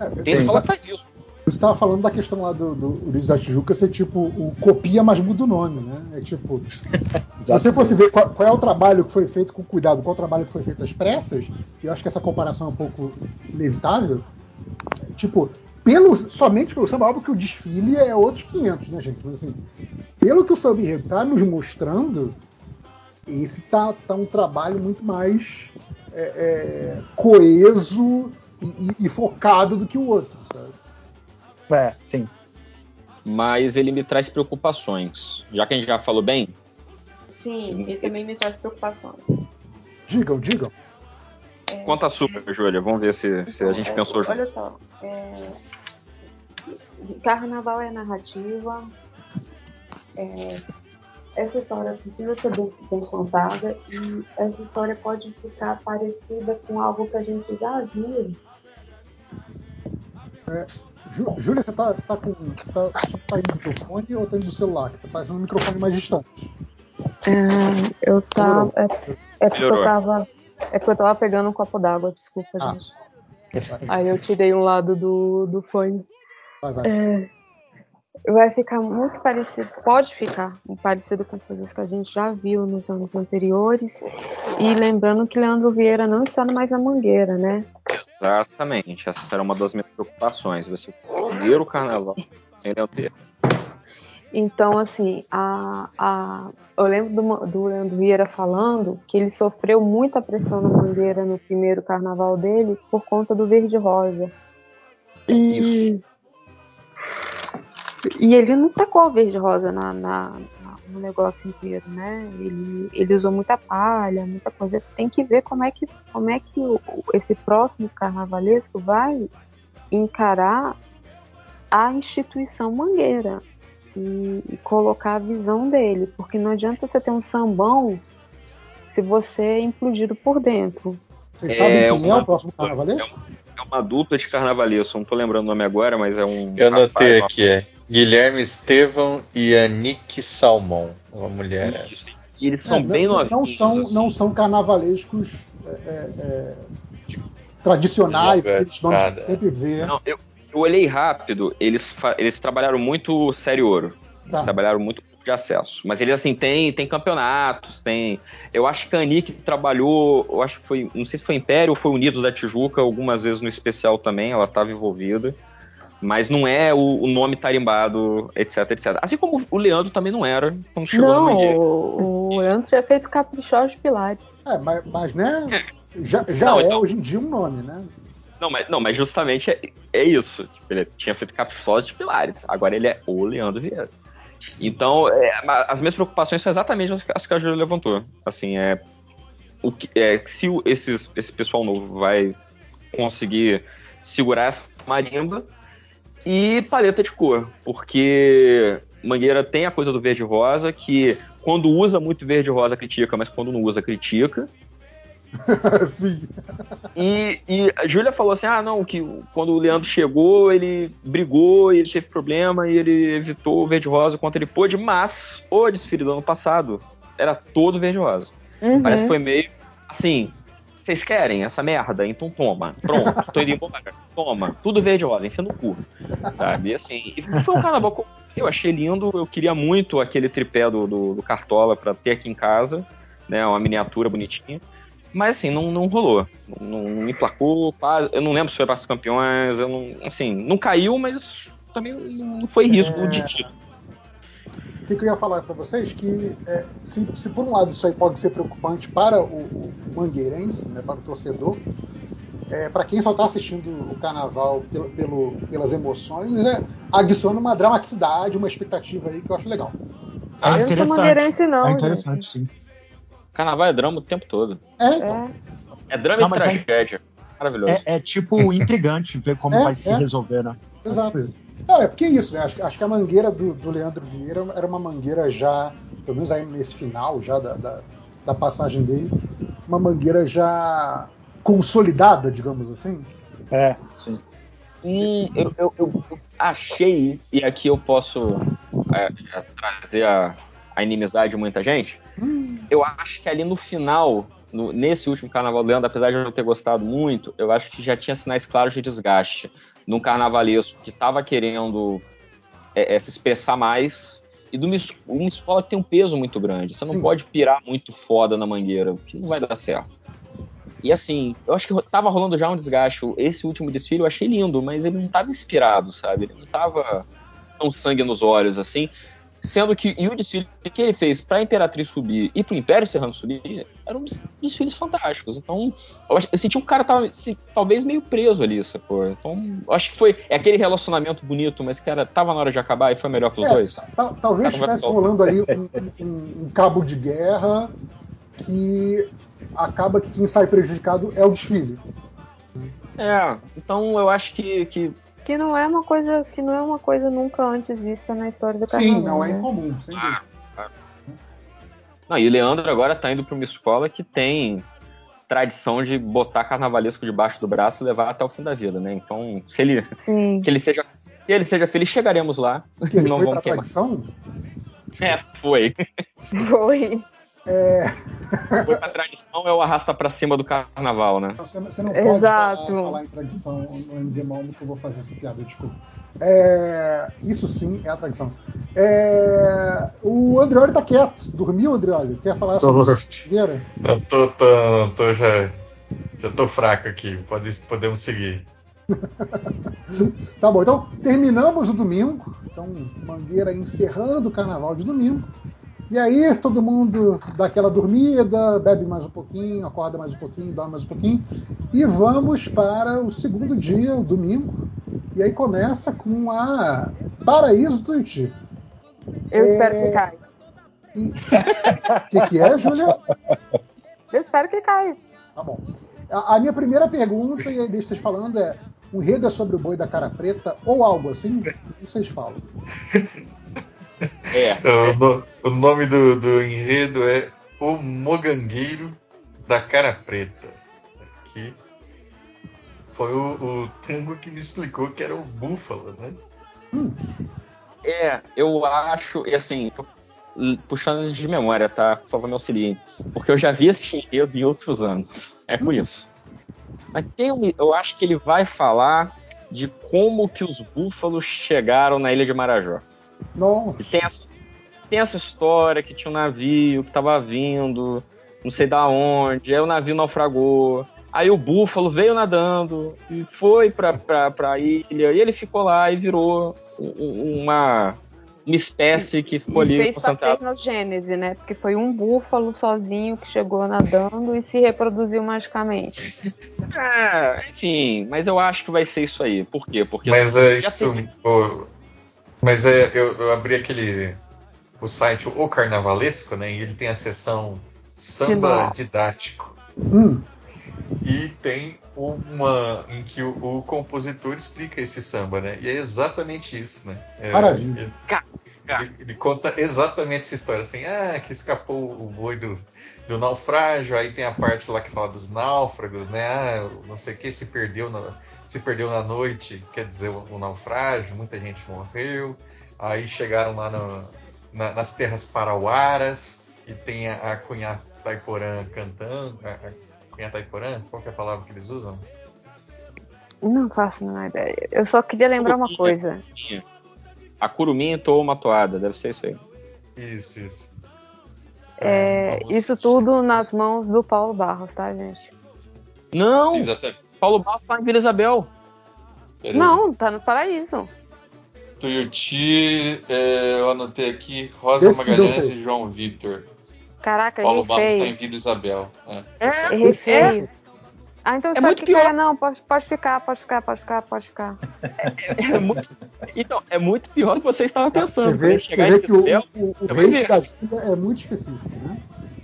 É, Tem escola que faz isso. Você estava falando da questão lá do, do da Tijuca ser tipo o copia, mas muda o nome, né? É tipo. se você fosse ver qual, qual, é o trabalho que foi feito com cuidado, qual é o trabalho que foi feito às pressas, eu acho que essa comparação é um pouco inevitável. Tipo, pelo, somente pelo samba, óbvio que o desfile é outros 500, né, gente? Mas assim, pelo que o samba enredo está nos mostrando, esse tá, tá um trabalho muito mais é, é, coeso e, e, focado do que o outro, sabe? É, sim. Mas ele me traz preocupações. Já que a gente já falou bem. Sim, ele também me traz preocupações. Digam, digam. É, Conta a sua, é... Júlia. Vamos ver se, se a gente é, pensou junto. Olha só. É... Carnaval é narrativa. É... Essa história precisa ser bem, bem contada e essa história pode ficar parecida com algo que a gente já viu. É, Júlia, você tá, você tá com. Tá, só tá indo do fone ou tá indo do celular? Que tá fazendo um microfone mais distante. É, eu tava. É, é porque eu tava. É porque eu tava pegando um copo d'água, desculpa, ah. gente. Aí eu tirei um lado do, do fone. Vai, vai. É, vai ficar muito parecido, pode ficar parecido com coisas que a gente já viu nos anos anteriores. E lembrando que Leandro Vieira não está mais na mangueira, né? Exatamente. Essa era uma das minhas preocupações. Vai ser o primeiro carnaval sem Leandro Vieira. Então, assim, a, a, eu lembro do, do Leandro Vieira falando que ele sofreu muita pressão na Mangueira no primeiro carnaval dele por conta do verde rosa. E, Isso. E ele não tacou o verde rosa na, na, na, no negócio inteiro, né? Ele, ele usou muita palha, muita coisa. Tem que ver como é que, como é que o, esse próximo carnavalesco vai encarar a instituição Mangueira e, e, colocar a visão dele, porque não adianta você ter um sambão se você é implodido por dentro. Vocês é sabem quem uma, é o próximo carnavalesco? É uma dupla de carnavalesco, não tô lembrando o nome agora, mas é um. Eu anotei aqui, é Guilherme Estevão e Anique Salmão, uma mulher essa. E eles são é, bem novinhos. Não são, assim. não são carnavalescos é, é, é tradicionais, que eles vão sempre ver. Não, eu, eu olhei rápido, eles, eles trabalharam muito sério ouro. Tá. Eles trabalharam muito de acesso. Mas eles, assim, tem, tem campeonatos, tem. Eu acho que a Anique trabalhou, eu acho que foi, não sei se foi Império ou foi Unidos da Tijuca, algumas vezes no especial também, ela estava envolvida. Mas não é o, o, nome tarimbado, etc, etc. Assim como o Leandro também não era quando chegou não, o, o Leandro tinha feito Caprichosos Pilares. É, mas, mas né, já, já não, é então... hoje em dia um nome, né? Não, mas, não, mas justamente é, é isso. Tipo, ele tinha feito Caprichosos de Pilares. Agora ele é o Leandro Vieira. Então, é, as minhas preocupações são exatamente as, que a Júlia levantou. Assim, é, o que, é se esses, esse pessoal novo vai conseguir segurar essa marimba e paleta de cor, porque Mangueira tem a coisa do verde rosa que quando usa muito verde rosa critica, mas quando não usa critica. Sim. E, e a Júlia falou assim: ah, não, que quando o Leandro chegou, ele brigou e ele teve problema e ele evitou o verde-rosa quanto ele pôde, mas o desfile do ano passado era todo verde-rosa. Uhum. Parece que foi meio assim. Vocês querem essa merda? Então toma. Pronto, tô indo embora. Toma. Tudo verde-rosa, enfia no cu. Sabe? E assim, e foi um carnaval que eu achei lindo. Eu queria muito aquele tripé do, do, do Cartola para ter aqui em casa, né? Uma miniatura bonitinha. Mas assim, não, não rolou. Não, não me placou. Eu não lembro se foi para os campeões. Eu não, assim, não caiu, mas também não foi risco é... de título. O que eu ia falar para vocês? Que é, se, se, por um lado isso aí pode ser preocupante para o, o mangueirense, né, para o torcedor, é, para quem só está assistindo o carnaval pelo, pelo, pelas emoções, é, adiciona uma dramaticidade, uma expectativa aí que eu acho legal. Ah, interessante. Não, é interessante, sim. Carnaval é drama o tempo todo. É, então. é. é drama Não, e é tragédia. É, Maravilhoso. É, é, tipo intrigante ver como é, vai se resolver, né? Exato. Não, é porque é isso, né? Acho, acho que a mangueira do, do, Leandro Vieira era uma mangueira já, pelo menos aí nesse final já da, da, da passagem dele, uma mangueira já consolidada, digamos assim. É, sim. Hum, eu, eu, eu, achei, e aqui eu posso é, trazer a, a inimizade de muita gente, hum. eu acho que ali no final, no, nesse último Carnaval do Leandro, apesar de eu não ter gostado muito, eu acho que já tinha sinais claros de desgaste. num carnavalesco que tava querendo é, é, se expressar mais. E de uma, uma escola que tem um peso muito grande. Você não Sim. pode pirar muito foda na mangueira, que não vai dar certo. E assim, eu acho que tava rolando já um desgaste. Esse último desfile eu achei lindo, mas ele não tava inspirado, sabe? Ele não tava tão sangue nos olhos assim. Sendo que e o desfile que ele fez pra Imperatriz subir e pro Império Serrano subir eram des- desfiles fantásticos. Então, eu, eu senti um cara tava, se- talvez meio preso ali, sacou? Então, eu acho que foi é aquele relacionamento bonito, mas que era, tava na hora de acabar e foi melhor pros É, dois. ta- talvez estivesse rolando ali um, um- um cabo de guerra que acaba que quem sai prejudicado é o desfile. É, então eu acho que, que Que não é uma coisa, que não é uma coisa nunca antes vista na história do carnaval. Sim, não é né? incomum, sem dúvida. Não, e o Leandro agora tá indo pra uma escola que tem tradição de botar carnavalesco debaixo do braço e levar até o fim da vida, né? Então, se ele, Sim. que ele seja, que ele seja feliz, chegaremos lá. Que ele Não foi vamos pra queimar. tradição? É, foi. Foi. É, Foi pra tradição, é o arrasta pra cima do carnaval, né? você, você não pode Exato. Falar, falar em tradição no MD Momo que eu vou fazer essa piada, desculpa. É, isso sim é a tradição. É, o Andreoli tá quieto. Dormiu, Andreoli? Quer falar Tô. sobre? Não, tô, tô, tô já, já tô fraco aqui. Pode, podemos seguir. Tá bom, então terminamos o domingo. Então, Mangueira encerrando o carnaval de domingo. E aí, todo mundo dá aquela dormida, bebe mais um pouquinho, acorda mais um pouquinho, dorme mais um pouquinho. E vamos para o segundo dia, o domingo. E aí começa com a Paraíso do Tuiuti. Eu É, espero que caia. O que, que é, Júlia? Eu espero que caia. Tá bom. A, a minha primeira pergunta, e aí deixa vocês falando, é: o enredo é sobre o boi da cara preta ou algo assim? O que vocês falam? É. O, no- o nome do, do enredo é O Mogangueiro da Cara Preta. Que foi o, o tango que me explicou que era o búfalo, né? É, eu acho, e assim, puxando de memória, tá? Por favor, me auxiliem. Porque eu já vi esse enredo em outros anos. É com isso. Mas tem um, eu acho que ele vai falar de como que os búfalos chegaram na ilha de Marajó. Não. E tem essa, tem essa história que tinha um navio que tava vindo, não sei da onde, aí o navio naufragou. Aí o búfalo veio nadando e foi pra, pra, pra ilha, e ele ficou lá e virou um- um- uma, uma espécie que ficou E ali fez concentrada. partenogênese, né? Porque foi um búfalo sozinho que chegou nadando e se reproduziu magicamente. É, enfim, mas eu acho que vai ser isso aí. Por quê? Porque Mas é isso. Mas é, eu, eu abri aquele. O site O Carnavalesco, né? E ele tem a seção Samba. Didático. Hum, E tem uma em que o, o compositor explica esse samba, né? E é exatamente isso, né? É, Maravilha. Ele, ele- ele conta exatamente essa história, assim, ah, que escapou o boi do, do naufrágio, aí tem a parte lá que fala dos náufragos, né? Ah, não sei o que, se perdeu na, se perdeu na noite, quer dizer, o, o naufrágio, muita gente morreu. Aí chegaram lá no- na- nas terras parauaras e tem a, a Cunhá Taiporã cantando. A, a Cunhá Taiporã? Qual que é a palavra que eles usam? Não faço a menor ideia. Eu só queria lembrar uma coisa. A curumim entoou uma toada, deve ser isso aí. Isso, isso. É, vamos- isso tudo nas mãos do Paulo Barros, tá, gente? Não! Exatamente. Paulo Barros tá em Vila Isabel. Peraí. Não, tá no paraíso. Tuiuti, é, eu anotei aqui, Rosa Esse Magalhães e João Vitor. Caraca, Paulo Barros está em. Vila Isabel. É. É, é. Ah, então É muito que pior. caia. Não, pode, pode ficar, pode ficar, pode ficar, pode ficar. é muito, então, é muito pior do que você estava pensando. você vê, você chegar vê que o, o, o rate da Júlia é muito específico, né?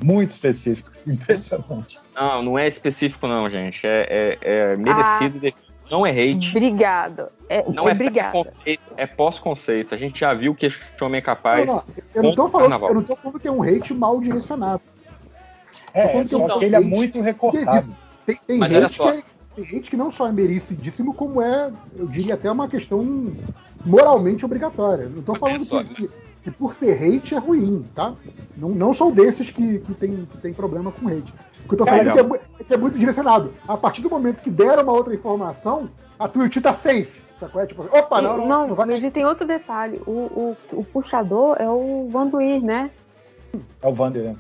Muito específico. Impressionante. Não, não é específico não, gente. É, é- é merecido. e devido. Não é hate. Obrigado. É, Não é obrigada. pré-conceito, é pós-conceito. A gente já viu que esse homem é capaz. Não, não, eu não tô o falando, eu não tô falando que é um hate mal direcionado. É, falando que é um só que ele é muito recortado. Tem, tem Mas olha hate só. que é, tem hate que não só é merecidíssimo, como é, eu diria até uma questão moralmente obrigatória. Não tô falando só, que, que, que por ser hate é ruim, tá? Não, não sou desses que, que, tem, que tem problema com hate. O que eu tô falando é que é, mu- é que é muito direcionado. A partir do momento que deram uma outra informação, a Twitch tá safe. É? Tipo, opa, não, não, não, não vai mas e tem outro detalhe. O, o, o puxador é o Vanduir, né? É o Vander, né?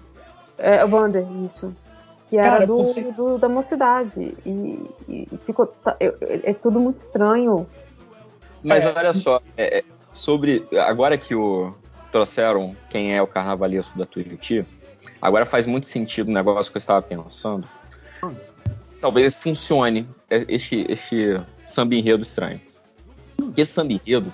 É o Vander, isso. Que era Cara, do, você- do- da mocidade. E, e ficou. tá- é, é tudo muito estranho. Mas olha só, é, é, sobre. Agora que o trouxeram quem é o carnavalesco da Tuiuti, agora faz muito sentido o negócio que eu estava pensando. Talvez funcione é, este, este samba enredo estranho. Esse samba enredo,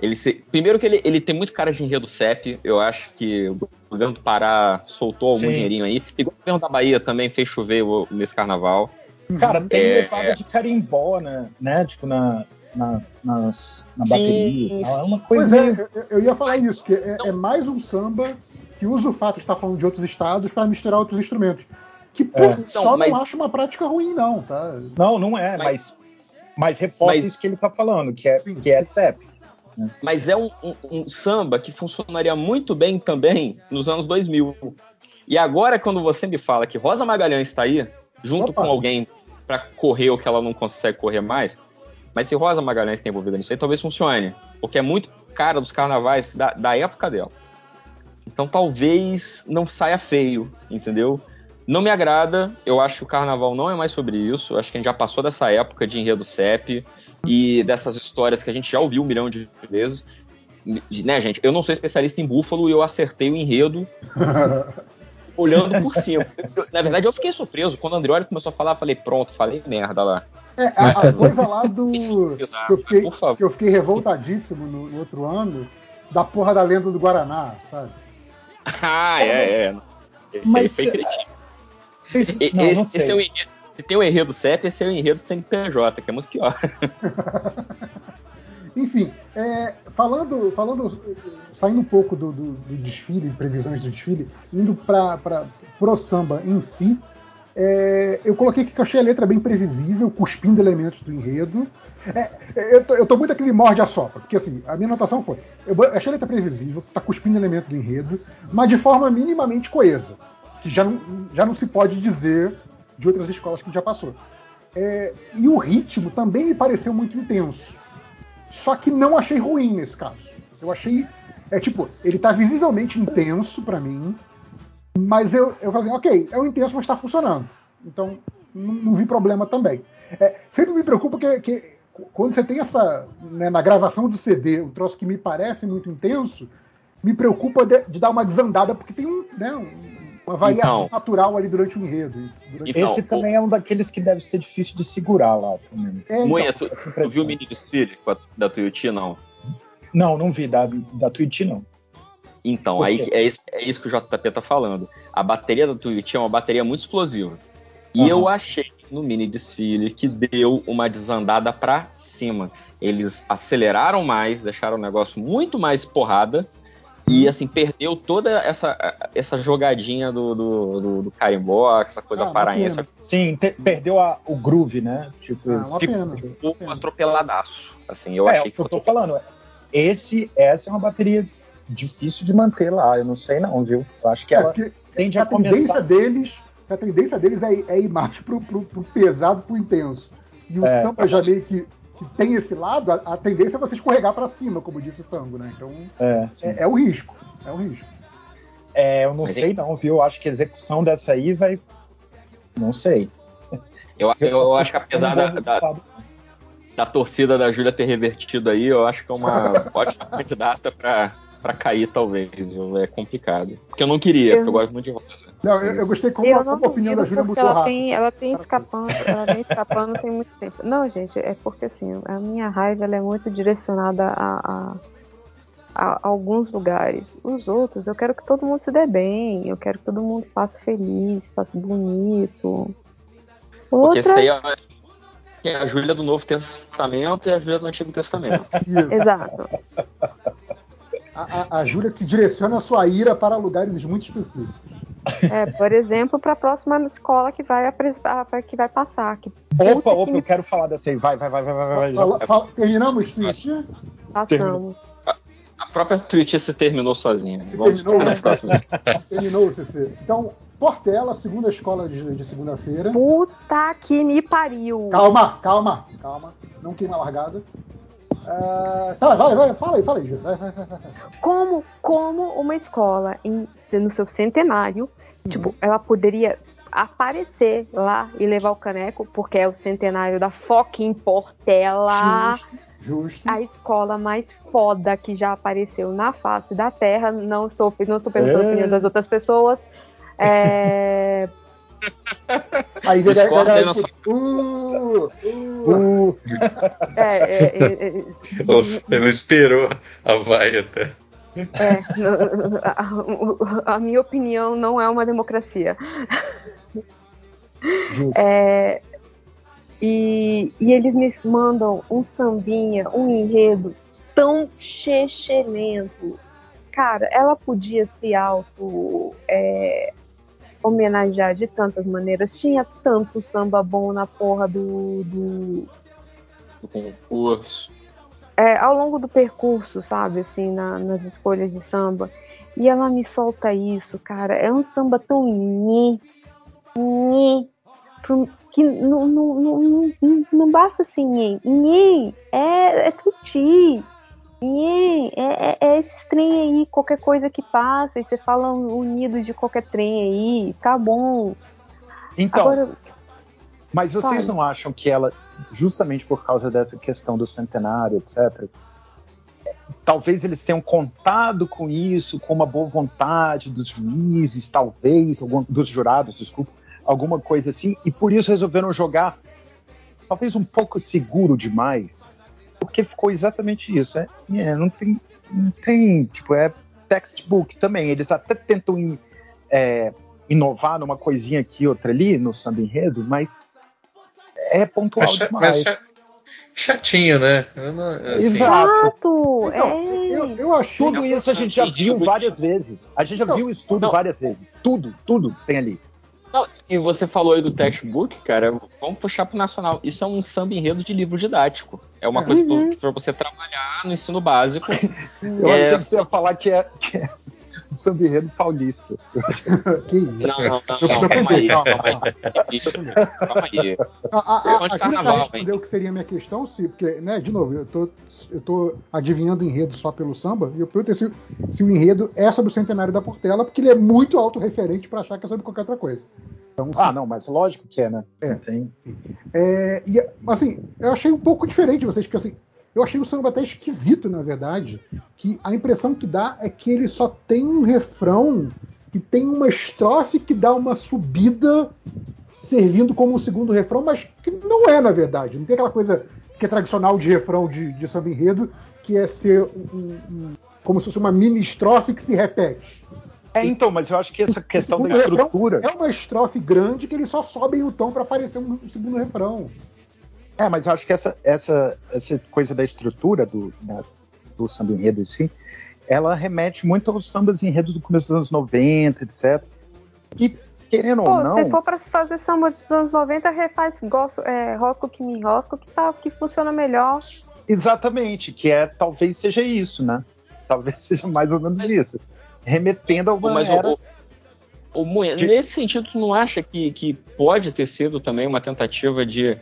ele se- primeiro que ele, ele tem muito cara de enredo CEP, eu acho que o governo do Pará soltou algum Sim. dinheirinho aí, e o governo da Bahia também fez chover nesse carnaval. Cara, tem É, levada é. de carimbó, né? né? Tipo, na, na, nas, na bateria. É uma Pois coisa é, meio... eu, ia falar isso, que é, é mais um samba que usa o fato de estar falando de outros estados para misturar outros instrumentos. Que por É. Então, só mas- não acho uma prática ruim, não, tá? Não, não é, mas, mas reforça Mas- isso que ele tá falando, que é, que é CEP. Mas é um, um- um samba que funcionaria muito bem também nos anos 2000. E agora, quando você me fala que Rosa Magalhães está aí, junto Opa. com alguém para correr o que ela não consegue correr mais, mas se Rosa Magalhães está envolvida nisso aí, talvez funcione. Porque é muito cara dos carnavais da, da época dela. Então talvez não saia feio, entendeu? Não me agrada, eu acho que o carnaval não é mais sobre isso. Eu acho que a gente já passou dessa época de enredo CEP e dessas histórias que a gente já ouviu um milhão de vezes. Né, gente? Eu não sou especialista em búfalo e eu acertei o enredo olhando por cima. Eu- na verdade, eu fiquei surpreso. Quando o Andreoli começou a falar, eu falei, pronto, falei merda lá. É, a, a coisa lá do. Pesquisar, que eu fiquei, por favor. que eu fiquei revoltadíssimo no, no outro ano, da porra da lenda do Guaraná, sabe? Ah, é, é. Esse Mas, aí foi cretino. Vocês- E- não, esse, não esse sei. é o enredo. Se tem o enredo CEP, esse é o enredo CNPJ, que é muito pior. Enfim, é, falando, falando, saindo um pouco do, do- do desfile, previsões do desfile, indo para pro samba em si, é, eu coloquei aqui que eu achei a letra bem previsível, cuspindo elementos do enredo. É, eu, tô, eu tô muito aquele morde a sopa, porque assim, a minha anotação foi: eu achei a letra previsível, tá cuspindo elemento do enredo, mas de forma minimamente coesa, que já não, já não se pode dizer de outras escolas que já passou. É, e o ritmo também me pareceu muito intenso. Só que não achei ruim nesse caso. Eu achei. É tipo, ele tá visivelmente intenso pra mim, mas eu, eu falei, ok, é um intenso, mas tá funcionando. Então, não, não vi problema também. É, sempre me preocupa que, que quando você tem essa. né, na gravação do CD, um troço que me parece muito intenso, me preocupa de, de dar uma desandada, porque tem um, né, um- uma variação Então. natural ali durante o enredo. Durante Então, Esse também é um daqueles que deve ser difícil de segurar lá também. É, então, Moinha, tu, tu viu o mini desfile da Tuiuti, não? Não, não vi da, da Twitch, não. Então, aí é isso, é isso que o JP tá falando. A bateria da Tuiuti é uma bateria muito explosiva. E Aham. eu achei no mini desfile que deu uma desandada pra cima. Eles aceleraram mais, deixaram o negócio muito mais porrada. E assim, perdeu toda essa, essa jogadinha do, do, do, do carimbó, essa coisa Ah, paraense. pena. Sim, te- perdeu a- o groove, né? Tipo Ah, isso. uma pena. Ficou atropeladaço. Assim, eu é, achei o que eu tô falando. Esse, essa é uma bateria difícil de manter lá. Eu não sei não, viu? Eu acho que É, ela tende a a tendência começar... deles, a tendência deles é, é ir mais pro, pro, pro pesado, pro intenso. E o É. samba já meio que, que tem esse lado, a, a tendência é você escorregar para cima, como disse o tango, né? Então É, é, é o risco. É o risco. É, eu não Mas sei não, viu? Eu acho que a execução dessa aí vai... Não sei. Eu, eu, eu acho que apesar da, da, da torcida da Júlia ter revertido aí, eu acho que é uma ótima candidata pra, pra cair, talvez, viu? É complicado. Porque eu não queria, Eu- porque eu gosto muito de rosa. Não, eu, eu gostei como, Eu a, como a opinião da Júlia porque mudou ela rápido. tem, ela tem escapando, ela vem escapando tem muito tempo. Não, gente, é porque assim, a minha raiva ela é muito direcionada a, a- a alguns lugares. Os outros, eu quero que todo mundo se dê bem, eu quero que todo mundo passe feliz, passe bonito. Porque Outras, isso aí é, é a Júlia do Novo Testamento e a Júlia do Antigo Testamento. Exato. A, a, a Júlia que direciona a sua ira para lugares muito específicos. É, por exemplo, para a próxima escola que vai apresentar, que vai passar. Que Opa, opa, que eu quero falar dessa aí. Vai, vai, vai, vai, vai. Fala- fala- terminamos, Twitch? passamos. A própria Twitch se terminou sozinha. Se Vamos terminou, né? Terminou o CC. Então, Portela, segunda escola de, de segunda-feira. Puta que me pariu. Calma, calma, calma. Não queima a largada. Ah, tá, vai, vai, fala aí, fala aí, Gil. Como, como uma escola em- no seu centenário, tipo, ela poderia aparecer lá e levar o caneco, porque é o centenário da fucking Portela. Justo, justo. A escola mais foda que já apareceu na face da Terra. Não estou, não estou perguntando a É. opinião das outras pessoas. É, Aí vem Discorda aí a na sua- uh, uh, Uh, é, é, é, é, Ele esperou a vai até. É, a, a minha opinião não é uma democracia. justo. É, e, e eles me mandam um sambinha, um enredo tão chechelento. Cara, ela podia se auto é, homenagear de tantas maneiras. Tinha tanto samba bom na porra do, do, concurso. é, ao longo do percurso, sabe, assim, na- nas escolhas de samba. E ela me solta isso, cara. É um samba tão nhi, pro- que não, não, não, não, não- basta assim, nhi. Nhi é, é tuti. Nhi é, é, é esse trem aí, qualquer coisa que passa, e você fala unido de qualquer trem aí, tá bom. Então, Agora, mas vocês fala. não acham que ela, justamente por causa dessa questão do centenário, etc., talvez eles tenham contado com isso, com uma boa vontade dos juízes, talvez, algum, dos jurados, desculpa, alguma coisa assim, e por isso resolveram jogar talvez um pouco seguro demais, porque ficou exatamente isso. É, é, não, tem, não tem, tipo, é textbook também. Eles até tentam in- é, inovar numa coisinha aqui, outra ali, no samba enredo, mas é pontual Mas, demais. mas cha- chatinho, né? Não- assim, Exato. Então, é. eu, eu achei. Tudo isso a gente já viu várias vezes. A gente já Não, viu isso tudo não. várias vezes. Tudo, tudo tem ali. Não, e você falou aí do textbook, cara, vamos puxar pro nacional. Isso é um samba enredo de livro didático. É uma coisa Uhum. para você trabalhar no ensino básico. Eu É, achei que você ia falar que é, que é o samba enredo paulista. Que isso? Não, não, não, não, preciso calma aí, calma, calma aí. Calma aí. Onde Júlia carnaval, respondeu o que seria a minha questão, se, porque, né, de novo, eu tô, eu tô adivinhando enredo só pelo samba, e eu perguntei se, se o enredo é sobre o centenário da Portela, porque ele é muito autorreferente para achar que é sobre qualquer outra coisa. Então, Ah, não, mas lógico que é, né? É. Tem. É, e, assim, eu achei um pouco diferente de vocês, porque assim, eu achei o samba até esquisito, na verdade, que a impressão que dá é que ele só tem um refrão e tem uma estrofe que dá uma subida servindo como um segundo refrão, mas que não é, na verdade. Não tem aquela coisa que é tradicional de refrão de, de samba enredo, que é ser um- um- como se fosse uma mini estrofe que se repete. É, então, mas eu acho que essa questão da estrutura. É uma estrofe grande que eles só sobem o tom para aparecer um segundo refrão. É, mas eu acho que essa, essa, essa coisa da estrutura do, da- do samba enredo em si, ela remete muito aos sambas enredos do começo dos anos 90, etc. E, querendo Pô, ou não. se for pra se fazer samba dos anos 90, refaz gosto, é, Rosco que me rosco, que, tá, que funciona melhor. Exatamente, que é talvez seja isso, né? Talvez seja mais ou menos isso. Remetendo a uma Mas era. o, o, Moe- De- nesse sentido, tu não acha que, que pode ter sido também uma tentativa de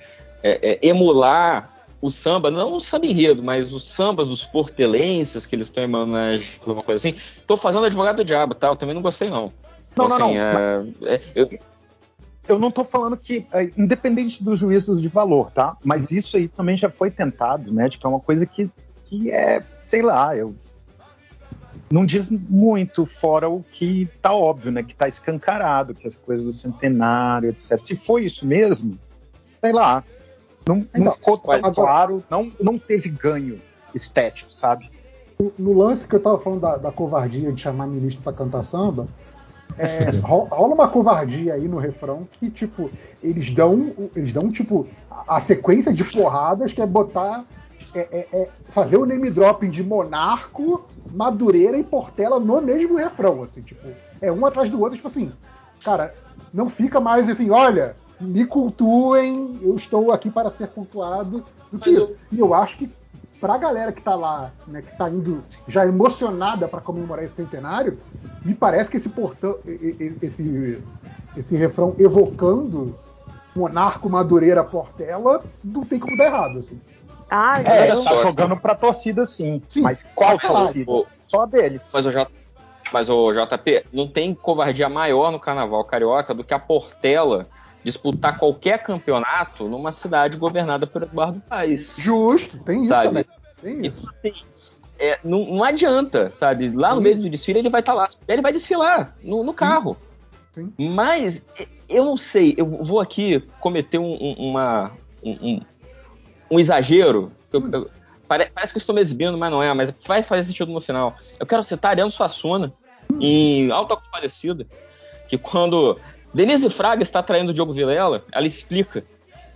é, é, emular o samba, não o samba enredo, mas os sambas dos portelenses que eles estão emanando, alguma coisa assim? Tô fazendo advogado do diabo, tá? Eu também não gostei, não. Não, não, Assim, não. é- é- eu- Eu não tô falando que, é, independente dos juízos de valor, tá? Mas isso aí também já foi tentado, né? Tipo, é uma coisa que, que é, sei lá, eu. Não diz muito fora o que tá óbvio, né? Que tá escancarado, que as coisas do centenário, etc. Se foi isso mesmo, sei lá. Não, não Então, ficou tão agora- claro, não, não teve ganho estético, sabe? no lance que eu tava falando da, da covardia de chamar ministro pra cantar samba, é, ro- rola uma covardia aí no refrão que, tipo, eles dão, eles dão, tipo, a, a sequência de porradas que é botar. É, é- é fazer o name dropping de Monarco, Madureira e Portela no mesmo refrão, assim, tipo, é um atrás do outro, tipo assim, cara, não fica mais assim, olha, me cultuem, eu estou aqui para ser cultuado, do que Mas isso. E eu acho que pra galera que tá lá, né, que tá indo já emocionada para comemorar esse centenário, me parece que esse portão, esse, esse refrão evocando Monarco, Madureira, Portela, não tem como dar errado, assim. Ah, É, eu- tá jogando pra torcida sim. Mas qual torcida? O- Só a deles. Mas o, J... Mas o JP, não tem covardia maior no carnaval carioca do que a Portela disputar qualquer campeonato numa cidade governada por Eduardo Paes. Justo, tem isso Sabe? também. Tem isso. Então, assim, é, não, não adianta, sabe? Lá no meio do desfile ele vai estar lá, ele vai desfilar no, no carro. Mas é, eu não sei, eu vou aqui cometer um, um- uma, um, um- exagero. Eu- eu- pare- parece que eu estou me exibindo, mas não é, mas vai fazer sentido no final. Eu quero citar Ariano Suassuna em Alta Comparecida, que quando Denise Fraga está traindo o Diogo Vilela, ela explica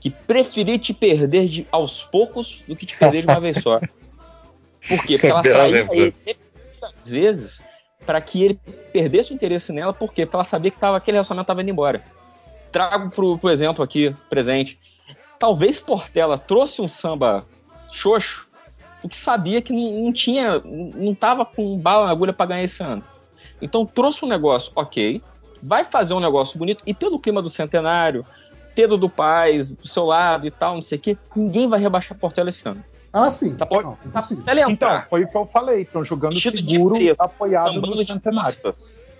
que preferi te perder de, aos poucos do que te perder de uma vez só. Por quê? Porque ela traía ele repetidas vezes para que ele perdesse o interesse nela, por quê? Porque ela sabia que tava, aquele relacionamento estava indo embora. Trago pro, pro exemplo aqui, presente. Talvez Portela trouxe um samba xoxo, porque sabia que não, não tinha, não tava com bala na agulha para ganhar esse ano. Então trouxe um negócio, ok, vai fazer um negócio bonito, e pelo clima do centenário, Pedro do Paz, do seu lado e tal, não sei o quê, ninguém vai rebaixar Portela esse ano. Ah, sim. Tá, pode, tá, Portela Então, foi o que eu falei. Estão jogando de seguro, preto, apoiado sambando no de centenário.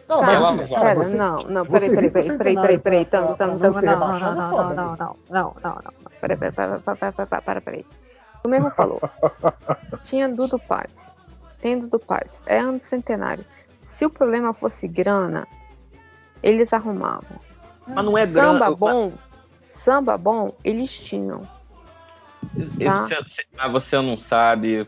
Não, Cara, mas, pera, cara, você- não, não, peraí, peraí, peraí, peraí, peraí, peraí, não não, não, não, é não, não, né? não, não, não, não, peraí, peraí, peraí, peraí, peraí, peraí, peraí, peraí. Tu mesmo falou, tinha Dudu Paz, tem Dudu Paz, é ano do centenário. Se o problema fosse grana, eles arrumavam. Mas não é Samba grana. bom, samba bom, eles tinham. Tá. Você, você- mas você não sabe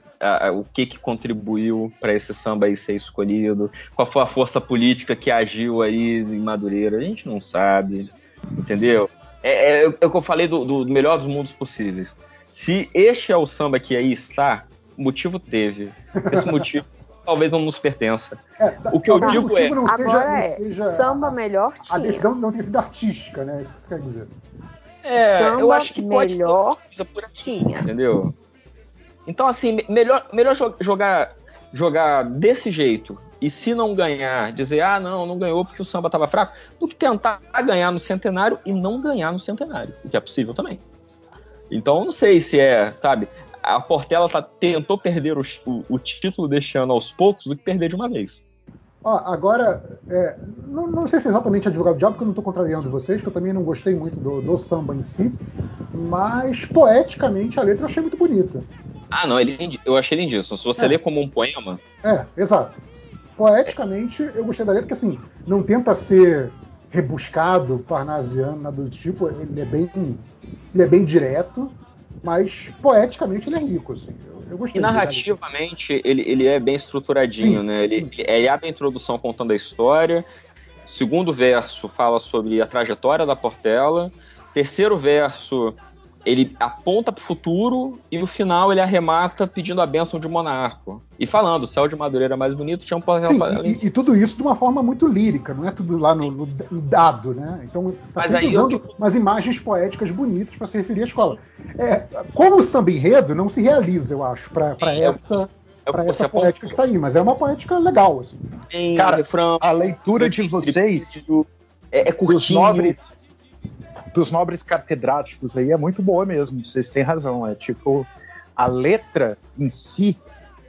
o que, que contribuiu para esse samba aí ser escolhido, qual foi a força política que agiu aí em Madureira, a gente não sabe, entendeu? É, é, é o que eu falei do, do melhor dos mundos possíveis. Se este é o samba que aí está, o motivo teve. Esse motivo talvez não nos pertença. o que eu digo é. não seja- Agora não é, seja samba melhor A tinha. decisão não tem sido artística, né? Isso que você quer dizer. É, Samba eu acho que pode ser melhor coisa por aqui, entendeu? Então, assim, me- melhor, melhor jo- jogar, jogar desse jeito e se não ganhar, dizer, ah, não, não ganhou porque o samba estava fraco, do que tentar ganhar no centenário e não ganhar no centenário, o que é possível também. Então, eu não sei se é, sabe, a Portela tá, tentou perder o, o- o título deste ano aos poucos do que perder de uma vez. Ó, agora, é, não, não sei se é exatamente advogado do diabo, porque eu não estou contrariando vocês, que eu também não gostei muito do, do samba em si, mas poeticamente a letra eu achei muito bonita. Ah, não, ele, eu achei lindíssimo. Se você É. ler como um poema, É, exato. Poeticamente eu gostei da letra, que assim, não tenta ser rebuscado, parnasiano, nada do tipo, ele é bem, ele é bem direto, mas poeticamente ele é rico, assim. Eu, eu gostei. E narrativamente ele, ele é bem estruturadinho, Sim, né? Ele, ele abre a introdução contando a história. Segundo verso fala sobre a trajetória da Portela. Terceiro verso ele aponta para o futuro e no final ele arremata pedindo a bênção de um monarco. E falando, o céu de Madureira é mais bonito, tinha um Sim, e, e tudo isso de uma forma muito lírica, não é tudo lá no, no- dado, né? Então tá Mas sempre aí eu usando umas imagens poéticas bonitas para se referir à escola. É, como o samba enredo não se realiza, eu acho, para É, essa, é pra essa poética que tá aí, mas é uma poética legal, assim. Tem Cara, refrão, a leitura de vocês é, é dos curtinho. nobres dos nobres catedráticos aí é muito boa mesmo. Vocês têm razão. É tipo a letra em si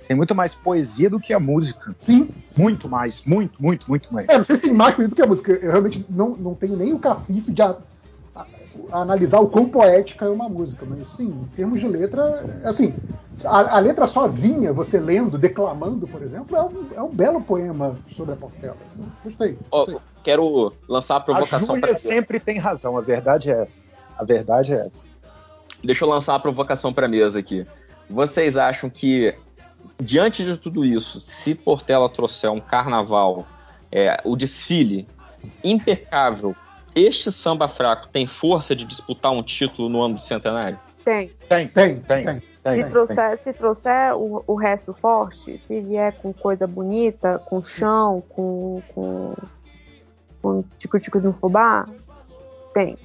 tem muito mais poesia do que a música. Sim. Muito mais, muito, muito, muito mais. É, se tem mais bonito que a música. Eu realmente não, não tenho nem o cacife de a- a- analisar o quão poética é uma música, mas sim, em termos de letra, é assim, a, a letra sozinha, você lendo, declamando, por exemplo, é um, é um belo poema sobre a Portela. Gostei. Ó, quero lançar a A provocação Júlia para sempre tem razão. A verdade é essa. A verdade é essa. Deixa eu lançar a provocação para mesa aqui. Vocês acham que, diante de tudo isso, se Portela trouxer um carnaval, é, o desfile impecável, este samba fraco tem força de disputar um título no ano do centenário? Tem. Tem, tem, tem. Se trouxer, se trouxer o, o resto forte, se vier com coisa bonita, com chão, com, com, com tico-tico de um fubá, tem.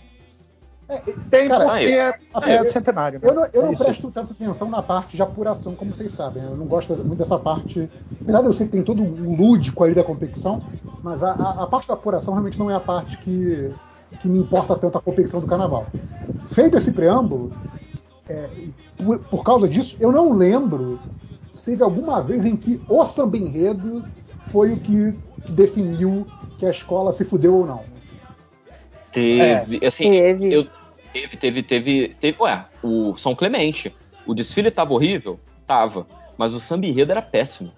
Tem, Cara, porque é, assim, é eu- centenário. Eu não, eu É não presto tanta atenção na parte de apuração, como vocês sabem. Eu não gosto muito dessa parte. Apesar de eu sei que tem todo um lúdico aí da competição, mas a, a- a parte da apuração realmente não é a parte que, que me importa tanto a competição do carnaval. Feito esse preâmbulo, é, por, por causa disso, eu não lembro se teve alguma vez em que o samba enredo foi o que definiu que a escola se fudeu ou não. Teve, assim, Teve. eu- teve, teve, teve, teve, ué, o São Clemente, o desfile tava horrível? Tava, mas o samba enredo era péssimo.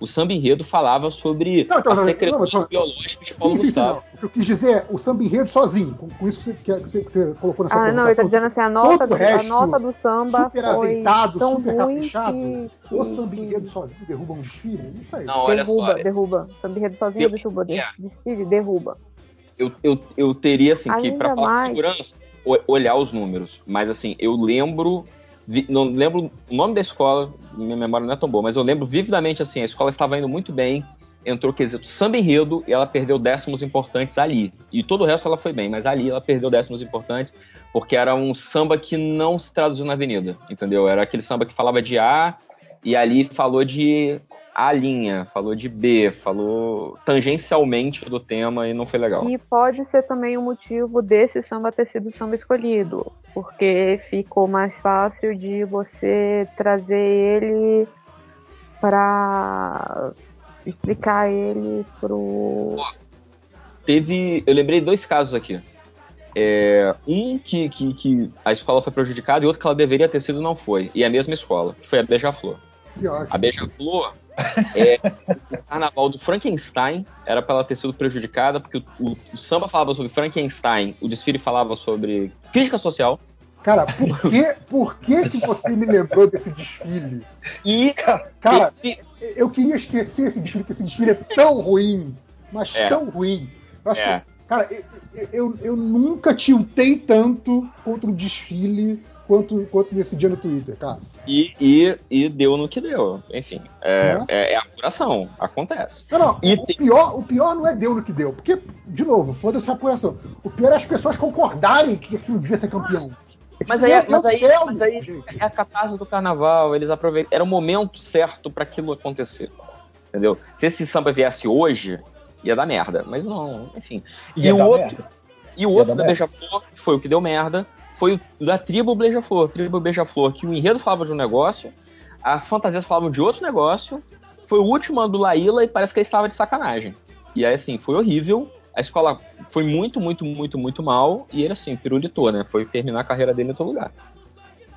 O samba enredo falava sobre Não, então, as não, secreções não, não, biológicas de Paulo Sim, sim, sim, Gustavo. não. O que eu quis dizer é o samba enredo sozinho, com, com isso que você, que, você, que você colocou nessa Ah, não, ele tá provocação. dizendo assim, a nota, do, a nota do samba super foi azeitado, tão super ruim caprichado. que, O que- samba enredo sozinho derruba um desfile? Não sei. Não, olha derruba, só, derruba. Samba enredo sozinho Eu- derruba. é. Desfile, derruba. eu, eu, eu teria, assim, que Ainda pra falar mais. segurança, olhar os números. Mas, assim, eu lembro, não lembro o nome da escola, minha memória não é tão boa, mas eu lembro vividamente, assim, a escola estava indo muito bem, entrou quesito samba enredo e ela perdeu décimos importantes ali. E todo o resto ela foi bem, mas ali ela perdeu décimos importantes porque era um samba que não se traduziu na avenida, entendeu? Era aquele samba que falava de A e ali falou de A linha, falou de B, falou tangencialmente do tema e não foi legal. E pode ser também um motivo desse samba ter sido o samba escolhido, porque ficou mais fácil de você trazer ele para explicar ele pro. teve. Eu lembrei dois casos aqui. É, um que, que, que a escola foi prejudicada e outro que ela deveria ter sido não foi. E é a mesma escola, que foi a Beija-Flor. A Beija-Flor é o carnaval do Frankenstein, era para ela ter sido prejudicada, porque o, o- o samba falava sobre Frankenstein, o desfile falava sobre crítica social. Cara, por que, por que, que você me lembrou desse desfile? E, Cara, eu queria esquecer esse desfile, porque esse desfile é tão ruim, mas É. tão ruim. Eu acho É. que, cara, eu, eu, eu nunca tiltei tanto contra o desfile quanto, quanto nesse dia no Twitter, cara. e, e, e deu no que deu. Enfim, é, Né? é, é apuração, acontece. Não, não, E o, pior, o pior não é deu no que deu, porque, de novo, foda-se a apuração. O pior é as pessoas concordarem que aquilo devia ser campeão. Mas aí, é- Meu mas aí, céu, mas aí é a catarse do carnaval, eles aproveitam. Era o momento certo pra aquilo acontecer. Entendeu? Se esse samba viesse hoje, ia dar merda. Mas não, enfim. E Ia o outro, merda. e o Ia outro da. Beija-Flor, foi o que deu merda, foi da tribo Beija-Flor. Tribo Beija-Flor, que o enredo falava de um negócio, as fantasias falavam de outro negócio, foi o último ano do Laíla e parece que ele estava de sacanagem. E aí, assim, foi horrível. A escola foi muito, muito, muito, muito mal. E ele, assim, pirulitou, né? Foi terminar a carreira dele em outro lugar.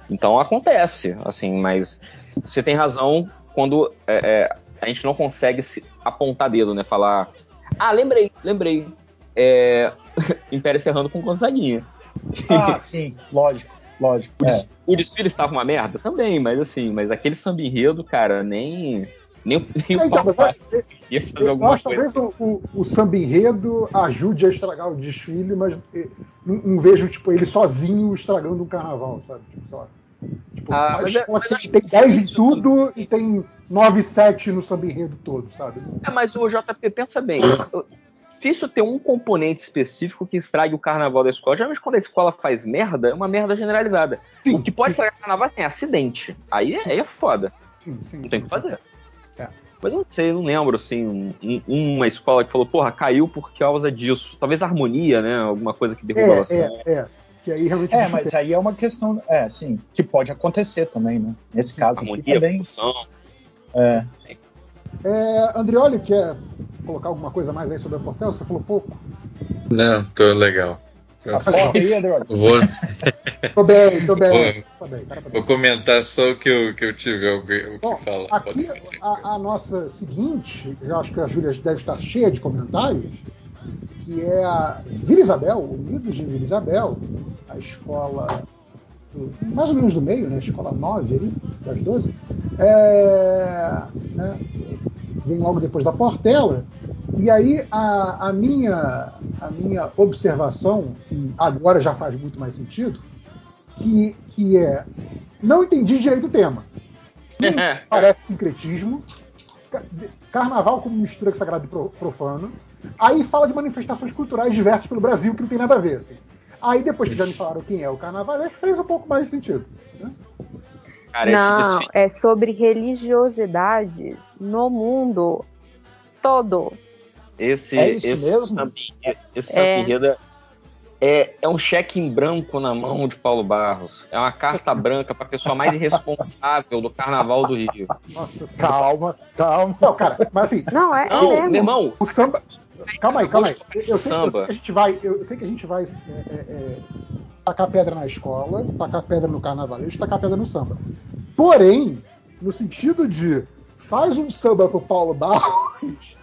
Então acontece, assim, mas você tem razão quando é, é, a gente não consegue se apontar dedo, né? Falar, ah, lembrei, lembrei. É... Império Serrano com Gonzaguinha. Ah, sim, lógico, lógico. O, É. des- o desfile estava uma merda? Também, mas assim, mas aquele samba enredo, cara, nem. Nem, nem É, o então, mas Paes ia fazer Eu alguma acho que coisa. talvez o, o, o samba enredo ajude a estragar o desfile, mas não, não vejo tipo, ele sozinho estragando um carnaval, sabe? Tipo, sei lá. Tipo, Ah, a mas é- mas tem, acho tem 10 em tudo e tem 9 7 no samba enredo todo, sabe? É, mas o JP, pensa bem. Difícil ter um componente específico que estrague o carnaval da escola. Geralmente, quando a escola faz merda, é uma merda generalizada. o que pode estragar o carnaval é acidente. Aí é, aí é foda. Sim, sim, Não tem o que fazer. É. Mas eu não sei, eu não lembro, assim, um- um- uma escola que falou, porra, caiu por causa disso. Talvez harmonia, né? Alguma coisa que derruba a É, noção. é, é. Que aí realmente. É, mas aí é uma questão, é, sim, que pode acontecer também, né? Nesse caso aqui Harmonia, também. função. É. É, Andrioli, quer colocar alguma coisa mais aí sobre a Portela? Você falou pouco. Não, tô legal. Eu Adriano. Vou, Tô bem, tô bem. Vou- Tô bem, cara, tô bem. vou comentar só o que eu, que eu tiver o que, o Bom, falar. aqui a, a nossa seguinte, eu acho que a Júlia deve estar cheia de comentários, que é a Vila Isabel, Unidos de Vila Isabel, a escola do- mais ou menos do meio, né? Escola 9 ali, das 12. É, né, vem logo depois da Portela. E aí a, a minha, a minha observação, que agora já faz muito mais sentido, que, que é não entendi direito o tema. Parece sincretismo. Ca- Carnaval como mistura de sagrado e pro- profano. Aí fala de manifestações culturais diversas pelo Brasil que não tem nada a ver. assim. Aí depois que já me falaram quem é o carnaval, acho que fez um pouco mais de sentido. né? Cara, Não, é sobre religiosidades no mundo todo. Esse, É isso esse mesmo? enredo- esse É. enredo é, é um cheque em branco na mão de Paulo Barros. É uma carta branca para a pessoa mais irresponsável do Carnaval do Rio. Nossa, Calma, calma. Não, cara, mas assim, Não, é, é Não, mesmo. meu irmão, o samba. Calma aí, calma aí. Eu, sei, eu sei Samba. que a gente vai, eu sei que a gente vai é, é, é, tacar pedra na escola, tacar pedra no carnavalesco, tacar pedra no samba. Porém, no sentido de faz um samba pro Paulo Barros,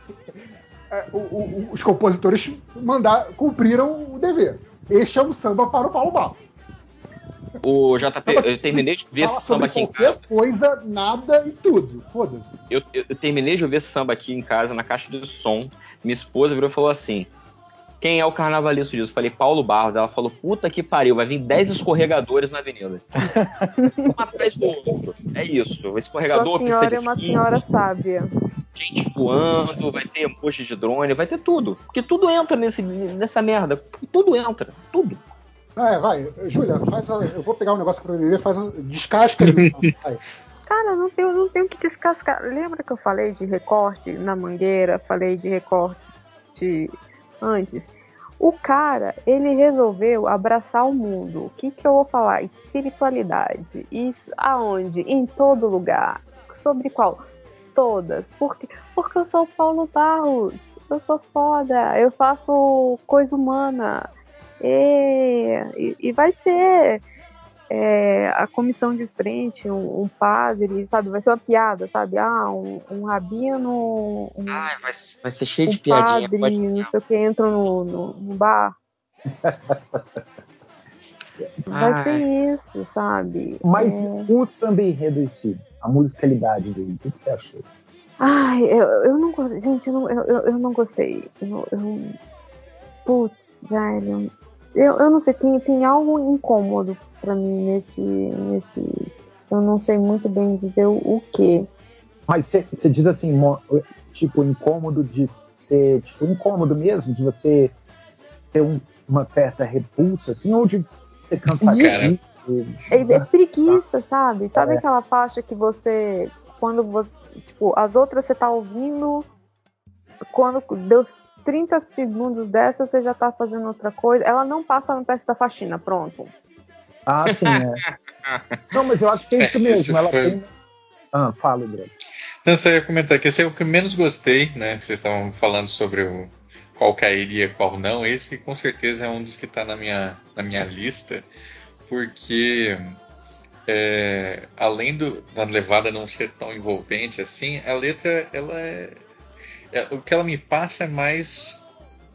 é, o- o- os compositores mandar, cumpriram o dever. Este é um samba para o Paulo Barros. o JP, eu terminei de ver esse samba aqui em qualquer casa. coisa, nada e tudo. Foda-se. Eu, eu- eu terminei de ouvir esse samba aqui em casa, na caixa de som. Minha esposa virou e falou assim: Quem é o carnavalista disso? Falei, Paulo Barros. Ela falou, puta que pariu, vai vir 10 escorregadores na avenida. um atrás do outro. É isso. Escorregador, Sua pista senhora de é uma esqui, senhora sábia. gente voando, vai ter emoji de drone, vai ter tudo. Porque tudo entra nesse, nessa merda. Tudo entra. Tudo. Ah, é, vai. Júlia, faz, eu vou pegar um negócio pra beber, faz descasca. Vai. Cara, não tenho, não tenho que descascar. Lembra que eu falei de recorte na mangueira? Falei de recorte antes. O cara, ele resolveu abraçar o mundo. O que, que eu vou falar? Espiritualidade. Isso aonde? Em todo lugar. Sobre qual? Todas. Porque, porque eu sou Paulo Barros. Eu sou foda. Eu faço coisa humana. E, e, e vai ser é, a comissão de frente, um, um padre, sabe? Vai ser uma piada, sabe? Ah, um, um rabino, um, Ai, vai, vai ser cheio um de piadinha. padre, pode- não sei o que, entram no, no, no bar. Vai Ai. ser isso, sabe? Mas É... o samba enredo em si, a musicalidade dele, o que que você achou? Ai, eu, eu não gostei. Gente, eu não, eu, eu, eu não gostei. Eu, eu... Putz, velho. Eu, eu não sei, tem, tem algo incômodo pra mim nesse, nesse. Eu não sei muito bem dizer o, o que. Mas você você diz assim, tipo, incômodo de ser, tipo, incômodo mesmo, de você ter um- uma certa repulsa, assim, ou de ser cansativo? É, é preguiça, sabe? Sabe É. aquela faixa que você. Quando você. Tipo, as outras você tá ouvindo. Quando deu 30 segundos dessa, você já tá fazendo outra coisa. Ela não passa no teste da faxina, pronto. Ah, sim, é. Não, mas eu acho que é isso É, mesmo. ela foi- tem. Ah, fala, André. Não, só ia comentar que esse é o que menos gostei, né? que Vocês estavam falando sobre o qual cairia, qual não. Esse com certeza é um dos que está na minha, na minha lista, porque é, além do, da levada não ser tão envolvente assim, a letra ela é, é- o que ela me passa é mais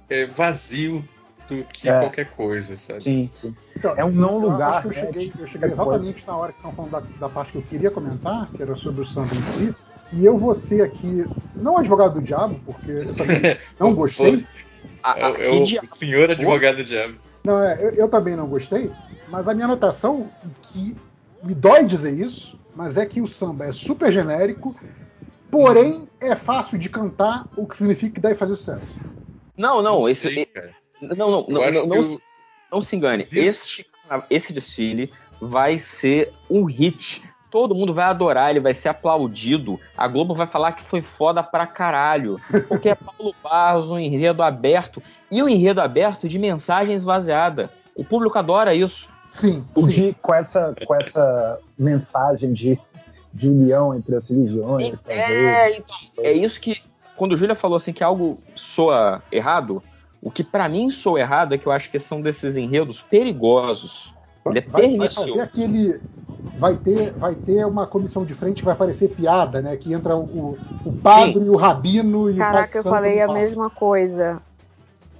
é, vazio do que É. qualquer coisa, sabe? Sim, sim. Então, É um não eu lugar, Acho que eu né, cheguei, eu cheguei qualquer exatamente na hora que estão falando da, da parte que eu queria comentar, que era sobre o samba em si. E eu vou ser aqui, não advogado do diabo, porque eu também não gostei. A- É, a- o- é que o dia- senhor advogado diabo. Não, é, eu, eu também não gostei, mas a minha anotação, e que me dói dizer isso, mas é que o samba é super genérico, porém é fácil de cantar, o que significa que deve fazer sucesso. Não, não, Não esse, sei, cara. Não, não, não, não, não se- não se engane. Isso. Esse, desfile vai ser um hit. Todo mundo vai adorar, ele vai ser aplaudido. A Globo vai falar que foi foda pra caralho. Porque é Paulo Barros, um enredo aberto. E um enredo aberto de mensagem esvaziada. O público adora isso. Sim, de, com, essa, com essa mensagem de, de união entre as religiões, talvez. É, então, é isso que. Quando o Júlia falou assim que algo soa errado, o que pra mim soa errado é que eu acho que são desses enredos perigosos. Ele é Vai, vai fazer aquele. Vai ter, vai ter uma comissão de frente que vai parecer piada, né? Que entra o, o padre, o rabino e o pai Caraca, eu santo falei a mesma coisa.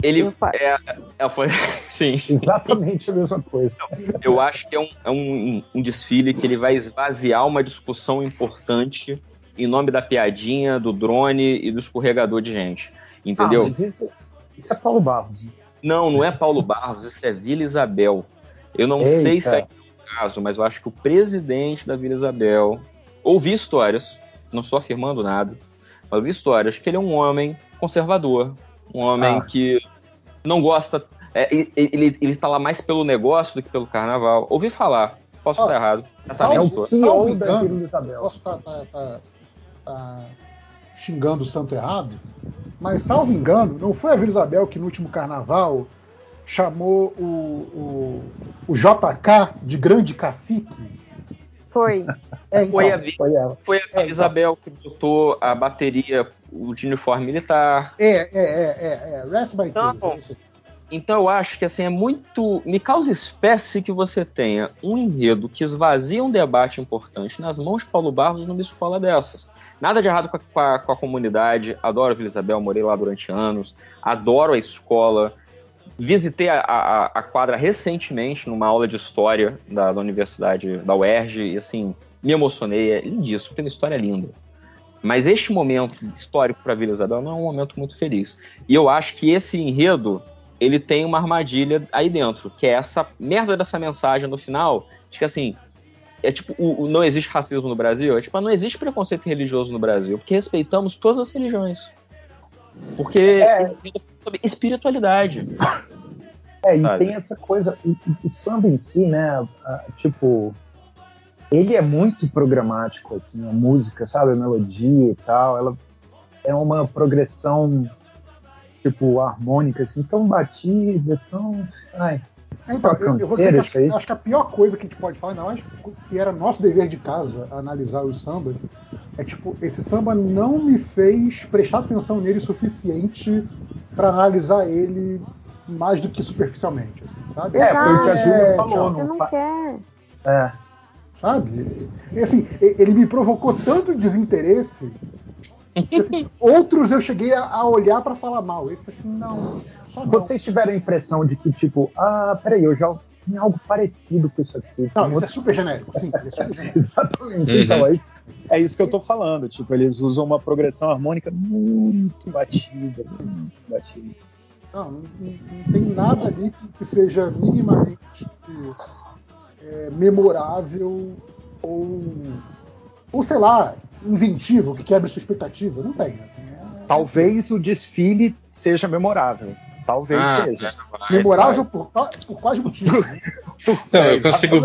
Ele é, é, foi, sim. Exatamente a mesma coisa. Eu acho que é, um, é um, um desfile que ele vai esvaziar uma discussão importante em nome da piadinha, do drone e do escorregador de gente. Entendeu? Ah, mas isso, isso é Paulo Barros. Não, não é Paulo Barros, isso é Vila Isabel. Eu não Eita. sei se é o caso, mas eu acho que o presidente da Vila Isabel. Ouvi histórias, não estou afirmando nada, mas ouvi histórias que ele é um homem conservador, um homem Ah. que não gosta. é, ele, ele, ele tá lá mais pelo negócio do que pelo carnaval. Ouvi falar, posso Ó, estar errado. É o CEO da Vila Isabel. Posso estar tá, tá- tá xingando o santo errado, mas salvo engano, não foi a Vila Isabel que no último carnaval chamou o, o, o JK de grande cacique? Foi. É, então, Foi a, Foi ela. foi a É, então. Isabel que botou a bateria o de uniforme militar. É, é, é, é, é. Rest by Não. Case, é. Então eu acho que assim é muito. Me causa espécie que você tenha um enredo que esvazia um debate importante nas mãos de Paulo Barros numa escola dessas. Nada de errado com a, com a- com a comunidade. Adoro Vila Isabel, morei lá durante anos. Adoro a escola. Visitei a, a- a quadra recentemente numa aula de história da, da Universidade da UERJ e assim, me emocionei. É lindíssimo, tem uma história linda. Mas este momento histórico para Vila Isabel não é um momento muito feliz. E eu acho que esse enredo ele tem uma armadilha aí dentro, que é essa merda dessa mensagem no final, de que assim, é tipo, o, o não existe racismo no Brasil, é tipo, não existe preconceito religioso no Brasil, porque respeitamos todas as religiões. Porque É. espiritualidade. É, e Sabe? tem essa coisa, o, o- samba em si, né, tipo, ele é muito programático, assim, a música, sabe, a melodia e tal, ela é uma progressão, tipo, harmônica, assim, tão batida, tão, ai, Então, eu, eu acho, acho que a pior coisa que a gente pode falar, ainda mais que era nosso dever de casa analisar os sambas, é tipo, esse samba não me fez prestar atenção nele o suficiente para analisar ele mais do que superficialmente, assim, sabe? É, foi o que a Júlia É, falou, tchau. Você não não quer. é, sabe? E, assim, ele me provocou tanto desinteresse que, assim, outros eu cheguei a, a olhar para falar mal. Esse assim, não. Só não. Vocês tiveram a impressão de que, tipo, ah, peraí, eu já tem algo parecido com isso aqui. Não, isso é outro- super genérico, sim, é super genérico. Exatamente, Uhum. então é isso, é isso que eu tô falando. Tipo, eles usam uma progressão harmônica muito batida, muito batida. Não, não, não- tem nada ali que, que seja minimamente é, memorável ou, ou, sei lá, inventivo, que quebre sua expectativa. Não tem. Assim, é- Talvez o desfile seja memorável. Talvez Ah, seja. memorável por, qua- por quais motivos? Não, É, eu consigo,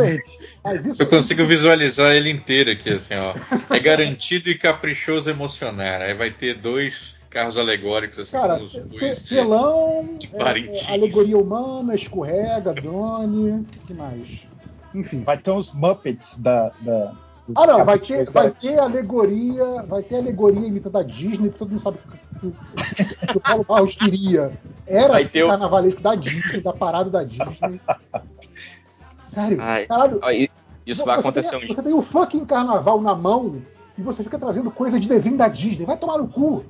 eu consigo visualizar ele inteiro aqui, assim, ó. É garantido e caprichoso emocionar. Aí vai ter dois carros alegóricos, assim, Cara, os dois de- telão, de é, Parintins. é, alegoria humana, escorrega, drone, o que mais? Enfim. Vai ter uns Muppets da. da Ah, não, vai ter, vai ter alegoria, vai ter alegoria imitando a Disney, porque todo mundo sabe que, que- que o Paulo Barros queria. Era Vai o- carnavalesco da Disney, da parada da Disney. Sério, Ai, caralho. Isso vai acontecer tem, um dia. Você tem o fucking carnaval na mão e você fica trazendo coisa de desenho da Disney. Vai tomar no cu.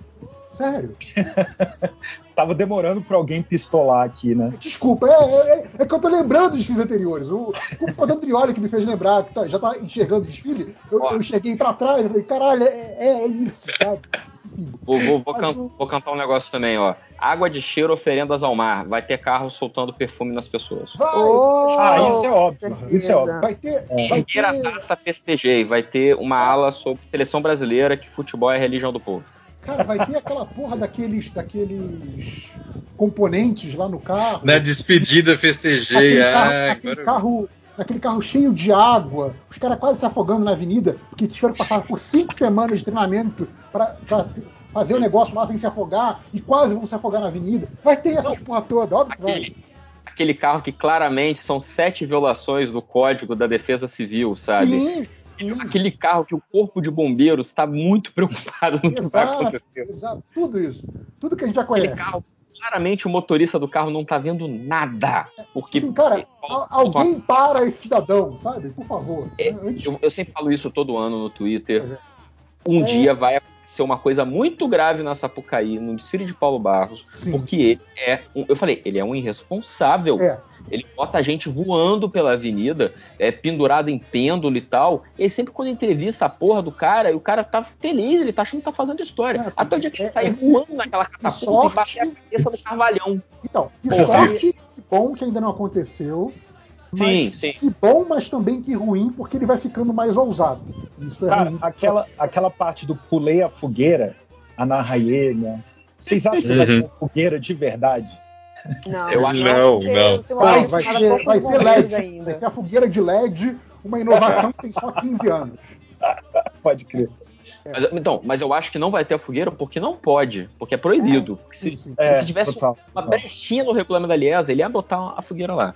Sério. Tava demorando pra alguém pistolar aqui, né? Desculpa, é, é- é- é que eu tô lembrando dos desfiles anteriores. O, o Codantrioli que me fez lembrar, que tá- já tá enxergando o desfile, eu, eu cheguei pra trás e falei, caralho, é, é, é isso, sabe? Vou, vou- vou can- vou cantar um negócio também, ó. Água de cheiro, oferendas ao mar. Vai ter carro soltando perfume nas pessoas. Vai, Oh, Ah, isso é óbvio. certeza. Isso é óbvio. vai ter. Vai Erguer a ter taça festejei. Vai ter uma ala sobre seleção brasileira que futebol é a religião do povo. Cara, vai ter aquela porra daqueles, daqueles componentes lá no carro. Na despedida festejei. Aquele carro, Ah, aquele agora... carro, aquele carro cheio de água, os caras quase se afogando na avenida, porque tiveram que passar por cinco semanas de treinamento para fazer o negócio lá sem se afogar e quase vão se afogar na avenida. Vai ter essas porra toda, óbvio que vai. Aquele, aquele carro que claramente são sete violações do Código da Defesa Civil, sabe? Sim, sim. Aquele carro que o Corpo de Bombeiros está muito preocupado no que vai Exato, acontecer. exato, tudo isso. Tudo que a gente já Aquele conhece. carro, claramente o motorista do carro não tá vendo nada. Porque Assim, cara, alguém para esse cidadão, sabe? Por favor. É, Antes- eu, eu sempre falo isso todo ano no Twitter. Um É. dia vai acontecer uma coisa muito grave na Sapucaí, no desfile de Paulo Barros, Sim. porque ele é, um, eu falei, ele é um irresponsável. É. Ele bota a gente voando pela avenida, é, pendurado em pêndulo e tal. E aí sempre quando entrevista a porra do cara, e o cara tá feliz, ele tá achando que tá fazendo história. É, assim, Até o dia que ele é- sai é- voando naquela catapulta sorte- e bate a cabeça do carvalhão. Então, que Pô, sorte, que bom que ainda não aconteceu. Mas Sim, sim. Que bom, mas também que ruim, porque ele vai ficando mais ousado. Isso é Cara, ruim. aquela, aquela parte do pulei a fogueira, a Narraega, vocês acham que vai ter Uhum. uma fogueira de verdade? Não, Eu acho- não, ter- não. uma Vai, coisa vai ser, vai ser LED. ainda. Vai ser a fogueira de LED, uma inovação que tem só 15 anos. Pode crer. Mas, então, mas eu acho que não vai ter a fogueira porque não pode, porque é proibido. Porque se, É, se tivesse total, uma total. brechinha no regulamento da Liesa, ele ia botar a fogueira lá.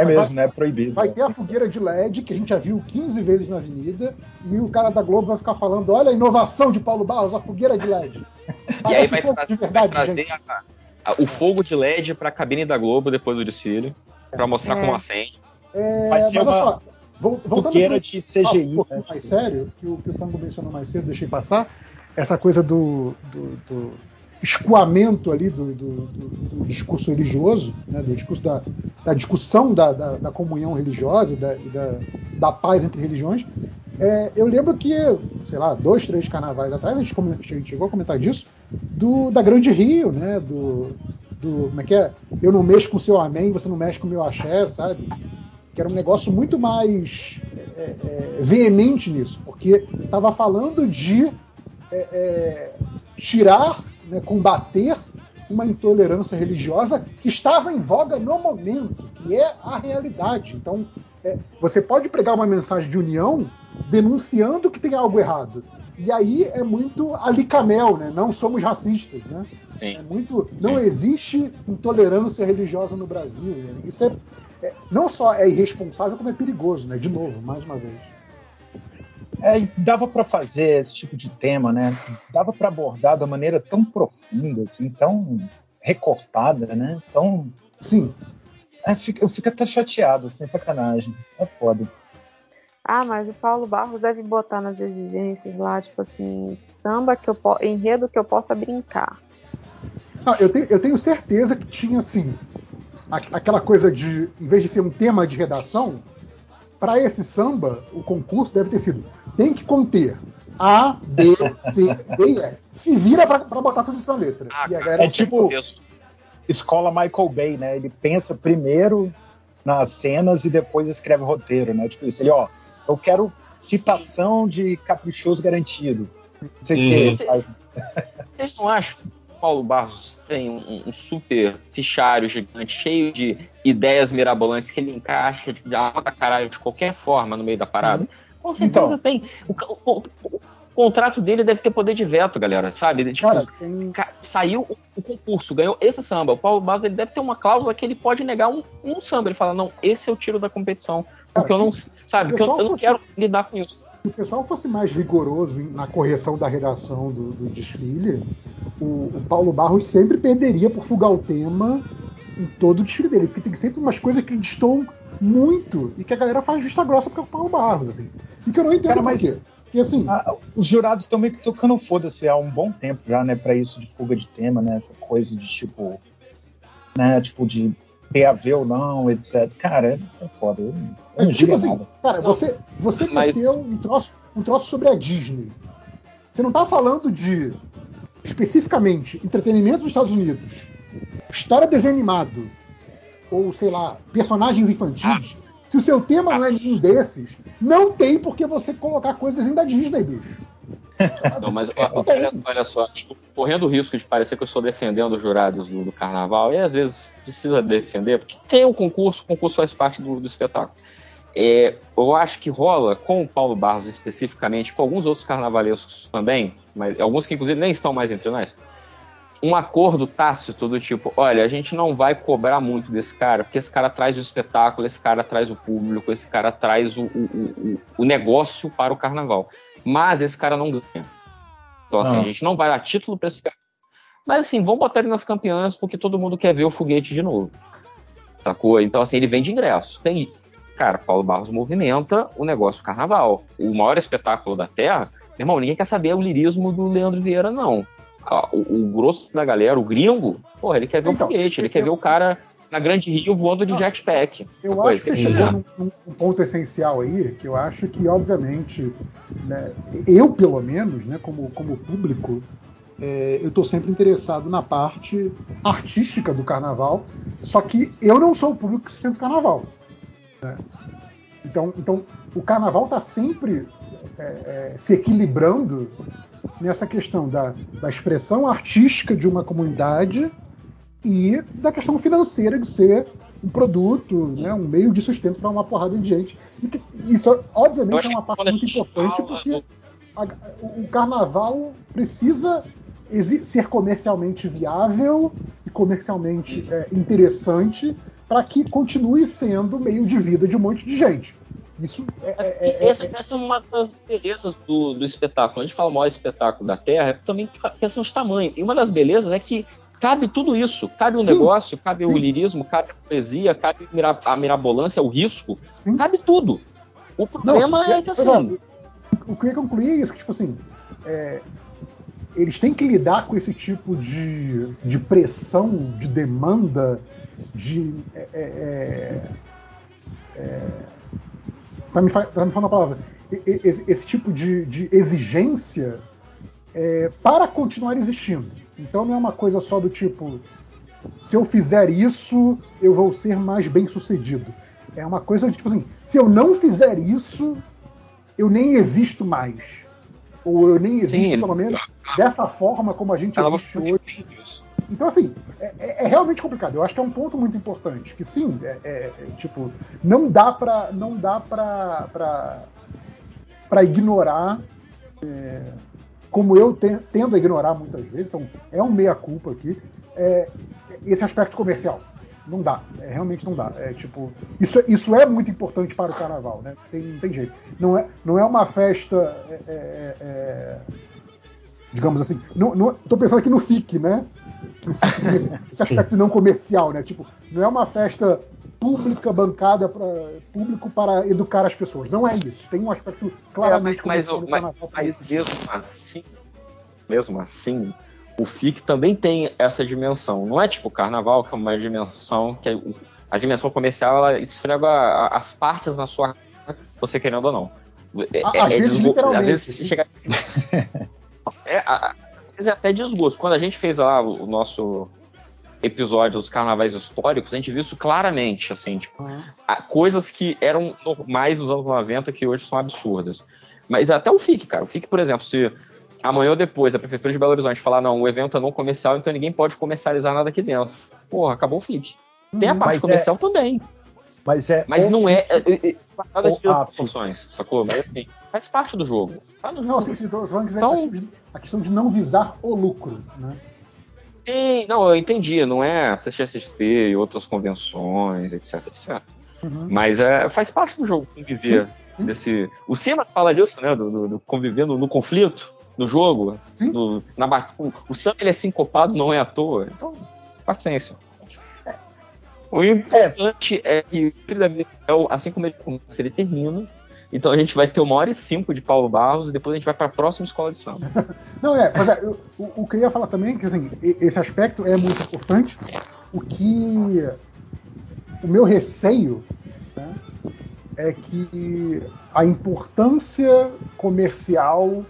É mesmo, né? É proibido. Vai ter a fogueira de LED, que a gente já viu 15 vezes na avenida, e o cara da Globo vai ficar falando: olha a inovação de Paulo Barros, a fogueira de LED. E aí vai, fogo tra- de vai verdade, trazer gente. a- a- o fogo de LED pra cabine da Globo depois do desfile, pra mostrar É. como acende. É, Vai ser mas olha uma só, fogueira pro- de CGI, Um né? mais sério, que o, que o Tango mencionou mais cedo, deixei passar, essa coisa do, do- do escoamento ali do, do- do- discurso religioso, né, do discurso da, da discussão da, da- da comunhão religiosa da, da, da paz entre religiões. É, eu lembro que, sei lá, dois, três carnavais atrás, a gente, a gente chegou a comentar disso, do, da Grande Rio, né? Do, do. Como é que é? Eu não mexo com seu amém, você não mexe com o meu axé, sabe? Que era um negócio muito mais é, é, veemente nisso, porque estava falando de é, é, tirar, né, combater uma intolerância religiosa que estava em voga no momento, que é a realidade. Então, é, você pode pregar uma mensagem de união denunciando que tem algo errado. E aí é muito alicamel, né? Não somos racistas, né? Sim. É muito, não existe intolerância religiosa no Brasil. né? Isso é, é- não só é irresponsável, como é perigoso, né? De novo, mais uma vez. É, dava para fazer esse tipo de tema, né? Dava para abordar da maneira tão profunda, assim, tão recortada, né? Tão. Sim. É, fica- eu fico até chateado, sem sacanagem. É foda. Ah, mas o Paulo Barros deve botar nas exigências lá, tipo assim, samba que eu po- enredo que eu possa brincar. Não, eu, tenho, eu tenho certeza que tinha assim a- aquela coisa de, em vez de ser um tema de redação, para esse samba, o concurso deve ter sido tem que conter A, B, C, D e E. Se vira para botar tudo isso na letra. e a galera É tipo escola Michael Bay, né? Ele pensa primeiro nas cenas e depois escreve o roteiro, né? Tipo isso, ele, ó, eu quero citação de caprichoso garantido. Não sei o que. Uhum. Vocês não acham Paulo Barros tem um, um super fichário gigante, cheio de ideias mirabolantes que ele encaixa de de alta caralho de qualquer forma no meio da parada? Com certeza Então. tem. O, o- o- contrato dele deve ter poder de veto, galera, sabe? Tipo, ca- saiu o, concurso, ganhou esse samba. O Paulo Barros ele deve ter uma cláusula que ele pode negar um, um samba. Ele fala, não, esse é o tiro da competição. Porque eu não, sabe, eu, eu não quero lidar com isso. Se o pessoal fosse mais rigoroso na correção da redação do, do desfile, o, o Paulo Barros sempre perderia por fugar o tema em todo o desfile dele, porque tem sempre umas coisas que destoam muito e que a galera faz justa grossa porque é o Paulo Barros, assim. E que eu não entendo Cara, por mas- quê. Porque assim, Ah, os jurados estão meio que tocando foda-se há um bom tempo já, né, pra isso de fuga de tema, né, essa coisa de tipo, né, tipo de ter a ver ou não, etc. Cara, é, foda. Eu, não- eu É não tipo assim, nada. cara, você, você Mas- meteu um troço, um troço sobre a Disney. Você não tá falando de especificamente entretenimento dos Estados Unidos, história desenho animado, ou sei lá, personagens infantis. Se o seu tema não é nenhum desses, não tem por que você colocar coisa desenho da Disney, bicho. Não, mas olha, olha só, tipo, correndo o risco de parecer que eu estou defendendo os jurados do, do carnaval, e às vezes precisa defender, porque tem um concurso, o concurso faz parte do, do espetáculo. É, eu acho que rola com o Paulo Barros especificamente, com alguns outros carnavalescos também, mas alguns que inclusive nem estão mais entre nós, um acordo tácito do tipo, olha, a gente não vai cobrar muito desse cara, porque esse cara traz o espetáculo, esse cara traz o público, esse cara traz o, o, o, o negócio para o carnaval. Mas esse cara não ganha. Então, assim, Ah. a gente não vai dar título para esse cara. Mas assim, vamos botar ele nas campeãs porque todo mundo quer ver o foguete de novo. Sacou? Então, assim, ele vende ingresso. Tem. Cara, Paulo Barros movimenta o negócio do carnaval. O maior espetáculo da Terra, meu irmão, ninguém quer saber o lirismo do Leandro Vieira, não. O, o grosso da galera, o gringo, porra, ele quer ver Então, o foguete, ele eu- quer ver o cara na Grande Rio voando de jetpack. Eu acho que você chegou num, num- num ponto essencial aí, que eu acho que, obviamente, né, eu, pelo menos, né, como, como público, é, eu estou sempre interessado na parte artística do carnaval, só que eu não sou o público que sustenta o carnaval. né? Então, então, o carnaval está sempre é, é, se equilibrando nessa questão da, da expressão artística de uma comunidade e da questão financeira de ser um produto, né, um meio de sustento para uma porrada de gente. E isso, obviamente, é uma parte muito importante porque a- o carnaval precisa ser comercialmente viável e comercialmente é, interessante para que continue sendo meio de vida de um monte de gente. Isso é, é- é- essa, essa é uma das belezas do, do espetáculo. A gente fala o maior espetáculo da Terra, é também questão de tamanho. E uma das belezas é que cabe tudo isso. Cabe o Sim. negócio, cabe o lirismo, cabe a poesia, cabe a mirabolância, o risco. Cabe tudo. O problema é que assim. o que eu ia concluir é isso, que tipo assim, é, eles têm que lidar com esse tipo de, de pressão, de demanda, de. É, é, é, tá, me, tá me falando a palavra. Esse, esse tipo de, de exigência é, para continuar existindo. Então não é uma coisa só do tipo, se eu fizer isso, eu vou ser mais bem sucedido. É uma coisa de tipo assim, se eu não fizer isso, eu nem existo mais. Ou eu nem existo, ele- pelo menos, dessa forma como a gente Ela existe hoje. Então, assim, é, é- é realmente complicado. Eu acho que é um ponto muito importante. Que sim, é, é- é, tipo, não dá pra. Não dá pra, pra, pra ignorar. é, como eu te- tendo a ignorar muitas vezes, então é um meia-culpa aqui, esse aspecto comercial. Não dá, realmente não dá. É tipo, isso, isso é muito importante para o carnaval, né? Tem, não tem jeito. Não é, não é uma festa. digamos assim. Não, não, tô pensando aqui no FIC, né? Esse aspecto não comercial, né? Tipo, não é uma festa pública bancada para público para educar as pessoas. Não é isso. Tem um aspecto claramente É, mas, mas, carnaval. mas mesmo assim, mesmo assim, o FIC também tem essa dimensão. Não é tipo o carnaval, que é uma dimensão que é a dimensão comercial ela esfrega as partes na sua você querendo ou não. É, Às vezes, desgo- literalmente, às vezes chega é, a- vezes é até desgosto. Quando a gente fez lá o, nosso episódio dos carnavais históricos, a gente viu isso claramente, assim, tipo, a- coisas que eram normais nos anos 90 que hoje são absurdas. Mas até o FIC, cara. O FIC, por exemplo, se amanhã ou depois a Prefeitura de Belo Horizonte falar, não, o evento é não comercial, então ninguém pode comercializar nada aqui dentro. Porra, acabou o FIC. Tem a parte Mas é- comercial também. Mas é. Mas não é. É, é, é nada o- de ah, proporções, sacou? Mas assim, faz parte do jogo. Tá no Não, jogo. sim, sim, tô falando que Então- a, questão de, não visar o lucro, né? Sim, não, eu entendi. Não é a CXSP e outras convenções, etc, etc. Uhum. Mas é, faz parte do jogo conviver. Desse... O Simas fala disso, né? Do, do- do conviver no, no conflito, no jogo. no- na, o Sam ele é sincopado, não é à toa. Então, paciência. O importante é, que o da Vida, assim como ele começa, ele termina. Então a gente vai ter uma hora e cinco de Paulo Barros e depois a gente vai para a próxima escola de samba. Não, é, mas é, eu- o, que eu ia falar também é que assim, esse aspecto é muito importante. O que. O meu receio né, é que a importância comercial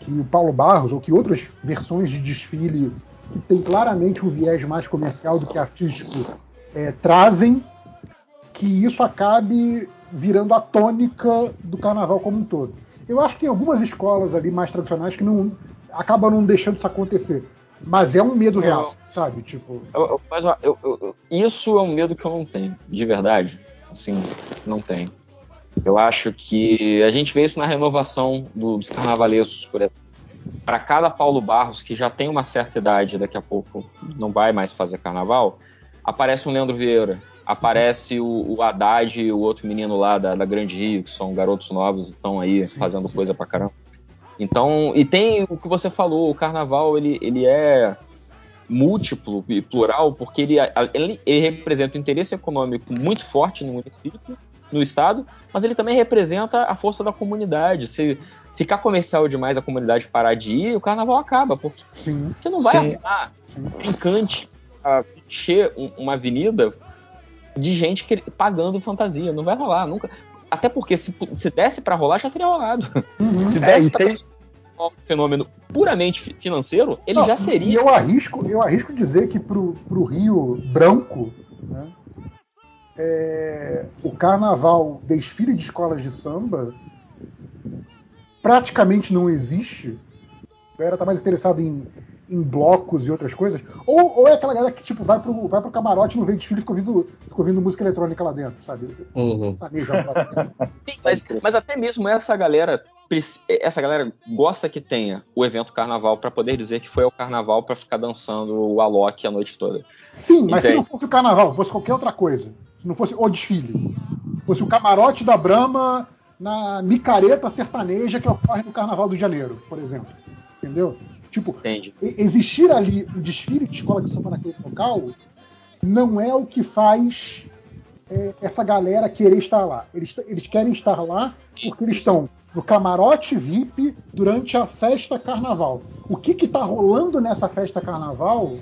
que o Paulo Barros, ou que outras versões de desfile que tem claramente um viés mais comercial do que artístico é, trazem, que isso acabe virando a tônica do carnaval como um todo. Eu acho que tem algumas escolas ali mais tradicionais que não acabam não deixando isso acontecer. Mas é um medo real, sabe? Tipo. Eu- ó, eu- eu- eu- isso é um medo que eu não tenho, de verdade. Assim, não tenho. Eu acho que a gente vê isso na renovação do- dos carnavalescos, por exemplo. Para cada Paulo Barros que já tem uma certa idade, daqui a pouco não vai mais fazer carnaval, aparece um Leandro Vieira, aparece o, o Haddad e o outro menino lá da, da Grande Rio, que são garotos novos e estão aí fazendo coisa pra caramba. Então, e tem o que você falou, o carnaval ele, ele é múltiplo e plural porque ele, ele, ele representa o interesse econômico muito forte no município, no estado, mas ele também representa a força da comunidade. Se ficar comercial demais a comunidade parar de ir, o carnaval acaba, porque Sim. você não vai Sim. arrumar um encante a encher um- uma avenida de gente que, pagando fantasia. Não vai rolar, nunca. Até porque se, se desse pra rolar, já teria rolado. Se É, desse e pra tem- um fenômeno puramente fi- financeiro, ele Não, já E seria. eu arrisco, eu arrisco dizer que pro, pro Rio Branco, né, é, o carnaval, desfile de escolas de samba, praticamente não existe. A galera tá mais interessada em, em blocos e outras coisas. Ou, ou é aquela galera que tipo, vai, pro, vai pro camarote, não vê desfile e fica ouvindo, fica ouvindo música eletrônica lá dentro, sabe? Uhum. Sim, mas, mas até mesmo essa galera essa galera gosta que tenha o evento carnaval pra poder dizer que foi ao carnaval pra ficar dançando o Alok a noite toda. Sim, mas se não fosse o carnaval, fosse qualquer outra coisa. Se não fosse o desfile. Fosse o camarote da Brahma na micareta sertaneja que ocorre no Carnaval do Janeiro, por exemplo. Entendeu? Tipo, Entende? e- existir ali um desfile de escola de samba naquele local não é o que faz é, essa galera querer estar lá. Eles, eles querem estar lá porque eles estão no camarote VIP durante a festa carnaval. O que que tá rolando nessa festa carnaval?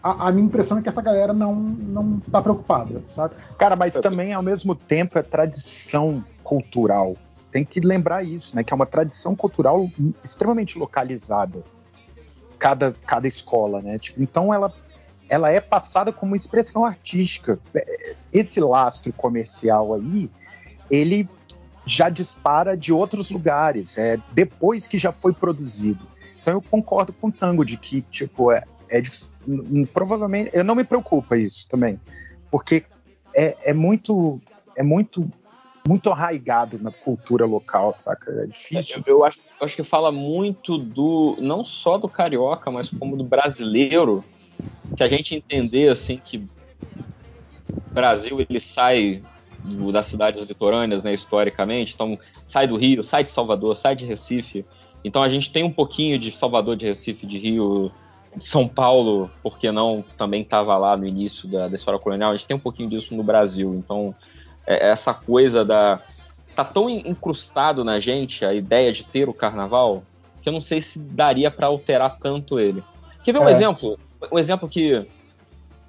A, a minha impressão é que essa galera não, não tá preocupada, sabe? Cara, mas também ao mesmo tempo é tradição cultural. Tem que lembrar isso, né? Que é uma tradição cultural extremamente localizada. Cada, cada escola, né? Tipo, então ela, ela é passada como expressão artística. É, Esse lastro comercial aí, ele já dispara de outros lugares, é, depois que já foi produzido. Então eu concordo com o Tango de que, tipo, é, é provavelmente, eu não me preocupa isso também, porque é, é muito, é muito, muito arraigado na cultura local, saca? É difícil. Eu, acho, acho que fala muito do. não só do carioca, mas como do brasileiro. Se a gente entender assim que o Brasil ele sai do- das cidades litorâneas, né, historicamente, então sai do Rio, sai de Salvador, sai de Recife. Então a gente tem um pouquinho de Salvador, de Recife, de Rio, de São Paulo, porque não também estava lá no início da, da história colonial. A gente tem um pouquinho disso no Brasil. Então essa coisa da tá tão in- incrustado na gente a ideia de ter o carnaval que eu não sei se daria para alterar tanto ele. Quer ver um É. exemplo? Um exemplo que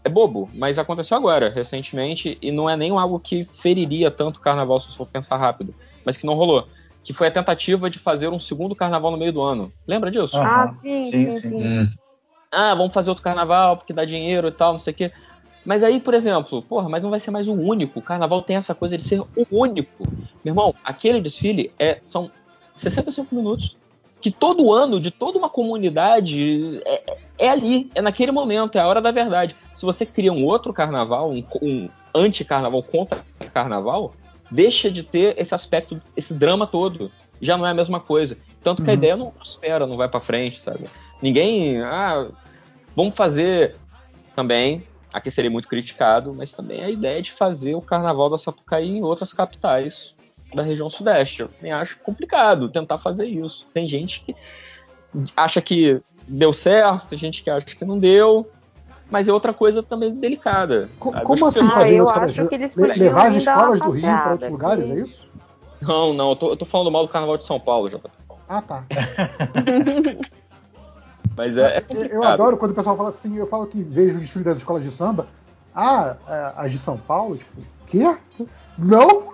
é bobo, mas aconteceu agora, recentemente, e não é nem algo que feriria tanto o carnaval se você for pensar rápido, mas que não rolou. Que foi a tentativa de fazer um segundo carnaval no meio do ano. Lembra disso? Ah, sim, sim, sim. ah, vamos fazer outro carnaval porque dá dinheiro e tal, não sei o quê. Mas aí, por exemplo, porra, mas não vai ser mais o único. O carnaval tem essa coisa de ser o único. Meu irmão, aquele desfile é, são 65 minutos que todo ano, de toda uma comunidade, é, é ali, é naquele momento, é a hora da verdade. Se você cria um outro carnaval, um, um anti-carnaval contra carnaval, deixa de ter esse aspecto, esse drama todo. Já não é a mesma coisa. Tanto que a Uhum. ideia não prospera, não vai pra frente, sabe? Ninguém. Ah, vamos fazer também. Aqui seria muito criticado, mas também a ideia de fazer o carnaval da Sapucaí em outras capitais da região sudeste. Eu também acho complicado tentar fazer isso. Tem gente que acha que deu certo, tem gente que acha que não deu, mas é outra coisa também delicada. Como Acho assim fazer eu outra acho que eles Levar as escolas do Rio para outros lugares, é isso? Não, não, eu tô, eu tô falando mal do carnaval de São Paulo, já. Ah, tá. Mas é, é Eu- adoro quando o pessoal fala assim, eu falo que vejo o desfile das escolas de samba. Ah, é, as de São Paulo, tipo, quê? Não?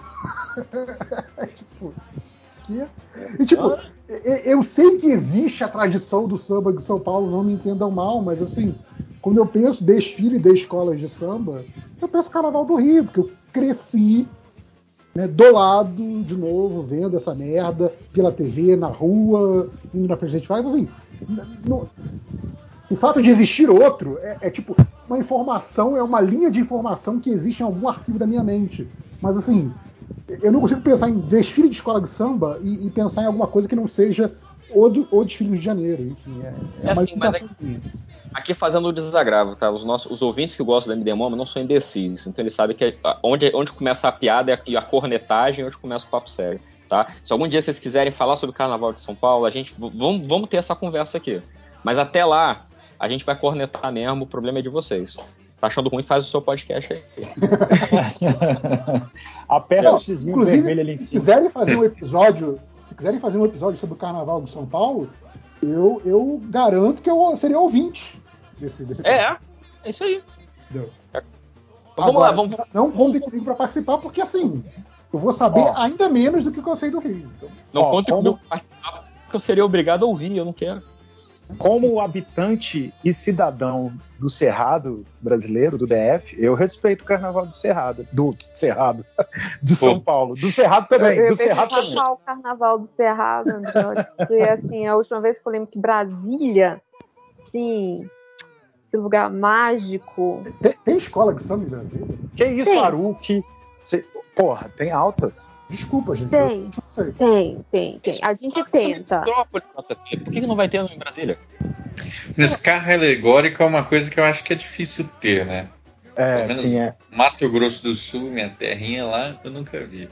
tipo, quê? E tipo, eu sei que existe a tradição do samba de São Paulo, não me entendam mal, mas assim, quando eu penso desfile de escolas de samba, eu penso Carnaval do Rio, porque eu cresci né, do lado, de novo, vendo essa merda pela TV, na rua, indo na Presidente Vargas, assim, n- não- o fato de existir outro é, é tipo uma informação, é uma linha de informação que existe em algum arquivo da minha mente. Mas assim, eu não consigo pensar em desfile de escola de samba e, e pensar em alguma coisa que não seja o, do, o desfile do Rio de Janeiro. Enfim, é, é É uma assim, mas é minha. Aqui fazendo o desagravo, tá? Os, nossos, os ouvintes que gostam do MD não são imbecis, então eles sabem que onde, onde começa a piada e a, a cornetagem é onde começa o papo sério, tá? Se algum dia vocês quiserem falar sobre o Carnaval de São Paulo, a gente vamos, vamos ter essa conversa aqui. Mas até lá, a gente vai cornetar mesmo, o problema é de vocês. Tá achando ruim, faz o seu podcast aí. Aperta o xizinho inclusive, vermelho ali em se cima. quiserem fazer um episódio, se quiserem fazer um episódio sobre o Carnaval de São Paulo, eu, eu garanto que eu seria ouvinte desse, desse É, é isso aí. Entendeu? Então, vamos lá, vamos. Não contem comigo para participar, porque assim, eu vou saber Ó. ainda menos do que eu sei do Rio. Então, Não Ó, conte como- comigo pra participar, porque eu seria obrigado a ouvir, eu não quero. Como habitante e cidadão do Cerrado brasileiro, do DF, eu respeito o Carnaval do Cerrado, do Cerrado, de São Paulo, do Cerrado também, eu, eu do Cerrado também. o carnaval do Cerrado, André, assim, a última vez que eu lembro que Brasília, sim, esse lugar mágico. tem, tem escola de samba em Brasília? Que isso? Cê- Porra, tem altas. Desculpa, gente. Tem. Tem, tem, tem. A gente tenta. Por que, não vai ter em Brasília? Nesse carro alegórico é uma coisa que eu acho que é difícil ter, né? É, Pelo menos sim, é. Mato Grosso do Sul, minha terrinha lá, eu nunca vi.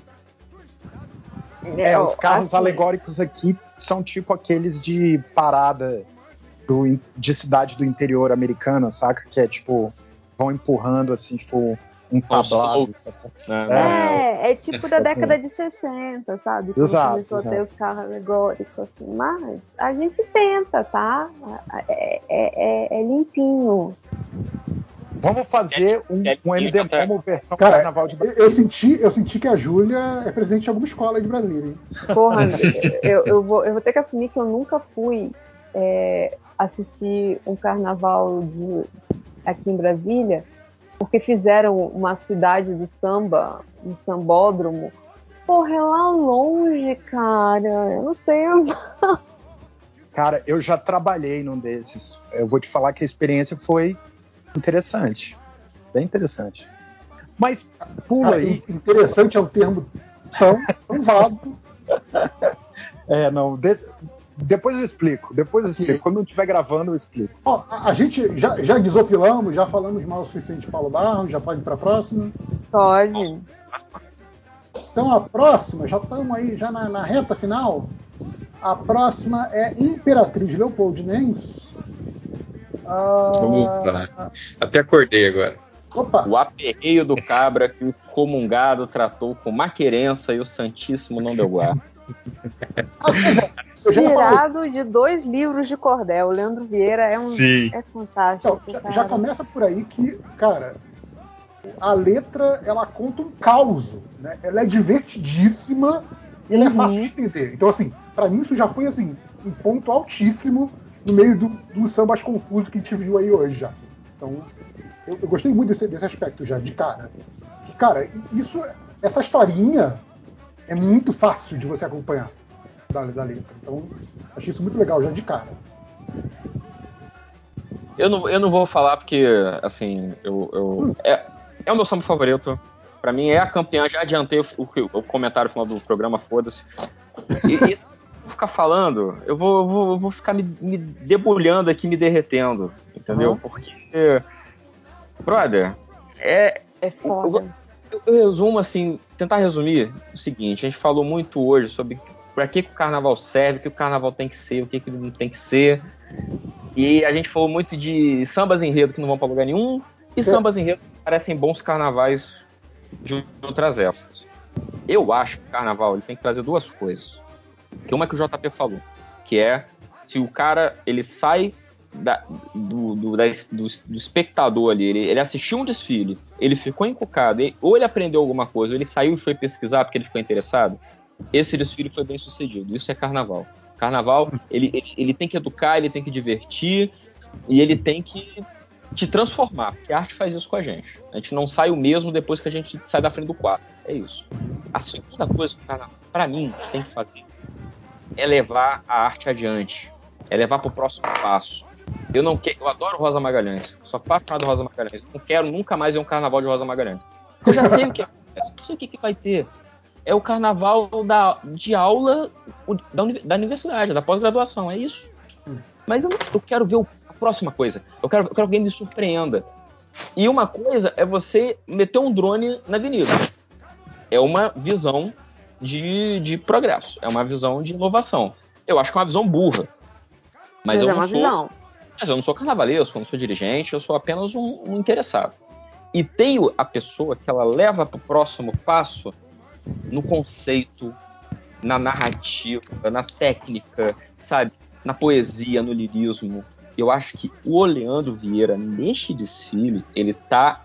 É, os carros assim, alegóricos aqui são tipo aqueles de parada do, de cidade do interior americana, saca? Que é tipo, vão empurrando assim, tipo, um tablado. saca? É, é tipo da Assim. década de 60, sabe? Quando Exato, começou a ter exato. os carros alegóricos, assim. Mas a gente tenta, tá? É, é- é- é limpinho. Vamos fazer um, um MD Momo versão Cara, carnaval de eu, eu senti, eu senti que a Júlia é presidente de alguma escola de Brasília, hein? Porra, eu, eu, vou, eu vou ter que assumir que eu nunca fui é, assistir um carnaval de- aqui em Brasília, porque fizeram uma cidade do samba, um sambódromo. Porra, é lá longe, cara. Eu não sei andar. Cara, eu já trabalhei num desses. Eu vou te falar que a experiência foi interessante. Bem interessante. Mas pula Cara, aí. in- Interessante é o termo tão, tão vago. É, não. de- depois eu explico. Depois eu explico. Quando eu estiver gravando, eu explico. Ó, a, a gente já, já desopilamos, já falamos mal o suficiente de Paulo Barros, já pode ir para a próxima. Pode. Então a próxima, já estamos aí já na, na reta final. A próxima é Imperatriz Leopoldinense. Ah, Opa, até acordei agora. Opa. O aperreio do cabra que o excomungado tratou com maquerença e o Santíssimo não deu guarda. Tirado de dois livros de cordel. O Leandro Vieira é um. Sim. É fantástico. Então, já, já começa por aí que, cara, a letra ela conta um caos, né? Ela é divertidíssima e ela é fácil de entender. Então, assim, pra mim isso já foi assim um ponto altíssimo no meio do, do sambas confuso que a gente viu aí hoje já. Então, eu, eu gostei muito desse, desse aspecto já de cara. Que, cara, isso, essa historinha é muito fácil de você acompanhar da, da letra. Então, achei isso muito legal já de cara. Eu não, eu não vou falar porque, assim, eu, eu- é, é o meu samba favorito. Pra mim é a campeã, já adiantei o, o- o comentário final do programa, foda-se. E, e se eu ficar falando, eu vou, eu vou, eu vou ficar me, me debulhando aqui, me derretendo, entendeu? Uhum. Porque, brother, é. É foda. Eu, eu resumo assim, tentar resumir o seguinte: a gente falou muito hoje sobre pra que, que o carnaval serve, o que o carnaval tem que ser, o que, que ele não tem que ser. E a gente falou muito de sambas enredo que não vão pra lugar nenhum e sambas enredo que parecem bons carnavais de outras épocas. Eu acho que o carnaval ele tem que trazer duas coisas. Que uma é que o JP falou, que é se o cara ele sai da- do, do- da- do- do espectador ali, ele, ele assistiu um desfile, ele ficou encucado, ele- ou ele aprendeu alguma coisa, ou ele saiu e foi pesquisar porque ele ficou interessado, esse desfile foi bem sucedido. Isso é carnaval. Carnaval, ele, ele, ele tem que educar, ele tem que divertir e ele tem que te transformar, porque a arte faz isso com a gente. A gente não sai o mesmo depois que a gente sai da frente do quadro. É isso. A segunda coisa que o carnaval, pra mim, tem que fazer é levar a arte adiante, é levar pro próximo passo. Eu não quero, eu adoro Rosa Magalhães, sou apaixonado Rosa Magalhães. Não quero nunca mais ver um carnaval de Rosa Magalhães. Eu já sei o que acontece, não sei o que, que vai ter. É o carnaval da, de aula da, uni- da universidade, da pós-graduação, é isso. Mas eu, eu quero ver o- a próxima coisa. Eu quero, eu quero que alguém me surpreenda. E uma coisa é você meter um drone na avenida. É uma visão de, de progresso, é uma visão de inovação. Eu acho que é uma visão burra. Mas, Mas eu é não uma sou. visão. Mas eu não sou carnavalesco, eu não sou dirigente, eu sou apenas um, um interessado. E tenho a pessoa que ela leva para o próximo passo no conceito, na narrativa, na técnica, sabe? Na poesia, no lirismo. Eu acho que o Leandro Vieira, neste desfile, ele tá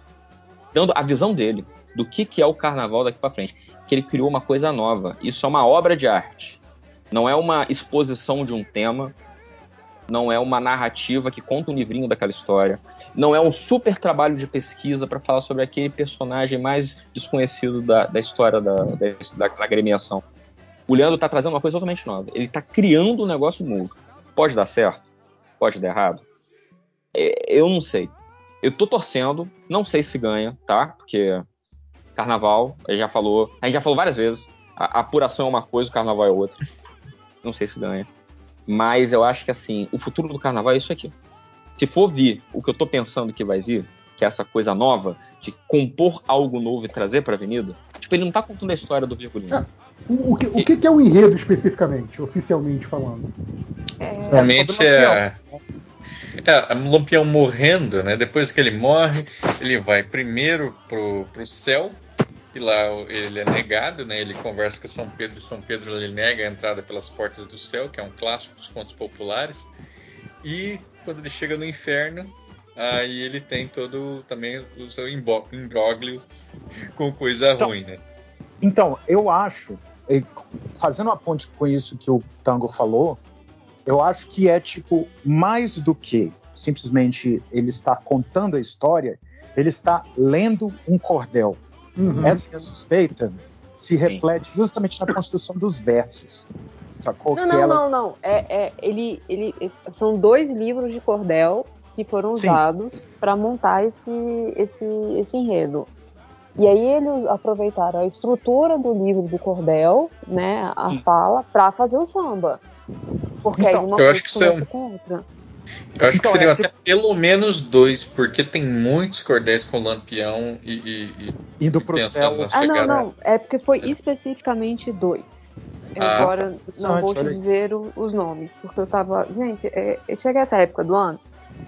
dando a visão dele do que, que é o carnaval daqui para frente. Que ele criou uma coisa nova. Isso é uma obra de arte. Não é uma exposição de um tema, não é uma narrativa que conta um livrinho daquela história, não é um super trabalho de pesquisa para falar sobre aquele personagem mais desconhecido da, da história da, da, da agremiação. O Leandro está trazendo uma coisa totalmente nova. Ele está criando um negócio novo. Pode dar certo? Pode dar errado? É, eu não sei. Eu tô torcendo, não sei se ganha, tá? Porque carnaval, a gente já falou, a gente já falou várias vezes, A, a apuração é uma coisa, o carnaval é outra. Não sei se ganha. Mas eu acho que assim, o futuro do carnaval é isso aqui. Se for vir o que eu tô pensando que vai vir, que é essa coisa nova, de compor algo novo e trazer pra avenida, tipo, ele não tá contando a história do Virgulino. O, o que, o que que é o enredo especificamente, oficialmente falando? Realmente é, é a Lampião morrendo, né? Depois que ele morre, ele vai primeiro pro, pro céu, e lá ele é negado, né? Ele conversa com São Pedro, e São Pedro ele nega a entrada pelas portas do céu, que é um clássico dos contos populares. E quando ele chega no inferno, aí ele tem todo também o seu imbróglio com coisa ruim, né? Então, eu acho, fazendo uma ponte com isso que o Tango falou, eu acho que é tipo mais do que simplesmente ele está contando a história, ele está lendo um cordel. Uhum. Essa minha suspeita se reflete justamente na construção dos versos. Sacou? Não, não, ela- não, não. É, é, ele, ele, são dois livros de cordel que foram Sim. usados para montar esse, esse, esse enredo. E aí eles aproveitaram a estrutura do livro do cordel, né, a fala, para fazer o samba. Porque aí uma eu coisa acho que isso é um- com outra. Eu acho Então, que seriam é até pelo menos dois, porque tem muitos cordéis com lampião e, e, e indo pro céu. Ah, não, chegada. não. É porque foi especificamente dois. Eu Ah, agora não interessante, vou te dizer o- os nomes, porque eu tava. Gente, é, chega essa época do ano,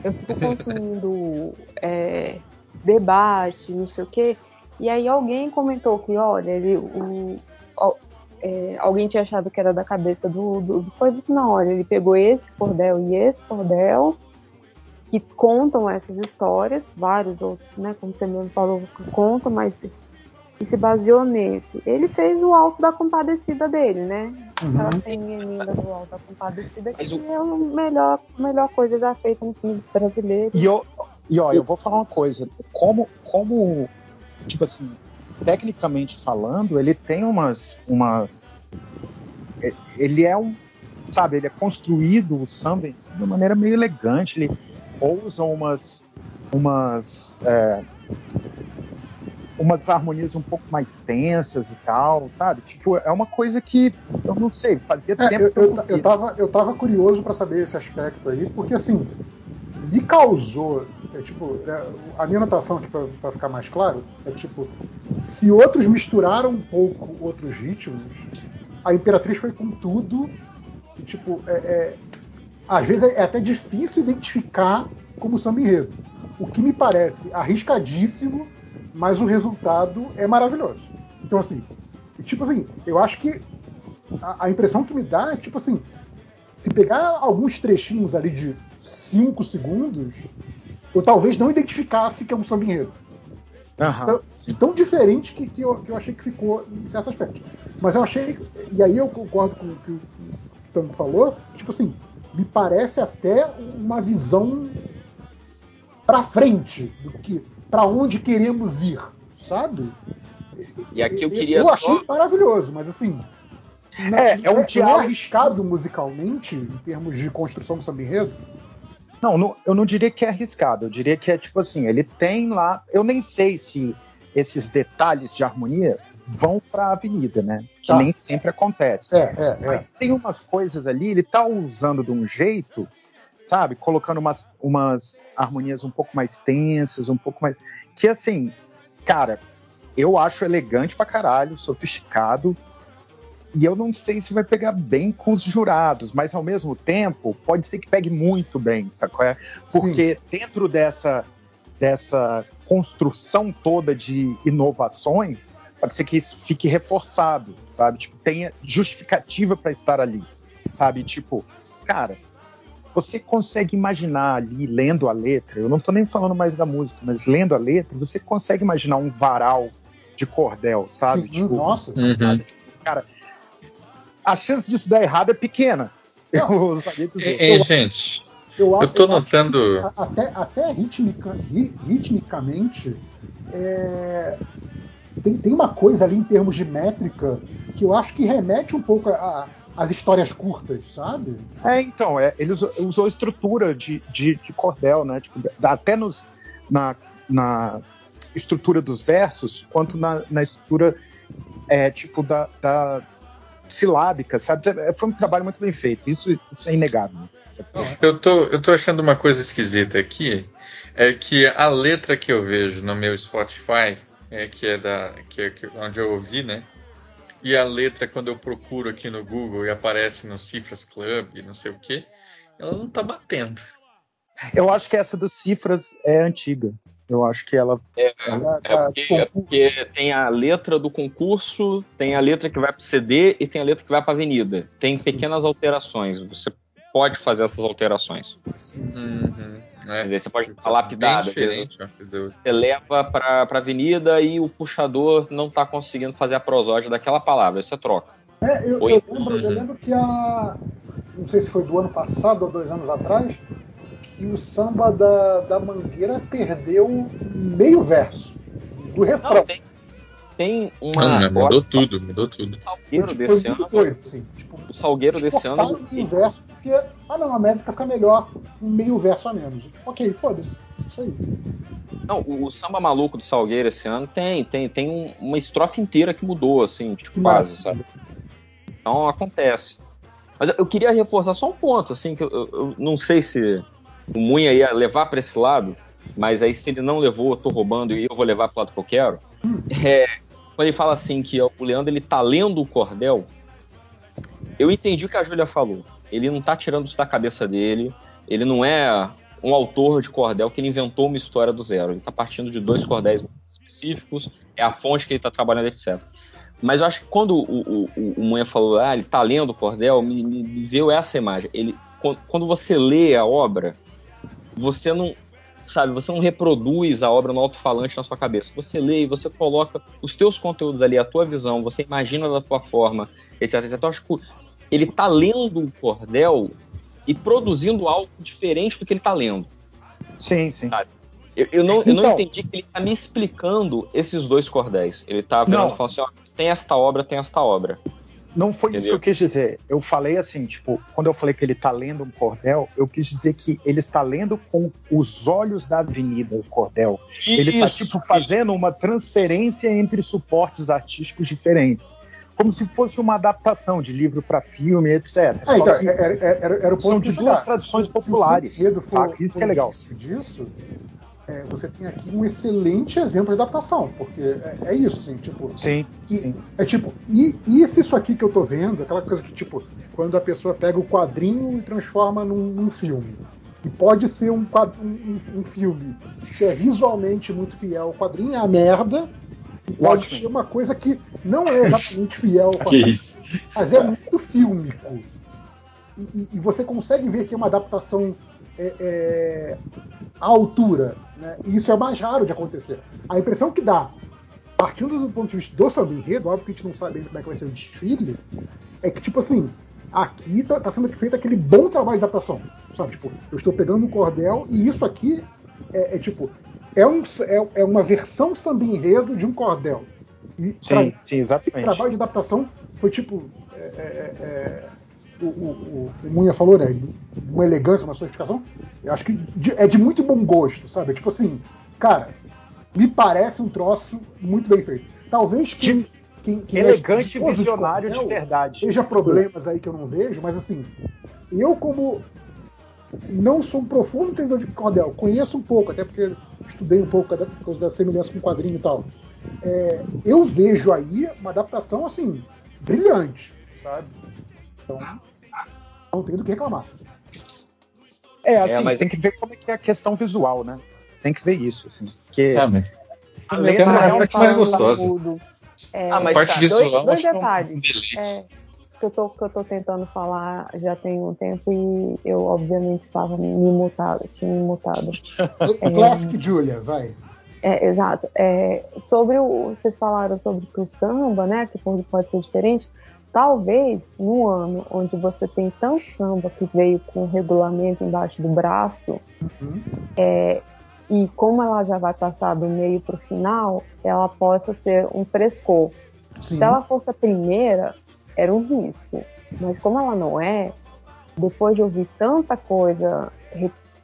eu fico consumindo é, debate, não sei o quê, e aí alguém comentou que, olha, ele, o- é, alguém tinha achado que era da cabeça do, do, do coisa, não, olha, ele pegou esse cordel e esse cordel, que contam essas histórias, vários outros, né, como você mesmo falou, que contam, mas e se baseou nesse. Ele fez o Alto da Compadecida dele, né? Uhum. Ela tem emenda do Alto da Compadecida, que Mas o- é a melhor, melhor coisa já feita no cinema brasileiro. E, eu, e ó, eu vou falar uma coisa. Como, como, tipo assim, tecnicamente falando, ele tem umas, umas, é- ele é um, sabe, ele é construído o samba si de uma maneira meio elegante. Ele ousa umas, umas, é, umas harmonias um pouco mais tensas e tal, sabe? Tipo, é uma coisa que eu não sei, fazia É, tempo eu, eu, eu, tava, eu tava curioso pra saber esse aspecto aí, porque assim, me causou. É, tipo, é, a minha anotação aqui, pra ficar mais claro, é tipo, se outros misturaram um pouco outros ritmos, a Imperatriz foi com tudo. E, tipo, é, é- às vezes é até difícil identificar como samba enredo. O que me parece arriscadíssimo, mas o resultado é maravilhoso. Então, assim, tipo assim, eu acho que a, a impressão que me dá é tipo assim: se pegar alguns trechinhos ali de 5 segundos, eu talvez não identificasse que é um samba enredo. Aham. Tão, tão diferente que, que, eu, que eu achei que ficou em certo aspecto. Mas eu achei, e aí eu concordo com o que o Tango falou, tipo assim, me parece até uma visão pra frente do que para onde queremos ir, sabe? E aqui eu queria eu só. achei maravilhoso, mas assim. É, é um não diálogo- arriscado musicalmente, em termos de construção do samba enredo. Não, não- eu não diria que é arriscado. Eu diria que é tipo assim, ele tem lá. Eu nem sei se esses detalhes de harmonia vão para a avenida, né? Que Tá. nem sempre acontece. É, é, é. Mas tem umas coisas ali, ele tá usando de um jeito, sabe? Colocando umas, umas harmonias um pouco mais tensas, um pouco mais. Que assim, cara, eu acho elegante pra caralho, sofisticado. E eu não sei se vai pegar bem com os jurados, mas ao mesmo tempo pode ser que pegue muito bem, sacou? É? Porque dentro dessa, dessa construção toda de inovações, pode ser que isso fique reforçado, sabe? Tipo, tenha justificativa para estar ali, sabe? Tipo, cara, você consegue imaginar ali, lendo a letra, eu não tô nem falando mais da música, mas lendo a letra, você consegue imaginar um varal de cordel, sabe? Sim, Tipo, nossa. Uhum. cara, a chance disso dar errado é pequena. Eu E, e, gente, Eu, eu acho- tô eu notando. até, até ritmica- ri- ritmicamente, é, tem, tem uma coisa ali em termos de métrica que eu acho que remete um pouco a- às histórias curtas, sabe? É, então, é, ele usou, usou estrutura de, de, de cordel, né? Tipo, até nos, na, na estrutura dos versos, quanto na, na estrutura é, tipo, da, da silábica, sabe? É, Foi um trabalho muito bem feito, isso, isso é inegável. Eu tô, eu tô achando uma coisa esquisita aqui. É que a letra que eu vejo no meu Spotify, é, que é da. Que é que- onde eu ouvi, né? E a letra, quando eu procuro aqui no Google e aparece no Cifras Club e não sei o que, ela não tá batendo. Eu acho que essa dos cifras é antiga. Eu acho que ela. É, ela É porque, é porque tem a letra do concurso, tem a letra que vai para CD e tem a letra que vai para Avenida. Tem pequenas alterações. Você pode fazer essas alterações. Uhum, Quer dizer, Você pode da outra. Você leva para a Avenida e o puxador não está conseguindo fazer a prosódia daquela palavra. Você troca. É, eu, eu lembro, eu lembro que a. Não sei se foi do ano passado ou dois anos atrás, que o samba da, da Mangueira perdeu meio verso do refrão. Não, tem, tem uma. Mas mudou tudo, mudou tudo. O Salgueiro desse ano. doido, assim. Tipo, O Salgueiro desse ano. meio verso, porque. Ah não, a métrica fica melhor um meio verso a menos. Tipo, ok, foda-se. Isso aí. Não, o, o samba maluco do Salgueiro esse ano tem, tem, tem um- uma estrofe inteira que mudou, assim, tipo, quase, Massa. sabe? Então acontece. Mas eu- eu queria reforçar só um ponto, assim, que eu, eu- eu não sei se o Munha ia levar para esse lado, mas aí se ele não levou, eu tô roubando e eu vou levar pro lado que eu quero. É, quando ele fala assim que o Leandro ele tá lendo o cordel, eu entendi o que a Júlia falou. Ele não tá tirando isso da cabeça dele, ele não é um autor de cordel que ele inventou uma história do zero. Ele tá partindo de dois cordéis específicos, é a fonte que ele tá trabalhando, etc. Mas eu acho que quando o, o, o, o Munha falou, ah, ele tá lendo o cordel, me, me, me veio essa imagem. Ele, quando, quando você lê a obra, você não, sabe, você não reproduz a obra no alto-falante na sua cabeça. Você lê e você coloca os teus conteúdos ali, a tua visão, você imagina da tua forma, etc, etc. Então, eu acho que ele tá lendo o cordel e produzindo algo diferente do que ele tá lendo. Sim, sim. Eu, eu não, eu não Então- entendi que ele tá me explicando esses dois cordéis. Ele tá Não. e falando assim, ó, tem esta obra, tem esta obra. Não foi isso que Entendeu? eu quis dizer. Eu falei assim, tipo, quando eu falei que ele tá lendo um cordel, eu quis dizer que ele está lendo com os olhos da avenida o cordel. ele tá, Isso, tipo, fazendo uma transferência entre suportes artísticos diferentes. Como se fosse uma adaptação de livro para filme, etc. É, Só então, que era, era, era, era o ponto são de duas tradições Se o populares. for- saca? Isso que é legal. disso, é, você tem aqui um excelente exemplo de adaptação, porque é, é isso, assim, tipo. Sim, e- É tipo, e, e se isso aqui que eu tô vendo, aquela coisa que, tipo, quando a pessoa pega o quadrinho e transforma num, num filme. E pode ser um, um, um- filme que é visualmente muito fiel ao quadrinho, é a merda. E pode Ótimo. ser uma coisa que não é exatamente fiel ao Que quadrinho, isso? mas é muito fílmico. E, e- e você consegue ver que é uma adaptação é, é, à altura. Né? E isso é mais raro de acontecer. A impressão que dá, partindo do ponto de vista do samba enredo, óbvio que a gente não sabe ainda como é que vai ser o desfile, é que, tipo assim, aqui tá, tá sendo feito aquele bom trabalho de adaptação. Sabe? Tipo, eu estou pegando um cordel e isso aqui é, é, tipo. É, um, é, é uma versão samba enredo de um cordel. E pra- Sim, sim, esse exatamente. trabalho de adaptação foi tipo. é, é, é, o, o, o, Munha falou, né? Uma elegância, uma sofisticação. Eu acho que de- é de muito bom gosto, sabe? Tipo assim, cara, me parece um troço muito bem feito. Talvez quem. quem, quem é Elegante de visionário de cordel verdade. Seja problemas aí que eu não vejo, mas assim, eu como não sou um profundo entendedor de cordel, conheço um pouco, até porque estudei um pouco por causa da semelhança com o quadrinho e tal. É, eu vejo aí uma adaptação assim, brilhante, sabe? Então, não tenho do que reclamar. É, assim, É, mas- tem que ver como é que é a questão visual, né? Tem que ver isso, assim. Porque Ah, mas a é letra uma é um parte mais gostosa. Tudo. É, Ah, mas parte tá, visual dois, dois é um detalhes. deleite. É, que, eu tô, que eu tô tentando falar já tem um tempo e eu, obviamente, estava me mutado, tinha me mutado. Classic Julia, vai. É, exato. É, sobre o. Vocês falaram sobre que o samba, né? Que pode, pode ser diferente. Talvez num ano onde você tem tanto samba que veio com o regulamento embaixo do braço, Uhum. é, e como ela já vai passar do meio para o final, ela possa ser um frescor. Sim. Se ela fosse a primeira, era um risco. Mas como ela não é, depois de ouvir tanta coisa,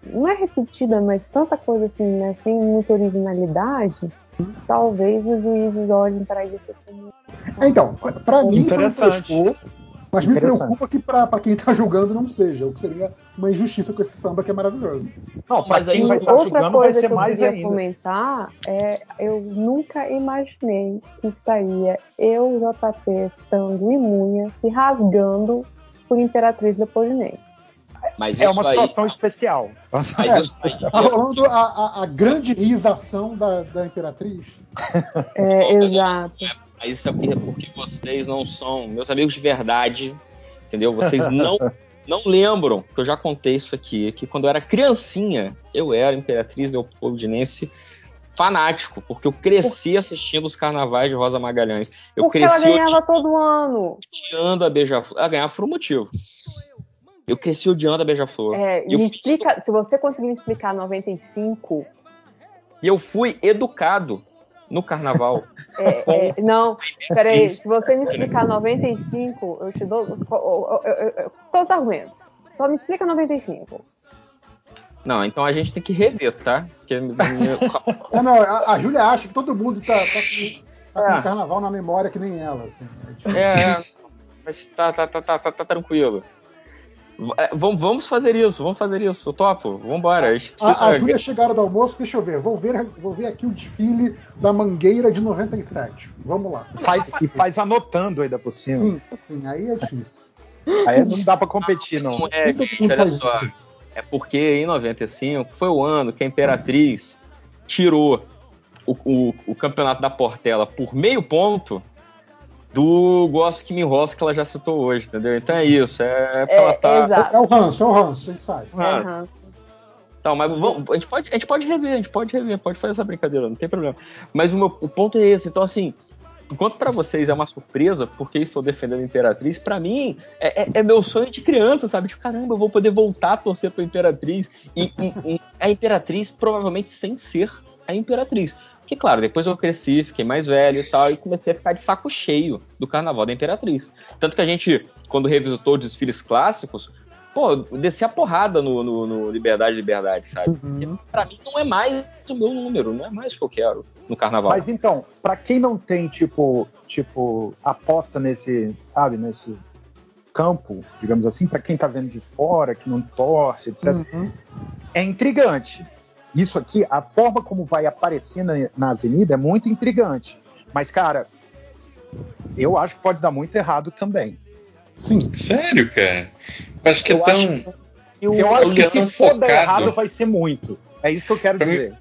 não é repetida, mas tanta coisa assim, né, sem muita originalidade, talvez os juízes olhem para isso como. É, Então, pra mim foi um Interessante. frescor, mas me preocupa que pra, pra quem tá julgando não seja, o que seria uma injustiça com esse samba que é maravilhoso. Não, pra Mas quem aí, vai estar Outra julgando vai coisa ser que eu mais queria ainda. comentar é eu nunca imaginei que estaria eu, JP, Tango e Munha se rasgando por Imperatriz Leopoldinense. Mas É uma aí- situação especial. Mas É, isso aí- tá rolando a, a- a grande risação da, da Imperatriz. É, exato. Mas isso é porque- vocês não são meus amigos de verdade, entendeu? Vocês não não lembram que eu já contei isso aqui, que quando eu era criancinha, eu era Imperatriz Leopoldinense fanático, porque eu cresci assistindo os carnavais de Rosa Magalhães. Eu Porque ela cresci ganhava todo ano. odiando a Beija-Flor. Ela ganhava por um motivo. Eu cresci odiando a Beija-Flor. É, E eu me fui- explica, se você conseguir me explicar 95, E eu fui educado no carnaval. é, é, não, peraí, se você me explicar 95, eu te dou todos os argumentos. Só me explica 95. Não, então a gente tem que rever, tá? Porque É, não, a, a Júlia acha que todo mundo tá, tá com, tá com É. o carnaval na memória que nem ela. Assim, é. É, é. Mas tá, tá, tá, tá, tá, tá tranquilo. É, vamos, vamos fazer isso, vamos fazer isso. Eu topo, vambora. A A, Júlia chegaram do almoço, deixa eu ver. Vou ver, vou ver aqui o desfile da Mangueira de 97. Vamos lá. Faz, e faz anotando ainda por cima. Sim, sim, aí é difícil. Aí não dá pra competir, não. Não é, gente, olha só. É porque em 95 foi o ano que a Imperatriz tirou o, o, o campeonato da Portela por meio ponto do Gosto que me enrola que ela já citou hoje, entendeu? Então é isso. É, porque É, ela tá. exato. É o ranço, é o ranço, a gente sabe. Ah, Aham. Então, mas vamos, a, gente pode, a gente pode rever, a gente pode rever, pode fazer essa brincadeira, não tem problema. Mas o, meu, o ponto é esse. Então, assim, enquanto pra vocês é uma surpresa, porque estou defendendo a Imperatriz, pra mim é, é- é meu sonho de criança, sabe? Tipo, caramba, eu vou poder voltar a torcer pra Imperatriz. E, e- e a Imperatriz, provavelmente sem ser a Imperatriz. Porque, claro, depois eu cresci, fiquei mais velho e tal, e comecei a ficar de saco cheio do carnaval da Imperatriz. Tanto que a gente, quando revisitou os desfiles clássicos, pô, desci a porrada no, no- no Liberdade, Liberdade, sabe? Porque pra mim não é mais o meu número, não é mais o que eu quero no carnaval. Mas então, pra quem não tem, tipo, tipo, aposta nesse, sabe, nesse campo, digamos assim, pra quem tá vendo de fora, que não torce, etc., Uhum. é intrigante. Isso aqui, a forma como vai aparecer na, na avenida é muito intrigante. Mas, cara, eu acho que pode dar muito errado também. Sim. Sério, cara? Eu acho que é Eu tão. acho- Eu, Eu acho que que é se for dar errado, vai ser muito. É isso que eu quero Pra mim- dizer.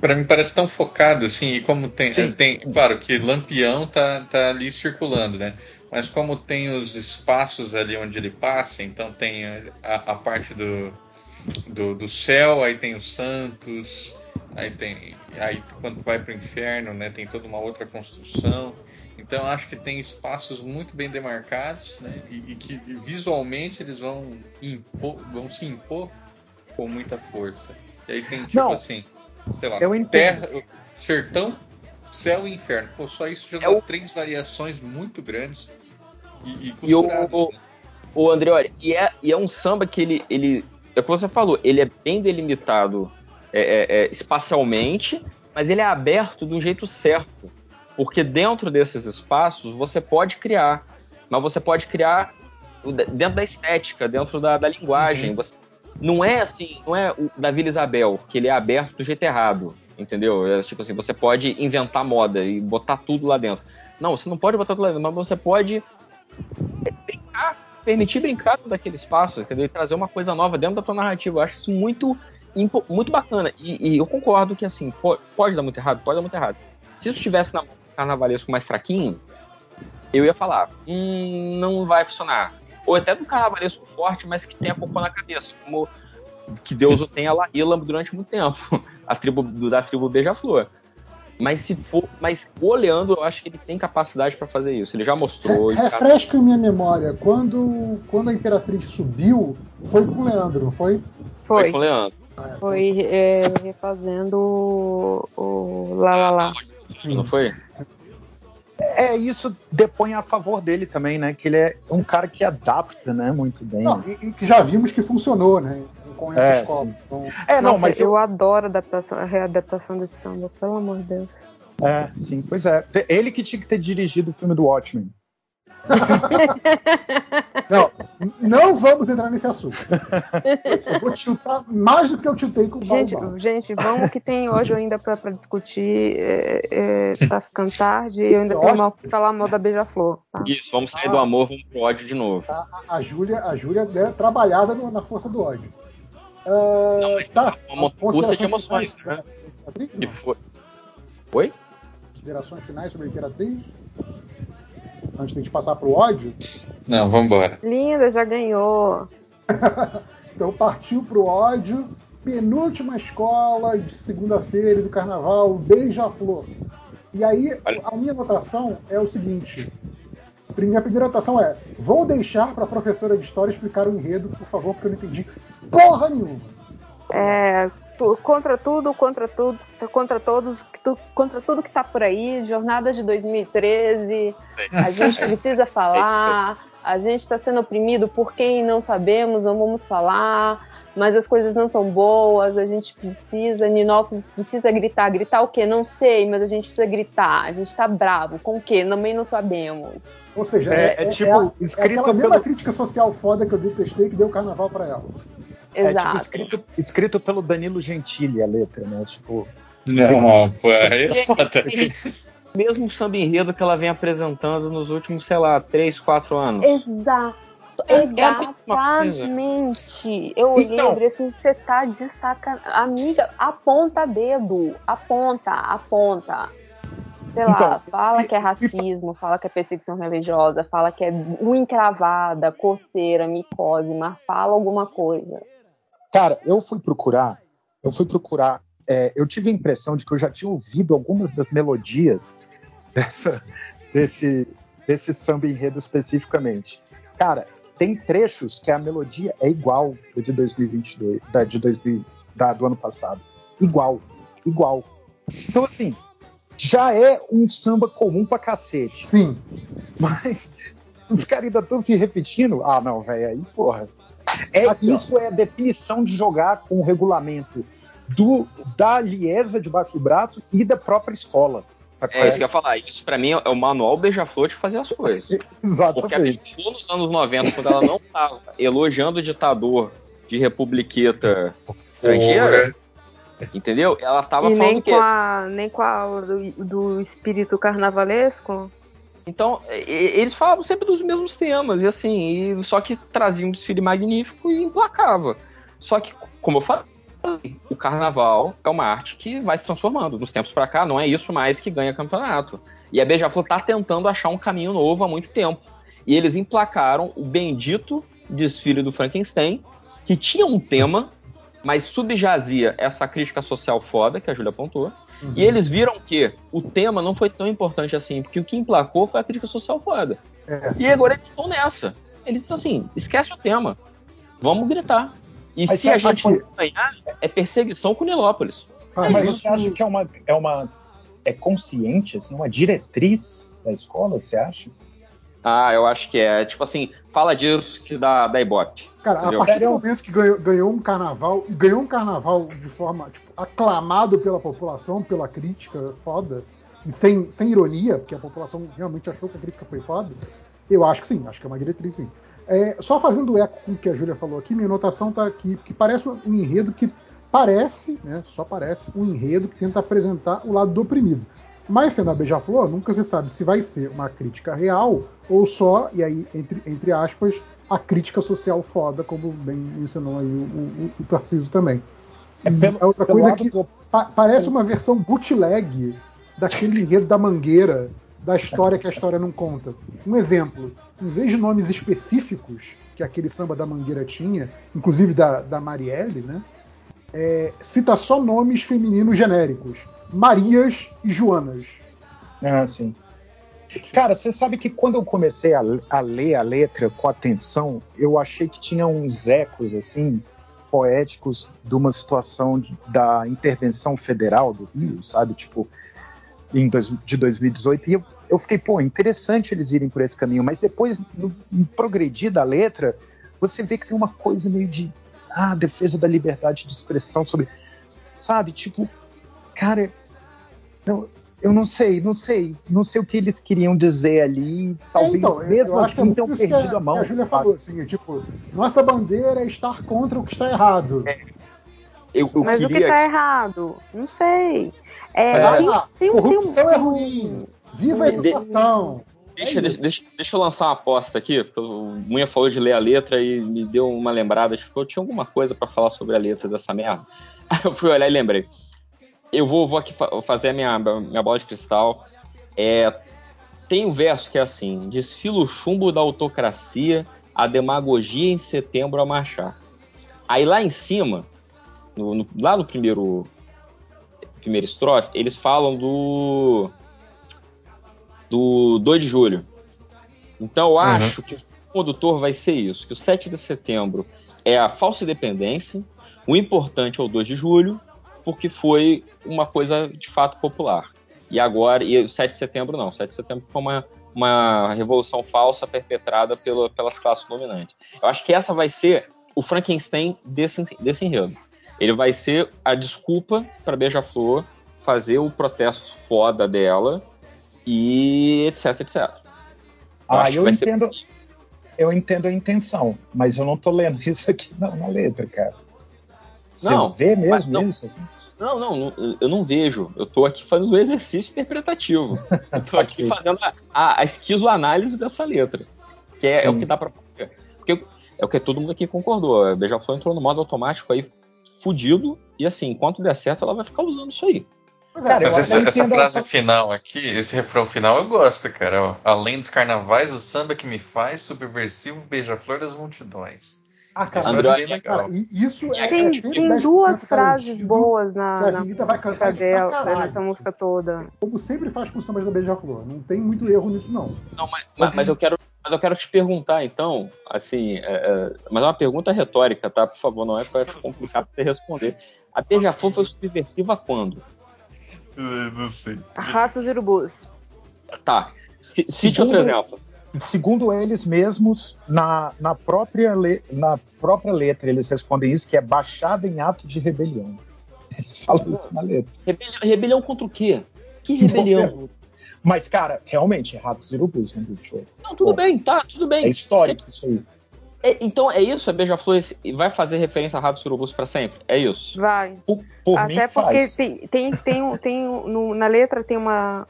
Pra mim parece tão focado, assim, e como tem. Sim. tem claro que Lampião tá, tá ali circulando, né? Mas como tem os espaços ali onde ele passa, então tem a, a parte do, do, do céu, aí tem os santos, aí tem. Aí quando vai pro inferno, né, tem toda uma outra construção. Então acho que tem espaços muito bem demarcados, né? E, e que visualmente eles vão impor, vão se impor com muita força. E aí tem tipo Não, assim, sei lá, terra, sertão, céu e inferno. Pô, só isso já É dá o- três variações muito grandes e, e E o, o, né? o André, olha, e é, e é um samba que ele, ele. É o que você falou, ele é bem delimitado é, é, é, espacialmente, mas ele é aberto do jeito certo. Porque dentro desses espaços você pode criar. Mas você pode criar dentro da estética, dentro da, da linguagem. Você- não é assim, não é o da Vila Isabel, que ele é aberto do jeito errado. Entendeu? É, tipo assim, você pode inventar moda e botar tudo lá dentro. Não, você não pode botar tudo lá dentro, mas você pode permitir brincar com daquele espaço, entendeu? E trazer uma coisa nova dentro da tua narrativa. Eu acho isso muito, muito bacana. E, e eu concordo que, assim, po- pode dar muito errado, pode dar muito errado. Se isso estivesse na carnavalesco mais fraquinho, eu ia falar, hum, não vai funcionar. Ou até do carnavalesco forte, mas que tenha culpa na cabeça, como que Deus o tenha lá durante muito tempo, a tribo da tribo Beija-Flor. Mas se for, mas o Leandro, eu acho que ele tem capacidade pra fazer isso. Ele já mostrou. Re- tá- refresca a minha memória. Quando, quando a Imperatriz subiu, foi com o Leandro, não foi? Foi Foi. com o Leandro. Foi é, refazendo o, o Lá Lá Lá. Não foi? É, isso depõe a favor dele também, né? Que ele é um cara que adapta, né? Muito bem. Não, e, e que já vimos que funcionou, né? Com essas É. Então, É, não, Nossa, mas eu eu, adoro a adaptação, a readaptação desse samba, pelo amor de Deus. É, sim, pois é. Ele que tinha que ter dirigido o filme do Watchmen. Não, não vamos entrar nesse assunto. Eu vou tiltar mais do que eu tiltei com o Gente, gente, vamos que tem hoje ainda pra, pra discutir. É, é, tá ficando tarde e eu ainda tenho mal, que falar mal da Beija-Flor. Tá? Isso, vamos sair do amor, vamos pro ódio de novo. A, a Júlia, a Júlia é trabalhada no- na força do ódio. Ah, tá. Uma montanha de Considerações emoções, finais né? sobre a Imperatriz? Que foi. Oi? Considerações finais sobre a Imperatriz? Antes de a gente passar pro ódio? Não, vambora. Linda, já ganhou. Então partiu pro ódio. Penúltima escola de segunda-feira do carnaval, Beija-Flor. E aí, a minha anotação é o seguinte: minha primeira anotação é: vou deixar para a professora de história explicar o enredo, por favor, porque eu não entendi porra nenhuma. É, tu- contra tudo, contra tudo, contra todos, tu- contra tudo que tá por aí, jornada de 2013, a gente precisa falar, a gente está sendo oprimido por quem não sabemos, não vamos falar, mas as coisas não estão boas, a gente precisa, Ninópolis precisa gritar, gritar o quê? Não sei, mas a gente precisa gritar, a gente tá bravo, com o quê? Também não sabemos. Ou seja, É- é tipo, a- escrito aquela mesma pelo- crítica social foda que eu detestei que deu carnaval para ela. É Exato. tipo escrito, escrito pelo Danilo Gentili a letra, né? Tipo. Não, pô, aí é foda. Mesmo samba enredo que ela vem apresentando nos últimos, sei lá, 3, 4 anos. Exato. É mesma. Exatamente. Eu olhei Então- e falei assim, você tá de sacanagem. Amiga, aponta dedo. Aponta, aponta. Sei lá, Então, fala se- que é racismo, fala que é perseguição religiosa, fala que é unha encravada, coceira, micose, mas fala alguma coisa. Cara, eu fui procurar, eu fui procurar, é, eu tive a impressão de que eu já tinha ouvido algumas das melodias dessa, desse, desse samba enredo especificamente. Cara, tem trechos que a melodia é igual da de 2022, da de 2000, da, do ano passado. Igual, igual. Então, assim, já é um samba comum pra cacete. Sim. Mas os caras ainda estão se repetindo. Ah, não, velho, aí, porra. É, Aqui, ó. isso é a definição de jogar com o regulamento do, da Liesa debaixo do braço e da própria escola. sacou? É isso que eu ia falar. Isso pra mim é o manual beija-flor de fazer as coisas. Porque a Exatamente. Beija-Flor nos anos 90, quando ela não tava elogiando o ditador de republiqueta estrangeira, entendeu? Ela tava e falando nem que com, a, nem com a do, do espírito carnavalesco. Então, eles falavam sempre dos mesmos temas, e assim, e- só que traziam um desfile magnífico e implacava. Só que, como eu falei, o carnaval é uma arte que vai se transformando. Nos tempos pra cá, não é isso mais que ganha campeonato. E a Beija-Flor tá tentando achar um caminho novo há muito tempo. E eles emplacaram o bendito desfile do Frankenstein, que tinha um tema, mas subjazia essa crítica social foda que a Júlia apontou. E eles viram que o tema não foi tão importante assim, porque o que emplacou foi a crítica social foda. É. E agora eles estão nessa. Eles estão assim, esquece o tema. Vamos gritar. E Mas se a gente que- não ganhar, é perseguição com Nilópolis. Ah, Mas isso- você acha que é uma, é uma é consciente, assim, uma diretriz da escola, você acha? Ah, eu acho que é. Tipo assim, fala disso que dá, dá ibope. Cara, a partir do momento que ganhou, ganhou um carnaval, e ganhou um carnaval de forma tipo, aclamado pela população, pela crítica foda, e sem, sem ironia, porque a população realmente achou que a crítica foi foda, eu acho que sim, acho que é uma diretriz sim. É, só fazendo eco com o que a Júlia falou aqui, minha anotação tá aqui, que parece um enredo que parece, né, só parece, um enredo que tenta apresentar o lado do oprimido. Mas sendo a Beija-Flor, nunca se sabe se vai ser uma crítica real ou só, e aí, entre, entre aspas, a crítica social foda, como bem mencionou aí o, o, o Tarcísio também. É pelo- a outra coisa é que do- pa- parece uma versão bootleg daquele enredo da mangueira, da história que a história não conta. Um exemplo, em vez de nomes específicos que aquele samba da mangueira tinha, inclusive da, da Marielle, né? é, cita só nomes femininos genéricos. Marias e Joanas. Ah, sim. Cara, você sabe que quando eu comecei a, a ler a letra com atenção, eu achei que tinha uns ecos, assim, poéticos de uma situação da intervenção federal do Rio, sabe? Tipo, em dois- de 2018. E eu, eu fiquei, pô, interessante eles irem por esse caminho. Mas depois, no, no progredir da letra, você vê que tem uma coisa meio de. Ah, defesa da liberdade de expressão sobre. Sabe? Tipo, cara. Não, eu não sei, não sei, não sei o que eles queriam dizer ali. Talvez então, mesmo é assim tenham perdido a mão. Que a Júlia falou, assim, é tipo, nossa bandeira é estar contra o que está errado. Eu, eu Mas o que queria. tá errado? Não sei. É, Mas, tem, tem tem um- corrupção é tem um- ruim. Viva a educação. Deixa, É deixa, deixa, deixa eu lançar uma aposta aqui, porque o Munha falou de ler a letra e me deu uma lembrada, tipo, eu tinha alguma coisa pra falar sobre a letra dessa merda. Aí eu fui olhar e lembrei. Eu vou, vou aqui fa- fazer a minha, minha bola de cristal. É, tem um verso que é assim: desfila o chumbo da autocracia, a demagogia em setembro a marchar. Aí lá em cima, no- no- lá no primeiro, primeiro estrofe, eles falam do do 2 de julho. Então eu acho que o condutor vai ser isso, que o 7 de setembro é a falsa independência, o importante é o 2 de julho, porque foi uma coisa de fato popular. E agora, e o 7 de setembro não, o 7 de setembro foi uma, uma revolução falsa perpetrada pela, pelas classes dominantes. Eu acho que essa vai ser o Frankenstein desse, desse enredo. Ele vai ser a desculpa para Beija-Flor fazer o protesto foda dela e etc, etc. Eu Ah, eu vai ser- entendo. Eu entendo a intenção, mas eu não tô lendo isso aqui não, na letra, cara. Você Não, vê mesmo não. isso? assim? Não, não, eu não vejo. Eu tô aqui fazendo o exercício interpretativo. Eu tô aqui fazendo a, a, a esquizoanálise dessa letra. Que é, é o que dá pra. Porque é o que todo mundo aqui concordou. A Beija-Flor entrou no modo automático aí, fudido, e assim, enquanto der certo, ela vai ficar usando isso aí. Cara, Mas essa, essa frase final aqui, esse refrão final eu gosto, cara. Além dos carnavais, o samba que me faz, subversivo, beija-flor das multidões. Ah, cara, mas, bem legal. cara, isso é, Tem, é tem 10% duas frases boas que na, a na Avenida vai música cantar dela, nessa música toda. Como sempre faz com os sambas da Beija-Flor. Não tem muito erro nisso, não. Não, mas, mas- mas eu quero, mas eu quero te perguntar, então, assim, é, é, mas é uma pergunta retórica, tá? Por favor, não é para complicar pra você responder. A Beija-Flor foi subversiva quando? Eu não sei. Ratos e urubus. Tá. Cite outro exemplo. Segundo eles mesmos, na, na, própria le- na própria letra, eles respondem isso, que é baixada em ato de rebelião. Eles falam isso na letra. Rebelião, rebelião contra o quê? Que rebelião? Mas, cara, realmente, é ratos e urubus no Big Show. Não, tudo bem, tá, tudo bem. É histórico isso aí. É, então é isso, a Beija-Flor vai fazer referência a Ratos e Urubus pra sempre? É isso? Vai. Por, por mim, Até porque faz. tem, tem, tem, tem no- na letra tem uma.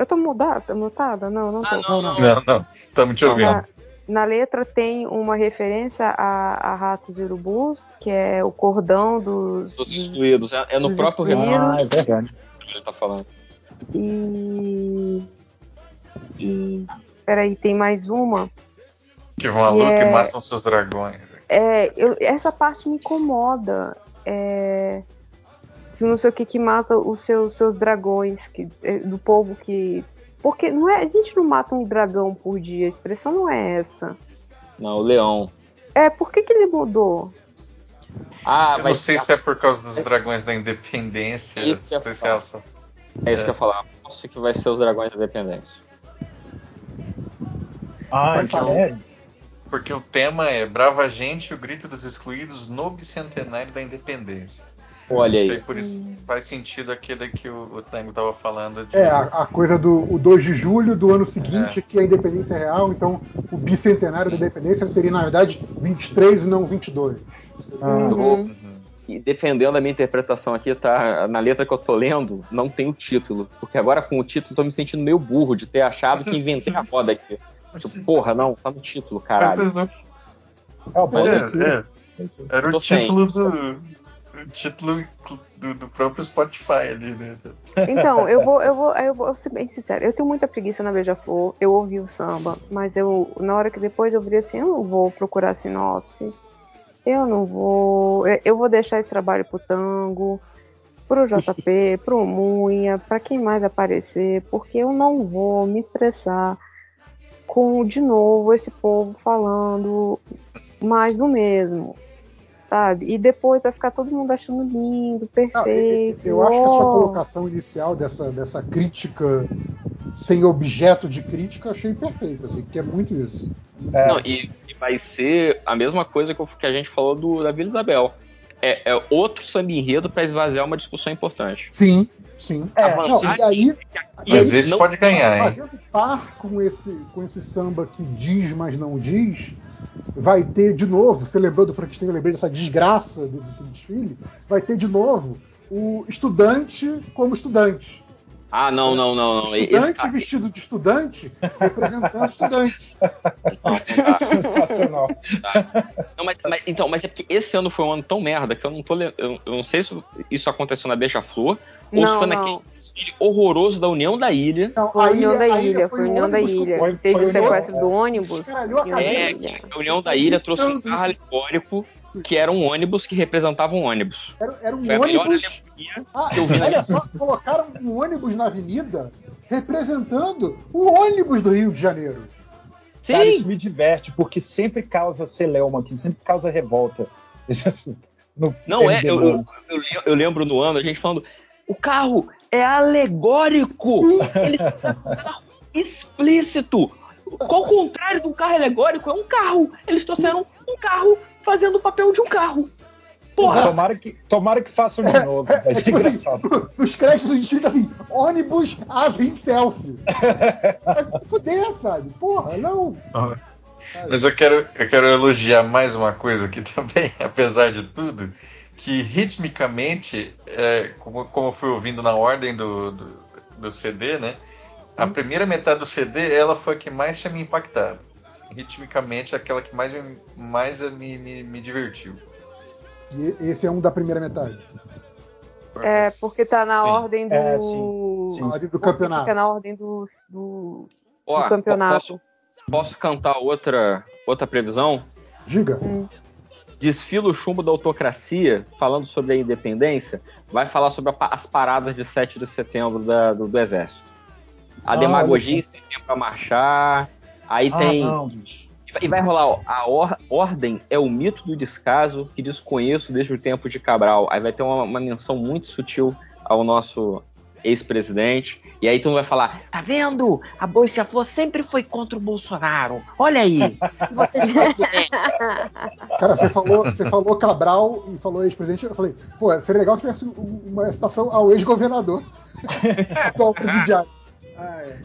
Eu tô mudada, mutada? Não, não tô. Ah, não, não. Não, não, estamos te ouvindo. Na, na letra tem uma referência a, a ratos e urubus, que é o cordão dos. Dos excluídos. É, é no próprio excluídos. Ah, é verdade. que ele tá falando. E. E. Peraí, tem mais uma. Que vão à E luta é- e matam seus dragões. É, eu- essa parte me incomoda. É, que não sei o que que mata os seus, seus dragões, que, é, do povo que. Porque não é, a gente não mata um dragão por dia, a expressão não é essa. Não, o Leão. É, por que, que ele mudou? Ah, eu vai não sei se é por causa dos dragões da independência. Isso que eu não sei se é essa. É isso que eu ia falar. Aposto que vai ser os Dragões da Dependência. Ah, sério? Porque o tema é Brava Gente, o grito dos excluídos no bicentenário da independência. Olha aí. por isso faz sentido aquele que o, o Tango tava falando de. É, a, a coisa do o 2 de julho do ano seguinte, que é a independência real, então o bicentenário da independência seria, na verdade, 23 e não 22. Ah, vou- Uhum. E defendendo a minha interpretação aqui, tá? Na letra que eu tô lendo, não tem o título. Porque agora com o título eu tô me sentindo meio burro de ter achado que inventei a roda aqui. Tipo, porra, não, tá no título, caralho. É, É, aqui. é. Era o título do. O título do, do próprio Spotify ali, né? Então, eu vou, eu vou, eu vou ser bem sincera. Eu tenho muita preguiça na Beija-Flor. Eu ouvi o samba, mas eu, na hora que depois eu vi assim, eu não vou procurar sinopse. Eu não vou. eu- Eu vou deixar esse trabalho pro Tango, pro JP, pro Munha, pra quem mais aparecer, porque eu não vou me estressar com, de novo, esse povo falando mais do mesmo. Sabe? E depois vai ficar todo mundo achando lindo, Não, eu, perfeito. eu acho que a sua colocação inicial dessa, dessa crítica sem objeto de crítica, eu achei perfeita, assim, que é muito isso. É, Não, e, e vai ser a mesma coisa que, eu- que a gente falou do, da Vila Isabel. é, é outro samba enredo para esvaziar uma discussão importante. Sim, sim. É, não, e aí, Mas aí, esse pode ganhar, hein? Fazendo par com esse, com esse samba que diz, mas não diz, vai ter de novo, você lembrou do Frankenstein, eu lembrei dessa desgraça de- desse desfile, vai ter de novo o estudante como estudante. Ah, não, não, não, não. Esse Estudante cara- vestido de estudante representando estudantes. Sensacional. Não, mas, mas- então, mas é porque esse ano foi um ano tão merda que eu não tô le- eu, eu não sei se isso aconteceu na Beija-Flor ou se Não, foi não. naquele desfile horroroso da União da Ilha. Não, a a União ilha- da a Ilha, foi a União da Ilha. Teve o sequestro do ônibus. Caralho, acabei- É, a União da Ilha trouxe um carro alegórico que era um ônibus que representava um ônibus. Era, era um Foi ônibus. Ah, que eu vi na olha só, colocaram um ônibus na avenida representando o ônibus do Rio de Janeiro. Cara, Sim. isso me diverte, porque sempre causa celeuma aqui, sempre causa revolta. Esse assunto. No Não é, eu, eu, eu lem- eu lembro no ano a gente falando, o carro é alegórico. Ele um carro explícito. Qual o contrário de um carro alegórico? É um carro. Eles trouxeram um carro fazendo o papel de um carro. Porra! Tomara que, tomara que façam de novo. Vai É ser tipo assim, engraçado. nos créditos do desfile assim, ônibus asa em selfie. Vai se fuder, sabe? Porra, não. Mas eu quero, eu quero elogiar mais uma coisa aqui também, apesar de tudo, que ritmicamente, é, como, como eu fui ouvindo na ordem do, do, do CD, né? A primeira metade do CD, ela foi a que mais tinha me impactado. Ritmicamente, aquela que mais, me, mais me, me, me divertiu. E esse é um da primeira metade. É, porque tá na Sim. ordem do. É, sim. Sim. Ordem do campeonato. Fica na ordem do, do, Ó, do campeonato. Posso, posso cantar outra, outra previsão? Diga. Desfila o chumbo da autocracia, falando sobre a independência, vai falar sobre a as paradas de 7 de setembro da- do, do Exército. A Ah, demagogia sem tempo pra marchar. Aí Ah, tem. não, bicho. E vai- rolar, ó, a or- ordem é o mito do descaso que desconheço desde o tempo de Cabral. Aí vai ter uma, uma menção muito sutil ao nosso ex-presidente. E aí tu vai falar, tá vendo? A Boixa Flor sempre foi contra o Bolsonaro. Olha aí. Cara, você falou, você falou Cabral e falou ex-presidente. Eu falei, pô, seria legal que tivesse um- uma citação ao ex-governador. Atual presidiário. Ah, é.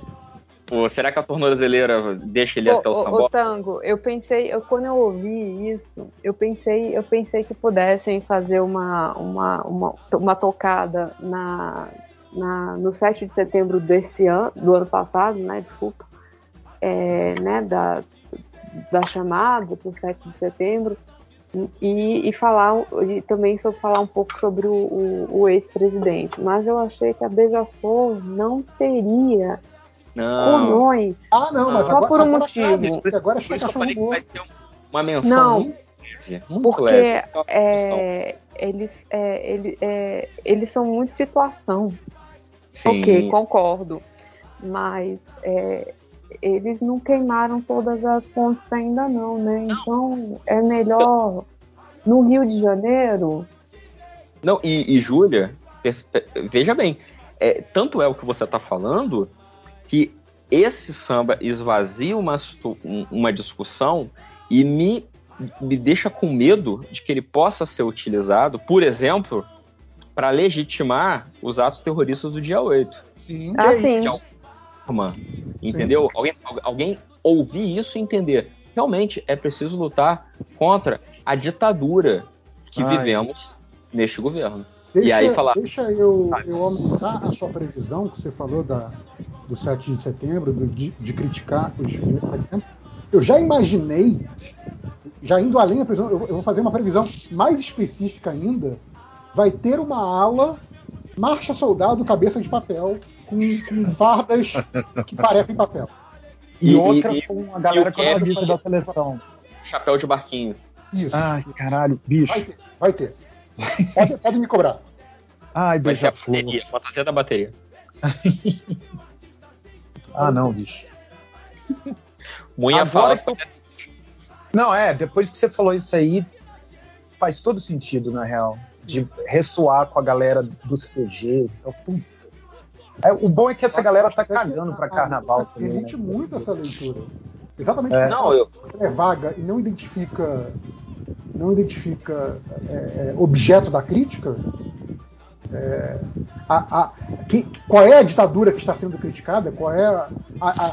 Pô, será que a tornozeleira deixa ele até o ô, sambó? Tango, eu pensei, eu, quando eu ouvi isso, eu pensei, eu pensei que pudessem fazer uma, uma, uma, uma tocada na, na, no 7 de setembro desse ano, do ano passado, né? Desculpa. É, né, da, da chamada para o 7 de setembro. E, e falar e também sobre falar um pouco sobre o, o, o ex-presidente. Mas eu achei que a Beija-Flor não teria Não. Ah, não, mas Só agora, por um agora motivo. cabe, agora por isso que eu falei que vai ter uma menção Não. muito Porque leve. É, eles, é, ele- é, eles são muito situação. Sim. Ok, concordo. Mas é, eles não queimaram todas as pontes ainda não, né? Então é melhor no Rio de Janeiro. Não, e, e Júlia, veja bem, é, tanto é o que você está falando que esse samba esvazia uma, um- uma discussão e me, me deixa com medo de que ele possa ser utilizado, por exemplo, para legitimar os atos terroristas do dia 8. Sim. Ah, é sim. Forma, entendeu? Alguém, alguém ouvir isso e entender. Realmente é preciso lutar contra a ditadura que Ai. vivemos neste governo. Deixa, E aí falar- deixa eu, eu aumentar a sua previsão que você falou da, do 7 de setembro, do- de, de criticar os desfiles de setembro. Eu já imaginei, já indo além da previsão, eu, eu vou fazer uma previsão mais específica ainda. Vai ter uma ala marcha soldado cabeça de papel com, com fardas que parecem papel. E, E- outra e- com a galera e camisa vai- da seleção. Chapéu de barquinho. Isso. Ai, caralho, bicho. Vai ter, vai ter. Pode, pode me cobrar. Ai, beija-flor. bateria, fantasia da bateria. Ah, não, bicho. Munha Agora fala. eu- Não, é, depois que você falou isso aí, faz todo sentido, na real. De ressoar com a galera dos QGs. Então, puta. É, o bom é que essa galera tá cagando pra carnaval também. Permite Né? muito essa leitura. Exatamente É. Não, eu, ela é vaga e não identifica não identifica é, é, objeto da crítica? É, a, a, que, qual é a ditadura que está sendo criticada? Qual é a, a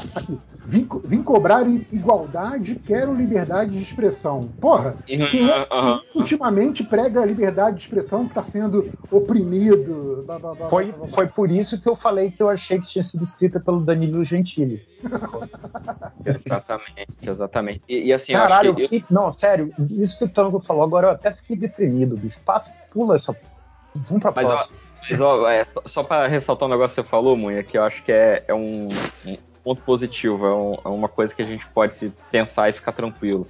vim, vim, cobrar igualdade, quero liberdade de expressão. Porra, Uhum, quem é que ultimamente prega a liberdade de expressão que está sendo oprimido? blá, blá, blá, Foi, blá, blá, blá. foi por isso que eu falei que eu achei que tinha sido escrita pelo Danilo Gentili. Exatamente, exatamente. E, e assim, eu Caralho, eu acho que fiquei, não, sério, isso que o Tango falou agora, eu até fiquei deprimido, bicho. Passa, pula essa. Vamos pra Mas, ó, próxima. mas, ó, é, só para ressaltar um negócio que você falou, Munha, que eu acho que é, é um, um ponto positivo, é, um- é uma coisa que a gente pode se pensar e ficar tranquilo.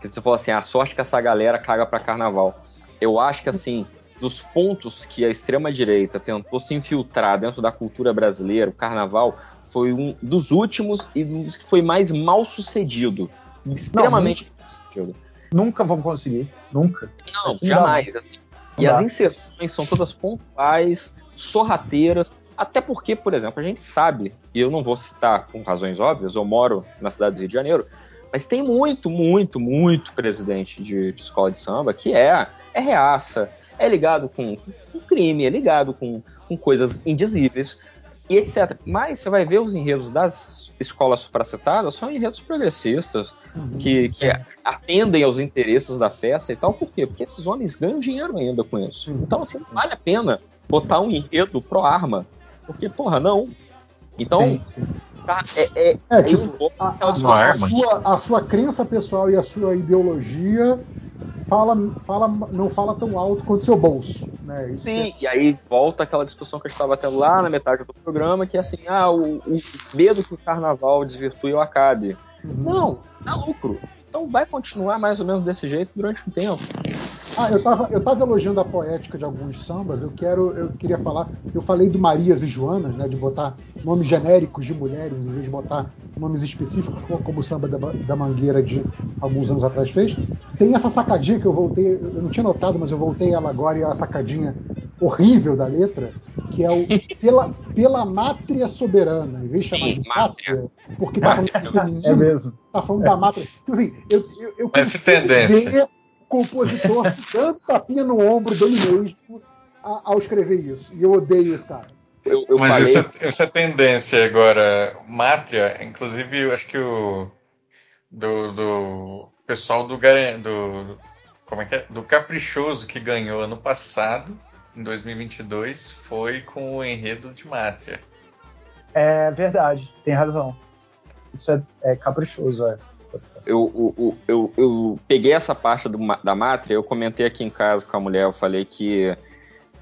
Que você falou assim, a sorte que essa galera caga pra carnaval. Eu acho que assim, dos pontos que a extrema-direita tentou se infiltrar dentro da cultura brasileira, o carnaval foi um dos últimos e dos que foi mais mal sucedido. Extremamente mal sucedido. Nunca vão conseguir. Nunca. Não, jamais. Assim. E Não as inserções são todas pontuais, sorrateiras. Até porque, por exemplo, a gente sabe, e eu não vou citar com razões óbvias, eu moro na cidade do Rio de Janeiro, mas tem muito, muito, muito presidente de, de escola de samba que é, é reaça, é ligado com, com crime, é ligado com, com coisas indizíveis e etc. Mas você vai ver os enredos das escolas supracitadas são enredos progressistas, que, que atendem aos interesses da festa e tal. Por quê? Porque esses homens ganham dinheiro ainda com isso. Então, assim, não vale a pena botar um enredo pro arma. Porque, porra, não. Então, tá, é, é, É, aí tipo, a, aquela a- a discussão. sua, a sua crença pessoal e a sua ideologia fala, fala, não fala tão alto quanto seu bolso. Né? Isso Sim, e aí volta aquela discussão que a gente estava tendo lá na metade do programa, que é assim, ah, o, o medo que o carnaval desvirtue ou acabe. Não, dá lucro. Então vai continuar mais ou menos desse jeito durante um tempo. Ah, eu tava, eu tava elogiando a poética de alguns sambas, eu quero, eu queria falar, eu falei do Marias e Joanas, né, de botar nomes genéricos de mulheres em vez de botar nomes específicos, co- como o samba da, da Mangueira de alguns anos atrás fez. Tem essa sacadinha que eu voltei, eu não tinha notado, mas eu voltei ela agora e é uma sacadinha horrível da letra, que é o pela, pela mátria soberana, em vez de chamar de pátria, porque tá falando do feminino, É mesmo. tá falando da mátria. Tipo assim, eu, eu, eu Essa consigo tendência. ver compositor dando tapinha no ombro dele mesmo a- ao escrever isso. E eu odeio esse cara. Eu, eu Mas falei, isso, é- isso é tendência agora. Mátria, inclusive, eu acho que o. Do, do pessoal do, do. Como é que é? Do Caprichoso que ganhou ano passado, em 2022, foi com o enredo de Mátria. É verdade, tem razão. Isso é, é caprichoso, é. Eu, eu, eu, eu, peguei essa parte do da mátria, eu comentei aqui em casa com a mulher, eu falei que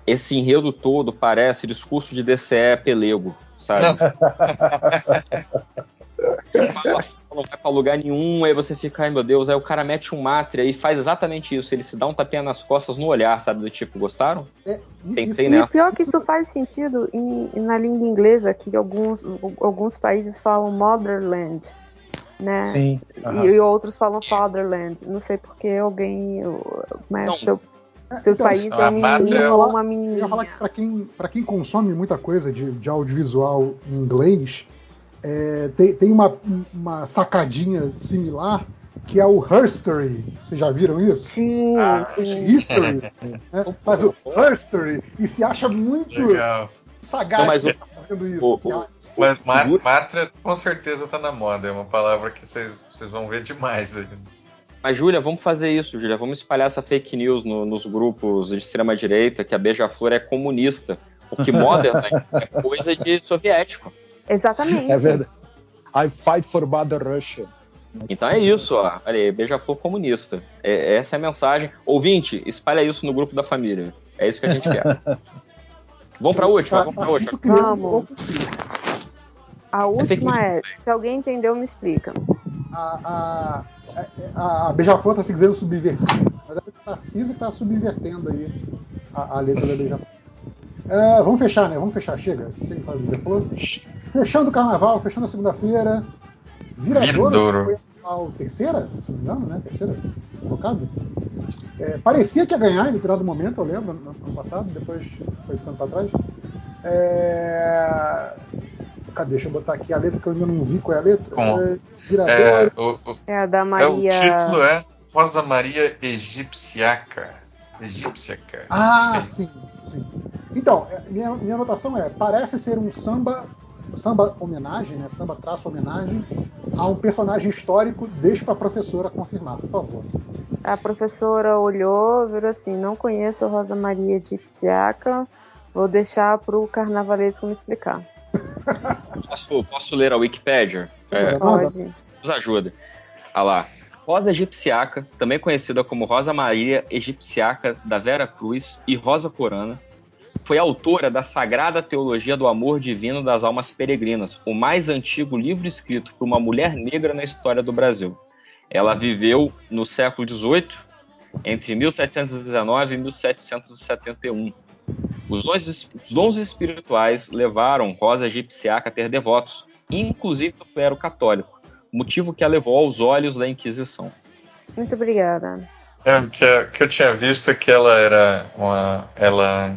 esse enredo todo parece discurso de DCE pelego, sabe? Fala, não vai pra lugar nenhum, aí você fica, ai meu Deus, aí o cara mete um mátria e faz exatamente isso, ele se dá um tapinha nas costas no olhar, sabe? Do tipo, gostaram? É, e- Pensei isso- nessa. E pior que isso faz sentido em- na língua inglesa, que alguns, alguns países falam motherland, né? Sim. E, aham. e outros falam fatherland. Não sei porque alguém. Mas Não. seu, seu Então, país a é um mátria- menino ou uma Eu ia falar que para quem, pra quem consome muita coisa de, de audiovisual em inglês, é, tem, tem uma, uma sacadinha similar que é o Herstory. Vocês já viram isso? Sim, Ah, sim. History. né? Faz o Herstory e se acha muito Legal. sagaz Não, mas o- fazendo isso. o- o- Mas ma- Segura- Mátria com certeza tá na moda. É uma palavra que vocês vão ver demais aí. Mas, Júlia, vamos fazer isso, Júlia. Vamos espalhar essa fake news no- nos grupos de extrema-direita, que a Beija-Flor é comunista. Porque Modern né, é coisa de soviético. Exatamente. É verdade. I fight for Mother Russia. Então é isso, ó. Olha aí, Beija-Flor comunista. É, essa é a mensagem. Ouvinte, espalha isso no grupo da família. É isso que a gente quer. Vamos pra última, vamos pra última. Vamos. A última é: se alguém entendeu, me explica. a, a, a, a Beija-Flor tá se dizendo subversiva. Mas é o Tarcísio que tá subvertendo aí a, a letra da Beija-Flor. É, vamos fechar, né? Vamos fechar, chega. Chega de falar de Beija-Flor. Fechando o carnaval, fechando a segunda-feira. Viradouro. Viradouro. Foi a terceira, se não me engano, né? Terceira colocada. É, parecia que ia ganhar em determinado momento, eu lembro, no ano passado, depois foi ficando pra trás. É... Cadê? Deixa eu botar aqui a letra que eu ainda não vi qual é a letra. Com- É. É, o, o- É a da é, o Maria. título é Rosa Maria Egipciaca. Egípciaca. Ah, sim, sim. Então, é, minha, minha anotação é: parece ser um samba, samba homenagem, né? Samba traço homenagem a um personagem histórico. Deixa pra professora confirmar, por favor. A professora olhou, virou assim: não conheço a Rosa Maria Egipciaca, vou deixar pro carnavalesco me explicar. Posso, posso ler a Wikipédia? É, Pode. nos ajuda. Olha lá. Rosa egipciaca, também conhecida como Rosa Maria Egipciaca da Vera Cruz e Rosa Corana, foi autora da Sagrada Teologia do Amor Divino das Almas Peregrinas, o mais antigo livro escrito por uma mulher negra na história do Brasil. Ela viveu no século XVIII, entre 1719 e 1771. Os dons, os dons espirituais levaram Rosa Egipciaca a ter devotos, inclusive do clero católico, motivo que a levou aos olhos da Inquisição. Muito obrigada. É, que, que eu tinha visto é que ela era uma. Ela.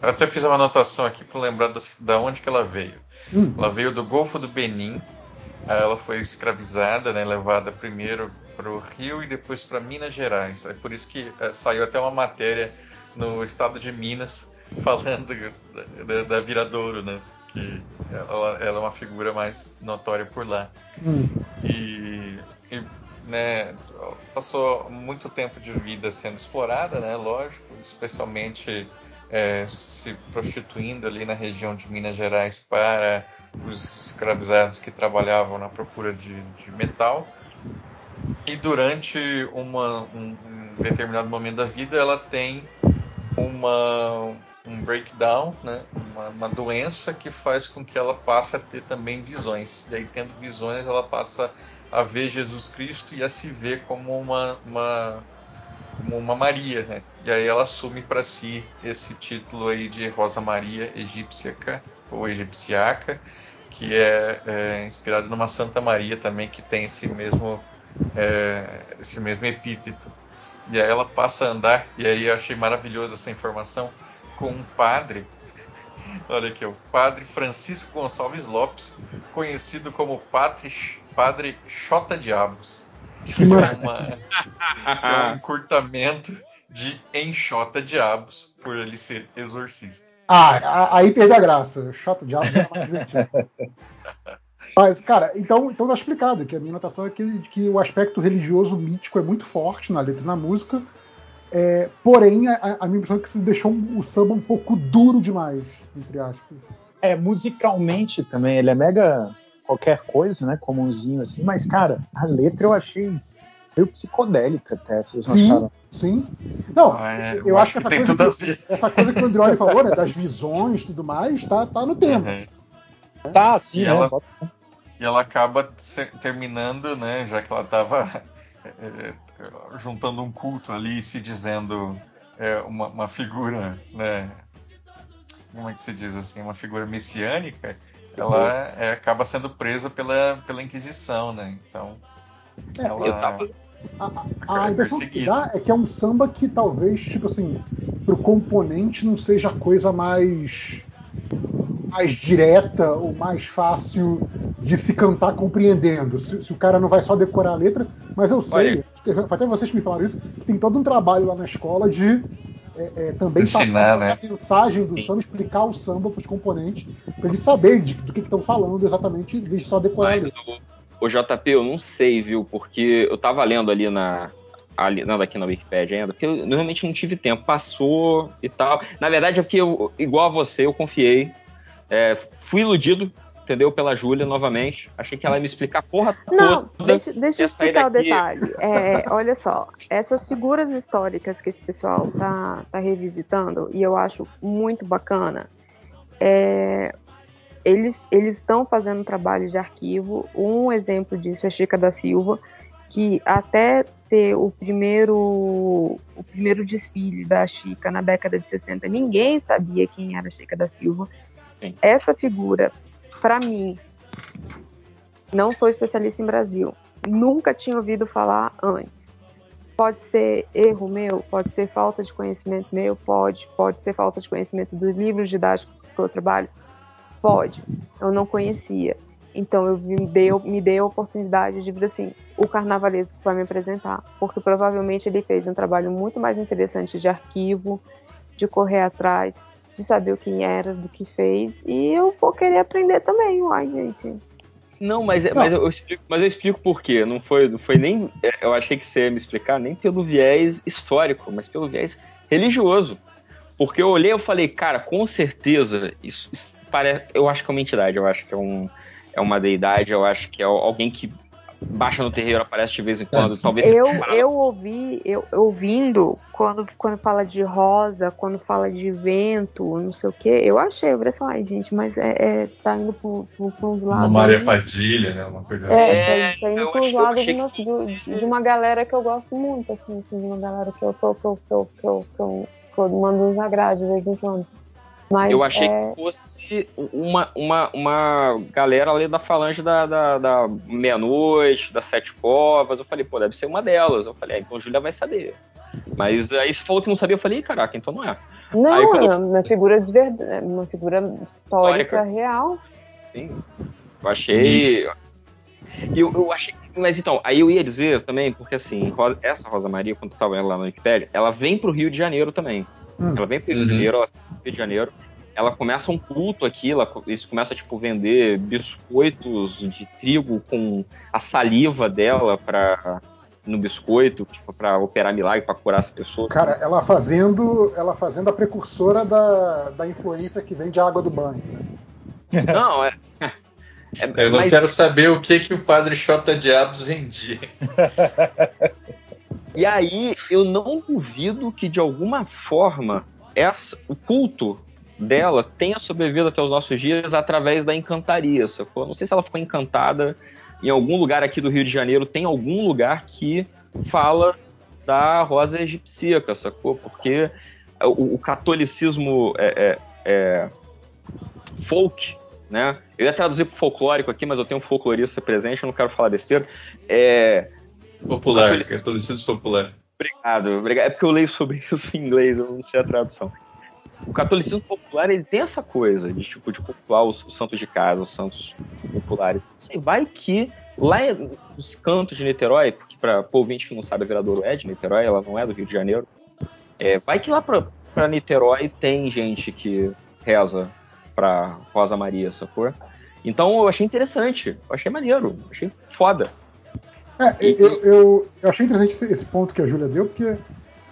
Eu até fiz uma anotação aqui para lembrar da, da onde que ela veio. Hum. Ela veio do Golfo do Benin. Ela foi escravizada, né, levada primeiro para o Rio e depois para Minas Gerais. É por isso que eh, saiu até uma matéria no estado de Minas falando da, da, Viradouro, né? Que ela, ela é uma figura mais notória por lá. Hum. E, e, né, passou muito tempo de vida sendo explorada, né, lógico, especialmente é, se prostituindo ali na região de Minas Gerais para os escravizados que trabalhavam na procura de, de metal. E durante uma, um, um determinado momento da vida, ela tem uma, um breakdown, né? uma, uma doença que faz com que ela passe a ter também visões. E aí, tendo visões, ela passa a ver Jesus Cristo e a se ver como uma, uma, como uma Maria. Né? E aí ela assume para si esse título aí de Rosa Maria Egípciaca ou Egipciaca, que é, é inspirado numa Santa Maria também que tem esse mesmo, é, esse mesmo epíteto. E aí ela passa a andar, e aí eu achei maravilhoso essa informação, com um padre, olha aqui, o padre Francisco Gonçalves Lopes, conhecido como Padre, padre Xota Diabos, que é, uma, é um encurtamento de Enxota Diabos, por ele ser exorcista. Ah, aí perdeu a graça. De algo era mais divertido. Mas, cara, então, então tá explicado que a minha notação é que, que o aspecto religioso mítico é muito forte na letra e na música. É, porém, a, a minha impressão é que se deixou o samba um pouco duro demais, entre aspas. É, musicalmente também, ele é mega qualquer coisa, né? Comunzinho assim, mas, cara, a letra eu achei meio psicodélica até, vocês não Sim, acharam? sim. Não, Ah, é, eu, acho que, essa, tem coisa que, essa coisa que o Andreoli falou, né, das visões e tudo mais, tá, tá no tema. Uhum. Tá, sim, E né? ela, e ela acaba terminando, né, já que ela estava juntando um culto ali, se dizendo é, uma, uma figura, né, como é que se diz assim, uma figura messiânica, ela é, acaba sendo presa pela, pela Inquisição, né? Então, ela Eu tava- A é impressão que dá é que é um samba que talvez, tipo assim, pro componente não seja a coisa mais mais direta ou mais fácil de se cantar compreendendo. Se, se o cara não vai só decorar a letra, mas eu sei, foi até vocês que me falaram isso, que tem todo um trabalho lá na escola de é, é, também Ensinar, passar né? a mensagem do samba, explicar o samba para os componentes, para eles saberem de- do que estão falando exatamente, em vez de só decorar a Mas letra. o, o JP, eu não sei, viu? Porque eu tava lendo ali na. Ali, não, aqui na Wikipedia ainda, porque eu realmente não tive tempo. Passou e tal. Na verdade, é porque eu, igual a você, eu confiei. É, fui iludido, entendeu? Pela Júlia novamente. Achei que ela ia me explicar porra Não, toda. deixa, deixa eu explicar o daqui- detalhe. É, olha só, essas figuras históricas que esse pessoal tá, tá revisitando, e eu acho muito bacana, é, eles eles estão fazendo trabalho de arquivo. Um exemplo disso é Chica da Silva, que até ter o primeiro o primeiro desfile da Chica na década de 60, ninguém sabia quem era Chica da Silva. Essa figura, para mim, não sou especialista em Brasil. Nunca tinha ouvido falar antes. Pode ser erro meu, pode ser falta de conhecimento meu, pode. Pode ser falta de conhecimento dos livros didáticos que eu trabalho, pode. Eu não conhecia. Então eu me dei, me dei a oportunidade de ver assim, o carnavalesco vai me apresentar, porque provavelmente ele fez um trabalho muito mais interessante de arquivo, de correr atrás, de saber o que era, do que fez, e eu vou querer aprender também, uai, gente. Não, mas, é, mas, eu explico, mas eu explico por quê. Não foi, não foi nem. Eu achei que você ia me explicar nem pelo viés histórico, mas pelo viés religioso. Porque eu olhei e falei, cara, com certeza, isso, isso parece, eu acho que é uma entidade, eu acho que é, um, é uma deidade, eu acho que é alguém que baixa no terreiro, aparece de vez em quando, talvez eu, eu ouvi, eu ouvindo quando, quando fala de rosa, quando fala de vento, não sei o que, eu achei, eu falei assim, ai gente, mas é, é tá indo para uns lados. Uma Maria Padilha, né? Uma coisa assim. É, tá, tá indo para uns lados de uma, de, uma galera que eu gosto muito, assim, assim de uma galera que eu, que eu, que eu, que eu, que eu, que eu, que eu mando uns agrados de vez em quando. Mas eu achei é... que fosse uma, uma, uma galera ali da falange da, da, da meia-noite, das sete povas. Eu falei, pô, deve ser uma delas. Eu falei, ah, então Júlia vai saber. Mas aí você falou que não sabia, eu falei, caraca, então não é. Não, aí, é uma figura de verdade, é uma figura histórica, histórica. real. Sim. Eu achei. Eu, eu achei. Mas então, aí eu ia dizer também, porque assim, essa Rosa Maria, quando eu tava lá na Wikipedia, ela vem pro Rio de Janeiro também. Hum. Ela vem pro Rio de uhum. Janeiro, ela Rio de Janeiro. Ela começa um culto aqui, ela, isso começa tipo vender biscoitos de trigo com a saliva dela para no biscoito, tipo para operar milagre, para curar as pessoas. Cara, ela fazendo, ela fazendo a precursora da, da influência que vem de água do banho. Né? Não, é, é eu não mas... quero saber o que que o padre Xota Diabos vendia. E aí eu não duvido que de alguma forma essa, o culto dela tenha sobrevivido até os nossos dias através da encantaria, sacou? Não sei se ela ficou encantada em algum lugar aqui do Rio de Janeiro, tem algum lugar que fala da rosa egipcíaca, sacou? Porque o, o catolicismo é, é, é, folk, né? Eu ia traduzir para folclórico aqui, mas eu tenho um folclorista presente, eu não quero falar besteira. É, popular, catolicismo popular. Obrigado, obrigado. É porque eu leio sobre isso em inglês, eu não sei a tradução o catolicismo popular ele tem essa coisa de tipo de cultuar os, os santos de casa, os santos populares. Você vai que lá nos cantos de Niterói, porque para o ouvinte que não sabe, a Viradouro é de Niterói, ela não é do Rio de Janeiro. É, vai que lá para Niterói tem gente que reza para Rosa Maria, sacou? Então eu achei interessante, eu achei maneiro, eu achei foda. É, e, eu, eu, eu, achei interessante esse, esse, ponto que a Júlia deu, porque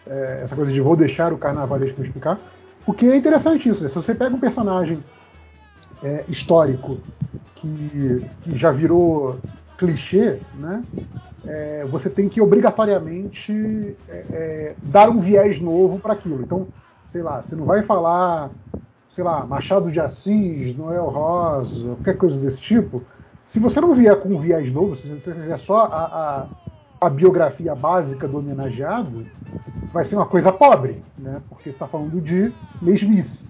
é, essa coisa de vou deixar o carnavalesco me explicar. Porque é interessante isso, né? Se você pega um personagem é, histórico que, que, já virou clichê, né? É, você tem que obrigatoriamente é, é dar um viés novo para aquilo. Então, sei lá, você não vai falar, sei lá, Machado de Assis, Noel Rosa, qualquer coisa desse tipo. Se você não vier com um viés novo, se você vier só a, a a biografia básica do homenageado, vai ser uma coisa pobre, né? porque está falando de mesmice.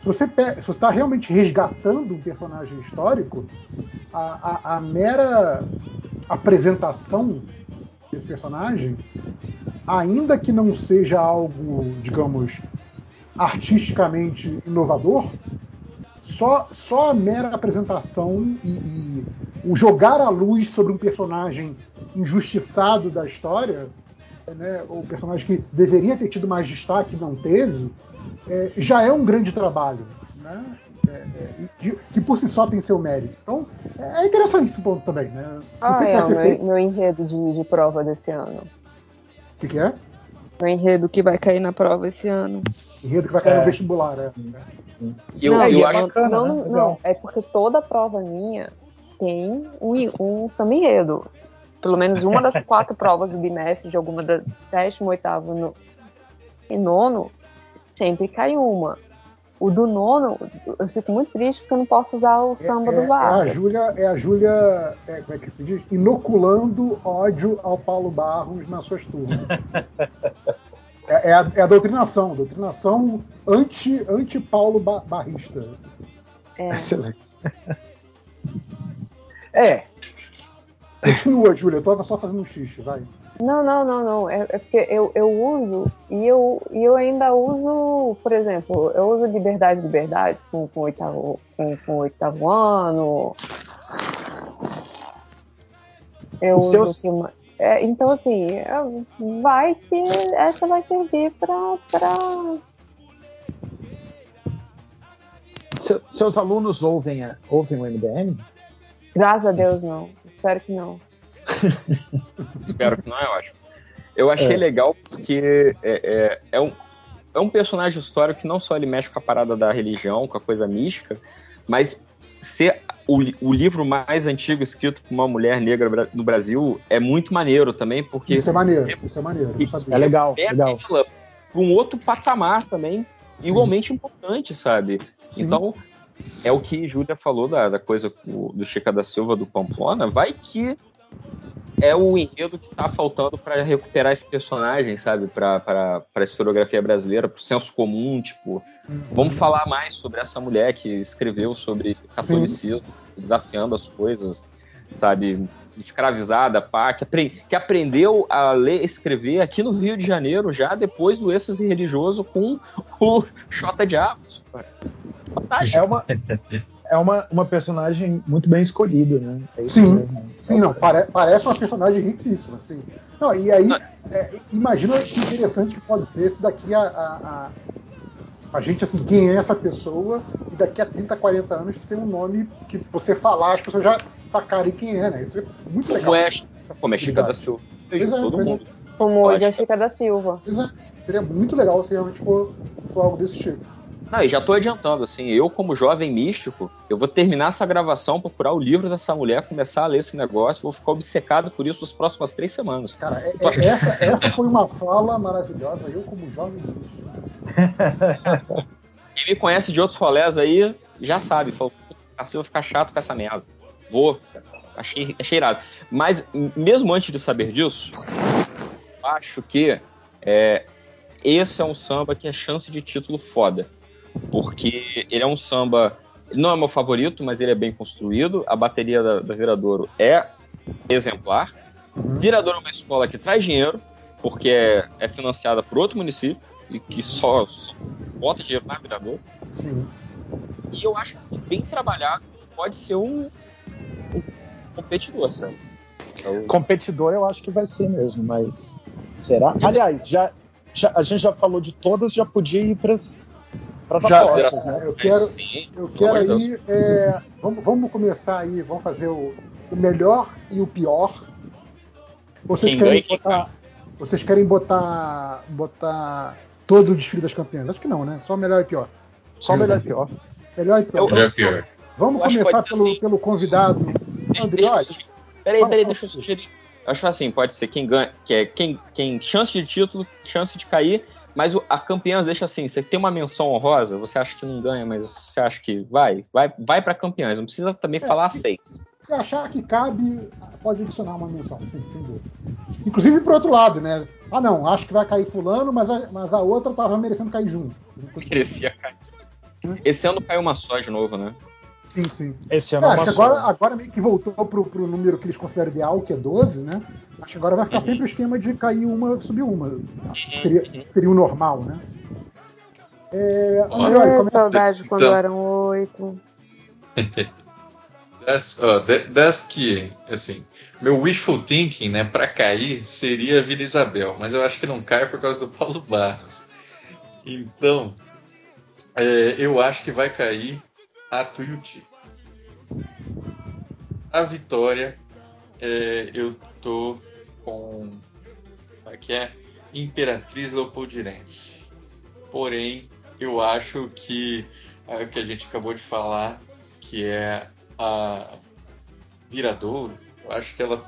Se você está realmente resgatando um personagem histórico, a, a, a mera apresentação desse personagem, ainda que não seja algo, digamos, artisticamente inovador, só, só a mera apresentação e, e, o jogar a luz sobre um personagem injustiçado da história, né, o personagem que deveria ter tido mais destaque e não teve, é, já é um grande trabalho. Né? É, é, que por si só tem seu mérito. Então, é interessante esse ponto também. Né? Ah, é o meu, meu, enredo de, de, prova desse ano. O que, que é? O enredo que vai cair na prova esse ano. Enredo que vai cair no é. vestibular, é. Eu, não, eu acho bacana, não, né? não, é porque toda prova minha tem um, um samba enredo. Pelo menos uma das quatro provas do bimestre, de alguma das sétimo, oitavo no, e nono, sempre cai uma. O do nono, eu fico muito triste porque eu não posso usar o samba é, do VAR. É a Júlia, é a Júlia é, como é que se diz? Inoculando ódio ao Paulo Barros nas suas turmas. É, é, a, é a doutrinação, doutrinação anti, anti Paulo ba Barrista. É. Excelente. é. Continua, Júlia, eu tava só fazendo um xixi, vai. Não, não, não, não. É, é, porque eu, eu uso e eu, e eu ainda uso, por exemplo, eu uso liberdade, liberdade com, com, oitavo, com, com oitavo ano. Eu Os uso o que é, então, assim, é, vai que essa vai servir pra. pra... Se- seus alunos ouvem, a- ouvem o MDM? Graças a Deus, não. Espero que não. Espero que não é ótimo. Eu achei É. legal porque é, é, é um, é um personagem histórico que não só ele mexe com a parada da religião, com a coisa mística, mas ser o, o livro mais antigo escrito por uma mulher negra no Brasil é muito maneiro também, porque Isso é maneiro, isso é maneiro. É legal, legal. ela para um outro patamar também, igualmente importante, sabe? Sim. Então, é o que Júlia falou da, da coisa do Chica da Silva, do Pamplona, vai que é o enredo que tá faltando para recuperar esse personagem, sabe? Pra, pra, pra historiografia brasileira, pro senso comum, tipo, vamos falar mais sobre essa mulher que escreveu sobre catolicismo, desafiando as coisas, sabe? Escravizada, pá, que, apre- que aprendeu a ler e escrever aqui no Rio de Janeiro, já depois do êxtase religioso com o Xota Diabos. Fantástico. É uma, é uma, uma personagem muito bem escolhida, né? É isso Sim. mesmo. Sim, não, pare- parece uma personagem riquíssima, assim. Não, e aí, é, imagina que interessante que pode ser se daqui a, a, a, a gente, assim, quem é essa pessoa, e daqui a 30, 40 anos ser um nome que você falar, as pessoas já sacarem quem é, né? Isso é muito legal. Como é, como é Chica da Silva. Pois é, todo pois é. mundo. Como hoje a Lógico. Chica da Silva. Pois é, seria muito legal se realmente for, for algo desse tipo. Não, e já tô adiantando, assim, eu como jovem místico, eu vou terminar essa gravação, procurar o livro dessa mulher, começar a ler esse negócio, vou ficar obcecado por isso nas próximas três semanas. Cara, é- é- essa, essa foi uma fala maravilhosa. Eu, como jovem, Quem me conhece de outros rolés aí, já sabe, falou, assim, eu vou ficar chato com essa merda. Vou, achei, achei irado. Mas, mesmo antes de saber disso, acho que é, esse é um samba que é chance de título foda. Porque ele é um samba. Ele não é meu favorito, mas ele é bem construído. A bateria da, da Viradouro é exemplar. Viradouro é uma escola que traz dinheiro, porque é, é financiada por outro município e que só, só bota dinheiro na Viradouro. sim. E eu acho que, assim, bem trabalhado, pode ser um, um competidor, sabe? Então, Competidor eu acho que vai ser mesmo, mas será? Aliás, já, já- a gente já falou de todas, já podia ir para as Já, apostas, né? eu quero, sim, eu quero aí. é, vamos, vamos começar aí, vamos fazer o, o melhor e o pior. Vocês Quem querem ganha, botar. Vocês querem botar. botar todo o desfile das campeãs? Acho que não, né? Só o melhor e pior. Só o melhor e pior. Melhor e pior. Já é pior. Vamos Eu acho que começar pelo, assim. pelo convidado eu Andriotti. Peraí, peraí, deixa eu sugerir. Eu acho assim, pode ser quem ganha, que é quem, quem chance de título, chance de cair, mas a campeã deixa assim, você tem uma menção honrosa, você acha que não ganha, mas você acha que vai, vai, vai para campeãs, não precisa também É, falar se- seis. Se achar que cabe, pode adicionar uma menção, sim, sem dúvida. Inclusive pro outro lado, né? Ah, não, acho que vai cair fulano, mas a, mas a outra tava merecendo cair junto. Merecia cair. Esse ano caiu uma só de novo, né? Sim, sim. Esse É, ano é acho que só. agora, agora meio que voltou pro, pro número que eles consideram ideal, que é 12, né? Acho que agora vai ficar sempre o esquema de cair uma, subir uma. Seria, seria o normal, né? É, André, como é- saudade quando Então- eram oito. Das, das que, assim, meu wishful thinking, né, pra cair seria a Vila Isabel, mas eu acho que não cai por causa do Paulo Barros. Então, é, eu acho que vai cair a Tuiuti. A vitória, é, eu tô com. Como é que é? Imperatriz Leopoldirense. Porém, eu acho que é o que a gente acabou de falar, que é a Viradouro, eu acho que ela.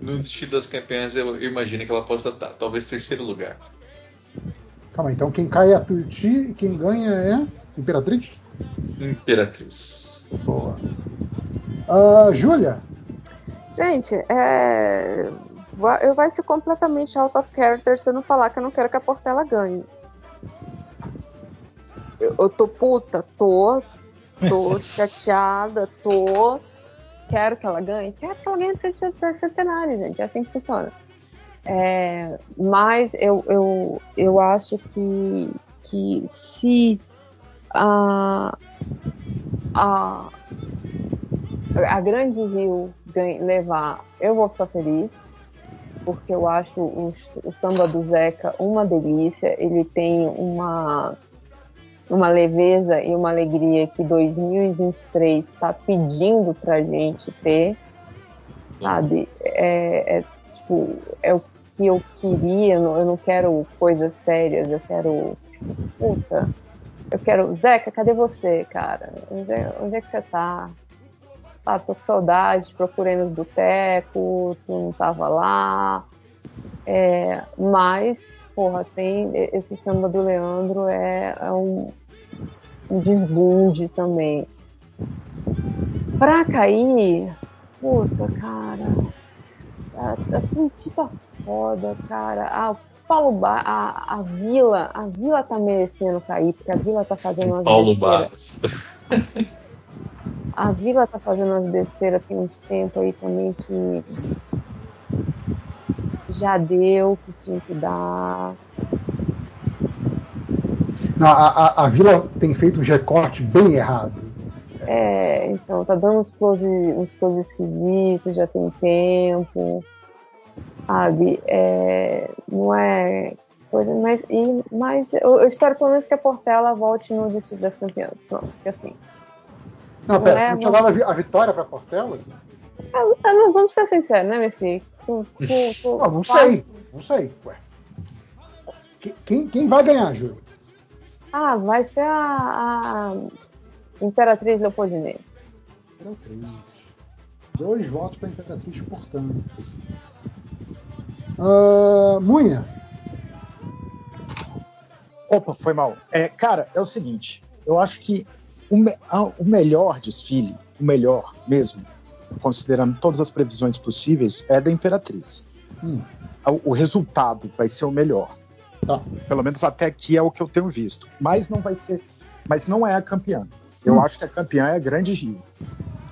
No destino das campeãs, eu, eu imagino que ela possa estar, talvez terceiro lugar. Calma então quem cai é a Tuiuti e quem ganha é Imperatriz? Imperatriz. Boa. Ah, Júlia? Gente, é. Eu vai ser completamente out of character se eu não falar que eu não quero que a Portela ganhe. Eu, eu tô puta, tô. Tô chateada, tô. Quero que ela ganhe? Quero que ela ganhe porque é centenário, gente. É assim que funciona. É, mas eu, eu, eu acho que, que se a, a, a Grande Rio levar, eu vou ficar feliz, porque eu acho o, o samba do Zeca uma delícia. Ele tem uma, uma leveza e uma alegria que 2023 está pedindo pra gente ter, sabe? É, é, tipo, é o que eu queria, eu não, eu não quero coisas sérias, eu quero. Puta, eu quero. Zeca, cadê você, cara? Onde é, onde é que você tá? Ah, tô com saudade, procurei nos botecos, não tava lá. É, mas, porra, tem esse samba do Leandro é, é um, um desbunde também. Pra cair, puta, cara, a, a tá foda, cara. Ah, Paulo ba a, a Vila, a Vila tá merecendo cair, porque a Vila tá fazendo umas Paulo besteiras. Barros. A Vila tá fazendo umas besteiras tem uns tempos aí também que já deu o que tinha que dar. Não, a, a- a Vila tem feito um recorte bem errado. É, então, tá dando uns close, uns close esquisitos, já tem tempo. Sabe? É, não é coisa, mas, e, mas eu, eu espero pelo menos que a Portela volte no desfile das campeãs. Pronto, porque assim. Não, pera, é, não tinha vamos- dado a, vi- a vitória pra Portela? Ah, ah, não, vamos ser sinceros, né, meu filho? Tu- tu- tu- Ah, não sei, não sei. Ué. Que- Quem, quem vai ganhar, Júlio? Ah, vai ser a, a Imperatriz Leopoldinense. Imperatriz. Dois votos para Imperatriz, portanto. Ah, Munha. Opa, foi mal. É, cara, é o seguinte. Eu acho que o, me- a- o melhor desfile, o melhor mesmo, considerando todas as previsões possíveis, é da Imperatriz. Hum. O, o resultado vai ser o melhor. Tá. Pelo menos até aqui é o que eu tenho visto. Mas não vai ser. Mas não é a campeã. Eu Hum. acho que a campeã é a Grande Rio.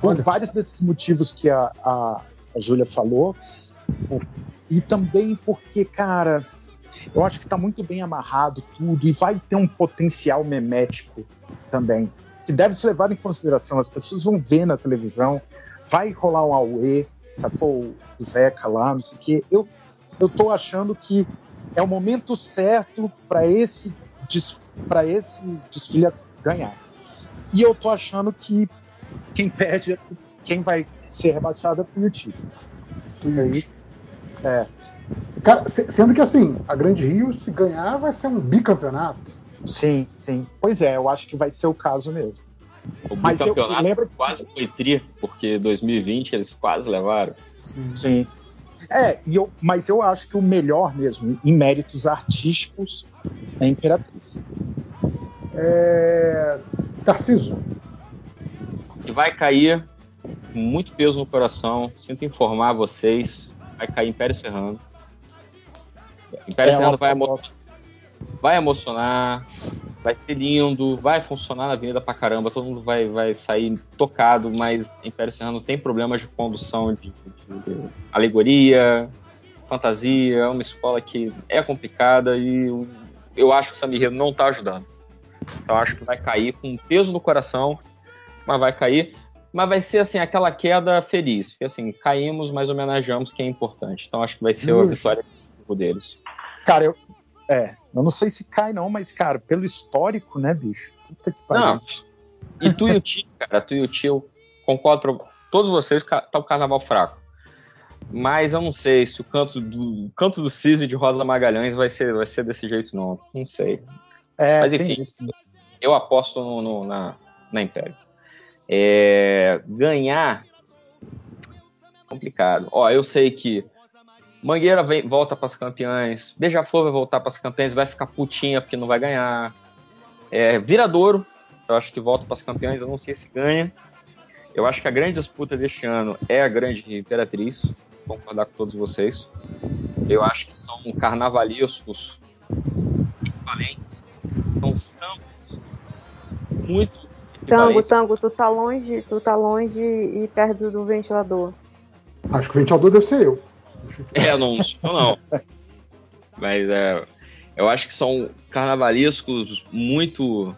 Por vários desses motivos que a, a, a Júlia falou. E também porque, cara, eu acho que tá muito bem amarrado tudo e vai ter um potencial memético também. Que deve ser levado em consideração. As pessoas vão ver na televisão, vai rolar um Aue, sacou? O Zeca lá, não sei o quê. Eu, eu tô achando que é o momento certo para esse, pra esse desfile ganhar. E eu tô achando que quem perde, é quem vai ser rebaixado é o Tuiuti. É. Cara, se- sendo que assim, a Grande Rio, se ganhar, vai ser um bicampeonato. Sim, sim. Pois é, eu acho que vai ser o caso mesmo. O Mas eu campeonato lembro- quase foi tri, porque 2020 eles quase levaram. Sim. É, e eu, mas eu acho que o melhor mesmo, em méritos artísticos, é a Imperatriz. É... Tarciso. E vai cair muito peso no coração. Sinto informar vocês. Vai cair Império Serrano. Império É Serrano vai, emo- vai emocionar. Vai ser lindo. Vai funcionar na avenida pra caramba. Todo mundo vai, vai sair tocado. Mas Império Serrano tem problemas de condução de, de- alegoria, fantasia. É uma escola que é complicada e eu, acho que o Samirredo não tá ajudando. Então acho que vai cair com peso no coração, mas vai cair. Mas vai ser assim, aquela queda feliz. Porque assim, caímos, mas homenageamos quem é importante. Então acho que vai ser a Justo. vitória deles. Cara, eu. É, eu não sei se cai, não, mas, cara, pelo histórico, né, bicho? Puta que pariu. Não. E Tuiuti, cara, Tuiuti, eu concordo pra todos vocês, tá o carnaval fraco. Mas eu não sei se o canto do o canto do Cisne de Rosa Magalhães vai ser, vai ser desse jeito, não. Não sei. É, Mas enfim, eu aposto no- no- na, na Império. É, ganhar. Complicado. Ó, eu sei que Mangueira vem- volta para as campeãs, Beija-Flor vai voltar para as campeãs, vai ficar putinha porque não vai ganhar. É, Viradouro, eu acho que volta para as campeãs, eu não sei se ganha. Eu acho que a grande disputa deste ano é a grande Imperatriz, concordar com todos vocês. Eu acho que são carnavalescos equivalentes, são sambos muito Tango, tango, tu tá longe, tu tá longe e perto do ventilador. Acho que o ventilador deve ser eu. É, não, eu não. Mas é, eu acho que são carnavalescos muito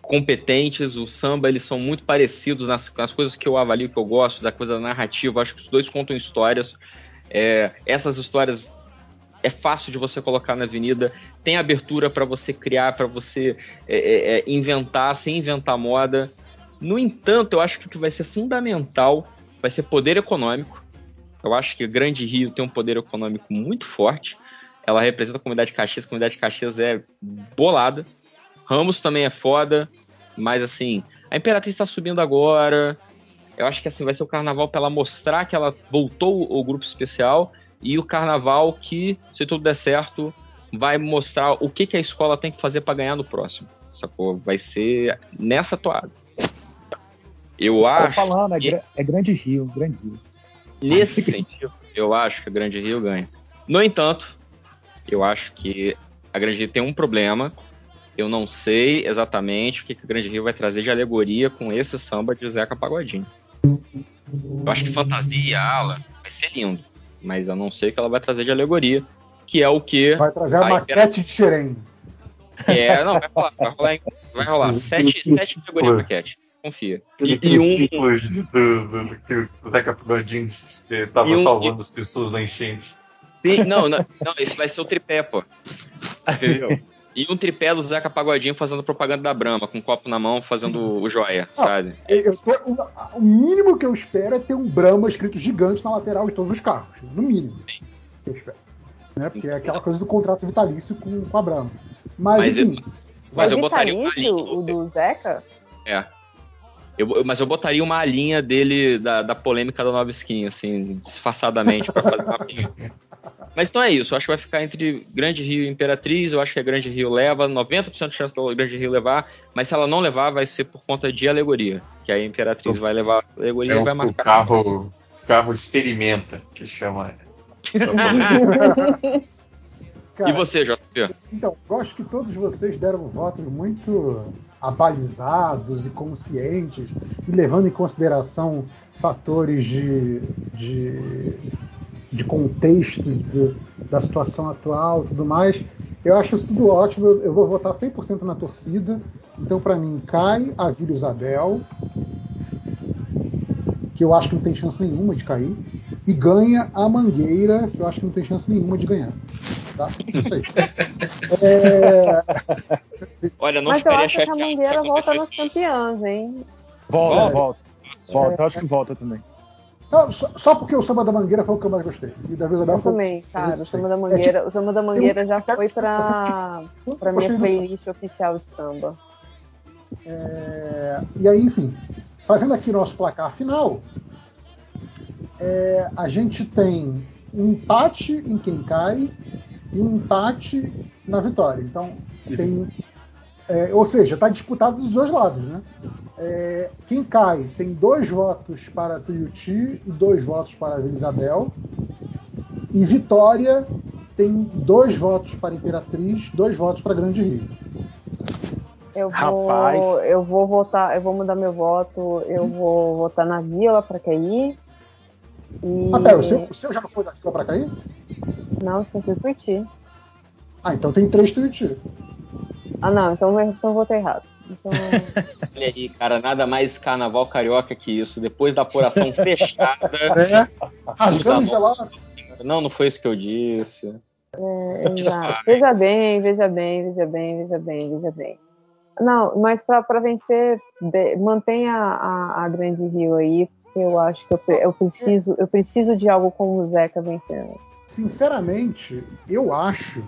competentes. O samba, eles são muito parecidos nas, nas coisas que eu avalio, que eu gosto, da coisa narrativa. Acho que os dois contam histórias. É, essas histórias é fácil de você colocar na avenida, tem abertura para você criar, para você é, é, é, inventar, sem inventar moda. No entanto, eu acho que o que vai ser fundamental vai ser poder econômico. Eu acho que o Grande Rio tem um poder econômico muito forte. Ela representa a comunidade de Caxias, a comunidade de Caxias é bolada. Ramos também é foda, mas assim, a Imperatriz está subindo agora. Eu acho que assim vai ser o carnaval para ela mostrar que ela voltou o grupo especial e o carnaval que, se tudo der certo, vai mostrar o que, que a escola tem que fazer para ganhar no próximo. Sacou? Vai ser nessa toada. Eu acho. falando, é, que, é Grande Rio, Grande Rio. nesse sentido, eu acho que a Grande Rio ganha. No entanto, eu acho que a Grande Rio tem um problema. Eu não sei exatamente o que, que a Grande Rio vai trazer de alegoria com esse samba de Zeca Pagodinho. Eu acho que fantasia e ala vai ser lindo, mas eu não sei o que ela vai trazer de alegoria, que é o que Vai trazer a maquete de Xerém. é, não, vai rolar, vai rolar, vai rolar. Sete, sete categorias maquete, confia. E, e um, ciclo de- do, do, do que o Zeca Pagodinho eh, tava um- salvando as pessoas na enchente. Sim, não, não, não, esse vai ser o tripé, pô. Entendeu? E um tripé do Zeca Pagodinho fazendo propaganda da Brahma, com um copo na mão, fazendo o joia, sabe? Eu tô- o, o mínimo que eu espero é ter um Brahma escrito gigante na lateral de todos os carros. No mínimo. Eu espero. Né? Porque é aquela coisa do contrato vitalício com, com a Brahma. Mas, Mas eu- enfim. Mas é eu botaria linha. o do Zeca? É. Eu, eu- mas eu botaria uma linha dele da, da polêmica da nova skin, assim, disfarçadamente, pra fazer uma pinha. Mas então é isso, eu acho que vai ficar entre Grande Rio e Imperatriz, eu acho que a Grande Rio leva, 90% de chance do Grande Rio levar, mas se ela não levar, vai ser por conta de alegoria, que aí a Imperatriz vai levar a alegoria É e o, vai o marcar. carro, o carro experimenta, que chama. Cara, E você, JP? Então, gosto que todos vocês deram votos muito abalizados e conscientes e levando em consideração fatores de, de, de contexto de- da situação atual e tudo mais. Eu acho isso tudo ótimo. Eu, eu vou votar 100% na torcida. Então, para mim, cai a Vila Isabel, que eu acho que não tem chance nenhuma de cair, e ganha a Mangueira, que eu acho que não tem chance nenhuma de ganhar. Tá? Isso aí. É, Olha, não Mas eu acho que a Mangueira volta nas campeãs, hein? Volta, Volta. volta. Volta, eu acho que volta também. Não, só, só porque o samba da Mangueira foi o que eu mais gostei. E da Vila Eu foi também, cara. O samba da Mangueira, o samba da Mangueira já eu- foi pra, pra minha gostei do playlist oficial de samba. É, e aí, enfim, fazendo aqui nosso placar final, é, a gente tem um empate em quem cai e um empate na vitória. Então, tem. é, ou seja, está disputado dos dois lados, né? É, quem cai tem dois votos para Tuiuti e dois votos para Vila Isabel. E Vitória tem dois votos para Imperatriz, dois votos para Grande Rio. Eu vou, Rapaz. eu vou votar, eu vou mudar meu voto, eu vou votar na Vila pra cair. E... Ah, pera, o seu, o seu já não foi da Vila para cair? Não, só fui por ti. Ah, então tem três Tuiuti. Ah, não, então, eu- então eu votei errado. Então, Olha aí, cara, nada mais carnaval carioca que isso. Depois da apuração fechada. É, rasgando gelado. Não, não foi isso que eu disse. é, exato. Veja bem, veja bem, veja bem, veja bem, veja bem. Não, mas pra, pra vencer, mantenha a, a Grande Rio aí, eu acho que eu, eu preciso, eu preciso de algo como o Zeca vencendo. Sinceramente, eu acho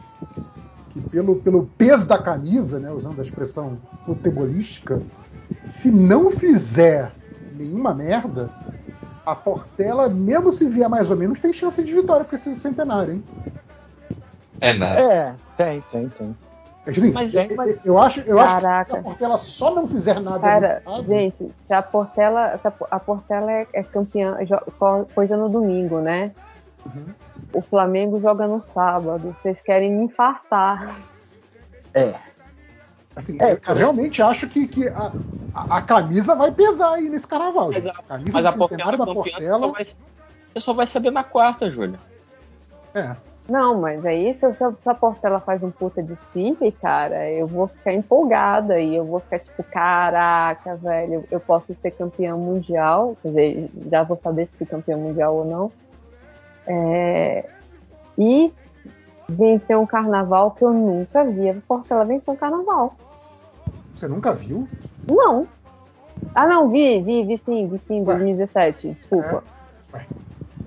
que pelo, pelo peso da camisa, né, usando a expressão futebolística, se não fizer nenhuma merda, a Portela, mesmo se vier mais ou menos, tem chance de vitória com esse centenário, hein? É nada. É, tem, tem, tem. Assim, Mas- eu- mas- eu acho, eu acho que se a Portela só não fizer nada Cara, caso, gente, se a Portela, se a, a Portela é, é campeã, coisa no domingo, né? Uhum. O Flamengo joga no sábado. Vocês querem me infartar. É. assim, É, eu- realmente acho que, que a, a- a camisa vai pesar aí nesse carnaval, gente. A camisa Mas a Portela da você só, Portela. vai, você só vai saber na quarta, Júlia. É. Não, mas aí se, eu- se, a- se a Portela faz um puta desfile, cara, eu vou ficar empolgada e eu vou ficar tipo, caraca, velho, eu posso ser campeã mundial, quer dizer, já vou saber se fui campeã mundial ou não. É, e vencer um carnaval que eu nunca vi. A Portela venceu um carnaval. Você nunca viu? Não. Ah, não, vi, vi, vi sim, vi sim, 2017, desculpa. É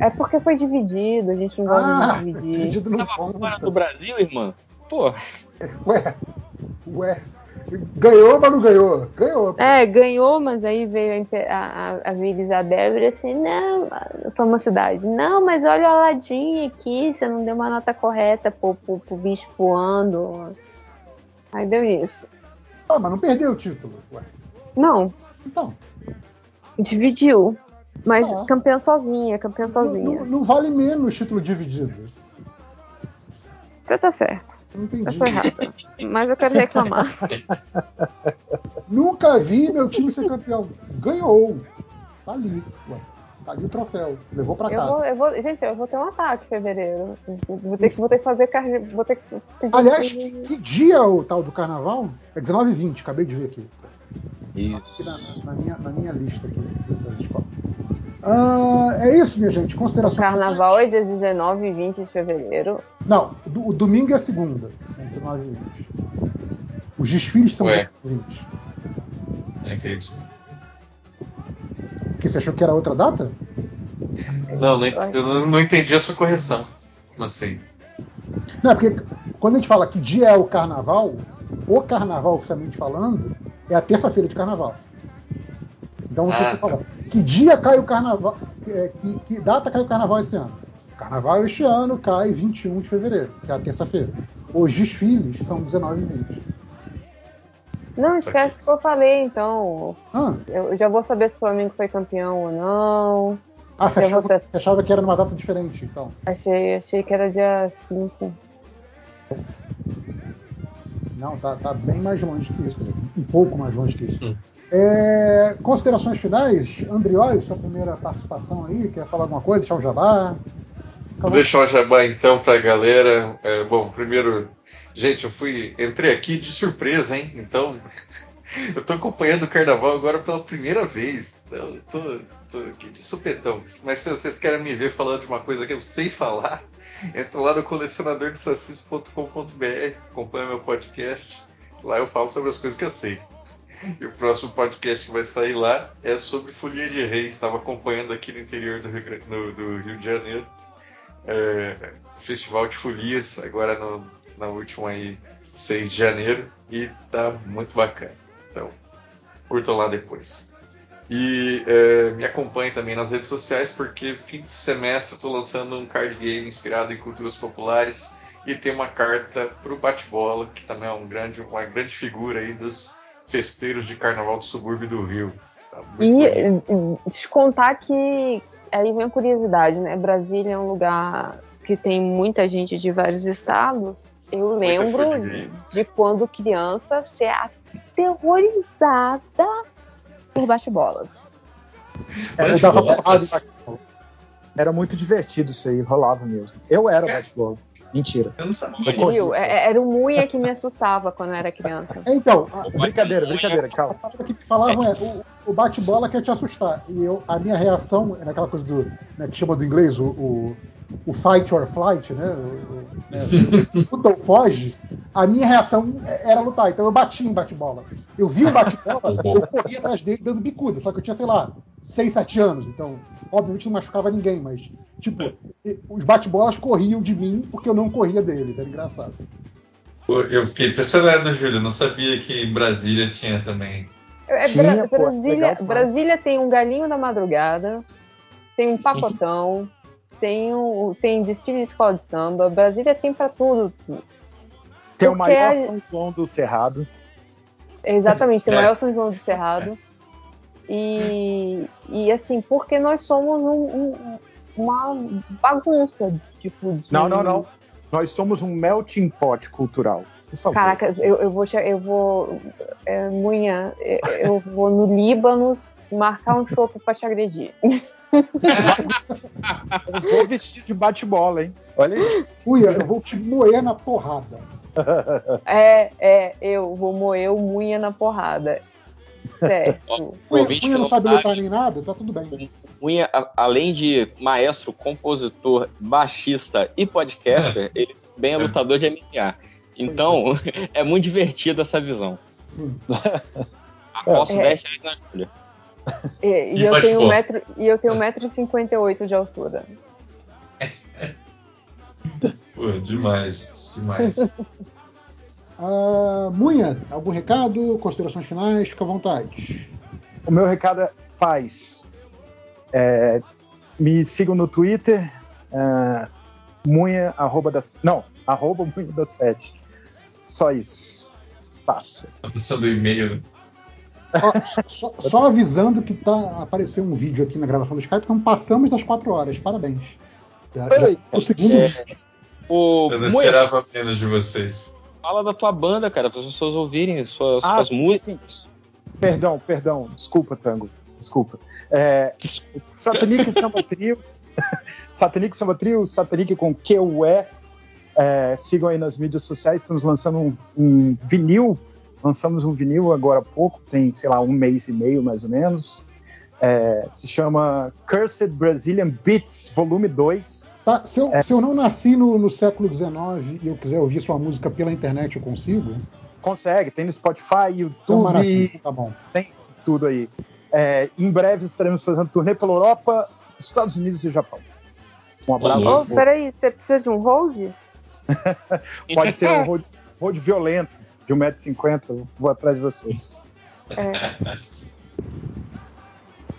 porque foi dividido, a gente não gosta Ah, de dividir. dividido não Fora conta. do Brasil, irmã? Pô, Ué, ué. Ganhou, mas não ganhou. Ganhou. É, ganhou, mas aí veio a, a, a, Vila Isabel e disse assim, não, uma cidade, não, mas olha o Aladim aqui, você não deu uma nota correta pro, pro, pro bicho voando. Aí deu isso. Ah, mas não perdeu o título. Ué. Não, Então, dividiu. Mas Ah. campeã sozinha, campeã não, sozinha. não- não vale menos título dividido. Você tá certo, Não eu entendi. tô errada. Mas eu quero reclamar. Nunca vi meu time ser campeão. Ganhou. Tá ali. Ué. Tá ali o troféu. Levou pra Eu casa. vou, eu vou, gente, eu vou ter um ataque em fevereiro. Vou ter que, vou ter que fazer carne. Vou ter que pedir Aliás, que dia é o tal do carnaval? É 19 e 20, acabei de ver aqui. isso. Aqui na, na minha, na minha lista aqui das escolas. Ah, é isso, minha gente. O Considerações. carnaval é dia 19 e 20 de fevereiro. Não, o, o domingo é a segunda. São 19 e 20. Os desfiles são Ué. 19 e 20. Não entendi. Porque você achou que era outra data? Não, não, eu não, não entendi a sua correção. Como assim? Não, é porque quando a gente fala que dia é o carnaval, o carnaval, oficialmente falando, é a terça-feira de carnaval. Então você Ah, fala, que dia cai o carnaval? é, que, que data cai o carnaval esse ano? Carnaval este ano cai 21 de fevereiro, que é a terça-feira. Os desfiles são 19 e 20. Não, esquece o que eu falei, então. Ah, Eu já vou saber se o Flamengo foi campeão ou não. ah você achava, vou você achava que era numa data diferente, então. Achei, achei que era dia 5. Não, tá, tá bem mais longe que isso, um pouco mais longe que isso. É, considerações finais? Andrioli, sua primeira participação aí, quer falar alguma coisa? Deixar o jabá? Vou deixar o jabá então pra galera. É, bom, primeiro, gente, eu fui. Entrei aqui de surpresa, hein? Então, eu tô acompanhando o carnaval agora pela primeira vez. Então, eu tô, tô aqui de supetão. Mas se vocês querem me ver falando de uma coisa que eu sei falar, entra lá no colecionadordesacis.com.br, acompanha meu podcast. Lá eu falo sobre as coisas que eu sei. E o próximo podcast que vai sair lá é sobre Folia de Reis. Estava acompanhando aqui no interior do Rio, no- do Rio de Janeiro. É, Festival de Folias, agora no, na última aí, 6 de janeiro. E tá muito bacana. Então, curtam lá depois. E é, me acompanhe também nas redes sociais, porque fim de semestre eu tô lançando um card game inspirado em culturas populares. E tem uma carta pro bate-bola, que também é um grande, uma grande figura aí dos festeiros de carnaval do subúrbio do Rio. Tá E bonito. te contar que aí vem a curiosidade, né? Brasília é um lugar que tem muita gente de vários estados. Eu lembro fã de games. de quando criança ser aterrorizada por bate-bolas. É, Bate. Era muito divertido isso aí, rolava mesmo. Eu era bate-bola. Mentira. Eu não sabia. Eu corri. Viu? É- Era o Munha que me assustava quando eu era criança. É, Então, a, Brincadeira, brincadeira, a calma. palavra que falavam é o, o bate-bola quer te assustar. E eu, a minha reação é naquela coisa do. Né, que chama do inglês o, o, o fight or flight, né? O, o, né, luta ou foge. A minha reação era lutar. Então eu bati em bate-bola. Eu vi um bate-bola, eu corria atrás dele dando bicuda. Só que eu tinha, sei lá, 6, 7 anos. Então, obviamente não machucava ninguém, mas, tipo, os bate-bolas corriam de mim porque eu não corria deles. Era engraçado. Pô, Eu fiquei impressionado, Júlio. Não sabia que em Brasília tinha também. É, Tinha, Bra- pô, Brasília, demais. Brasília tem um galinho da madrugada, tem um pacotão, tem um tem desfile de escola de samba. Brasília tem pra tudo. Tem o maior a- São João do Cerrado. Exatamente, tem o É. maior São João do Cerrado. E, e assim, porque nós somos um- um- uma bagunça, tipo, de... Não, não, não. Nós somos um melting pot cultural. Caraca, eu, eu vou, eu vou, é, Munha, é, eu vou no Líbano marcar um chopp pra te agredir. Eu vou vestir de bate-bola, hein? Olha aí. Uia, eu vou te moer na porrada. É, é, eu vou moer o Munha na porrada. Certo. Ouvinte que Uia não sabe lutar nem nada, tá tudo bem. Cunha, a- além de maestro, compositor, baixista e podcaster, ele também é lutador de MMA. Então, é muito divertido essa visão. Sim. Aposto É. 10 reais na Júlia. E, e E eu tenho um metro, e eu tenho 1,58m de altura. Pô, demais, demais. Ah, Munha, algum recado? Considerações finais? Fica à vontade. O meu recado é paz. É, me sigam no Twitter, é, munha, arroba da, não, arroba munha da sete. Só isso. Passa. Tá passando o e-mail, né? Só, só- só avisando que tá apareceu um vídeo aqui na gravação do Skype, então passamos das 4 horas. Parabéns. Já, já, Ei, o segundo é. Ô, Eu não Munha, esperava menos de vocês. Fala da tua banda, cara, para as pessoas ouvirem suas, Ah, suas sim, músicas. Perdão, perdão. Desculpa, Tango. Desculpa. É, Satanic Samba Trio. Satanic Samba Trio, Satanic com Q-U-E. É, sigam aí nas mídias sociais. Estamos lançando um, um vinil. Lançamos um vinil agora há pouco, tem, sei lá, um mês e meio mais ou menos. É, se chama Cursed Brazilian Beats, volume 2. Tá, se, eu, É. se eu não nasci no, no século XIX e eu quiser ouvir sua música pela internet, eu consigo? Consegue, tem no Spotify, Então, YouTube. Tá bom. tudo aí. É, em breve estaremos fazendo turnê pela Europa, Estados Unidos e Japão. Um abraço. Ô, peraí, você precisa de um hold? Pode ser um road, road violento de 1,50m. eu Vou atrás de vocês. É.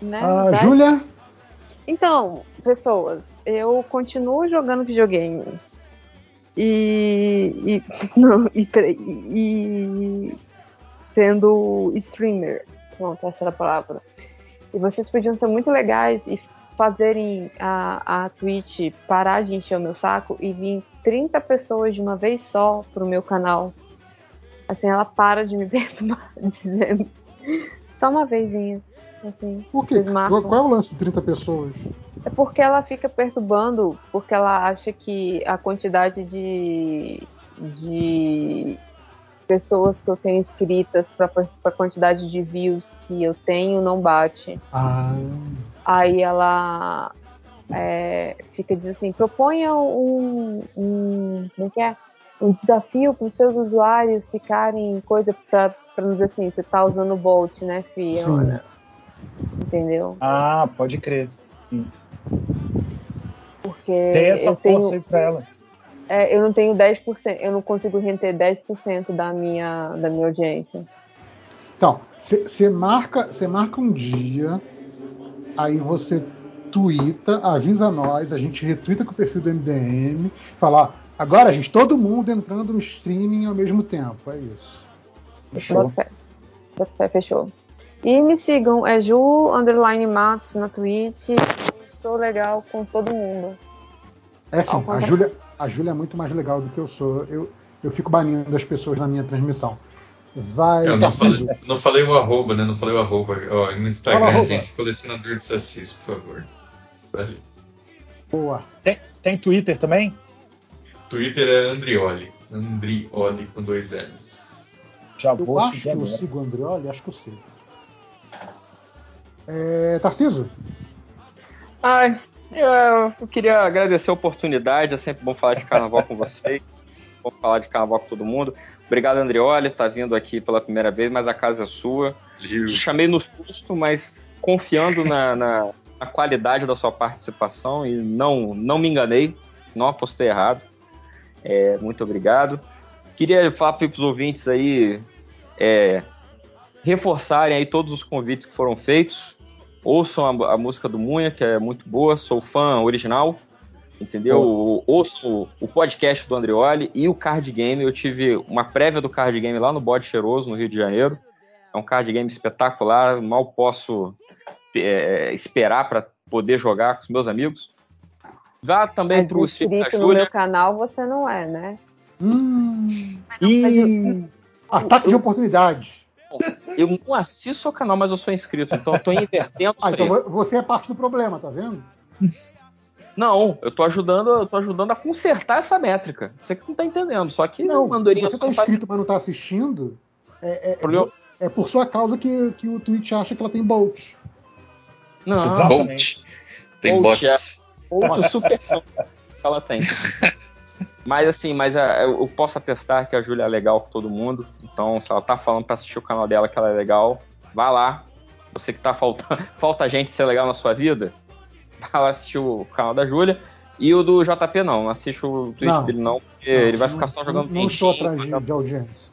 Né? Ah, Júlia? Então, pessoas, eu continuo jogando videogame. E. e não, e, e sendo streamer. Pronto, essa era a palavra. E vocês podiam ser muito legais e fazerem a, a Twitch parar de encher o meu saco e vir 30 pessoas de uma vez só pro meu canal. Assim, ela para de me perturbar, dizendo. Só uma vezinha. Assim, Por quê? Qual é o lance de 30 pessoas? É porque ela fica perturbando, porque ela acha que a quantidade de, de pessoas que eu tenho inscritas para a quantidade de views que eu tenho não bate. Ah, Aí ela é, fica dizendo assim, proponha um, um, como é é? um desafio para os seus usuários ficarem coisa para dizer assim, você tá usando o Bolt, né, filha? Entendeu? Ah, pode crer. Sim. Porque Dê essa eu força tenho, aí pra ela. É, eu não tenho 10%, eu não consigo render 10% da minha, da minha audiência. Então, você marca, você marca um dia, aí você twitta, avisa nós, a gente retweeta com o perfil do MDM, fala, ó, agora, gente, todo mundo entrando no streaming ao mesmo tempo. É isso. Fé, fechou. E me sigam, é Ju Underline Matos na Twitch. Sou legal com todo mundo. É Ao a. Júlia, a Júlia é muito mais legal do que eu sou. Eu, eu fico banindo as pessoas na minha transmissão. Vai, Eu não falei, não falei o arroba, né? Não falei o arroba. Ó, no Instagram, Fala, arroba. gente, colecionador de sacis, por favor. Valeu. Boa. Tem, tem Twitter também? Twitter é Andrioli. Andrioli com dois L's. Já Eu vou acho seguir que eu sigo o Andreoli, acho que eu sei. É, Tarciso? Ai, eu, eu queria agradecer a oportunidade, é sempre bom falar de carnaval com vocês, bom falar de carnaval com todo mundo. Obrigado, Andrioli, tá vindo aqui pela primeira vez, mas a casa é sua. Viu? Chamei no susto, mas confiando na, na, na qualidade da sua participação e não, não me enganei, não apostei errado. É, muito obrigado. Queria falar para os ouvintes aí é, reforçarem aí todos os convites que foram feitos. Ouçam a, a música do Munha, que é muito boa, sou fã original, entendeu? Ouçam o, o podcast do Andreoli e o card game. Eu tive uma prévia do card game lá no Bode Cheiroso, no Rio de Janeiro. É um card game espetacular, mal posso é, esperar para poder jogar com os meus amigos. Vá também para o inscrito no meu canal você não é, né? Hum, Ih, ataque de oportunidade. Eu não assisto o canal, mas eu sou inscrito, então eu tô invertendo Ah, então aí. você é parte do problema, tá vendo? Não, eu tô ajudando, eu tô ajudando a consertar essa métrica. Você que não tá entendendo. Só que Não, Andorinha se você tá faz- inscrito, mas não tá assistindo, é, é, Problema- é por sua causa que, que o Twitch acha que ela tem bolt. Não, Bolt. Tem Bolt, bots. Outro super que ela tem. Mas assim, mas a- eu posso atestar que a Júlia é legal com todo mundo. Então, se ela tá falando pra assistir o canal dela que ela é legal, vá lá. Você que tá faltando, falta gente ser legal na sua vida, vai lá assistir o canal da Júlia. E o do JP não, não assiste o Twitch Não. dele não, porque Não, ele vai ficar só jogando Não, não estou atrás de, de audiência.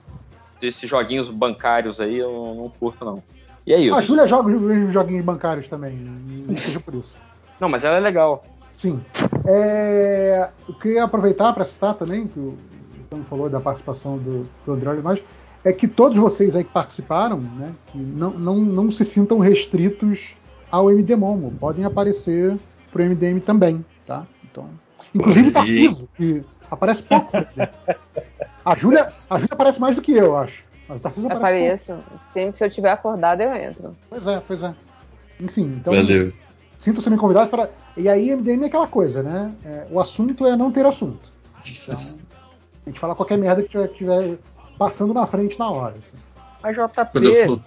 esses joguinhos bancários aí, eu não, não curto não. E é isso. A Júlia joga os mesmos joguinhos bancários também, não seja por isso. Não, mas ela é legal. Sim. É, eu queria aproveitar para citar também, que o Tom falou da participação do, do André Olivares, é que todos vocês aí que participaram, né, que não, não, não se sintam restritos ao MD Momo, podem aparecer pro MDM também, tá? Então, inclusive o Tarciso, que aparece pouco. A Júlia, a Júlia aparece mais do que eu, acho. Mas o Tarciso aparece pouco. Apareço. Sempre se eu tiver acordado, eu entro. Pois é, pois é. Enfim, então. Valeu. Sinta-se me convidado para. E aí, MDM é aquela coisa, né? É, o assunto é não ter assunto. Então, a gente fala qualquer merda que tiver, que tiver passando na frente na hora. assim. Mas JP. Quando eu for,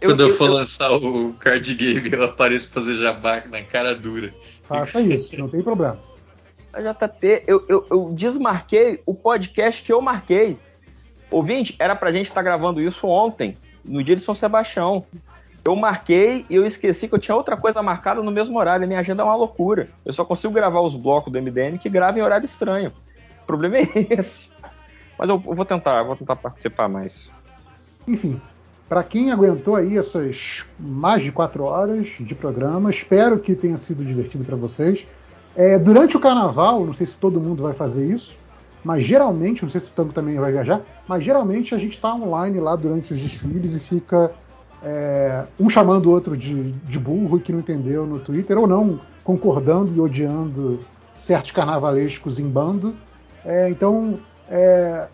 eu- quando eu eu- for eu- lançar o card game, eu apareço pra fazer jabá na cara dura. Faça isso, não tem problema. A JP, eu, eu, eu desmarquei o podcast que eu marquei. Ouvinte, era pra gente estar gravando isso ontem, no dia de São Sebastião. Eu marquei e eu esqueci que eu tinha outra coisa marcada no mesmo horário. Minha agenda é uma loucura. Eu só consigo gravar os blocos do MDM que gravam em horário estranho. O problema é esse. Mas eu, vou tentar, vou tentar participar mais. Enfim, para quem aguentou aí essas mais de quatro horas de programa, espero que tenha sido divertido para vocês. É, durante o carnaval, não sei se todo mundo vai fazer isso, mas geralmente, não sei se o Tango também vai viajar, mas geralmente a gente está online lá durante os desfiles e fica é, um chamando o outro de, de burro e que não entendeu no Twitter, ou não concordando e odiando certos carnavalescos em bando. É, então, é,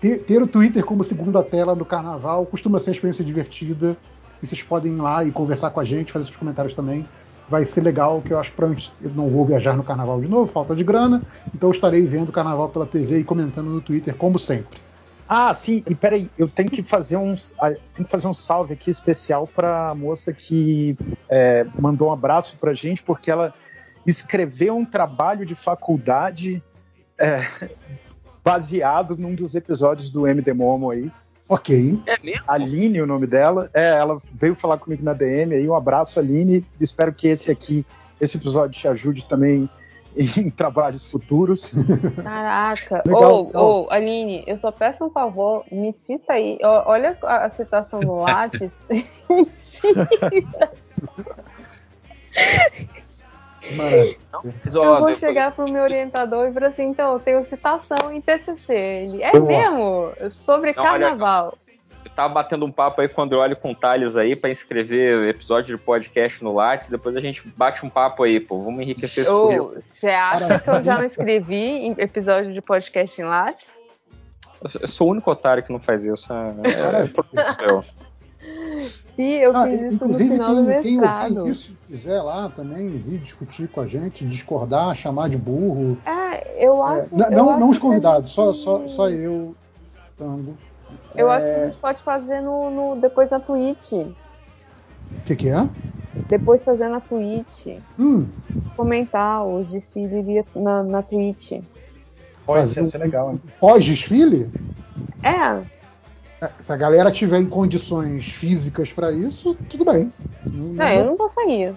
ter, ter o Twitter como segunda tela no carnaval costuma ser uma experiência divertida. E vocês podem ir lá e conversar com a gente, fazer seus comentários também. Vai ser legal, que eu acho que eu não vou viajar no carnaval de novo, falta de grana. Então estarei vendo o carnaval pela TV e comentando no Twitter, como sempre. Ah, sim, e peraí, eu tenho que fazer um, tenho que fazer um salve aqui especial para a moça que é, mandou um abraço pra gente, porque ela escreveu um trabalho de faculdade é, baseado num dos episódios do MD Momo aí. Ok. É mesmo? Aline, o nome dela. É, ela veio falar comigo na DM aí. Um abraço, Aline. Espero que esse aqui, esse episódio te ajude também em trabalhos futuros. Caraca. Ô, legal. ô, Aline, eu só peço um favor, me cita aí. Olha a, citação Lattes. Maravilha. Mas, Eu vou chegar pro meu orientador e falar assim, então, eu tenho citação em TCC. Ele, é Boa. mesmo? Sobre Não, olha- carnaval. Eu tava batendo um papo aí com o Andreoli com o Thales aí pra inscrever episódio de podcast no Lattes. Depois a gente bate um papo aí, pô. Vamos enriquecer esse currículo. Você acha que eu já não escrevi em episódio de podcast em Lattes? Eu- Eu sou o único otário que não faz isso. É, é. Sim, eu Ah, fiz isso no inclusive, final do quem, quem mestrado. ouvir isso, quiser lá também vir discutir com a gente, discordar, chamar de burro. É, eu É, acho. não, eu não, acho não os que a convidados, gente- só, só, só eu, Tango. Eu É, acho que a gente pode fazer no, no- depois na Twitch. O que, que é? Depois fazer na Twitch. Hum, Comentar os desfiles na, na Twitch. Pode ser, ser legal, hein? pós-desfile, É, se a galera tiver em condições físicas para isso, tudo bem. Não, não, eu não conseguia.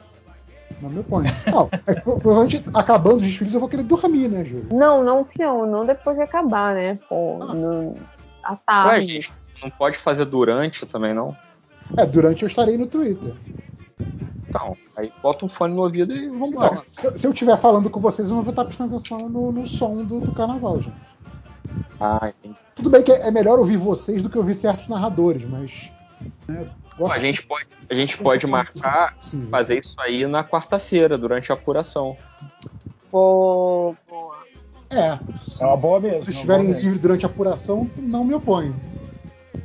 não me oponho. Não, é provavelmente, acabando os desfiles, eu vou querer dormir, né, Júlio? Não, não, não, não depois de acabar, né? Pô, Ah. no, à Ué, tarde. gente, não pode fazer durante também, não? É, durante eu estarei no Twitter. Então, aí bota um fone no ouvido e vambora. Então, se, se eu estiver falando com vocês, eu não vou estar prestando atenção no, no som do, do carnaval, gente. Ah, entendi. Tudo bem que é é melhor ouvir vocês do que ouvir certos narradores, mas. né, a gente pode, a gente pode marcar, possível. fazer isso aí na quarta-feira, durante a apuração. Pô, pô. É, É uma boa mesmo. se é estiverem livres durante a apuração, não me oponho.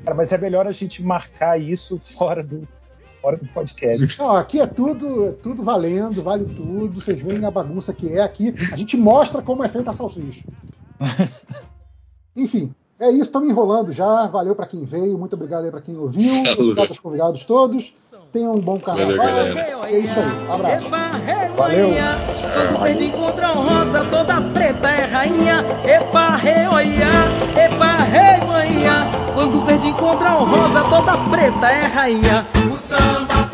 Cara, mas é melhor a gente marcar isso fora do, fora do podcast. Não, aqui é tudo, é tudo valendo, vale tudo. Vocês veem a bagunça que é aqui. A gente mostra como é feita a salsicha. Enfim, é isso. Estamos enrolando já. Valeu para quem veio. Muito obrigado aí para quem ouviu. Obrigado aos convidados todos. Tenham um bom carnaval. Valeu, galera. é isso aí. Um abraço. Valeu. Quando verde encontra rosa, toda preta é rainha. Epa, rei, oia, epa, rei, manhã. Quando verde encontra rosa, toda preta é rainha. O samba